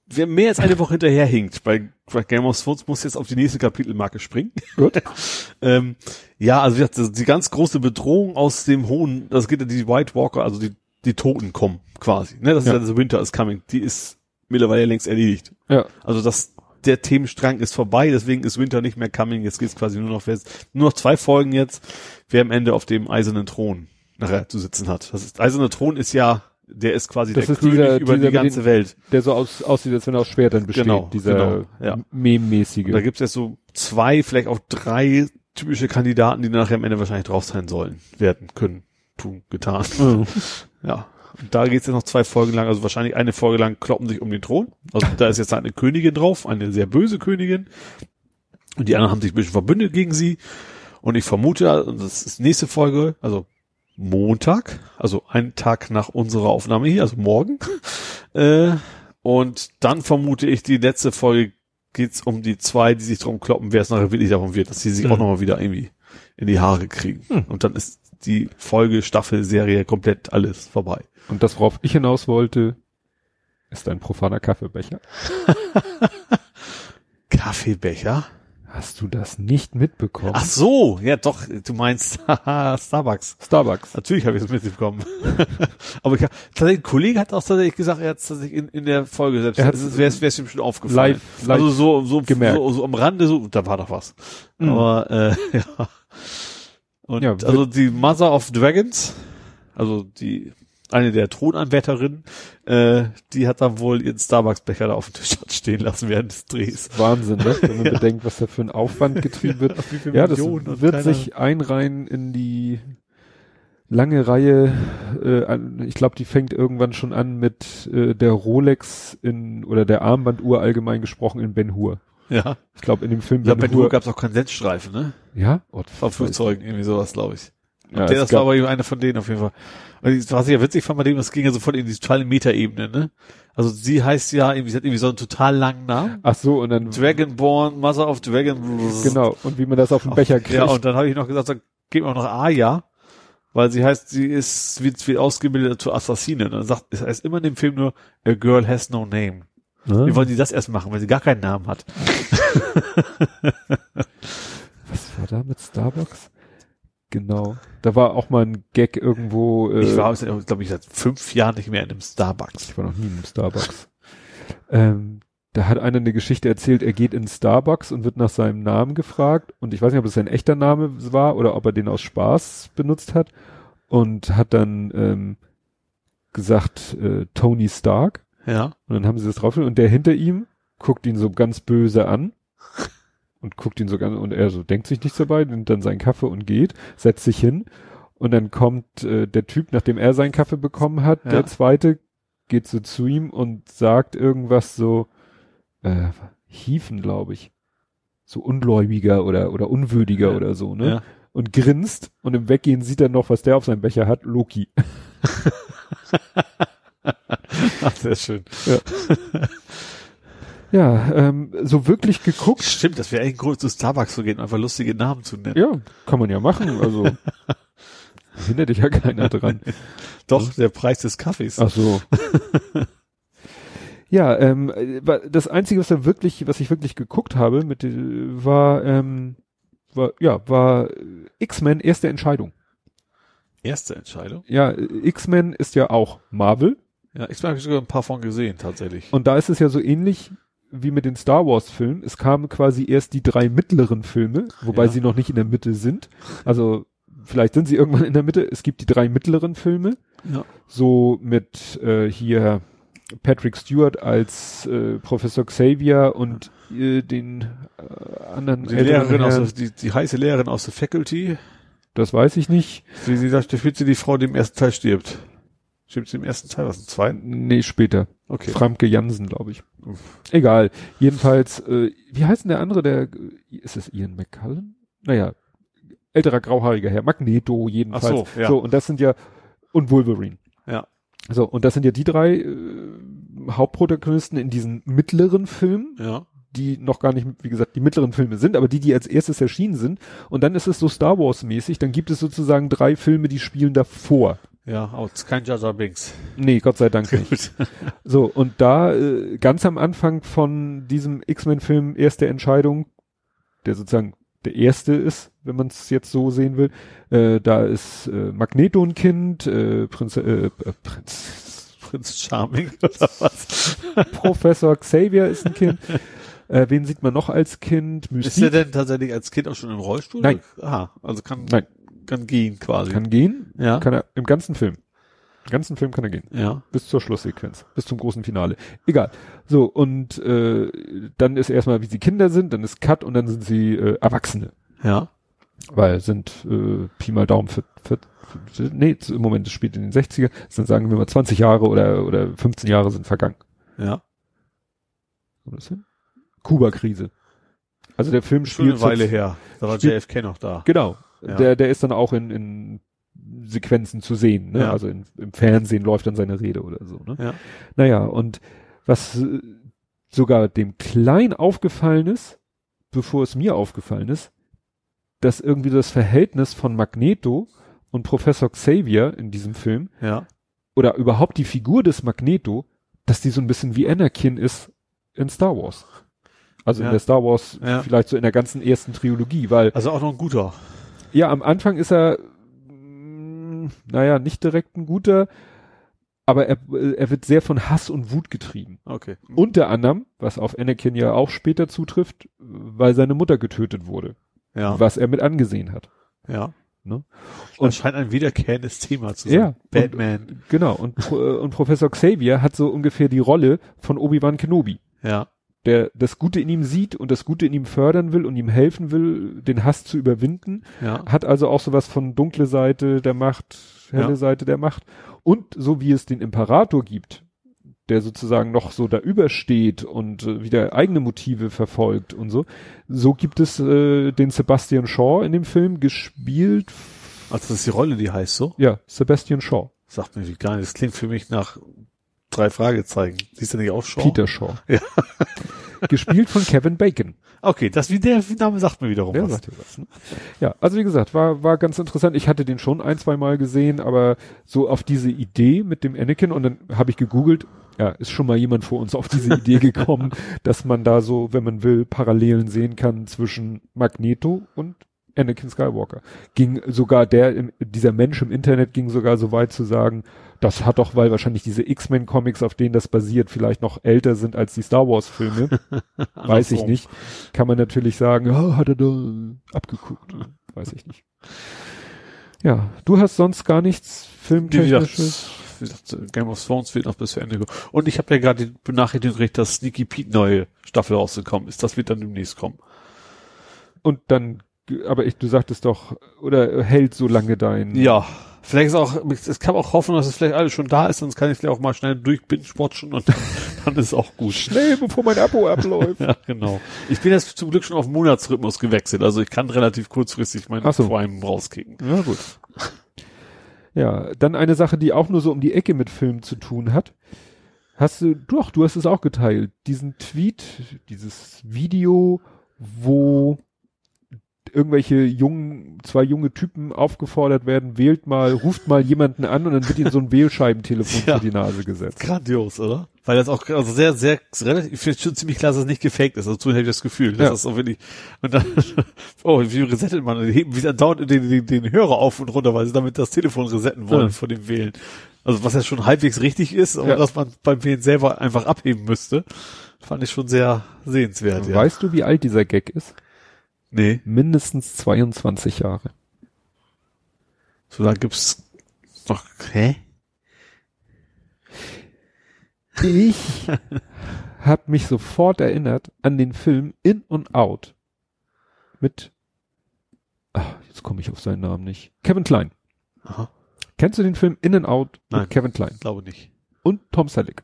Speaker 3: wer mehr als eine Woche hinterher hinkt bei, bei Game of Thrones, muss jetzt auf die nächste Kapitelmarke springen.
Speaker 2: Gut. (laughs)
Speaker 3: ähm, ja, also wie gesagt, die ganz große Bedrohung aus dem hohen, das geht ja die White Walker, also die, die Toten kommen quasi, ne, das
Speaker 2: Ja.
Speaker 3: ist ja The Winter is Coming, die ist mittlerweile längst erledigt.
Speaker 2: ja,
Speaker 3: Also das, der Themenstrang ist vorbei, deswegen ist Winter nicht mehr coming. Jetzt geht's quasi nur noch fest. Nur noch zwei Folgen jetzt, wer am Ende auf dem eisernen Thron nachher zu sitzen hat. Das ist, eiserne Thron ist ja, der ist quasi
Speaker 2: Das
Speaker 3: der
Speaker 2: ist
Speaker 3: König
Speaker 2: dieser-
Speaker 3: über
Speaker 2: dieser
Speaker 3: die ganze
Speaker 2: mit
Speaker 3: Welt.
Speaker 2: der so aus, aussieht, als wenn er aus Schwertern besteht,
Speaker 3: Genau,
Speaker 2: dieser
Speaker 3: genau, ja.
Speaker 2: Meme-mäßige.
Speaker 3: Da gibt's jetzt so zwei, vielleicht auch drei typische Kandidaten, die nachher am Ende wahrscheinlich drauf sein sollen, werden, können, tun, getan. Ja. (laughs) Und da geht's jetzt noch zwei Folgen lang, also wahrscheinlich eine Folge lang kloppen sich um den Thron. Also da ist jetzt eine Königin drauf, eine sehr böse Königin. Und die anderen haben sich ein bisschen verbündet gegen sie. Und ich vermute, und das ist nächste Folge, also Montag, also einen Tag nach unserer Aufnahme hier, also morgen. (laughs) äh, und dann vermute ich, die letzte Folge geht's um die zwei, die sich drum kloppen, wer es nachher wirklich darum wird, dass sie sich
Speaker 2: Mhm.
Speaker 3: auch nochmal wieder irgendwie in die Haare kriegen.
Speaker 2: Mhm.
Speaker 3: Und dann ist die Folge, Staffel, Serie komplett alles vorbei.
Speaker 2: Und das, worauf ich hinaus wollte, ist ein profaner Kaffeebecher. (laughs)
Speaker 3: Kaffeebecher?
Speaker 2: Hast du das nicht mitbekommen?
Speaker 3: Ach so, ja doch, du meinst (laughs) Starbucks.
Speaker 2: Starbucks.
Speaker 3: Natürlich habe ich es mitbekommen. (laughs) Aber ich, hab- tatsächlich, ein Kollege hat auch tatsächlich gesagt, er hat es tatsächlich in, in der Folge selbst, es wäre es ihm schon aufgefallen.
Speaker 2: Live, live
Speaker 3: also so, so,
Speaker 2: gemerkt.
Speaker 3: so, so am Rande, so, da war doch was.
Speaker 2: Mhm.
Speaker 3: Aber, äh, ja. Und
Speaker 2: Ja,
Speaker 3: also die Mother of Dragons, also die, eine der Thronanwärterinnen, äh, die hat dann wohl ihren Starbucks-Becher da auf dem Tisch hat stehen lassen während des Drehs.
Speaker 2: Wahnsinn, ne? wenn man (laughs)
Speaker 3: Ja.
Speaker 2: bedenkt, was da für ein Aufwand getrieben wird. (laughs)
Speaker 3: Wie viele
Speaker 2: Ja, das
Speaker 3: Millionen und
Speaker 2: wird
Speaker 3: keiner-
Speaker 2: sich einreihen in die lange Reihe. Äh, an, ich glaube, die fängt irgendwann schon an mit äh, der Rolex in oder der Armbanduhr allgemein gesprochen in Ben Hur.
Speaker 3: Ja.
Speaker 2: Ich glaube, in dem Film
Speaker 3: glaube, bei Tour gab es auch Konsensstreifen, ne?
Speaker 2: Ja, oh,
Speaker 3: Von Flugzeugen, irgendwie sowas, glaube ich.
Speaker 2: Ja,
Speaker 3: der, das war aber eben einer von denen auf jeden Fall. Und was ich ja witzig fand bei dem, das ging ja sofort in die totale Metaebene, ne? Also sie heißt ja, irgendwie, sie hat irgendwie so einen total langen Namen.
Speaker 2: Ach so, und dann
Speaker 3: Dragonborn, Mother of Dragon.
Speaker 2: genau. Und wie man das auf den Becher kriegt.
Speaker 3: Ja, und dann habe ich noch gesagt, dann geben wir noch Aya, weil sie heißt, sie ist, wird, wird ausgebildet zur Assassine. Und dann sagt, es heißt immer in dem Film nur, a girl has no name.
Speaker 2: Ne?
Speaker 3: Wie wollen die das erst machen, weil sie gar keinen Namen hat?
Speaker 2: Was war da mit Starbucks? Genau. Da war auch mal ein Gag irgendwo. Äh,
Speaker 3: Ich war, glaube ich, seit fünf Jahren nicht mehr in einem Starbucks.
Speaker 2: Ich war noch nie im Starbucks. ähm, da hat einer eine Geschichte erzählt, er geht in Starbucks und wird nach seinem Namen gefragt. Und ich weiß nicht, ob es sein echter Name war oder ob er den aus Spaß benutzt hat. Und hat dann ähm, gesagt, äh, Tony Stark.
Speaker 3: Ja.
Speaker 2: Und dann haben sie das drauf und der hinter ihm guckt ihn so ganz böse an und guckt ihn so ganz und er so denkt sich nichts dabei, nimmt dann seinen Kaffee und geht, setzt sich hin und dann kommt äh, der Typ, nachdem er seinen Kaffee bekommen hat,
Speaker 3: Ja.
Speaker 2: der zweite geht so zu ihm und sagt irgendwas so äh, hiefen, glaube ich. So ungläubiger oder oder unwürdiger
Speaker 3: Ja.
Speaker 2: oder so, ne?
Speaker 3: Ja.
Speaker 2: Und grinst und im Weggehen sieht er noch, was der auf seinem Becher hat, Loki. (laughs) (laughs)
Speaker 3: Ach, sehr schön.
Speaker 2: Ja, (laughs) ähm, so wirklich geguckt.
Speaker 3: Stimmt, das wäre eigentlich ein zu Starbucks zu gehen, einfach lustige Namen zu nennen.
Speaker 2: Ja, kann man ja machen. Also (laughs) hindert dich ja keiner dran.
Speaker 3: Doch, der Preis des Kaffees.
Speaker 2: Ach so. (laughs) ja, ähm, das Einzige, was er wirklich, was ich wirklich geguckt habe, mit, äh, war, ähm, war, ja, war X-Men erste Entscheidung.
Speaker 3: Erste Entscheidung?
Speaker 2: Ja, X-Men ist ja auch Marvel.
Speaker 3: Ja, X-Men habe ich sogar ein paar von gesehen, tatsächlich.
Speaker 2: Und da ist es ja so ähnlich wie mit den Star Wars Filmen. Es kamen quasi erst die drei mittleren Filme, wobei
Speaker 3: Ja.
Speaker 2: sie noch nicht in der Mitte sind. Also vielleicht sind sie irgendwann in der Mitte. Es gibt die drei mittleren Filme,
Speaker 3: Ja.
Speaker 2: so mit äh, hier Patrick Stewart als äh, Professor Xavier und äh, den äh, anderen
Speaker 3: Die Lehrerin aus der, die, die heiße Lehrerin aus der Faculty,
Speaker 2: Das weiß ich nicht.
Speaker 3: wie sie sagt, da spielt sie die Frau, die im ersten Teil stirbt. Sie im ersten Teil, was im zweiten?
Speaker 2: Nee, später.
Speaker 3: Okay.
Speaker 2: Framke Jansen, glaube ich. Egal. Jedenfalls, äh, wie heißt denn der andere, der, ist es Ian McCullen? Naja, älterer grauhaariger Herr, Magneto jedenfalls.
Speaker 3: Ach so, ja.
Speaker 2: So, und das sind ja, und Wolverine.
Speaker 3: Ja.
Speaker 2: So, und das sind ja die drei äh, Hauptprotagonisten in diesen mittleren Filmen,
Speaker 3: Ja.
Speaker 2: die noch gar nicht, wie gesagt, die mittleren Filme sind, aber die, die als erstes erschienen sind. Und dann ist es so Star Wars mäßig, dann gibt es sozusagen drei Filme, die spielen davor.
Speaker 3: Ja, aber es ist kein Jar Binks.
Speaker 2: Nee, Gott sei Dank (laughs) nicht. So, und da äh, ganz am Anfang von diesem X-Men-Film Erste Entscheidung, der sozusagen der erste ist, wenn man es jetzt so sehen will, äh, da ist äh, Magneto ein Kind, äh, Prinz, äh, äh, Prinz, (laughs)
Speaker 3: Prinz Charming oder was? (laughs)
Speaker 2: Professor Xavier ist ein Kind. Äh, wen sieht man noch als Kind?
Speaker 3: Ist
Speaker 2: Mystique
Speaker 3: er denn tatsächlich als Kind auch schon im Rollstuhl?
Speaker 2: Nein.
Speaker 3: Aha, also kann,
Speaker 2: Nein.
Speaker 3: Kann gehen quasi.
Speaker 2: kann gehen,
Speaker 3: ja.
Speaker 2: kann er im ganzen Film. Im ganzen Film kann er gehen.
Speaker 3: ja.
Speaker 2: bis zur Schlusssequenz, bis zum großen Finale. Egal. So, und äh, dann ist erstmal, wie sie Kinder sind, dann ist Cut und dann sind sie äh, Erwachsene.
Speaker 3: Ja.
Speaker 2: Weil sind äh, Pi mal Daumen für, für, für nee, im Moment, es spielt in den 60er, dann sagen wir mal 20 Jahre oder, oder 15 Jahre sind vergangen.
Speaker 3: Ja.
Speaker 2: Das? Kuba-Krise. Also der Film
Speaker 3: Schon
Speaker 2: spielt
Speaker 3: eine Weile
Speaker 2: jetzt-
Speaker 3: her. Da war JFK noch da.
Speaker 2: Genau.
Speaker 3: Ja.
Speaker 2: Der, der ist dann auch in, in Sequenzen zu sehen, ne?
Speaker 3: Ja.
Speaker 2: Also in, im Fernsehen läuft dann seine Rede oder so, ne?
Speaker 3: Ja.
Speaker 2: Naja, und was äh, sogar dem Klein aufgefallen ist, bevor es mir aufgefallen ist, dass irgendwie das Verhältnis von Magneto und Professor Xavier in diesem Film
Speaker 3: Ja.
Speaker 2: oder überhaupt die Figur des Magneto, dass die so ein bisschen wie Anakin ist in Star Wars. Also
Speaker 3: Ja.
Speaker 2: in der Star Wars
Speaker 3: Ja.
Speaker 2: vielleicht so in der ganzen ersten Trilogie, weil
Speaker 3: Also auch noch ein guter.
Speaker 2: Ja, am Anfang ist er, mh, naja, nicht direkt ein guter, aber er, er wird sehr von Hass und Wut getrieben.
Speaker 3: Okay.
Speaker 2: Unter anderem, was auf Anakin ja auch später zutrifft, weil seine Mutter getötet wurde,
Speaker 3: Ja.
Speaker 2: was er mit angesehen hat.
Speaker 3: Ja.
Speaker 2: Ne?
Speaker 3: Und
Speaker 2: Und-
Speaker 3: scheint ein wiederkehrendes Thema zu sein.
Speaker 2: Ja,
Speaker 3: Batman.
Speaker 2: Genau, und, äh, und Professor Xavier hat so ungefähr die Rolle von Obi-Wan Kenobi,
Speaker 3: ja.
Speaker 2: Der das Gute in ihm sieht und das Gute in ihm fördern will und ihm helfen will, den Hass zu überwinden
Speaker 3: Ja.
Speaker 2: hat also auch sowas von dunkle Seite der Macht, helle
Speaker 3: Ja.
Speaker 2: Seite der Macht. Und so wie es den Imperator gibt, der sozusagen noch so da übersteht und äh, wieder eigene Motive verfolgt und so, so gibt es äh, den Sebastian Shaw in dem Film gespielt.
Speaker 3: Also das ist die Rolle, die heißt so.
Speaker 2: Ja, Sebastian Shaw.
Speaker 3: Sagt mir wie gar nicht. Das klingt für mich nach drei Fragezeichen. Siehst du nicht auch Shaw?
Speaker 2: Peter Shaw.
Speaker 3: Ja. (laughs)
Speaker 2: gespielt von Kevin Bacon.
Speaker 3: Okay, das wie der Name sagt mir wiederum
Speaker 2: Der
Speaker 3: was.
Speaker 2: was, ne? Ja, also wie gesagt, war, war ganz interessant. Ich hatte den schon ein, zwei Mal gesehen, aber so auf diese Idee mit dem Anakin und dann habe ich gegoogelt, ja, ist schon mal jemand vor uns auf diese (laughs) Idee gekommen, dass man da so, wenn man will, Parallelen sehen kann zwischen Magneto und Anakin Skywalker. Ging sogar der, im, dieser Mensch im Internet ging sogar so weit zu sagen, das hat doch, weil wahrscheinlich diese X-Men-Comics, auf denen das basiert, vielleicht noch älter sind als die Star Wars-Filme. (laughs) Weiß ich nicht. Kann man natürlich sagen, oh, hat er da abgeguckt. Weiß ich nicht. Ja, du hast sonst gar nichts
Speaker 3: Wie gesagt,
Speaker 2: Filmtechnisches.
Speaker 3: wie gesagt, Game of Thrones wird noch bis zu Ende kommen. Und ich habe ja gerade die Benachrichtigung gekriegt, dass Sneaky Pete neue Staffel rausgekommen ist. Das wird dann demnächst kommen.
Speaker 2: Und dann, aber ich, du sagtest doch, oder hält so lange dein.
Speaker 3: Ja. Vielleicht ist auch, es kann auch hoffen, dass es vielleicht alles schon da ist, sonst kann ich vielleicht auch mal schnell durchbinge-watchen und dann, (laughs) ist es auch gut.
Speaker 2: Schnell, bevor mein Abo abläuft. (laughs)
Speaker 3: Ja, genau. Ich bin jetzt zum Glück schon auf Monatsrhythmus gewechselt, also ich kann relativ kurzfristig meinen
Speaker 2: Ach so.
Speaker 3: Prime rauskicken.
Speaker 2: Ja, gut. Ja, dann eine Sache, die auch nur so um die Ecke mit Film zu tun hat. Hast du, doch, du hast es auch geteilt. Diesen Tweet, dieses Video, wo irgendwelche jungen, zwei junge Typen aufgefordert werden, wählt mal, ruft mal jemanden an und dann wird ihnen so ein Wählscheibentelefon (laughs)
Speaker 3: Ja.
Speaker 2: vor die Nase gesetzt.
Speaker 3: Grandios, oder? Weil das auch also sehr, sehr relativ, ich finde schon ziemlich klar, dass es nicht gefaked ist. Also zumindest habe ich das Gefühl. Das
Speaker 2: Ja.
Speaker 3: ist auch wirklich. Und dann, (laughs) oh, wie resettet man? Die heben wieder dauernd den, den, den Hörer auf und runter, weil sie damit das Telefon resetten wollen
Speaker 2: Ja.
Speaker 3: vor dem Wählen. Also was ja schon halbwegs richtig ist, aber
Speaker 2: Ja.
Speaker 3: dass man beim Wählen selber einfach abheben müsste, fand ich schon sehr sehenswert. Ja.
Speaker 2: Weißt du, wie alt dieser Gag ist?
Speaker 3: Nee,
Speaker 2: Mindestens 22 Jahre.
Speaker 3: so da gibt's noch. Hä?
Speaker 2: Ich (laughs) habe mich sofort erinnert an den Film In and Out mit, ach, jetzt komme ich auf seinen Namen nicht, Kevin Klein.
Speaker 3: Aha,
Speaker 2: Kennst du den Film In and Out
Speaker 3: Nein.
Speaker 2: mit Kevin Klein
Speaker 3: glaube nicht.
Speaker 2: und Tom Selleck?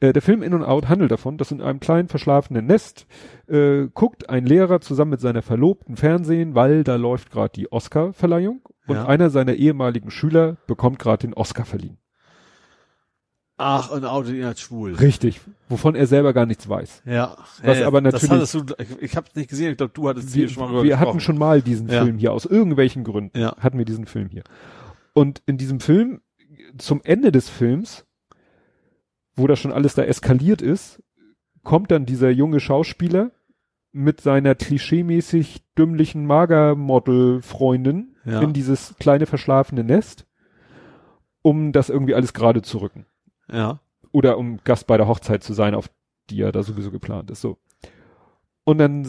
Speaker 2: Äh, der Film In and Out handelt davon, dass in einem kleinen verschlafenen Nest äh, guckt ein Lehrer zusammen mit seiner Verlobten Fernsehen, weil da läuft gerade die Oscar-Verleihung und
Speaker 3: Ja.
Speaker 2: einer seiner ehemaligen Schüler bekommt gerade den Oscar verliehen.
Speaker 3: Ach, ein Auto ist schwul.
Speaker 2: Richtig, wovon er selber gar nichts weiß.
Speaker 3: Ja.
Speaker 2: Was
Speaker 3: ja,
Speaker 2: aber
Speaker 3: Das
Speaker 2: natürlich-
Speaker 3: hattest du, ich, ich habe nicht gesehen, ich glaube, du hattest
Speaker 2: wir,
Speaker 3: hier schon mal drüber
Speaker 2: wir
Speaker 3: gesprochen.
Speaker 2: hatten schon mal diesen
Speaker 3: Ja.
Speaker 2: Film hier, aus irgendwelchen Gründen
Speaker 3: Ja.
Speaker 2: hatten wir diesen Film hier. Und in diesem Film, zum Ende des Films, wo das schon alles da eskaliert ist, kommt dann dieser junge Schauspieler mit seiner klischeemäßig dümmlichen Magermodel-Freundin
Speaker 3: Ja.
Speaker 2: in dieses kleine verschlafene Nest, um das irgendwie alles gerade zu rücken
Speaker 3: Ja.
Speaker 2: oder um Gast bei der Hochzeit zu sein, auf die ja da sowieso geplant ist. So. Und dann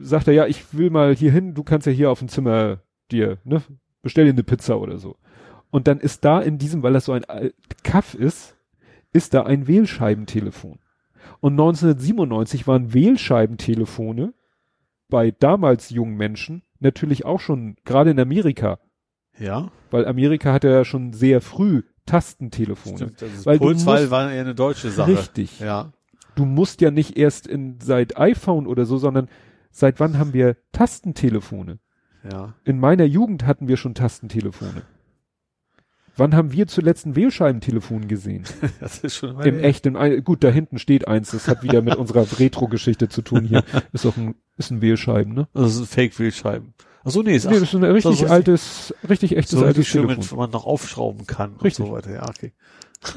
Speaker 2: äh, sagt er, ja, ich will mal hier hin, du kannst ja hier auf dem Zimmer dir, ne, bestell dir eine Pizza oder so. Und dann ist da in diesem, weil das so ein Kaff ist, ist da ein Wählscheibentelefon. Und 1997 waren Wählscheibentelefone bei damals jungen Menschen natürlich auch schon, gerade in Amerika,
Speaker 3: Ja.
Speaker 2: weil Amerika hatte ja schon sehr früh Tastentelefone.
Speaker 3: Stimmt. Das
Speaker 2: Weil du
Speaker 3: Pulswahl
Speaker 2: musst-
Speaker 3: war eher eine deutsche Sache.
Speaker 2: Richtig.
Speaker 3: Ja.
Speaker 2: du musst ja nicht erst in seit iPhone oder so, sondern seit wann haben wir Tastentelefone?
Speaker 3: Ja.
Speaker 2: In meiner Jugend hatten wir schon Tastentelefone. Wann haben wir zuletzt ein Wählscheibentelefon gesehen? (laughs)
Speaker 3: Das ist schon
Speaker 2: Im echten, ein- gut, da hinten steht eins, das hat wieder mit unserer (laughs) Retro-Geschichte zu tun hier. Ist auch ein, ist ein Wählscheiben, ne?
Speaker 3: Das sind Fake-Wählscheiben. Ach so, nee, ist,
Speaker 2: Nee, das ist ein richtig
Speaker 3: ist
Speaker 2: altes, richtig echtes
Speaker 3: so
Speaker 2: altes
Speaker 3: schön,
Speaker 2: Telefon.
Speaker 3: mit, wo man noch aufschrauben kann
Speaker 2: Richtig.
Speaker 3: und so weiter. Ja, okay.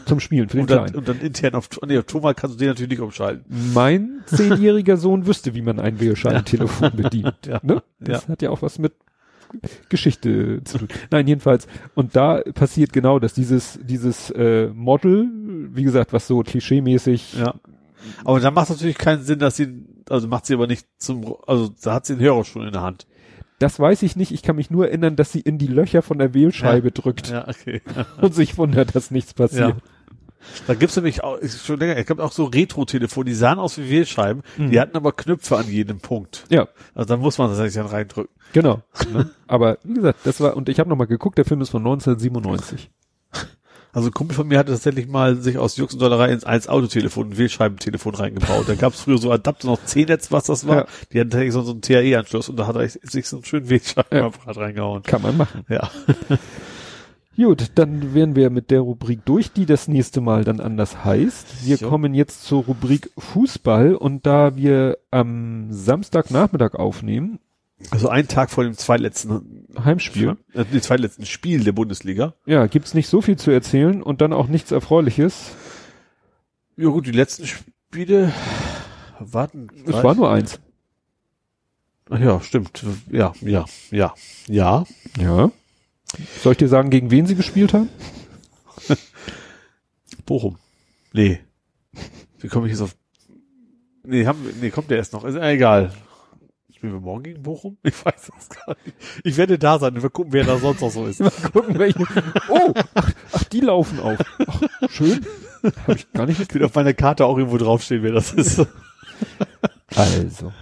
Speaker 2: Zum Spielen, für den
Speaker 3: Und dann,
Speaker 2: Kleinen.
Speaker 3: und dann intern auf, nee, auf Thomas kannst du den natürlich nicht umschalten.
Speaker 2: Mein (laughs) zehnjähriger Sohn wüsste, wie man ein Wählscheibentelefon bedient.
Speaker 3: Ja.
Speaker 2: Ne? Das
Speaker 3: Ja.
Speaker 2: hat ja auch was mit Geschichte zu tun. Nein, jedenfalls. Und da passiert genau das, dieses, dieses äh, Model, wie gesagt, was so klischeemäßig,
Speaker 3: Ja. Aber dann macht es natürlich keinen Sinn, dass sie, also macht sie aber nicht zum, also da hat sie den Hörer schon in der Hand.
Speaker 2: das weiß ich nicht. Ich kann mich nur erinnern, dass sie in die Löcher von der Wählscheibe drückt
Speaker 3: Ja, okay. (laughs)
Speaker 2: und sich wundert, dass nichts passiert.
Speaker 3: Ja. Da gibt's nämlich auch, ist schon länger, es gibt auch so Retro-Telefone, die sahen aus wie Wählscheiben, die hatten aber Knöpfe an jedem Punkt.
Speaker 2: Ja,
Speaker 3: Also da muss man das eigentlich dann reindrücken.
Speaker 2: genau. ne? Aber wie gesagt, das war, und ich habe nochmal geguckt, der Film ist von 1997.
Speaker 3: Also ein Kumpel von mir hatte tatsächlich mal sich aus Jux und Dollerei ins 1 Autotelefon, ein Wählscheibentelefon reingebaut. Da gab's früher so Adapter, noch C-Netz, was das war.
Speaker 2: Ja.
Speaker 3: Die hatten tatsächlich so, so einen TAE-Anschluss und da hat er sich so einen schönen Wählscheibenapparat reingehauen.
Speaker 2: Kann man machen.
Speaker 3: Ja.
Speaker 2: Gut, dann wären wir mit der Rubrik durch, die das nächste Mal dann anders heißt. Wir
Speaker 3: Jo.
Speaker 2: kommen jetzt zur Rubrik Fußball und da wir am Samstagnachmittag aufnehmen,
Speaker 3: Also einen Tag vor dem zweitletzten
Speaker 2: Heimspiel,
Speaker 3: äh, dem zweitletzten Spiel der Bundesliga.
Speaker 2: ja, gibt's nicht so viel zu erzählen und dann auch nichts Erfreuliches.
Speaker 3: Ja gut, die letzten Spiele warten.
Speaker 2: Es war nur eins.
Speaker 3: Ach ja, stimmt. Ja, ja, ja, ja.
Speaker 2: Ja. Soll ich dir sagen, gegen wen sie gespielt haben? (laughs)
Speaker 3: Bochum. Nee. Wie komme ich jetzt auf? Nee, haben nee, kommt der erst noch. Ist egal. Spielen wir morgen gegen Bochum? (laughs) Ich weiß es gar nicht. Ich werde da sein und wir gucken, wer da sonst noch so ist. (laughs)
Speaker 2: Mal gucken, welche. Oh, ach, ach die laufen auf. Ach, schön. Habe ich gar nicht
Speaker 3: Ich will auf meiner Karte auch irgendwo draufstehen, wer das ist.
Speaker 2: Also.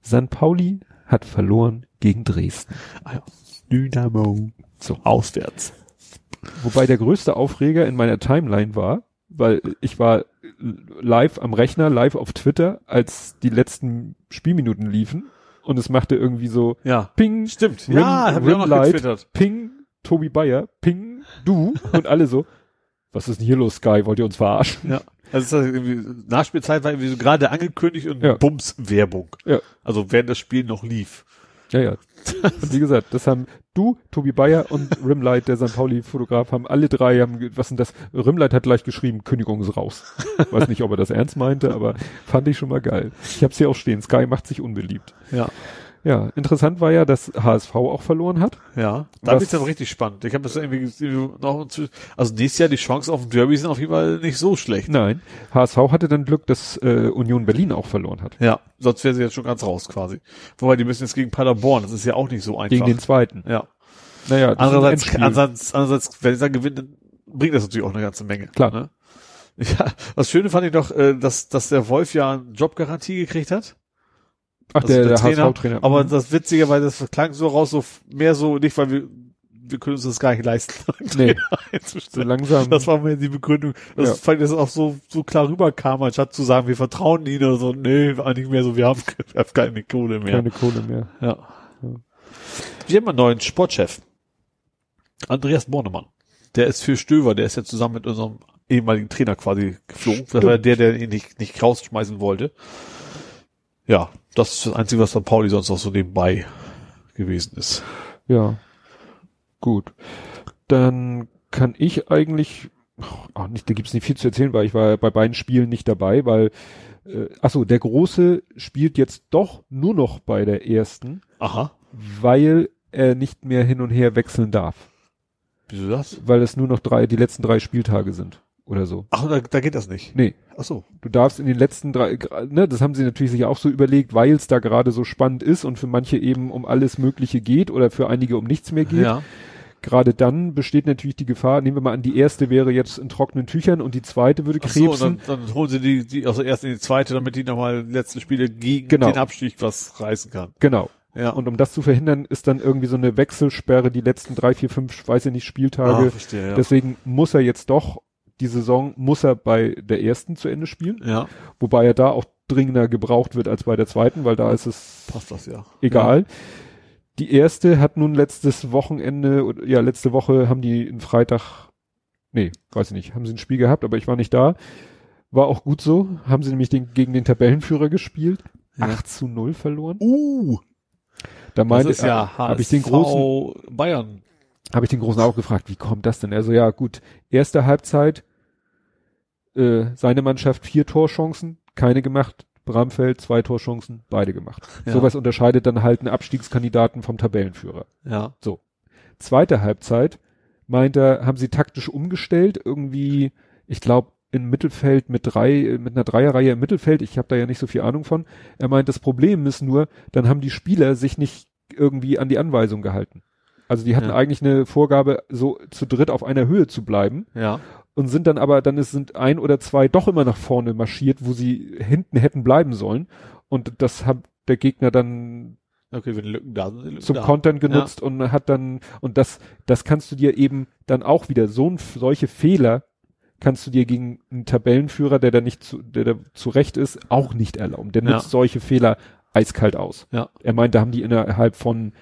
Speaker 2: San Pauli hat verloren gegen Dresden.
Speaker 3: Ah ja. Dynamo.
Speaker 2: So.
Speaker 3: Auswärts.
Speaker 2: Wobei der größte Aufreger in meiner Timeline war, weil ich war live am Rechner, live auf Twitter, als die letzten Spielminuten liefen und es machte irgendwie so
Speaker 3: Ja.
Speaker 2: Ping,
Speaker 3: Stimmt.
Speaker 2: Rim-
Speaker 3: ja, hab ich auch noch
Speaker 2: Rimlight.
Speaker 3: getwittert.
Speaker 2: Ping, Tobi Bayer, Ping, du und alle so. was ist denn hier los, Sky? Wollt ihr uns verarschen?
Speaker 3: Ja. Also Nachspielzeit war irgendwie so gerade angekündigt und
Speaker 2: Ja.
Speaker 3: Bums Werbung.
Speaker 2: Ja.
Speaker 3: Also während das Spiel noch lief.
Speaker 2: Ja, ja. Und (laughs) wie gesagt, das haben du, Tobi Bayer und Rimlight, der St. Pauli-Fotograf, haben alle drei, haben, was denn das? Rimlight hat gleich geschrieben, Kündigung ist raus. Weiß nicht, ob er das ernst meinte, aber fand ich schon mal geil. Ich hab's hier auch stehen, Sky macht sich unbeliebt.
Speaker 3: Ja.
Speaker 2: Ja, interessant war ja, dass HSV auch verloren hat.
Speaker 3: Ja. Da
Speaker 2: Was-
Speaker 3: wird's aber richtig spannend. Ich habe das irgendwie noch also nächstes Jahr die Chancen auf dem Derby sind auf jeden Fall nicht so schlecht.
Speaker 2: Nein, HSV hatte dann Glück, dass äh, Union Berlin auch verloren hat.
Speaker 3: Ja. Sonst wäre sie jetzt schon ganz raus quasi. Wobei die müssen jetzt gegen Paderborn. Das ist ja auch nicht so einfach.
Speaker 2: Gegen den zweiten.
Speaker 3: ja.
Speaker 2: Naja,
Speaker 3: Andererseits, andererseits, andererseits, wenn sie dann gewinnen, dann bringt das natürlich auch eine ganze Menge.
Speaker 2: Klar.
Speaker 3: Ne? Ja, das Schöne fand ich doch, äh, dass, dass der Wolf ja eine Jobgarantie gekriegt hat.
Speaker 2: Ach,
Speaker 3: Also
Speaker 2: der, der,
Speaker 3: Trainer.
Speaker 2: HSV-Trainer.
Speaker 3: Aber das Witzige, weil das klang so raus, so mehr so nicht, weil wir, wir können uns das gar nicht leisten. (laughs)
Speaker 2: Nee.
Speaker 3: Trainer
Speaker 2: so langsam.
Speaker 3: Das war mir die Begründung. Das
Speaker 2: Ja.
Speaker 3: fand ich, dass auch so, so klar rüberkam, anstatt zu sagen, wir vertrauen ihnen oder so. Nee, eigentlich mehr so, wir haben, (laughs) wir haben keine Kohle mehr.
Speaker 2: keine Kohle mehr.
Speaker 3: Ja. Wir haben einen neuen Sportchef. Andreas Bornemann. Der ist für Stöver, der ist ja zusammen mit unserem ehemaligen Trainer quasi geflogen. Das war der, der ihn nicht, nicht rausschmeißen wollte. Ja, das ist das Einzige, was bei Pauli sonst noch so nebenbei gewesen ist.
Speaker 2: Ja. Gut. Dann kann ich eigentlich, ach nicht, da gibt's nicht viel zu erzählen, weil ich war bei beiden Spielen nicht dabei, weil, äh, achso, der Große spielt jetzt doch nur noch bei der ersten,
Speaker 3: Aha.
Speaker 2: weil er nicht mehr hin und her wechseln darf.
Speaker 3: Wieso das?
Speaker 2: Weil es nur noch drei, die letzten drei Spieltage sind. Oder so.
Speaker 3: Ach, da, da geht das nicht.
Speaker 2: Nee.
Speaker 3: Ach so.
Speaker 2: Du darfst in den letzten drei, ne, das haben sie natürlich sich auch so überlegt, weil es da gerade so spannend ist und für manche eben um alles Mögliche geht oder für einige um nichts mehr geht.
Speaker 3: Ja.
Speaker 2: Gerade dann besteht natürlich die Gefahr, nehmen wir mal an, die erste wäre jetzt in trockenen Tüchern und die zweite würde
Speaker 3: Ach so,
Speaker 2: krebsen.
Speaker 3: dann, dann holen sie die, die also erst in die zweite, damit die nochmal die letzten Spiele gegen
Speaker 2: Genau.
Speaker 3: den Abstieg was reißen kann.
Speaker 2: genau.
Speaker 3: Ja.
Speaker 2: Und um das zu verhindern, ist dann irgendwie so eine Wechselsperre die letzten drei, vier, fünf, weiß ich nicht, Spieltage.
Speaker 3: Ah, verstehe, ja.
Speaker 2: Deswegen muss er jetzt doch, die Saison muss er bei der ersten zu Ende spielen.
Speaker 3: ja,
Speaker 2: Wobei er da auch dringender gebraucht wird als bei der zweiten, weil da ist es
Speaker 3: passt das ja.
Speaker 2: egal. Die erste hat nun letztes Wochenende, ja, letzte Woche haben die einen Freitag, nee, weiß ich nicht, haben sie ein Spiel gehabt, aber ich war nicht da. War auch gut so. Haben sie nämlich den, gegen den Tabellenführer gespielt.
Speaker 3: Ja.
Speaker 2: 8 zu 0 verloren.
Speaker 3: Uh,
Speaker 2: Da
Speaker 3: das
Speaker 2: meinte
Speaker 3: ist ja
Speaker 2: habe ich den großen,
Speaker 3: Bayern.
Speaker 2: habe ich den großen auch gefragt, wie kommt das denn? Also ja, gut, erste Halbzeit, äh, seine Mannschaft vier Torchancen, keine gemacht. Bramfeld zwei Torchancen, beide gemacht.
Speaker 3: Ja.
Speaker 2: Sowas unterscheidet dann halt einen Abstiegskandidaten vom Tabellenführer.
Speaker 3: Ja.
Speaker 2: Zweite Halbzeit meint er, haben sie taktisch umgestellt, irgendwie, ich glaube, im Mittelfeld mit drei, mit einer Dreierreihe im Mittelfeld, ich habe da ja nicht so viel Ahnung von. Er meint, das Problem ist nur, dann haben die Spieler sich nicht irgendwie an die Anweisung gehalten. Also die hatten
Speaker 3: Ja.
Speaker 2: eigentlich eine Vorgabe, so zu dritt auf einer Höhe zu bleiben
Speaker 3: Ja.
Speaker 2: Und sind dann aber, dann ist, sind ein oder zwei doch immer nach vorne marschiert, wo sie hinten hätten bleiben sollen. Und das hat der Gegner dann
Speaker 3: Okay, wenn Lücken da sind, Lücken
Speaker 2: zum
Speaker 3: da.
Speaker 2: Kontern genutzt und hat dann, und das, das kannst du dir eben dann auch wieder, so ein, solche Fehler kannst du dir gegen einen Tabellenführer, der da nicht zu, der da zurecht ist, auch nicht erlauben. Der
Speaker 3: Ja.
Speaker 2: nutzt solche Fehler eiskalt aus.
Speaker 3: Ja.
Speaker 2: Er meint, da haben die innerhalb von,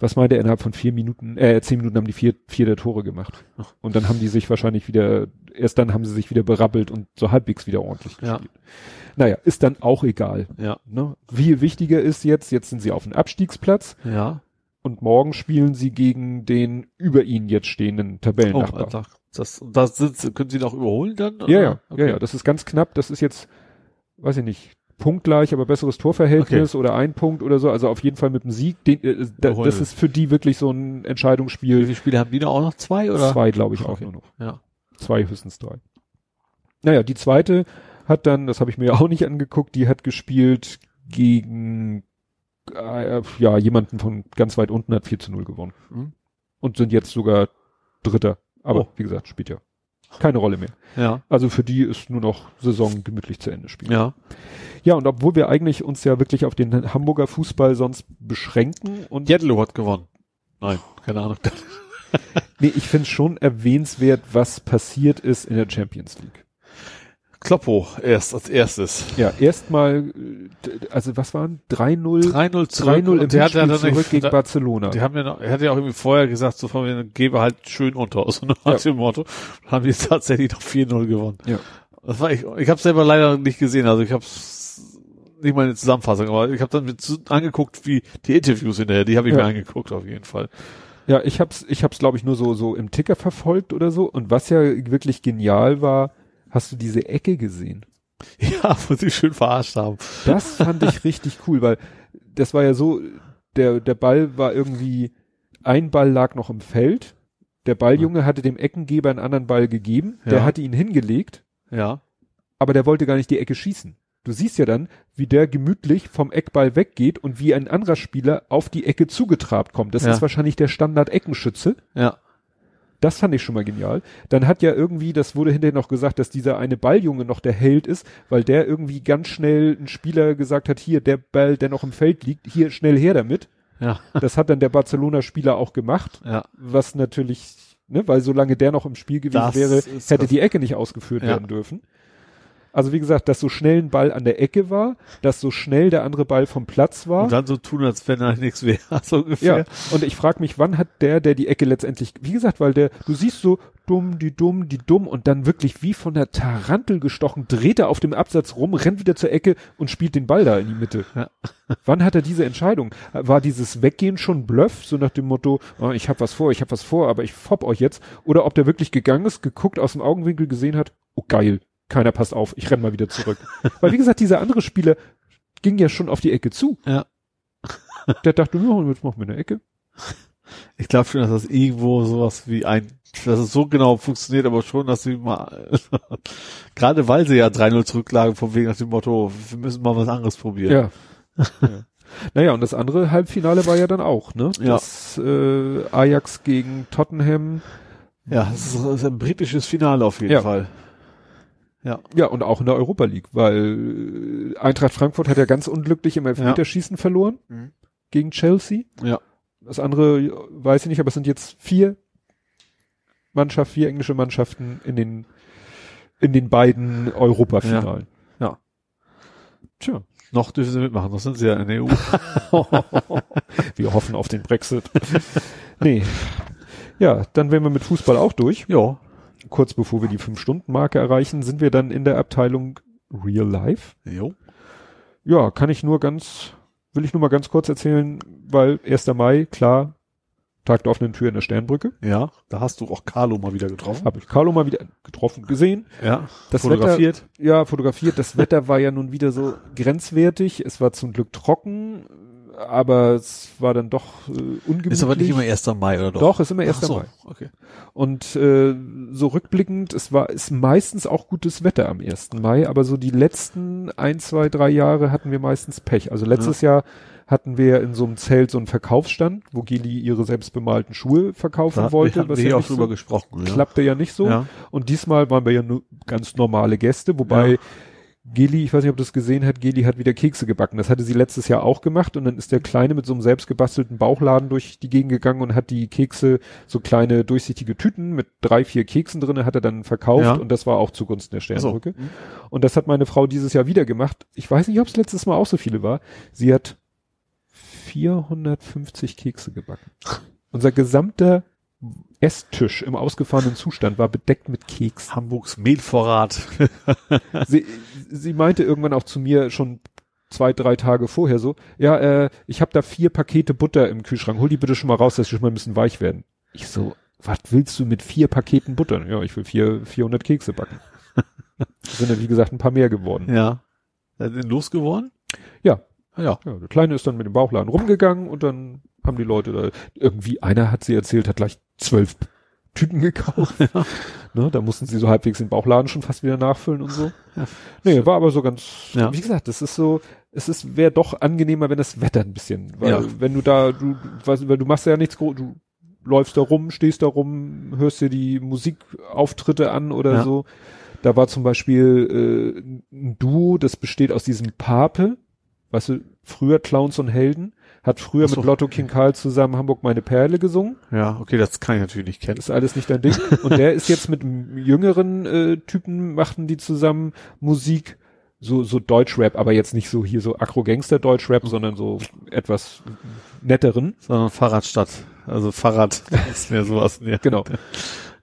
Speaker 2: was meint er, innerhalb von vier Minuten, äh, zehn Minuten haben die vier, vier der Tore gemacht.
Speaker 3: Ach.
Speaker 2: Und dann haben die sich wahrscheinlich wieder, erst dann haben sie sich wieder berappelt und so halbwegs wieder ordentlich
Speaker 3: Ja.
Speaker 2: gespielt. Naja, ist dann auch egal.
Speaker 3: Ja.
Speaker 2: Ne? Viel wichtiger ist jetzt, jetzt sind sie auf dem Abstiegsplatz
Speaker 3: Ja.
Speaker 2: und morgen spielen sie gegen den über ihnen jetzt stehenden
Speaker 3: Oh,
Speaker 2: Tabellennachbar.
Speaker 3: Alter. Das, das sind, können Sie noch überholen dann?
Speaker 2: ja, ja,
Speaker 3: Okay.
Speaker 2: ja, ja, das ist ganz knapp. Das ist jetzt, weiß ich nicht, punktgleich, aber besseres Torverhältnis oder ein Punkt oder so. Also auf jeden Fall mit dem Sieg. Den, äh, da,
Speaker 3: Überholen
Speaker 2: das ist für die wirklich so ein
Speaker 3: Wie
Speaker 2: Entscheidungsspiel.
Speaker 3: viele Spiele haben die noch auch noch? Zwei oder?
Speaker 2: Zwei, glaube ich, auch
Speaker 3: Okay.
Speaker 2: nur noch.
Speaker 3: Ja.
Speaker 2: Zwei, höchstens drei. Naja, die zweite hat dann, das habe ich mir (laughs) auch nicht angeguckt, die hat gespielt gegen äh, ja, jemanden von ganz weit unten hat 4 zu 0 gewonnen.
Speaker 3: Mhm.
Speaker 2: Und sind jetzt sogar Dritter. Aber
Speaker 3: Oh.
Speaker 2: wie gesagt, spielt ja keine Rolle mehr.
Speaker 3: Ja.
Speaker 2: Also für die ist nur noch Saison gemütlich zu Ende spielen.
Speaker 3: Ja.
Speaker 2: Ja, und obwohl wir eigentlich uns ja wirklich auf den Hamburger Fußball sonst beschränken und
Speaker 3: Jedlo hat gewonnen. Nein, keine Ahnung. (laughs)
Speaker 2: nee, ich finde schon erwähnenswert, was passiert ist in der Champions League.
Speaker 3: Kloppo erst als erstes.
Speaker 2: Ja, erstmal, äh, also was waren 3-0?
Speaker 3: 3-0 zurück.
Speaker 2: 3-0 im
Speaker 3: der
Speaker 2: Hinspiel
Speaker 3: dann
Speaker 2: zurück
Speaker 3: nicht-
Speaker 2: gegen
Speaker 3: da-
Speaker 2: Barcelona.
Speaker 3: Die haben ja noch, er hat ja auch irgendwie vorher gesagt, so von mir, gebe halt schön unter, (laughs) so nach
Speaker 2: Ja.
Speaker 3: dem Motto. Haben die tatsächlich noch 4-0 gewonnen.
Speaker 2: Ja.
Speaker 3: Das war ich, ich habe selber leider nicht gesehen, also ich habe nicht mal eine Zusammenfassung, aber ich habe dann mit angeguckt, wie die Interviews hinterher, die habe ich
Speaker 2: Ja.
Speaker 3: mir angeguckt auf jeden Fall.
Speaker 2: Ja, ich hab's, ich hab's glaube ich nur so, so im Ticker verfolgt oder so. Und was ja wirklich genial war, hast du diese Ecke gesehen? (laughs)
Speaker 3: Ja, wo sie schön verarscht haben.
Speaker 2: Das fand ich (laughs) richtig cool, weil das war ja so, der, der Ball war irgendwie, ein Ball lag noch im Feld. Der Balljunge hatte dem Eckengeber einen anderen Ball gegeben. Der
Speaker 3: Ja.
Speaker 2: hatte ihn hingelegt,
Speaker 3: Ja.
Speaker 2: aber der wollte gar nicht die Ecke schießen. Du siehst ja dann, wie der gemütlich vom Eckball weggeht und wie ein anderer Spieler auf die Ecke zugetrabt kommt. Das
Speaker 3: Ja.
Speaker 2: ist wahrscheinlich der Standard-Eckenschütze.
Speaker 3: Ja.
Speaker 2: Das fand ich schon mal genial. Dann hat ja irgendwie, das wurde hinterher noch gesagt, dass dieser eine Balljunge noch der Held ist, weil der irgendwie ganz schnell ein Spieler gesagt hat, hier, der Ball, der noch im Feld liegt, hier schnell her damit.
Speaker 3: Ja.
Speaker 2: Das hat dann der Barcelona-Spieler auch gemacht,
Speaker 3: Ja.
Speaker 2: was natürlich, ne, weil solange der noch im Spiel gewesen
Speaker 3: Das
Speaker 2: wäre, hätte die Ecke nicht ausgeführt
Speaker 3: Ja.
Speaker 2: werden dürfen. Also wie gesagt, dass so schnell ein Ball an der Ecke war, dass so schnell der andere Ball vom Platz war.
Speaker 3: Und dann so tun, als wenn da nichts wäre, (laughs) so ungefähr.
Speaker 2: Ja, und ich frage mich, wann hat der, der die Ecke letztendlich, wie gesagt, weil der, du siehst so dumm, die dumm, die dumm und dann wirklich wie von der Tarantel gestochen, dreht er auf dem Absatz rum, rennt wieder zur Ecke und spielt den Ball da in die Mitte.
Speaker 3: Ja. (laughs)
Speaker 2: Wann hat er diese Entscheidung? War dieses Weggehen schon Bluff, so nach dem Motto, oh, ich hab was vor, ich hab was vor, aber ich fopp euch jetzt? Oder ob der wirklich gegangen ist, geguckt, aus dem Augenwinkel gesehen hat, oh geil, keiner passt auf, ich renn mal wieder zurück. weil wie gesagt, dieser andere Spieler ging ja schon auf die Ecke zu.
Speaker 3: Ja.
Speaker 2: Der dachte, ja, jetzt machen wir eine Ecke.
Speaker 3: Ich glaube schon, dass das irgendwo sowas wie ein, dass es so genau funktioniert, aber schon, dass sie mal, (laughs) gerade weil sie ja 3-0 zurücklagen, vom Weg nach dem Motto, wir müssen mal was anderes probieren.
Speaker 2: Ja. ja. Naja, und das andere Halbfinale war ja dann auch, ne?
Speaker 3: Ja.
Speaker 2: Das äh, Ajax gegen Tottenham.
Speaker 3: Ja, das ist, das ist ein britisches Finale auf jeden
Speaker 2: Ja.
Speaker 3: Fall. Ja.
Speaker 2: Ja, und auch in der Europa League, weil äh, Eintracht Frankfurt hat ja ganz unglücklich im Elfmeterschießen verloren
Speaker 3: Mhm.
Speaker 2: gegen Chelsea.
Speaker 3: Ja.
Speaker 2: Das andere äh, weiß ich nicht, aber es sind jetzt vier Mannschaften, vier englische Mannschaften in den in den beiden Europafinalen.
Speaker 3: Ja.
Speaker 2: Tja,
Speaker 3: Noch dürfen sie mitmachen, noch sind sie ja in der EU. (laughs)
Speaker 2: wir hoffen auf den Brexit. nee. Ja, dann wären wir mit Fußball auch durch.
Speaker 3: ja.
Speaker 2: Kurz bevor wir die Fünf-Stunden-Marke erreichen, sind wir dann in der Abteilung Real Life.
Speaker 3: Jo.
Speaker 2: Ja, kann ich nur ganz, will ich nur mal ganz kurz erzählen, weil 1. Mai, klar, Tag der offenen Tür in der Sternbrücke.
Speaker 3: Ja, da hast du auch Carlo mal wieder getroffen.
Speaker 2: Habe ich Carlo mal wieder getroffen, gesehen.
Speaker 3: Ja.
Speaker 2: Das
Speaker 3: fotografiert.
Speaker 2: Wetter, ja, fotografiert. Das Wetter war ja nun wieder so grenzwertig. Es war zum Glück trocken, aber es war dann doch äh, ungemütlich.
Speaker 3: Ist aber nicht immer 1. Mai, oder doch?
Speaker 2: Doch, ist immer 1.
Speaker 3: Ach so,
Speaker 2: Mai.
Speaker 3: Okay.
Speaker 2: Und äh, so rückblickend, es war ist meistens auch gutes Wetter am 1. Mai, aber so die letzten ein, zwei, drei Jahre hatten wir meistens Pech. Also letztes Jahr hatten wir in so einem Zelt so einen Verkaufsstand, wo Gili ihre selbstbemalten Schuhe verkaufen
Speaker 3: Da
Speaker 2: wollte,
Speaker 3: wir
Speaker 2: was
Speaker 3: hier
Speaker 2: ja
Speaker 3: auch
Speaker 2: nicht
Speaker 3: drüber
Speaker 2: so,
Speaker 3: gesprochen. Ja.
Speaker 2: klappte ja nicht so.
Speaker 3: Ja.
Speaker 2: Und diesmal waren wir ja nur ganz normale Gäste, wobei
Speaker 3: Ja.
Speaker 2: Geli, ich weiß nicht, ob du das gesehen hat, Geli hat wieder Kekse gebacken. Das hatte sie letztes Jahr auch gemacht und dann ist der Kleine mit so einem selbstgebastelten Bauchladen durch die Gegend gegangen und hat die Kekse, so kleine durchsichtige Tüten mit drei, vier Keksen drinne, hat er dann verkauft
Speaker 3: Ja.
Speaker 2: und das war auch zugunsten der
Speaker 3: Ach so.
Speaker 2: Sternbrücke. Und das hat meine Frau dieses Jahr wieder gemacht. Ich weiß nicht, ob es letztes Mal auch so viele war. Sie hat 450 Kekse gebacken. Unser gesamter Esstisch im ausgefahrenen Zustand war bedeckt mit Keks.
Speaker 3: Hamburgs Mehlvorrat. (laughs)
Speaker 2: sie, sie meinte irgendwann auch zu mir schon zwei, drei Tage vorher so, ja, äh, ich habe da vier Pakete Butter im Kühlschrank, hol die bitte schon mal raus, dass die schon mal ein bisschen weich werden. Ich so, was willst du mit vier Paketen Butter? Ja, ich will vier, 400 Kekse backen. Sind ja, wie gesagt, ein paar mehr geworden.
Speaker 3: ja. Denn losgeworden?
Speaker 2: Ja.
Speaker 3: Ah, Ja.
Speaker 2: Ja, der Kleine ist dann mit dem Bauchladen rumgegangen und dann haben die Leute da, irgendwie, einer hat sie erzählt, hat gleich zwölf Tüten gekauft. (laughs) Ne, da mussten sie so halbwegs den Bauchladen schon fast wieder nachfüllen und so.
Speaker 3: Ja.
Speaker 2: Nee, war aber so ganz,
Speaker 3: Ja.
Speaker 2: wie gesagt, das ist so, es ist, wäre doch angenehmer, wenn das Wetter ein bisschen, weil
Speaker 3: Ja.
Speaker 2: wenn du da, du, weißt, weil du machst ja nichts groß, du läufst da rum, stehst da rum, hörst dir die Musikauftritte an oder
Speaker 3: Ja.
Speaker 2: so. Da war zum Beispiel äh, ein Duo, das besteht aus diesem Pape, weißt du, früher Clowns und Helden, hat früher
Speaker 3: Ach so.
Speaker 2: mit Lotto King Karl zusammen Hamburg meine Perle gesungen.
Speaker 3: Ja, okay, das kann ich natürlich nicht kennen.
Speaker 2: ist alles nicht dein Ding. Und der ist jetzt mit jüngeren äh, Typen, machten die zusammen Musik, so, so Deutschrap, aber jetzt nicht so hier so Agro-Gangster-Deutschrap, sondern so etwas netteren.
Speaker 3: Sondern Fahrradstadt. Also Fahrrad (laughs) ist mehr sowas. Ja.
Speaker 2: Genau.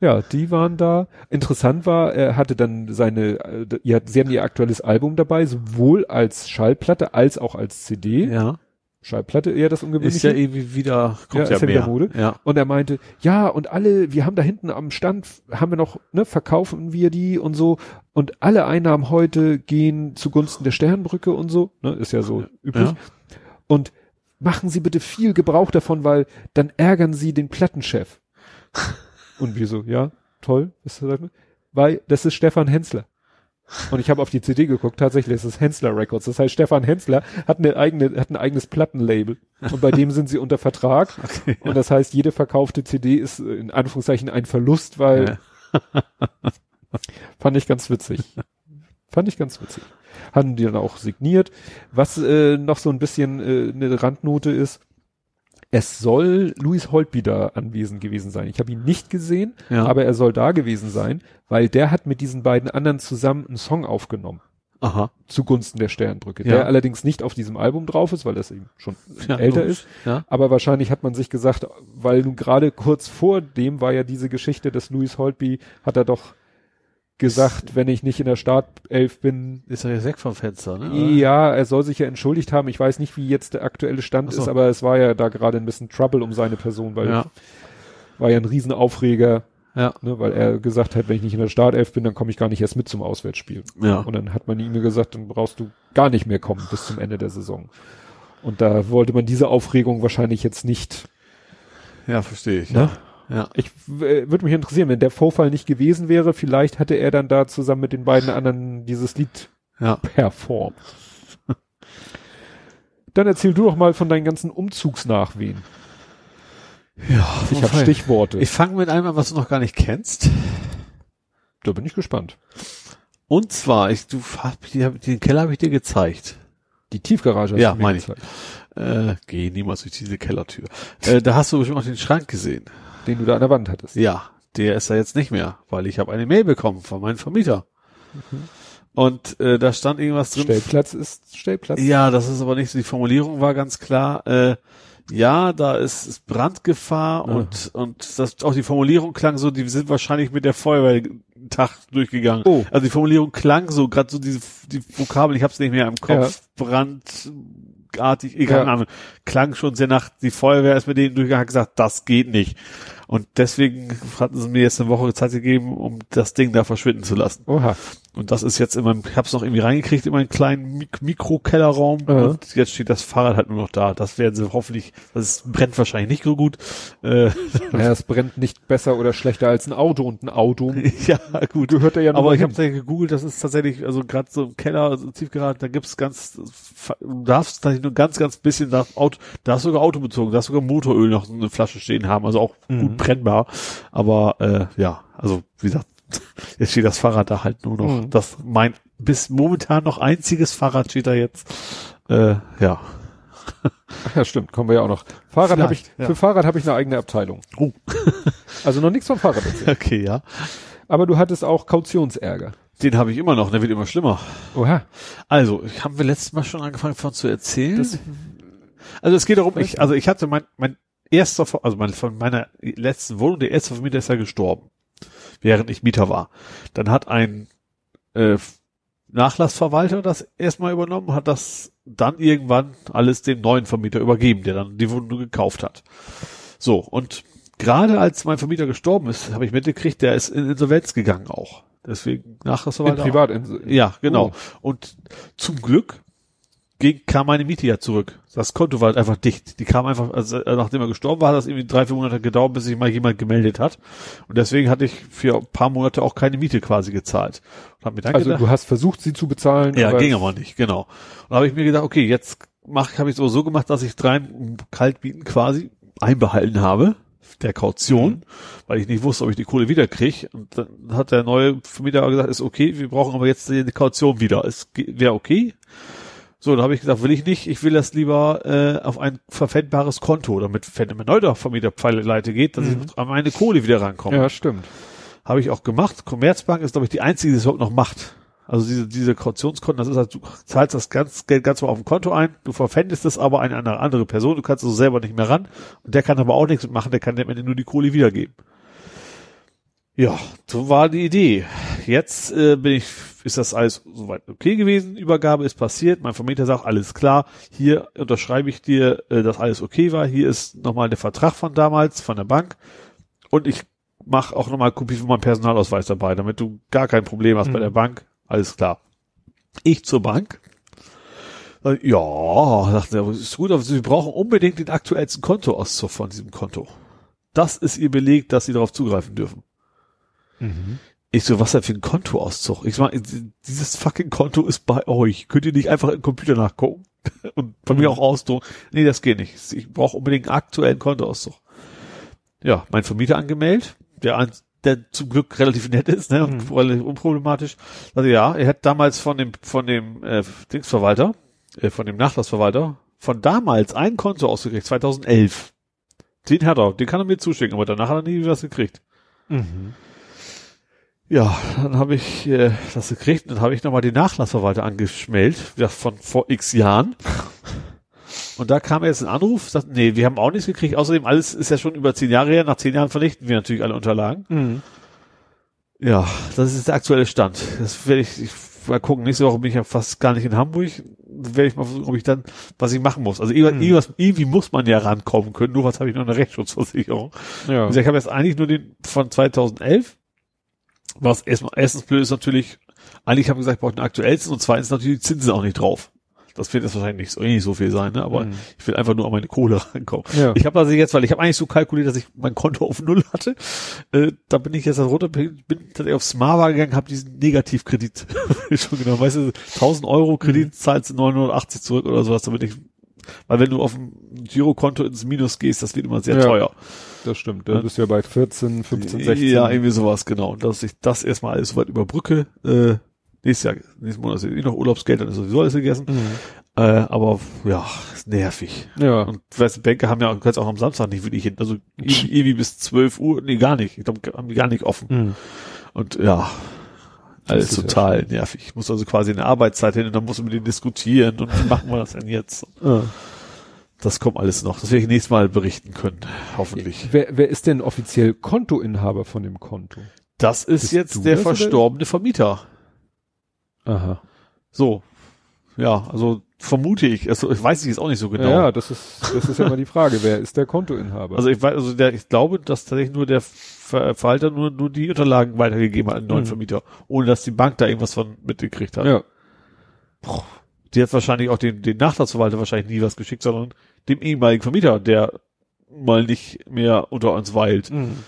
Speaker 2: Ja, die waren da. Interessant war, er hatte dann seine, äh, ihr, sie haben ihr aktuelles Album dabei, sowohl als Schallplatte als auch als CD.
Speaker 3: ja.
Speaker 2: Schallplatte eher das ungewöhnliche.
Speaker 3: Ist ja irgendwie wieder, kommt
Speaker 2: Ja,
Speaker 3: ja,
Speaker 2: ist ja
Speaker 3: mehr.
Speaker 2: wieder Mode.
Speaker 3: Ja.
Speaker 2: Und er meinte, ja, und alle, wir haben da hinten am Stand, haben wir noch, ne, verkaufen wir die und so. Und alle Einnahmen heute gehen zugunsten der Sternbrücke und so, ne, ist ja so üblich.
Speaker 3: Ja.
Speaker 2: Und machen Sie bitte viel Gebrauch davon, weil dann ärgern Sie den Plattenchef. (laughs) und wir so, ja, toll, was sagt man? Weil das ist Stefan Hensler. Und ich habe auf die CD geguckt, tatsächlich ist es Hensler Records. Das heißt, Stefan Hensler hat eine eigene, hat ein eigenes Plattenlabel. Und bei dem sind sie unter Vertrag. (laughs)
Speaker 3: Okay.
Speaker 2: Und das heißt, jede verkaufte CD ist in Anführungszeichen ein Verlust, weil (laughs) fand ich ganz witzig. Fand ich ganz witzig. Hatten die dann auch signiert. Was äh, noch so ein bisschen äh, eine Randnote ist, es soll Louis Holtby da anwesend gewesen sein. Ich habe ihn nicht gesehen,
Speaker 3: Ja.
Speaker 2: aber er soll da gewesen sein, weil der hat mit diesen beiden anderen zusammen einen Song aufgenommen
Speaker 3: Aha.
Speaker 2: zugunsten der Sternbrücke,
Speaker 3: Ja.
Speaker 2: der allerdings nicht auf diesem Album drauf ist, weil das eben schon
Speaker 3: Ja,
Speaker 2: älter
Speaker 3: logisch.
Speaker 2: ist.
Speaker 3: Ja.
Speaker 2: Aber wahrscheinlich hat man sich gesagt, weil nun gerade kurz vor dem war ja diese Geschichte, dass Louis Holtby hat er doch gesagt, wenn ich nicht in der Startelf bin,
Speaker 3: Ist er jetzt weg vom Fenster, ne?
Speaker 2: ja, er soll sich ja entschuldigt haben. Ich weiß nicht, wie jetzt der aktuelle Stand
Speaker 3: so.
Speaker 2: ist, aber es war ja da gerade ein bisschen Trouble um seine Person, weil
Speaker 3: Ja.
Speaker 2: war ja ein Riesenaufreger,
Speaker 3: Ja.
Speaker 2: ne, weil er gesagt hat, wenn ich nicht in der Startelf bin, dann komme ich gar nicht erst mit zum Auswärtsspiel.
Speaker 3: Ja.
Speaker 2: Und dann hat man ihm gesagt, dann brauchst du gar nicht mehr kommen bis zum Ende der Saison. Und da wollte man diese Aufregung wahrscheinlich jetzt nicht.
Speaker 3: Ja, verstehe ich.
Speaker 2: Ne?
Speaker 3: Ja.
Speaker 2: Ich äh, würde mich interessieren, wenn der Vorfall nicht gewesen wäre, vielleicht hätte er dann da zusammen mit den beiden anderen dieses Lied
Speaker 3: Ja.
Speaker 2: performt. Dann erzähl du doch mal von deinen ganzen Umzugsnachwehen.
Speaker 3: Ja.
Speaker 2: Ich habe Stichworte.
Speaker 3: Ich fange mit einem an, was du noch gar nicht kennst.
Speaker 2: da bin ich gespannt.
Speaker 3: Und zwar, ich, du, den Keller habe ich dir gezeigt.
Speaker 2: Die Tiefgarage hast
Speaker 3: Ja, meine ich.
Speaker 2: gezeigt,
Speaker 3: Äh, geh niemals durch diese Kellertür. Äh, da hast du bestimmt auch den Schrank gesehen.
Speaker 2: Den du da an der Wand hattest.
Speaker 3: Ja, der ist da jetzt nicht mehr, weil ich habe eine Mail bekommen von meinem Vermieter. Und äh, da stand irgendwas drin.
Speaker 2: Stellplatz ist Stellplatz.
Speaker 3: Ja, das ist aber nicht so, die Formulierung war ganz klar, äh, ja, da ist, ist Brandgefahr
Speaker 2: Ah.
Speaker 3: und, und das, auch die Formulierung klang so, die sind wahrscheinlich mit der Feuerwehr einen Tag durchgegangen.
Speaker 2: Oh.
Speaker 3: Also die Formulierung klang so, gerade so diese die Vokabeln, ich habe es nicht mehr im Kopf, brandartig, eh, keine
Speaker 2: Ja.
Speaker 3: Ahnung, klang schon sehr nach, die Feuerwehr ist mit denen durchgegangen, hat gesagt, das geht nicht. Und deswegen hatten sie mir jetzt eine Woche Zeit gegeben, um das Ding da verschwinden zu lassen.
Speaker 2: Oha.
Speaker 3: Und das ist jetzt in meinem, ich hab's noch irgendwie reingekriegt in meinen kleinen Mik Mikrokellerraum
Speaker 2: Ja.
Speaker 3: und jetzt steht das Fahrrad halt nur noch da. Das werden sie hoffentlich, das brennt wahrscheinlich nicht so gut. Äh,
Speaker 2: Ja, es brennt nicht besser oder schlechter als ein Auto und ein Auto (laughs)
Speaker 3: ja, gut.
Speaker 2: gehört er ja nur
Speaker 3: Aber ich habe ja gegoogelt, das ist tatsächlich, also gerade so im Keller, also Tiefgarage, da gibt's ganz, du darfst tatsächlich nur ganz, ganz bisschen, da Auto, da ist sogar autobezogen, da ist sogar Motoröl noch so eine Flasche stehen haben, also auch
Speaker 2: Mhm.
Speaker 3: gut brennbar. Aber äh, ja, also wie gesagt, (laughs) jetzt steht das Fahrrad da halt nur noch.
Speaker 2: Mhm.
Speaker 3: Das mein bis momentan noch einziges Fahrrad steht da jetzt. Äh, ja.
Speaker 2: Ja, stimmt, kommen wir ja auch noch. Fahrrad habe ich,
Speaker 3: ja.
Speaker 2: für Fahrrad habe ich eine eigene Abteilung.
Speaker 3: Oh. (laughs)
Speaker 2: Also noch nichts vom Fahrrad erzählt.
Speaker 3: Okay, ja.
Speaker 2: Aber du hattest auch Kautionsärger.
Speaker 3: Den habe ich immer noch, der wird immer schlimmer.
Speaker 2: Oha.
Speaker 3: Also, haben wir letztes Mal schon angefangen von zu erzählen. also es geht darum, ich, also ich hatte mein, mein erster, also mein, von meiner letzten Wohnung, der erste Vermieter ist ja gestorben, während ich Mieter war. Dann hat ein äh, Nachlassverwalter das erstmal übernommen, hat das dann irgendwann alles dem neuen Vermieter übergeben, der dann die Wohnung gekauft hat. So, und gerade als mein Vermieter gestorben ist, habe ich mitgekriegt, der ist in Insolvenz gegangen auch. Deswegen Nachlassverwalter.
Speaker 2: Privat.
Speaker 3: Ja, genau.
Speaker 2: Oh.
Speaker 3: Und zum Glück ging, kam meine Miete ja zurück. Das Konto war halt einfach dicht. Die kam einfach, also nachdem er gestorben war, hat das irgendwie drei, vier Monate gedauert, bis sich mal jemand gemeldet hat. Und deswegen hatte ich für ein paar Monate auch keine Miete quasi gezahlt. Und hab mir dann
Speaker 2: also
Speaker 3: gedacht,
Speaker 2: du hast versucht, sie zu bezahlen.
Speaker 3: ja,
Speaker 2: aber
Speaker 3: ging aber nicht, genau. Und da habe ich mir gedacht, okay, jetzt mach, habe ich es so gemacht, dass ich drei Kaltbieten quasi einbehalten habe, der Kaution, weil ich nicht wusste, ob ich die Kohle wieder kriege. Und dann hat der neue Vermieter gesagt, ist okay, wir brauchen aber jetzt die Kaution wieder. Es wäre okay. So, dann habe ich gesagt, will ich nicht, ich will das lieber äh, auf ein verpfändbares Konto, damit, wenn mir neu von mir der Pfeile geht, dass
Speaker 2: Mhm.
Speaker 3: ich an meine Kohle wieder rankomme.
Speaker 2: Ja, stimmt.
Speaker 3: Habe ich auch gemacht. Commerzbank ist, glaube ich, die einzige, die es überhaupt noch macht. Also diese, diese Kautionskonten, das ist halt, du zahlst das ganz, Geld ganz mal auf dem Konto ein, du verpfändest es aber an eine andere Person, du kannst also selber nicht mehr ran und der kann aber auch nichts mitmachen, der kann am Ende nur die Kohle wiedergeben. Ja, so war die Idee. Jetzt äh, bin ich, ist das alles soweit okay gewesen, Übergabe ist passiert, mein Vermieter sagt, alles klar, hier unterschreibe ich dir, äh, dass alles okay war, hier ist nochmal der Vertrag von damals, von der Bank und ich mache auch nochmal Kopie von meinem Personalausweis dabei, damit du gar kein Problem hast bei
Speaker 2: Mhm.
Speaker 3: der Bank, alles klar. Ich zur Bank. Ja, dachte er, ist gut, aber Sie brauchen unbedingt den aktuellsten Kontoauszug von diesem Konto. Das ist Ihr Beleg, dass Sie darauf zugreifen dürfen.
Speaker 2: Mhm.
Speaker 3: Ich so, was denn für ein Kontoauszug? Ich meine, dieses fucking Konto ist bei euch. Könnt ihr nicht einfach im Computer nachgucken? (laughs) Und bei mir auch ausdrucken? Nee, das geht nicht. Ich brauche unbedingt einen aktuellen Kontoauszug. Ja, mein Vermieter angemeldet, der, der zum Glück relativ nett ist, ne, und relativ unproblematisch. Also ja, er hat damals von dem, von dem äh, Dingsverwalter, äh, von dem Nachlassverwalter, von damals ein Konto ausgekriegt, 2011. Den hat er, den kann er mir zuschicken, aber danach hat er nie was gekriegt.
Speaker 2: Mhm.
Speaker 3: Ja, dann habe ich äh, das gekriegt und dann habe ich nochmal den Nachlassverwalter angeschmelzt, ja, von vor x Jahren. Und da kam jetzt ein Anruf, sagt, nee, wir haben auch nichts gekriegt, außerdem alles ist ja schon über zehn Jahre her, nach zehn Jahren vernichten wir natürlich alle Unterlagen.
Speaker 2: Mhm.
Speaker 3: Ja, das ist der aktuelle Stand. Das werde ich, ich mal gucken, nächste Woche bin ich ja fast gar nicht in Hamburg, werde ich mal versuchen, ob ich dann, was ich machen muss. Also irgendwas,
Speaker 2: Mhm.
Speaker 3: irgendwas, irgendwie muss man ja rankommen können, nur was habe ich noch eine Rechtsschutzversicherung.
Speaker 2: Ja.
Speaker 3: Also ich habe jetzt eigentlich nur den von 2011. Was erstmal, erstens blöd ist natürlich, eigentlich haben wir gesagt, ich brauche den aktuellsten und zweitens natürlich die Zinsen auch nicht drauf. Das wird jetzt wahrscheinlich nicht so, eh nicht so viel sein, ne? aber
Speaker 2: Mhm.
Speaker 3: ich will einfach nur an meine Kohle (laughs) rankommen.
Speaker 2: Ja.
Speaker 3: Ich habe also jetzt, weil ich habe eigentlich so kalkuliert, dass ich mein Konto auf Null hatte, äh, da bin ich jetzt dann runter, bin tatsächlich aufs Smava gegangen, habe diesen Negativkredit (laughs) schon genommen. Weißt du, 1000 Euro Kredit
Speaker 2: Mhm.
Speaker 3: zahlst du 980 zurück oder sowas, damit ich, weil wenn du auf dem Girokonto ins Minus gehst, das wird immer sehr
Speaker 2: Ja.
Speaker 3: teuer.
Speaker 2: Das stimmt. Da bist du ja bei 14, 15, 16.
Speaker 3: Ja, irgendwie sowas, genau. Und dass ich das erstmal alles soweit überbrücke. Äh, nächstes Jahr, nächsten Monat ist eh noch Urlaubsgeld, dann ist sowieso alles gegessen.
Speaker 2: Mhm.
Speaker 3: Äh, aber ja, ist nervig.
Speaker 2: Ja.
Speaker 3: Und weißt du, Bänke haben ja du kannst auch am Samstag nicht wirklich hin. Also irgendwie (laughs) irgendwie bis 12 Uhr, nee, gar nicht. Ich glaube, haben die gar nicht offen.
Speaker 2: Mhm.
Speaker 3: Und ja, alles
Speaker 2: ist ja
Speaker 3: total nervig. Ich muss also quasi in der Arbeitszeit hin und dann muss man mit denen diskutieren und wie machen wir das denn jetzt?
Speaker 2: Ja.
Speaker 3: Das kommt alles noch. Das werde ich nächstes Mal berichten können. Hoffentlich.
Speaker 2: Wer, wer ist denn offiziell Kontoinhaber von dem Konto?
Speaker 3: Das ist
Speaker 2: Bist
Speaker 3: jetzt der verstorbene Vermieter.
Speaker 2: Aha.
Speaker 3: So. Ja, also vermute ich. Also ich weiß ich jetzt auch nicht so genau.
Speaker 2: Ja, das ist, das ist ja immer die Frage. Wer ist der Kontoinhaber?
Speaker 3: Also ich weiß, also der, ich glaube, dass tatsächlich nur der Ver Verwalter nur, nur die Unterlagen weitergegeben hat an den neuen
Speaker 2: Mhm.
Speaker 3: Vermieter, ohne dass die Bank da irgendwas von mitgekriegt hat.
Speaker 2: ja.
Speaker 3: Die hat wahrscheinlich auch den, den Nachlassverwalter wahrscheinlich nie was geschickt, sondern dem ehemaligen Vermieter, der mal nicht mehr unter uns weilt.
Speaker 2: Mhm.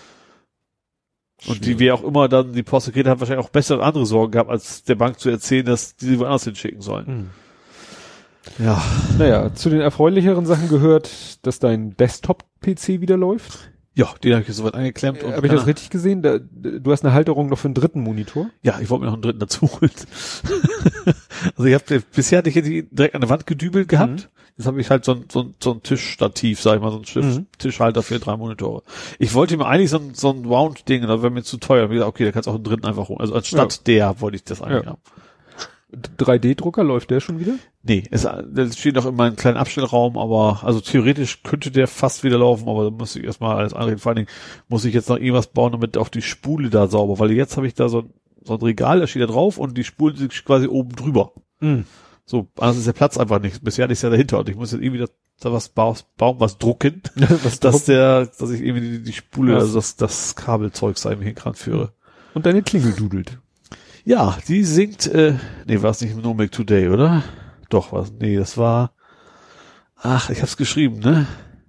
Speaker 3: Und die, wer auch immer dann die Post gekriegt hat, wahrscheinlich auch bessere andere Sorgen gehabt, als der Bank zu erzählen, dass die sie woanders hinschicken sollen.
Speaker 2: Mhm.
Speaker 3: Ja.
Speaker 2: Naja, zu den erfreulicheren Sachen gehört, dass dein Desktop-PC wieder läuft.
Speaker 3: Ja, den habe ich jetzt soweit angeklemmt. und
Speaker 2: Habe ich das richtig gesehen? Da, du hast eine Halterung noch für einen dritten Monitor?
Speaker 3: Ja, ich wollte mir noch einen dritten dazu holen. (laughs) also ich habe bisher hatte ich die direkt an der Wand gedübelt gehabt.
Speaker 2: Mhm.
Speaker 3: Jetzt habe ich halt so ein, so ein, so ein Tischstativ, sag ich mal, so ein Tisch,
Speaker 2: Mhm.
Speaker 3: Tischhalter für drei Monitore. Ich wollte mir eigentlich so ein, so ein Round-Ding, da wäre mir zu teuer. Ich gesagt, okay, da kannst du auch einen dritten einfach holen. Also anstatt der wollte ich das eigentlich
Speaker 2: Ja.
Speaker 3: haben.
Speaker 2: 3D-Drucker läuft der schon wieder?
Speaker 3: Nee, es, der steht noch in meinem kleinen Abstellraum, aber also theoretisch könnte der fast wieder laufen, aber da muss ich erstmal alles anreden. Vor allen Dingen muss ich jetzt noch irgendwas bauen, damit auch die Spule da sauber, weil jetzt habe ich da so, ein- so ein Regal, da steht da drauf und die Spulen sind quasi oben drüber.
Speaker 2: Mhm.
Speaker 3: So, anders ist der Platz einfach nicht. Bisher hatte ich ja dahinter und ich muss jetzt irgendwie da, da was bauen, bauen, was drucken, (laughs)
Speaker 2: Was
Speaker 3: dass der, dass ich irgendwie die, die Spule, also das, das Kabelzeug da irgendwie hinkran führe.
Speaker 2: Und deine Klingel dudelt.
Speaker 3: Ja, die singt, äh, nee, war es nicht No Make Today, oder? Doch, was, nee, das war, ach, ich hab's geschrieben, ne?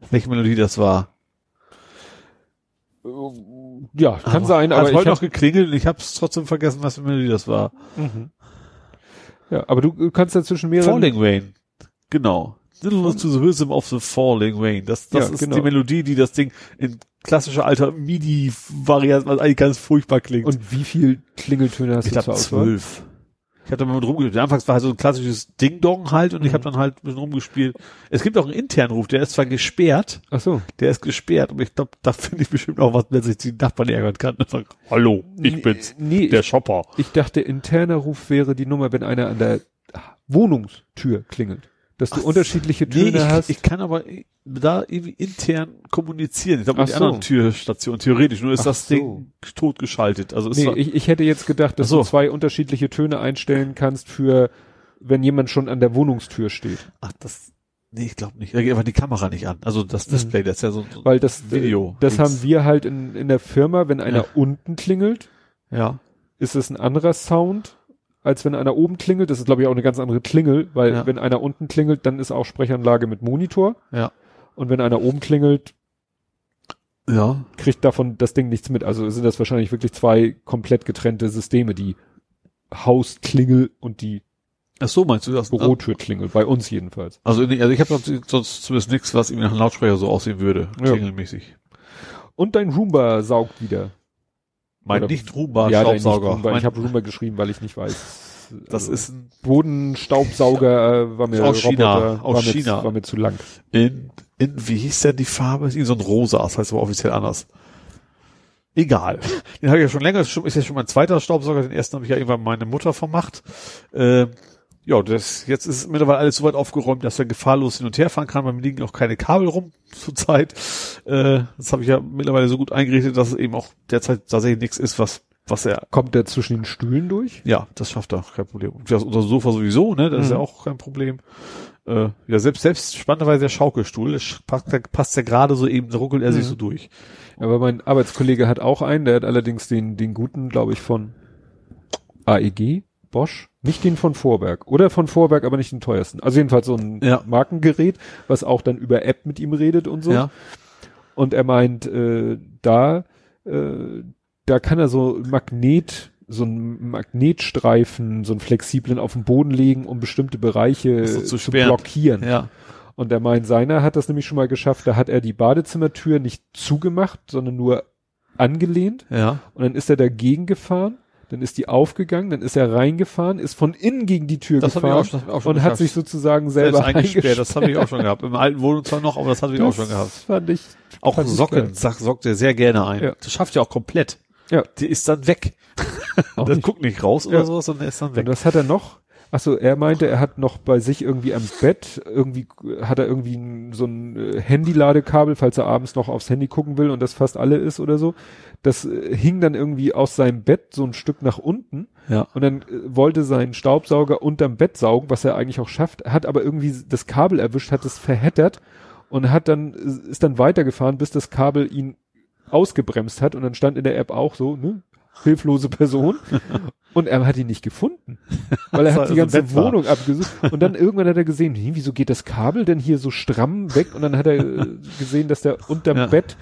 Speaker 3: Welche Melodie das war.
Speaker 2: Ja, kann sein,
Speaker 3: Hat
Speaker 2: aber ich
Speaker 3: heute
Speaker 2: hab,
Speaker 3: noch geklingelt und ich hab's trotzdem vergessen, was für Melodie das war.
Speaker 2: Mhm. Ja, aber du du kannst dazwischen mehrere.
Speaker 3: Falling Rain. Genau. Little to the Rhythm of the Falling Rain. Das, das
Speaker 2: Ja,
Speaker 3: ist
Speaker 2: genau.
Speaker 3: die Melodie, die das Ding in klassischer alter MIDI-Variante, was eigentlich ganz furchtbar klingt.
Speaker 2: Und wie viel Klingeltöne hast
Speaker 3: ich
Speaker 2: du
Speaker 3: glaube
Speaker 2: zur Auswahl?
Speaker 3: zwölf. Ich hatte mal mit rumgespielt. Anfangs war halt so ein klassisches Ding-Dong halt und ich
Speaker 2: Mhm.
Speaker 3: habe dann halt ein bisschen rumgespielt. Es gibt auch einen internen Ruf, der ist zwar gesperrt,
Speaker 2: Ach so.
Speaker 3: der ist gesperrt, aber ich glaube, da finde ich bestimmt auch was, wenn sich die Nachbarn ärgern kann. Und sagt, Hallo, ich bin's,
Speaker 2: Nee,
Speaker 3: der
Speaker 2: ich,
Speaker 3: Shopper.
Speaker 2: ich dachte, interner Ruf wäre die Nummer, wenn einer an der Wohnungstür klingelt. Dass du
Speaker 3: Ach,
Speaker 2: unterschiedliche
Speaker 3: Nee,
Speaker 2: Töne
Speaker 3: ich,
Speaker 2: hast.
Speaker 3: ich kann aber da irgendwie intern kommunizieren. Ich glaube, mit den
Speaker 2: so.
Speaker 3: anderen Türstationen, theoretisch. Nur ist
Speaker 2: Ach
Speaker 3: das
Speaker 2: so.
Speaker 3: Ding totgeschaltet. Also
Speaker 2: nee, ich, ich hätte jetzt gedacht, dass
Speaker 3: so.
Speaker 2: du zwei unterschiedliche Töne einstellen kannst für, wenn jemand schon an der Wohnungstür steht.
Speaker 3: ach, das, nee, ich glaube nicht. Da geht einfach die Kamera nicht an. Also das Display, das ist ja so,
Speaker 2: Mhm. Weil das,
Speaker 3: Video.
Speaker 2: das
Speaker 3: Dings.
Speaker 2: haben wir halt in, in der Firma, wenn einer
Speaker 3: Ja.
Speaker 2: unten klingelt,
Speaker 3: ja.
Speaker 2: ist es ein anderer Sound, als wenn einer oben klingelt. Das ist, glaube ich, auch eine ganz andere Klingel, weil
Speaker 3: Ja.
Speaker 2: wenn einer unten klingelt, dann ist auch Sprechanlage mit Monitor.
Speaker 3: Ja.
Speaker 2: Und wenn einer oben klingelt,
Speaker 3: Ja.
Speaker 2: kriegt davon das Ding nichts mit. Also sind das wahrscheinlich wirklich zwei komplett getrennte Systeme, die Hausklingel und die
Speaker 3: Ach so, meinst du das?
Speaker 2: Bürotürklingel, bei uns jedenfalls.
Speaker 3: Also, also ich habe sonst zumindest nichts, was irgendwie nach einem Lautsprecher so aussehen würde,
Speaker 2: Ja.
Speaker 3: klingelmäßig.
Speaker 2: Und dein Roomba saugt wieder.
Speaker 3: Mein nicht Roomba
Speaker 2: ja,
Speaker 3: Staubsauger. Mein,
Speaker 2: Ich habe Roomba geschrieben, weil ich nicht weiß. (laughs)
Speaker 3: das
Speaker 2: Also,
Speaker 3: ist ein,
Speaker 2: Bodenstaubsauger äh, war mir
Speaker 3: Aus China,
Speaker 2: Roboter,
Speaker 3: aus
Speaker 2: war mir,
Speaker 3: China.
Speaker 2: war mir zu lang.
Speaker 3: in, in, wie hieß denn die Farbe? Ist so ein rosa, das heißt aber offiziell anders. Egal. Den habe ich ja schon länger, ist ja schon mein zweiter Staubsauger, den ersten habe ich ja irgendwann meine Mutter vermacht. Äh, ja, das, jetzt ist mittlerweile alles so weit aufgeräumt, dass er gefahrlos hin und her fahren kann. Bei mir liegen auch keine Kabel rum zurzeit. Äh, das habe ich ja mittlerweile so gut eingerichtet, dass es eben auch derzeit tatsächlich nichts ist, was, was er
Speaker 2: Kommt der zwischen den Stühlen durch?
Speaker 3: ja, das schafft er, kein Problem. Und das, unser Sofa sowieso, ne, das ist
Speaker 2: Mhm.
Speaker 3: ja auch kein Problem. Äh, ja, selbst, selbst spannenderweise der Schaukelstuhl, das passt, der passt ja gerade so eben, da ruckelt er sich
Speaker 2: Mhm.
Speaker 3: so durch.
Speaker 2: Aber mein Arbeitskollege hat auch einen, der hat allerdings den, den guten, glaube ich, von AEG, Bosch, nicht den von Vorwerk. Oder von Vorwerk, aber nicht den teuersten. Also jedenfalls so ein
Speaker 3: Ja.
Speaker 2: Markengerät, was auch dann über App mit ihm redet und so.
Speaker 3: Ja.
Speaker 2: Und er meint, äh, da, äh, da kann er so Magnet, so einen Magnetstreifen, so einen flexiblen auf den Boden legen, um bestimmte Bereiche
Speaker 3: So zu
Speaker 2: zu, blockieren.
Speaker 3: Ja.
Speaker 2: Und er meint, seiner hat das nämlich schon mal geschafft, da hat er die Badezimmertür nicht zugemacht, sondern nur angelehnt.
Speaker 3: Ja.
Speaker 2: Und dann ist er dagegen gefahren, dann ist die aufgegangen, dann ist er reingefahren, ist von innen gegen die Tür
Speaker 3: Das habe ich
Speaker 2: gefahren
Speaker 3: auch schon, ich
Speaker 2: und hat sich sozusagen selber
Speaker 3: selbst eingesperrt. Das habe ich auch schon gehabt. Im alten Wohnung zwar noch, aber das hatte ich auch schon gehabt.
Speaker 2: Das fand ich
Speaker 3: Auch
Speaker 2: fand ich
Speaker 3: Socken sag, sorgt er sehr gerne ein.
Speaker 2: Ja.
Speaker 3: Das schafft ja auch komplett.
Speaker 2: Ja.
Speaker 3: Die ist dann weg. (laughs) Das guckt nicht raus oder
Speaker 2: Ja.
Speaker 3: sowas, sondern er ist dann
Speaker 2: Und
Speaker 3: weg.
Speaker 2: was hat er noch? Achso, er meinte, er hat noch bei sich irgendwie am Bett, irgendwie hat er irgendwie so ein äh, Handy-Ladekabel, falls er abends noch aufs Handy gucken will und das fast alle ist oder so. Das äh, hing dann irgendwie aus seinem Bett so ein Stück nach unten
Speaker 3: Ja.
Speaker 2: und dann äh, wollte sein Staubsauger unterm Bett saugen, was er eigentlich auch schafft, hat aber irgendwie das Kabel erwischt, hat es verheddert und hat dann, ist dann weitergefahren, bis das Kabel ihn ausgebremst hat und dann stand in der App auch so, ne? Hilflose Person. (laughs) Und er hat ihn nicht gefunden. Weil er hat die
Speaker 3: er
Speaker 2: ganze
Speaker 3: war.
Speaker 2: Wohnung abgesucht. Und dann irgendwann hat er gesehen, hm, wieso geht das Kabel denn hier so stramm weg? Und dann hat er äh, gesehen, dass der unterm
Speaker 3: Ja.
Speaker 2: Bett,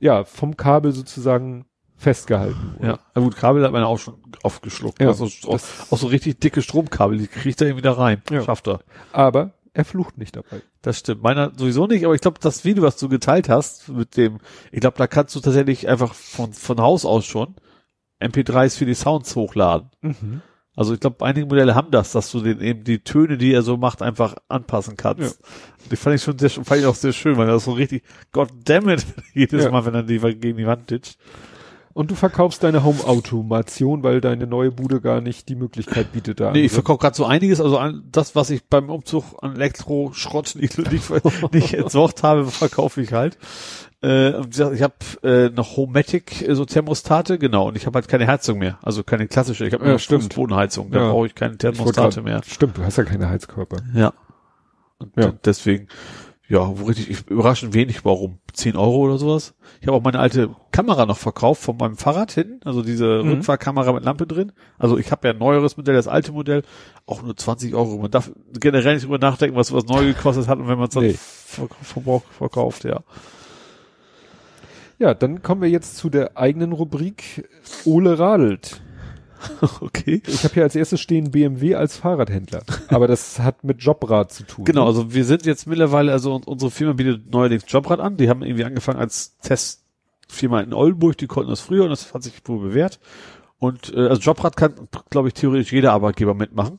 Speaker 2: ja, vom Kabel sozusagen festgehalten wurde.
Speaker 3: Ja. Na gut, Kabel hat man auch schon aufgeschluckt.
Speaker 2: Ja,
Speaker 3: also, auch, auch so richtig dicke Stromkabel, die kriegt er da rein.
Speaker 2: Ja.
Speaker 3: Schafft er.
Speaker 2: Aber er flucht nicht dabei.
Speaker 3: Das stimmt. Meiner sowieso nicht, aber ich glaube, das Video, was du geteilt hast mit dem, ich glaube, da kannst du tatsächlich einfach von, von Haus aus schon MP3s für die Sounds hochladen. Also ich glaube, einige Modelle haben das, dass du den eben die Töne, die er so macht, einfach anpassen kannst. Und Die fand ich schon sehr, fand ich auch sehr schön, weil das so richtig, God damn it, (laughs) jedes
Speaker 2: Ja.
Speaker 3: Mal, wenn er die gegen die Wand ditcht.
Speaker 2: Und du verkaufst deine Home-Automation, weil deine neue Bude gar nicht die Möglichkeit bietet da.
Speaker 3: Nee, ich verkaufe gerade so einiges, also an, das, was ich beim Umzug an Elektroschrott nicht, nicht, nicht (laughs) entsorgt habe, verkaufe ich halt. Äh, und gesagt, ich habe äh, noch Homematic, äh, so Thermostate, genau, und ich habe halt keine Heizung mehr, also keine klassische, ich habe
Speaker 2: Ja,
Speaker 3: nur
Speaker 2: stimmt.
Speaker 3: Fußbodenheizung, da
Speaker 2: Ja.
Speaker 3: brauche ich keine
Speaker 2: Ich
Speaker 3: Thermostate
Speaker 2: grad-
Speaker 3: mehr.
Speaker 2: Stimmt, du hast ja keine Heizkörper.
Speaker 3: Ja. Und
Speaker 2: Ja.
Speaker 3: deswegen, ja, wo richtig, ich, überraschend wenig, warum? 10 Euro oder sowas? Ich habe auch meine alte Kamera noch verkauft von meinem Fahrrad hinten, also diese
Speaker 2: Mhm.
Speaker 3: Rückfahrkamera mit Lampe drin. Also ich habe ja ein neueres Modell, das alte Modell, auch nur 20 Euro. Man darf generell nicht drüber nachdenken, was was neu gekostet hat und wenn man es dann
Speaker 2: Nee.
Speaker 3: ver Verbrauch verkauft, ja.
Speaker 2: Ja, dann kommen wir jetzt zu der eigenen Rubrik Ole radelt. (laughs)
Speaker 3: Okay.
Speaker 2: Ich habe hier als erstes stehen BMW als Fahrradhändler. Aber das hat mit Jobrad zu tun.
Speaker 3: Genau, also wir sind jetzt mittlerweile, also unsere Firma bietet neuerdings Jobrad an. Die haben irgendwie angefangen als Testfirma in Oldenburg, die konnten das früher und das hat sich wohl bewährt. Und äh, also Jobrad kann, glaube ich, theoretisch jeder Arbeitgeber mitmachen.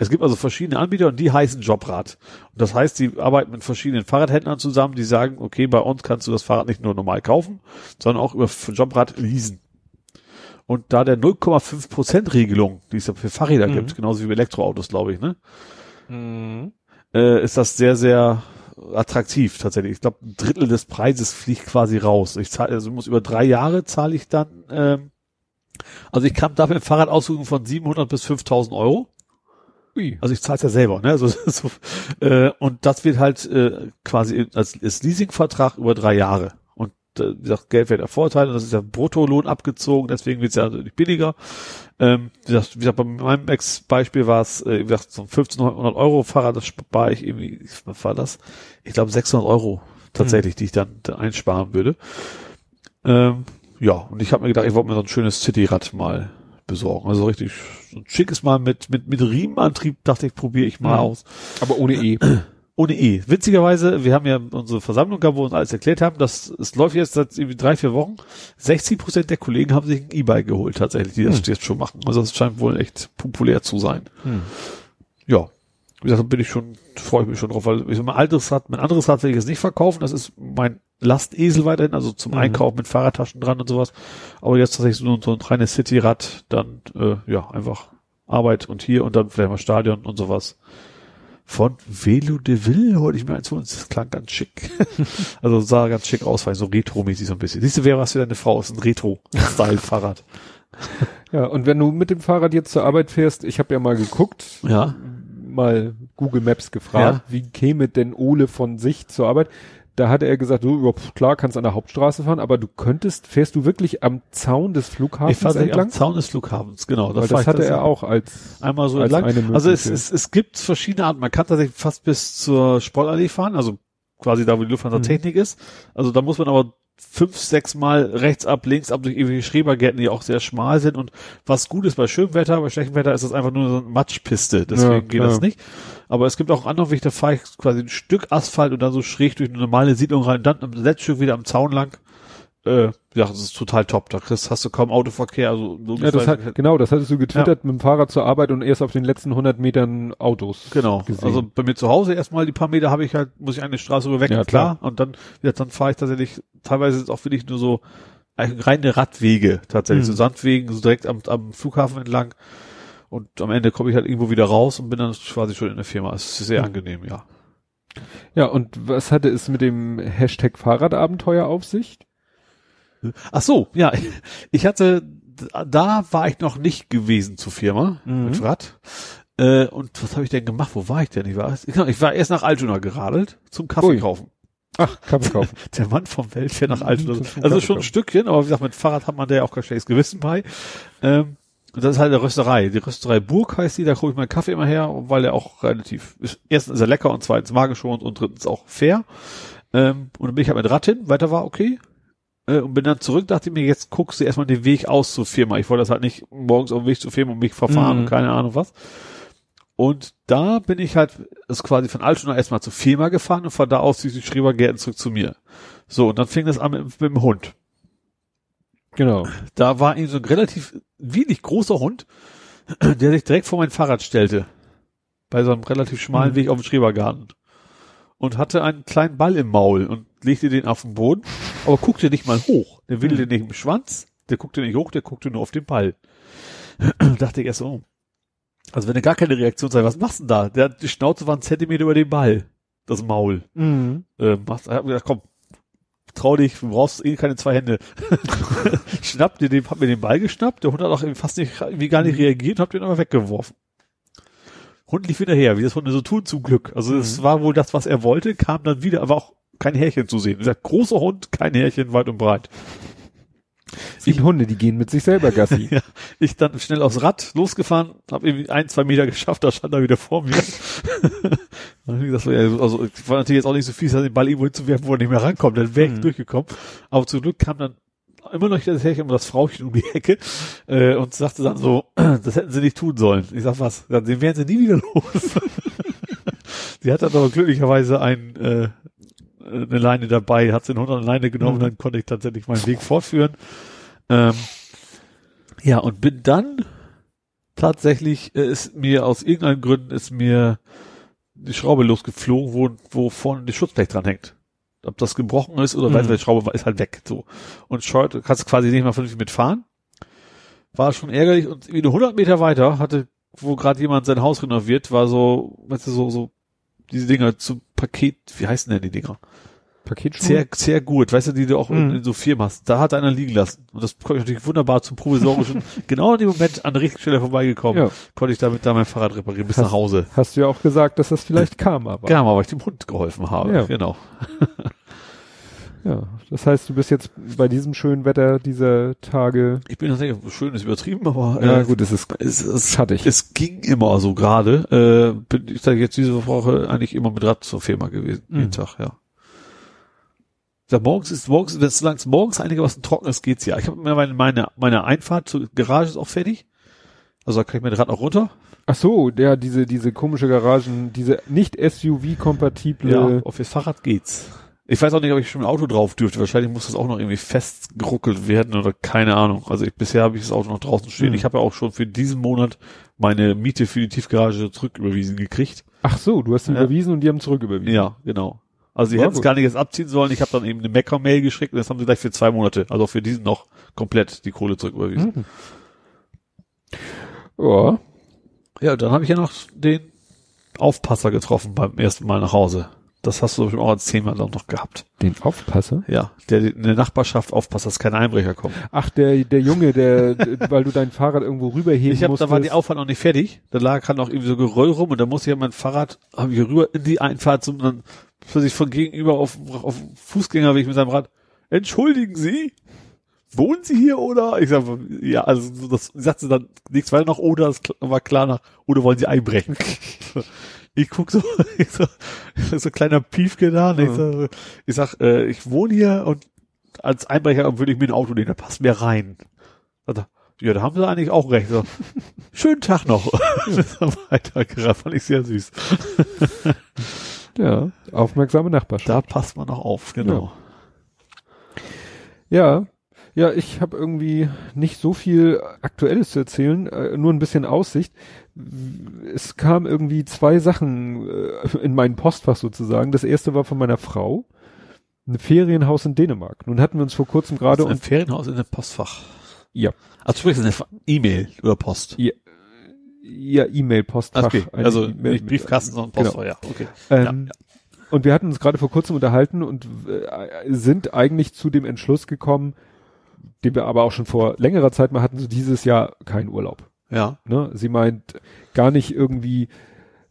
Speaker 3: Es gibt also verschiedene Anbieter und die heißen Jobrad. Und das heißt, die arbeiten mit verschiedenen Fahrradhändlern zusammen, die sagen, okay, bei uns kannst du das Fahrrad nicht nur normal kaufen, sondern auch über Jobrad leasen. Und da der 0,5% Regelung, die es ja für Fahrräder
Speaker 2: Mhm.
Speaker 3: gibt, genauso wie bei Elektroautos, glaube ich, ne,
Speaker 2: Mhm.
Speaker 3: äh, ist das sehr, sehr attraktiv tatsächlich. Ich glaube, ein Drittel des Preises fliegt quasi raus. Ich zahle, also muss über drei Jahre zahle ich dann, ähm, also ich kam dafür ein Fahrrad aussuchen von 700 bis 5000 Euro.
Speaker 2: Ui.
Speaker 3: Also ich zahle es ja selber, ne? Also, (laughs) so, äh, und das wird halt äh, quasi als, als Leasingvertrag über drei Jahre. Und äh, wie gesagt, Geld wird der Vorteil und das ist ja Bruttolohn abgezogen, deswegen wird es ja nicht billiger. Ähm, wie, gesagt, wie gesagt, bei meinem Ex-Beispiel war es, äh, wie gesagt, so ein 1500 Euro Fahrrad, das spare ich irgendwie, was war das? Ich glaube 600 Euro tatsächlich, die ich dann, dann einsparen würde. Ähm, ja, und ich habe mir gedacht, ich wollte mir so ein schönes Cityrad mal besorgen. Also richtig so ein schickes Mal mit, mit, mit Riemenantrieb, dachte ich, probiere ich mal
Speaker 2: Mhm.
Speaker 3: aus.
Speaker 2: Aber ohne E. (clears throat)
Speaker 3: Ohne E. Witzigerweise, wir haben ja unsere Versammlung gehabt, wo wir uns alles erklärt haben, dass es läuft jetzt seit irgendwie drei, vier Wochen. 60 Prozent der Kollegen haben sich ein E-Bike geholt, tatsächlich, die das
Speaker 2: Hm.
Speaker 3: jetzt schon machen. Also das scheint wohl echt populär zu sein.
Speaker 2: Hm.
Speaker 3: Ja. Wie gesagt, bin ich schon, freue ich mich schon drauf, weil ich mein altes Rad, mein anderes Rad will ich jetzt nicht verkaufen. Das ist mein Lastesel weiterhin, also zum
Speaker 2: Mhm.
Speaker 3: Einkauf mit Fahrradtaschen dran und sowas. Aber jetzt tatsächlich so, so ein reines Cityrad, dann, äh, ja, einfach Arbeit und hier und dann vielleicht mal Stadion und sowas. Von Velo de Ville holte ich mir eins von uns. Das klang ganz schick. (laughs) also sah ganz schick aus, weil so retro-mäßig so ein bisschen. Siehst du, wer was für deine Frau ist? Ein Retro-Style-Fahrrad. (laughs)
Speaker 2: Ja, und wenn du mit dem Fahrrad jetzt zur Arbeit fährst, ich habe ja mal geguckt,
Speaker 3: Ja.
Speaker 2: mal Google Maps gefragt, wie käme denn Ole von sich zur Arbeit? Da hatte er gesagt, du, ja, pf, klar, kannst an der Hauptstraße fahren, aber du könntest, fährst du wirklich am Zaun des Flughafens
Speaker 3: Ich fahre am
Speaker 2: entlang?
Speaker 3: Zaun des Flughafens, genau.
Speaker 2: Das
Speaker 3: ich
Speaker 2: hatte
Speaker 3: das
Speaker 2: er auch als,
Speaker 3: einmal so
Speaker 2: als
Speaker 3: entlang. Also es, es, es gibt verschiedene Arten. Man kann tatsächlich fast bis zur Sportallee fahren, also quasi da, wo die Lufthansa
Speaker 2: Mhm.
Speaker 3: Technik ist. Also da muss man aber fünf, sechs Mal rechts ab, links ab durch irgendwelche Schrebergärten, die auch sehr schmal sind. Und was gut ist bei schönem Wetter, bei schlechtem Wetter ist das einfach nur so eine Matschpiste. Deswegen
Speaker 2: Ja,
Speaker 3: geht das nicht. Aber es gibt auch andere Wege, da fahre ich quasi ein Stück Asphalt und dann so schräg durch eine normale Siedlung rein, dann am letzten Stück wieder am Zaun lang. Äh, ja, das ist total top. Da kriegst, hast du kaum Autoverkehr. Also so
Speaker 2: ja, das hat, genau, das hattest du getwittert mit dem Fahrrad zur Arbeit und erst auf den letzten 100 Metern Autos.
Speaker 3: Genau.
Speaker 2: gesehen.
Speaker 3: Also bei mir zu Hause erstmal die paar Meter habe ich halt, muss ich eine Straße rüber weg,
Speaker 2: Ja,
Speaker 3: klar. Und dann, ja, dann fahre ich tatsächlich, teilweise ist auch wirklich nur so eigentlich reine Radwege, tatsächlich,
Speaker 2: Mhm.
Speaker 3: so Sandwegen, so direkt am, am Flughafen entlang. Und am Ende komme ich halt irgendwo wieder raus und bin dann quasi schon in der Firma. Es ist sehr
Speaker 2: Mhm.
Speaker 3: angenehm, ja.
Speaker 2: Ja, und was hatte es mit dem Hashtag Fahrradabenteuer auf sich?
Speaker 3: Ach so, ja. (laughs) Ich hatte, da war ich noch nicht gewesen zur Firma
Speaker 2: Mhm.
Speaker 3: mit Rad. Äh, und was habe ich denn gemacht? Wo war ich denn? Ich war, genau, ich war erst nach Altona geradelt zum Kaffee
Speaker 2: Ui.
Speaker 3: kaufen.
Speaker 2: Ach, Kaffee kaufen. (laughs)
Speaker 3: Der Mann vom Weltfair nach
Speaker 2: Mhm,
Speaker 3: Altona. Also schon ein. Stückchen, aber wie gesagt, mit Fahrrad hat man da ja auch kein schlechtes Gewissen bei. Ähm, und das ist halt eine Rösterei. Die Rösterei Burg heißt die, da hole ich meinen Kaffee immer her, weil er auch relativ, ist, erstens ist er lecker und zweitens magenschonend und drittens auch fair. Ähm, und dann bin ich halt mit Rad hin, weiter war okay. Äh, und bin dann zurück, dachte mir, jetzt guckst du erstmal den Weg aus zur Firma. Ich wollte das halt nicht morgens auf dem Weg zur Firma und mich verfahren
Speaker 2: Mhm.
Speaker 3: und keine Ahnung was. Und da bin ich halt, ist quasi von Altona erstmal zur Firma gefahren und von da aus durch die Schrebergärten zurück zu mir. So, und dann fing das an mit, mit dem Hund.
Speaker 2: Genau.
Speaker 3: Da war eben so ein relativ wenig großer Hund, der sich direkt vor mein Fahrrad stellte. Bei so einem relativ schmalen
Speaker 2: Mhm.
Speaker 3: Weg auf dem Schrebergarten. Und hatte einen kleinen Ball im Maul und legte den auf den Boden, aber guckte nicht mal hoch. Der wedelte
Speaker 2: Mhm.
Speaker 3: nicht im Schwanz, der guckte nicht hoch, der guckte nur auf den Ball. (clears throat) Dachte ich erst so, oh. also wenn er gar keine Reaktion sei, was machst du denn da? Der, hat- die Schnauze war ein Zentimeter über dem Ball. Das Maul.
Speaker 2: Mhm.
Speaker 3: Äh, machst, ich hab mir gedacht, komm, trau dich, du brauchst eh keine zwei Hände. (laughs) Schnapp dir den, hab mir den Ball geschnappt, der Hund hat auch fast nicht, irgendwie gar nicht reagiert und hab den aber weggeworfen. Hund lief wieder her, wie das Hunde so tun, zum Glück. Also es
Speaker 2: Mhm.
Speaker 3: war wohl das, was er wollte, kam dann wieder, aber auch kein Härchen zu sehen. Gesagt, großer Hund, kein Härchen, weit und breit.
Speaker 2: Gibt Hunde, die gehen mit sich selber Gassi. (laughs)
Speaker 3: Ja, ich dann schnell aufs Rad losgefahren, habe irgendwie ein, zwei Meter geschafft, da stand er wieder vor mir. (laughs) Gesagt, so, ja, also ich war natürlich jetzt auch nicht so fies, den Ball irgendwo hinzuwerfen, wo er nicht mehr rankommt, dann wäre ich
Speaker 2: Mhm.
Speaker 3: durchgekommen. Aber zum Glück kam dann immer noch das und das Frauchen um die Ecke äh, und sagte dann so, (clears throat) das hätten sie nicht tun sollen. Ich sag was, dann den wären sie nie wieder los. (laughs) sie hat dann aber glücklicherweise ein, äh, eine Leine dabei, hat sie an eine Leine genommen,
Speaker 2: Mhm.
Speaker 3: dann konnte ich tatsächlich meinen Weg fortführen. Ähm, Ja, und bin dann tatsächlich, äh, ist mir aus irgendeinem Gründen ist mir die Schraube losgeflogen, wo, wo vorne die Schutzblech dran hängt. Ob das gebrochen ist oder mhm. weiß, die Schraube war, ist halt weg, so. Und Short, du kannst quasi nicht mal vernünftig mitfahren. War schon ärgerlich und wie 100 Meter weiter hatte, wo gerade jemand sein Haus renoviert, war so, weißt du, so, so, diese Dinger zu Paket, wie heißen denn die Dinger?
Speaker 2: Paketschuhe?
Speaker 3: Sehr, sehr gut, weißt du, die du auch in,
Speaker 2: Mhm.
Speaker 3: in so Firmen hast. Da hat einer liegen lassen. Und das konnte ich natürlich wunderbar zum provisorischen, (laughs) genau in dem Moment an der richtigen Stelle vorbeigekommen,
Speaker 2: Ja.
Speaker 3: konnte ich damit da mein Fahrrad reparieren bis
Speaker 2: Hast-
Speaker 3: nach Hause.
Speaker 2: Hast du ja auch gesagt, dass das vielleicht Karma war.
Speaker 3: Ja, weil ich dem Hund geholfen habe.
Speaker 2: Ja.
Speaker 3: Genau. (laughs)
Speaker 2: Ja, das heißt, du bist jetzt bei diesem schönen Wetter dieser Tage.
Speaker 3: Ich bin tatsächlich schön ist übertrieben, aber
Speaker 2: Ja,
Speaker 3: äh,
Speaker 2: gut, es ist
Speaker 3: es, es,
Speaker 2: schattig.
Speaker 3: es ging immer so gerade. Äh, bin ich sage jetzt diese Woche eigentlich immer mit Rad zur Firma gewesen,
Speaker 2: Mhm.
Speaker 3: jeden Tag, ja. Sag, morgens ist morgens, wenn es solange es morgens einigermaßen trocken ist, geht's ja. Ich habe meine, meine meine Einfahrt zur Garage ist auch fertig. Also da kann ich mein Rad auch runter.
Speaker 2: Ach so, ja, diese, diese komische Garagen, diese nicht SUV-kompatible.
Speaker 3: Ja, auf das Fahrrad geht's. Ich weiß auch nicht, ob ich schon ein Auto drauf dürfte. Wahrscheinlich muss das auch noch irgendwie festgeruckelt werden oder keine Ahnung. Also ich, bisher habe ich das Auto noch draußen stehen.
Speaker 2: Mhm.
Speaker 3: Ich habe ja auch schon für diesen Monat meine Miete für die Tiefgarage zurücküberwiesen gekriegt.
Speaker 2: Ach so, du hast sie
Speaker 3: Ja.
Speaker 2: überwiesen und die haben zurücküberwiesen.
Speaker 3: Ja, genau. Also sie hätten es gar nicht jetzt abziehen sollen. Ich habe dann eben eine Mecker-Mail geschickt und das haben sie gleich für zwei Monate, also auch für diesen noch komplett die Kohle zurücküberwiesen.
Speaker 2: Mhm. Ja,
Speaker 3: Ja, dann habe ich ja noch den Aufpasser getroffen beim ersten Mal nach Hause. Das hast du bestimmt auch als Thema dann noch gehabt.
Speaker 2: den Aufpasser.
Speaker 3: Ja, der in der Nachbarschaft aufpasst, dass keine Einbrecher kommen.
Speaker 2: Ach, der, der Junge, der, (laughs) weil du dein Fahrrad irgendwo rüberheben
Speaker 3: Ich hab,
Speaker 2: musstest.
Speaker 3: da war die Auffahrt noch nicht fertig. Da lag halt noch irgendwie so Geröll rum und da musste ich ja mein Fahrrad, habe ich rüber in die Einfahrt zum, dann plötzlich von gegenüber auf, auf Fußgängerweg mit seinem Rad. Entschuldigen Sie? Wohnen Sie hier oder? Ich sag, ja, also so das sagte sie dann nichts weiter noch oder, es war klar nach, oder wollen Sie einbrechen? (laughs) Ich guck so, (laughs) ich so, (laughs) so ein kleiner Piefke da, ich, so, ich sag, äh, ich wohne hier und als Einbrecher würde ich mir ein Auto nehmen, da passt mir rein. Ja, da haben sie eigentlich auch recht. So, schönen Tag noch. Das war Weitergerannt, fand ich sehr süß.
Speaker 2: Ja, aufmerksame Nachbarschaft.
Speaker 3: Da passt man noch auf, genau.
Speaker 2: Ja, ja, ich habe irgendwie nicht so viel Aktuelles zu erzählen, äh, nur ein bisschen Aussicht. Es kam irgendwie zwei Sachen äh, in meinen Postfach sozusagen. Das erste war von meiner Frau, ein Ferienhaus in Dänemark. Nun hatten wir uns vor kurzem gerade
Speaker 3: Also ein Ferienhaus in dem Postfach.
Speaker 2: ja,
Speaker 3: Also sprich, eine E-Mail oder Post.
Speaker 2: ja, ja E-Mail-Postfach.
Speaker 3: Okay, also
Speaker 2: E-Mail
Speaker 3: nicht Briefkasten, sondern
Speaker 2: genau.
Speaker 3: Postfach, ja. Okay.
Speaker 2: Ähm, Und wir hatten uns gerade vor kurzem unterhalten und äh, sind eigentlich zu dem Entschluss gekommen, den wir aber auch schon vor längerer Zeit mal hatten, so dieses Jahr kein Urlaub.
Speaker 3: Ja.
Speaker 2: Ne? Sie meint gar nicht irgendwie,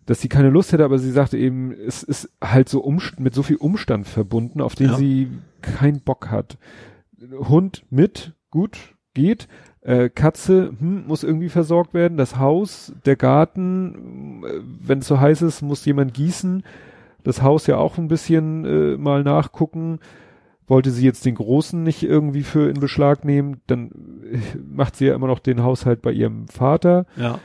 Speaker 2: dass sie keine Lust hätte, aber sie sagte eben, es ist halt so umst mit so viel Umstand verbunden, auf den
Speaker 3: Ja.
Speaker 2: sie keinen Bock hat. Hund mit, gut, geht. Äh, Katze hm, muss irgendwie versorgt werden. Das Haus, der Garten, äh, wenn es so heiß ist, muss jemand gießen. Das Haus ja auch ein bisschen äh, mal nachgucken. Wollte sie jetzt den Großen nicht irgendwie für in Beschlag nehmen, dann äh, macht sie ja immer noch den Haushalt bei ihrem Vater
Speaker 3: Ja.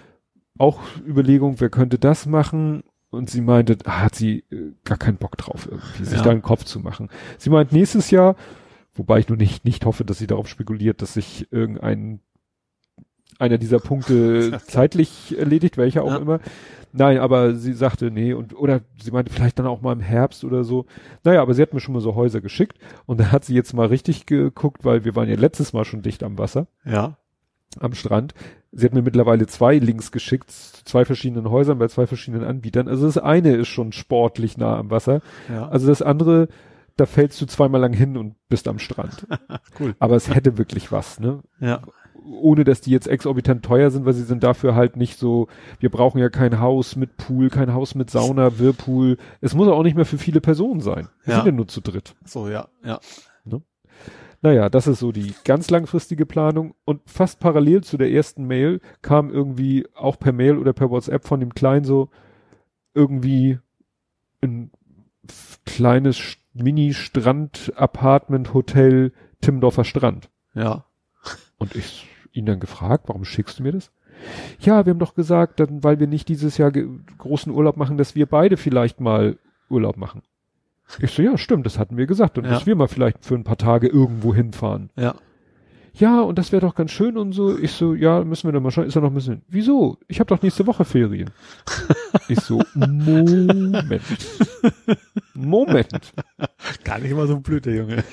Speaker 2: auch Überlegung, wer könnte das machen? Und sie meinte, hat sie äh, gar keinen Bock drauf, irgendwie, sich
Speaker 3: Ja.
Speaker 2: da einen Kopf zu machen. Sie meint, nächstes Jahr, wobei ich nur nicht, nicht hoffe, dass sie darauf spekuliert, dass sich irgendein einer dieser Punkte (laughs) zeitlich erledigt, welcher auch
Speaker 3: Ja.
Speaker 2: immer. Nein, aber sie sagte, nee, und, oder sie meinte vielleicht dann auch mal im Herbst oder so. Naja, aber sie hat mir schon mal so Häuser geschickt und da hat sie jetzt mal richtig geguckt, weil wir waren ja letztes Mal schon dicht am Wasser
Speaker 3: Ja.
Speaker 2: am Strand. Sie hat mir mittlerweile zwei Links geschickt, zu zwei verschiedenen Häusern bei zwei verschiedenen Anbietern. Also das eine ist schon sportlich nah am Wasser.
Speaker 3: Ja.
Speaker 2: Also das andere, da fällst du zweimal lang hin und bist am Strand. (laughs)
Speaker 3: Cool.
Speaker 2: Aber es hätte wirklich was, ne?
Speaker 3: Ja.
Speaker 2: Ohne dass die jetzt exorbitant teuer sind, weil sie sind dafür halt nicht so, wir brauchen ja kein Haus mit Pool, kein Haus mit Sauna, Whirlpool. Es muss auch nicht mehr für viele Personen sein. Wir
Speaker 3: Ja.
Speaker 2: sind ja nur zu dritt.
Speaker 3: So, ja. Ja.
Speaker 2: Naja, das ist so die ganz langfristige Planung. Und fast parallel zu der ersten Mail kam irgendwie auch per Mail oder per WhatsApp von dem Kleinen so irgendwie ein kleines Mini-Strand-Apartment-Hotel Timmendorfer Strand.
Speaker 3: Ja.
Speaker 2: Und ich ihn dann gefragt, warum schickst du mir das? Ja, wir haben doch gesagt, dann, weil wir nicht dieses Jahr großen Urlaub machen, dass wir beide vielleicht mal Urlaub machen. Ich so, ja, stimmt, das hatten wir gesagt. Und
Speaker 3: Ja.
Speaker 2: dass wir mal vielleicht für ein paar Tage irgendwo hinfahren.
Speaker 3: Ja.
Speaker 2: ja, und das wäre doch ganz schön und so. Ich so, ja, müssen wir dann mal schauen. Ist er noch ein bisschen, wieso? Ich habe doch nächste Woche Ferien. ich so, Moment. (laughs) Moment.
Speaker 3: Gar nicht immer so blöd, der Junge.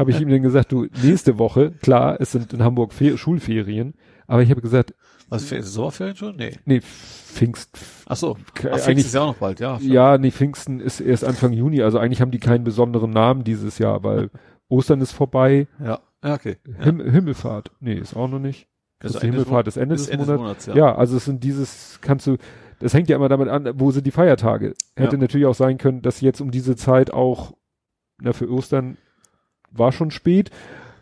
Speaker 2: Habe ich ihm dann gesagt, du, nächste Woche, klar, es sind in Hamburg Fer Schulferien, aber ich habe gesagt,
Speaker 3: Was, für Sommerferien schon? Nee.
Speaker 2: nee, Pfingst,
Speaker 3: Ach so. Ach,
Speaker 2: eigentlich
Speaker 3: ist ja auch noch bald, ja.
Speaker 2: ja, nee, Pfingsten ist erst Anfang Juni, also eigentlich haben die keinen besonderen Namen dieses Jahr, weil (laughs) Ostern ist vorbei,
Speaker 3: Ja. Ja, okay. Ja.
Speaker 2: Him Himmelfahrt, nee, ist auch noch nicht.
Speaker 3: Ende des
Speaker 2: Himmelfahrt ist Ende des
Speaker 3: Ende
Speaker 2: Monats.
Speaker 3: des Monats,
Speaker 2: Ja.
Speaker 3: ja.
Speaker 2: also es sind dieses, kannst du, das hängt ja immer damit an, wo sind die Feiertage. Hätte
Speaker 3: Ja.
Speaker 2: natürlich auch sein können, dass jetzt um diese Zeit auch, na, für Ostern war schon spät.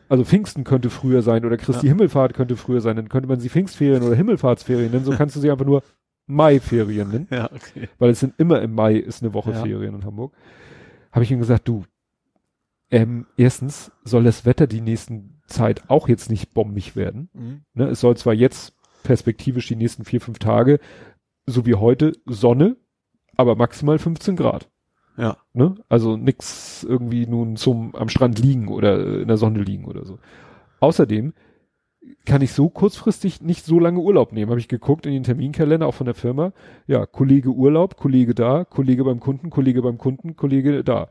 Speaker 2: Also Pfingsten könnte früher sein oder Christi
Speaker 3: Ja.
Speaker 2: Himmelfahrt könnte früher sein, dann könnte man sie Pfingstferien oder Himmelfahrtsferien nennen, so kannst du sie einfach nur Maiferien nennen, (laughs)
Speaker 3: Ja, okay.
Speaker 2: weil es sind immer im Mai ist eine Woche
Speaker 3: Ja.
Speaker 2: Ferien in Hamburg. Habe ich ihm gesagt, du, ähm, erstens soll das Wetter die nächsten Zeit auch jetzt nicht bombig werden.
Speaker 3: Mhm.
Speaker 2: Ne, es soll zwar jetzt perspektivisch die nächsten vier, fünf Tage, so wie heute, Sonne, aber maximal 15 Grad.
Speaker 3: Ja.
Speaker 2: Ne? Also nix irgendwie nun zum am Strand liegen oder in der Sonne liegen oder so. Außerdem kann ich so kurzfristig nicht so lange Urlaub nehmen. Habe ich geguckt in den Terminkalender auch von der Firma. Ja, Kollege Urlaub, Kollege da, Kollege beim Kunden, Kollege beim Kunden, Kollege da.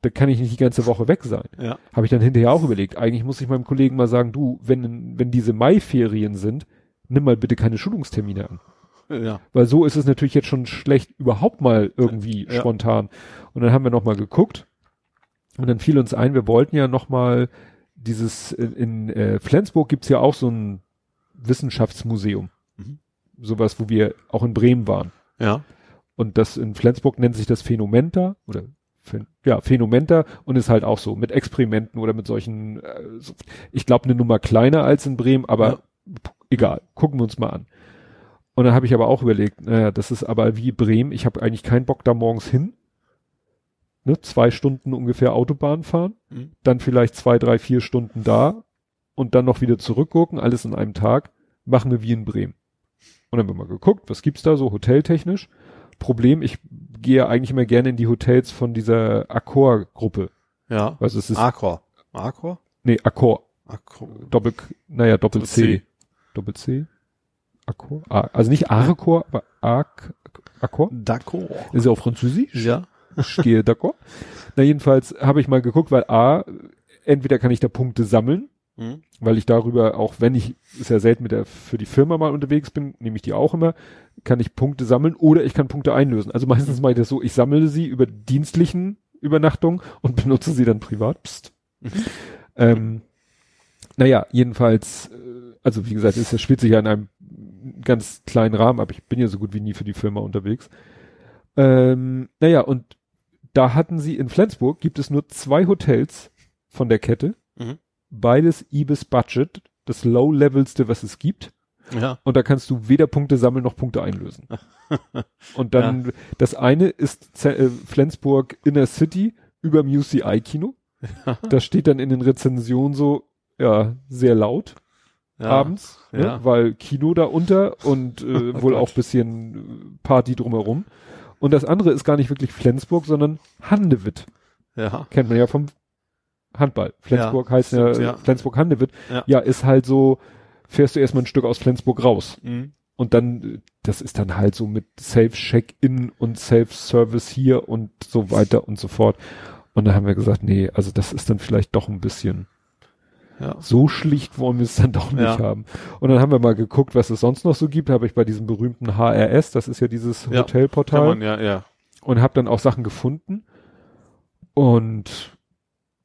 Speaker 2: Da kann ich nicht die ganze Woche weg sein.
Speaker 3: Ja.
Speaker 2: Habe ich dann hinterher auch überlegt. Eigentlich muss ich meinem Kollegen mal sagen, du, wenn, wenn diese Maiferien sind, nimm mal bitte keine Schulungstermine an.
Speaker 3: Ja.
Speaker 2: Weil so ist es natürlich jetzt schon schlecht, überhaupt mal irgendwie
Speaker 3: Ja.
Speaker 2: spontan. Und dann haben wir nochmal geguckt. Und dann fiel uns ein, wir wollten ja nochmal dieses, in, in äh, Flensburg gibt's ja auch so ein Wissenschaftsmuseum.
Speaker 3: Mhm.
Speaker 2: Sowas, wo wir auch in Bremen waren.
Speaker 3: Ja.
Speaker 2: Und das in Flensburg nennt sich das Phänomenta oder ja, Phänomenta und ist halt auch so mit Experimenten oder mit solchen, äh, ich glaube eine Nummer kleiner als in Bremen, aber
Speaker 3: Ja.
Speaker 2: egal, gucken wir uns mal an. Und dann habe ich aber auch überlegt, naja, das ist aber wie Bremen, ich habe eigentlich keinen Bock da morgens hin, ne, zwei Stunden ungefähr Autobahn fahren,
Speaker 3: Mhm.
Speaker 2: dann vielleicht zwei, drei, vier Stunden da und dann noch wieder zurückgucken, alles in einem Tag, machen wir wie in Bremen. Und dann haben wir mal geguckt, was gibt's da so hoteltechnisch. Problem, ich gehe eigentlich immer gerne in die Hotels von dieser Accor-Gruppe.
Speaker 3: Ja.
Speaker 2: Es ist,
Speaker 3: Accor. Accor?
Speaker 2: nee, Accor,
Speaker 3: Accor.
Speaker 2: Doppel, naja, Doppel
Speaker 3: Doppel
Speaker 2: C.
Speaker 3: C.
Speaker 2: Doppel C? Accor? Ah, also nicht Arcor, aber Arc, Accor?
Speaker 3: D'accord.
Speaker 2: Ist ja auch französisch.
Speaker 3: Ja.
Speaker 2: Ich gehe d'accord. Na, jedenfalls habe ich mal geguckt, weil A, entweder kann ich da Punkte sammeln,
Speaker 3: Mhm.
Speaker 2: weil ich darüber, auch wenn ich, ist ja selten mit der, für die Firma mal unterwegs bin, nehme ich die auch immer, kann ich Punkte sammeln oder ich kann Punkte einlösen. Also meistens mache ich das so, ich sammle sie über dienstlichen Übernachtungen und (laughs) benutze sie dann privat. Psst.
Speaker 3: Mhm.
Speaker 2: Ähm, naja, jedenfalls, äh, also wie gesagt, es spielt sich ja in einem ganz kleinen Rahmen ab. Ich bin ja so gut wie nie für die Firma unterwegs. Ähm, naja, und da hatten sie in Flensburg gibt es nur zwei Hotels von der Kette.
Speaker 3: Mhm.
Speaker 2: Beides Ibis Budget, das Low-Levelste, was es gibt.
Speaker 3: Ja.
Speaker 2: Und da kannst du weder Punkte sammeln noch Punkte einlösen. (laughs) Und dann, das eine ist Z äh, Flensburg Inner City über dem UCI-Kino. (laughs) Das steht dann in den Rezensionen so, ja, sehr laut
Speaker 3: ja.
Speaker 2: abends, ne?
Speaker 3: Ja.
Speaker 2: weil Kino da unter und äh, (laughs)
Speaker 3: Oh
Speaker 2: wohl
Speaker 3: Gott.
Speaker 2: auch bisschen äh, Party drumherum. Und das andere ist gar nicht wirklich Flensburg, sondern Handewitt.
Speaker 3: Ja.
Speaker 2: Kennt man ja vom Handball. Flensburg heißt ja,
Speaker 3: stimmt, ja.
Speaker 2: Flensburg-Handewitt.
Speaker 3: Ja.
Speaker 2: Ja. ist halt so, fährst du erstmal ein Stück aus Flensburg raus.
Speaker 3: Mhm.
Speaker 2: Und dann, äh, das ist dann halt so mit Self-Check-In und Self-Service hier und so weiter und so fort. Und da haben wir gesagt, nee, also das ist dann vielleicht doch ein bisschen
Speaker 3: Ja.
Speaker 2: so schlicht wollen wir es dann doch nicht
Speaker 3: Ja.
Speaker 2: haben. Und dann haben wir mal geguckt, was es sonst noch so gibt. Habe ich bei diesem berühmten HRS, das ist ja dieses
Speaker 3: Ja.
Speaker 2: Hotelportal,
Speaker 3: man, ja, ja.
Speaker 2: und habe dann auch Sachen gefunden. Und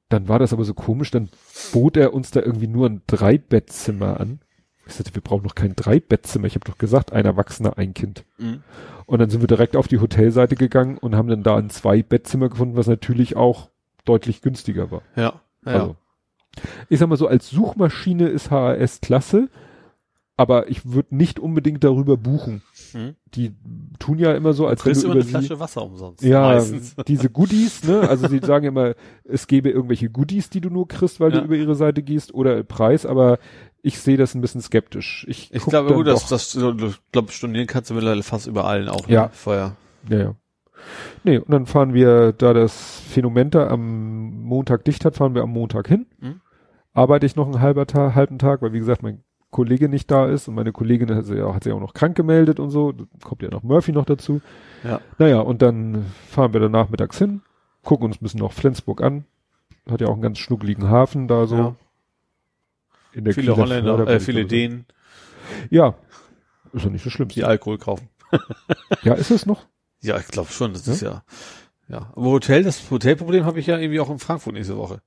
Speaker 2: dann war das aber so komisch, dann bot er uns da irgendwie nur ein Dreibettzimmer an. Ich sagte, wir brauchen noch kein Dreibettzimmer. Ich habe doch gesagt, ein Erwachsener, ein Kind.
Speaker 3: Mhm.
Speaker 2: Und dann sind wir direkt auf die Hotelseite gegangen und haben dann da ein Zwei-Bettzimmer gefunden, was natürlich auch deutlich günstiger war.
Speaker 3: Ja. Ja.
Speaker 2: Also, ich sag mal so, als Suchmaschine ist HRS klasse, aber ich würde nicht unbedingt darüber buchen.
Speaker 3: Mhm.
Speaker 2: Die tun ja immer so, als wenn
Speaker 3: kriegst
Speaker 2: du
Speaker 3: immer
Speaker 2: über
Speaker 3: eine
Speaker 2: sie,
Speaker 3: Flasche Wasser umsonst.
Speaker 2: ja,
Speaker 3: Meistens. (laughs)
Speaker 2: diese Goodies, ne? Also sie (laughs) sagen immer, es gäbe irgendwelche Goodies, die du nur kriegst, weil
Speaker 3: Ja.
Speaker 2: du über ihre Seite gehst oder Preis, aber ich sehe das ein bisschen skeptisch. Ich,
Speaker 3: Ich glaube gut, dass das, du glaub, studieren kannst du mittlerweile fast überall auch.
Speaker 2: Ja.
Speaker 3: Ne? Vorher.
Speaker 2: Ja, ja. Nee, und dann fahren wir, da das Phänomenta am Montag dicht hat, fahren wir am Montag hin.
Speaker 3: Mhm.
Speaker 2: Arbeite ich noch einen halber Tag, halben Tag, weil wie gesagt, mein Kollege nicht da ist und meine Kollegin hat sich ja, hat sich auch noch krank gemeldet und so. Da kommt ja noch Murphy noch dazu.
Speaker 3: Ja.
Speaker 2: Naja, und dann fahren wir dann nachmittags hin, gucken uns ein bisschen noch Flensburg an. Hat ja auch einen ganz schnuckeligen Hafen da so.
Speaker 3: Ja.
Speaker 2: In der
Speaker 3: Viele
Speaker 2: Kieler
Speaker 3: Holländer, äh, viele Dänen,
Speaker 2: Ja. Ist ja nicht das Schlimmste.
Speaker 3: die Alkohol kaufen. (laughs)
Speaker 2: Ja, ist es noch?
Speaker 3: Ja, ich glaube schon, das ist ja, ja. Aber Hotel, das Hotelproblem habe ich ja irgendwie auch in Frankfurt nächste Woche.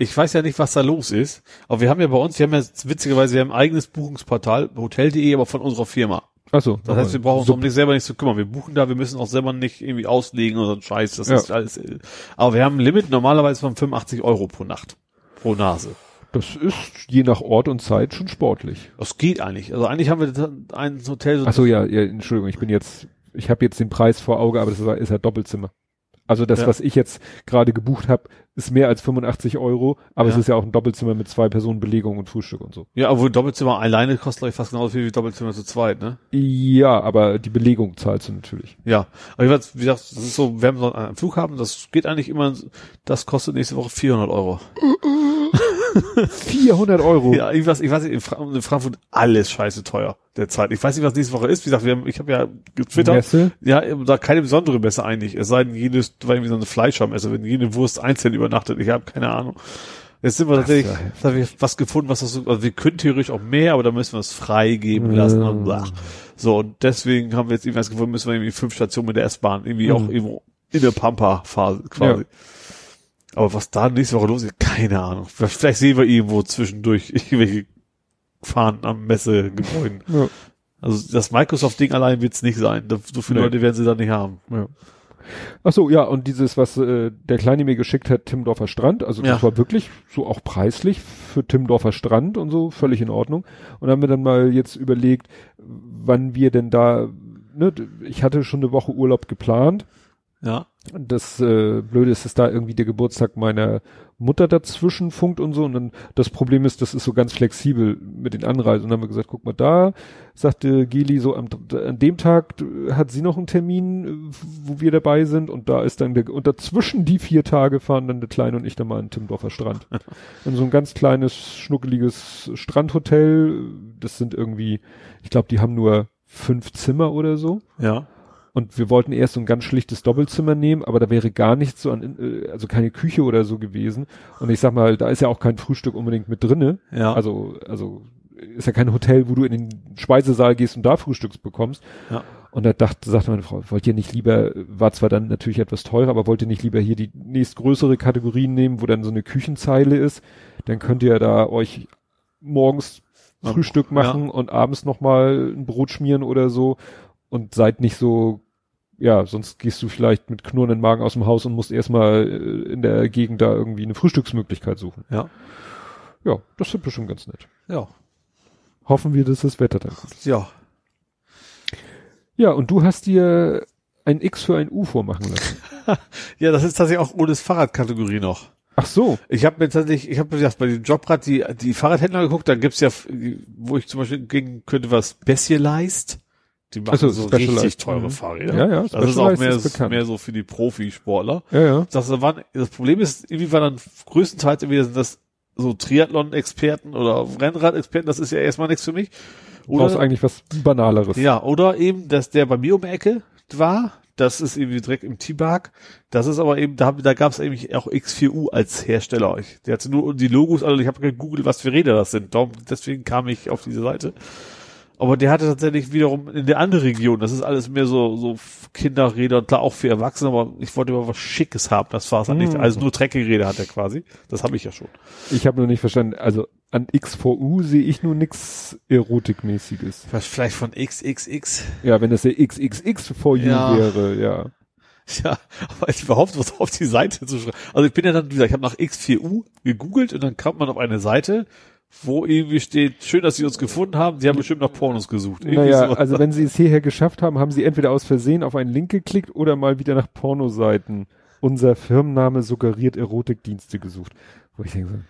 Speaker 3: Ich weiß ja nicht, was da los ist, aber wir haben ja bei uns, wir haben ja witzigerweise, wir haben ein eigenes Buchungsportal, hotel.de, aber von unserer Firma.
Speaker 2: Achso.
Speaker 3: Das heißt, wir brauchen uns um nicht selber nicht zu kümmern. Wir buchen da, wir müssen auch selber nicht irgendwie auslegen oder so ein Scheiß. Das
Speaker 2: Ja.
Speaker 3: ist alles. Aber wir haben ein Limit normalerweise von 85 Euro pro Nacht. Pro Nase.
Speaker 2: Das ist je nach Ort und Zeit schon sportlich.
Speaker 3: Das geht eigentlich. Also eigentlich haben wir ein Hotel so
Speaker 2: Achso, ja, ja, Entschuldigung, ich bin jetzt, ich habe jetzt den Preis vor Auge, aber das ist ja Doppelzimmer. Also das,
Speaker 3: Ja.
Speaker 2: was ich jetzt gerade gebucht habe, ist mehr als 85 Euro, aber
Speaker 3: Ja.
Speaker 2: es ist ja auch ein Doppelzimmer mit zwei Personen Belegung und Frühstück und so.
Speaker 3: Ja, obwohl Doppelzimmer alleine kostet glaube ich fast genauso viel wie Doppelzimmer zu zweit, ne?
Speaker 2: Ja, aber die Belegung zahlst du natürlich.
Speaker 3: Ja. Aber ich weiß, wie gesagt, das ist so, wir haben so einen Flughafen, das geht eigentlich immer, das kostet nächste Woche 400 Euro. (laughs)
Speaker 2: 400 Euro.
Speaker 3: Ja, ich weiß, ich weiß nicht, in, Fra in Frankfurt alles scheiße teuer derzeit. Ich weiß nicht, was nächste Woche ist. Wie gesagt, wir haben, ich habe ja getwittert.
Speaker 2: Messe?
Speaker 3: Ja, da keine besondere Messe eigentlich. Es sei denn, jedes, war irgendwie so eine Fleischermesse, wenn jede Wurst einzeln übernachtet. Ich habe keine Ahnung. Jetzt sind wir tatsächlich, da haben wir was gefunden, was das so, also wir können theoretisch auch mehr, aber da müssen wir es freigeben lassen und bla. So, und deswegen haben wir jetzt irgendwas gefunden, müssen wir irgendwie fünf Stationen mit der S-Bahn, irgendwie auch irgendwo in der Pampa-Phase quasi.
Speaker 2: Ja.
Speaker 3: Aber was da nächste Woche los ist, keine Ahnung. Vielleicht sehen wir irgendwo zwischendurch irgendwelche Fahnen am Messegebäuden.
Speaker 2: Ja.
Speaker 1: Also das Microsoft-Ding allein wird's nicht sein. So viele
Speaker 2: Nee.
Speaker 1: Leute werden sie da nicht haben.
Speaker 2: Ja. Ach so, ja, und dieses, was äh, der Kleine mir geschickt hat, Timmendorfer Strand, also das
Speaker 1: Ja.
Speaker 2: war wirklich so auch preislich für Timmendorfer Strand und so, völlig in Ordnung. Und haben wir dann mal jetzt überlegt, wann wir denn da, ne, ich hatte schon eine Woche Urlaub geplant.
Speaker 1: Ja.
Speaker 2: Das äh, Blöde ist, dass da irgendwie der Geburtstag meiner Mutter dazwischen funkt und so. Und dann das Problem ist, das ist so ganz flexibel mit den Anreisen. Und dann haben wir gesagt, guck mal da, sagte Geli, so am, an dem Tag hat sie noch einen Termin, wo wir dabei sind. Und da ist dann der, und dazwischen die vier Tage fahren dann der Kleine und ich dann mal an Timmendorfer Strand. (laughs) in so ein ganz kleines, schnuckeliges Strandhotel. Das sind irgendwie, ich glaube, die haben nur fünf Zimmer oder so.
Speaker 1: Ja.
Speaker 2: Und wir wollten erst so ein ganz schlichtes Doppelzimmer nehmen, aber da wäre gar nichts so an, äh, also keine Küche oder so gewesen. Und ich sag mal, da ist ja auch kein Frühstück unbedingt mit drinne.
Speaker 1: Ja.
Speaker 2: Also, also ist ja kein Hotel, wo du in den Speisesaal gehst und da Frühstücks bekommst.
Speaker 1: Ja.
Speaker 2: Und da dachte, sagte meine Frau, wollt ihr nicht lieber, war zwar dann natürlich etwas teurer, aber wollt ihr nicht lieber hier die nächstgrößere Kategorien nehmen, wo dann so eine Küchenzeile ist? Dann könnt ihr da euch morgens
Speaker 1: Ja.
Speaker 2: Frühstück machen und abends nochmal ein Brot schmieren oder so und seid nicht so, ja, sonst gehst du vielleicht mit knurrenden Magen aus dem Haus und musst erstmal äh, in der Gegend da irgendwie eine Frühstücksmöglichkeit suchen.
Speaker 1: Ja.
Speaker 2: Ja, das wird bestimmt ganz nett.
Speaker 1: Ja.
Speaker 2: Hoffen wir, dass das Wetter dann gut ist.
Speaker 1: Ja.
Speaker 2: Ja, und du hast dir ein X für ein U vormachen lassen. (laughs)
Speaker 1: Ja, das ist tatsächlich auch ohne Fahrradkategorie noch.
Speaker 2: Ach so.
Speaker 1: Ich habe mir tatsächlich, ich habe mir gesagt, bei dem Jobrad die, die Fahrradhändler geguckt, dann gibt's ja, wo ich zum Beispiel gehen könnte, was Specialized. Die machen
Speaker 2: Ach so,
Speaker 1: so richtig teure
Speaker 2: Mhm.
Speaker 1: Fahrräder.
Speaker 2: Ja, ja,
Speaker 1: Das ist auch mehr,
Speaker 2: ist bekannt.
Speaker 1: mehr so für die Profisportler.
Speaker 2: Ja, ja.
Speaker 1: Das, waren, das Problem ist, irgendwie war dann größtenteils irgendwie sind das so Triathlon-Experten oder Rennrad-Experten, das ist ja erstmal nichts für mich.
Speaker 2: Du brauchst
Speaker 1: Oder,
Speaker 2: eigentlich was Banaleres.
Speaker 1: ja, oder eben, dass der bei mir um die Ecke war, das ist irgendwie direkt im T-Bark. Das ist aber eben, da, da gab es eigentlich auch X4U als Hersteller. Ich, der hatte nur die Logos, also ich habe gegoogelt, was für Räder das sind. Darum, deswegen kam ich auf diese Seite. Aber der hatte tatsächlich wiederum in der anderen Region, das ist alles mehr so, so Kinderräder, klar auch für Erwachsene, aber ich wollte immer was Schickes haben, das war es dann nicht.
Speaker 2: Mhm.
Speaker 1: Also nur Trekkingräder hat er quasi. Das habe ich ja schon.
Speaker 2: Ich habe nur nicht verstanden, also an XVU sehe ich nur nix Erotikmäßiges.
Speaker 1: Was vielleicht von XXX.
Speaker 2: Ja, wenn das der XXX for you
Speaker 1: Ja.
Speaker 2: wäre, ja.
Speaker 1: Ja, aber ich überhaupt was auf die Seite zu schreiben. Also ich bin ja dann, wie gesagt, ich habe nach X4U gegoogelt und dann kam man auf eine Seite, wo irgendwie steht, schön, dass Sie uns gefunden haben, Sie haben bestimmt nach Pornos gesucht. Irgendwie
Speaker 2: Naja,
Speaker 1: sowas.
Speaker 2: also wenn sie es hierher geschafft haben, haben sie entweder aus Versehen auf einen Link geklickt oder mal wieder nach Pornoseiten. Unser Firmenname suggeriert Erotikdienste gesucht. Wo ich denke,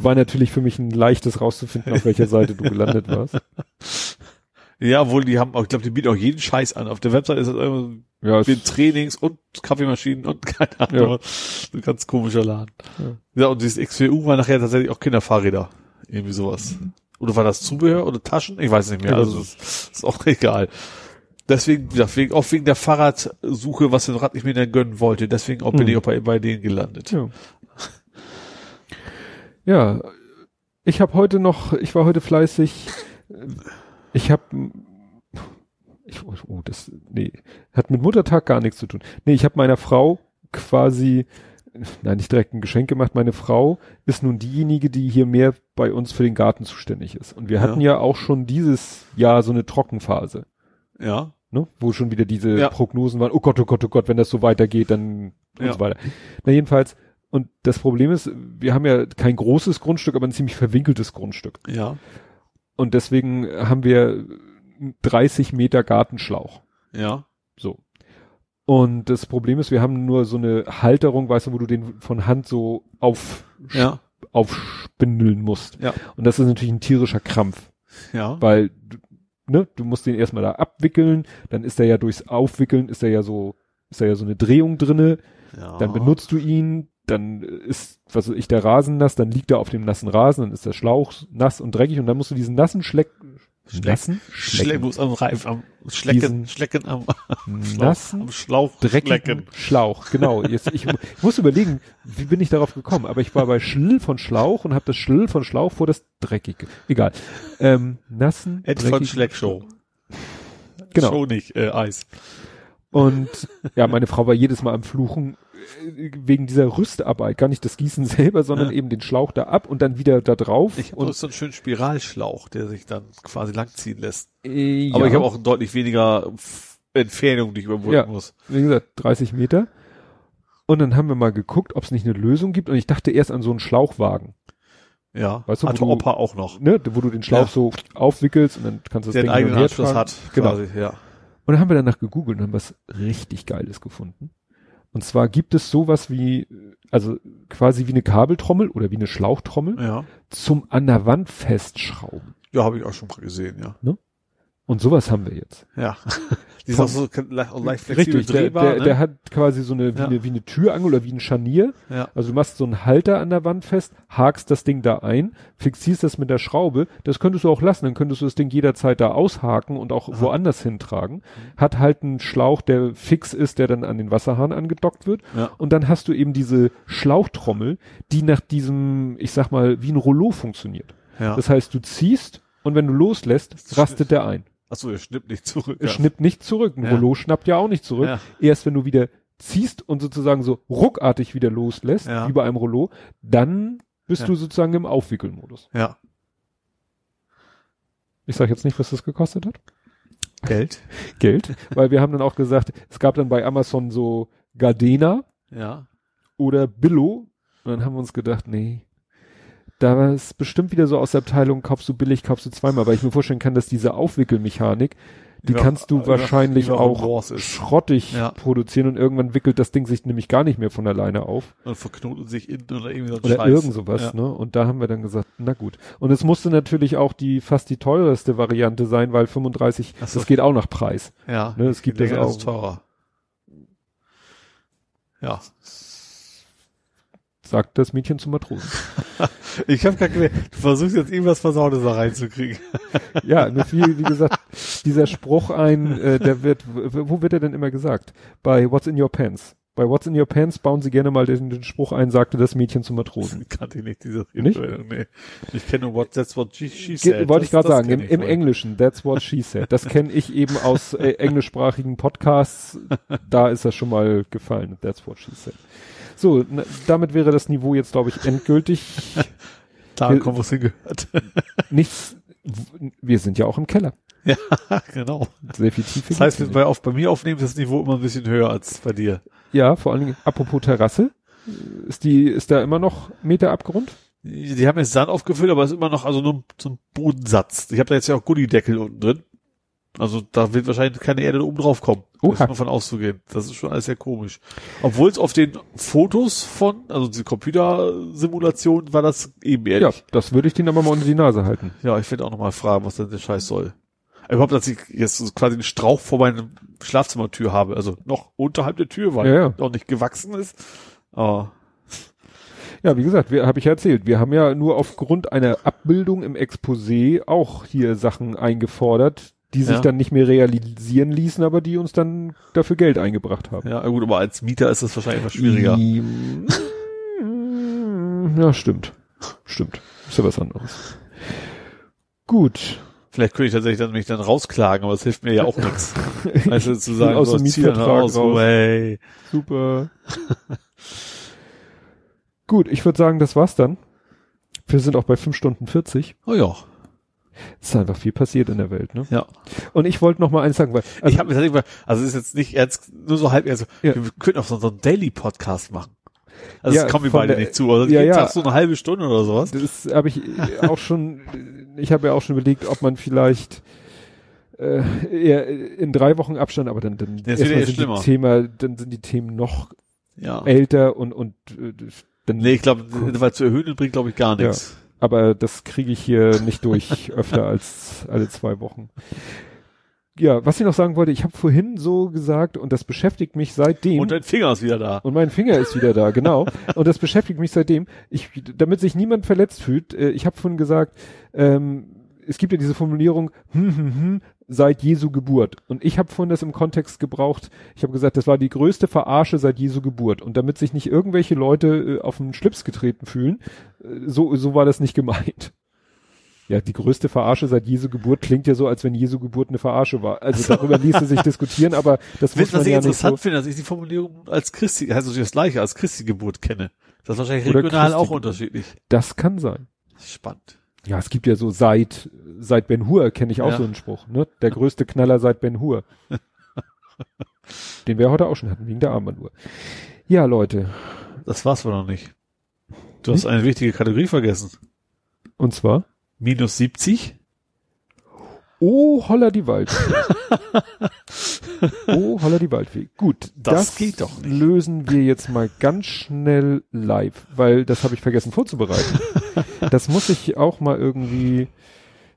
Speaker 2: war natürlich für mich ein leichtes rauszufinden, auf welcher Seite du gelandet warst. (laughs)
Speaker 3: Ja, obwohl die haben, auch, ich glaube, die bieten auch jeden Scheiß an. Auf der Website ist das immer
Speaker 2: Ja,
Speaker 3: mit Trainings und Kaffeemaschinen und (laughs) keine Ahnung. Ein ganz komischer Laden.
Speaker 2: Ja.
Speaker 3: Ja. und dieses XWU war nachher tatsächlich auch Kinderfahrräder. Irgendwie sowas. Oder war das Zubehör oder Taschen? Ich weiß nicht mehr.
Speaker 2: Ja,
Speaker 3: Also ist, ist auch (laughs) egal. Deswegen, ja, wegen, auch wegen der Fahrradsuche, was den Rad nicht mehr dann gönnen wollte. Deswegen auch bin
Speaker 2: Mhm.
Speaker 3: ich auch bei, bei denen gelandet.
Speaker 2: Ja. Ja, ich habe heute noch, ich war heute fleißig, ich habe, ich, oh, das, nee, hat mit Muttertag gar nichts zu tun. Nee, ich habe meiner Frau quasi, nein, nicht direkt ein Geschenk gemacht. Meine Frau ist nun diejenige, die hier mehr bei uns für den Garten zuständig ist. Und wir hatten ja, auch schon dieses Jahr so eine Trockenphase,
Speaker 3: Ja.
Speaker 2: ne, wo schon wieder diese
Speaker 3: Ja.
Speaker 2: Prognosen waren, oh Gott, oh Gott, oh Gott, wenn das so weitergeht, dann und
Speaker 3: Ja.
Speaker 2: so weiter. Na jedenfalls, und das Problem ist, wir haben ja kein großes Grundstück, aber ein ziemlich verwinkeltes Grundstück.
Speaker 3: Ja.
Speaker 2: Und deswegen haben wir 30 Meter Gartenschlauch.
Speaker 3: Ja.
Speaker 2: So. Und das Problem ist, wir haben nur so eine Halterung, weißt du, wo du den von Hand so auf,
Speaker 3: Ja.
Speaker 2: aufspindeln musst.
Speaker 3: Ja.
Speaker 2: Und das ist natürlich ein tierischer Krampf,
Speaker 3: Ja.
Speaker 2: weil, du- ne, du musst den erstmal da abwickeln, dann ist er ja durchs Aufwickeln, ist er ja so, ist da ja so eine Drehung drinne,
Speaker 3: ja.
Speaker 2: dann benutzt du ihn, dann ist, was weiß ich, der Rasen nass, dann liegt er auf dem nassen Rasen, dann ist der Schlauch nass und dreckig und dann musst du diesen nassen Schleck,
Speaker 3: Schleck-
Speaker 2: nassen,
Speaker 3: Schlecken muss am Reif, am Schlecken,
Speaker 2: Diesen
Speaker 3: Schlecken am Schlauch,
Speaker 2: nassen,
Speaker 3: am Schlauch
Speaker 2: dreckigen
Speaker 3: schlecken.
Speaker 2: Schlauch, genau. Jetzt, ich, ich muss überlegen, wie bin ich darauf gekommen, aber ich war bei Schlill von Schlauch und habe das Schlill von Schlauch vor das dreckige. Egal. Ähm, nassen,
Speaker 3: Ed von Schleckshow.
Speaker 2: Genau.
Speaker 3: Show nicht, äh, Eis.
Speaker 2: Und ja, meine Frau war jedes Mal am Fluchen wegen dieser Rüstarbeit, gar nicht das Gießen selber, sondern
Speaker 3: Ja.
Speaker 2: eben den Schlauch da ab und dann wieder da drauf.
Speaker 3: Ich habe so einen schönen Spiralschlauch, der sich dann quasi langziehen lässt.
Speaker 2: äh,
Speaker 3: Aber
Speaker 2: ja,
Speaker 3: ich habe auch deutlich weniger Entfernung, die ich überbrücken
Speaker 2: Ja.
Speaker 3: muss.
Speaker 2: wie gesagt, 30 Meter. Und dann haben wir mal geguckt, ob es nicht eine Lösung gibt. Und ich dachte erst an so einen Schlauchwagen,
Speaker 3: Ja.
Speaker 2: Weißt du,
Speaker 3: Hatte
Speaker 2: du-
Speaker 3: Opa auch noch.
Speaker 2: ne, wo du den Schlauch
Speaker 3: Ja.
Speaker 2: so aufwickelst und dann kannst du das
Speaker 3: Der
Speaker 2: Ding
Speaker 3: eigenen Anschluss hat.
Speaker 2: Genau.
Speaker 3: Quasi, ja.
Speaker 2: Und dann haben wir danach gegoogelt und haben was richtig Geiles gefunden. Und zwar gibt es sowas wie, also quasi wie eine Kabeltrommel oder wie eine Schlauchtrommel
Speaker 3: Ja.
Speaker 2: zum an der Wand festschrauben.
Speaker 3: Ja, habe ich auch schon mal gesehen, ja.
Speaker 2: Und sowas haben wir jetzt.
Speaker 3: Ja. (laughs) Die ist auch so auch leicht flexibel
Speaker 2: Richtig, der,
Speaker 3: drehbar.
Speaker 2: der,
Speaker 3: ne?
Speaker 2: der hat quasi so eine wie,
Speaker 3: Ja.
Speaker 2: eine wie eine Türangel oder wie ein Scharnier.
Speaker 3: ja.
Speaker 2: Also du machst so einen Halter an der Wand fest, hakst das Ding da ein, fixierst das mit der Schraube. Das könntest du auch lassen, dann könntest du das Ding jederzeit da aushaken und auch woanders hintragen. Hat halt einen Schlauch, der fix ist, der dann an den Wasserhahn angedockt wird.
Speaker 3: Ja.
Speaker 2: Und dann hast du eben diese Schlauchtrommel, die nach diesem, ich sag mal, wie ein Rollo funktioniert.
Speaker 3: ja.
Speaker 2: Das heißt, du ziehst und wenn du loslässt, rastet der ein.
Speaker 3: Achso, er schnippt nicht zurück.
Speaker 2: Es schnippt nicht zurück. Ein
Speaker 3: Ja.
Speaker 2: Rollo schnappt ja auch nicht zurück.
Speaker 3: Ja.
Speaker 2: Erst wenn du wieder ziehst und sozusagen so ruckartig wieder loslässt,
Speaker 3: Ja.
Speaker 2: wie bei einem Rollo, dann bist
Speaker 3: Ja.
Speaker 2: du sozusagen im Aufwickelmodus.
Speaker 3: Ja.
Speaker 2: Ich sage jetzt nicht, was das gekostet hat.
Speaker 3: Geld. (laughs)
Speaker 2: Geld. weil wir haben dann auch gesagt, es gab dann bei Amazon so Gardena
Speaker 3: Ja.
Speaker 2: oder Billo. Und dann haben wir uns gedacht, nee, da war es bestimmt wieder so aus der Abteilung, kaufst du billig, kaufst du zweimal, weil ich mir vorstellen kann, dass diese Aufwickelmechanik, die
Speaker 3: Ja,
Speaker 2: kannst du
Speaker 3: ja,
Speaker 2: wahrscheinlich auch
Speaker 3: ist.
Speaker 2: schrottig
Speaker 3: Ja.
Speaker 2: produzieren und irgendwann wickelt das Ding sich nämlich gar nicht mehr von alleine auf.
Speaker 3: Und verknotet sich innen oder irgendwie so ein
Speaker 2: Oder
Speaker 3: Scheiß.
Speaker 2: irgend sowas,
Speaker 3: Ja.
Speaker 2: ne? Und da haben wir dann gesagt, na gut. Und es musste natürlich auch die fast die teuerste Variante sein, weil 35,
Speaker 3: Ach so.
Speaker 2: das geht auch nach Preis.
Speaker 3: Ja.
Speaker 2: Ne, es gibt das auch.
Speaker 3: ist teurer. Ja.
Speaker 2: Sagt das Mädchen zum Matrosen. (laughs)
Speaker 3: Ich habe gerade gemerkt, du versuchst jetzt irgendwas Versautes da reinzukriegen.
Speaker 2: ja, (laughs) wie, wie gesagt, dieser Spruch ein, äh, der wird, wo wird er denn immer gesagt? Bei What's in Your Pants. Bei What's in Your Pants bauen sie gerne mal den, den Spruch ein, sagte das Mädchen zum Matrosen.
Speaker 3: Kannte ich nicht, diese
Speaker 2: Nicht?
Speaker 3: Nee. Ich kenne nur what, that's what she, she said.
Speaker 2: wollte ich
Speaker 3: Das-
Speaker 2: gerade sagen, im, im. Englischen, that's what she said. Das kenne ich eben aus äh, englischsprachigen Podcasts. Da ist das schon mal gefallen, that's what she said. So, na, damit wäre das Niveau jetzt, glaube ich, endgültig. (laughs)
Speaker 3: Da
Speaker 2: Wir-
Speaker 3: kommt, wo es hingehört. (laughs)
Speaker 2: Nichts, wir sind ja auch im Keller.
Speaker 3: ja, (laughs) genau.
Speaker 2: Sehr viel tiefer.
Speaker 3: Das heißt, wenn bei, auf, bei mir aufnehmen, ist das Niveau immer ein bisschen höher als bei dir.
Speaker 2: ja, vor allen Dingen, apropos Terrasse. Ist die, ist da immer noch Meter Abgrund?
Speaker 3: Die, die haben jetzt Sand aufgefüllt, aber es ist immer noch also nur so ein Bodensatz. Ich habe da jetzt ja auch Gullideckel unten drin. Also da wird wahrscheinlich keine Erde oben drauf kommen. Da ist
Speaker 2: Oha.
Speaker 3: man von auszugehen. Das ist schon alles sehr komisch. Obwohl es auf den Fotos von, also die Computersimulation war das
Speaker 2: Ja,
Speaker 3: ebenerdig.
Speaker 2: das würde ich denen aber mal unter die Nase halten.
Speaker 3: Ja, ich werde auch nochmal fragen, was denn der Scheiß soll. Überhaupt, dass ich jetzt quasi einen Strauch vor meiner Schlafzimmertür habe, also noch unterhalb der Tür, weil
Speaker 2: Ja, ja.
Speaker 3: noch nicht gewachsen ist. Aber
Speaker 2: Ja, wie gesagt, wir habe ich ja erzählt, wir haben ja nur aufgrund einer Abbildung im Exposé auch hier Sachen eingefordert, die sich
Speaker 3: Ja.
Speaker 2: dann nicht mehr realisieren ließen, aber die uns dann dafür Geld eingebracht haben.
Speaker 3: ja, gut, aber als Mieter ist das wahrscheinlich etwas schwieriger. (laughs)
Speaker 2: Ja, stimmt. Stimmt. Ist ja was anderes. Gut.
Speaker 3: Vielleicht könnte ich tatsächlich dann mich dann rausklagen, aber es hilft mir ja auch nichts. (laughs) Also zu sagen,
Speaker 2: Aus dem Mietvertrag
Speaker 3: raus,
Speaker 2: raus.
Speaker 3: Hey.
Speaker 2: Super. Gut, ich würde sagen, das war's dann. Wir sind auch bei 5 Stunden 40.
Speaker 3: Oh ja.
Speaker 2: Es ist einfach viel passiert in der Welt, ne?
Speaker 3: Ja.
Speaker 2: Und ich wollte noch mal eins sagen, weil also,
Speaker 3: ich habe mir tatsächlich also es ist jetzt nicht ernst, nur so halb ernst,
Speaker 2: Ja.
Speaker 3: wir könnten auch so, so einen Daily-Podcast machen. Also
Speaker 2: Ja,
Speaker 3: das kommen wir beide
Speaker 2: der-
Speaker 3: nicht zu. Also
Speaker 2: Ja,
Speaker 3: jeden
Speaker 2: ja.
Speaker 3: Tag so eine halbe Stunde oder sowas.
Speaker 2: das habe ich (laughs) auch schon, ich habe ja auch schon überlegt, ob man vielleicht äh, eher in drei Wochen Abstand, aber dann, dann
Speaker 3: Das wird ja
Speaker 2: sind
Speaker 3: schlimmer.
Speaker 2: die Thema, dann sind die Themen noch
Speaker 3: Ja.
Speaker 2: älter und und äh, dann
Speaker 3: Nee, ich glaube, weil zu erhöhen bringt, glaube ich, gar nichts.
Speaker 2: Aber das kriege ich hier nicht durch (laughs) öfter als alle zwei Wochen. Ja, was ich noch sagen wollte, ich habe vorhin so gesagt und das beschäftigt mich seitdem.
Speaker 3: Und dein Finger ist wieder da.
Speaker 2: Und mein Finger ist wieder da, genau. Und das beschäftigt mich seitdem. Ich, damit sich niemand verletzt fühlt, äh, ich habe vorhin gesagt, ähm, es gibt ja diese Formulierung, hm, hm, hm, seit Jesu Geburt. Und ich habe vorhin das im Kontext gebraucht, ich habe gesagt, das war die größte Verarsche seit Jesu Geburt. Und damit sich nicht irgendwelche Leute äh, auf den Schlips getreten fühlen, äh, so, so war das nicht gemeint. Ja, die größte Verarsche seit Jesu Geburt klingt ja so, als wenn Jesu Geburt eine Verarsche war. Also darüber ließe sich diskutieren, aber das (laughs) muss
Speaker 3: Wisst,
Speaker 2: man
Speaker 3: was ich
Speaker 2: ja nicht
Speaker 3: interessant
Speaker 2: so.
Speaker 3: finde, dass ich die Formulierung als Christi, also das gleiche, als Christi-Geburt kenne. Das ist wahrscheinlich regional auch
Speaker 2: Christi-Geburt.
Speaker 3: unterschiedlich.
Speaker 2: Das kann sein.
Speaker 3: Spannend.
Speaker 2: Ja, es gibt ja so seit, seit Ben Hur kenne ich auch
Speaker 3: Ja.
Speaker 2: so einen Spruch, ne? Der größte Knaller seit Ben Hur. (laughs) Den wir heute auch schon hatten, wegen der Armbanduhr. Ja, Leute.
Speaker 3: Das war's wohl noch nicht. Du hast eine wichtige Kategorie vergessen.
Speaker 2: Und zwar,
Speaker 3: Minus 70.
Speaker 2: oh, holla die Waldfee. oh, holla die Waldfee. Gut,
Speaker 3: Das geht doch nicht.
Speaker 2: lösen wir jetzt mal ganz schnell live, weil das habe ich vergessen vorzubereiten. das muss ich auch mal irgendwie,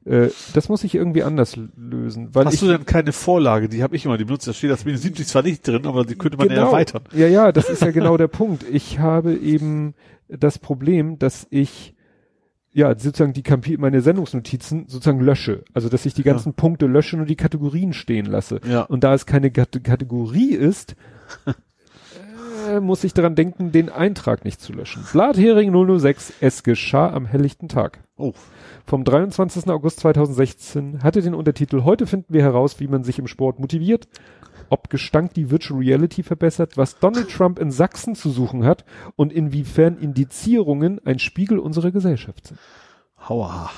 Speaker 2: äh, das muss ich irgendwie anders lösen, weil
Speaker 3: Hast
Speaker 2: ich
Speaker 3: du denn keine Vorlage? Die habe ich immer, die benutzt. Da steht das Minus 70 zwar nicht drin, aber die könnte man ja
Speaker 2: Genau.
Speaker 3: erweitern.
Speaker 2: Ja, ja, das ist ja genau der Punkt. Ich habe eben das Problem, dass ich ja sozusagen die Kampi meine Sendungsnotizen sozusagen lösche. Also dass ich die ganzen Punkte lösche und die Kategorien stehen lasse.
Speaker 3: Ja.
Speaker 2: Und da es keine Kat Kategorie ist, (laughs) äh, muss ich daran denken, den Eintrag nicht zu löschen. Blathering 006, es geschah am helllichten Tag.
Speaker 3: Oh.
Speaker 2: Vom 23. August 2016 hatte den Untertitel Heute finden wir heraus, wie man sich im Sport motiviert, ob Gestank die Virtual Reality verbessert, was Donald Trump in Sachsen zu suchen hat und inwiefern Indizierungen ein Spiegel unserer Gesellschaft sind.
Speaker 3: Hauer.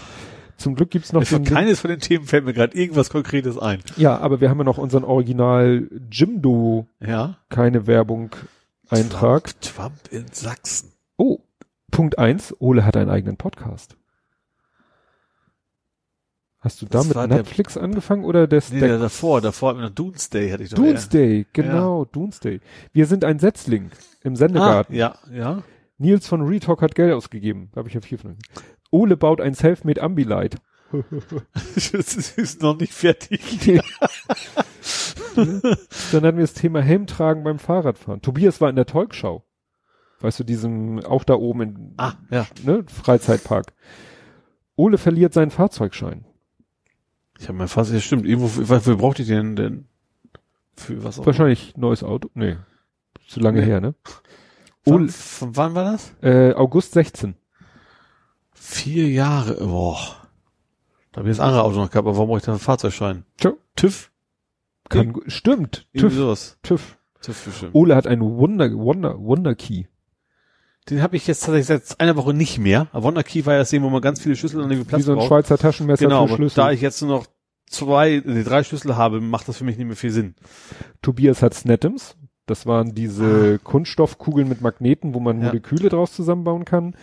Speaker 2: Zum Glück gibt's noch
Speaker 3: Für keines von den Themen fällt mir gerade irgendwas Konkretes ein.
Speaker 2: ja, aber wir haben ja noch unseren Original Jimdo
Speaker 3: Ja.
Speaker 2: keine Werbung Eintrag.
Speaker 3: Trump, Trump in Sachsen.
Speaker 2: Oh, Punkt eins: Ole hat einen eigenen Podcast. Hast du
Speaker 3: Das
Speaker 2: damit
Speaker 3: war der-
Speaker 2: Netflix angefangen oder der
Speaker 3: Nee,
Speaker 2: Stack?
Speaker 3: der davor, davor hatten wir noch Doomsday, hatte ich doch.
Speaker 2: Doomsday, genau, Doomsday. Wir sind ein Setzling im
Speaker 3: Ah,
Speaker 2: Sendegarten.
Speaker 3: ja, ja.
Speaker 2: Nils von Retalk hat Geld ausgegeben. Da habe ich ja vier von. Ole baut ein Selfmade Ambilight. (laughs)
Speaker 3: das ist noch nicht fertig. (laughs)
Speaker 2: Dann hatten wir das Thema Helm tragen beim Fahrradfahren. Tobias war in der Talkshow. Weißt du, diesem, auch da oben in,
Speaker 3: Ah, ja.
Speaker 2: ne, Freizeitpark. Ole verliert seinen Fahrzeugschein.
Speaker 3: Ich habe mir fast, ja stimmt, irgendwo, wofür brauchte ich den denn? Für was auch?
Speaker 2: Wahrscheinlich neues Auto. Nee. Zu lange
Speaker 3: Nee.
Speaker 2: her, ne?
Speaker 3: Wann, von wann war das?
Speaker 2: äh, August 16.
Speaker 3: Vier Jahre, boah. Da habe ich das andere Auto noch gehabt, aber warum brauche ich dann einen Fahrzeugschein?
Speaker 2: Tja.
Speaker 3: TÜV?
Speaker 2: Kann, stimmt. TÜV. TÜV.
Speaker 3: TÜV bestimmt.
Speaker 2: Ole hat einen Wonder, Wonder, Wonder Key.
Speaker 3: Den habe ich jetzt tatsächlich seit einer Woche nicht mehr. Aber Wonderkey war ja das Ding, wo man ganz viele Schlüssel an dem Platz
Speaker 2: Wie so ein
Speaker 3: braucht.
Speaker 2: Schweizer Taschenmesser
Speaker 3: Genau,
Speaker 2: für Schlüssel.
Speaker 3: da ich jetzt nur noch zwei, nee, drei Schlüssel habe, macht das für mich nicht mehr viel Sinn.
Speaker 2: Tobias hat Snettems. Das waren diese Kunststoffkugeln mit Magneten, wo man
Speaker 3: Ja.
Speaker 2: Moleküle draus zusammenbauen kann.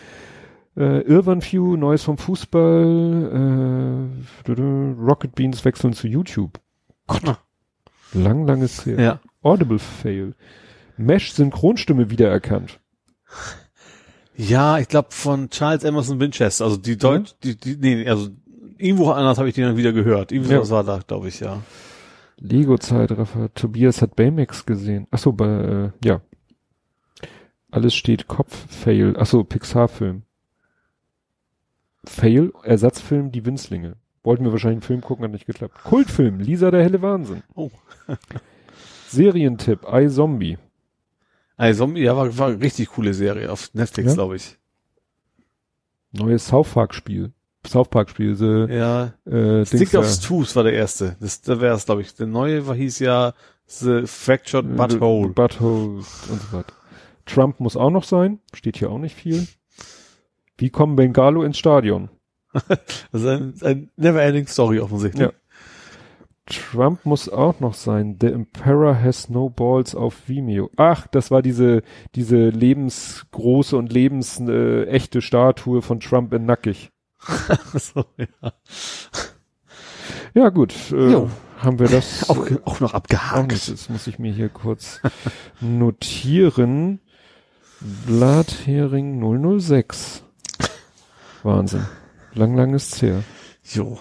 Speaker 2: Äh, Irvan View, Neues vom Fußball, äh, Rocket Beans wechseln zu YouTube. Gott, lang, langes her.
Speaker 3: Ja.
Speaker 2: Audible Fail. Mesh Synchronstimme wiedererkannt.
Speaker 3: Ja, ich glaube von Charles Emerson Winchester, also die Deutsch, die, die, nee, also irgendwo anders habe ich den dann wieder gehört. Irgendwie
Speaker 2: Ja.
Speaker 3: war da, glaube ich, ja.
Speaker 2: Lego-Zeitraffer. Tobias hat Baymax gesehen. Ach so, bei, äh, ja. Alles steht Kopf-Fail. Ach so, Pixar-Film. Fail, Ersatzfilm, Die Winzlinge. Wollten wir wahrscheinlich einen Film gucken, hat nicht geklappt. Kultfilm, Lisa der helle Wahnsinn.
Speaker 3: Oh. (laughs)
Speaker 2: Serientipp, iZombie.
Speaker 3: Also, Zombie, ja, war, war eine richtig coole Serie auf Netflix,
Speaker 2: Ja?
Speaker 3: glaube ich.
Speaker 2: Neues South Park Spiel. South Park Spiel, the,
Speaker 3: Ja.
Speaker 2: äh,
Speaker 3: Stick of
Speaker 2: da.
Speaker 3: Truth war der erste. Das, da wäre es, glaube ich. Der neue war, hieß ja The Fractured Butthole.
Speaker 2: Butthole und so weiter. Trump muss auch noch sein. Steht hier auch nicht viel. Wie kommen Bengalo ins Stadion? (laughs)
Speaker 3: Das ist ein, ein never-ending Story offensichtlich.
Speaker 2: Ja. Trump muss auch noch sein. The Emperor has no balls auf Vimeo. Ach, das war diese, diese lebensgroße und lebensechte äh, echte Statue von Trump in Nackig. (laughs)
Speaker 3: so, ja.
Speaker 2: Ja, gut. Äh,
Speaker 3: Jo.
Speaker 2: haben wir das (laughs)
Speaker 3: Auch, auch noch abgehakt.
Speaker 2: Jetzt muss ich mir hier kurz notieren. Blathering 006. Wahnsinn. Lang, lang ist's her.
Speaker 3: Jo.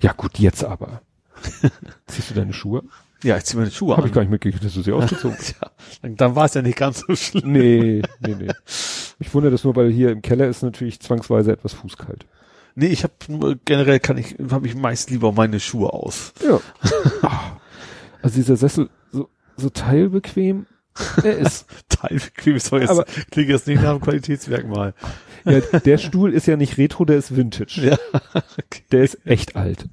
Speaker 2: Ja gut, jetzt aber. (laughs) Ziehst du deine Schuhe?
Speaker 3: Ja, ich zieh meine Schuhe
Speaker 2: Hab
Speaker 3: an.
Speaker 2: ich gar nicht mitgekriegt, dass du sie (laughs) ausgezogen hast.
Speaker 3: ja, dann, dann war es ja nicht ganz so schlimm.
Speaker 2: Nee, nee, nee. Ich wundere das nur, weil hier im Keller ist natürlich zwangsweise etwas fußkalt.
Speaker 3: Nee, ich habe generell kann ich habe ich meist lieber meine Schuhe aus.
Speaker 2: Ja. Also dieser Sessel so, so teilbequem. Er ist. (laughs)
Speaker 3: Teilbequem ist doch jetzt klingt jetzt nicht nach einem Qualitätsmerkmal.
Speaker 2: Ja, der Stuhl ist ja nicht retro, der ist vintage.
Speaker 3: Ja. (laughs) Okay.
Speaker 2: Der ist echt alt.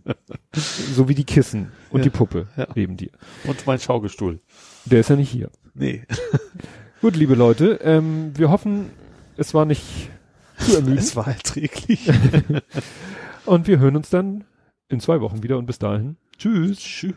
Speaker 2: So wie die Kissen und
Speaker 3: Ja.
Speaker 2: die Puppe
Speaker 3: Ja.
Speaker 2: neben dir.
Speaker 3: Und mein Schaukelstuhl.
Speaker 2: Der ist ja nicht hier.
Speaker 3: Nee. (laughs)
Speaker 2: Gut, liebe Leute, ähm, wir hoffen, es war nicht zu ermüdend.
Speaker 3: Es war erträglich. (laughs)
Speaker 2: Und wir hören uns dann in zwei Wochen wieder und bis dahin. Tschüss.
Speaker 3: Tschüss.